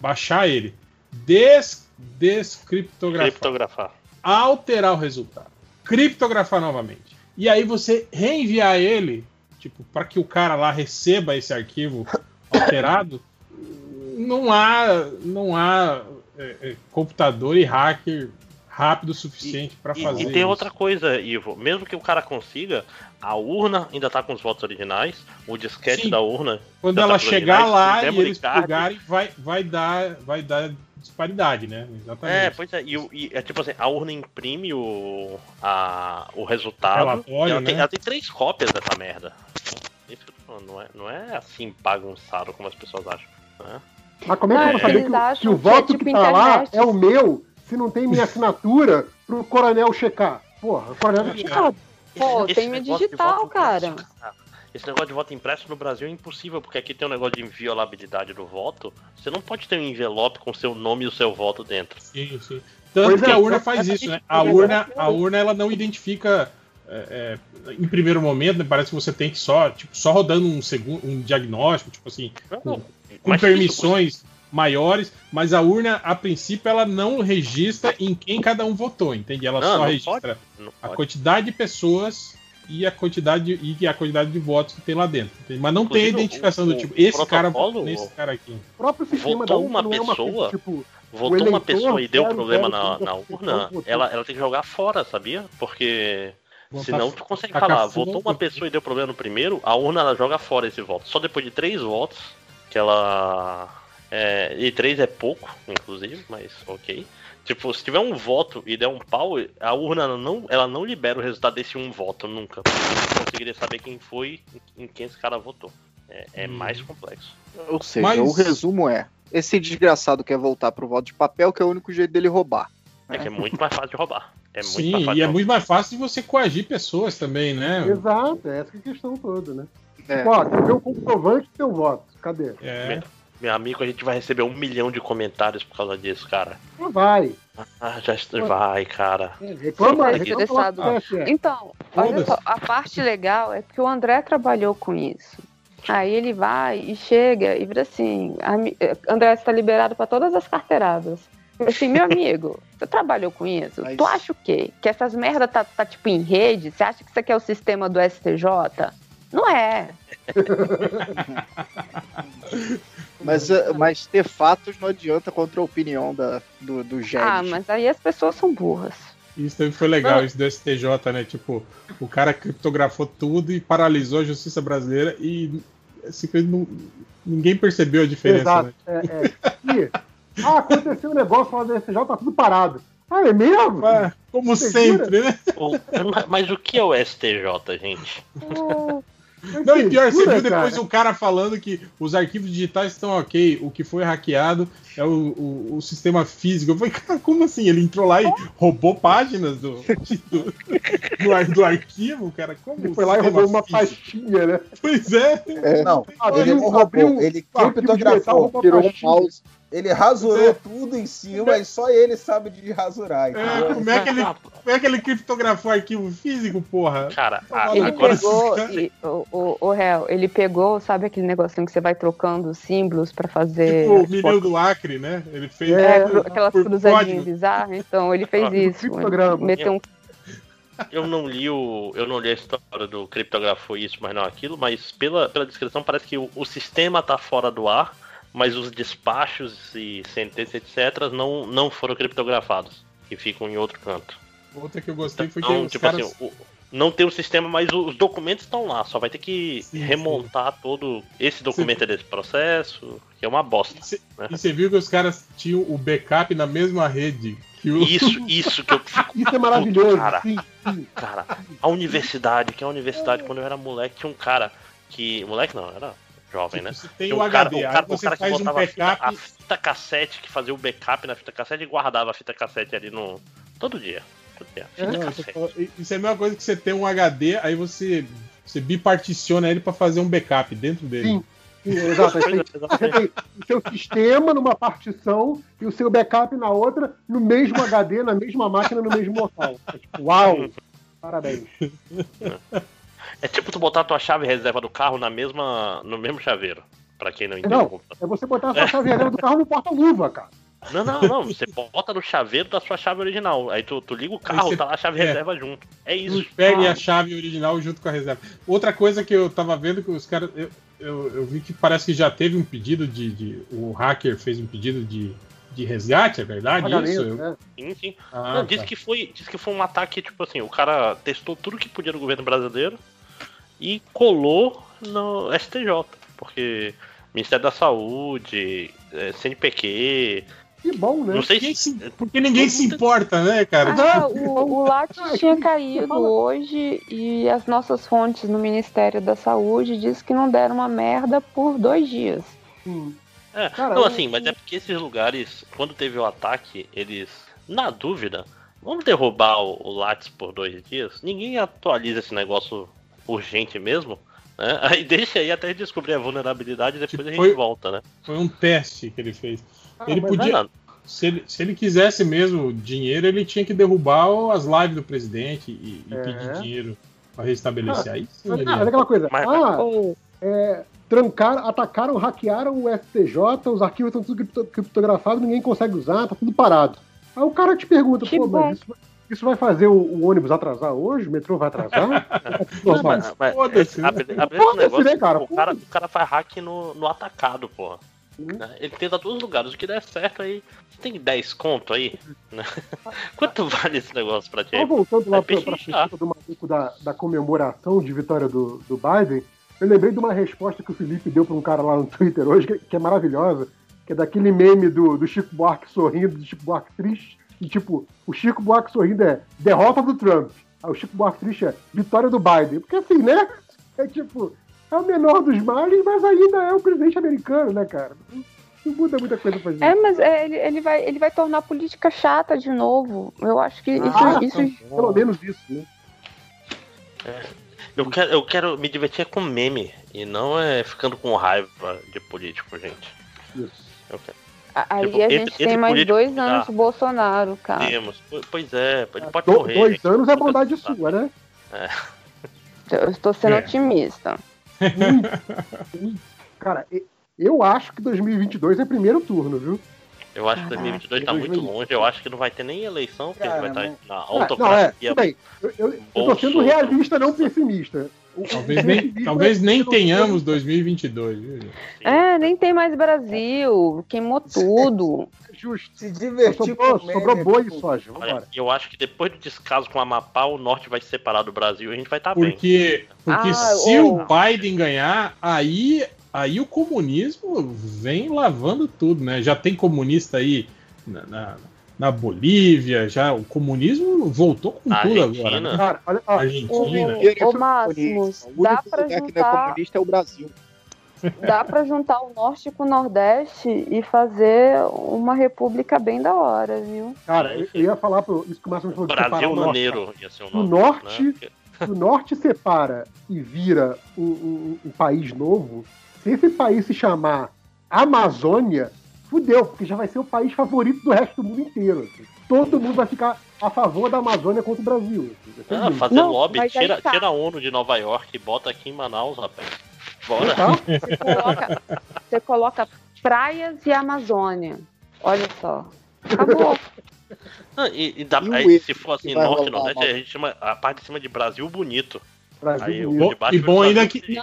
baixar ele, des, descriptografar, Criptografar. alterar o resultado, criptografar novamente. E aí você reenviar ele, tipo, para que o cara lá receba esse arquivo alterado, não há não há é, é, computador e hacker rápido o suficiente para fazer e tem isso. outra coisa, Ivo. Mesmo que o cara consiga, a urna ainda tá com os votos originais, o disquete Sim. da urna. Quando ainda ela tá chegar originais, lá e eles card- vai, vai, dar, vai dar disparidade, né? Exatamente. É, pois é, e, e é tipo assim, a urna imprime o, a, o resultado. Relatório, ela, tem, né? ela tem três cópias dessa merda. Isso que eu tô falando, não é, não é assim bagunçado como as pessoas acham. Né? Mas como é que eu vou saber que, o- que o que é voto que, tipo tá lá é o meu se não tem minha assinatura pro coronel checar? Porra, o coronel não checar. Pô, Esse tem minha digital, cara. Esse negócio de voto impresso no Brasil é impossível, porque aqui tem um negócio de inviolabilidade do voto. Você não pode ter um envelope com seu nome e o seu voto dentro. Sim, sim. Tanto Pois que é, a urna então, faz isso, né? A urna, a urna ela não identifica. É, é, em primeiro momento, né, parece que você tem que só, tipo, só rodando um segundo, um diagnóstico, tipo assim, com, com permissões maiores, mas a urna, a princípio, ela não registra em quem cada um votou, entende? Ela Não, só não registra pode, a pode. quantidade de pessoas e a quantidade e a quantidade de votos que tem lá dentro. entende? Mas não tem a Inclusive, identificação o- do tipo, esse cara votou nesse cara aqui. O próprio sistema da Votou urna uma não é uma coisa pessoa, tipo. votou uma pessoa e deu problema na, na urna, ela, ela tem que jogar fora, sabia? Porque Botar- senão tu consegue falar, votou uma pessoa e deu problema no primeiro, a urna ela joga fora esse voto. Só depois de três votos, que ela. É, e três é pouco, inclusive, mas ok. Tipo, se tiver um voto e der um pau, a urna ela não, ela não libera o resultado desse um voto nunca. Você conseguiria saber quem foi, em quem esse cara votou. É, é mais complexo. Ou seja, Mas- o resumo é: esse desgraçado quer voltar pro voto de papel, que é o único jeito dele roubar. É que é muito mais fácil de roubar. É muito Sim, e é muito mais fácil de você coagir pessoas também, né? Exato, é essa é a questão toda, né? É. Tipo, ó, o comprovante teu voto? Cadê? É. Meu amigo, a gente vai receber um milhão de comentários por causa disso, cara. Não vai. Ah, já vai, cara. Reclama, Sim, reclama lá pro TSE. Então, olha só, a parte legal é que o André trabalhou com isso. Aí ele vai e chega e vira assim: "Ami- eh, André, você tá liberado para todas as carteiradas. Assim, meu amigo, você trabalhou com isso? Tu acha o quê? Que essas merda tá, tá tipo em rede? Você acha que isso aqui é o sistema do STJ? Não é. Mas, eh, mas ter fatos não adianta contra a opinião da, do, do. Ah, mas aí as pessoas são burras. Isso também foi legal, isso do STJ, né? Tipo, o cara criptografou tudo e paralisou a justiça brasileira e simplesmente não- ninguém percebeu a diferença, Exato. né? É, é. E, ah, aconteceu um negócio lá do STJ, tá tudo parado. Ah, é mesmo? como Você sempre, né? O- mas o que é o STJ, gente? Não, e pior, você viu depois cara? o cara falando que os arquivos digitais estão ok, o que foi hackeado é o, o, o sistema físico. Eu falei, cara, como assim? Ele entrou lá e roubou páginas do, do, do, do arquivo, cara? Como Ele foi lá e roubou uma físico? pastinha, né? Pois é. Não, Abriu- ele não roubou, um ele criptografou, tirou um mouse. Ele rasurou tudo em cima e só ele sabe de rasurar. É, como, é que ele, como é que ele criptografou arquivo físico, porra? Cara, Ele agora pegou, e- o, o, o réu, ele pegou, sabe aquele negocinho que você vai trocando os símbolos pra fazer. Tipo o menino do Acre, né? Ele fez É, cru- aquelas cruzadinhas bizarras, então ele fez Ah, isso. criptograma. Meteu um Eu não li o. Eu não li a história do criptografou isso, mas não aquilo, mas pela, pela descrição parece que o, o sistema tá fora do ar, mas os despachos e sentenças, etc., não, não foram criptografados. E ficam em outro canto. Outra que eu gostei foi que Então, os tipo caras... assim, o- não tem o sistema, mas o- os documentos estão lá. Só vai ter que remontar todo. Esse documento é desse processo, que é uma bosta. né? E você viu que os caras tinham o backup na mesma rede que o... Isso, isso que eu fico. Isso é maravilhoso, cara. sim, sim. Cara, a universidade, que é a universidade, quando eu era moleque, tinha um cara que. Moleque não, era jovem, né? tem Tinha o um cara, HD, o cara, o você cara que faz um botava a fita- backup- a fita cassete, que fazia o backup na fita cassete e guardava a fita cassete ali no. Todo dia. Todo dia. Fita Não, cassete. você fala- Isso é a mesma coisa que você tem um HD, aí você, você biparticiona ele pra fazer um backup dentro dele. Sim. Exato. Tem- Você tem o seu sistema numa partição e o seu backup na outra, no mesmo HD, na mesma máquina, no mesmo local. É tipo, uau! Parabéns. É tipo tu botar a tua chave reserva do carro na mesma, no mesmo chaveiro. Pra quem não entende Não, é você botar a sua chave reserva do carro no porta-luva, cara. Não, não, não. Você bota no chaveiro da sua chave original. Aí tu, tu liga o carro, você- tá lá a chave é. reserva junto. É isso. Pegue Ah. a chave original junto com a reserva. Outra coisa que eu tava vendo que os caras. Eu, eu, eu vi que parece que já teve um pedido de. de- o hacker fez um pedido de, de resgate, é verdade Pagamento, isso? Eu- né? Sim, sim. Ah, Não, disse, tá. que foi, disse que foi um ataque, tipo assim, o cara testou tudo que podia no governo brasileiro e colou no STJ. Porque Ministério da Saúde, eh, CNPq. Que bom, né? Não sei se. Porque ninguém se importa, né, cara? Ah, o, o tinha caído hoje e as nossas fontes no Ministério da Saúde diz que não deram uma merda por dois dias. É, Cara, não, assim, mas é porque esses lugares, quando teve o ataque, eles Na dúvida, vamos derrubar o, o Lattes por dois dias? Ninguém atualiza esse negócio urgente mesmo? Né? Aí deixa aí até descobrir a vulnerabilidade e depois a gente foi- volta, né? Foi um teste que ele fez. Ah, ele podia. Se ele, se ele quisesse mesmo dinheiro, ele tinha que derrubar as lives do presidente e, e É. pedir dinheiro para restabelecer. Aí sim, Mas, ele- mas é aquela coisa. Mas- ah, é, trancaram, atacaram, hackearam o STJ, os arquivos estão tudo cripto- criptografados, ninguém consegue usar, tá tudo parado. Aí o cara te pergunta, pô, bom. mas isso, isso vai fazer o, o ônibus atrasar hoje? O metrô vai atrasar? Não, mas, mas Foda-se, né? Foda-se, né, é que cara? o cara, o cara faz hack no, no atacado, porra. Né? Ele tenta todos os lugares. O que der certo aí. Você tem 10 conto aí? Né? Quanto vale esse negócio pra ti? Só voltando lá É pra, pra pergunta do maluco da, da comemoração de vitória do, do Biden, eu lembrei de uma resposta que o Felipe deu pra um cara lá no Twitter hoje, que, que é maravilhosa, que é daquele meme do, do Chico Buarque sorrindo, do Chico Buarque triste, e tipo, o Chico Buarque sorrindo é derrota do Trump, aí o Chico Buarque triste é vitória do Biden. Porque assim, né? É tipo, é o menor dos males, mas ainda é o presidente americano, né, cara? Não, muda muita coisa pra gente. É, mas é, ele, ele, vai, ele vai tornar a política chata de novo. Eu acho que isso, Ah, isso Pelo menos isso, né? Eu quero, eu quero me divertir com meme e não é ficando com raiva de político, gente. Isso. Eu quero. Aí Tipo, a entre- gente entre tem mais político dois anos de Bolsonaro, cara. Temos. Po- Pois é, ele pode Do- morrer. dois anos é bondade sua, né? É. Eu estou sendo É. otimista. Cara, eu acho que 2022 é primeiro turno, viu? Eu acho que 2022 tá muito longe. Eu acho que não vai ter nem eleição, porque Cara, vai estar mas- na Ah, não, é, autocracia. bem. Eu, eu, eu tô sendo realista, não pessimista. Talvez nem, talvez nem tenhamos 2022. viu, gente? É, nem tem mais Brasil. Queimou tudo. Justo. Se divertir Sobrou, boi soja. Olha, Vambora. eu acho que depois do descaso com o Amapá, o norte vai se separar do Brasil e a gente vai estar bem. Porque, porque Ah, se ô. o Biden ganhar, aí, aí o comunismo vem lavando tudo, né? Já tem comunista aí na, na, na Bolívia, já o comunismo voltou com Na tudo Argentina. agora. Né? Cara, olha, ó, Argentina. Ô, Máximos, O dá que não é juntar, comunista é o Brasil. dá pra juntar o norte com o nordeste e fazer uma república bem da hora, viu? cara, eu, eu ia falar pro, isso que o Máximo falou Brasil o norte. maneiro ia ser o O nome. norte, né? O norte separa e vira um, um- um país novo, se esse país se chamar Amazônia, fudeu, porque já vai ser o país favorito do resto do mundo inteiro. assim. Todo mundo vai ficar a favor da Amazônia contra o Brasil. assim. Ser Ah, fazer Não, lobby, tira, tá. tira a ONU de Nova York e bota aqui em Manaus, rapaz. Bora. Tá? Você coloca, você coloca praias e Amazônia. Olha só. Acabou. Ah, e, e E o aí, se for assim, norte e nordeste, a gente chama a parte de cima de Brasil bonito. Brasil Aí, bonito. o de baixo E bom ainda que-.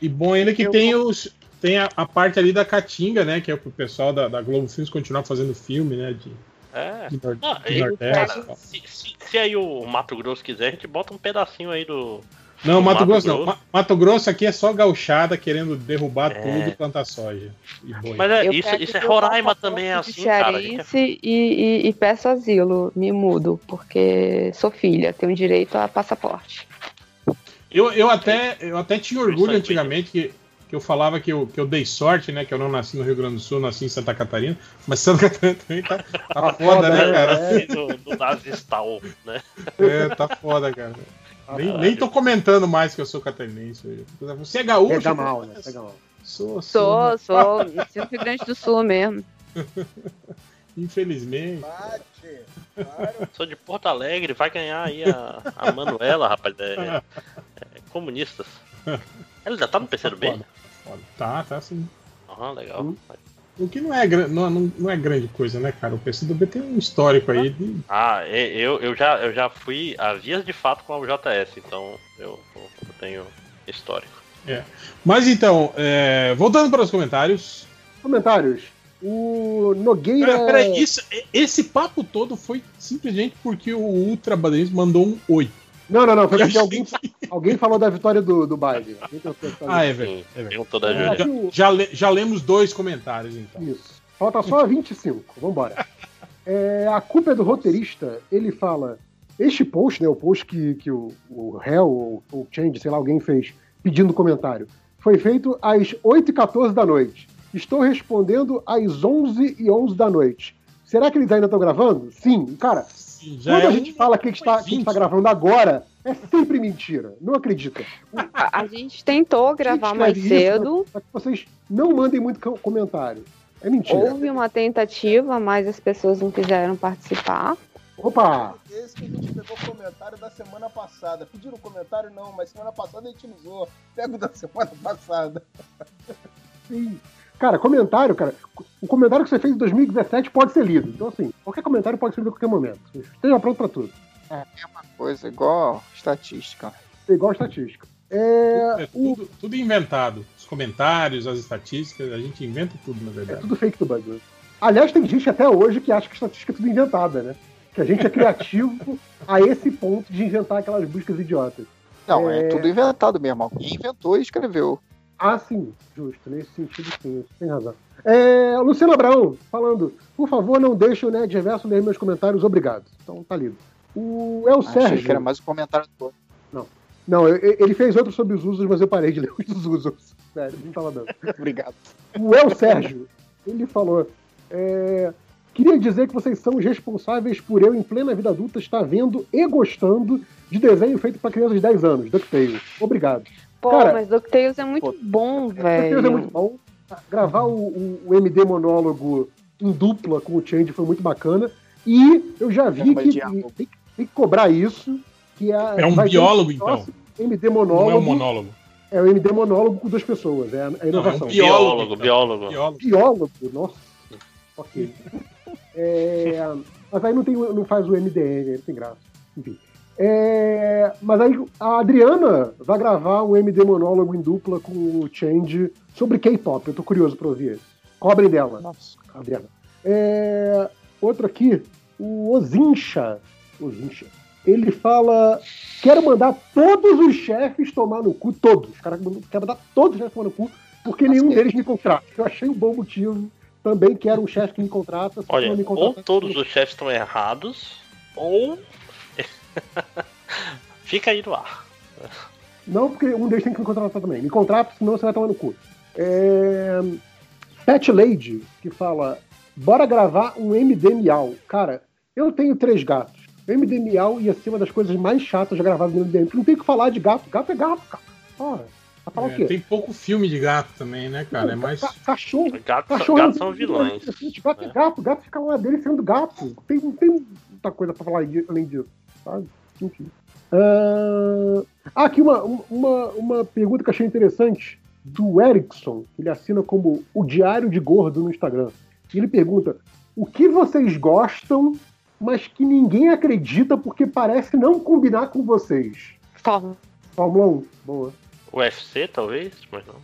E bom ainda que Eu- tem os. Tem a, a parte ali da Caatinga, né? Que é pro pessoal da, da Globo Filmes continuar fazendo filme, né? De, É. de, Não, de e, Nordeste. cara, se, se- se aí o Mato Grosso quiser, a gente bota um pedacinho aí do. Não, do Mato, Grosso, não. Grosso. Ma- Mato Grosso aqui é só gauchada querendo derrubar É. tudo e plantar soja. E boi. Mas é, isso, isso é Roraima também é assim, cara. Gente é- Cearense e, e- e peço asilo. Me mudo, porque sou filha, tenho direito a passaporte. Eu, eu, até, eu até tinha orgulho antigamente que, que eu falava que eu, que eu dei sorte, né? Que eu não nasci no Rio Grande do Sul, nasci em Santa Catarina. Mas Santa Catarina também tá, tá foda, né, cara? assim do, do Nazistal, né? É, tá foda, cara. Nem, nem tô comentando mais que eu sou catarinense. Você é gaúcho? Pega mal, né? Pega mal. Sou, Sou, sou. Nasci no Rio Grande do Sul mesmo. Infelizmente. Bate. Claro. Sou de Porto Alegre, vai ganhar aí a, a Manuela, rapaz. É, é, comunistas. Ela ainda tá no PCdoB? Foda, foda. Tá, tá sim. Ah, legal. Hum. O que não é, não, não, é grande coisa, né, cara? O PCdoB tem um histórico aí de. Ah, eu, eu, já, eu já fui a vias de fato com a UJS, então eu, eu tenho histórico. É. Mas então, é, voltando para os comentários. Comentários. O Nogueira. Pera, peraí, isso, esse papo todo foi simplesmente porque o Ultra Badrense mandou um oi. Não, não, não. Foi porque alguém, alguém falou da vitória do, do Biden. Ah, é verdade. É verdade. Da É, o- Já, le- já lemos dois comentários, então. Isso. Falta só 25. Vambora. É, a culpa é do roteirista. Ele fala: Este post, né, o post que, que o, o réu ou o Change, sei lá, alguém fez pedindo comentário, foi feito às 8h14 da noite. Estou respondendo às 11h11 da noite. Será que eles ainda estão gravando? Sim, cara. Já quando é a um gente fala que a gente está tá gravando agora, é sempre mentira. Não acredita. A, a gente tentou gravar mais Escreve isso cedo. pra- pra que vocês não mandem muito co- comentário. É mentira. Houve uma tentativa, mas as pessoas não quiseram participar. Opa! Esse que a gente pegou o comentário da semana passada. Pediram comentário não, mas semana passada a gente usou. Pega o da semana passada. Sim. Cara, comentário, cara. O comentário que você fez em 2017 pode ser lido. Então, assim, qualquer comentário pode ser lido a qualquer momento. Esteja pronto pra tudo. É uma coisa, igual estatística. É igual estatística. É, É tudo, tudo inventado. Os comentários, as estatísticas, a gente inventa tudo, na é verdade. tudo fake do bug. né? Aliás, tem gente até hoje que acha que estatística é tudo inventada, né? Que a gente é criativo a esse ponto de inventar aquelas buscas idiotas. Não, é, É. tudo inventado mesmo. Alguém inventou e escreveu. Ah, sim, justo. Nesse sentido, sim, tem razão. É, Luciano Abraão, falando, por favor, não deixe o Nerd Reverso ler meus comentários, obrigado. Então, tá lido. O El Achei Sérgio. que era mais um comentário todo. Não. Não, ele fez outro sobre os usos, mas eu parei de ler os usos. Sério, não tava dando. Obrigado. O El Sérgio, ele falou. é, Queria dizer que vocês são os responsáveis por eu, em plena vida adulta, estar vendo e gostando de desenho feito para crianças de 10 anos, DuckTales. Obrigado. Pô, Cara, mas DuckTales é muito bom, DuckTales é velho. muito bom. Gravar o, o- o MD monólogo em dupla com o Change foi muito bacana. E eu já vi que tem, tem que cobrar isso. Que é, É um biólogo, um então. MD monólogo. Não é um monólogo. É o MD monólogo com duas pessoas, é a, a inovação. Biólogo, biólogo. Biólogo, nossa. Ok. É, mas aí não, tem, não faz o MDN, não tem graça. Enfim. É, mas aí a Adriana vai gravar um MD monólogo em dupla com o Change sobre K-pop. Eu tô curioso pra ouvir esse. Cobrem dela. Adriana. É, outro aqui, o Ozincha. Ozincha. Ele fala: quero mandar todos os chefes tomar no cu, todos. O cara quer mandar todos os chefes tomar no cu, porque nenhum deles me contrata. Eu achei um bom motivo. Também quero um chefe que me contrata. Olha, me ou contrata, todos os chefes estão errados, ou. Fica aí no ar. Não, porque um deles tem que me contratar também. Me contrata, senão você vai tomar no cu. É... Pet Lady, que fala: bora gravar um MD Miau. Cara, eu tenho três gatos. O MD Miau ia ser uma das coisas mais chatas já gravadas no MDM. Não tem o que falar de gato. Gato é gato, cara. Ora, vai falar É, o quê? tem pouco filme de gato também, né, cara? É mais. Ca- Cachorro. Gatos, Cachorro gatos não são vilões. Gato é gato. Gato fica lá dele sendo gato. Tem, não tem muita coisa pra falar além disso, sabe? Enfim. Ah, ah, aqui uma, uma, uma pergunta que eu achei interessante do Erickson, que ele assina como o Diário de Gordo no Instagram. E ele pergunta: o que vocês gostam, mas que ninguém acredita porque parece não combinar com vocês? Fórmula. Fórmula 1, boa. UFC, talvez, mas não.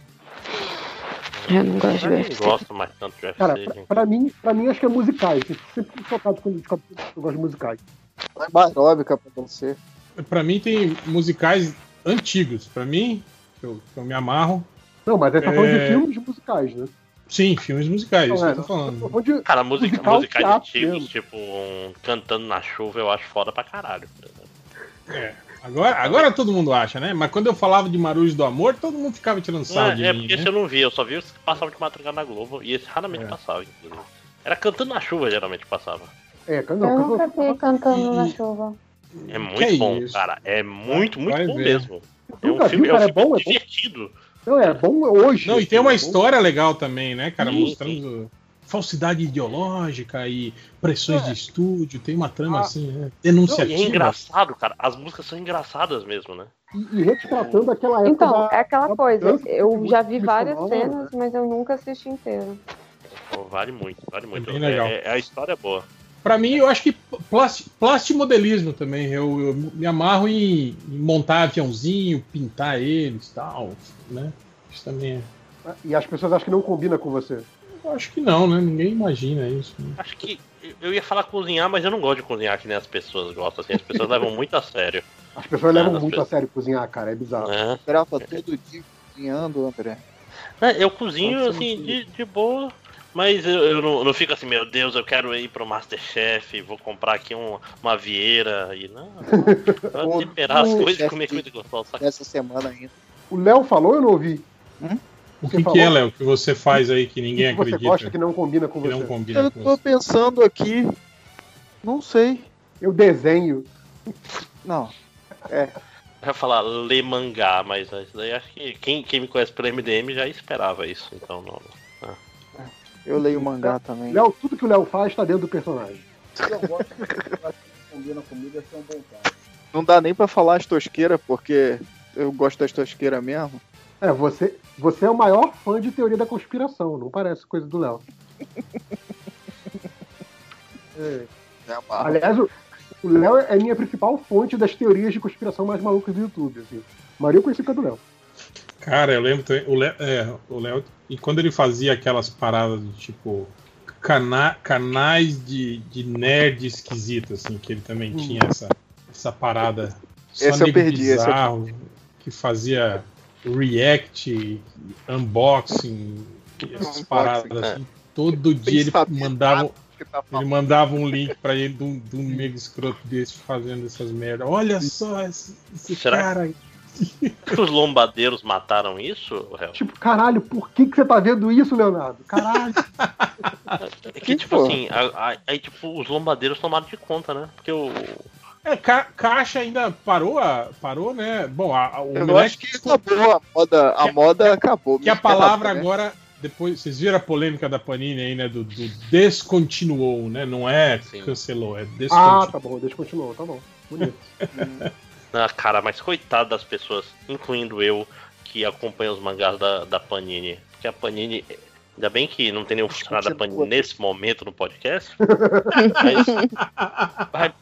Eu não gosto de Eu UFC. gosto mais tanto de UFC. Cara, gente. pra, pra mim, pra mim acho que é musicais. Eu sempre fico focado quando eu eu gosto de musicais. É mais óbvio pra você. Pra mim tem musicais antigos. Pra mim, que eu, que eu me amarro. Não, mas aí tá falando de É. filmes musicais, né? Sim, filmes musicais, Não, isso é, que eu tô falando. tô falando de Cara, música, musical musicais antigos, mesmo. tipo um Cantando na Chuva, eu acho foda pra caralho. É. Agora, agora todo mundo acha, né? Mas quando eu falava de Marujo do Amor, todo mundo ficava tirando sarro é, de é mim, porque né? esse eu não vi, eu só vi os que passavam de madrugada na Globo, e esse raramente passava, inclusive. Era Cantando na Chuva, geralmente passava. É, Eu nunca vi cantando na chuva. É muito Que bom, isso? cara. É muito, muito Vai bom ver. mesmo. É Nunca um filme, viu, é um cara? É filme bom, é bom. divertido. Não, é bom hoje. Não, e tem uma É história legal também, né, cara? Sim, Mostrando falsidade ideológica e pressões É. de estúdio. Tem uma trama Ah. assim, né? Não, Denunciativa. e é engraçado, cara. As músicas são engraçadas mesmo, né? E, e retratando aquela época Então, da- é aquela da coisa. Eu já vi várias cenas, mas eu nunca assisti inteiro. Pô, vale muito, vale muito. bem legal. É, é- a história é boa. Pra mim, eu acho que plasti- plastimodelismo também. Eu, eu me amarro em, em montar aviãozinho, pintar eles e tal, né? Isso também é. E as pessoas acham que não combina com você. Eu acho que não, né? Ninguém imagina isso. né? Acho que eu ia falar cozinhar, mas eu não gosto de cozinhar que nem as pessoas gostam. Assim, as pessoas levam muito a sério. As pessoas É, levam muito pessoas- a sério cozinhar, cara. É bizarro. É. Grava todo dia cozinhando, André. É, eu cozinho assim, de, de boa, mas eu, eu não, não fico assim, meu Deus, eu quero ir pro Masterchef, vou comprar aqui um, uma vieira e não. Pra temperar as coisas e comer de- comida gostosa. saca? Dessa semana ainda. O Léo falou, eu não ouvi. Hum? O que, que é, Léo, que você faz aí que ninguém que você acredita? gosta que não combina com Que você? não combina Eu com tô você. pensando aqui. Não sei. Eu desenho. Não. É. Eu ia falar ler mangá, mas isso daí acho que quem, quem me conhece pelo MDM já esperava isso, então não. Eu leio mangá também. Léo, tudo que o Léo faz tá dentro do personagem. Eu gosto que combina comigo, é um bom cara. Não dá nem pra falar as tosqueiras, porque eu gosto das tosqueiras mesmo. É, você, você é o maior fã de teoria da conspiração, não parece coisa do Léo. É. Aliás, o o Léo é minha principal fonte das teorias de conspiração mais malucas do YouTube. Assim. A maioria eu conheci por causa do Léo. Cara, eu lembro também. O Léo, é, o Léo. E quando ele fazia aquelas paradas de tipo. Cana canais de, de nerd esquisito, assim, que ele também tinha essa, essa parada. Só Esse eu perdi, esse eu- bizarro, que fazia react, unboxing, essas Unboxing, paradas é. assim. Todo dia ele mandava, tá ele mandava um link pra ele de um, de um mega escroto desse fazendo essas merdas. Olha só esse, esse cara aí. que os lombadeiros mataram isso, Réu? Tipo, caralho, por que, que você tá vendo isso, Leonardo? Caralho. É que, tipo assim, aí tipo, os lombadeiros tomaram de conta, né? Porque o. É, ca caixa ainda parou, a, parou, né? Bom, a, a- o Eu acho que acabou a moda. A moda acabou. que a palavra né? agora, depois, vocês viram a polêmica da Panini aí, né? Do, do descontinuou, né? Não é cancelou, é ah, descontinuou. tá bom, descontinuou, tá bom. Bonito. Ah, cara, mas coitado das pessoas, incluindo eu, que acompanha os mangás da, da Panini. Porque a Panini. Ainda bem que não tem nenhum funcionário da Panini nesse momento no podcast. mas, mas,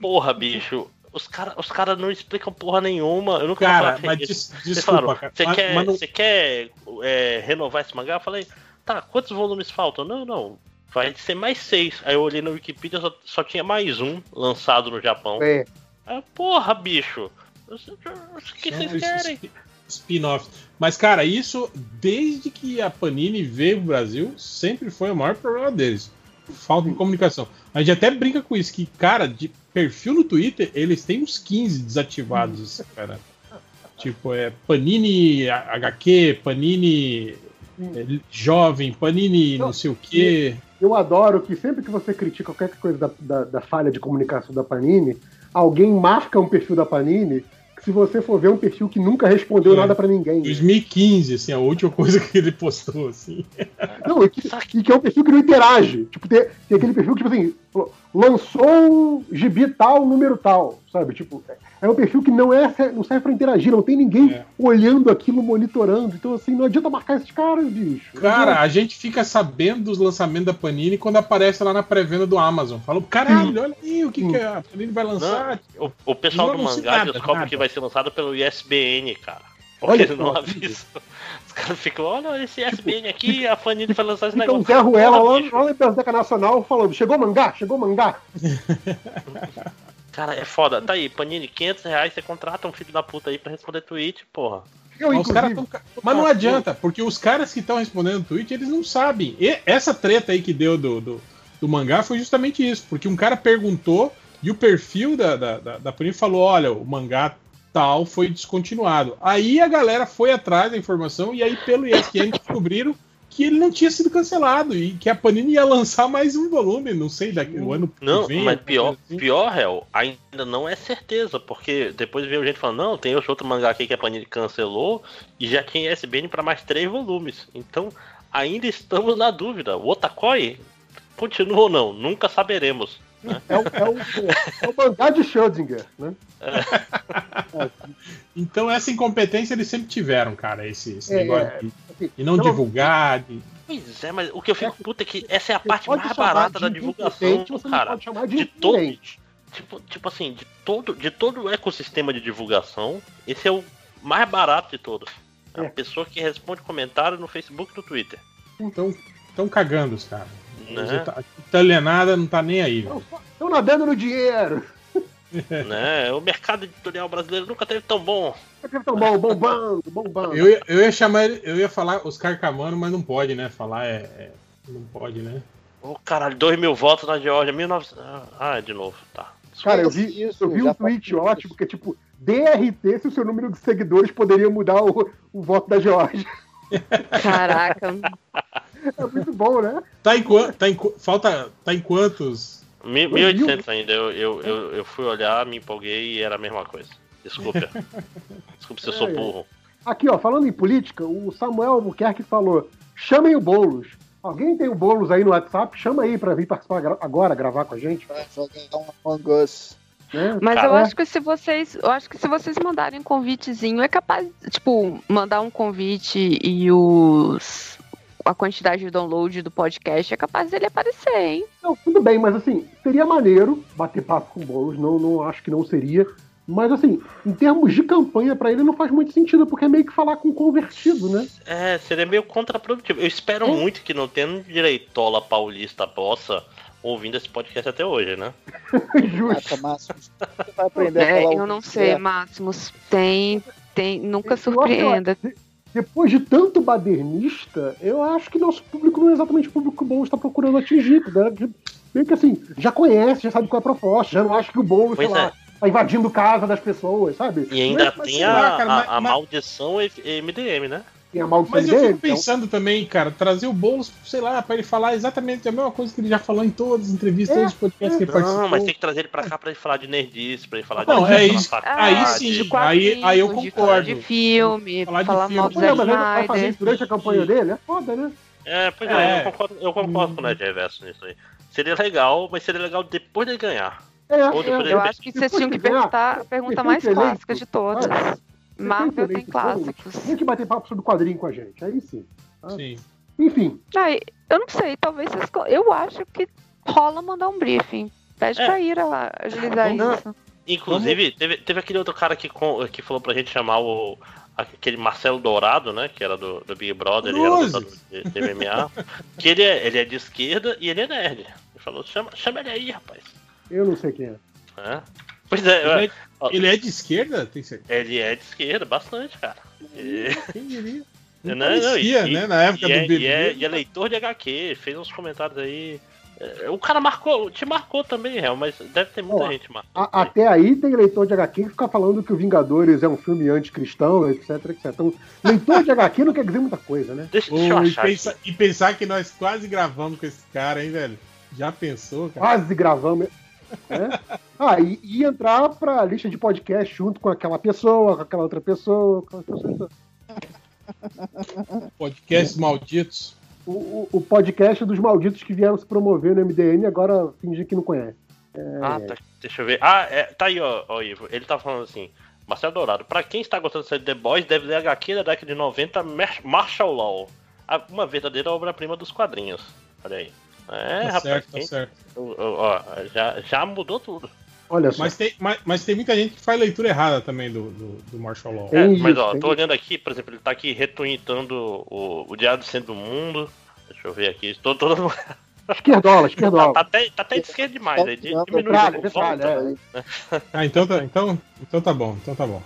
porra, bicho. Os caras os cara não explicam porra nenhuma. Eu nunca Cara, mas des- Vocês desculpa, falaram, cara, Você quer, mas não- você quer é, renovar esse mangá? Eu falei, tá, quantos volumes faltam? Não, não. Vai ser mais seis. Aí eu olhei na Wikipedia, só, só tinha mais um lançado no Japão. É. Ah, porra, bicho. O que São vocês querem? spi- Spin-offs. Mas, cara, isso, desde que a Panini veio pro Brasil, sempre foi o maior problema deles. Falta de comunicação. A gente até brinca com isso, que, cara, de perfil no Twitter, eles têm uns 15 desativados, cara. Tipo, é Panini HQ, Panini é, Jovem, Panini não sei o quê. Eu adoro que sempre que você critica qualquer coisa da, da, da falha de comunicação da Panini, alguém marca um perfil da Panini que se você for ver é um perfil que nunca respondeu É. nada pra ninguém. 2015, assim, a última coisa que ele postou, assim. Não, e que, e que é um perfil que não interage. Tipo, tem, tem aquele perfil que, tipo assim, lançou gibi tal, número tal, sabe? Tipo, é um perfil que não, é, não serve pra interagir, não tem ninguém É. olhando aquilo, monitorando. Então, assim, não adianta marcar esses caras, bicho. Cara, a gente fica sabendo dos lançamentos da Panini quando aparece lá na pré-venda do Amazon. Fala, caralho, olha aí o que, que a Panini vai lançar. Não, o, o pessoal Não do mangá nada, descobre nada. que vai ser lançado pelo ISBN, cara. Porque Olha eles não só, avisam. Os caras ficam, olha esse ISBN aqui, a Panini vai lançar esse Então, negócio. Zé Ruela lá, bicho. lá na Biblioteca Nacional falando: chegou mangá, chegou mangá. Cara, é foda. Tá aí, Panini, 500 reais, você contrata um filho da puta aí pra responder tweet, porra. Eu, Mas, os caras tão Mas não adianta, porque os caras que estão respondendo Twitch, eles não sabem. E essa treta aí que deu do, do, do mangá foi justamente isso, porque um cara perguntou e o perfil da, da, da, da Panini falou: olha, o mangá tal foi descontinuado. Aí a galera foi atrás da informação e aí pelo ESPN descobriram que ele não tinha sido cancelado e que a Panini ia lançar mais um volume, não sei, daqui o ano que Não, vem. mas pior, pior, Hel, ainda não é certeza, porque depois veio gente falando, não, tem outro mangá aqui que a Panini cancelou e já tinha ISBN pra mais três volumes. Então, ainda estamos na dúvida. O Otakoi continua ou não? Nunca saberemos. Né? É o, é o, é o mangá de Schrödinger, né? Então essa incompetência eles sempre tiveram, cara, esse, esse É, negócio é, assim, de não divulgar, de, Pois é, mas o que eu fico puta é que essa é a parte mais barata de da divulgação, cara. pode chamar de de todo, tipo, tipo assim, de todo, de todo o ecossistema de divulgação, esse é o mais barato de todos. É a pessoa que responde comentário no Facebook e no Twitter. Então, estão cagando os caras. Né? Os ita- Italianada não tá nem aí. Estão nadando no dinheiro. né? O mercado editorial brasileiro nunca teve tão bom. Tão bom, bombando, bombando. Eu, ia- eu ia chamar ele, eu ia falar os Carcamano, mas não pode, né? Falar é. é- não pode, né? Ô caralho, 2 mil votos na Geórgia, 1900. Ah, de novo, tá. Cara, eu vi, eu vi um tweet ótimo que é tipo DRT se o seu número de seguidores poderia mudar o, o voto da Georgia. Caraca. É muito bom, né? Tá em, tá em falta, tá em quantos? Mi- 1800 ainda. Eu, eu, eu, eu fui olhar, me empolguei e era a mesma coisa. Desculpa. Desculpa se eu sou É, é. burro. Aqui, ó, falando em política, o Samuel Albuquerque falou: chamem o Boulos. Alguém tem o Boulos aí no WhatsApp? Chama aí pra vir participar gra- agora, gravar com a gente. Um Us. Né? Mas eu acho que se vocês, eu acho que se vocês mandarem um convitezinho, é capaz, tipo, mandar um convite e os a quantidade de download do podcast é capaz dele aparecer, hein? Não, tudo bem, mas assim, seria maneiro bater papo com o Boulos, não, não acho que não seria. Mas assim, em termos de campanha pra ele não faz muito sentido, porque é meio que falar com um convertido, né? É, seria meio contraprodutivo. Eu espero muito que não tenha um direitola paulista bossa ouvindo esse podcast até hoje, né? Justo. Márcio, você vai aprender a É, falar eu não sei. Máximos, tem, tem, nunca Eu acho Depois de tanto badernista, eu acho que nosso público não é exatamente o público que o Boulos está procurando atingir. Né? Que- Meio que assim, já conhece, já sabe qual é a proposta, já não acha que o Boulos, sei Pois lá, tá invadindo casa das pessoas, sabe? E ainda mas tem a, lá, cara, a- mas- a mas- maldição MDM, né? Tem a maldição Mas eu fico pensando também, cara, trazer o Boulos, sei lá, pra ele falar exatamente a mesma coisa que ele já falou em todas as entrevistas, todos os podcasts que ele participou. Não, mas tem que trazer ele pra cá pra ele falar de nerdice, pra ele falar Não, de é isso. faculdade. Aí sim, de aí, aí eu quadrinhos, de concordo. de filme, Falar de falar filme. mal do Zack fazer isso durante a campanha dele? É foda, né? É, pois é, É. eu concordo, eu concordo com o Ned Reverso nisso aí. Seria legal, mas seria legal depois dele ganhar. É, Ou depois Eu dele acho que vocês tinham que perguntar a pergunta mais clássica de todas. Marvel tem clássicos. Tem que bater papo sobre quadrinho com a gente, aí sim. Ah, Sim. Enfim, Ai, eu não sei, talvez vocês. Eu acho que rola mandar um briefing. Pede É. pra Ira agilizar Não. isso. Inclusive, teve, teve aquele outro cara que, que falou pra gente chamar o. Aquele Marcelo Dourado, né? Que era do, do Big Brother, ele era lutador de, de MMA. que ele é, ele é de esquerda e ele é nerd. Ele falou, chama, chama ele aí, rapaz. eu não sei quem é. É. Pois é, Ele é, ele é de esquerda? Tem certeza? ele é de esquerda, bastante, cara. E- Quem diria? Não, Não não, parecia, e- né, na época e do é, BBB. E é, e é leitor de HQ, fez uns comentários aí. É, O cara marcou, te marcou também, Real, mas deve ter muita Ó, gente marcando. A- até aí tem leitor de HQ que fica falando que o Vingadores é um filme anticristão, etc, etc. Então, leitor de HQ não quer dizer muita coisa, né? Deixa, Ô, e, pensa- e pensar que nós quase gravamos com esse cara, hein, velho? Já pensou, cara? Quase gravamos. Né? Ah, e, e entrar pra lista de podcast junto com aquela pessoa, com aquela outra pessoa, com aquela pessoa. Podcasts malditos. O, o- o podcast dos malditos que vieram se promover no MDM e agora fingir que não conhece. É, Ah, tá, deixa eu ver. Ah, é, tá aí, ó, ó, Ivo. Ele tá falando assim. Marcelo Dourado, pra quem está gostando de série The Boys, deve ler HQ da década de 90, Mar- Marshall Law. A- Uma verdadeira obra-prima dos quadrinhos. Olha aí. É, Tá rapaz. certo, tá quem- certo. ó, já, já mudou tudo. Olha só. Mas tem, mas, mas tem muita gente que faz leitura errada também do, do, do Marshall Law. É, mas ó, tô olhando aqui, por exemplo, ele tá aqui retweetando o, o Diário do Centro do Mundo. Deixa eu ver aqui. Tô dando... Esquerdola, esquerdola. Tá, até, tá até de esquerda demais. Aí, di- diminui volta. é. Ah, então tá, então, então tá bom, então tá bom.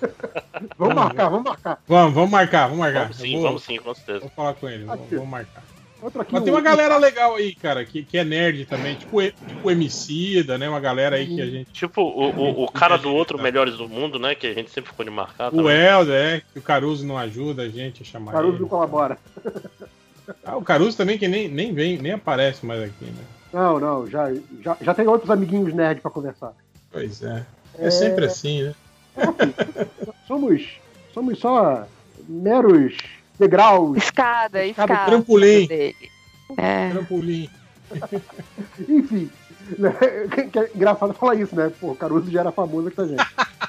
Vamos marcar, vamos marcar. Vamos, vamos marcar, vamos marcar. Vamos sim, vou, vamos sim, com certeza. Vou falar com ele, vamos, vamos marcar. Outro aqui, Mas tem o- uma galera legal aí, cara, que, que é nerd também, tipo, tipo Emicida, né? Uma galera aí que a gente. Tipo, o, o, o cara do outro Melhores do Mundo, né? Que a gente sempre ficou de marcar. O. Helder, é, que o Caruso não ajuda a gente a chamar Caruso ele. não colabora. Ah, o Caruso também que nem, nem vem, nem aparece mais aqui, né? Não, não, já, já, já tem outros amiguinhos nerd pra conversar. Pois é. É sempre assim, né? Somos, somos só meros degraus. Escada, Escada, escada. trampolim. Dele. É. Trampolim. Enfim, né? que- que é engraçado falar isso, né? Pô, o Caruso já era famoso com a gente.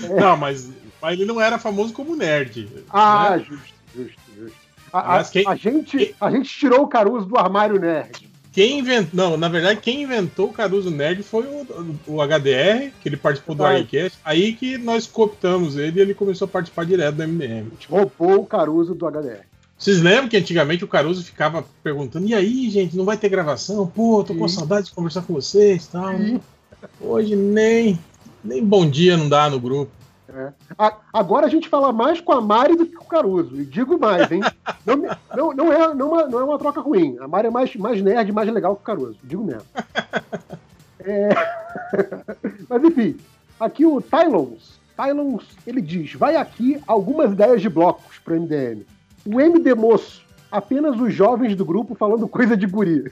É. Não, mas, mas ele não era famoso como nerd. Ah, né? justo, justo, justo. A, a- quem- a gente, a gente tirou o Caruso do armário nerd. Quem inventou. Não, na verdade, quem inventou o Caruso Nerd foi o, o HDR, que ele participou do. Arcast. Aí que nós cooptamos ele e ele começou a participar direto do MDM. A gente roubou o Caruso do HDR. Vocês lembram que antigamente o Caruso ficava perguntando: e aí, gente, não vai ter gravação? Pô, tô com Sim. saudade de conversar com vocês e tal. Sim. Hoje nem, nem bom dia não dá no grupo. É. A- agora a gente fala mais com a Mari do que com o Caruso. E digo mais, hein? Não, não, não, é, não, é, não é uma troca ruim. A Mari é mais, mais nerd, mais legal que o Caruso. Digo mesmo. É, Mas enfim, aqui o Tylons. Tylons, ele diz: vai aqui algumas ideias de blocos pro MDM. O MD Moço, apenas os jovens do grupo falando coisa de guri.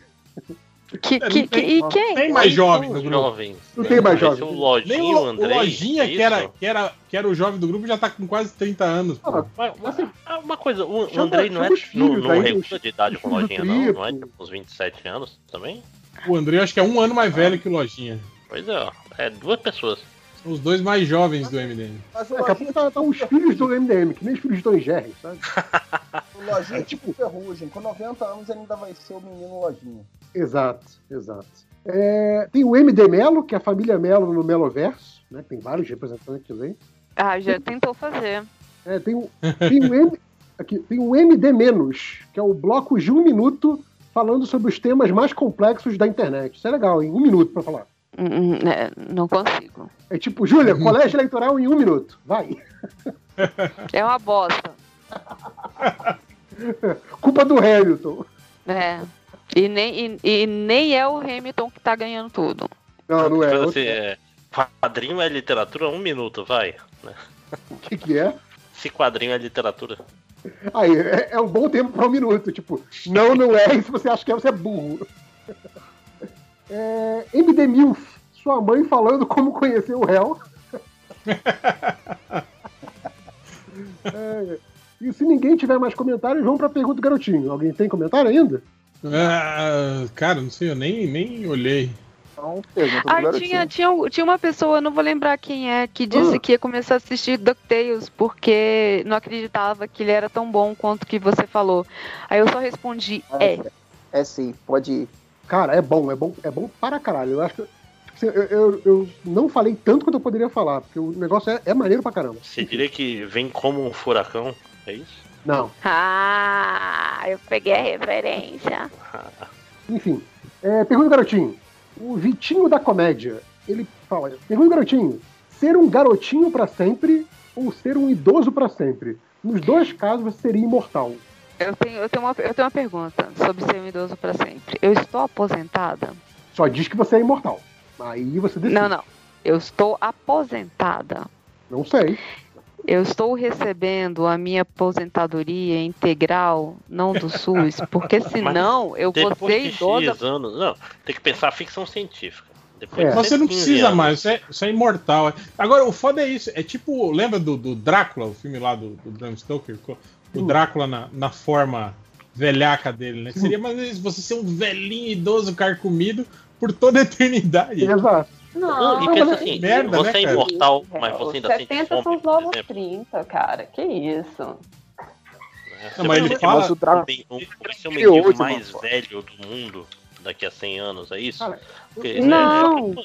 Que, que, que, e quem? Tem mais jovens no grupo. Jovens. Não tem mais jovens. é o Lojinho, Nem o, o Andrei. Lojinha, é que, era, que, era, que era o jovem do grupo, já tá com quase 30 anos. mas, ah, uma coisa, o, Chama- Andrei não é não, filhos não aí, regula os- de idade com lojinha, do não? Não é tipo uns 27 anos também? O André, eu acho que é um ano mais velho que o Lojinha. Pois é, ó. É duas pessoas. São os dois mais jovens do MDM. Mas o Daqui a pouco tá, tá os filhos do MDM, que nem os filhos de Tom e Jerry, sabe? O Lojinha é tipo ferrugem. Com 90 anos ele ainda vai ser o menino Lojinha. Exato, exato. É, tem o MD Melo, que é a família Melo no Meloverso, né? Tem vários representantes aí. Ah, já tentou fazer. É, tem, o, tem, o M, aqui, tem o MD Menos, que é o bloco de um minuto falando sobre os temas mais complexos da internet. Isso é legal, em um minuto pra falar. Hum, hum, é, não consigo. É tipo, Júlia, colégio eleitoral em um minuto. Vai. É uma bosta. Culpa do Hamilton. É. E nem, e, e nem é o Hamilton que tá ganhando tudo. Não, não é. Mas, Outro- assim, é, quadrinho é literatura, um minuto, vai. né? O que, que é? Se quadrinho é literatura. Aí, é, é um bom tempo pra um minuto. Tipo, não, não é. E se você acha que é, você é burro. É, MD Milf, sua mãe falando como conhecer o réu. É, e se ninguém tiver mais comentários, vamos pra pergunta do garotinho. Alguém tem comentário ainda? Ah, cara, não sei, eu nem, nem olhei. Então, Ah, tinha, tinha, tinha uma pessoa, não vou lembrar quem é, que disse Ah. que ia começar a assistir DuckTales porque não acreditava que ele era tão bom quanto que você falou. Aí eu só respondi, é. É sim, pode ir. Cara, é bom, é bom, é bom para caralho. Eu acho que. assim, eu, eu, eu não falei tanto quanto eu poderia falar, porque o negócio é, é maneiro pra caramba. Você diria que vem como um furacão, é isso? Não. Ah, eu peguei a referência. Enfim, é, pergunta garotinho. O Vitinho da comédia, ele fala: pergunta garotinho, ser um garotinho pra sempre ou ser um idoso pra sempre? Nos dois casos você seria imortal. Eu tenho, eu, tenho uma, eu tenho uma pergunta sobre ser um idoso pra sempre. Eu estou aposentada? Só diz que você é imortal. Aí você decide. Não, não. Eu estou aposentada. Não sei. Eu estou recebendo a minha aposentadoria integral, não do SUS, porque senão eu vou ser de idosa. Anos. Não, tem que pensar ficção científica. Depois de Mas você não 115 precisa anos. mais, isso é, isso é imortal. Agora, o foda é isso. É tipo, lembra do, do Drácula, o filme lá do, do Bram Stoker? O Drácula na, na forma velhaca dele, né? Seria mais ou menos você ser um velhinho idoso carcomido por toda a eternidade. Exato. Não, E pensa assim, merda, você né, é cara? imortal, mas você ainda sente 70 fome, são os novos exemplo. 30, cara. Que isso? né? Não, mas ele fala- um- vai ser o mendigo de uma mais velho do mundo daqui a 100 anos, é isso? Cara, Porque, Não. né,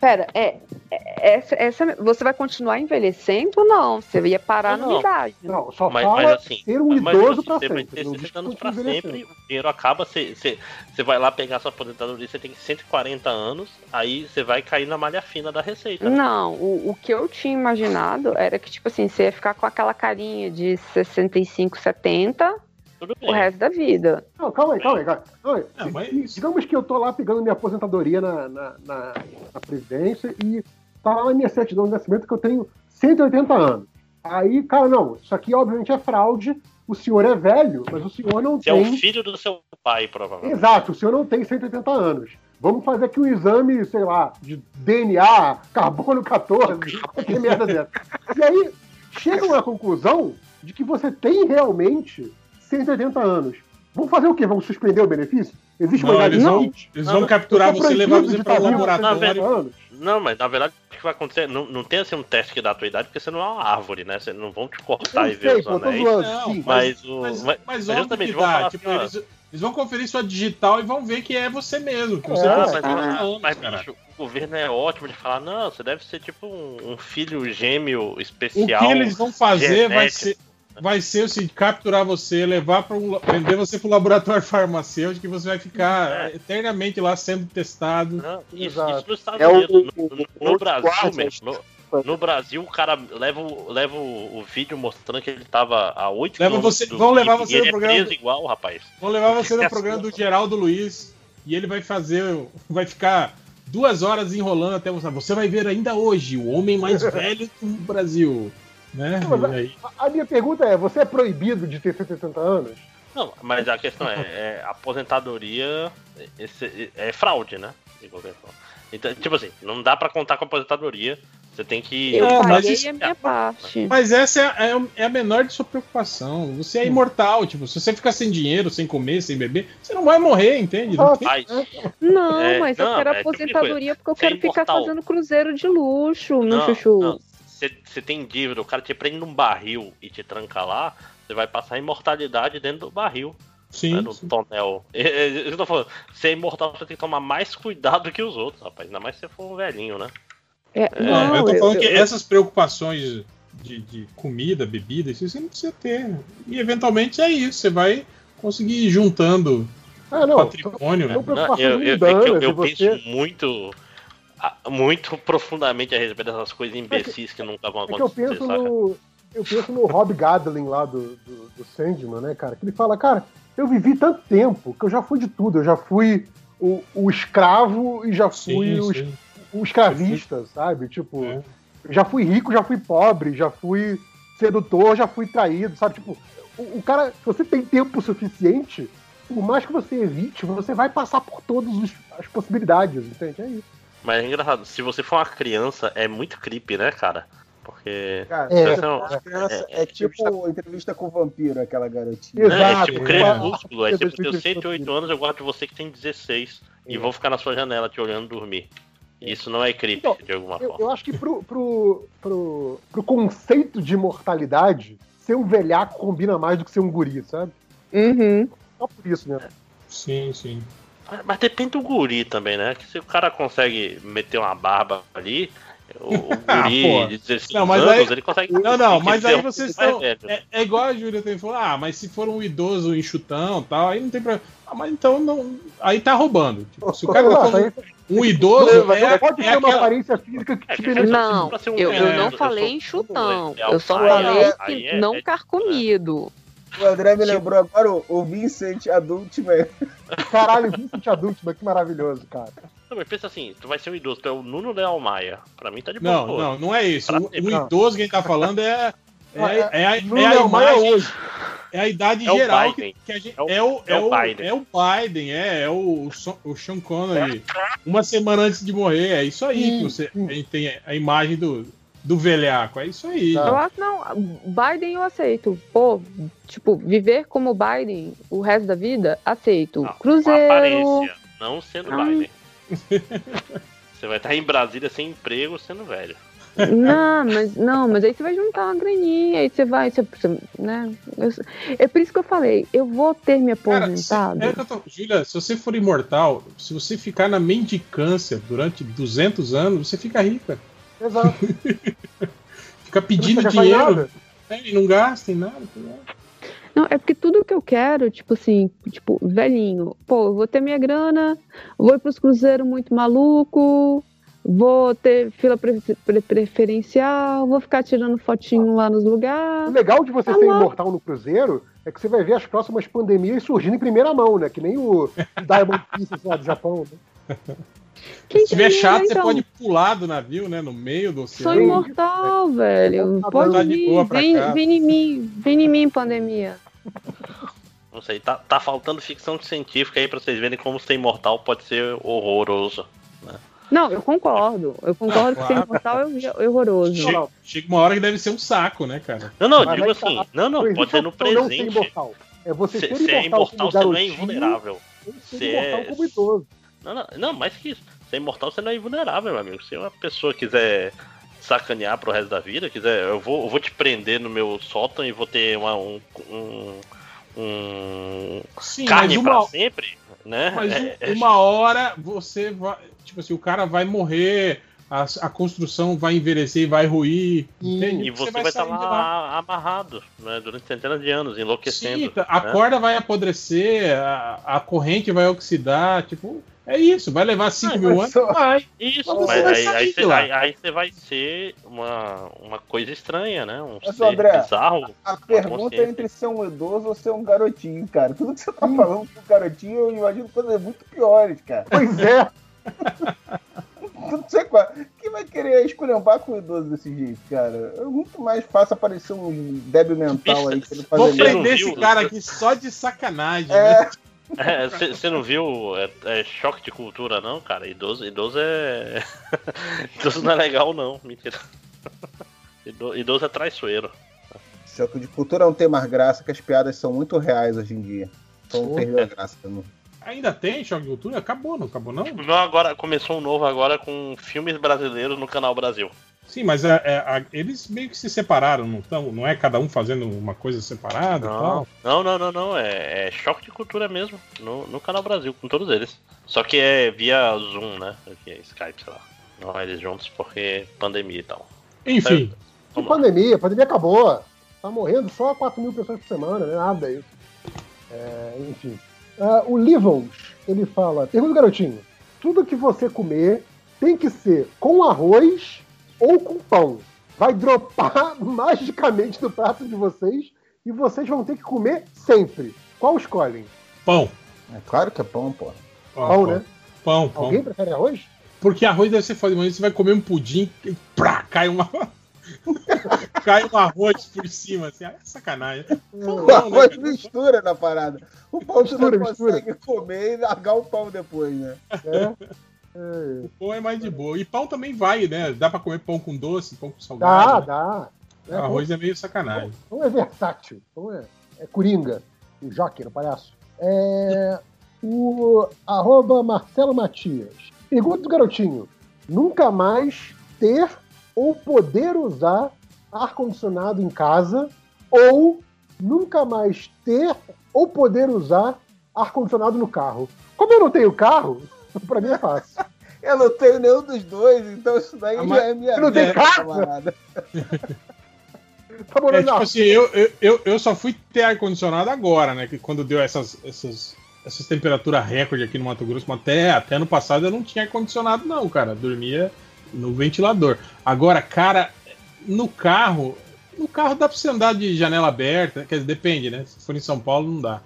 Pera, é, é- essa, essa, você vai continuar envelhecendo ou não? Você ia parar Não, na idade. Não, só mas, fala mas assim, ser um mas idoso assim, pra você vai sempre. ter não 60 diz anos pra sempre, o dinheiro acaba, você, você, você vai lá pegar sua aposentadoria, você tem 140 anos, aí você vai cair na malha fina da receita. Não, o, o que eu tinha imaginado era que, tipo assim, você ia ficar com aquela carinha de 65, 70 Tudo o resto da vida. Não, calma aí, calma aí. Calma aí. Calma aí. Não, mas- Digamos que eu tô lá pegando minha aposentadoria na, na, na, na presidência e tá lá na minha certidão de nascimento que eu tenho 180 anos. Aí, cara, não, isso aqui obviamente é fraude. O senhor é velho, mas o senhor não Você é tem. o filho do seu pai, provavelmente. Exato, o senhor não tem 180 anos. Vamos fazer aqui um exame, sei lá, de DNA, carbono 14, qualquer merda dessa. E aí, chegam à conclusão de que você tem realmente 180 anos. Vamos fazer o quê? Vamos suspender o benefício? Existe uma Não, idade eles vão, eles vão capturar tô você e levar você para aos laboratório. 180 anos? Não, mas na verdade o que vai acontecer? Não, não tem assim um teste que dá a tua idade, porque você não é uma árvore, né? Você não vão te cortar Eu e ver os anéis. Não, sim. Mas, o. Mas, mas, mas óbvio justamente que vão falar Tipo, assim, eles, eles vão conferir sua digital e vão ver que é você mesmo. Que você É, Ah, 50 mas, anos, mas, bicho, o governo é ótimo de falar, não, você deve ser tipo um, um filho gêmeo O especial. que eles vão fazer vai genético. ser, vai ser o seguinte, capturar você, levar para um, vender você para um laboratório farmacêutico e você vai ficar É. eternamente lá sendo testado. Não, isso, Exato. isso nos Estados É o- Unidos. o- No, no- o- no o Brasil Squad, mesmo. No, no Brasil, o cara leva, o- leva o, o vídeo mostrando que ele tava a 8 Leva você- vão levar você e no é programa do- igual, rapaz. Vão levar você no programa assim. do Geraldo Luiz e ele vai fazer, vai ficar duas horas enrolando até você. Você vai ver ainda hoje o homem mais velho do Brasil. Né? Não, mas aí- a, a minha pergunta é: você é proibido de ter 70 anos? Não, mas a questão é, é aposentadoria esse- é, fraude, né? De qualquer forma. Então, tipo assim, não dá pra contar com aposentadoria. Você tem que. Eu É, mas paguei isso- a minha parte. Mas essa é a, é a- é a menor de sua preocupação. Você é imortal, tipo, se você ficar sem dinheiro, sem comer, sem beber, você não vai morrer, entende? Não tem- Mas, Não, É, mas eu não, quero é tipo aposentadoria porque eu Você é quero ficar fazendo cruzeiro de luxo, meu não, chuchu. Você você tem dívida, o cara te prende num barril e te tranca lá, você vai passar a imortalidade dentro do barril. Sim. né, no tonel. É, é, isso que eu tô falando. Você é imortal, você tem que tomar mais cuidado que os outros, rapaz. Ainda mais se você for um velhinho, né? É, Não, não, eu tô falando eu- que eu- essas preocupações de, de comida, bebida, isso você não precisa ter. E eventualmente é isso, você vai conseguir ir juntando Ah, não. patrimônio. né? Não, eu, eu, é eu, eu penso muito, muito profundamente a respeito dessas coisas imbecis que nunca vão É que eu acontecer, penso saca? no. Eu penso no Rob Gadlin lá do, do, do Sandman, né, cara? Que ele fala, cara, eu vivi tanto tempo que eu já fui de tudo. Eu já fui o, o escravo e já fui Sim, o, sim. o escravista, sabe? Tipo, É. já fui rico, já fui pobre, já fui sedutor, já fui traído, sabe? Tipo, o, o cara, se você tem tempo suficiente, por mais que você evite, você vai passar por todas os- as possibilidades, entende? É isso. Mas é engraçado, se você for uma criança, é muito creepy, né, cara? Porque. Cara, é, não- as crianças- é tipo entrevista com o vampiro, aquela garotinha. É, é tipo É. crepúsculo. Aí você Entrevista tem com 7, 8 anos, eu gosto de você que tem 16. E vou ficar na sua janela te olhando dormir. Isso não é creepy, Então, de alguma Eu, forma. eu acho que pro, pro, pro, pro conceito de imortalidade, ser um velhaco combina mais do que ser um guri, sabe? Uhum. Só por isso, né? Sim, sim. Mas- Mas depende do guri também, né? Que se o cara consegue meter uma barba ali, o, o Ah, guri pô. de 16 Não, mas anos, aí- ele consegue. Não, não, mas aí é vocês estão. É, é igual a Júlia tem falou, ah, mas se for um idoso enxutão e tal, aí não tem problema. Ah, mas então não. Aí tá roubando. Tipo, se o cara tá Não, um idoso. Mas É, não pode é ter uma aquela- aparência física que te gente, beneficie. Não, pra ser um eu, eu velho, não eu falei sou enxutão. Eu só falei é- que aí é- não é- carcomido. O André me lembrou agora o, o Vincent adulto, velho. Caralho, Vincent Adultman, que maravilhoso, cara. Não, mas pensa assim, tu vai ser um idoso, tu é o Nuno Leal Maia. Pra mim tá de boa. Não, não, não é isso. Pra O, o idoso que a gente tá falando é. É, é, é, a- Nuno é a imagem, hoje. é a idade É geral que, que a gente. É o- É o, é é o Biden. é o Biden, é, é o, o Sean Connery. Uma semana antes de morrer, é isso aí que você a gente tem a imagem do, do velhaco. É isso aí. Eu acho não, Biden eu aceito. Pô, tipo, viver como Biden o resto da vida, aceito. Com Cruzeiro. aparência, não sendo Ah. Biden. Você vai estar em Brasília sem emprego, sendo velho. Não, mas não, mas aí você vai juntar uma graninha, aí você vai, você, você- né? Eu- é por isso que eu falei, eu vou ter me Cara, aposentado. É tô- Júlia, se você for imortal, se você ficar na mendicância durante 200 anos, você fica rica. Exato. Fica pedindo dinheiro. É, e não gasta em nada. tá ligado? Não, é porque tudo que eu quero, tipo assim, tipo, velhinho, pô, eu vou ter minha grana, vou ir pros cruzeiros muito maluco, vou ter fila pre- pre- preferencial, vou ficar tirando fotinho lá nos O lugares. legal de você Tá ser lá. imortal no Cruzeiro é que você vai ver as próximas pandemias surgindo em primeira mão, né? Que nem o Diamond Princess lá do Japão. Né? Se tiver chato, né, você então? pode pular do navio, né? No meio do Sou oceano. imortal, velho. Tá Pode de vir, pra vem, vem em mim, vem em mim, pandemia. Não sei, tá, tá faltando ficção científica aí pra vocês verem como ser imortal pode ser horroroso. né? Não, eu concordo. Eu concordo que ser claro. imortal é horroroso. Chega, chega uma hora que deve ser um saco, né, cara? Não, não, Mas digo aí tá- assim, não, não, Não pode ser no não presente. imortal. É você Se ser você é imortal, imortal, você não é invulnerável. Você imortal é- como idoso. Não, não, não, mais que isso. Ser imortal, você não é invulnerável, meu amigo. Se uma pessoa quiser sacanear pro resto da vida, quiser, eu vou, eu vou te prender no meu sótão e vou ter uma, um, um, um Sim, carne mas pra uma- sempre, né? Mas É- um- uma hora você vai. Tipo assim, o cara vai morrer, a, a construção vai envelhecer e vai ruir. entende? E você vai estar sair de lá amarrado, né, durante centenas de anos, enlouquecendo. Sim, tá, a né? corda vai apodrecer, a, a corrente vai oxidar, tipo, é isso, vai levar 5 mil anos, vai. Isso, Mas você mas vai aí, sair aí, de você, lá. aí, aí você vai ser uma, uma coisa estranha, né? Um Mas, ser André, bizarro. A uma pergunta é entre ser um idoso ou ser um garotinho, cara. Tudo que você tá falando com garotinho, eu imagino coisas muito piores, cara. Pois é. Não sei qual. Que vai querer esculhambar com o idoso desse jeito, cara? É muito mais fácil aparecer um débil mental aí que ele Vou prender esse cara aqui só de sacanagem. É. Né? Você não viu é, é choque de cultura, não, cara? Idoso, idoso é. idoso não é legal, não. Mentira. Ido- Idoso é traiçoeiro. Choque de cultura não tem mais graça, que as piadas são muito reais hoje em dia. Então perdeu a graça também. Ainda tem choque de cultura? Acabou, não acabou não? Não, agora começou um novo agora com filmes brasileiros no canal Brasil. Sim, mas é- é- a- eles meio que se separaram, não, tão, não é cada um fazendo uma coisa separada e Não, tal? não, não, não, não. É, é choque de cultura mesmo. No, no canal Brasil, com todos eles. Só que é via Zoom, né? Aqui é Skype, sei lá. Não eles juntos porque pandemia e tal. Enfim. Que pandemia, a pandemia acabou. Tá morrendo só 4 mil pessoas por semana, né? Nada isso. É, enfim. Ah, o Livons, ele fala: pergunta garotinho, tudo que você comer tem que ser com arroz ou com pão. Vai dropar magicamente do prato de vocês e vocês vão ter que comer sempre. Qual escolhem? Pão. É claro que é pão, pô. Pão, né? Pão, pão. Alguém prefere arroz? Porque arroz deve ser foda, mas você vai comer um pudim e prá, cai uma. cai um arroz por cima, assim, ah, é sacanagem. O arroz mistura na parada. O pão Mistura, tu não consegue comer e largar o pão depois, né? O pão é mais de boa. E pão também vai, né? Dá pra comer pão com doce, pão com salgado. Dá, né? dá. Arroz é meio sacanagem. Pão é versátil. Pão é, é coringa. O Joker, o palhaço. É, o arroba Marcelo Matias. Pergunta do garotinho. Nunca mais ter ou poder usar ar-condicionado em casa ou nunca mais ter ou poder usar ar-condicionado no carro. Como eu não tenho carro, pra mim é fácil. Eu não tenho nenhum dos dois, então isso daí Ah, já é minha não tem casa? Tá morando É, tipo assim, eu, eu, eu, só fui ter ar-condicionado agora, né? Que quando deu essas, essas, essas temperaturas recorde aqui no Mato Grosso, mas até, até no passado eu não tinha ar-condicionado, não, cara. Dormia no ventilador. Agora, cara, no carro. No carro dá pra você andar de janela aberta, quer dizer, depende, né? Se for em São Paulo, não dá.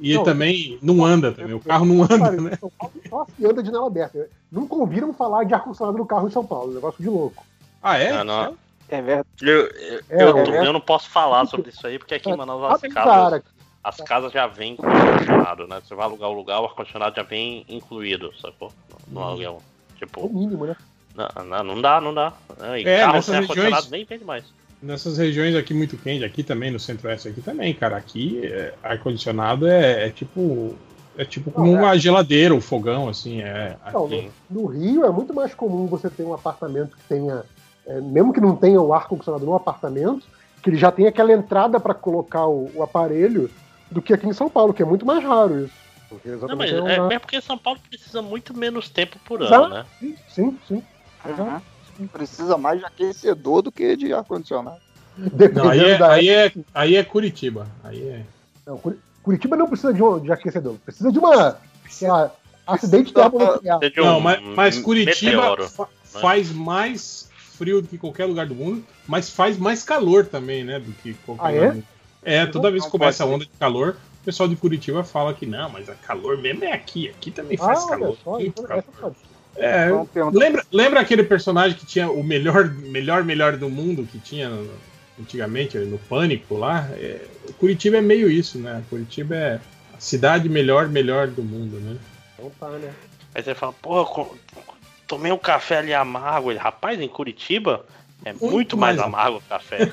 E Não. também não anda também. O carro não anda, Cara, né? São Paulo só se anda de janela aberta. Nunca ouviram falar de ar-condicionado no carro em São Paulo. Negócio de louco. Ah, é? Ah, não. É verdade. Eu, eu, É, eu, é. eu não posso falar sobre isso aí, porque aqui em Manaus as casas, as casas já vêm com ar-condicionado, né? Você vai alugar o lugar, o ar-condicionado já vem incluído, sacou? No, no aluguel. O Tipo, mínimo, né? não, não, não dá, não dá. E É, carro sem ar-condicionado regiões- nem vende mais. Nessas regiões aqui muito quente, aqui também, no centro-oeste aqui também, cara. Aqui, é, ar-condicionado é, é tipo. É tipo como Não, é. uma geladeira, um fogão, assim. É, Não, aqui. no, no Rio é muito mais comum você ter um apartamento que tenha, é, mesmo que não tenha o ar-condicionado no apartamento, que ele já tem aquela entrada para colocar o, o aparelho, do que aqui em São Paulo, que é muito mais raro isso. Porque Não, exatamente mas é é, é porque São Paulo precisa muito menos tempo por Exato. ano, né? Sim, sim. sim. Uhum. Precisa mais de aquecedor do que de ar-condicionado. Não, aí, é, da- aí, é, aí é Curitiba. Aí é. Não, Curi- Curitiba não precisa de, um, de aquecedor, precisa de uma, sei lá, acidente termonuclear. de Não, um mas, mas Curitiba meteoro, fa- né? faz mais frio do que qualquer lugar do mundo, mas faz mais calor também, né? Do que qualquer Ah, é? lugar do mundo. É, toda vez que Não começa a onda de calor, o pessoal de Curitiba fala que não, mas a calor mesmo é aqui. Aqui também faz Ah, calor. só, então calor. É, perguntar. lembra, lembra aquele personagem que tinha o melhor, melhor, melhor do mundo que tinha antigamente no Pânico lá? É, Curitiba é meio isso, né? Curitiba é a cidade melhor, melhor do mundo, né? Então tá, né? Aí você fala, porra, tomei um café ali amargo. Ele, rapaz, em Curitiba é muito, mais, mais amargo o café.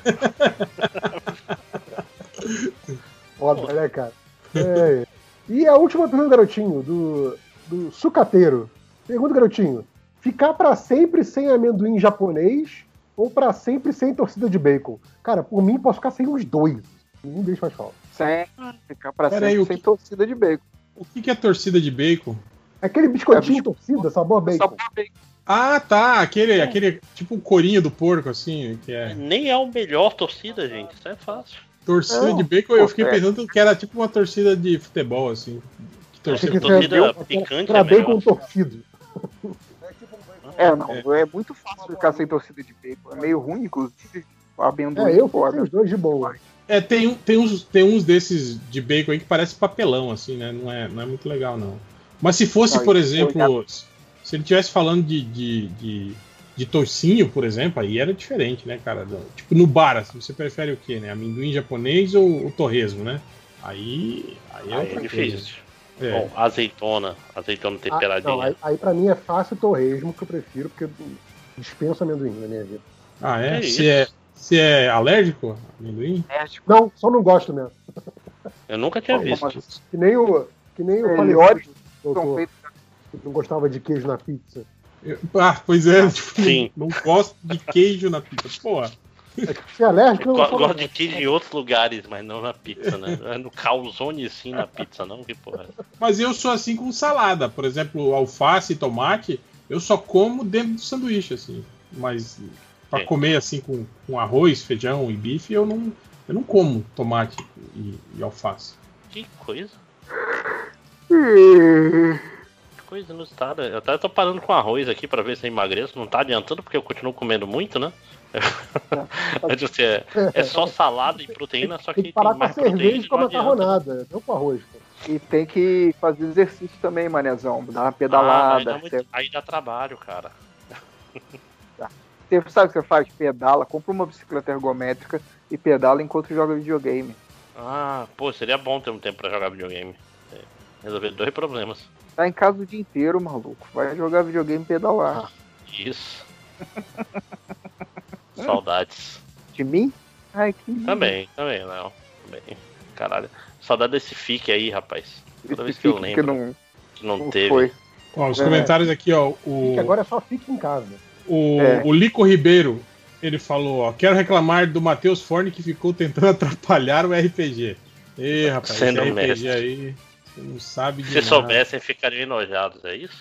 Foda, né, cara? É. E a última pergunta, garotinho, do, do sucateiro. Pergunta, garotinho: ficar pra sempre sem amendoim japonês ou pra sempre sem torcida de bacon? Cara, por mim, posso ficar sem os dois. Nenhum deles faz falta. Sem ficar pra aí, sempre o sem que- torcida de bacon. O que, que é torcida de bacon? Aquele biscoitinho torcida, sabor bacon. Ah, tá. Aquele, aquele tipo o corinho do porco, assim, que é. Nem é o melhor torcida, gente. Isso é fácil. Torcida Não, de bacon, pô, eu fiquei é. pensando que era tipo uma torcida de futebol, assim. Que torcida, torcida picante era é melhor. bacon torcido. É, não, é. muito fácil ficar sem torcida de bacon. É meio ruim, inclusive. O amendoim É, eu foda. sem os dois de boa. É, tem, um- tem, uns, tem uns desses de bacon aí que parece papelão, assim, né? Não é, não é muito legal, não. Mas se fosse, Não, por exemplo, se ele estivesse falando de, de, de de toicinho, por exemplo, aí era diferente, né, cara? Tipo, no bar, assim, você prefere o quê, né? Amendoim japonês ou o torresmo, né? Aí, aí é Aí outra é coisa. É. Bom, azeitona, azeitona Ah, temperadinha. não, aí, aí pra mim é fácil torresmo que eu prefiro, porque eu dispenso amendoim na minha vida. Ah, é? É Se é, se é alérgico, amendoim? Não, só não gosto mesmo. Eu nunca tinha visto. Que nem o, que nem o doutor, feitos que não gostava de queijo na pizza. Eu- Ah, pois é, tipo, Sim. não, não gosto de queijo na pizza. Porra. Se é alérgico, Eu gosto de queijo em outros lugares, mas não na pizza, né? No calzone sim na pizza, não? Que porra. é Mas eu sou assim com salada. Por exemplo, alface e tomate, eu só como dentro do sanduíche, assim. Mas pra Sim. comer assim com, com arroz, feijão e bife, eu não, eu não como tomate e, e alface. Que coisa. Que coisa inusitada. Eu até tô parando com arroz aqui pra ver se eu emagreço. Não tá adiantando porque eu continuo comendo muito, né? É, é, é só salada e proteína, só que Tem que parar tem com a cerveja e com a macarronada, não com arroz. pô. E tem que fazer exercício também, manezão. Dar uma Ah, pedalada. aí, dá muito- aí dá trabalho, cara. Você sabe o que você faz? Pedala, compra uma bicicleta ergométrica e pedala enquanto joga videogame. Ah, pô, seria bom ter um tempo pra jogar videogame. É, resolver dois problemas. Tá em casa o dia inteiro, maluco. Vai jogar videogame e pedalar. Isso. Saudades. De mim? Ai, que lindo. Também, também, não. Também. Caralho. Saudade desse fique aí, rapaz. Toda vez que eu lembro. que não- que não não teve. foi. Ó, os É. comentários aqui, ó. O, agora é só fique em casa. o, É. o Lico Ribeiro, ele falou, ó. Quero reclamar do Matheus Forne que ficou tentando atrapalhar o RPG. Ê, rapaz, Sendo esse RPG mestre. aí. Você não sabe de Se nada. soubessem, ficariam enojados, é isso?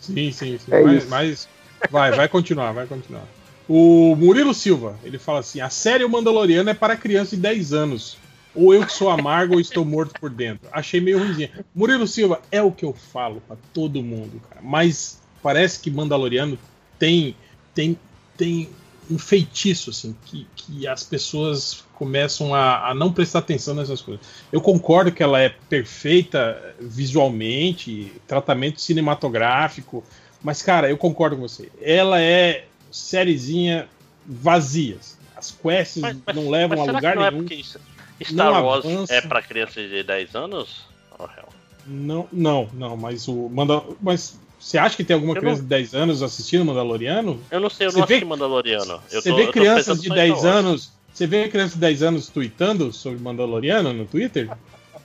Sim, sim, sim. É mas, isso. mas vai, vai continuar, vai continuar. O Murilo Silva, ele fala assim: a série O Mandaloriano é para criança de 10 anos. Ou eu que sou amargo ou estou morto por dentro. Achei meio ruimzinha. Murilo Silva, é o que eu falo pra todo mundo, cara. Mas parece que Mandaloriano tem tem tem um feitiço, assim, que, que as pessoas começam a, a não prestar atenção nessas coisas. Eu concordo que ela é perfeita visualmente, tratamento cinematográfico, mas, cara, eu concordo com você. Ela é sériezinha vazia. assim. As quests não levam Mas a lugar que não é nenhum. porque isso- Star não Wars avança. é pra crianças de 10 anos? Oh. Não, não, não, mas o Manda... Mas você acha que tem alguma Eu criança não- de 10 anos assistindo Mandaloriano? Eu não sei, eu Você não vê- assisti Mandaloriano. Eu Você tô- vê crianças de só em 10 Star Wars. anos. Você vê crianças de 10 anos tweetando sobre Mandaloriano no Twitter?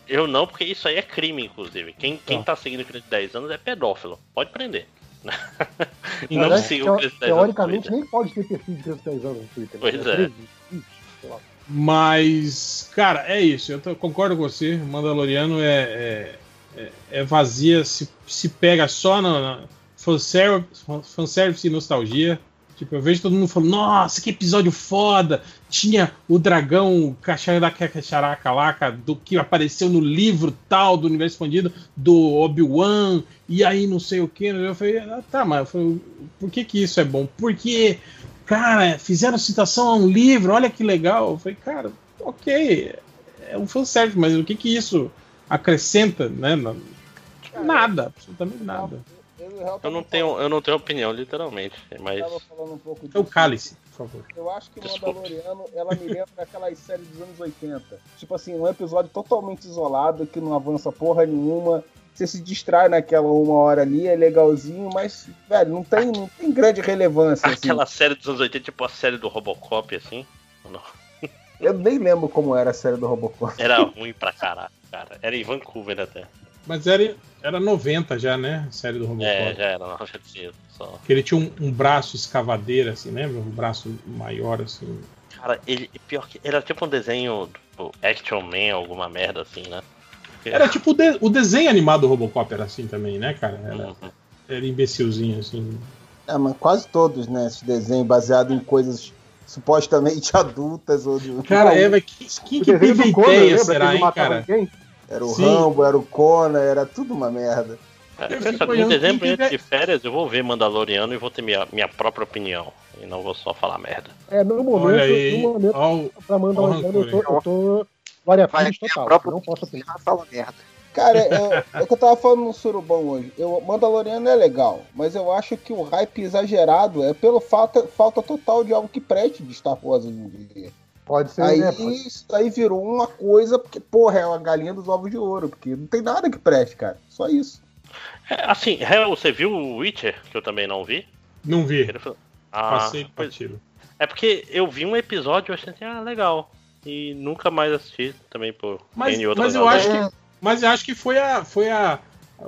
Eu não, porque isso aí é crime, inclusive. Quem, quem Tá. tá seguindo criança de 10 anos é pedófilo. Pode prender. Na não verdade, sigam teo- criança de 10 anos. no Teoricamente, nem pode ter perfil de criança de 10 anos no Twitter. né? Pois é. 13, 20, sei lá. Mas, cara, é isso. Eu tô- concordo com você. Mandaloriano é, é, é- é vazia, se, se pega só na, na fanservice, fanservice e nostalgia. Tipo, eu vejo todo mundo falando, nossa, que episódio foda! Tinha o dragão Cacharaca lá, cara, do que apareceu no livro tal do universo expandido do Obi-Wan, e aí não sei o que. Eu falei, ah, tá, mas eu falei, por que que isso é bom? Porque, cara, fizeram citação a um livro, olha que legal. Eu falei, cara, ok, é um fanservice, mas o que que isso acrescenta, né? na- Nada, absolutamente nada. Eu não tenho, eu não tenho opinião, literalmente. Mas. Um pouco É o disso. cálice, por favor. Eu acho que Desculpe. Mandaloriano, ela me lembra aquelas séries dos anos 80. Tipo assim, um episódio totalmente isolado, que não avança porra nenhuma. Você se distrai naquela uma hora ali, é legalzinho, mas, velho, não tem, não tem grande relevância. assim. Aquela série dos anos 80, tipo a série do Robocop, assim. ou não? Eu nem lembro como era a série do Robocop. Era ruim pra caralho, cara. Era em Vancouver até. Mas era, era 90 já, né? A série do Robocop. É, já era, não, já tinha. Só. Que ele tinha um, um braço escavadeira, assim, lembra? Um braço maior, assim. Cara, ele, pior que. Era tipo um desenho do Action Man, alguma merda assim, né? Era tipo o, de- o desenho animado do Robocop, era assim também, né, cara? Era, Uhum. era imbecilzinho, assim. É, mas quase todos, né? Esse desenho baseado em coisas supostamente adultas ou de... Cara, é, mas quem, quem que teve a ideia, será, hein, cara? Era o Sim. Rambo, era o Conan, era tudo uma merda. É, Eu pensa, fico em dezembro, antes de férias, eu vou ver Mandaloriano e vou ter minha, minha própria opinião. E não vou só falar merda. É, no momento, Olha aí, no momento ó o- pra mandar ó o um eu tô, eu tô a total. própria Não posso opinar. Fala merda. Cara, é, é o que eu tava falando no Surubão hoje. Eu, Mandaloriano é legal, mas eu acho que o hype exagerado é pelo falta, falta total de algo que preste de Star Wars hoje em dia. Pode ser, Aí né? Pode- isso aí virou uma coisa, porque, porra, é uma galinha dos ovos de ouro, porque não tem nada que preste, cara. Só isso. É, assim, você viu o Witcher, que eu também não vi? Não vi. Ele falou- Ah, Passei pois- batido. É porque eu vi um episódio e eu achei assim, ah, legal. E nunca mais assisti também por Mas, N outras mas eu acho que, mas eu acho que foi a, foi a,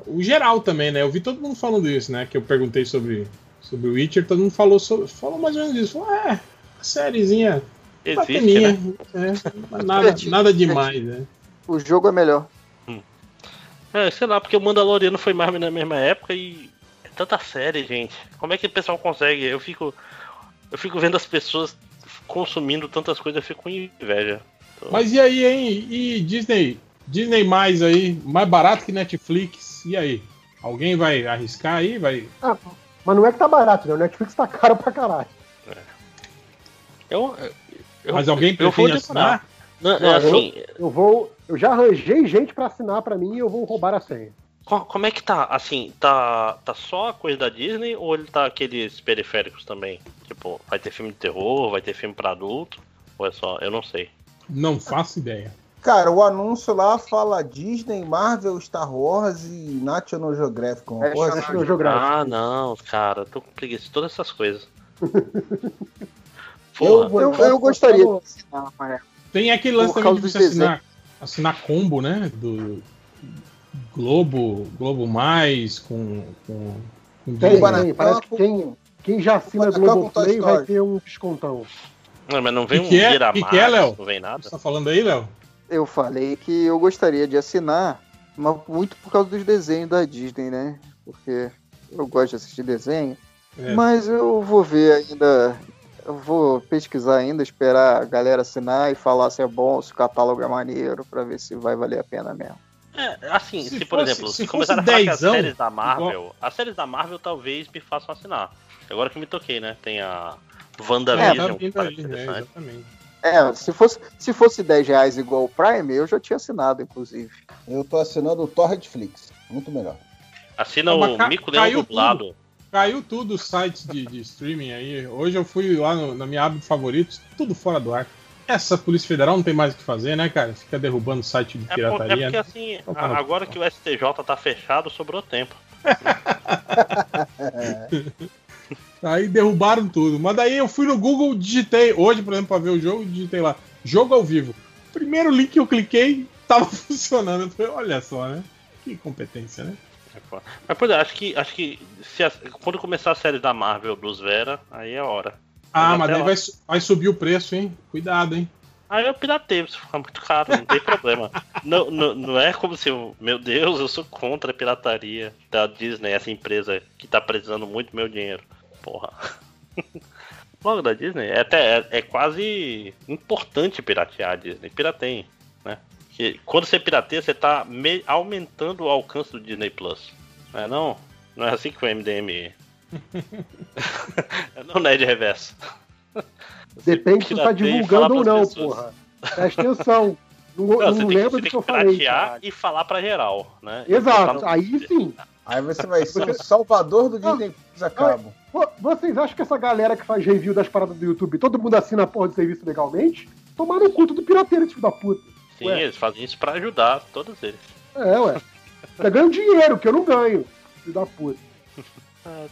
o geral também, né? Eu vi todo mundo falando isso, né? Que eu perguntei sobre, sobre o Witcher, todo mundo falou, sobre, falou mais ou menos isso. Falou, é, a sériezinha Existe, né? é, nada, nada demais, né? O jogo é melhor. É, sei lá, porque o Mandaloriano foi mais na mesma época e é tanta série, gente. Como é que o pessoal consegue? Eu fico eu fico vendo as pessoas consumindo tantas coisas, eu fico com inveja. Mas e aí, hein? E Disney? Disney mais aí, mais barato que Netflix. E aí? Alguém vai arriscar aí? Vai. Ah, mas não é que tá barato, né? O Netflix tá caro pra caralho. Eu, eu- Mas alguém pretende assinar? Não, Não, é assim, eu, eu vou. Eu já arranjei gente pra assinar pra mim e eu vou roubar a senha. co- como é que tá? Assim, tá, tá só a coisa da Disney ou ele tá aqueles periféricos também? Tipo, vai ter filme de terror, vai ter filme pra adulto? Ou é só? Eu não sei. Não faço ideia. Cara, o anúncio lá fala Disney, Marvel, Star Wars e National Geographic. Uma É, porra National assim. Geographic. Ah, não, cara, tô com preguiça de todas essas coisas. Eu, eu, eu gostaria de assinar, mas Tem aquele lance também de você assinar, assinar combo, né? Do Globo, Globo Mais, com. com, com Tem, Disney. tem. Parece que quem, quem já assina Globoplay Toy vai ter um descontão. Não, mas não vem Que um que é? Vira Que que é, Léo? não vem nada. Você tá falando aí, Léo? Eu falei que eu gostaria de assinar, mas muito por causa dos desenhos da Disney, né? Porque eu gosto de assistir desenho. É. Mas eu vou ver ainda. Eu vou pesquisar ainda, esperar a galera assinar e falar se é bom, se o catálogo é maneiro, pra ver se vai valer a pena mesmo. É, assim, se, Se por fosse- exemplo, se se, começar a falar que as séries da Marvel, igual- as séries da Marvel talvez me façam assinar. Agora que me toquei, né? Tem a É, WandaVision, né? interessante. Exatamente. É, se fosse, se fosse 10 reais igual o Prime, eu já tinha assinado, inclusive. Eu tô assinando o Torrentflix. Muito melhor. Assina mas o ca- Mico Leão dublado. Caiu tudo os sites de, de streaming aí. Hoje eu fui lá no- na minha aba de favoritos, tudo fora do ar. Essa Polícia Federal não tem mais o que fazer, né, cara? Fica derrubando site de É, é pirataria. porque né? assim, Então tá a- no- agora que o STJ tá fechado, sobrou tempo. Aí derrubaram tudo. Mas daí eu fui no Google, digitei, hoje, por exemplo, pra ver o jogo, digitei lá, jogo ao vivo. Primeiro link que eu cliquei, tava funcionando. Eu falei, olha só, né? Que competência, né? Mas, pois é, acho que, acho que se a- quando começar a série da Marvel dos Vera, aí é a hora. Ah, mas daí vai, vai subir o preço, hein? Cuidado, hein? Aí eu pirateio, se ficar muito caro, não tem problema. Não, não, não é como se eu, meu Deus, eu sou contra a pirataria da Disney, essa empresa que tá precisando muito do meu dinheiro. Porra. Logo da Disney, é até é, é quase importante piratear a Disney. Pirateiem, né? Que quando você pirateia, você tá me- aumentando o alcance do Disney Plus. Não é não? Não é assim que o MDM. é não Nerd Reverso. Depende se tu tá divulgando ou não, pessoas. porra. Presta atenção. Não, Não, não você você do tem que eu falei. piratear e falar pra geral, né? Exato, no- aí sim. Aí você vai ser o salvador do Disney Plus a cabo. Pô, Vocês acham que essa galera que faz review das paradas do YouTube, todo mundo assina a porra do serviço legalmente? Tomar no cu do pirateiro, esse filho da puta. Sim, Ué. eles fazem isso pra ajudar todos eles. É, ué. Tá ganhando dinheiro, que eu não ganho. Filho da puta.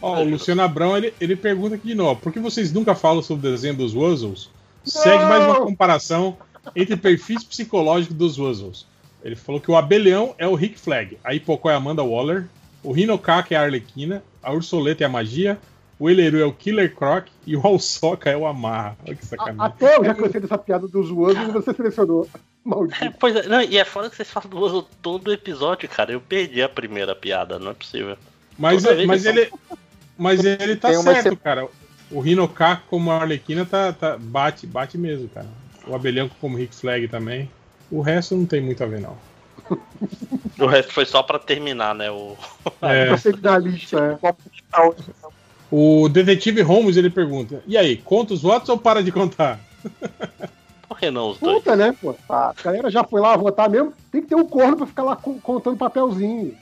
Ó, o Luciano Abrão, ele, ele pergunta aqui de novo, por que vocês nunca falam sobre o desenho dos Wuzzles? Segue mais uma comparação entre perfis psicológicos dos Wuzzles. Ele falou que o abelhão é o Rick Flag, a Hipocó é a Amanda Waller, o Rinocaca é a Arlequina, a Ursoleta é a Magia, o Eleru é o Killer Croc e o Alsoca é o Amarra. Olha que sacanagem. Até eu já cansei dessa piada dos Wuzzles e você selecionou. Maldito. Pois é, não, e é foda que vocês falam do Ozo todo episódio, cara. Eu perdi a primeira piada, não é possível. Mas, vez mas ele. Mas ele tá certo, cara. O Rinocaco como a Arlequina tá, tá- bate, bate mesmo, cara. O Abelhão como Rick Flag também. O resto não tem muito a ver, não. O resto foi só pra terminar, né? O... É. Você que dá a lista, é. O detetive Holmes ele pergunta: E aí, conta os votos ou para de contar? Por que não os dois? Puta, né, pô? A galera já foi lá votar mesmo. Tem que ter um corno pra ficar lá co- contando papelzinho.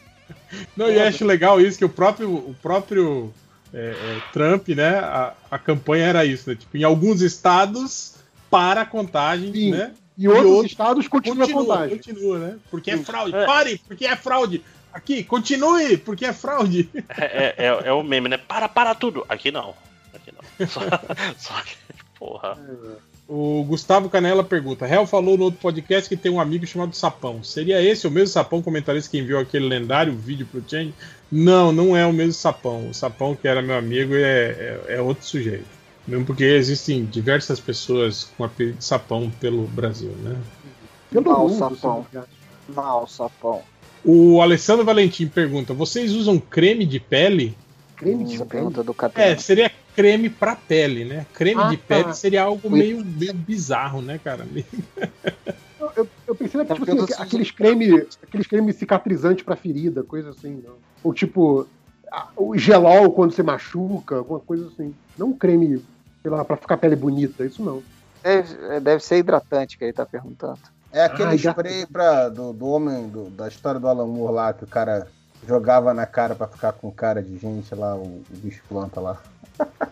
Não, e eu acho legal isso, que o próprio, o próprio é, é, Trump, né? A, a campanha era isso, né? Tipo, em alguns estados para a contagem, né? E outros estados continua a contagem. Continua, né? Porque é Sim. fraude. É. Pare, porque é fraude. Aqui, continue, porque é fraude. É, é, é- é o meme, né? Para, para tudo. Aqui não. Aqui não. Só, só que, porra. O Gustavo Canela pergunta: Hel falou no outro podcast que tem um amigo chamado Sapão. Seria esse o mesmo Sapão comentarista que enviou aquele lendário vídeo pro Change? Não, não é o mesmo Sapão. O Sapão que era meu amigo é, é, é outro sujeito. Mesmo porque existem diversas pessoas com apelido de Sapão pelo Brasil, né? Pelo Não, mundo, sapão. Não, sapão. O Alessandro Valentim pergunta: Vocês usam creme de pele? Creme Essa pergunta do É, seria creme pra pele, né? Creme Ah, de pele tá. seria algo meio, meio bizarro, né, cara? Eu, eu, eu pensei naquele, tipo, Mas assim, aqueles creme, aqueles creme cicatrizantes pra ferida, coisa assim, não. Ou tipo, o gelol quando você machuca, alguma coisa assim. Não um creme, sei lá, pra ficar a pele bonita, isso não. Deve, deve ser hidratante que ele tá perguntando. É aquele Ai, já- spray pra, do, do homem, do- da história do Alan Moore lá, que o cara jogava na cara pra ficar com cara de gente lá, o, o bicho planta lá.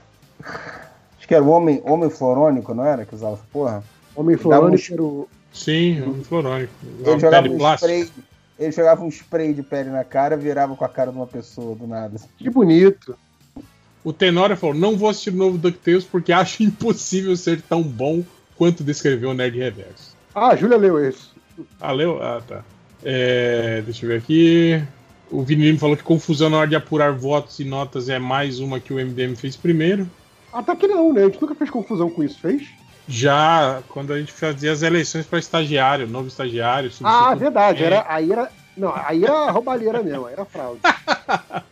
Acho que era o homem, homem florônico, não era? Que usava essa porra? Homem Dava um florônico era o. Sim, um florônico. Ele jogava um plástica. spray. Ele jogava um spray de pele na cara, virava com a cara de uma pessoa do nada. Que bonito. O Tenório falou: não vou assistir o novo DuckTales porque acho impossível ser tão bom quanto descreveu o Nerd Reverso. Ah, a Júlia leu esse. Ah, leu? Ah, tá. É, deixa eu ver aqui. O Vini Lima falou que confusão na hora de apurar votos e notas é mais uma que o MDM fez primeiro. Até que não, né? A gente nunca fez confusão com isso, fez? Já quando a gente fazia as eleições para estagiário, novo estagiário. Ah, substituto. verdade. Era, aí era. Não, aí era roubalheira mesmo, aí era fraude.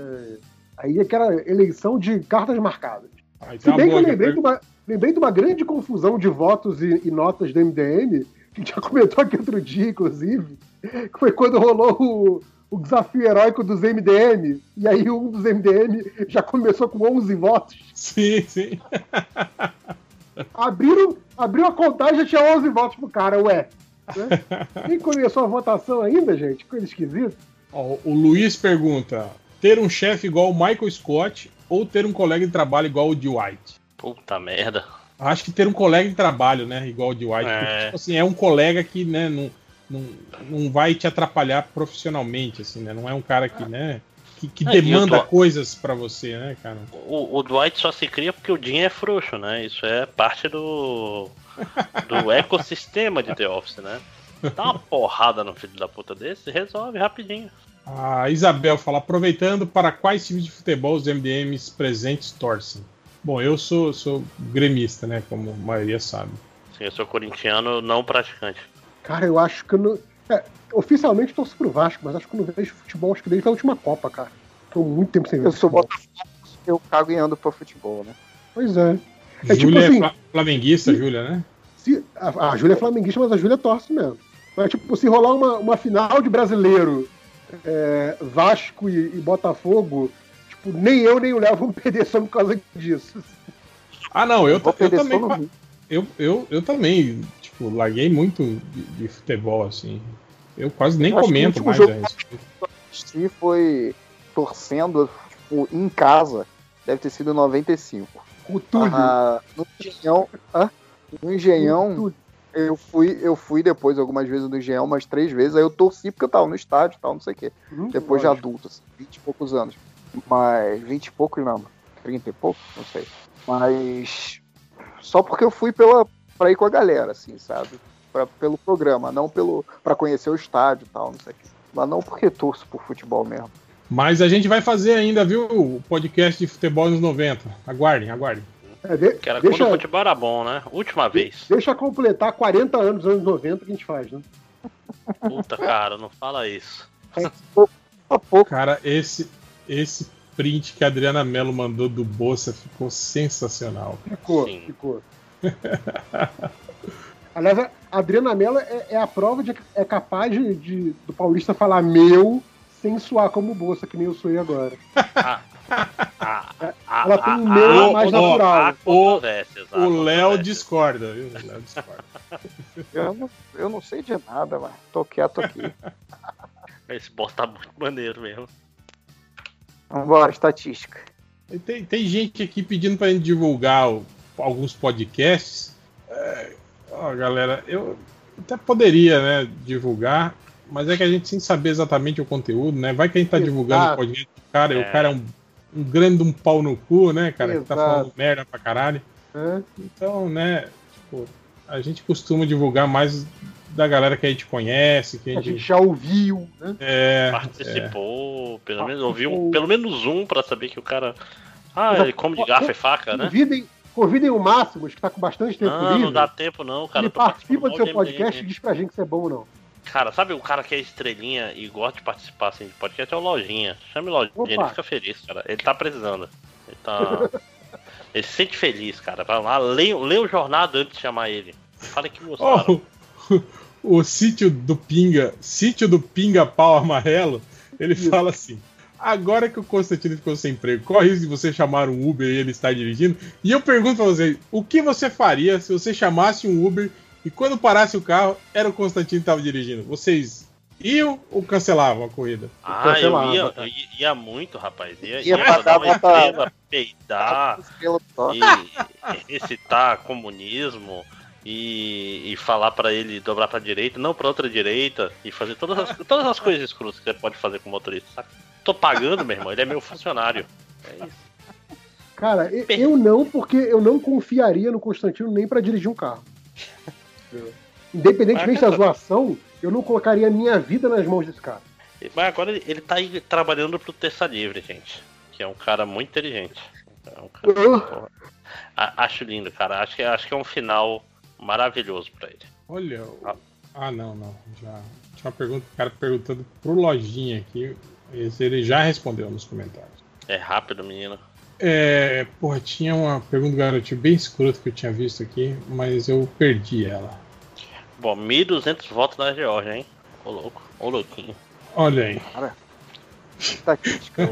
É, aí é que era eleição de cartas marcadas. Aí Se tem uma bem que eu lembrei de, uma, lembrei de uma grande confusão de votos e, e notas do MDM, que a gente já comentou aqui outro dia, inclusive, que foi quando rolou o, o desafio heróico dos MDM, e aí um dos MDM já começou com 11 votos. Sim, sim. Abriram, abriu a contagem e já tinha 11 votos pro cara, ué. Né? Nem começou a votação ainda, gente? Coisa esquisita. Ó, o Luiz pergunta: ter um chefe igual o Michael Scott ou ter um colega de trabalho igual o de White? Puta merda. Acho que ter um colega de trabalho, né? Igual o de White. É. Porque, tipo assim, é um colega que, né, não, não, não vai te atrapalhar profissionalmente, assim, né? Não é um cara que, né? Que, que É, demanda tô- coisas pra você, né, cara? O, o Dwight só se cria porque o Jim é frouxo, né? Isso é parte do, do ecossistema de The Office, né? Dá uma porrada no filho da puta desse, resolve rapidinho. A Isabel fala, aproveitando, para quais times de futebol os MDMs presentes torcem? Bom, eu sou, sou gremista, né? Como a maioria sabe. Sim, eu sou corintiano não praticante. Cara, eu acho que eu não. é, oficialmente torço pro Vasco, mas acho que eu não vejo futebol acho que desde a última Copa, cara. Tô muito tempo sem ver Eu sou. Botafogo, eu cago e ando pro futebol, né? Pois é. É tipo Júlia assim- é fla- flamenguista, Júlia, né? Se, a, a Júlia é flamenguista, mas a Júlia torce mesmo. Mas, tipo, se rolar uma, uma final de brasileiro, é, Vasco e, e Botafogo, tipo, nem eu nem o Léo vamos perder só por causa disso. Ah, não, eu, eu também. Eu, eu, eu também, tipo, larguei muito de, de futebol, assim. Eu quase nem Eu comento mais jogo a respeito. que eu assisti foi torcendo, tipo, em casa. Deve ter sido em 95. O Túlio. Ah, no Engenhão. Hã? No Engenhão, eu fui, eu fui depois algumas vezes no Engenhão, umas três vezes. Aí eu torci porque eu tava no estádio e tal, não sei o quê. Uhum, depois de lógico. adulto, assim, 20 e poucos anos. Mas 20 e poucos não, 30 e poucos, não sei. Mas só porque eu fui pela, pra ir com a galera, assim, sabe? Pra, pelo programa, não pelo para conhecer o estádio e tal, não sei. Mas não porque torço por futebol mesmo. Mas a gente vai fazer ainda, viu, o podcast de futebol nos 90. Aguardem, aguardem. É, de- Que era deixa, quando o futebol era bom, né? Última vez. deixa completar 40 anos dos anos 90 que a gente faz, né? Puta, cara, não fala isso. Cara, esse, esse print que a Adriana Mello mandou do Bolsa ficou sensacional. Ficou, ficou. Aliás, a Adriana Mello é, é a prova de que é capaz de, de- do paulista falar meu sem suar como bolsa, que nem eu sou agora. A Ela tem um medo mais ó, natural. O Léo discorda, viu? O Léo discorda. Eu não, eu não sei de nada, mas tô quieto aqui. Esse boss tá muito maneiro mesmo. Vambora, estatística. Tem, tem gente aqui pedindo pra gente divulgar o- alguns podcasts. É, ó, galera, eu até poderia, né, divulgar, mas é que a gente sem saber exatamente o conteúdo, né? Vai que a gente tá divulgando o Exato. podcast do cara, É. o cara é um, um grande um pau no cu, né, cara? Que tá Exato. falando merda pra caralho. É. Então, né, tipo, a gente costuma divulgar mais da galera que a gente conhece, que a A gente, gente já ouviu, né? é, Participou, pelo menos ouviu um- pelo menos um pra saber que o cara. Ah, Mas, ele come de garfo e faca, né? Convidem, convidem o Máximos, que tá com bastante tempo Não, não livre. dá tempo não, cara. ele participa do seu podcast e diz pra gente se é bom ou não. Cara, sabe o cara que é estrelinha e gosta de participar assim, de podcast? É o Lojinha. Chame o Lojinha, Opa. ele fica feliz, cara. Ele tá precisando. Ele tá. ele se sente feliz, cara. Vai lá, leia, leia o jornada antes de chamar ele. Fala que gostaram. Ó, o, sítio do Pinga, sítio do Pinga Pau Amarelo, ele fala assim: agora que o Constantino ficou sem emprego, corre o risco de você chamar um Uber e ele estar dirigindo. E eu pergunto pra vocês: o que você faria se você chamasse um Uber e quando parasse o carro era o Constantino que estava dirigindo? Vocês iam ou cancelavam a corrida? Ah, eu ia, eu ia, muito, rapaz. Ia, Ia ia dar uma estrela, peidar e recitar comunismo e, e falar pra ele dobrar pra direita, não pra outra direita e fazer todas as, todas as coisas escrotas que você pode fazer com o motorista, saca? Tô pagando, meu irmão, ele é meu funcionário. É isso. Cara, eu não, porque eu não confiaria no Constantino nem pra dirigir um carro. Independentemente da zoação, eu não colocaria a minha vida nas mãos desse cara. Mas agora ele, tá aí trabalhando pro Terça Livre, gente. Que é um cara muito inteligente. É um cara-. A- acho lindo, cara. Acho que, acho que é um final maravilhoso pra ele. Olha. o- Ah, não, não. Já. Tinha uma pergunta, o cara perguntando pro Lojinha aqui. Esse ele já respondeu nos comentários. É rápido, menino. É, porra, tinha uma pergunta do garotinho bem escrota que eu tinha visto aqui, mas eu perdi ela. Bom, 1.200 votos na Geórgia, hein? Ô louco, ô louquinho. Olha aí. Cara,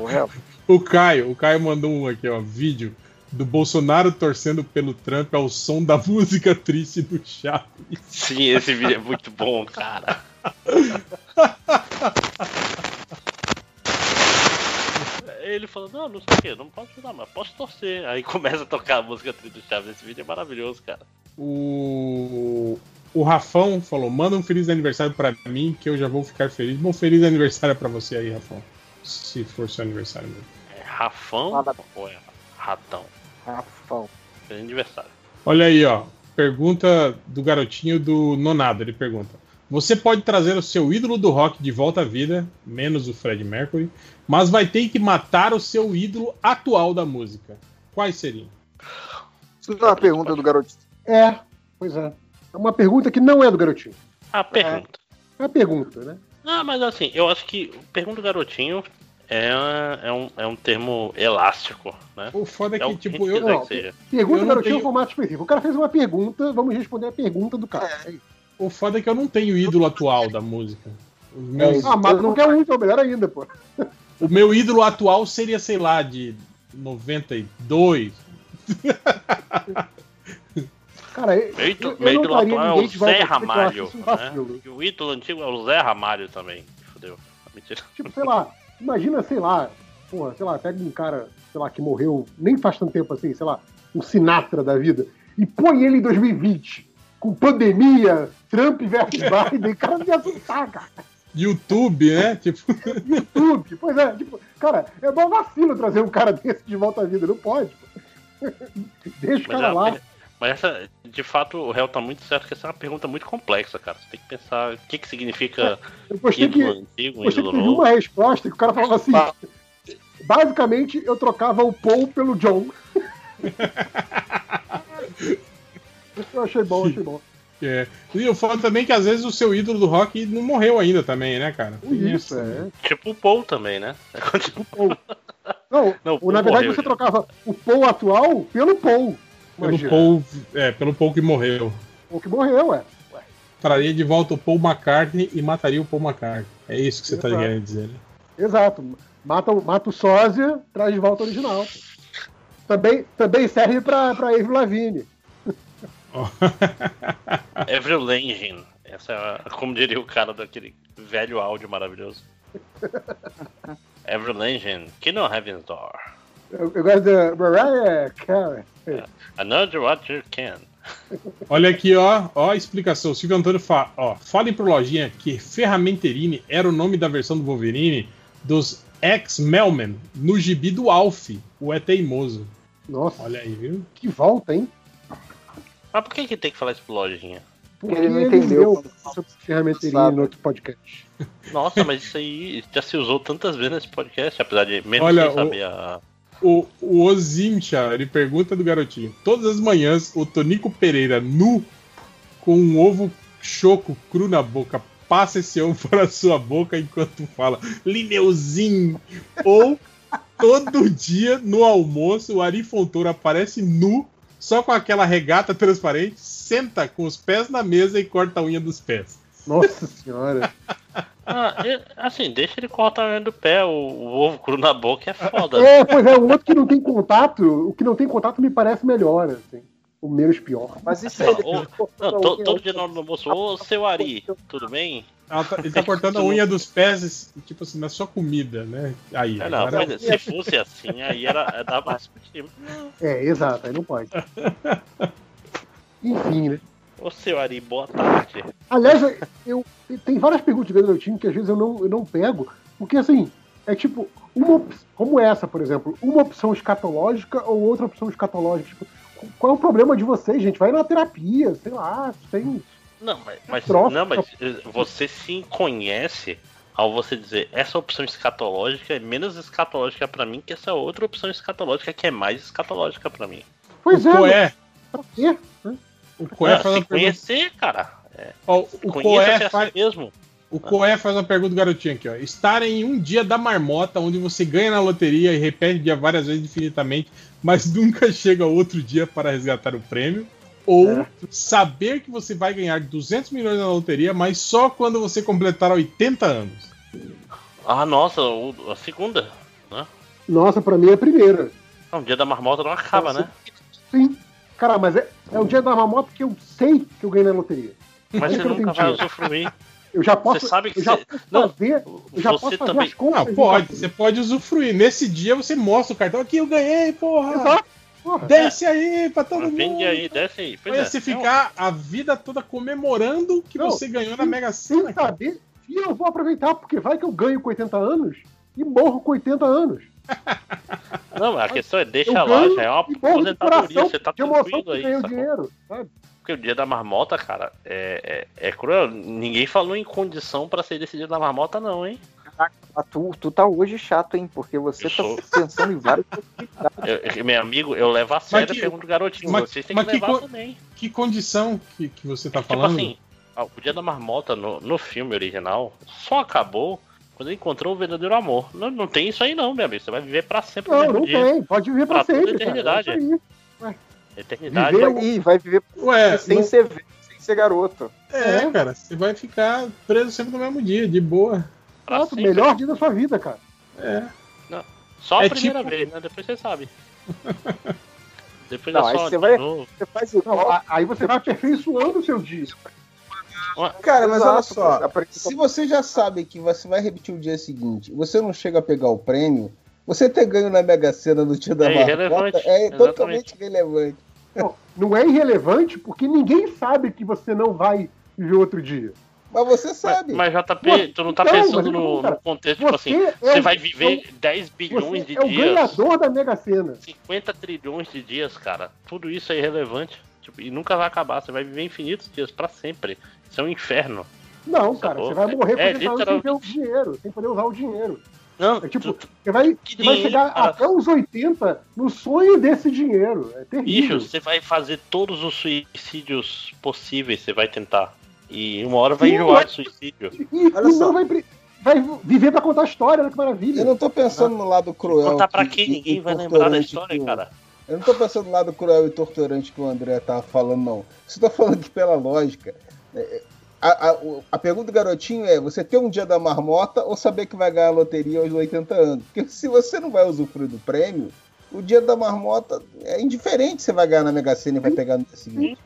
o réu. O Caio, o Caio mandou um aqui, ó, vídeo do Bolsonaro torcendo pelo Trump ao som da música triste do Chaves. Sim, esse vídeo é muito bom, cara. Ele falou, não, não sei o que, não posso ajudar, mas posso torcer. Aí começa a tocar a música triste do Chaves. Esse vídeo é maravilhoso, cara. O, o Rafão falou: manda um feliz aniversário pra mim que eu já vou ficar feliz. Bom, feliz aniversário pra você aí, Rafão. Se for seu aniversário mesmo. É Rafão ou é Ratão? Rafão. Feliz aniversário. Olha aí, ó. Pergunta do garotinho do Nonado. Ele pergunta: Você pode trazer o seu ídolo do rock de volta à vida, menos o Fred Mercury, mas vai ter que matar o seu ídolo atual da música. Quais seriam? Isso não é uma pergunta do garotinho. É, pois é. É uma pergunta que não é do garotinho. A pergunta. É a pergunta, né? Ah, mas assim, eu acho que pergunta do garotinho é, é, um, é um termo elástico, né? O foda é que, o tipo, eu- Não. Pergunta Eu do não garotinho é tenho- formato específico. O cara fez uma pergunta, vamos responder a pergunta do cara. É. O foda é que eu não tenho ídolo atual da música. Os meus- Ah, mas qualquer um então, melhor ainda, pô. O meu ídolo atual seria, sei lá, de 92. Cara, eu, Meu ídolo, eu meu não ídolo atual é o Zé Ramalho. Né? E o ídolo antigo é o Zé Ramalho também. Fudeu. Mentira. Tipo, sei lá, imagina, sei lá, porra, sei lá, pega um cara, sei lá, que morreu nem faz tanto tempo assim, sei lá, um Sinatra da vida, e põe ele em 2020, com pandemia, Trump versus Biden, o cara não ia assustar, cara. YouTube, né? Tipo, YouTube, pois é, tipo, cara, é mó vacilo trazer um cara desse de volta à vida, não pode. pô. Deixa o Mas, cara é- lá. Mas essa, de fato, o réu tá muito certo que essa é uma pergunta muito complexa, cara. Você tem que pensar o que, que significa Eu gostei que, ídolo antigo, gostei ídolo que novo. uma resposta que o cara falava assim. Basicamente, eu trocava o Paul pelo John. eu achei bom, achei bom. é. E o foda também é que às vezes o seu ídolo do rock não morreu ainda também, né, cara? Isso, é. Tipo o Paul também, né? Tipo o Paul. Não, Não, ou, na verdade morreu você já. trocava o Paul atual pelo Paul. Pelo. Paul, é, pelo Paul que morreu. O que morreu, ué. Traria de volta o Paul McCartney e mataria o Paul McCartney. É isso que você tá Exato. querendo dizer, né? Exato. Mata, o- mata o sósia, traz de volta o original. Também, também serve pra, pra Avril Lavigne. Avril Lavigne. Essa é, a- como diria o cara daquele velho áudio maravilhoso. Avril Lavigne, que não Heaven's Door. Eu, eu gosto da Mariah Carey. Another what you can. Olha aqui, ó, ó a explicação. O Silvio Antônio fala, ó, falem pro Lojinha que Ferramenterini era o nome da versão do Wolverine dos X-Melman no gibi do Alf, o É Teimoso. Nossa. Olha aí, viu? Que volta, hein? Mas por que, que tem que falar isso pro lojinha? Porque ele não entendeu sobre ferramenteria Sabe. no outro podcast. Nossa, mas isso aí já se usou tantas vezes nesse podcast, apesar de mesmo Olha, sem o- saber a. O, o Ozimcha, ele pergunta do garotinho: Todas as manhãs, o Tonico Pereira, nu, com um ovo choco cru na boca, passa esse ovo para sua boca enquanto fala Lineuzinho. Ou todo dia, no almoço, o Ari Fontoura aparece nu, só com aquela regata transparente, senta com os pés na mesa e corta a unha dos pés. Nossa senhora. Ah, assim, deixa ele cortar a unha do pé, o, o ovo cru na boca é foda. É, pois é, o outro que não tem contato, o que não tem contato me parece melhor, assim. O menos pior. Mas isso Não, ô, não, to- todo dia na hora do almoço, ô seu Ari, tudo bem? Tá- ele tá cortando a unha dos pés, tipo assim, na sua comida, né? Aí, É, não, agora- mas se fosse assim, aí era, era dava discutir. É, exato, aí não pode. Enfim, né? Ô seu Ari, boa tarde. Aliás, eu, tem várias perguntas de garotinho que às vezes eu não, eu não pego, porque assim, é tipo, uma op- como essa, por exemplo, uma opção escatológica ou outra opção escatológica. Tipo, qual é o problema de vocês, gente? Vai na terapia, sei lá, tem. Não, mas, mas- não, mas eh, você se conhece ao você dizer essa opção escatológica é menos escatológica pra mim que essa outra opção escatológica que é mais escatológica pra mim. Pois é, Coé, Pra quê? O Coé Ah, faz se uma pergunta. conhecer, cara. É, Ó, o Coé si faz, mesmo. o Coé faz uma pergunta do garotinho aqui, ó. Estar em um dia da marmota onde você ganha na loteria e repete o dia várias vezes infinitamente, mas nunca chega outro dia para resgatar o prêmio. Ou saber que você vai ganhar 200 milhões na loteria, mas só quando você completar 80 anos. Ah, nossa, a segunda, né? Nossa, pra mim é a primeira. Não, o dia da marmota não acaba, né? Sim. Cara, mas é, é o dia da marmota que eu sei que eu ganhei na loteria. Mas Aí você nunca vai usufruir. Eu já posso, Você sabe que eu já você- posso Não, fazer, eu já você posso fazer também- as contas. Não, pode, você pode usufruir. Nesse dia você mostra o cartão aqui, eu ganhei, porra! Desce aí pra todo mundo! Vende aí, desce aí. Pois é. você ficar a vida toda comemorando que Não, você ganhou na Mega Sena. Sem saber, e eu vou aproveitar, porque vai que eu ganho com 80 anos e morro com 80 anos. Não, mas a questão é deixa eu lá, já é uma aposentadoria, você tá tranquilo que aí. sacou? dinheiro, sabe? Porque o dia da marmota, cara, é, é, é cruel. Ninguém falou em condição pra ser desse dia da marmota, não, hein? Ah, tu, tu tá hoje chato, hein? Porque você Eu tá sou. pensando em vários. Eu- eu- meu amigo, eu levo a sério que- a pergunta do garotinho. mas- Vocês têm mas que que levar co- também. Que condição que, que você tá Tipo falando? assim, ah, o dia da marmota no, no filme original só acabou quando ele encontrou o verdadeiro amor. Não, não tem isso aí, não, meu amigo. Você vai viver pra sempre no Não, mesmo não dia. tem. Pode viver pra Pra toda a sempre, cara. É eternidade. aí. Eternidade. Viver Ih, vai viver Ué, sem, não- ser, velho, sem ser garoto. É, cara, você vai ficar preso sempre no mesmo dia, de boa. pra Nossa, o sempre. melhor dia da sua vida, cara. É. Só a É primeira tipo- vez, né? Depois você sabe. Depois Não, é aí você vai-. Você faz Não, igual. aí você vai aperfeiçoando o seu dia. Cara, mas olha só, se você já sabe que você vai repetir o dia seguinte, você não chega a pegar o prêmio, você ter ganho na Mega Sena no dia da É marmota irrelevante, é exatamente. totalmente relevante. Não, não é irrelevante porque ninguém sabe que você não vai viver outro dia. Mas você sabe. Mas, JP, Ué, tu não tá então, pensando mas no, no contexto, tipo assim, é você o- vai viver 10 bilhões de é o dias, ganhador da Mega Sena. 50 trilhões de dias, cara. Tudo isso é irrelevante. Tipo, e nunca vai acabar. Você vai viver infinitos dias pra sempre. Isso é um inferno. Não, cara, você vai morrer É, porque você literal- sem ter o dinheiro, sem poder usar o dinheiro. Não, É tipo, tu- você vai, você vai chegar cara. até os 80 no sonho desse dinheiro. É terrível. bicho, você vai fazer todos os suicídios possíveis, você vai tentar. E uma hora vai Sim, enjoar de suicídio. E, Olha e só. não vai, vai viver pra contar a história, olha que maravilha. Eu não tô pensando no lado cruel. Contar pra que- quem? Ninguém vai lembrar da história, que cara. Eu não tô pensando no lado cruel e torturante que o André tava falando, não. Você tá falando que pela lógica. A, a, a pergunta do garotinho é: você ter um dia da marmota ou saber que vai ganhar a loteria aos 80 anos? Porque se você não vai usufruir do prêmio, o dia da marmota é indiferente se você vai ganhar na Mega Sena e vai pegar no dia seguinte.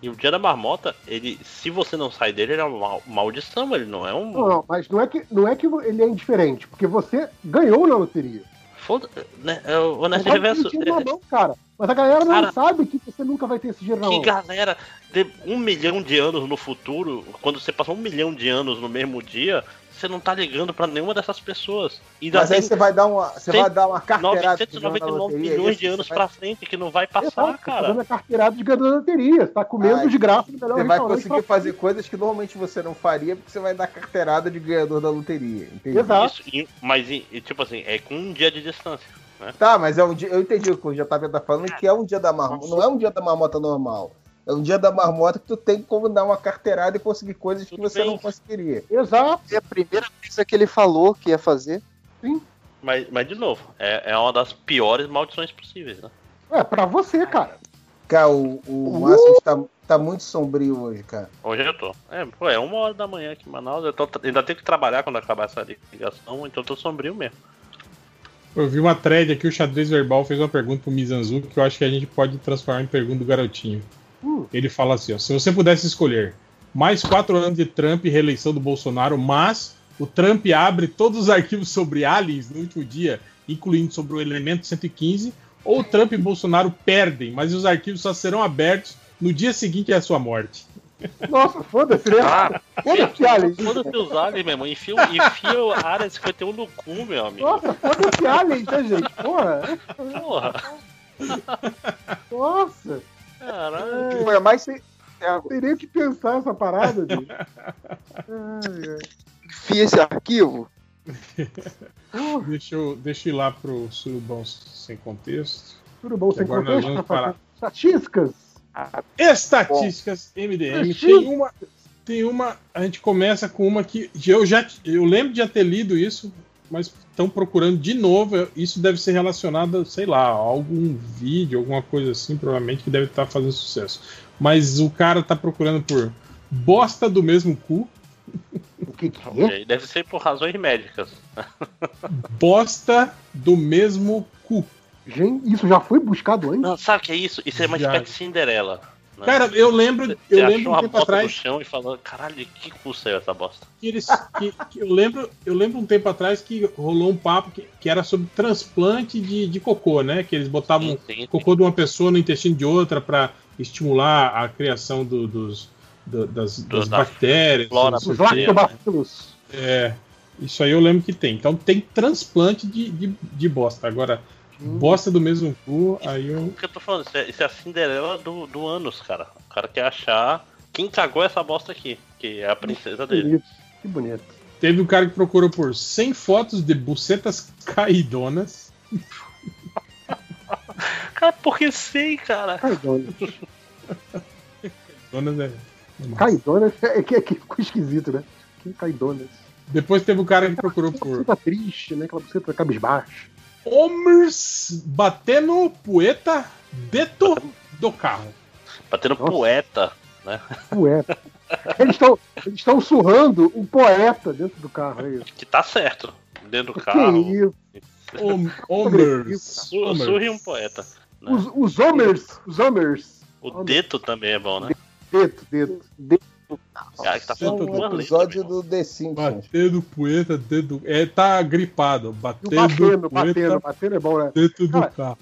E o dia da marmota, ele, se você não sai dele, ele é uma mal- maldição, ele não é um. Não, não, mas não é, que, não é que ele é indiferente, porque você ganhou na loteria. Foda, né? é, O Nerd dinheiro na mão, cara. Mas a galera não Cara- sabe que você nunca vai ter esse dinheiro na Que galera, de um milhão de anos no futuro, quando você passou um milhão de anos no mesmo dia, você não tá ligando pra nenhuma dessas pessoas. E Mas aí você vai dar uma, você vai dar uma carteirada de ganhar na 999 loteria, milhões isso, de anos você pra frente que não vai passar, Exato, tá cara. fazendo a carteirada de ganhador da loteria. Você tá comendo Ai, de graça no melhor Você vai conseguir fazer coisas que normalmente você não faria porque você vai dar carteirada de ganhador da loteria. Entende? Isso, e- mas tipo assim, é com um dia de distância. Né? Tá, mas é um dia. Eu entendi o que o JP tá falando, que é um dia da marmota. Não é um dia da marmota normal. É um dia da marmota que tu tem como dar uma carteirada e conseguir coisas que você não conseguiria. Exato. É a primeira coisa que ele falou que ia fazer. Mas, mas de novo, é, é uma das piores maldições possíveis, né? É, pra você, cara. Cara, o, o Márcio está tá muito sombrio hoje, cara. Hoje eu tô. É, pô, é uma hora da manhã aqui em Manaus, eu tô, ainda tenho que trabalhar quando acabar essa ligação, então eu tô sombrio mesmo. Eu vi uma thread aqui, o xadrez verbal fez uma pergunta pro Mizanzu que eu acho que a gente pode transformar em pergunta do garotinho. Ele fala assim: ó, se você pudesse escolher mais quatro anos de Trump e reeleição do Bolsonaro, mas o Trump abre todos os arquivos sobre aliens no último dia, incluindo sobre o elemento 115, ou Trump e Bolsonaro perdem, mas os arquivos só serão abertos no dia seguinte à sua morte. Nossa, foda-se, né? Ah, Foda-se, Alien. Foda-se os aliens, meu irmão. Enfia, o- enfia a área 51 no cu, meu amigo. Nossa, foda-se Alien, né, gente? Porra. Porra. Nossa. Caralho. Foi mais sem... Tem nem o que pensar essa parada, gente. Ai. Enfia esse arquivo. Deixa eu, deixa eu ir lá pro Surubão sem contexto. Bom, sem Agora nós contexto, vamos Rafael? para Estatísticas. Estatísticas MDM. Tem uma, tem uma. A gente começa com uma que eu já eu lembro de já ter lido isso, mas estão procurando de novo. Isso deve ser relacionado, sei lá, a algum vídeo, alguma coisa assim, provavelmente que deve estar fazendo sucesso. Mas o cara tá procurando por bosta do mesmo cu. O que, que Ok, Deve ser por razões médicas. Bosta do mesmo cu. Gente, isso já foi buscado antes? Não, sabe o que é isso? Isso é uma Já. espécie de Cinderela. né? Cara, eu lembro, Você eu achou lembro um uma tempo atrás. no chão e falou, caralho, que custa essa bosta? que eles que, que eu lembro eu lembro um tempo atrás que rolou um papo que, que era sobre transplante de, de cocô né que eles botavam cocô de uma pessoa no intestino de outra para estimular a criação do- dos do- das, das da bactérias flora não sei o Os quê. lactobacilos. é isso aí eu lembro que tem então tem transplante de, de, de bosta agora bosta do mesmo cu aí eu O que eu tô falando? Isso é, isso é a Cinderela do, do Anos, cara. O cara quer achar quem cagou essa bosta aqui, que é a princesa Que dele. bonito. Que bonito. teve um cara que procurou por 100 fotos de bucetas caidonas Cara, porque sei, cara. Caidonas. Donas é Caidonas é que, é que ficou esquisito, né? Que caidonas. Depois teve o cara que procurou por Buceta triste, né? Aquela buceta cabisbaixo. Homers batendo poeta dentro do carro. Batendo poeta, né? Poeta. Eles estão eles estão surrando um poeta dentro do carro aí. Que tá certo. Dentro do Que carro. isso? Hom- Homers. Su- Surre um poeta. né? Os, os homers, os homers. O Deto também é bom, né? Dedo, dedo, dedo. Cara, que tá é falando um letra. episódio do The Simpsons. Batendo poeta dentro do. É, tá gripado. Batendo, Batendo, poeta batendo, batendo é bom, né? dentro do Cara, carro.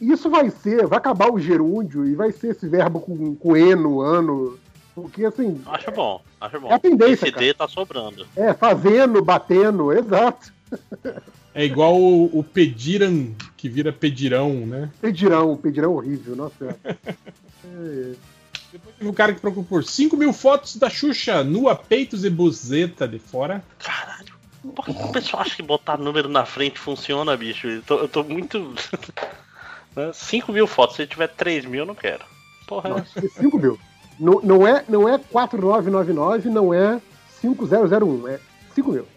Isso vai ser, vai acabar o gerúndio e vai ser esse verbo com, com eno, ano. Porque assim, Acho bom, acho bom. É a tendência, Esse cara. D tá sobrando. é fazendo, batendo, exato. É igual o, o pediram, que vira pedirão, né? Pedirão, pedirão horrível, nossa. É. Depois teve um cara que procurou por 5 mil fotos da Xuxa nua, peitos e buzeta de fora. Por que o pessoal acha que botar número na frente funciona, bicho? Eu tô, eu tô muito. Né? 5 mil fotos, se tiver 3 mil, eu não quero. Porra, é essa? 5 mil. Não, não, é, não é 4999, não é 5001, é 5 mil.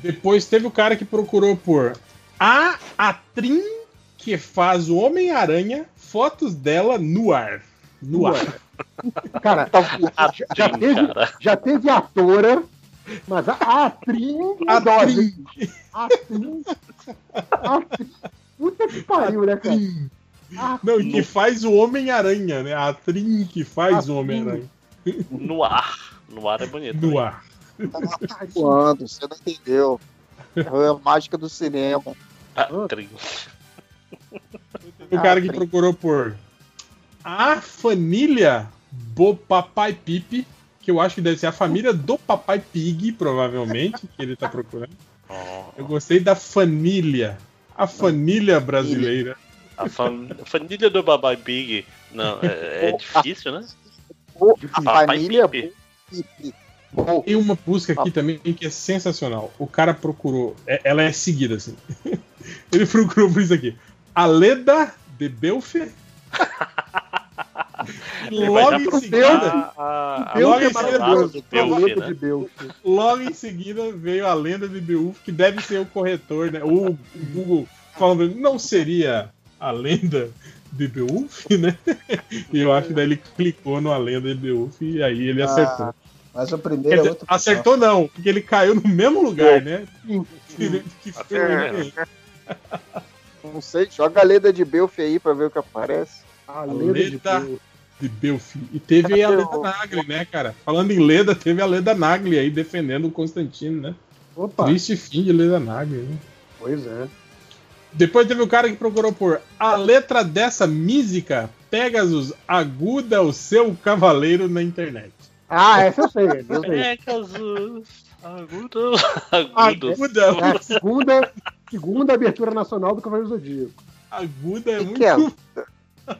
Depois teve o cara que procurou por a atriz que faz o Homem-Aranha, fotos dela no ar. No ar. Cara, já, já Trim, teve, cara. já teve atora, mas a, a atriz. A atriz. atriz. Puta que pariu, né, cara? Não, que faz o Homem-Aranha, né? A Trin que faz o Homem-Aranha. No ar. No ar é bonito. No ar. Quando? Você não entendeu. É a mágica do cinema. Trim. O cara que procurou por a família do Papai Pipe, que eu acho que deve ser a família do Papai Pig, provavelmente, que ele tá procurando. Eu gostei da família. A família brasileira. A fam- família do Babai Big. Não, é, é difícil, né? A Papai família Pipe. Tem uma busca aqui também que é sensacional. O cara procurou. é- ela é seguida, assim. Ele procurou por isso aqui. A Leda de Belfer. Logo em seguida. a- a Logo em seguida. do Belf, né? Logo em seguida veio a lenda de Beowulf, que deve ser o corretor, né? O Google falando, não seria a lenda de Beowulf, né? E eu acho que daí ele clicou no A Lenda de Beowulf e aí ele acertou. Ah, mas o primeiro é dizer, outro. acertou não, porque ele caiu no mesmo lugar, né? Que foi É. Não sei, joga a lenda de Belf aí pra ver o que aparece. A A Leda de Beowulf. E teve a Leda Nagli, né, cara? Falando em Leda, teve a Leda Nagli aí defendendo o Constantino, né? Opa. Triste fim de Leda Nagli, né? Pois é. Depois teve o cara que procurou por a letra dessa música, Pegasus aguda o seu cavaleiro na internet. Ah, essa eu sei. Eu sei. Pegasus. Agudo. Aguda. É a segunda, abertura nacional do Cavaleiro Zodíaco. Aguda é Que muito. que é?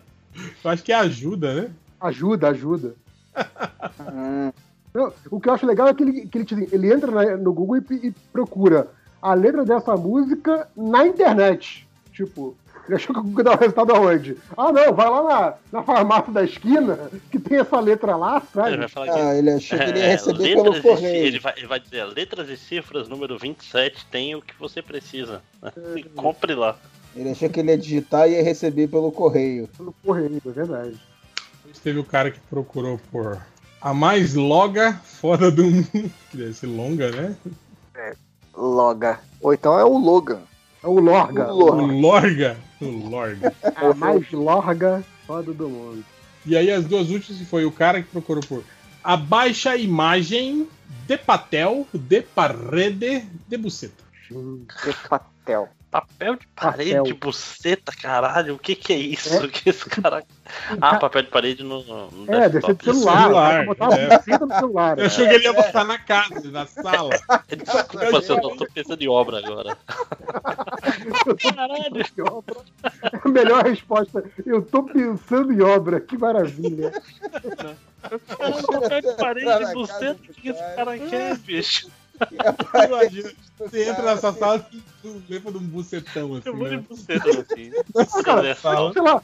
Eu acho que é ajuda, né? Ajuda, ajuda. Não, o que eu acho legal é que ele, que ele, te- ele entra na- no Google e, e procura a letra dessa música na internet. Tipo, ele achou que o Google dá o resultado aonde? Ah, não, vai lá na, na farmácia da esquina, que tem essa letra lá, sabe? Ele vai falar que Ah, ele achou que ele ia é, receber letras pelo correio. Ele vai, ele vai dizer, letras e cifras número 27 tem o que você precisa. né? E Compre lá. Ele achou que ele ia digitar e ia receber pelo correio. Pelo correio, é verdade. Depois teve o cara que procurou por a mais loga foda do mundo. Que deve ser longa, né? Loga. Ou então é o Logan. É o Lorga. O Lorga. O Lorga. A mais larga foda do mundo. E aí as duas últimas foi o cara que procurou por a baixa imagem de Patel de parede de buceta. De Patel. Papel de parede, Papel. buceta, caralho. O que que é isso? É. Que esse cara... Ah, papel de parede no, no É, deve ser de desktop. celular. Celular, botar uma é. buceta no celular. Eu achou que ele ia botar na casa, na sala. Desculpa, se eu não tô pensando em obra agora. Caralho. É a melhor resposta. Eu tô pensando em obra. Que maravilha. papel de parede, buceta, o que esse cara quer, bicho? Imagina, você entra nessa sala e tu lembra de um bucetão assim. Eu vou de Né? buceta assim. Cara, sei lá,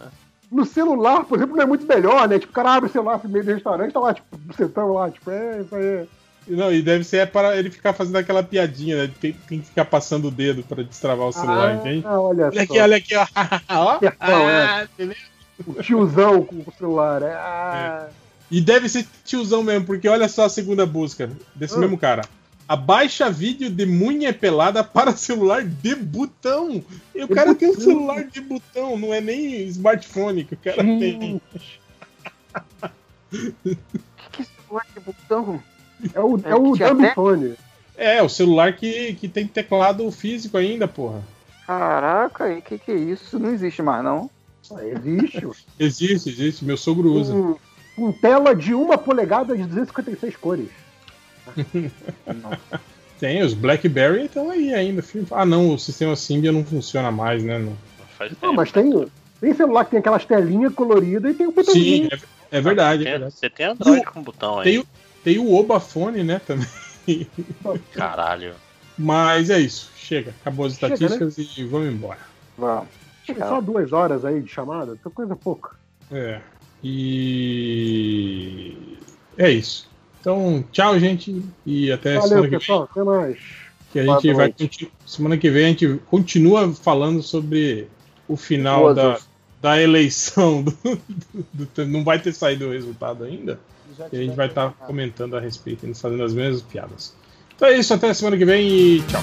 no celular, por exemplo, não é muito melhor, né? Tipo, o cara abre o celular no meio do restaurante, tá lá, tipo, bucetão lá, tipo, é isso aí. Não, e deve ser para ele ficar fazendo aquela piadinha, né? Tem, tem que ficar passando o dedo pra destravar o celular, Ah, entende? olha Olha aqui, só. olha aqui, ó. ó. É. Ah, entendeu? O tiozão com o celular. É, ah, E deve ser tiozão mesmo, porque olha só a segunda busca desse Ah. mesmo cara. Abaixa vídeo de munha pelada para celular de botão. E o De cara tem um botão. celular de botão, não é nem smartphone que o cara tem. Que botão. É o, É é o dumbphone. É, o celular que, que tem teclado físico ainda, porra. Caraca, o que que é isso? Não existe mais, não. Existe. Existe, existe. Meu sogro usa. Com, com tela de uma polegada de 256 cores. Tem, os BlackBerry estão aí ainda. Ah, não, o sistema Symbian não funciona mais, né? Não. Faz Não, mas tem, tem celular que tem aquelas telinhas coloridas e tem um Sim, botãozinho. é, é verdade. é Tem- verdade. Você tem Android com botão Tem, aí. o- tem o Obafone, né, também. Caralho. Mas é isso. Chega. Acabou as Chega, estatísticas e vamos embora. Vamos. Chega só duas horas aí de chamada, coisa pouca. É. E. É isso. Então, tchau, gente. E até Valeu, semana que pessoal. Até mais. vem. Que a Boa gente vai noite. continu- Semana que vem a gente continua falando sobre o final Boas da, da eleição. do- do- do- não vai ter saído o resultado ainda. E a gente vai estar comentando a respeito fazendo as mesmas piadas. Então é isso, até semana que vem e tchau.